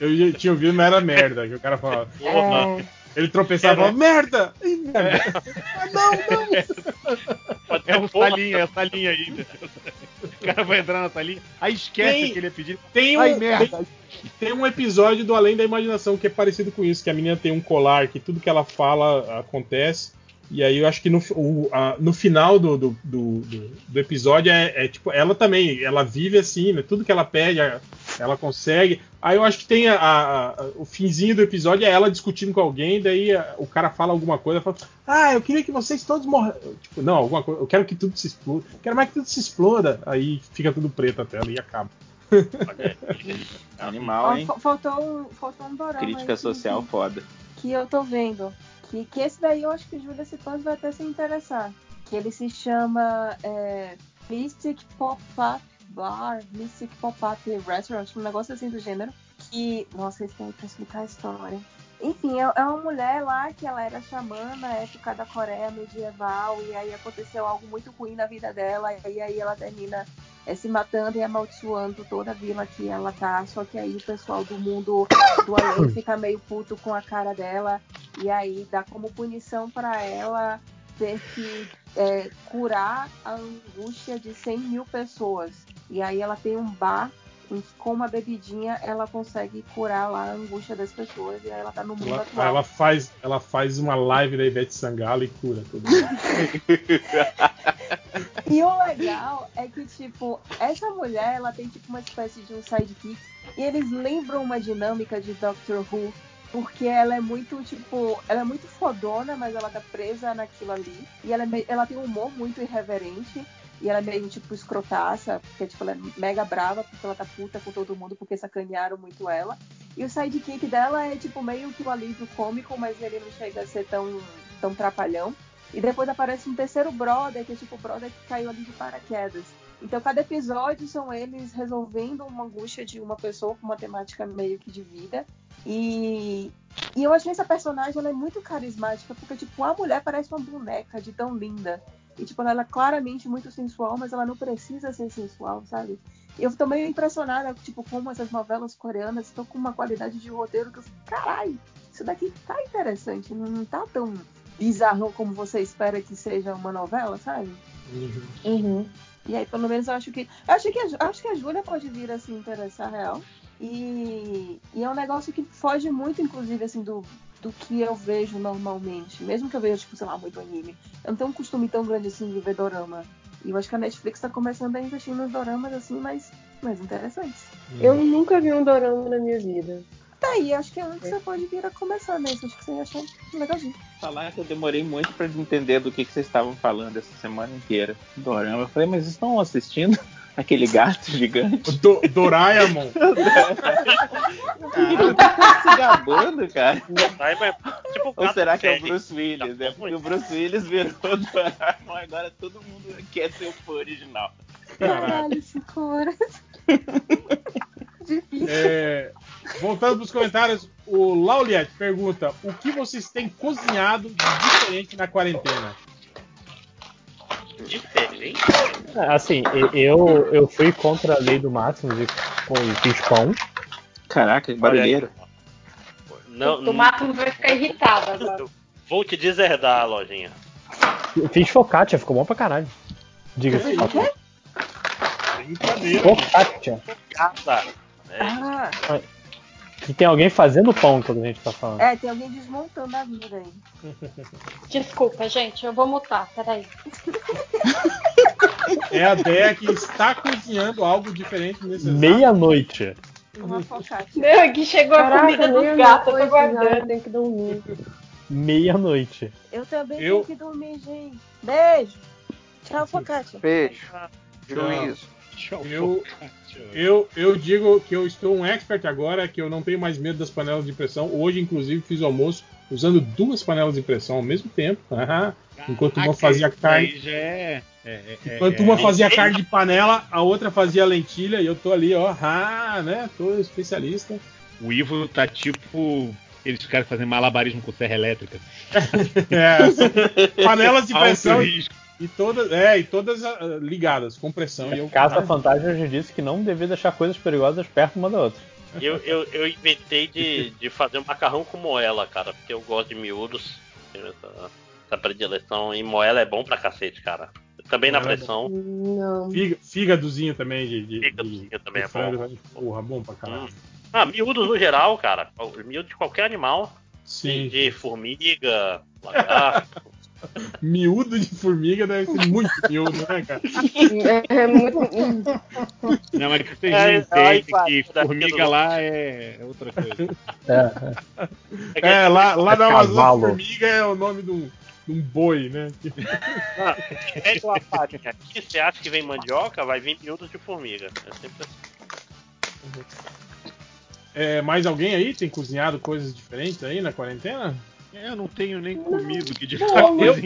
Eu já tinha ouvido, mas era merda. Que o cara falava. É, Ele tropeçava e falava, merda! Ih, merda! Ah, não, não! É ser um porra, salinha, é a salinha ainda. O cara vai entrar na salinha, aí esquece Tem- que ele ia pedir. Tem um, Ai, merda. tem, tem um episódio do Além da Imaginação que é parecido com isso, que a menina tem um colar que tudo que ela fala acontece. E aí eu acho que no, o- a- no final do, do, do, do- episódio é, é, tipo, ela também, ela vive assim, né? Tudo que ela pede, ela consegue. Aí eu acho que tem a, a- a- o finzinho do episódio é ela discutindo com alguém, daí a- o cara fala alguma coisa, fala, ah, eu queria que vocês todos morram. Tipo, não, alguma coisa, eu quero que tudo se exploda. Quero mais que tudo se exploda. Aí fica tudo preto a tela e acaba. Animal, Ó, hein? fa- faltou, um- faltou um dorama Crítica aí que- social foda. que eu tô vendo. Que, que esse daí eu acho que Júlia Cipoz vai até se interessar. Que ele se chama é, Mystic Pop-Up Bar, Mystic Pop-Up Restaurant, um negócio assim do gênero. Que, nossa, isso tem pra explicar a história. Enfim, é, é uma mulher lá que ela era xamã na época da Coreia medieval e aí aconteceu algo muito ruim na vida dela e aí ela termina é, se matando e amaldiçoando toda a vila que ela tá. Só que aí o pessoal do mundo do além fica meio puto com a cara dela e aí dá como punição para ela ter que é, curar a angústia de 100 mil pessoas. E aí ela tem um bar com uma bebidinha ela consegue curar lá a angústia das pessoas e aí ela tá no mundo Ela, atual. ela faz, ela faz uma live da Ivete Sangalo e cura todo mundo. E o legal é que, tipo, essa mulher, ela tem, tipo, uma espécie de um sidekick. E eles lembram uma dinâmica de Doctor Who. Porque ela é muito, tipo, ela é muito fodona, mas ela tá presa naquilo ali. E ela, é ela tem um humor muito irreverente. E ela é meio, tipo, escrotaça. Porque, tipo, ela é mega brava, porque ela tá puta com todo mundo, porque sacanearam muito ela. E o sidekick dela é, tipo, meio que o alívio cômico, mas ele não chega a ser tão, tão trapalhão. E depois aparece um terceiro brother, que é tipo o brother que caiu ali de paraquedas. Então, cada episódio são eles resolvendo uma angústia de uma pessoa com uma temática meio que de vida. E, e eu achei essa personagem ela é muito carismática, porque, tipo, a mulher parece uma boneca de tão linda. E, tipo, ela é claramente muito sensual, mas ela não precisa ser sensual, sabe? Eu tô meio impressionada, tipo, como essas novelas coreanas estão com uma qualidade de roteiro que eu caralho, isso daqui tá interessante, não, não tá tão bizarro como você espera que seja uma novela, sabe? Uhum. E aí, pelo menos, eu acho que. Eu acho que a, acho que a Júlia pode vir a se interessar real. E, e é um negócio que foge muito, inclusive, assim, do, do que eu vejo normalmente. Mesmo que eu veja, tipo, sei lá, muito anime. Eu não tenho um costume tão grande assim de ver dorama. E eu acho que a Netflix tá começando a investir nos doramas, assim, mais, mais interessantes. Eu nunca vi um dorama na minha vida. Tá aí, acho que é que você pode vir a começar nesse. Acho que você ia achar legalzinho. Falar que eu demorei muito pra entender do que, que vocês estavam falando essa semana inteira. Dorama. Eu falei, mas estão assistindo aquele gato gigante? Do, Doraemon. Eu tô se gabando, cara. tipo, Ou será que é o. Bruce Willis? É porque o Bruce Willis virou Doraemon, agora todo mundo quer ser o fã original. Caralho, cinco horas. Difícil. É, voltando pros comentários, o Lauliet pergunta: o que vocês têm cozinhado de diferente na quarentena? Diferente? Assim, e- eu, eu fui contra a lei do máximo e e fiz pão. Caraca, que barulheiro. Não, O Máximo vai ficar irritado agora. Vou te deserdar, lojinha. Eu fiz focaccia, ficou bom pra caralho. Diga-se. de. Brincadeira. Focaccia. Gata. Ah, E tem alguém fazendo pão quando a gente tá falando. é, tem alguém desmontando a vida aí. Desculpa, gente, eu vou mutar, peraí. É a Dea que está cozinhando algo diferente nesse Meia-noite. Uma focaccia. Meu, aqui chegou a comida dos gatos, eu tô guardando. Tem que dormir. Meia-noite. Eu também Eu- tenho que dormir, gente. Beijo. Tchau, focaccia. Beijo. Juízo. Eu, eu, eu digo que eu estou um expert agora, que eu não tenho mais medo das panelas de pressão. Hoje, inclusive, fiz o almoço usando duas panelas de pressão ao mesmo tempo. Haha. Enquanto uma Ah, fazia carne. é- é- é- Enquanto uma fazia carne de panela, a outra fazia lentilha, e eu tô ali, ó, ah, né? Tô especialista. O Ivo tá tipo. Eles querem fazer malabarismo com serra elétrica. É, panelas de Alto pressão risco. E todas, é, e todas ah, ligadas com pressão. E eu, Casa Fantasma já disse que não devia deixar coisas perigosas perto uma da outra. Eu, eu, eu inventei de, de fazer um macarrão com moela, cara, porque eu gosto de miúdos. Tenho essa, essa predileção. E moela é bom pra cacete, cara. Também na Moela é pressão. Não. Figa- Fígadozinho também de, de, Fígadozinho de- também de é frango, bom. né? Porra, bom pra caralho. Ah, miúdos no geral, cara. Miúdo de qualquer animal. Sim. De, de formiga, lagarto. Miúdo de formiga deve ser muito miúdo, né, cara? É, é muito. Não, mas que vocês É, não aí entendem vai, que formiga lá é é outra coisa. É, lá, lá na Amazônia, formiga é o nome de um, de um boi, né? Ah, se pega uma farinha aqui, você acha que vem mandioca, vai vir miúdos de formiga. É sempre assim. É, mais alguém aí tem cozinhado coisas diferentes aí na quarentena? É, eu não tenho nem comido que de fato eu,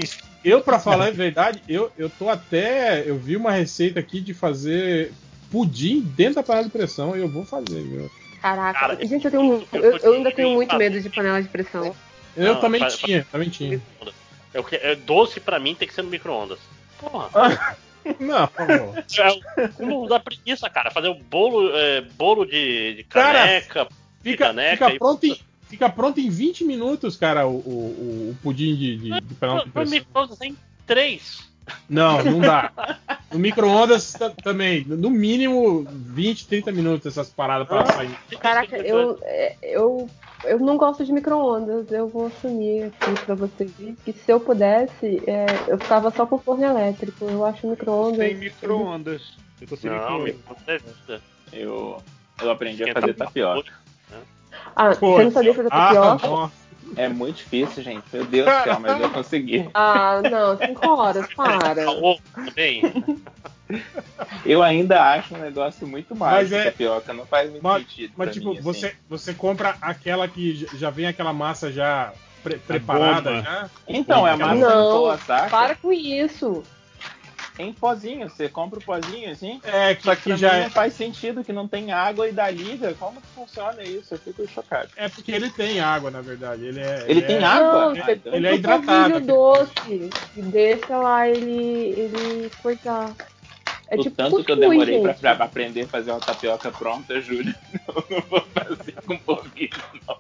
eu para falar a verdade, eu, eu tô até. Eu vi uma receita aqui de fazer pudim dentro da panela de pressão e eu vou fazer, viu? Caraca, Cara, gente, eu, tenho, eu, eu ainda tenho muito medo de panela de pressão. Eu Não, também fa- tinha, também tinha. Eu que- é, doce pra mim tem que ser no micro-ondas. Porra. Não. É o cúmulo da preguiça, cara. Fazer um bolo, é, bolo de, de Cara, caneca. de Fica, caneca fica, e- pronto em, fica pronto em 20 minutos, cara, o, o, o pudim de, de, de panela pressão. micro-ondas tem três. Não, não dá. No micro-ondas ta- também. No mínimo 20, 30 minutos essas paradas pra sair. Caraca, eu, é, eu, eu não gosto de micro-ondas. Eu vou assumir aqui pra vocês que se eu pudesse, é, eu ficava só com forno elétrico. Eu acho micro-ondas. Sem micro-ondas. Eu tô sem Não, micro-ondas. Eu, eu aprendi a fazer tapioca. Ah, você não sabia fazer Ah, tapioca? nossa. É muito difícil, gente. Meu Deus do céu, mas eu consegui. Ah, não, cinco horas, para. Ovo também. Eu ainda acho um negócio muito mais Mas é- tapioca, não faz muito Mas, sentido. mas tipo, mim, assim. você, você compra aquela que já vem aquela massa já pre- preparada bomba. já? Então, é a massa Não, boa, saca? para com isso. Em pozinho. Você compra o pozinho assim. É, que, Só que, que já mim é. não faz sentido que não tem água e dá liga. Como que funciona isso? Eu fico chocado. É porque ele tem água, na verdade. Ele, é, Ele tem é- água? Não, então ele é um hidratado, polvilho doce e deixa lá ele, ele cortar. É o tipo tanto que eu demorei pra, gente. pra aprender a fazer uma tapioca pronta, Júlio. Eu não vou fazer com polvilho, não.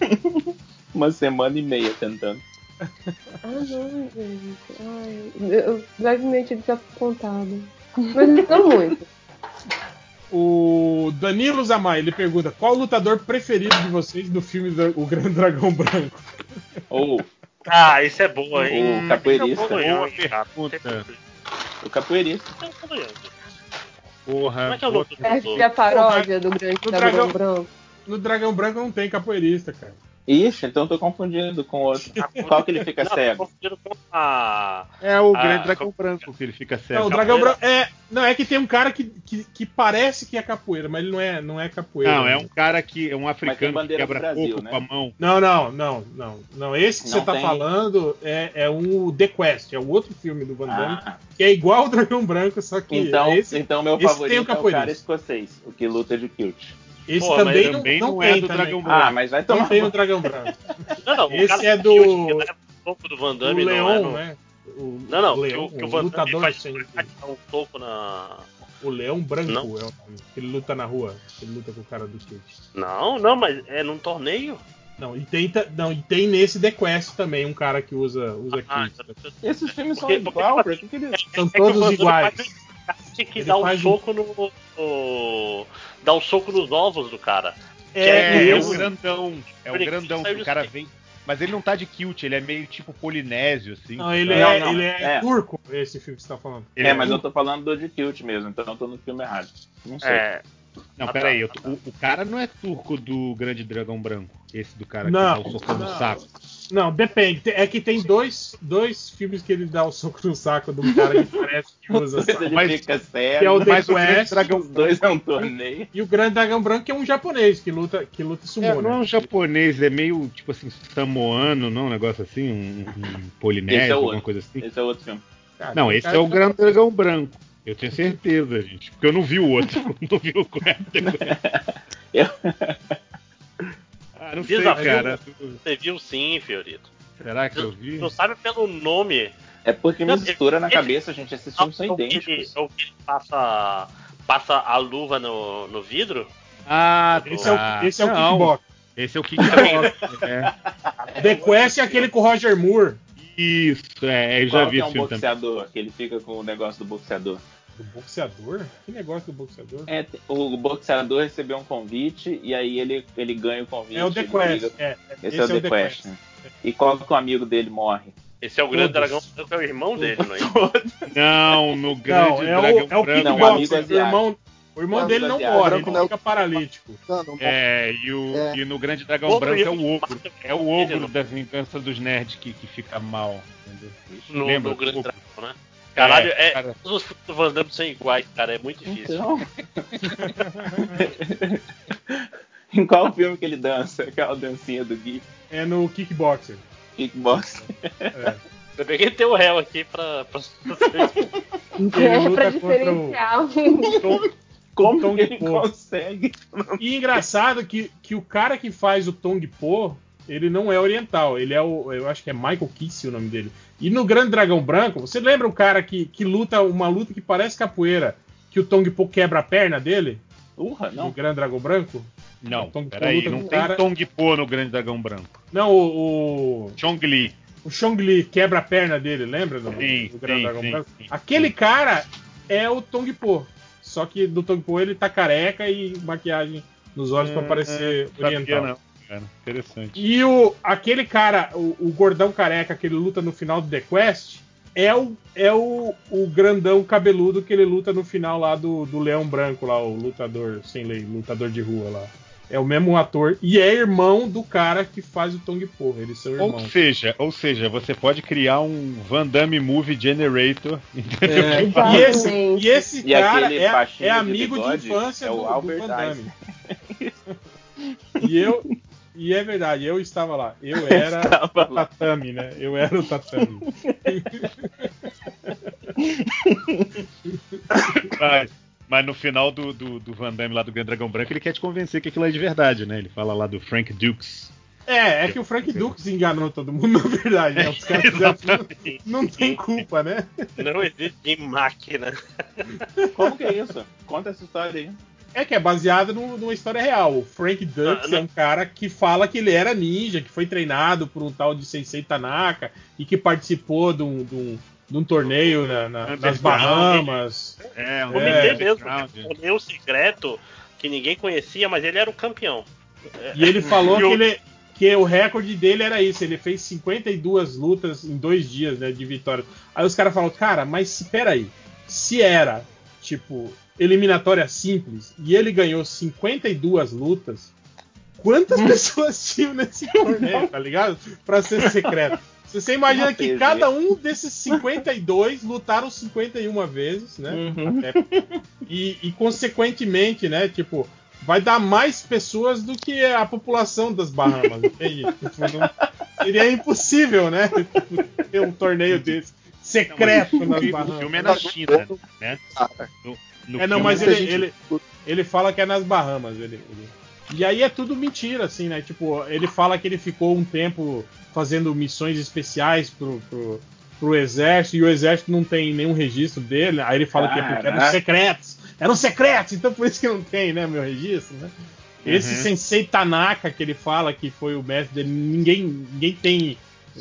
Uma semana e meia tentando. Ah, não, gente. Ai, eu levemente desapontado. Mas não muito. O Danilo Zamay, ele pergunta: qual o lutador preferido de vocês no filme do O Grande Dragão Branco? Ou Ah, isso é boa, hein? o capoeirista. Esse é o Boa pergunta. O capoeirista. É o Yang. Porra. Como é que é o nome do Essa é a paródia do Grande Dragão dragão- Branco. No Dragão Branco não tem capoeirista, cara. Ixi, então eu tô confundindo com outro. Qual que ele fica Não, cego? com a. É o Ah, Grande Dragão com- Branco que ele fica cego. Não, o Dragão Branco. É, não, é que tem um cara que, que, que parece que é capoeira, mas ele não é, não é capoeira. Não, é né? um cara que é um africano que quebra Brasil, coco né? com a mão. Não, não, não, não. Não, esse que Não você tá tem. falando é, é um The Quest, é o outro filme do Van Damme, Ah, que é igual ao Dragão Branco, só que então, esse, então meu esse tem o favorito é o cara escocês, o que luta de kilt. Esse Pô, também, não, também não, não é tem do também. Dragão Branco. Ah, mas vai Não tomar. tem o Dragão Branco. Não, não, Esse é que do- que leva o soco do Van O Damme não é Leon, no- né? O, Não, não, o que Leão, o, que o o Van Damme lutador faz sem- um soco na. O Leão Branco Não. é o nome. Ele luta na rua. Ele luta com o cara do skate. Não, não, mas é num torneio. Não, e tem, não, e tem nesse The Quest também um cara que usa, usa Ah, kilt. então- Esses filmes são Porque- porque, igual, tipo pra que que eles... São é que todos Damme iguais. Que Ele dar um um- soco no, no. Dar um soco nos ovos do cara. É, Que é, o grandão. É o grandão que o cara vem. Mas ele não tá de kilt, ele é meio tipo polinésio, assim. Não, ele, Não, é, não, ele é, é. turco, esse filme que você tá falando. Ele É, mas eu tô falando do de kilt mesmo, então eu tô no filme errado. Não sei. É. Não, Ah, peraí, tá, eu tô- o, o cara não é turco do Grande Dragão Branco. Esse do cara Não, que dá o socão no saco. Não, depende. É que tem dois, dois filmes que ele dá o soco no saco de um cara que parece que usa saco. ele mas- fica Que é sério, o The Mas o Grande Quest. Dragão os dois é um torneio. E o Grande Dragão Branco é um japonês que luta, que luta sumô, É, né? não é um japonês, é meio tipo assim, samoano, não? Um negócio assim, um, um é polinésio, o alguma coisa assim. Esse é outro filme. Cara, Não, esse é o Grande Dragão Branco. Eu tenho certeza, gente. Porque eu não vi o outro. não vi o quarto. Eu- Ah, não sei, Desafio. cara. Você viu sim, Fiorito. Será que eu vi? Não sabe pelo nome. É porque Não, mistura na esse- cabeça, gente. Esses filmes são É o que ele- idênticos. é o que ele passa, passa a luva no, no vidro? Ah, Esse é o, esse é o Não, kickbox. Esse é o Kickbox. é. The Quest é aquele com o Roger Moore. Isso, é, eu já Qual vi que é esse um filme também. boxeador? Que ele fica com o negócio do boxeador. Do boxeador? Que negócio do boxeador? É, o boxeador recebeu um convite e aí ele, ele ganha o convite. É o The Quest. liga- É, Esse, é o The, Quest. né? E qual que o amigo dele morre? Esse é o grande Todos. dragão, branco, é o irmão dele, não é? Não, no Grande Não, é Dragão o, é o Branco. Não, kickbox. amigo o asiático. irmão, o irmão Amigo dele não morre, ele não é fica paralítico. Não, não, É, e, o, É. e no Grande Dragão Outro Branco é o ogro. É o ogro não- da vingança dos nerds que, que fica mal. Entendeu? No, Lembra? no grande dragão, né? Caralho, É, é, cara. todos os filmes do Van Damme são iguais, cara, é muito difícil. Então. em qual filme que ele dança? Aquela dancinha do Gui? É no kickboxer. Kickbox. É. Eu peguei teu réu aqui pra. pra... É, pra contra o- diferenciar. Como Tom que ele Po. consegue? E engraçado que, que o cara que faz o Tong Po, ele não é oriental, ele é o. Eu acho que é Michael Kiss o nome dele. E no Grande Dragão Branco, você lembra o cara que, que luta uma luta que parece capoeira, que o Tong Po quebra a perna dele? Urra, No não. Grande Dragão Branco? Não, peraí, não tem cara- Tong Po no Grande Dragão Branco. Não, o. o... Chong Li. O Chong Li quebra a perna dele, lembra? Do, Sim, do Grande sim, Dragão sim, Branco? Aquele cara é o Tong Po. Só que do Tong Po ele tá careca e maquiagem nos olhos pra parecer Hum, oriental. não, cara. Interessante. E o, aquele cara, o, o gordão careca que ele luta no final do The Quest, é o, é o, o grandão cabeludo que ele luta no final lá do, do Leão Branco, lá, o lutador sem lei, lutador de rua lá. É o mesmo ator e é irmão do cara que faz o Tong Po. Eles são Ou irmãos. seja, ou seja, você pode criar um Van Damme Movie Generator. entendeu? É, e Exatamente. esse, e esse E cara é, é de amigo de, bigode infância é o do, do Albert Van Damme. E eu. E é verdade, eu estava lá. Eu era Estava o lá. tatame, né? Eu era o tatame. Mas, mas no final do, do, do Van Damme lá do Grande Dragão Branco, ele quer te convencer que aquilo é de verdade, né? Ele fala lá do Frank Dukes. É, é que o Frank Dukes enganou todo mundo, na verdade. Né? Os caras fizeram, não, não tem culpa, né? Não existe máquina. Como que é isso? Conta essa história aí. É que é baseado no- numa história real. O Frank Dukes Ah, não. é um cara que fala que ele era ninja, que foi treinado por um tal de Sensei Tanaka e que participou de um, de um- de um torneio na- na- nas. Bahamas. É, um Comitê É, mesmo. Um torneio secreto que ninguém conhecia, mas ele era o campeão. E ele falou E que, o- ele, que o recorde dele era isso. Ele fez 52 lutas em dois dias né, de vitória. Aí os caras falaram, cara, mas espera aí. Se era, tipo, eliminatória simples e ele ganhou 52 lutas, quantas pessoas tinham nesse torneio, tá ligado? Pra ser secreto. Se Você imagina que cada um desses 52 lutaram 51 vezes, né? Até- e, e, consequentemente, né? Tipo, vai dar mais pessoas do que a população das Bahamas, entende? Tipo, não- seria impossível, né? Tipo, ter um torneio desse secreto Não, nas mas o Bahamas. filme é na China, né? No, É, não, mas ele, gente- ele, ele fala que é nas Bahamas. Ele, ele- E aí é tudo mentira, assim, né? Tipo, ele fala que ele ficou um tempo fazendo missões especiais pro, pro, pro exército e o exército não tem nenhum registro dele. Aí ele fala que é porque eram Caraca. secretos. Eram secretos, então por isso que não tem, né, meu registro, né? Esse Uhum. Sensei Tanaka que ele fala que foi o mestre dele, ninguém, ninguém tem.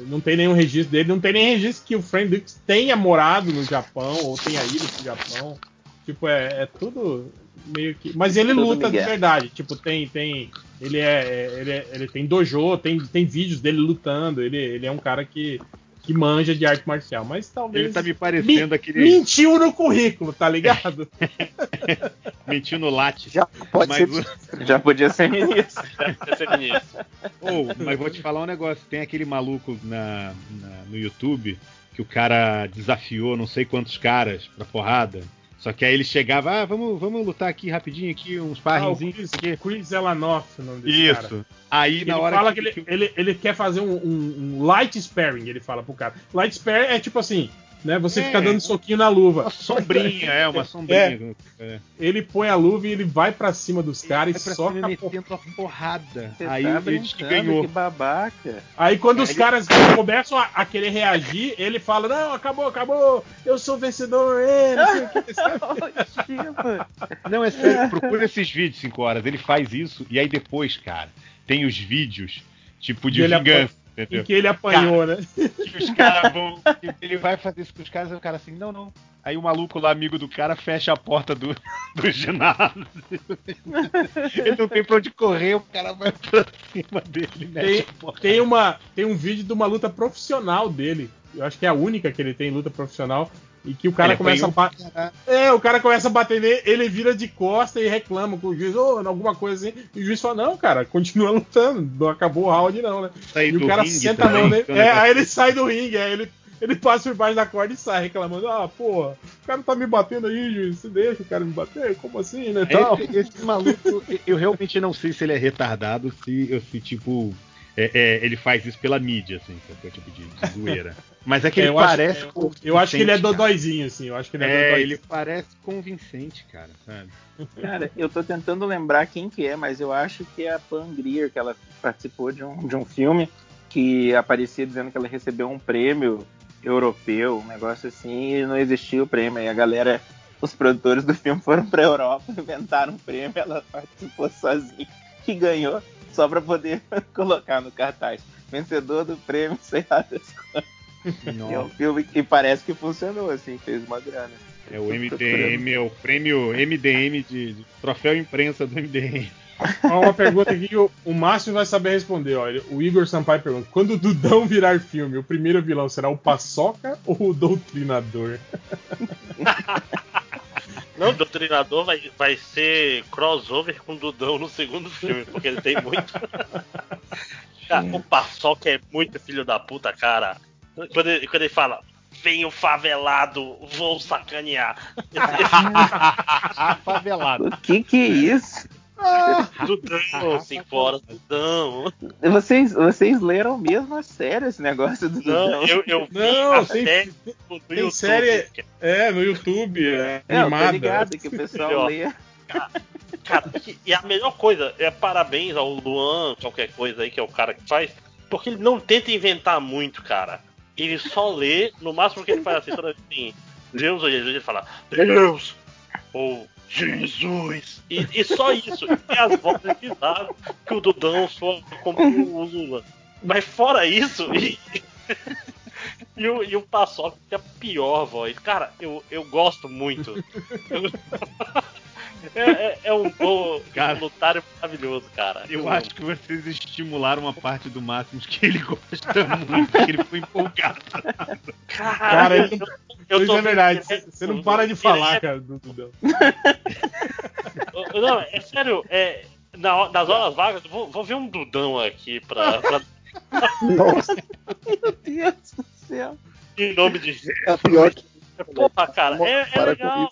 Não tem nenhum registro dele, não tem nem registro que o Frank Dukes tenha morado no Japão ou tenha ido pro Japão. Tipo, é, é tudo meio que. Mas ele Tudo luta de migué. verdade. Tipo, tem. tem ele, é, ele, é- ele tem dojo, tem, tem vídeos dele lutando. Ele, ele é um cara que, que manja de arte marcial. Mas talvez. Ele tá me parecendo Me- aquele. Mentiu no currículo, tá ligado? Mentiu no latte. Já pode Mas ser. Já podia ser ministro. Deve ser ministro. Ô, mas vou te falar um negócio. Tem aquele maluco na, na- no YouTube que o cara desafiou não sei quantos caras pra porrada. Só que aí ele chegava, ah, vamos, vamos lutar aqui rapidinho, aqui, uns Ah, parrenzinhos. Chris, Chris Elanoff, o nome desse cara. Isso. Aí Ele na hora fala que, ele, ele, ele quer fazer um, um- um light sparring, ele fala pro cara. Light sparring é tipo assim, né? Você É, fica dando soquinho na luva. Uma sombrinha, é, uma sombrinha. É. Ele põe a luva e ele vai pra cima dos caras e soca cima a porra. metendo a porrada. Você Aí tá ele ganhou. que babaca. Aí quando os Ele- caras começam a, a querer reagir, ele fala: Não, acabou, acabou, eu sou vencedor, é, não sei o que, sabe? Não, é sério, procura esses vídeos 5 horas. Ele faz isso e aí depois, cara, tem os vídeos tipo de E ele vingança. Entendeu? que ele apanhou, né? Que os caras vão. Ele vai fazer isso com os caras e o cara assim, não, não. Aí o maluco lá, amigo do cara, fecha a porta do, do ginásio. Ele não tem pra onde correr, o cara vai pra cima dele, Tem, tem, uma, tem um vídeo de uma luta profissional dele. Eu acho que é a única que ele tem luta profissional. E que o cara Ele começa a apanhou bater. É, o cara começa a bater nele, ele vira de costa e reclama com o juiz, ou alguma coisa assim. E o juiz fala, não, cara, continua lutando, não acabou o round, não, né? Sai e o cara senta a mão nele. É, aí ele sai do ringue, aí ele, ele passa por baixo da corda e sai reclamando, ah, porra, o cara tá me batendo aí, juiz, você deixa o cara me bater? Como assim, né? Tal. Esse, esse maluco, eu realmente não sei se ele é retardado, se, se tipo. É- é, ele faz isso pela mídia, assim, qualquer tipo de, de zoeira. Mas é que ele eu acho- parece. eu, eu acho que ele é convincente, dodóizinho, assim, eu acho que ele é, cara. É, dodóizinho. ele parece convincente, cara, sabe? Cara, eu tô tentando lembrar quem que é, mas eu acho que é a Pam Grier, que ela participou de um, de um filme que aparecia dizendo que ela recebeu um prêmio europeu, um negócio assim, e não existia o prêmio. Aí a galera, os produtores do filme foram pra Europa, inventaram um prêmio, ela participou sozinha e ganhou só pra poder colocar no cartaz. Vencedor do prêmio, sei lá das coisas. E é um filme que parece que funcionou, assim, fez uma grana. É o MDM, é o prêmio MDM de, de troféu imprensa do MDM. Uma pergunta aqui que o, o Márcio vai saber responder. Ele- O Igor Sampaio pergunta: quando o Dudão virar filme, o primeiro vilão será o Paçoca ou o Doutrinador? Não, o Doutrinador vai, vai ser crossover com o Dudão no segundo filme, porque ele tem muito. Cara, o Paçoca é muito filho da puta, cara. Quando ele, quando ele fala, vem o favelado, vou sacanear. Favelado. O que que é isso? Dudão, 5 horas, Dudão. Vocês, vocês leram mesmo a sério esse negócio do Não, Dudão? eu, eu vi Não, a tem- série no Tem YouTube, série. É, no YouTube, é, É, animada. ligado que o pessoal lê. Cara, e- e a melhor coisa é parabéns ao Luan, qualquer coisa aí, que é o cara que faz, porque ele não tenta inventar muito, cara. Ele só lê, no máximo que ele faz assim, toda vez assim, Deus ou Jesus, ele fala, Deus! Ou Jesus! E, e só isso. E as vozes bizarras que o Dudão soa como o Lula. Mas fora isso, e, e o, e o Paçoca que é a pior voz. Cara, eu, eu gosto muito. Eu- é, é, é um bom Cara. voluntário maravilhoso, cara. Eu acho que vocês estimularam uma parte do Máximos que ele gosta muito, que ele foi empolgado. Cara, ele- eu Pois tô é verdade, você você não para de falar, cara, do Dudão. Não, é sério, é, na- nas horas vagas, eu vou, vou ver um Dudão aqui pra. pra Nossa. Meu Deus do céu. em nome de Jesus. É pior que. Porra, cara, é, é legal.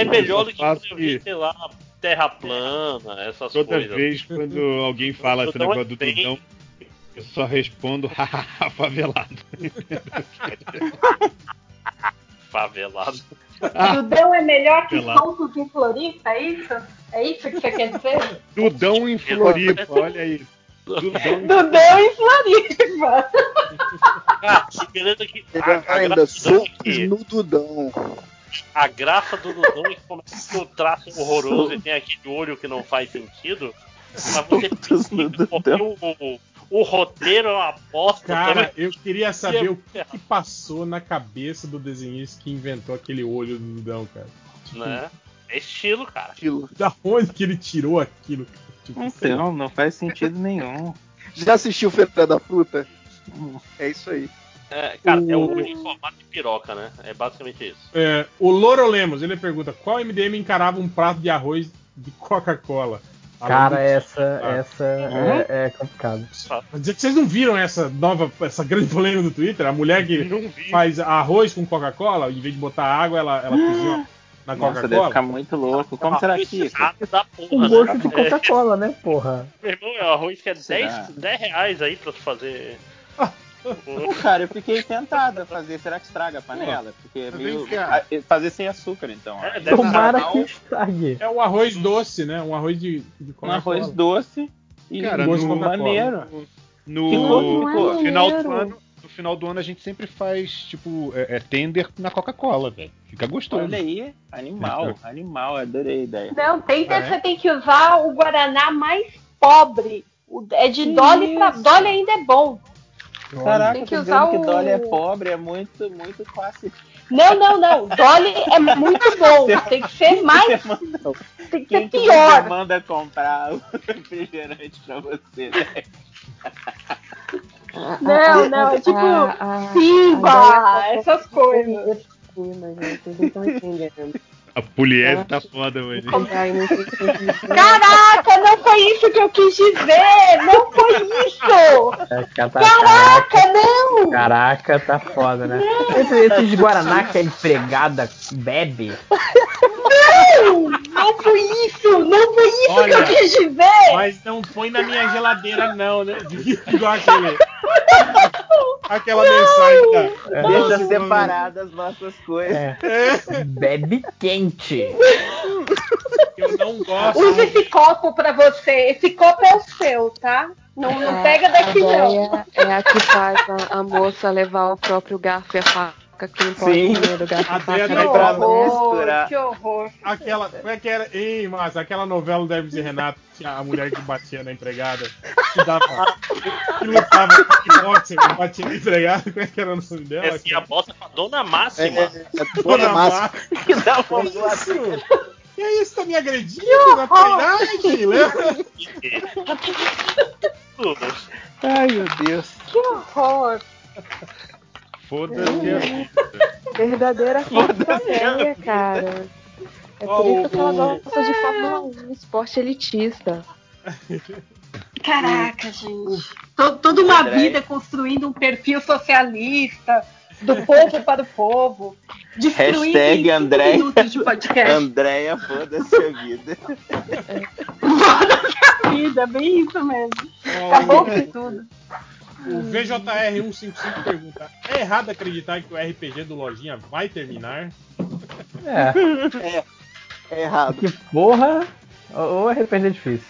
Isso. É melhor do que faço sei lá, terra plana, essas Toda coisas. vez quando alguém fala esse negócio é do Dudão, eu só respondo hahaha favelado. Favelado. Dudão é melhor que. Santos em Floripa, é isso? É isso que você quer dizer? Dudão em Floripa, olha aí. Dudão em Dudão em Floripa. Que beleza que. A, a Ainda é socos que- no Dudão. A graça do Dudão é que começa com o traço horroroso e tem aquele olho que não faz sentido. Mas você porque o, o, o roteiro é uma bosta. Cara, também. eu queria saber o É, que passou na cabeça do desenhista que inventou aquele olho do Dudão, cara. Tipo, né? É estilo, cara. Da onde que ele tirou aquilo? Tipo, Então, não faz sentido nenhum. Já assistiu Feira da Fruta? É isso aí. É, cara, é O- o olho em formato de piroca, né? É basicamente isso. É, o Loro Lemos, ele pergunta: qual MDM encarava um prato de arroz de Coca-Cola? Cara, essa, Ah. essa é, é dizer que vocês não viram essa nova, essa grande polêmica do Twitter? A mulher que faz arroz com Coca-Cola, em vez de botar água, ela, ela cozinha na Nossa, deve Coca-Cola. ficar muito louco. Como será que fica? Rato da porra, Com né? gosto de É, Coca-Cola, né, porra? Meu irmão, é um arroz que é Será? 10, 10 reais aí pra tu fazer. Pô, cara, eu fiquei tentado a fazer. Será que estraga a panela? Porque é meio. a- Fazer sem açúcar, então. É, Tomara que estrague. É o arroz doce, né? Um arroz de, de Um arroz doce e Cara, gosto de no, maneiro. no, no ficou. final do ano. No final do ano a gente sempre faz, tipo, é, é tender na Coca-Cola, velho. Fica gostoso. Olha aí, animal, animal, adorei a ideia. Não, tem, Ah, é? você tem que usar o Guaraná mais pobre. O- é de Dolly pra Dolly ainda é bom. Caraca, Tem que dizendo usar que o- Dolly é pobre, é muito, muito clássico. Não, não, não. Dolly é muito bom. Tem que ser mais. Tem que Quem ser que pior. manda comprar o refrigerante pra você, né? Não, não. É tipo A- a- Simba, a é essas coisas. Mas vocês não estão entendendo. A Puliese tá foda hoje. Entendem. Caraca, não foi isso que eu quis dizer! Não foi isso! É, tá- Caraca, não! Caraca, tá foda, né? Esses, esses Guaraná que a empregada bebe. Não! Não foi isso! Não foi isso Olha, que eu quis dizer! Mas não põe na minha geladeira, não, né? Igual aquele. Aquela mensagem da. Deixa da- separadas as nossas coisas. É. Bebe quente. Eu não gosto. Use esse copo pra você. Esse copo é o seu, tá? Não, não pega daqui, a não. É a que faz a, a moça levar o próprio garfo e a faca. Que não pode Sim. comer do A a faca. Deia Que horror, que horror. Aquela. Como é que era? Ei, mas aquela novela do Hermes e Renato, que a mulher que batia na empregada, que dava. que lutava com que batia na empregada, como é que era o nome dela? É assim, a bosta pra Dona Máxima. É, é, é Dona Massa. Que dá uma isso? Que é isso? Tá me agredindo na treinagem, lembra? Tudo. Ai, meu Deus. Que horror. Foda-se a vida. Verdadeira velha, cara. É por isso que ela gosta de Fórmula 1, esporte elitista. Caraca, gente. To- Toda uma André. vida construindo um perfil socialista, do povo para o povo. Hashtag André. minutos de podcast. Andréia, foda-se a vida. Foda-se a vida, é bem isso mesmo. Acabou com tudo. O VJR155 pergunta: É errado acreditar que o RPG do Lojinha vai terminar? É. É, é errado. Que porra. Ou RPG é difícil.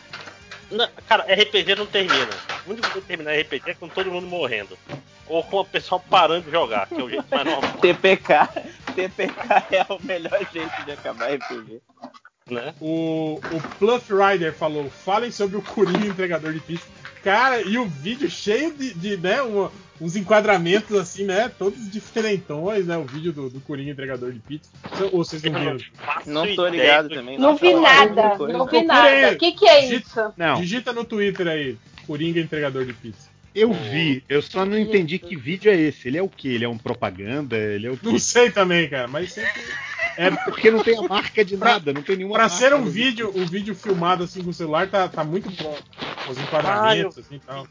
Não, cara, RPG não termina. O único de terminar RPG é com todo mundo morrendo. Ou com o pessoal parando de jogar, que é o jeito mais normal. TPK. TPK é o melhor jeito de acabar RPG. Né? O, o Pluff Rider falou: falem sobre o Coringa entregador de pizza. Cara, e o vídeo cheio de, de né, uma- uns enquadramentos assim, né? Todos diferentões, né? O vídeo do, do Coringa entregador de pizza. Ou vocês não viram? Não tô ligado também. Não vi nada, não vi nada. O que, que é isso? Não. Digita no Twitter aí: Coringa entregador de pizza. Eu vi, eu só não entendi que vídeo é esse. Ele é o quê? Ele é um propaganda? Ele é o quê? Não sei também, cara, mas sempre. É porque não tem a marca de nada, não tem nenhuma Pra marca ser um vídeo, um vídeo filmado assim com o celular, tá, tá muito bom. Os enquadramentos, assim e tal.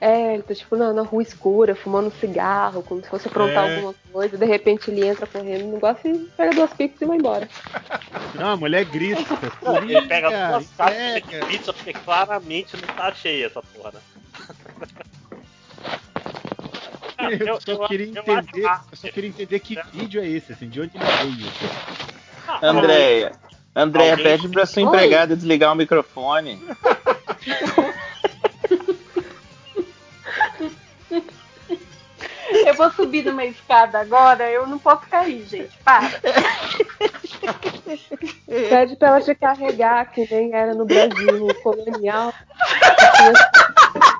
É, ele tá tipo na, na rua escura, fumando cigarro, como se fosse aprontar É. alguma coisa, de repente ele entra correndo no negócio e pega duas pizzas e vai embora. Não, a mulher grita. Ele pega duas caixas entrega. de pizza porque claramente não tá cheia essa porra, né? Eu, eu- só queria eu entender, eu só queria entender que vídeo é esse, assim, de onde ele veio. Andréia. Andréia, Alguém- pede pra sua Oi. empregada desligar o microfone. Eu vou subir numa escada agora, eu não posso cair, gente. Para. Pede pra ela te carregar, que nem era no Brasil colonial.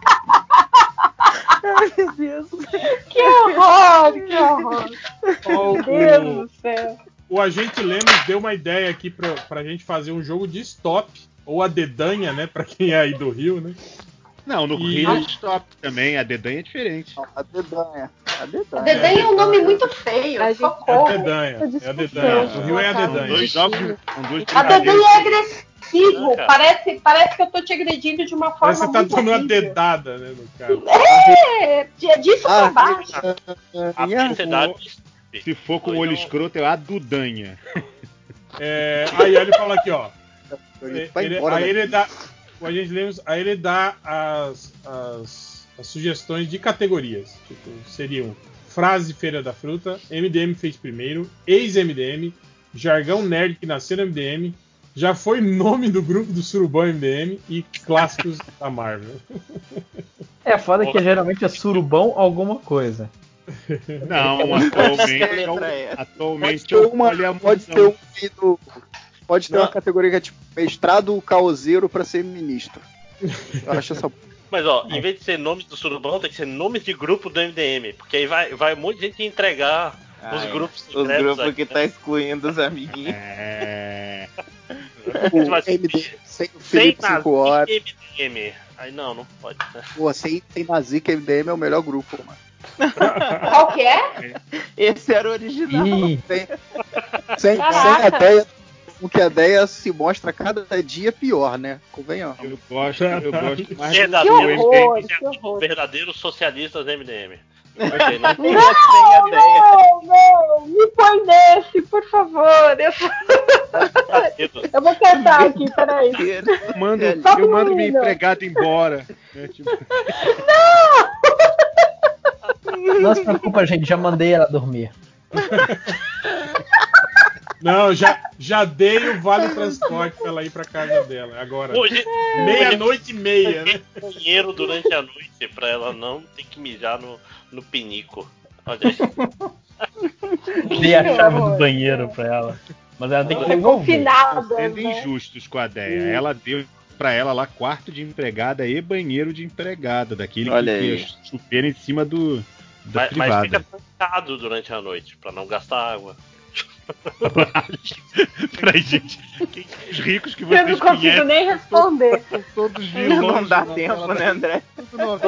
Ai, meu Deus. Que horror, que horror. Ó, Meu Deus o, do céu. o agente Lemos deu uma ideia aqui pra, pra gente fazer um jogo de stop. Ou a dedanha, né? Pra quem é aí do Rio, né? Não, no E- Rio é stop também, a dedanha é diferente. A dedanha. A A dedanha. Dedanha é um nome muito feio, É a dedanha. É a dedanha. O Rio é a São dedanha. dois jogos, são dois A Dedanha é brincadeiros. Agressivo. Parece, parece que eu tô te agredindo de uma forma Parece que você tá muito dando uma dedada, né, no cara. É, é disso Ah, pra baixo. A sociedade. Se for com o olho escroto, é a Dudanha. É, aí ele fala aqui, ó. Ele- aí daqui. ele dá. O agente Lemos, aí ele dá as, as, as sugestões de categorias. Tipo, seriam frase Feira da Fruta, MDM fez primeiro, ex-MDM, jargão nerd que nasceu no MDM, já foi nome do grupo do Surubão MDM e clássicos da Marvel. É foda que geralmente é surubão alguma coisa. Não, atualmente, é é atualmente Pode ter é o uma, poliamor. pode ter um pode ter Não. uma categoria que é tipo mestrado caoseiro pra ser ministro. Eu acho essa Mas ó, em vez de ser nomes do Surubão, tem que ser nomes de grupo do MDM. Porque aí vai, vai um monte de gente entregar os Ai, grupos Os grupos aí, que né? tá excluindo os amiguinhos. É. o Mas- MD sem o Sem Felipe nazi 5 horas. e MDM. Aí não, não pode. né? Pô, sem, sem Nazi que MDM é o melhor grupo, mano. Qual que é? Esse era o original. Ih, Sem, sem, a ideia. O que a ideia se mostra cada dia pior, né? Convenhamos. Eu gosto, eu gosto mais Verdadeiro, Que horror, MDM. que horror. verdadeiros socialistas MDM. Ideia. Não, não, me põe nesse, por favor. Eu, Verdadeiros. eu vou cantar aqui, peraí. Eu mando, Só eu mando minha empregada embora. né, tipo, não se preocupa, gente, já mandei ela dormir. Não, já, já dei o vale transporte pra ela ir pra casa dela. Agora, meia-noite e meia, né? banheiro durante a noite pra ela não ter que mijar no, no pinico. Olha aí. Dei a chave do banheiro pra ela. Mas ela tem que devolver. confinada. sendo Né? injustos com a ideia. Ela deu pra ela lá quarto de empregada e banheiro de empregada, daquele Olha que aí. tinha chuveiro em cima do da Mas, mas privada. fica trancado durante a noite pra não gastar água. Peraí, gente. Quem os ricos que Eu vocês não consigo conhecem? nem responder. São todos vilões. Não dá tempo, né, da- André? Não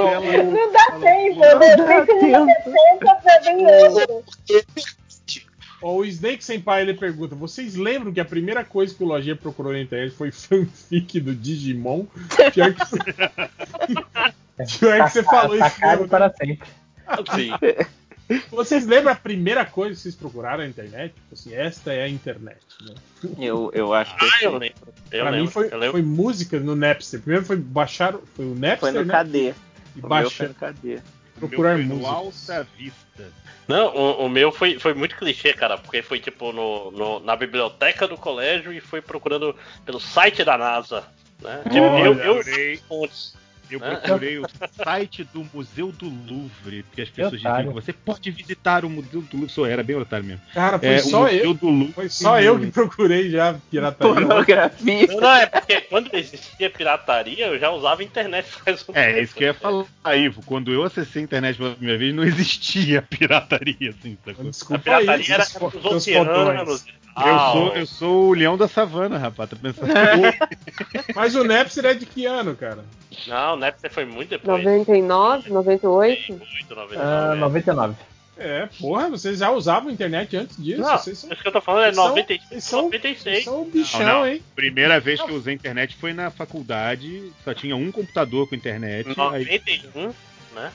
dá tempo, eu que me tempo pra bem outra. Ó, o Snake Senpai ele pergunta: Vocês lembram que a primeira coisa que o Lojinha procurou na internet foi fanfic do Digimon? Pior que, Pior que você falou tá isso caro mesmo. para sempre. Sim. Vocês lembram a primeira coisa que vocês procuraram na internet? Tipo assim, esta é a internet. Né? Eu, eu acho que. Ah, eu lembro. Eu pra lembro. mim foi, eu lembro. foi música no Napster. Primeiro foi baixar. Foi o Napster. Foi no né? KD. E O meu foi baixar. no KD. Procurar música. Alta Vista. Não, o, o meu foi, foi muito clichê, cara, porque foi tipo no, no- na biblioteca do colégio e foi procurando pelo site da NASA. Né? Tipo, Olha, eu, eu procurei- fontes. Eu né? procurei o site do Museu do Louvre, porque as pessoas diziam você pode visitar o Museu do Louvre. Sou, era bem otário mesmo. Cara, foi É, só o Museu eu. do Louvre. Foi só eu que procurei já pirataria. Pornografia. Não, não, é porque quando existia pirataria, eu já usava internet faz um É, tempo. é isso que eu ia falar, Ivo. Quando eu acessei a internet pela primeira vez, não existia pirataria, assim? A Desculpa pirataria era seus dos fo- seus oceanos. Eu tal. sou, eu sou o leão da savana, rapaz. Tá pensando? Mas o Napster é de que ano, cara? Não, o Napster foi muito depois. 99, 98? 98, 99. Ah, 99. É, porra, vocês já usavam internet antes disso? Não, vocês são, isso que eu tô falando é Vocês são- 95, vocês são- 96. são um bichão, Não, não. hein? Primeira vez que eu usei internet foi na faculdade, só tinha um computador com internet. Aí... 91, né?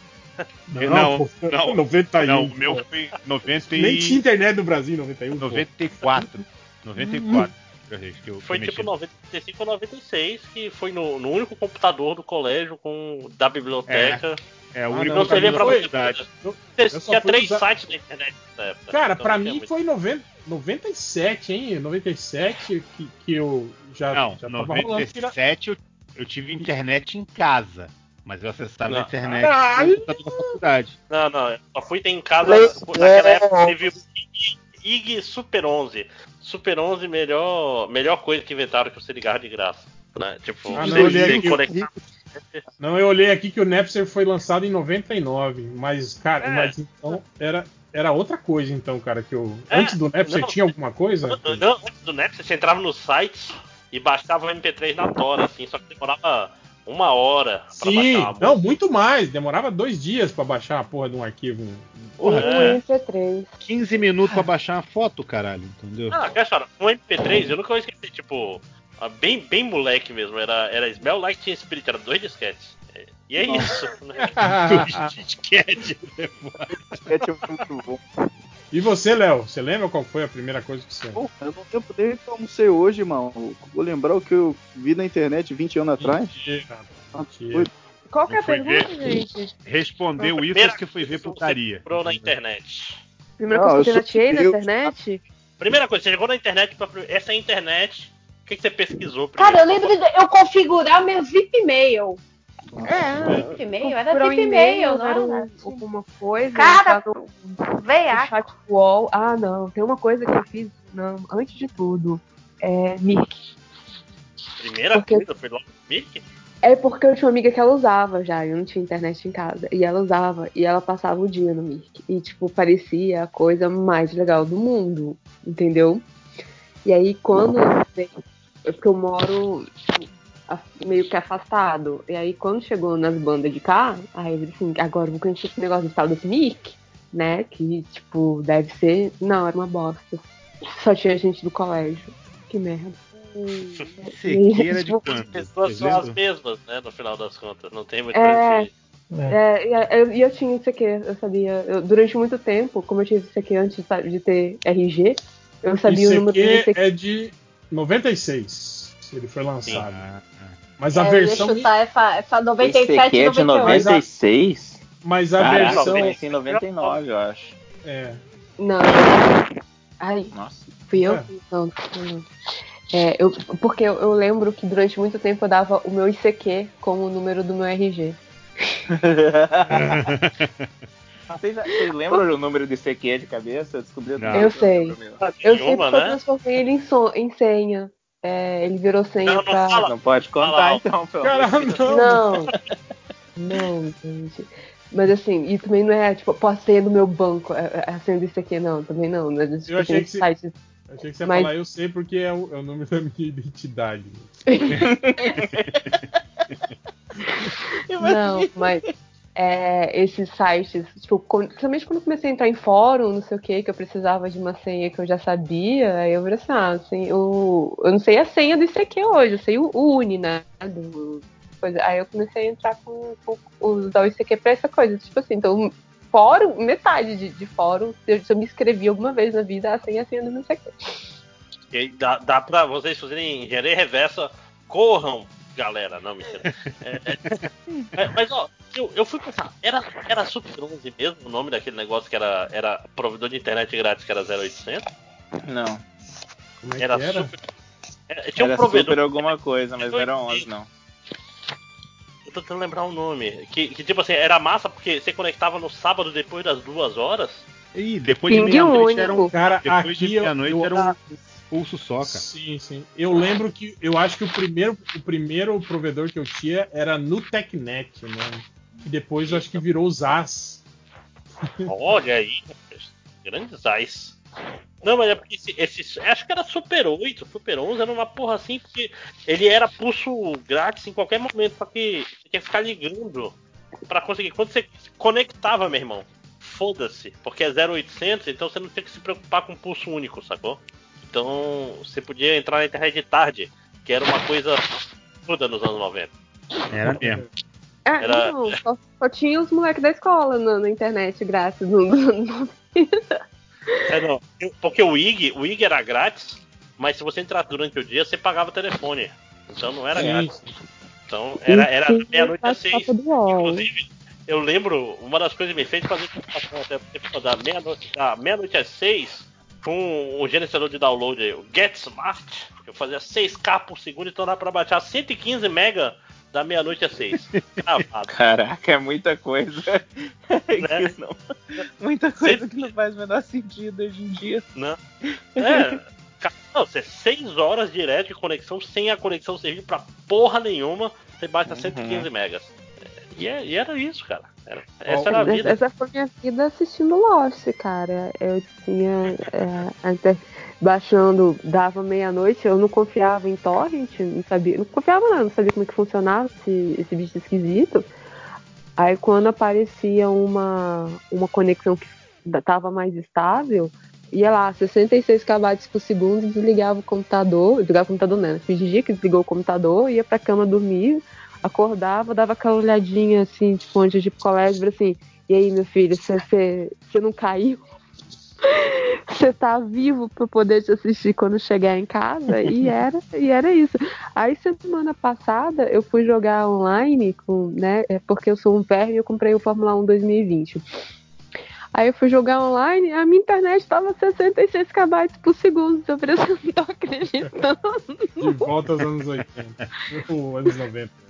Não, pô, não, 91. não, o meu foi 90 e... Nem tinha internet no Brasil em 91. pô. 94. 94. primeira vez que eu Foi que tipo mexi. 95 ou 96, que foi no, no único computador do colégio com da biblioteca. É, o Ah, único não, não servia pra eu- Tinha três usar- sites da internet nessa época. Cara, Então pra não mim muito. foi 90, 97, hein? 97 que, que eu já, Não, já tava rolando. tira- 97 eu, eu tive internet em casa. Mas eu acessava Não. a internet computador da faculdade. Não, não, eu só fui ter em casa. Play- Naquela é. época teve o IG, Super 11. Super 11, melhor, melhor coisa que inventaram que você ligar de graça. Né? Tipo, Ah, não, você, eu olhei você aqui. conectar. Não, eu olhei aqui que o Napster foi lançado em 99, mas, cara, É. mas então era, era outra coisa, então, cara, que eu. É, Antes do Napster não. tinha alguma coisa? Não, antes do Napster, você entrava no site e baixava o MP3 na tora, assim, só que demorava uma hora pra Sim, baixar uma música. não, muito mais. Demorava dois dias pra baixar a porra de um arquivo. Porra, É. Um MP3. 15 minutos pra baixar uma foto, caralho, entendeu? Ah, cara, um MP3, eu nunca vou esquecer, tipo, ah, bem, bem moleque mesmo, era, era Smell Like Teen Spirit, era dois disquetes. É, E é isso, né? Dois disquete, né, pô? E você, Léo, você lembra qual foi a primeira coisa que você. Porra, eu não lembro desde que eu almocei hoje, mano. Vou lembrar o que eu vi na internet 20 anos atrás. Mentira, Ah, mentira. foi- Qual que é a pergunta, ver- gente? Respondeu isso Primeira porque foi ver que putaria. Você na internet. Primeira Não, coisa que eu pirateei na eu- internet? Primeira coisa, você chegou na internet pra. Essa é a internet. O que, que você pesquisou primeiro? Cara, eu lembro de eu configurar meu VIP Mail. É. VIP Mail? Era Procurar um VIP e-mail, Mail, não era era? um- alguma coisa. Cara, no- Veiaco. chat wall. Ah, não. Tem uma coisa que eu fiz não, antes de tudo. É Mirk. Primeira Porque- coisa foi logo Mirk? É porque eu tinha uma amiga que ela usava já, eu não tinha internet em casa. E ela usava, e ela passava o dia no Mirk. E, tipo, parecia a coisa mais legal do mundo, entendeu? E aí, quando veio- é porque eu moro tipo, meio que afastado. E aí, quando chegou nas bandas de cá, aí eu disse assim: agora eu vou conhecer esse negócio de tal desse Mirk, né? Que, tipo, deve ser. Não, era uma bosta. Só tinha gente do colégio. Que merda. Sequeira de Tipo? As pessoas são as mesmas, né? No final das contas. Não tem muito É. É, e eu, e eu tinha isso aqui, eu sabia. Eu- durante muito tempo, como eu tinha isso aqui antes de, de ter RG, eu sabia o número do ICQ ICQ. é de 96. Ele foi lançado. Ah, Mas a É, eu ia versão. chutar essa, essa 97 Esse aqui é de 98. 96? Mas a Caraca, versão. eu conheci em 99, eu acho. É. Não. Ai, Nossa. fui eu? É. Não, não. É, eu, porque eu, eu lembro que durante muito tempo eu dava o meu ICQ como o número do meu RG. Vocês, vocês lembram o número de CQ de cabeça? Eu descobri o Eu do sei. Eu eu né? transformei ele em, so- em senha. É, ele virou senha Não, não pra. fala. Não pode contar Fala. então, pelo Cara, amor de Deus. não. Não. Não, gente. Mas assim, e também não é tipo, pô, a senha do meu banco, é, é a senha desse aqui, não, também não. Né? Tipo, Eu achei tem que você- sites- Achei que você ia Mas- falar, eu sei porque é o, é o nome da minha identidade. Não, mas é, esses sites, tipo, quando- principalmente quando comecei a entrar em fórum, não sei o que, que eu precisava de uma senha que eu já sabia, aí eu falei assim, ah, assim, eu, eu não sei a senha do ICQ hoje, eu sei o Uni, né? Do, coisa. Aí eu comecei a entrar com, com usar o ICQ pra essa coisa, tipo assim, então fórum, metade de, de fórum, se eu, me inscrevi alguma vez na vida, assim, assim, não sei o quê. E dá, dá pra vocês fazerem engenharia reversa, corram, galera. Não, mentira. É, é, é, mas, ó, eu, eu fui pensar, era, era Super 11 mesmo o nome daquele negócio que era, era provedor de internet grátis que era 0800? Não. Como é Era que era? super. é, tinha um Era provedor. super alguma coisa, mas não era 11, não. Eu tô tentando lembrar o nome. Que, que tipo assim, era massa porque você conectava no sábado depois das duas horas. Ih, depois de meia-noite era um. Cara, Depois de aqui eu- meia-noite era um pulso só, cara. Sim, sim. Eu lembro que eu acho que o primeiro, o primeiro provedor que eu tinha era no Tecnet, né? E depois eu acho que virou os As. Olha aí, grandes ais. Não, mas é porque esse, esse- Acho que era Super 8, Super 11 era uma porra assim, porque ele era pulso grátis em qualquer momento, só que você tinha que ficar ligando pra conseguir. Quando você conectava, meu irmão, foda-se, porque é 0800, então você não tinha que se preocupar com pulso único, sacou? Então você podia entrar na internet de tarde, que era uma coisa toda nos anos 90. Era mesmo. É, Era- não, só, só tinha os moleques da escola na, na internet grátis. No, no- É, não, porque o IG, o IG era grátis, mas se você entrasse durante o dia, você pagava telefone. Então não era grátis. Então era, era meia-noite às seis. do UOL. Inclusive, eu lembro, uma das coisas que me fez fazer computação até porque da meia-noite meia-noite às seis, com o gerenciador de download aí, o Get Smart, eu fazia 6K por segundo, então dá pra baixar 115 mega da meia-noite às seis. Caraca, é muita coisa. Né? Não- muita coisa que não faz o menor sentido hoje em dia. Não. É. ca- Não, você 6 horas direto de conexão sem a conexão servir pra porra nenhuma, você baixa 115 megas. E, é- e era isso, cara. Era- essa era a vida. Essa foi minha vida assistindo Lost, cara. Eu tinha é, a inter- baixando, dava meia-noite, eu não confiava em torrent, não sabia, não confiava não, não sabia como é que funcionava esse, esse bicho esquisito. Aí quando aparecia uma, uma conexão que tava mais estável, ia lá, 66 kbytes por segundo, desligava o computador, desligava o computador não, fingia que desligou o computador, ia pra cama dormir, acordava, dava aquela olhadinha assim, tipo, antes de ir pro colégio, assim, e aí, meu filho, você- não caiu? Você tá vivo pra poder te assistir quando chegar em casa? E era, e era isso. Aí semana passada eu fui jogar online com, né? é Porque eu sou um verme e eu comprei o Fórmula 1 2020. Aí eu fui jogar online, a minha internet tava 66 KB por segundo. Eu falei, eu não tô acreditando. De volta aos anos 80. Ou anos 90.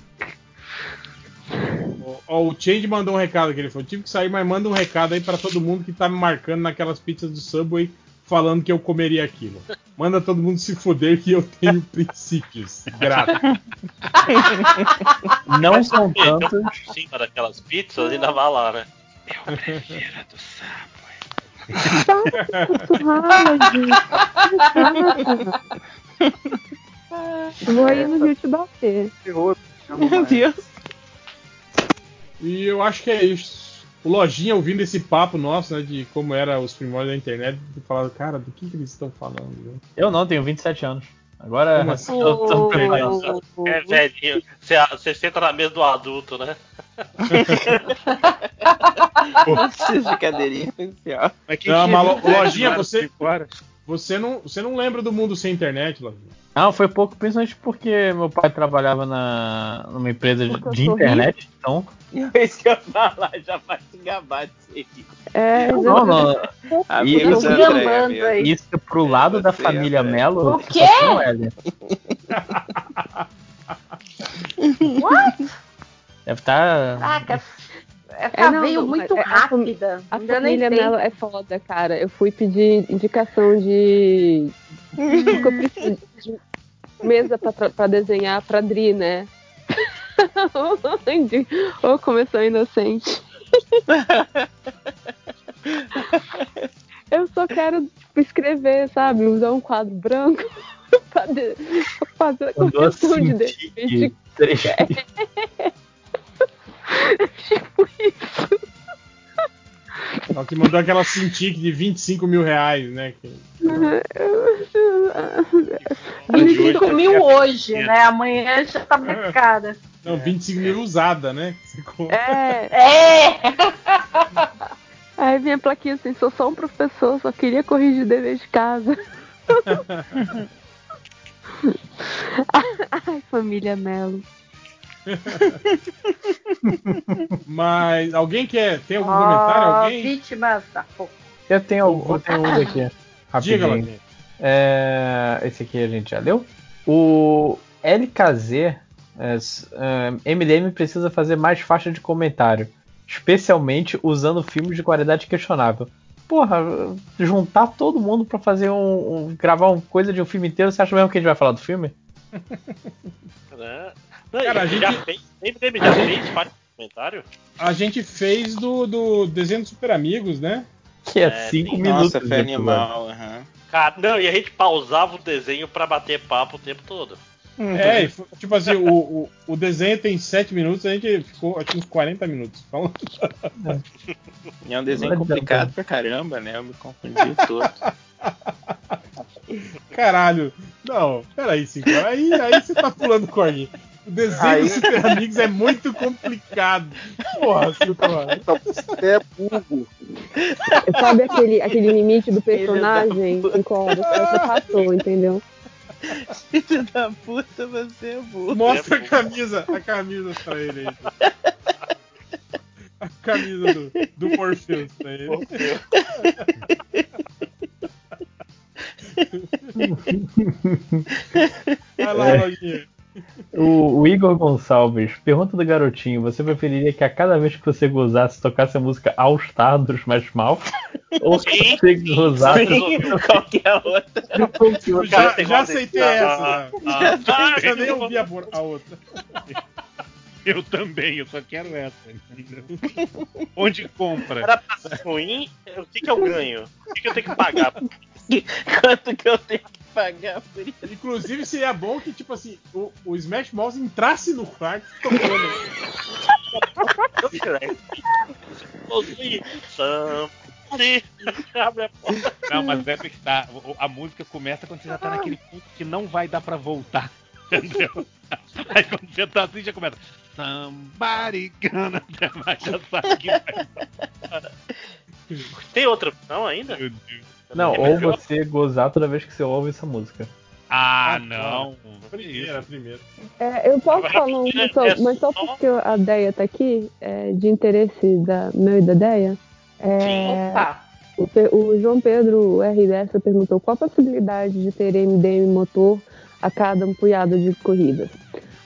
Ó, o Change mandou um recado que ele falou: tive que sair, mas manda um recado aí pra todo mundo que tá me marcando naquelas pizzas do Subway falando que eu comeria aquilo. Manda todo mundo se foder que eu tenho princípios. Grato. Não são tantos. por cima daquelas pizzas ainda vai lá, né? Vou aí no Rio te bater. Meu Deus. E eu acho que é isso. O Lojinha ouvindo esse papo nosso, né, de como era os primórdios da internet, falando, cara, do que, que eles estão falando? né? Eu não, tenho 27 anos. Agora Como assim? eu tô aprendendo. É velhinho. Você, você senta na mesa do adulto, né? Não precisa de cadeirinha especial. Não, mas Lo- Lojinha, você, você, não, você não lembra do mundo sem internet, Lojinha? Não, foi pouco, principalmente porque meu pai trabalhava na, numa empresa de, eu de internet, então. É isso que eu falar, já vai se gabar disso aí. É, Não, não. Ah, E isso é mesmo. isso pro lado da Você, família Andréia. Mello. O quê? Hélio. What? Deve estar. Caraca, essa É, não, veio não, muito é, a fam- rápida. A nem família dela é foda, cara. Eu fui pedir indicação de. Preciso de mesa pra, pra desenhar pra Dri, né? Ou começou inocente. Eu só quero tipo, escrever, sabe? Usar um quadro branco pra, de- pra fazer a correção de Cintiq, defeito. três- Só que mandou aquela Cintiq de 25 mil reais, né? que- 25 mil hoje, né? Amanhã já tá mais cara. Não, 25 mil usada, né? É. É! Aí vinha a plaquinha assim, sou só um professor, só queria corrigir dever de casa. Ai, família Melo. Mas alguém quer. Tem algum comentário? Alguém? Vítimas da fofa. Eu tenho, eu tenho um aqui. Diga, Rapidinho. Laguinha. É, esse aqui a gente já leu. O LKZ, é, é, MDM precisa fazer mais faixa de comentário, especialmente usando filmes de qualidade questionável. Porra, juntar todo mundo pra fazer um, um- gravar uma coisa de um filme inteiro, você acha mesmo que a gente vai falar do filme? Né? Não, Cara, a gente- já fez, MDM já fez faz comentário? A gente fez do, do desenho dos Super Amigos, né? Que é É, 5 sim. minutos. Nossa, foi episódio. animal, aham. Cara, não, e a gente pausava o desenho pra bater papo o tempo todo. É, e foi- tipo assim, o, o, o desenho tem 7 minutos, a gente ficou acho, uns 40 minutos falando. E é um desenho complicado pra caramba, né? Eu me confundi todo. Caralho. Não, peraí, cinco. Aí, aí você tá pulando corguinho. O desenho Aí- dos Super Amigos é muito complicado. Porra, cinco, Você é burro. Sabe aquele, aquele limite do personagem? Aí você passou, entendeu? Filho da puta, você é burro. Mostra a camisa, a camisa pra ele aí. A camisa do, do Morpheus pra ele. Vai lá, É. O, o Igor Gonçalves pergunta do garotinho: Você preferiria que a cada vez que você gozasse tocasse a música All Star dos Smash Mouth? Ou que você gozasse Sim, qualquer outra. Já, já aceitei essa. Ah, já. ah, eu nem ouvi a, a outra. Eu também, eu só quero essa. entendeu? Onde compra? Era ruim, o que, que eu ganho? O que, que eu tenho que pagar? Quanto que eu tenho que pagar por isso? Inclusive seria bom que, tipo assim, o, o Smash Mouse entrasse no quarto tocando. Somebody, abre a porta. Não, mas é que o- A música começa quando você já tá naquele ponto que não vai dar pra voltar. Entendeu? Aí quando você tá assim, já começa. Somebody gonna. Mas já sabe que vai. Tem outra opção ainda? Não, ou você gozar toda vez que você ouve essa música. Ah, não. Primeira, primeira. É, eu posso falar um, Rapidinho, só- é mas só só- porque a Deia tá aqui, é, de interesse da, meu e da Deia. É, Opa. o, o João Pedro RDS perguntou qual a possibilidade de ter MDM motor a cada um punhado de corridas.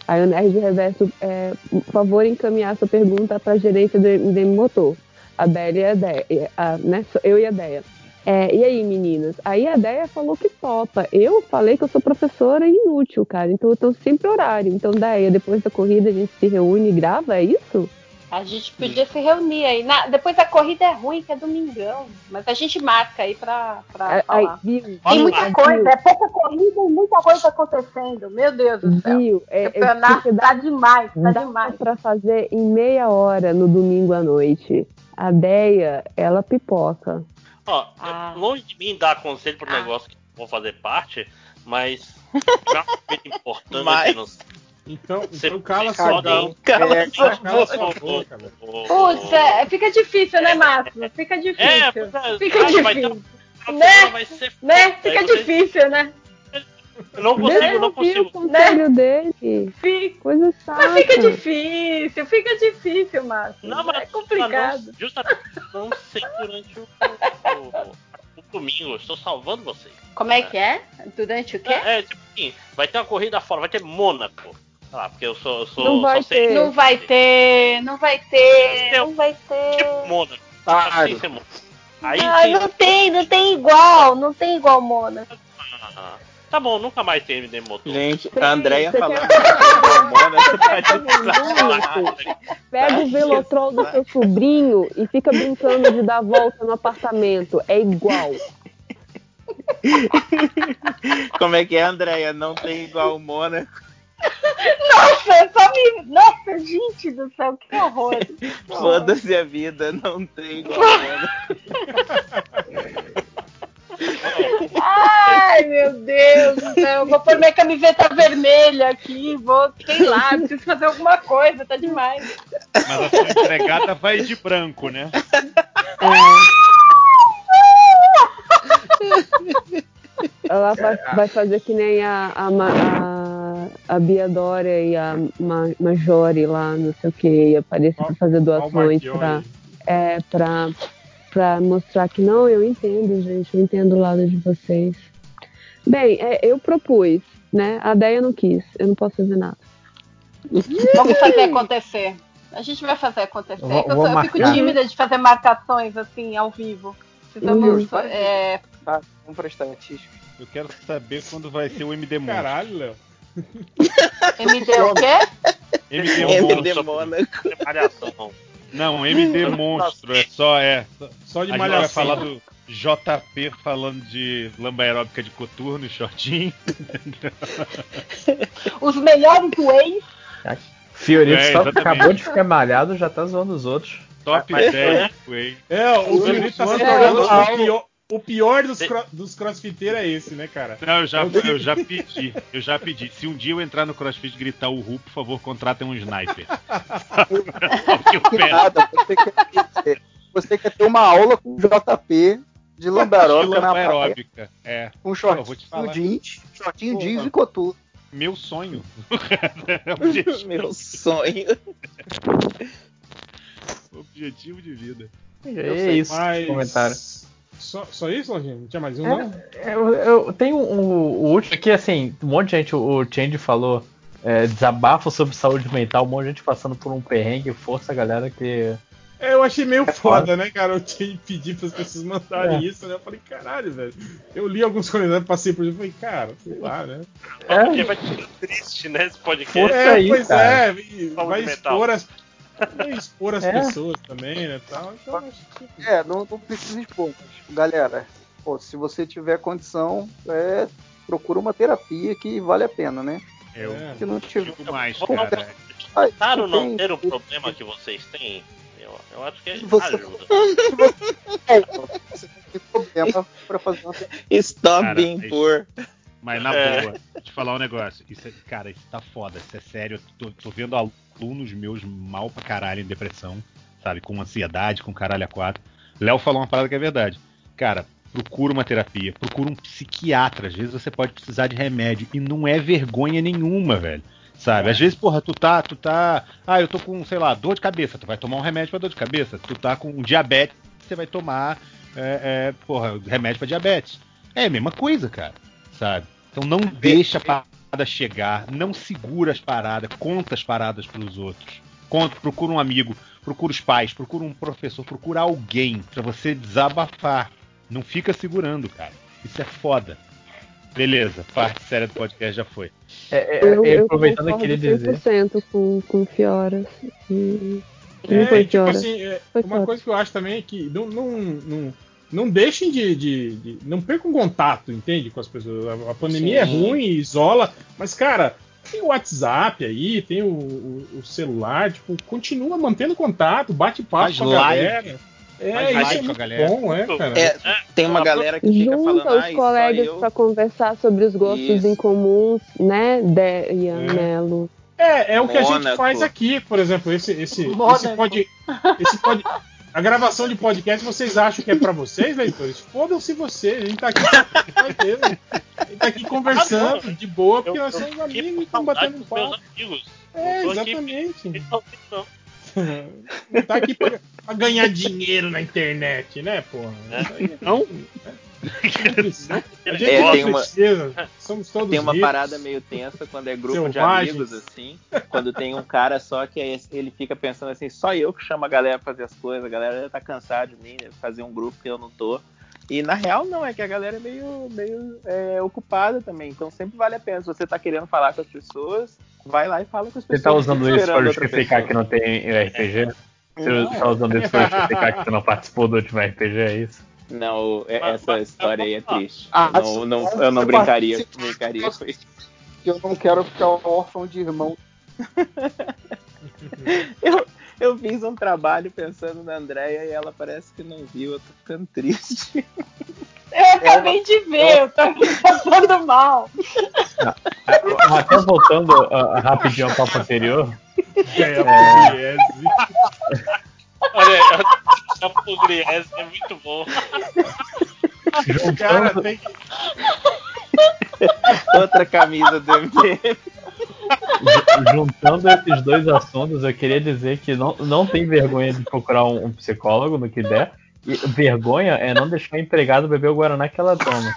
Aí o Nerd Reverso, é, por favor, encaminhar sua pergunta para a gerência do MDM Motor. A Bela e a Deia, a, né, eu e a Deia. É, e aí, meninas? Aí a Deia falou que topa. Eu falei que eu sou professora inútil, cara. Então eu tô sempre horário. Então, Deia, depois da corrida a gente se reúne e grava, é isso? A gente podia se reunir aí. Na- depois a corrida é ruim, que é domingão. Mas a gente marca aí pra, pra Aí, aí, falar. viu? Tem muita Viu? coisa, é pouca corrida e muita coisa acontecendo. Meu Deus do céu. Viu? É, é Campeonato porque tá demais, tá dá demais. pra fazer em meia hora no domingo à noite. A Deia, ela pipoca. Ó, Ah. longe de mim dar conselho pro negócio que vou fazer parte, mas já coisa importante Mas- Então, então cala sua boca. Cala É, sua cala sua boca. Putz, é, fica difícil, né, Márcio? Fica difícil. É, pois é, fica vai ter difícil. um- Né? vai ser Né? foda. Fica você- difícil, né? Eu não consigo, Deixa não ouvir o consigo. conselho dele. Fica. Coisa chata. Mas fica difícil, fica difícil, Márcio. Não, mas é complicado. Não, justamente não sei durante o, o, o domingo. Eu estou salvando vocês. Como é que é? Durante o quê? É, é, tipo assim, vai ter uma corrida fora, vai ter Mônaco. Ah, porque eu sou. Eu sou Não vai só ter. Não vai ter, não vai ter, não vai ter. tipo Mônaco. Claro. Só sei ser Mônaco. Aí Ah, sim. não tem, não tem igual, não tem igual Mona. ah, Tá bom, nunca mais tem MD Motor. Gente, a Andréia falando que tá? Pega o velotrol do seu sobrinho e fica brincando de dar volta no apartamento. É igual. Como é que é, Andréia? Não tem igual o Mônaco. Nossa, só me. Nossa, gente do céu, que horror. Foda-se a vida, não tem igual. Ai, meu Deus do céu. Vou pôr minha camiseta vermelha aqui, vou, sei lá, preciso fazer alguma coisa, tá demais. Mas a sua empregada vai de branco, né? Ela vai, vai fazer que nem a, a, a, a Bia Dória e a Ma, Majore lá, não sei o que, e aparecer pra fazer doações pra, é, pra, pra mostrar que não, eu entendo, gente, eu entendo o lado de vocês. Bem, é, eu propus, né? A Deia não quis, eu não posso fazer nada. Vamos fazer acontecer. A gente vai fazer acontecer. Eu, sou- eu fico tímida de fazer marcações assim ao vivo. Precisamos. Uhum. é, Tá, vamos prestar estatística. Eu quero saber quando vai ser o MD Monstro. Caralho, Léo. MD o quê? MD, MD Monstro. Mônaco. Malhação. Não, MD Monstro. É só, é. Só de a gente vai malhação. falar do JP falando de lamba aeróbica de coturno e shortinho. Os melhores ways. Fiorito É, só acabou de ficar malhado, já tá zoando os outros. Top Mas- 10 Way. É, o Fiorito tá se É, tornando é. o pior, o pior dos, cro- dos crossfiteiros é esse, né, cara? Não, eu já, eu já pedi. Eu já pedi. Se um dia eu entrar no CrossFit e gritar o Ru, por favor, contratem um sniper. o que eu peço. Nada, você quer, você quer ter uma aula com o JP de lambaróbica De na praia. lambaróbica, É. Com Pô, te shortinho jeans, shortinho Porra. jeans e coturno. Meu sonho. Meu sonho. Objetivo de vida. É isso, Mas- comentário. Só, só isso, Lojinha? Não tinha mais um, É, não? Eu, eu tenho um, o último aqui, assim, um monte de gente, o, o Change falou, é, desabafo sobre saúde mental, um monte de gente passando por um perrengue, força galera que. É, eu achei meio É foda, foda. né, cara? Eu tinha que pedir para as pessoas mandarem É. isso, né? Eu falei, caralho, velho. Eu li alguns comentários, passei por isso e falei, cara, sei lá, né? É. Porque vai ficar triste, né, esse podcast. Força é, aí, pois cara. é, Saúde vai mental. expor as, expor as É. pessoas também, né, tal. Então, que... É, não, não precisa expor, mas, galera, pô, se você tiver condição, é, procura uma terapia que vale a pena, né? Eu Se não tiver. digo mais, cara. Ai, Claro não tem- ter o problema que vocês têm, eu, eu acho que Você- ajuda. Você tem problema pra fazer uma Stop Cara, being é- poor. Mas na É. boa, te falar um negócio. Isso é- cara, isso tá foda, isso é sério. Eu tô, tô vendo alunos meus mal pra caralho em depressão, sabe? Com ansiedade, com caralho a quatro. Léo falou uma parada que é verdade. Cara, procura uma terapia, procura um psiquiatra. Às vezes você pode precisar de remédio. E não é vergonha nenhuma, velho. Sabe? Às vezes, porra, tu tá, tu tá. Ah, eu tô com, sei lá, dor de cabeça. Tu vai tomar um remédio pra dor de cabeça. Tu tá com diabetes, você vai tomar, é, é, porra, remédio pra diabetes. É a mesma coisa, cara. Sabe? Então não deixa a parada chegar, não segura as paradas, conta as paradas pros outros. Conta, procura um amigo, procura os pais, procura um professor, procura alguém pra você desabafar. Não fica segurando, cara. Isso é foda. Beleza, parte séria do podcast já foi. É, Eu, eu aproveitando, eu concordo queria dizer. 100% com, com Fioras. E, que não É, tipo Fiora. assim, é, uma coisa que eu acho também é que não, não, não, não deixem de, de- de- Não percam contato, entende? Com as pessoas. A, a pandemia Sim. é ruim, isola, mas, cara, tem o WhatsApp aí, tem o, o- o celular, tipo, continua mantendo contato, bate papo com a live. galera. É, Faz isso é muito galera. bom, é, cara. É, tem uma galera que fica falando, Junta os ai, só colegas eu. pra conversar sobre os gostos Isso. em comuns, né, Deia, É. Melo? É, é o que a gente faz aqui, por exemplo, esse, esse, esse Mônaco. pod, esse pod, a gravação de podcast, vocês acham que é pra vocês, leitores? Fodam-se vocês, a gente tá aqui, a gente tá aqui conversando de boa, porque nós somos amigos e estamos batendo um papo. É, tô aqui exatamente. Não, não. Tá aqui pra, pra ganhar dinheiro na internet, né, porra? Não? Não precisa. A gente É, tem uma- precisa. Somos todos Tem uma ricos. parada meio tensa quando é grupo de amigos, assim. Quando tem um cara só que é- ele fica pensando assim, só eu que chamo a galera pra fazer as coisas, a galera já tá cansada de mim, né, fazer um grupo que eu não tô. E na real não, é que a galera é meio, meio é, ocupada também. Então sempre vale a pena. Se você tá querendo falar com as pessoas, vai lá e fala com as pessoas. Você tá usando isso pra justificar que não tem RPG? Você Não. tá usando isso pra justificar que você não participou do último RPG, é isso? Não, é- essa história aí é triste. Ah, eu não, não- eu não brincaria, brincaria com isso. Eu não quero ficar órfão de irmão. Eu, eu fiz um trabalho pensando na Andrea e ela parece que não viu, eu tô ficando triste. Eu acabei de ver, eu tô aqui passando mal. Até voltando ah, rapidinho ao papo anterior. É, é, é, É muito bom. Cara, tem que. Outra camisa do MDM. Ju- Juntando esses dois assuntos, eu queria dizer que não, não tem vergonha de procurar um, um psicólogo no que der. E vergonha é não deixar a empregada beber o Guaraná que ela toma.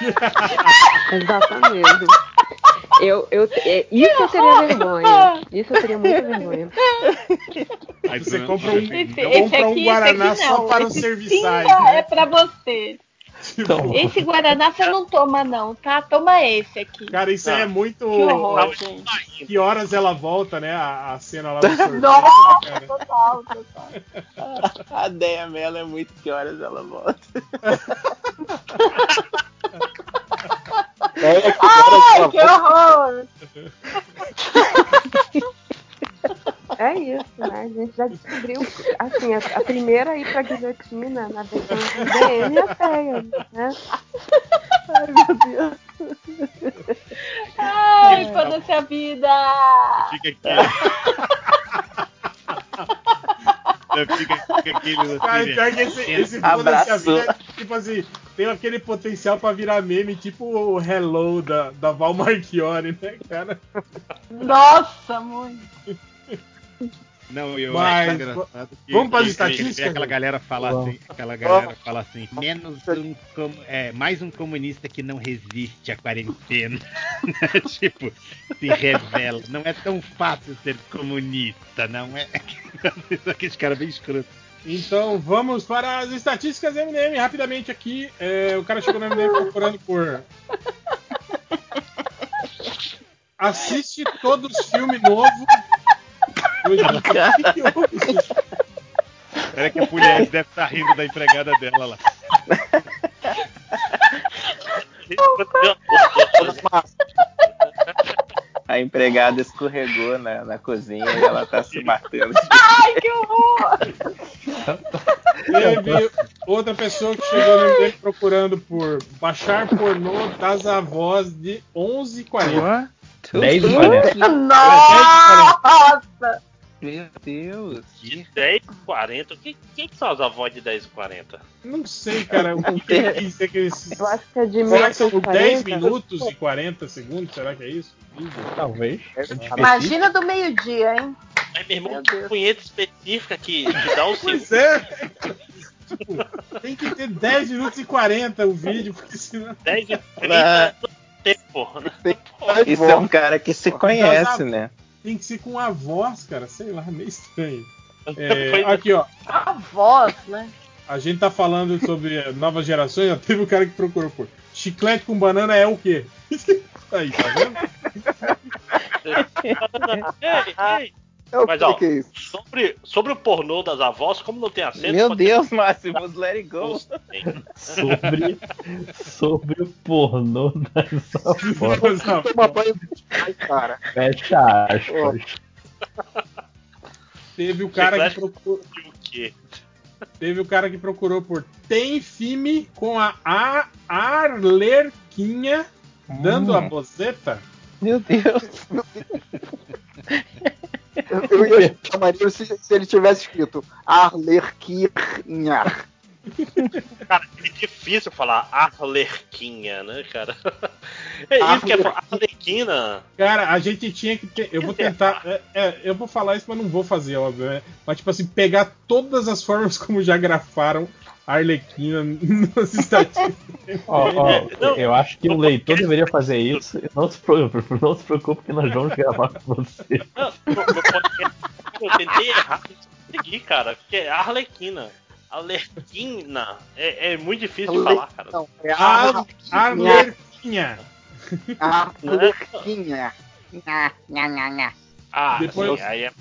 Exatamente. Eu, eu, é, isso eu teria vergonha. Isso eu teria muita vergonha. Aí Você compra um, Esse, compra esse um aqui, Guaraná esse aqui só para os esse serviçais, pinga né? é pra você. Então, Esse Guaraná você não toma, não, tá? Toma esse aqui. Cara, isso aí é muito. Que horror. Que horas ela volta, né? A, a cena lá do sorvete, Nossa, né, cara? total, total. A Deia Mello é muito que horas ela volta. É, que Ai, que horror! É isso, né? A gente já descobriu. Assim, a, a primeira a ir pra guilhotina na versão do DM é a feia, né? Ai, meu Deus. Ai, foda-se a vida! Fica aqui. Fica, fica aqui, meu Cara, filho. pior que esse, esse foda-se a Abraçou. vida, é, tipo assim, tem aquele potencial pra virar meme, tipo o Hello da, da Val Marchiori, né, cara? Nossa, muito. Não, eu Mas, acho engraçado que, vamos que- que- estatísticas, que aquela né? galera fala Vamos. assim, aquela galera fala assim, menos um com- é, mais um comunista que não resiste à quarentena. tipo, se revela. Não é tão fácil ser comunista, não é? Aqueles caras bem escroto. Então vamos para as estatísticas do MDM rapidamente aqui. É, o cara chegou no MDM procurando por. Assiste todos os filmes novos. Hoje, o que houve, a mulher deve estar rindo da empregada dela lá. A empregada escorregou na, na cozinha e ela tá se matando. Ai, que horror! Teve outra pessoa que chegou no MDM procurando por baixar pornô das avós de 11h40. 10 e 40. Nossa! Meu Deus. De 10 e 40. O que, que, que são as avós de 10 e 40? Não sei, cara. O que, que ele quis dizer que eles. Eu acho que é de Será que são 10 1940. minutos e 40 segundos? Será que é isso? Talvez. Imagina do meio-dia, hein? Mas, meu irmão, que punheta específica que, que dá o seu. Pois é. Tipo, tem que ter 10 minutos e 40 o vídeo, porque senão. 10 e Ah. 30 tempo. né? Isso é um cara que se conhece, né? Tem que ser com a voz, cara. Sei lá, meio estranho. É, aqui, ó. A voz, né? A gente tá falando sobre novas gerações. Já teve um cara que procurou por chiclete com banana é o quê? Aí, tá vendo? ei, ei. É o Mas, que ó, que é isso? sobre, sobre o pornô das avós, como não tem acento. Meu Deus, ter- Máximos, let it go. Sobre, sobre o pornô das avós. Toma banho Ai, cara. Fecha aspas. Teve o cara que procurou. O quê? Teve o cara que procurou por Tem filme com a A- Arlerquinha dando Hum. a bozeta? Meu Deus. Eu, eu ia achar maneiro se, se ele tivesse escrito Arlequinha. Cara, é difícil falar Arlequinha, né, cara? É isso que é falar Arlequina. Cara, a gente tinha que ter. Eu vou tentar. é, é, eu vou falar isso, mas não vou fazer, óbvio, né? Mas, tipo assim, pegar todas as formas como já grafaram Arlequina nas estatísticas. Ó, ó, eu acho que o leitor deveria fazer isso. Não se, preocupe, não se preocupe que nós vamos gravar com você. Não, no- no podcast, eu tentei errar, não consegui, cara, porque é Arlequina. Arlequina é, é muito difícil de falar, cara. Não, é Ar- Arlequinha. Arlequinha. Nha, nha, nha, nha. Ah, Depois- sim, aí é.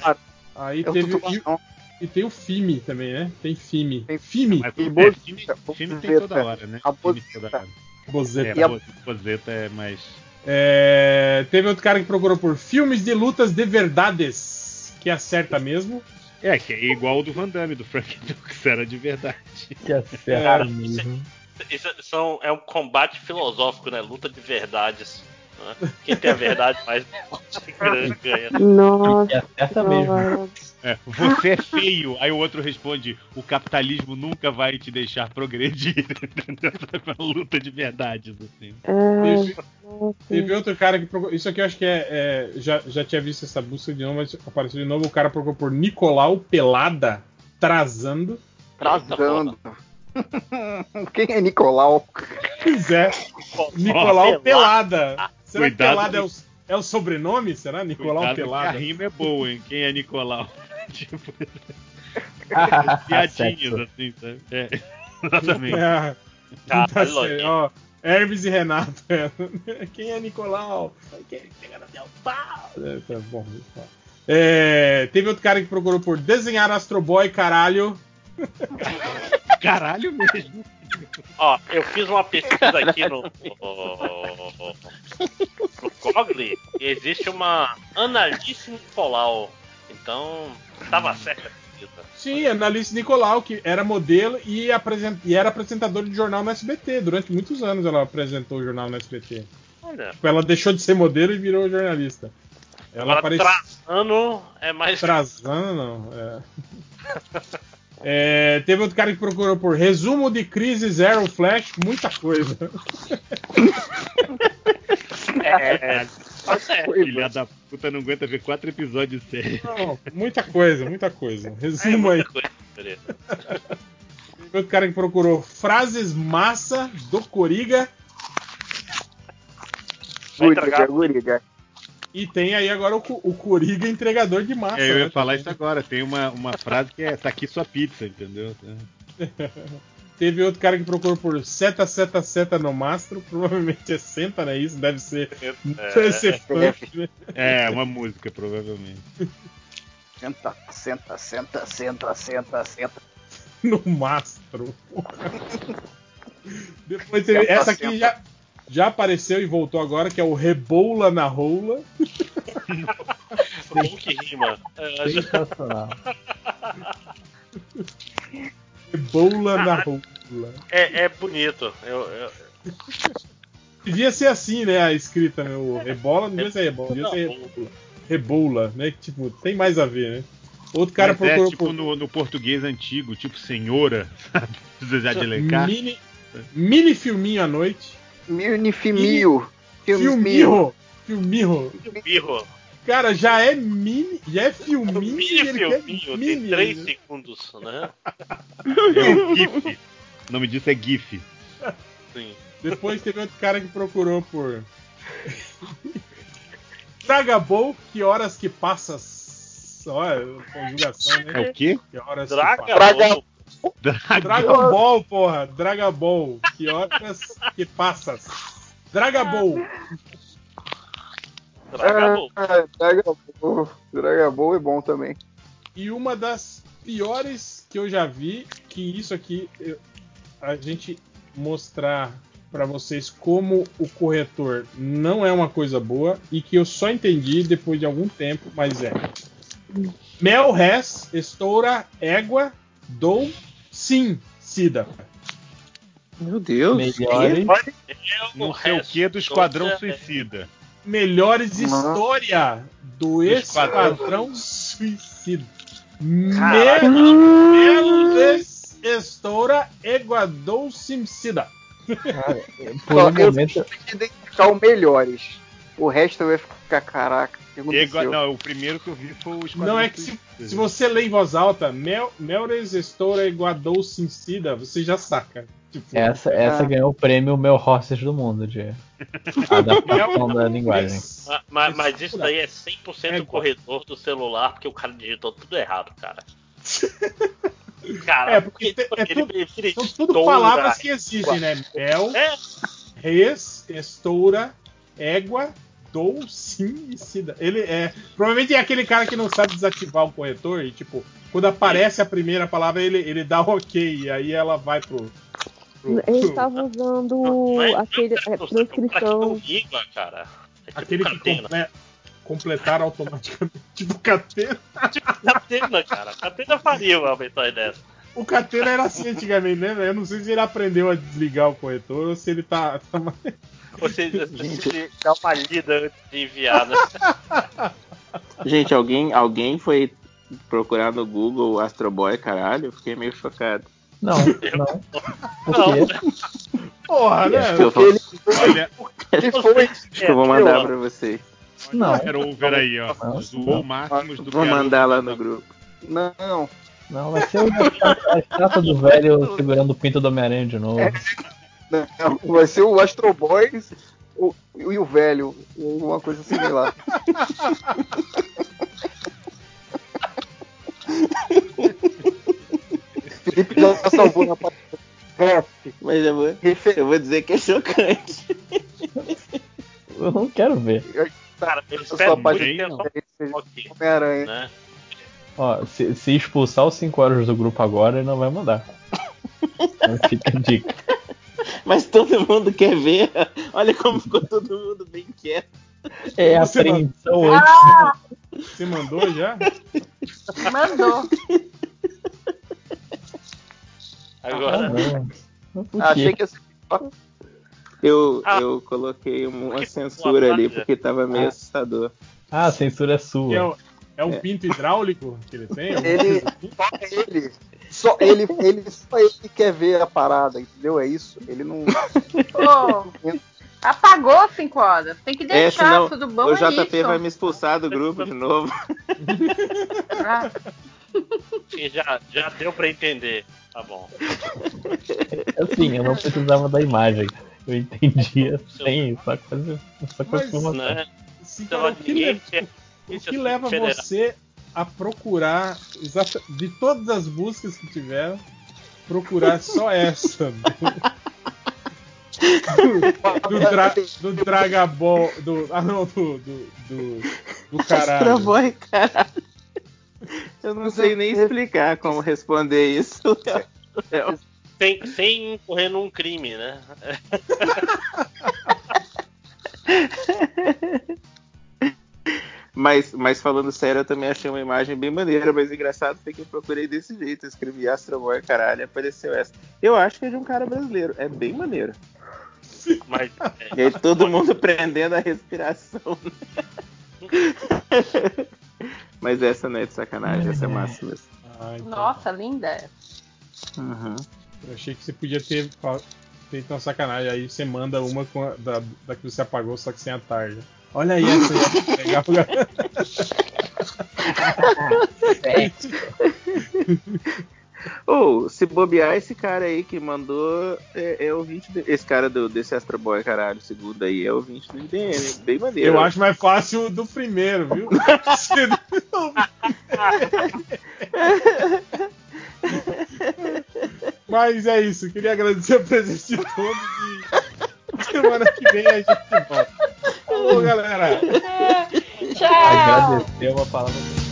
Aí Eu teve. tô- E, tem o FIME também, né? Tem FIME. FIME. Mas E é, filme tem toda hora, né? A Filme Bozeta. Bozeta. É, E a- Bo- Bozeta é mais. É, teve outro cara que procurou por filmes de lutas de verdades. Que acerta mesmo. É, que é igual o do Van Damme, do Frank Dux, era de verdade. Que acerta É. mesmo. Isso são, é um combate filosófico, né? Luta de verdades. Né? Quem tem a verdade mais grande ganha. Nossa, Que acerta mesmo. É, você é feio. Aí o outro responde: o capitalismo nunca vai te deixar progredir. Uma luta de verdades, assim. Teve, teve outro cara que procurou. Isso aqui eu acho que é. é- já, já tinha visto essa busca de novo, mas apareceu de novo. O cara procurou por Nicolau Pelada Trazando. Trazando. Quem é Nicolau? Pois é. Nicolau Pelada. Será que Cuidado Pelada é que- o, é o sobrenome? Será? Nicolau Cuidado que Pelada. A rima é boa, hein? Quem é Nicolau? tipo, piadinhas, sexo. assim, sabe? É, exatamente. É. Tá, Tá hein? ó, Hermes e Renato. é. Quem é Nicolau? Quem é que pega no meu pau? É, tá bom, falar. É, teve outro cara que procurou por desenhar Astro Boy, caralho. Caralho mesmo. Ó, eu fiz uma pesquisa aqui no, no, Google e existe uma Annalise Nicolau. Então, tava certa a pesquisa. Sim, Annalise Nicolau, que era modelo e, apresen- e era apresentadora de jornal no SBT. Durante muitos anos ela apresentou o jornal no SBT. Olha, Tipo, ela deixou de ser modelo e virou jornalista. Ela agora apareceu. é mais. Trazando, não. É. É, teve outro cara que procurou por resumo de crise Zero Flash, muita coisa. É, Filha da puta não aguenta ver quatro episódios de série. Não, muita coisa, muita coisa. Resumo aí. Teve outro cara que procurou frases massa do Coriga. Guriga, Guriga. E tem aí agora o, o Coriga entregador de massa. É, eu ia né? falar isso agora. Tem uma, uma frase que é: tá aqui sua pizza, entendeu? Teve outro cara que procurou por seta, seta, seta no mastro. Provavelmente é senta, né? Isso deve ser. deve ser funk, né? É, uma música, provavelmente. Senta, senta, senta, senta, senta, senta. no mastro. Depois teve. Essa aqui já, já apareceu e voltou agora, que é o Reboula na Roula. Como que rima? É, Sensacional. Reboula na Roula. É, é bonito. Eu, eu- Devia ser assim, né? A escrita, né? O rebola não devia ser rebola, devia ser reboula. Reboula, né? Que, tipo, tem mais a ver, né? Outro cara Mas é procurou tipo por no, no português antigo, tipo senhora, sabe? Zezé de Alencar. mini, mini filminho à noite. Mini filminho. Filminho. Filminho. Birro. Cara, já é mini, já é filminho. Mini ele quer filminho, mini tem 3 ainda. segundos, né? É o GIF. O nome disso é GIF. Sim. Depois teve outro cara que procurou por. Dragabol, que horas que passas. Olha, conjugação, né? É o quê? Que horas Dragabol. que passas. Dragon Ball, porra. Dragabol, que horas que passas. Dragabol. Dragabol. É, Dragabol. Dragabol é bom também. E uma das piores que eu já vi, que isso aqui eu- a gente mostrar pra vocês como o corretor não é uma coisa boa e que eu só entendi depois de algum tempo, mas é. Mel res estoura égua dou sim sida. Meu Deus. Melhores. Não sei o que do Esquadrão Suicida. Melhores Nossa. história do Esquadrão. Suicida. Caraca. Melos estoura égua dou sim sida. Cara, por Só um eu momento. tenho que identificar o melhores. O resto vai ficar, caraca. O que aconteceu? não, o primeiro que eu vi foi o Esquadrão Não é que se, se você lê em voz alta, Mel, Melres estoura égua dou sim sida, você já saca. Tipo, Essa, essa Ah. ganhou o prêmio Meu Horses do Mundo de adaptação da linguagem. Ma- ma- Mas, isso daí é 100% Égua. corretor do celular, porque o cara digitou tudo errado, cara. Cara, É, porque te- é ele- tudo- ele- ele São tudo palavras que existem, né? Mel, É, res, estoura, égua, dou, sim e sida. Ele é. Provavelmente é aquele cara que não sabe desativar o corretor e, tipo, quando aparece a primeira palavra, ele, ele dá ok, e aí ela vai pro. pro- Ele estava usando não é- aquele não é, é que transcrição. liga, cara. É tipo aquele que catena. comple- completar automaticamente. tipo, catena. Catena, cara. Catena faria uma mensagem dessa. O Catena era assim antigamente, né? velho? Eu não sei se ele aprendeu a desligar o corretor ou se ele tá. tá seja, se dá uma lida antes de enviar, né? Gente, alguém, alguém foi procurar no Google Astro Boy, caralho, eu fiquei meio chocado. Não, não. Por quê? Porra, né? Acho que eu vou, Olha, Ele foi. acho que eu vou mandar pra vocês. Não. Quero over aí, ó. Zoou Máximos do Vou mandar lá no grupo. Não. Não, vai ser o- a estátua do velho segurando o pinto do Homem-Aranha de novo. Não, vai ser o Astro Boys o- e o velho, ou uma coisa similar. Felipe já salvou na parte. Mas eu vou, eu vou dizer que é chocante. Eu não quero ver. Cara, Eu apaixonado muito por tempo aqui, Homem-Aranha. né? Ó, se, se expulsar os 5 horas do grupo agora, ele não vai mandar. Então fica a dica. Mas todo mundo quer ver. Olha como ficou todo mundo bem quieto. É Você apreensão antes. Ah, Você mandou já? mandou. Agora, Não. Por Achei que pior. Eu, Ah. eu coloquei uma censura ali porque tava meio Ah. assustador. Ah, a censura é é, sua. o- é um É. pinto hidráulico que ele tem? Ele, assim? só ele, só ele, ele, só ele quer ver a parada, entendeu? É isso. Ele não. Pô, apagou 5 horas. Tem que É, deixar senão tudo bom. o é JP isso. vai me expulsar do grupo de novo. Ah, sim, já, já deu pra entender. Tá bom. Assim, eu não precisava da imagem. Eu entendia sem só coisa, só com a Mas, informação. Né? Sim, Então, cara, o que, le- o que leva federal. você a procurar, de todas as buscas que tiveram, procurar só essa? Do, do, dra, do Dragabol. Do, ah, não, do. Do, do, do caralho. Astro Boy, caralho. Eu não sei nem explicar como responder isso. Léo. Sem, sem incorrer num crime, né? Mas, mas falando sério, eu também achei uma imagem bem maneira, mas engraçado foi que eu procurei desse jeito. Eu escrevi Astro Boy, caralho, e apareceu essa. Eu acho que é de um cara brasileiro. É bem maneiro. Mas. E aí todo mundo prendendo a respiração. mas essa não é de sacanagem, essa é massa mesmo. Ah, então. nossa, linda. Uhum. Eu achei que você podia ter feito uma sacanagem. Aí você manda uma com a- da, da que você apagou, só que sem a tarja. Olha aí essa aí. Legal. Ou, se bobear, esse cara aí que mandou é, é ouvinte. De, esse cara do, desse Astro Boy, caralho, segundo aí, é ouvinte do IDM. Bem maneiro. Eu acho mais fácil o do primeiro, viu? Mas é isso, queria agradecer a presença de todos e semana que vem a gente volta. Falou, galera! Tchau. Agradecer uma palavra.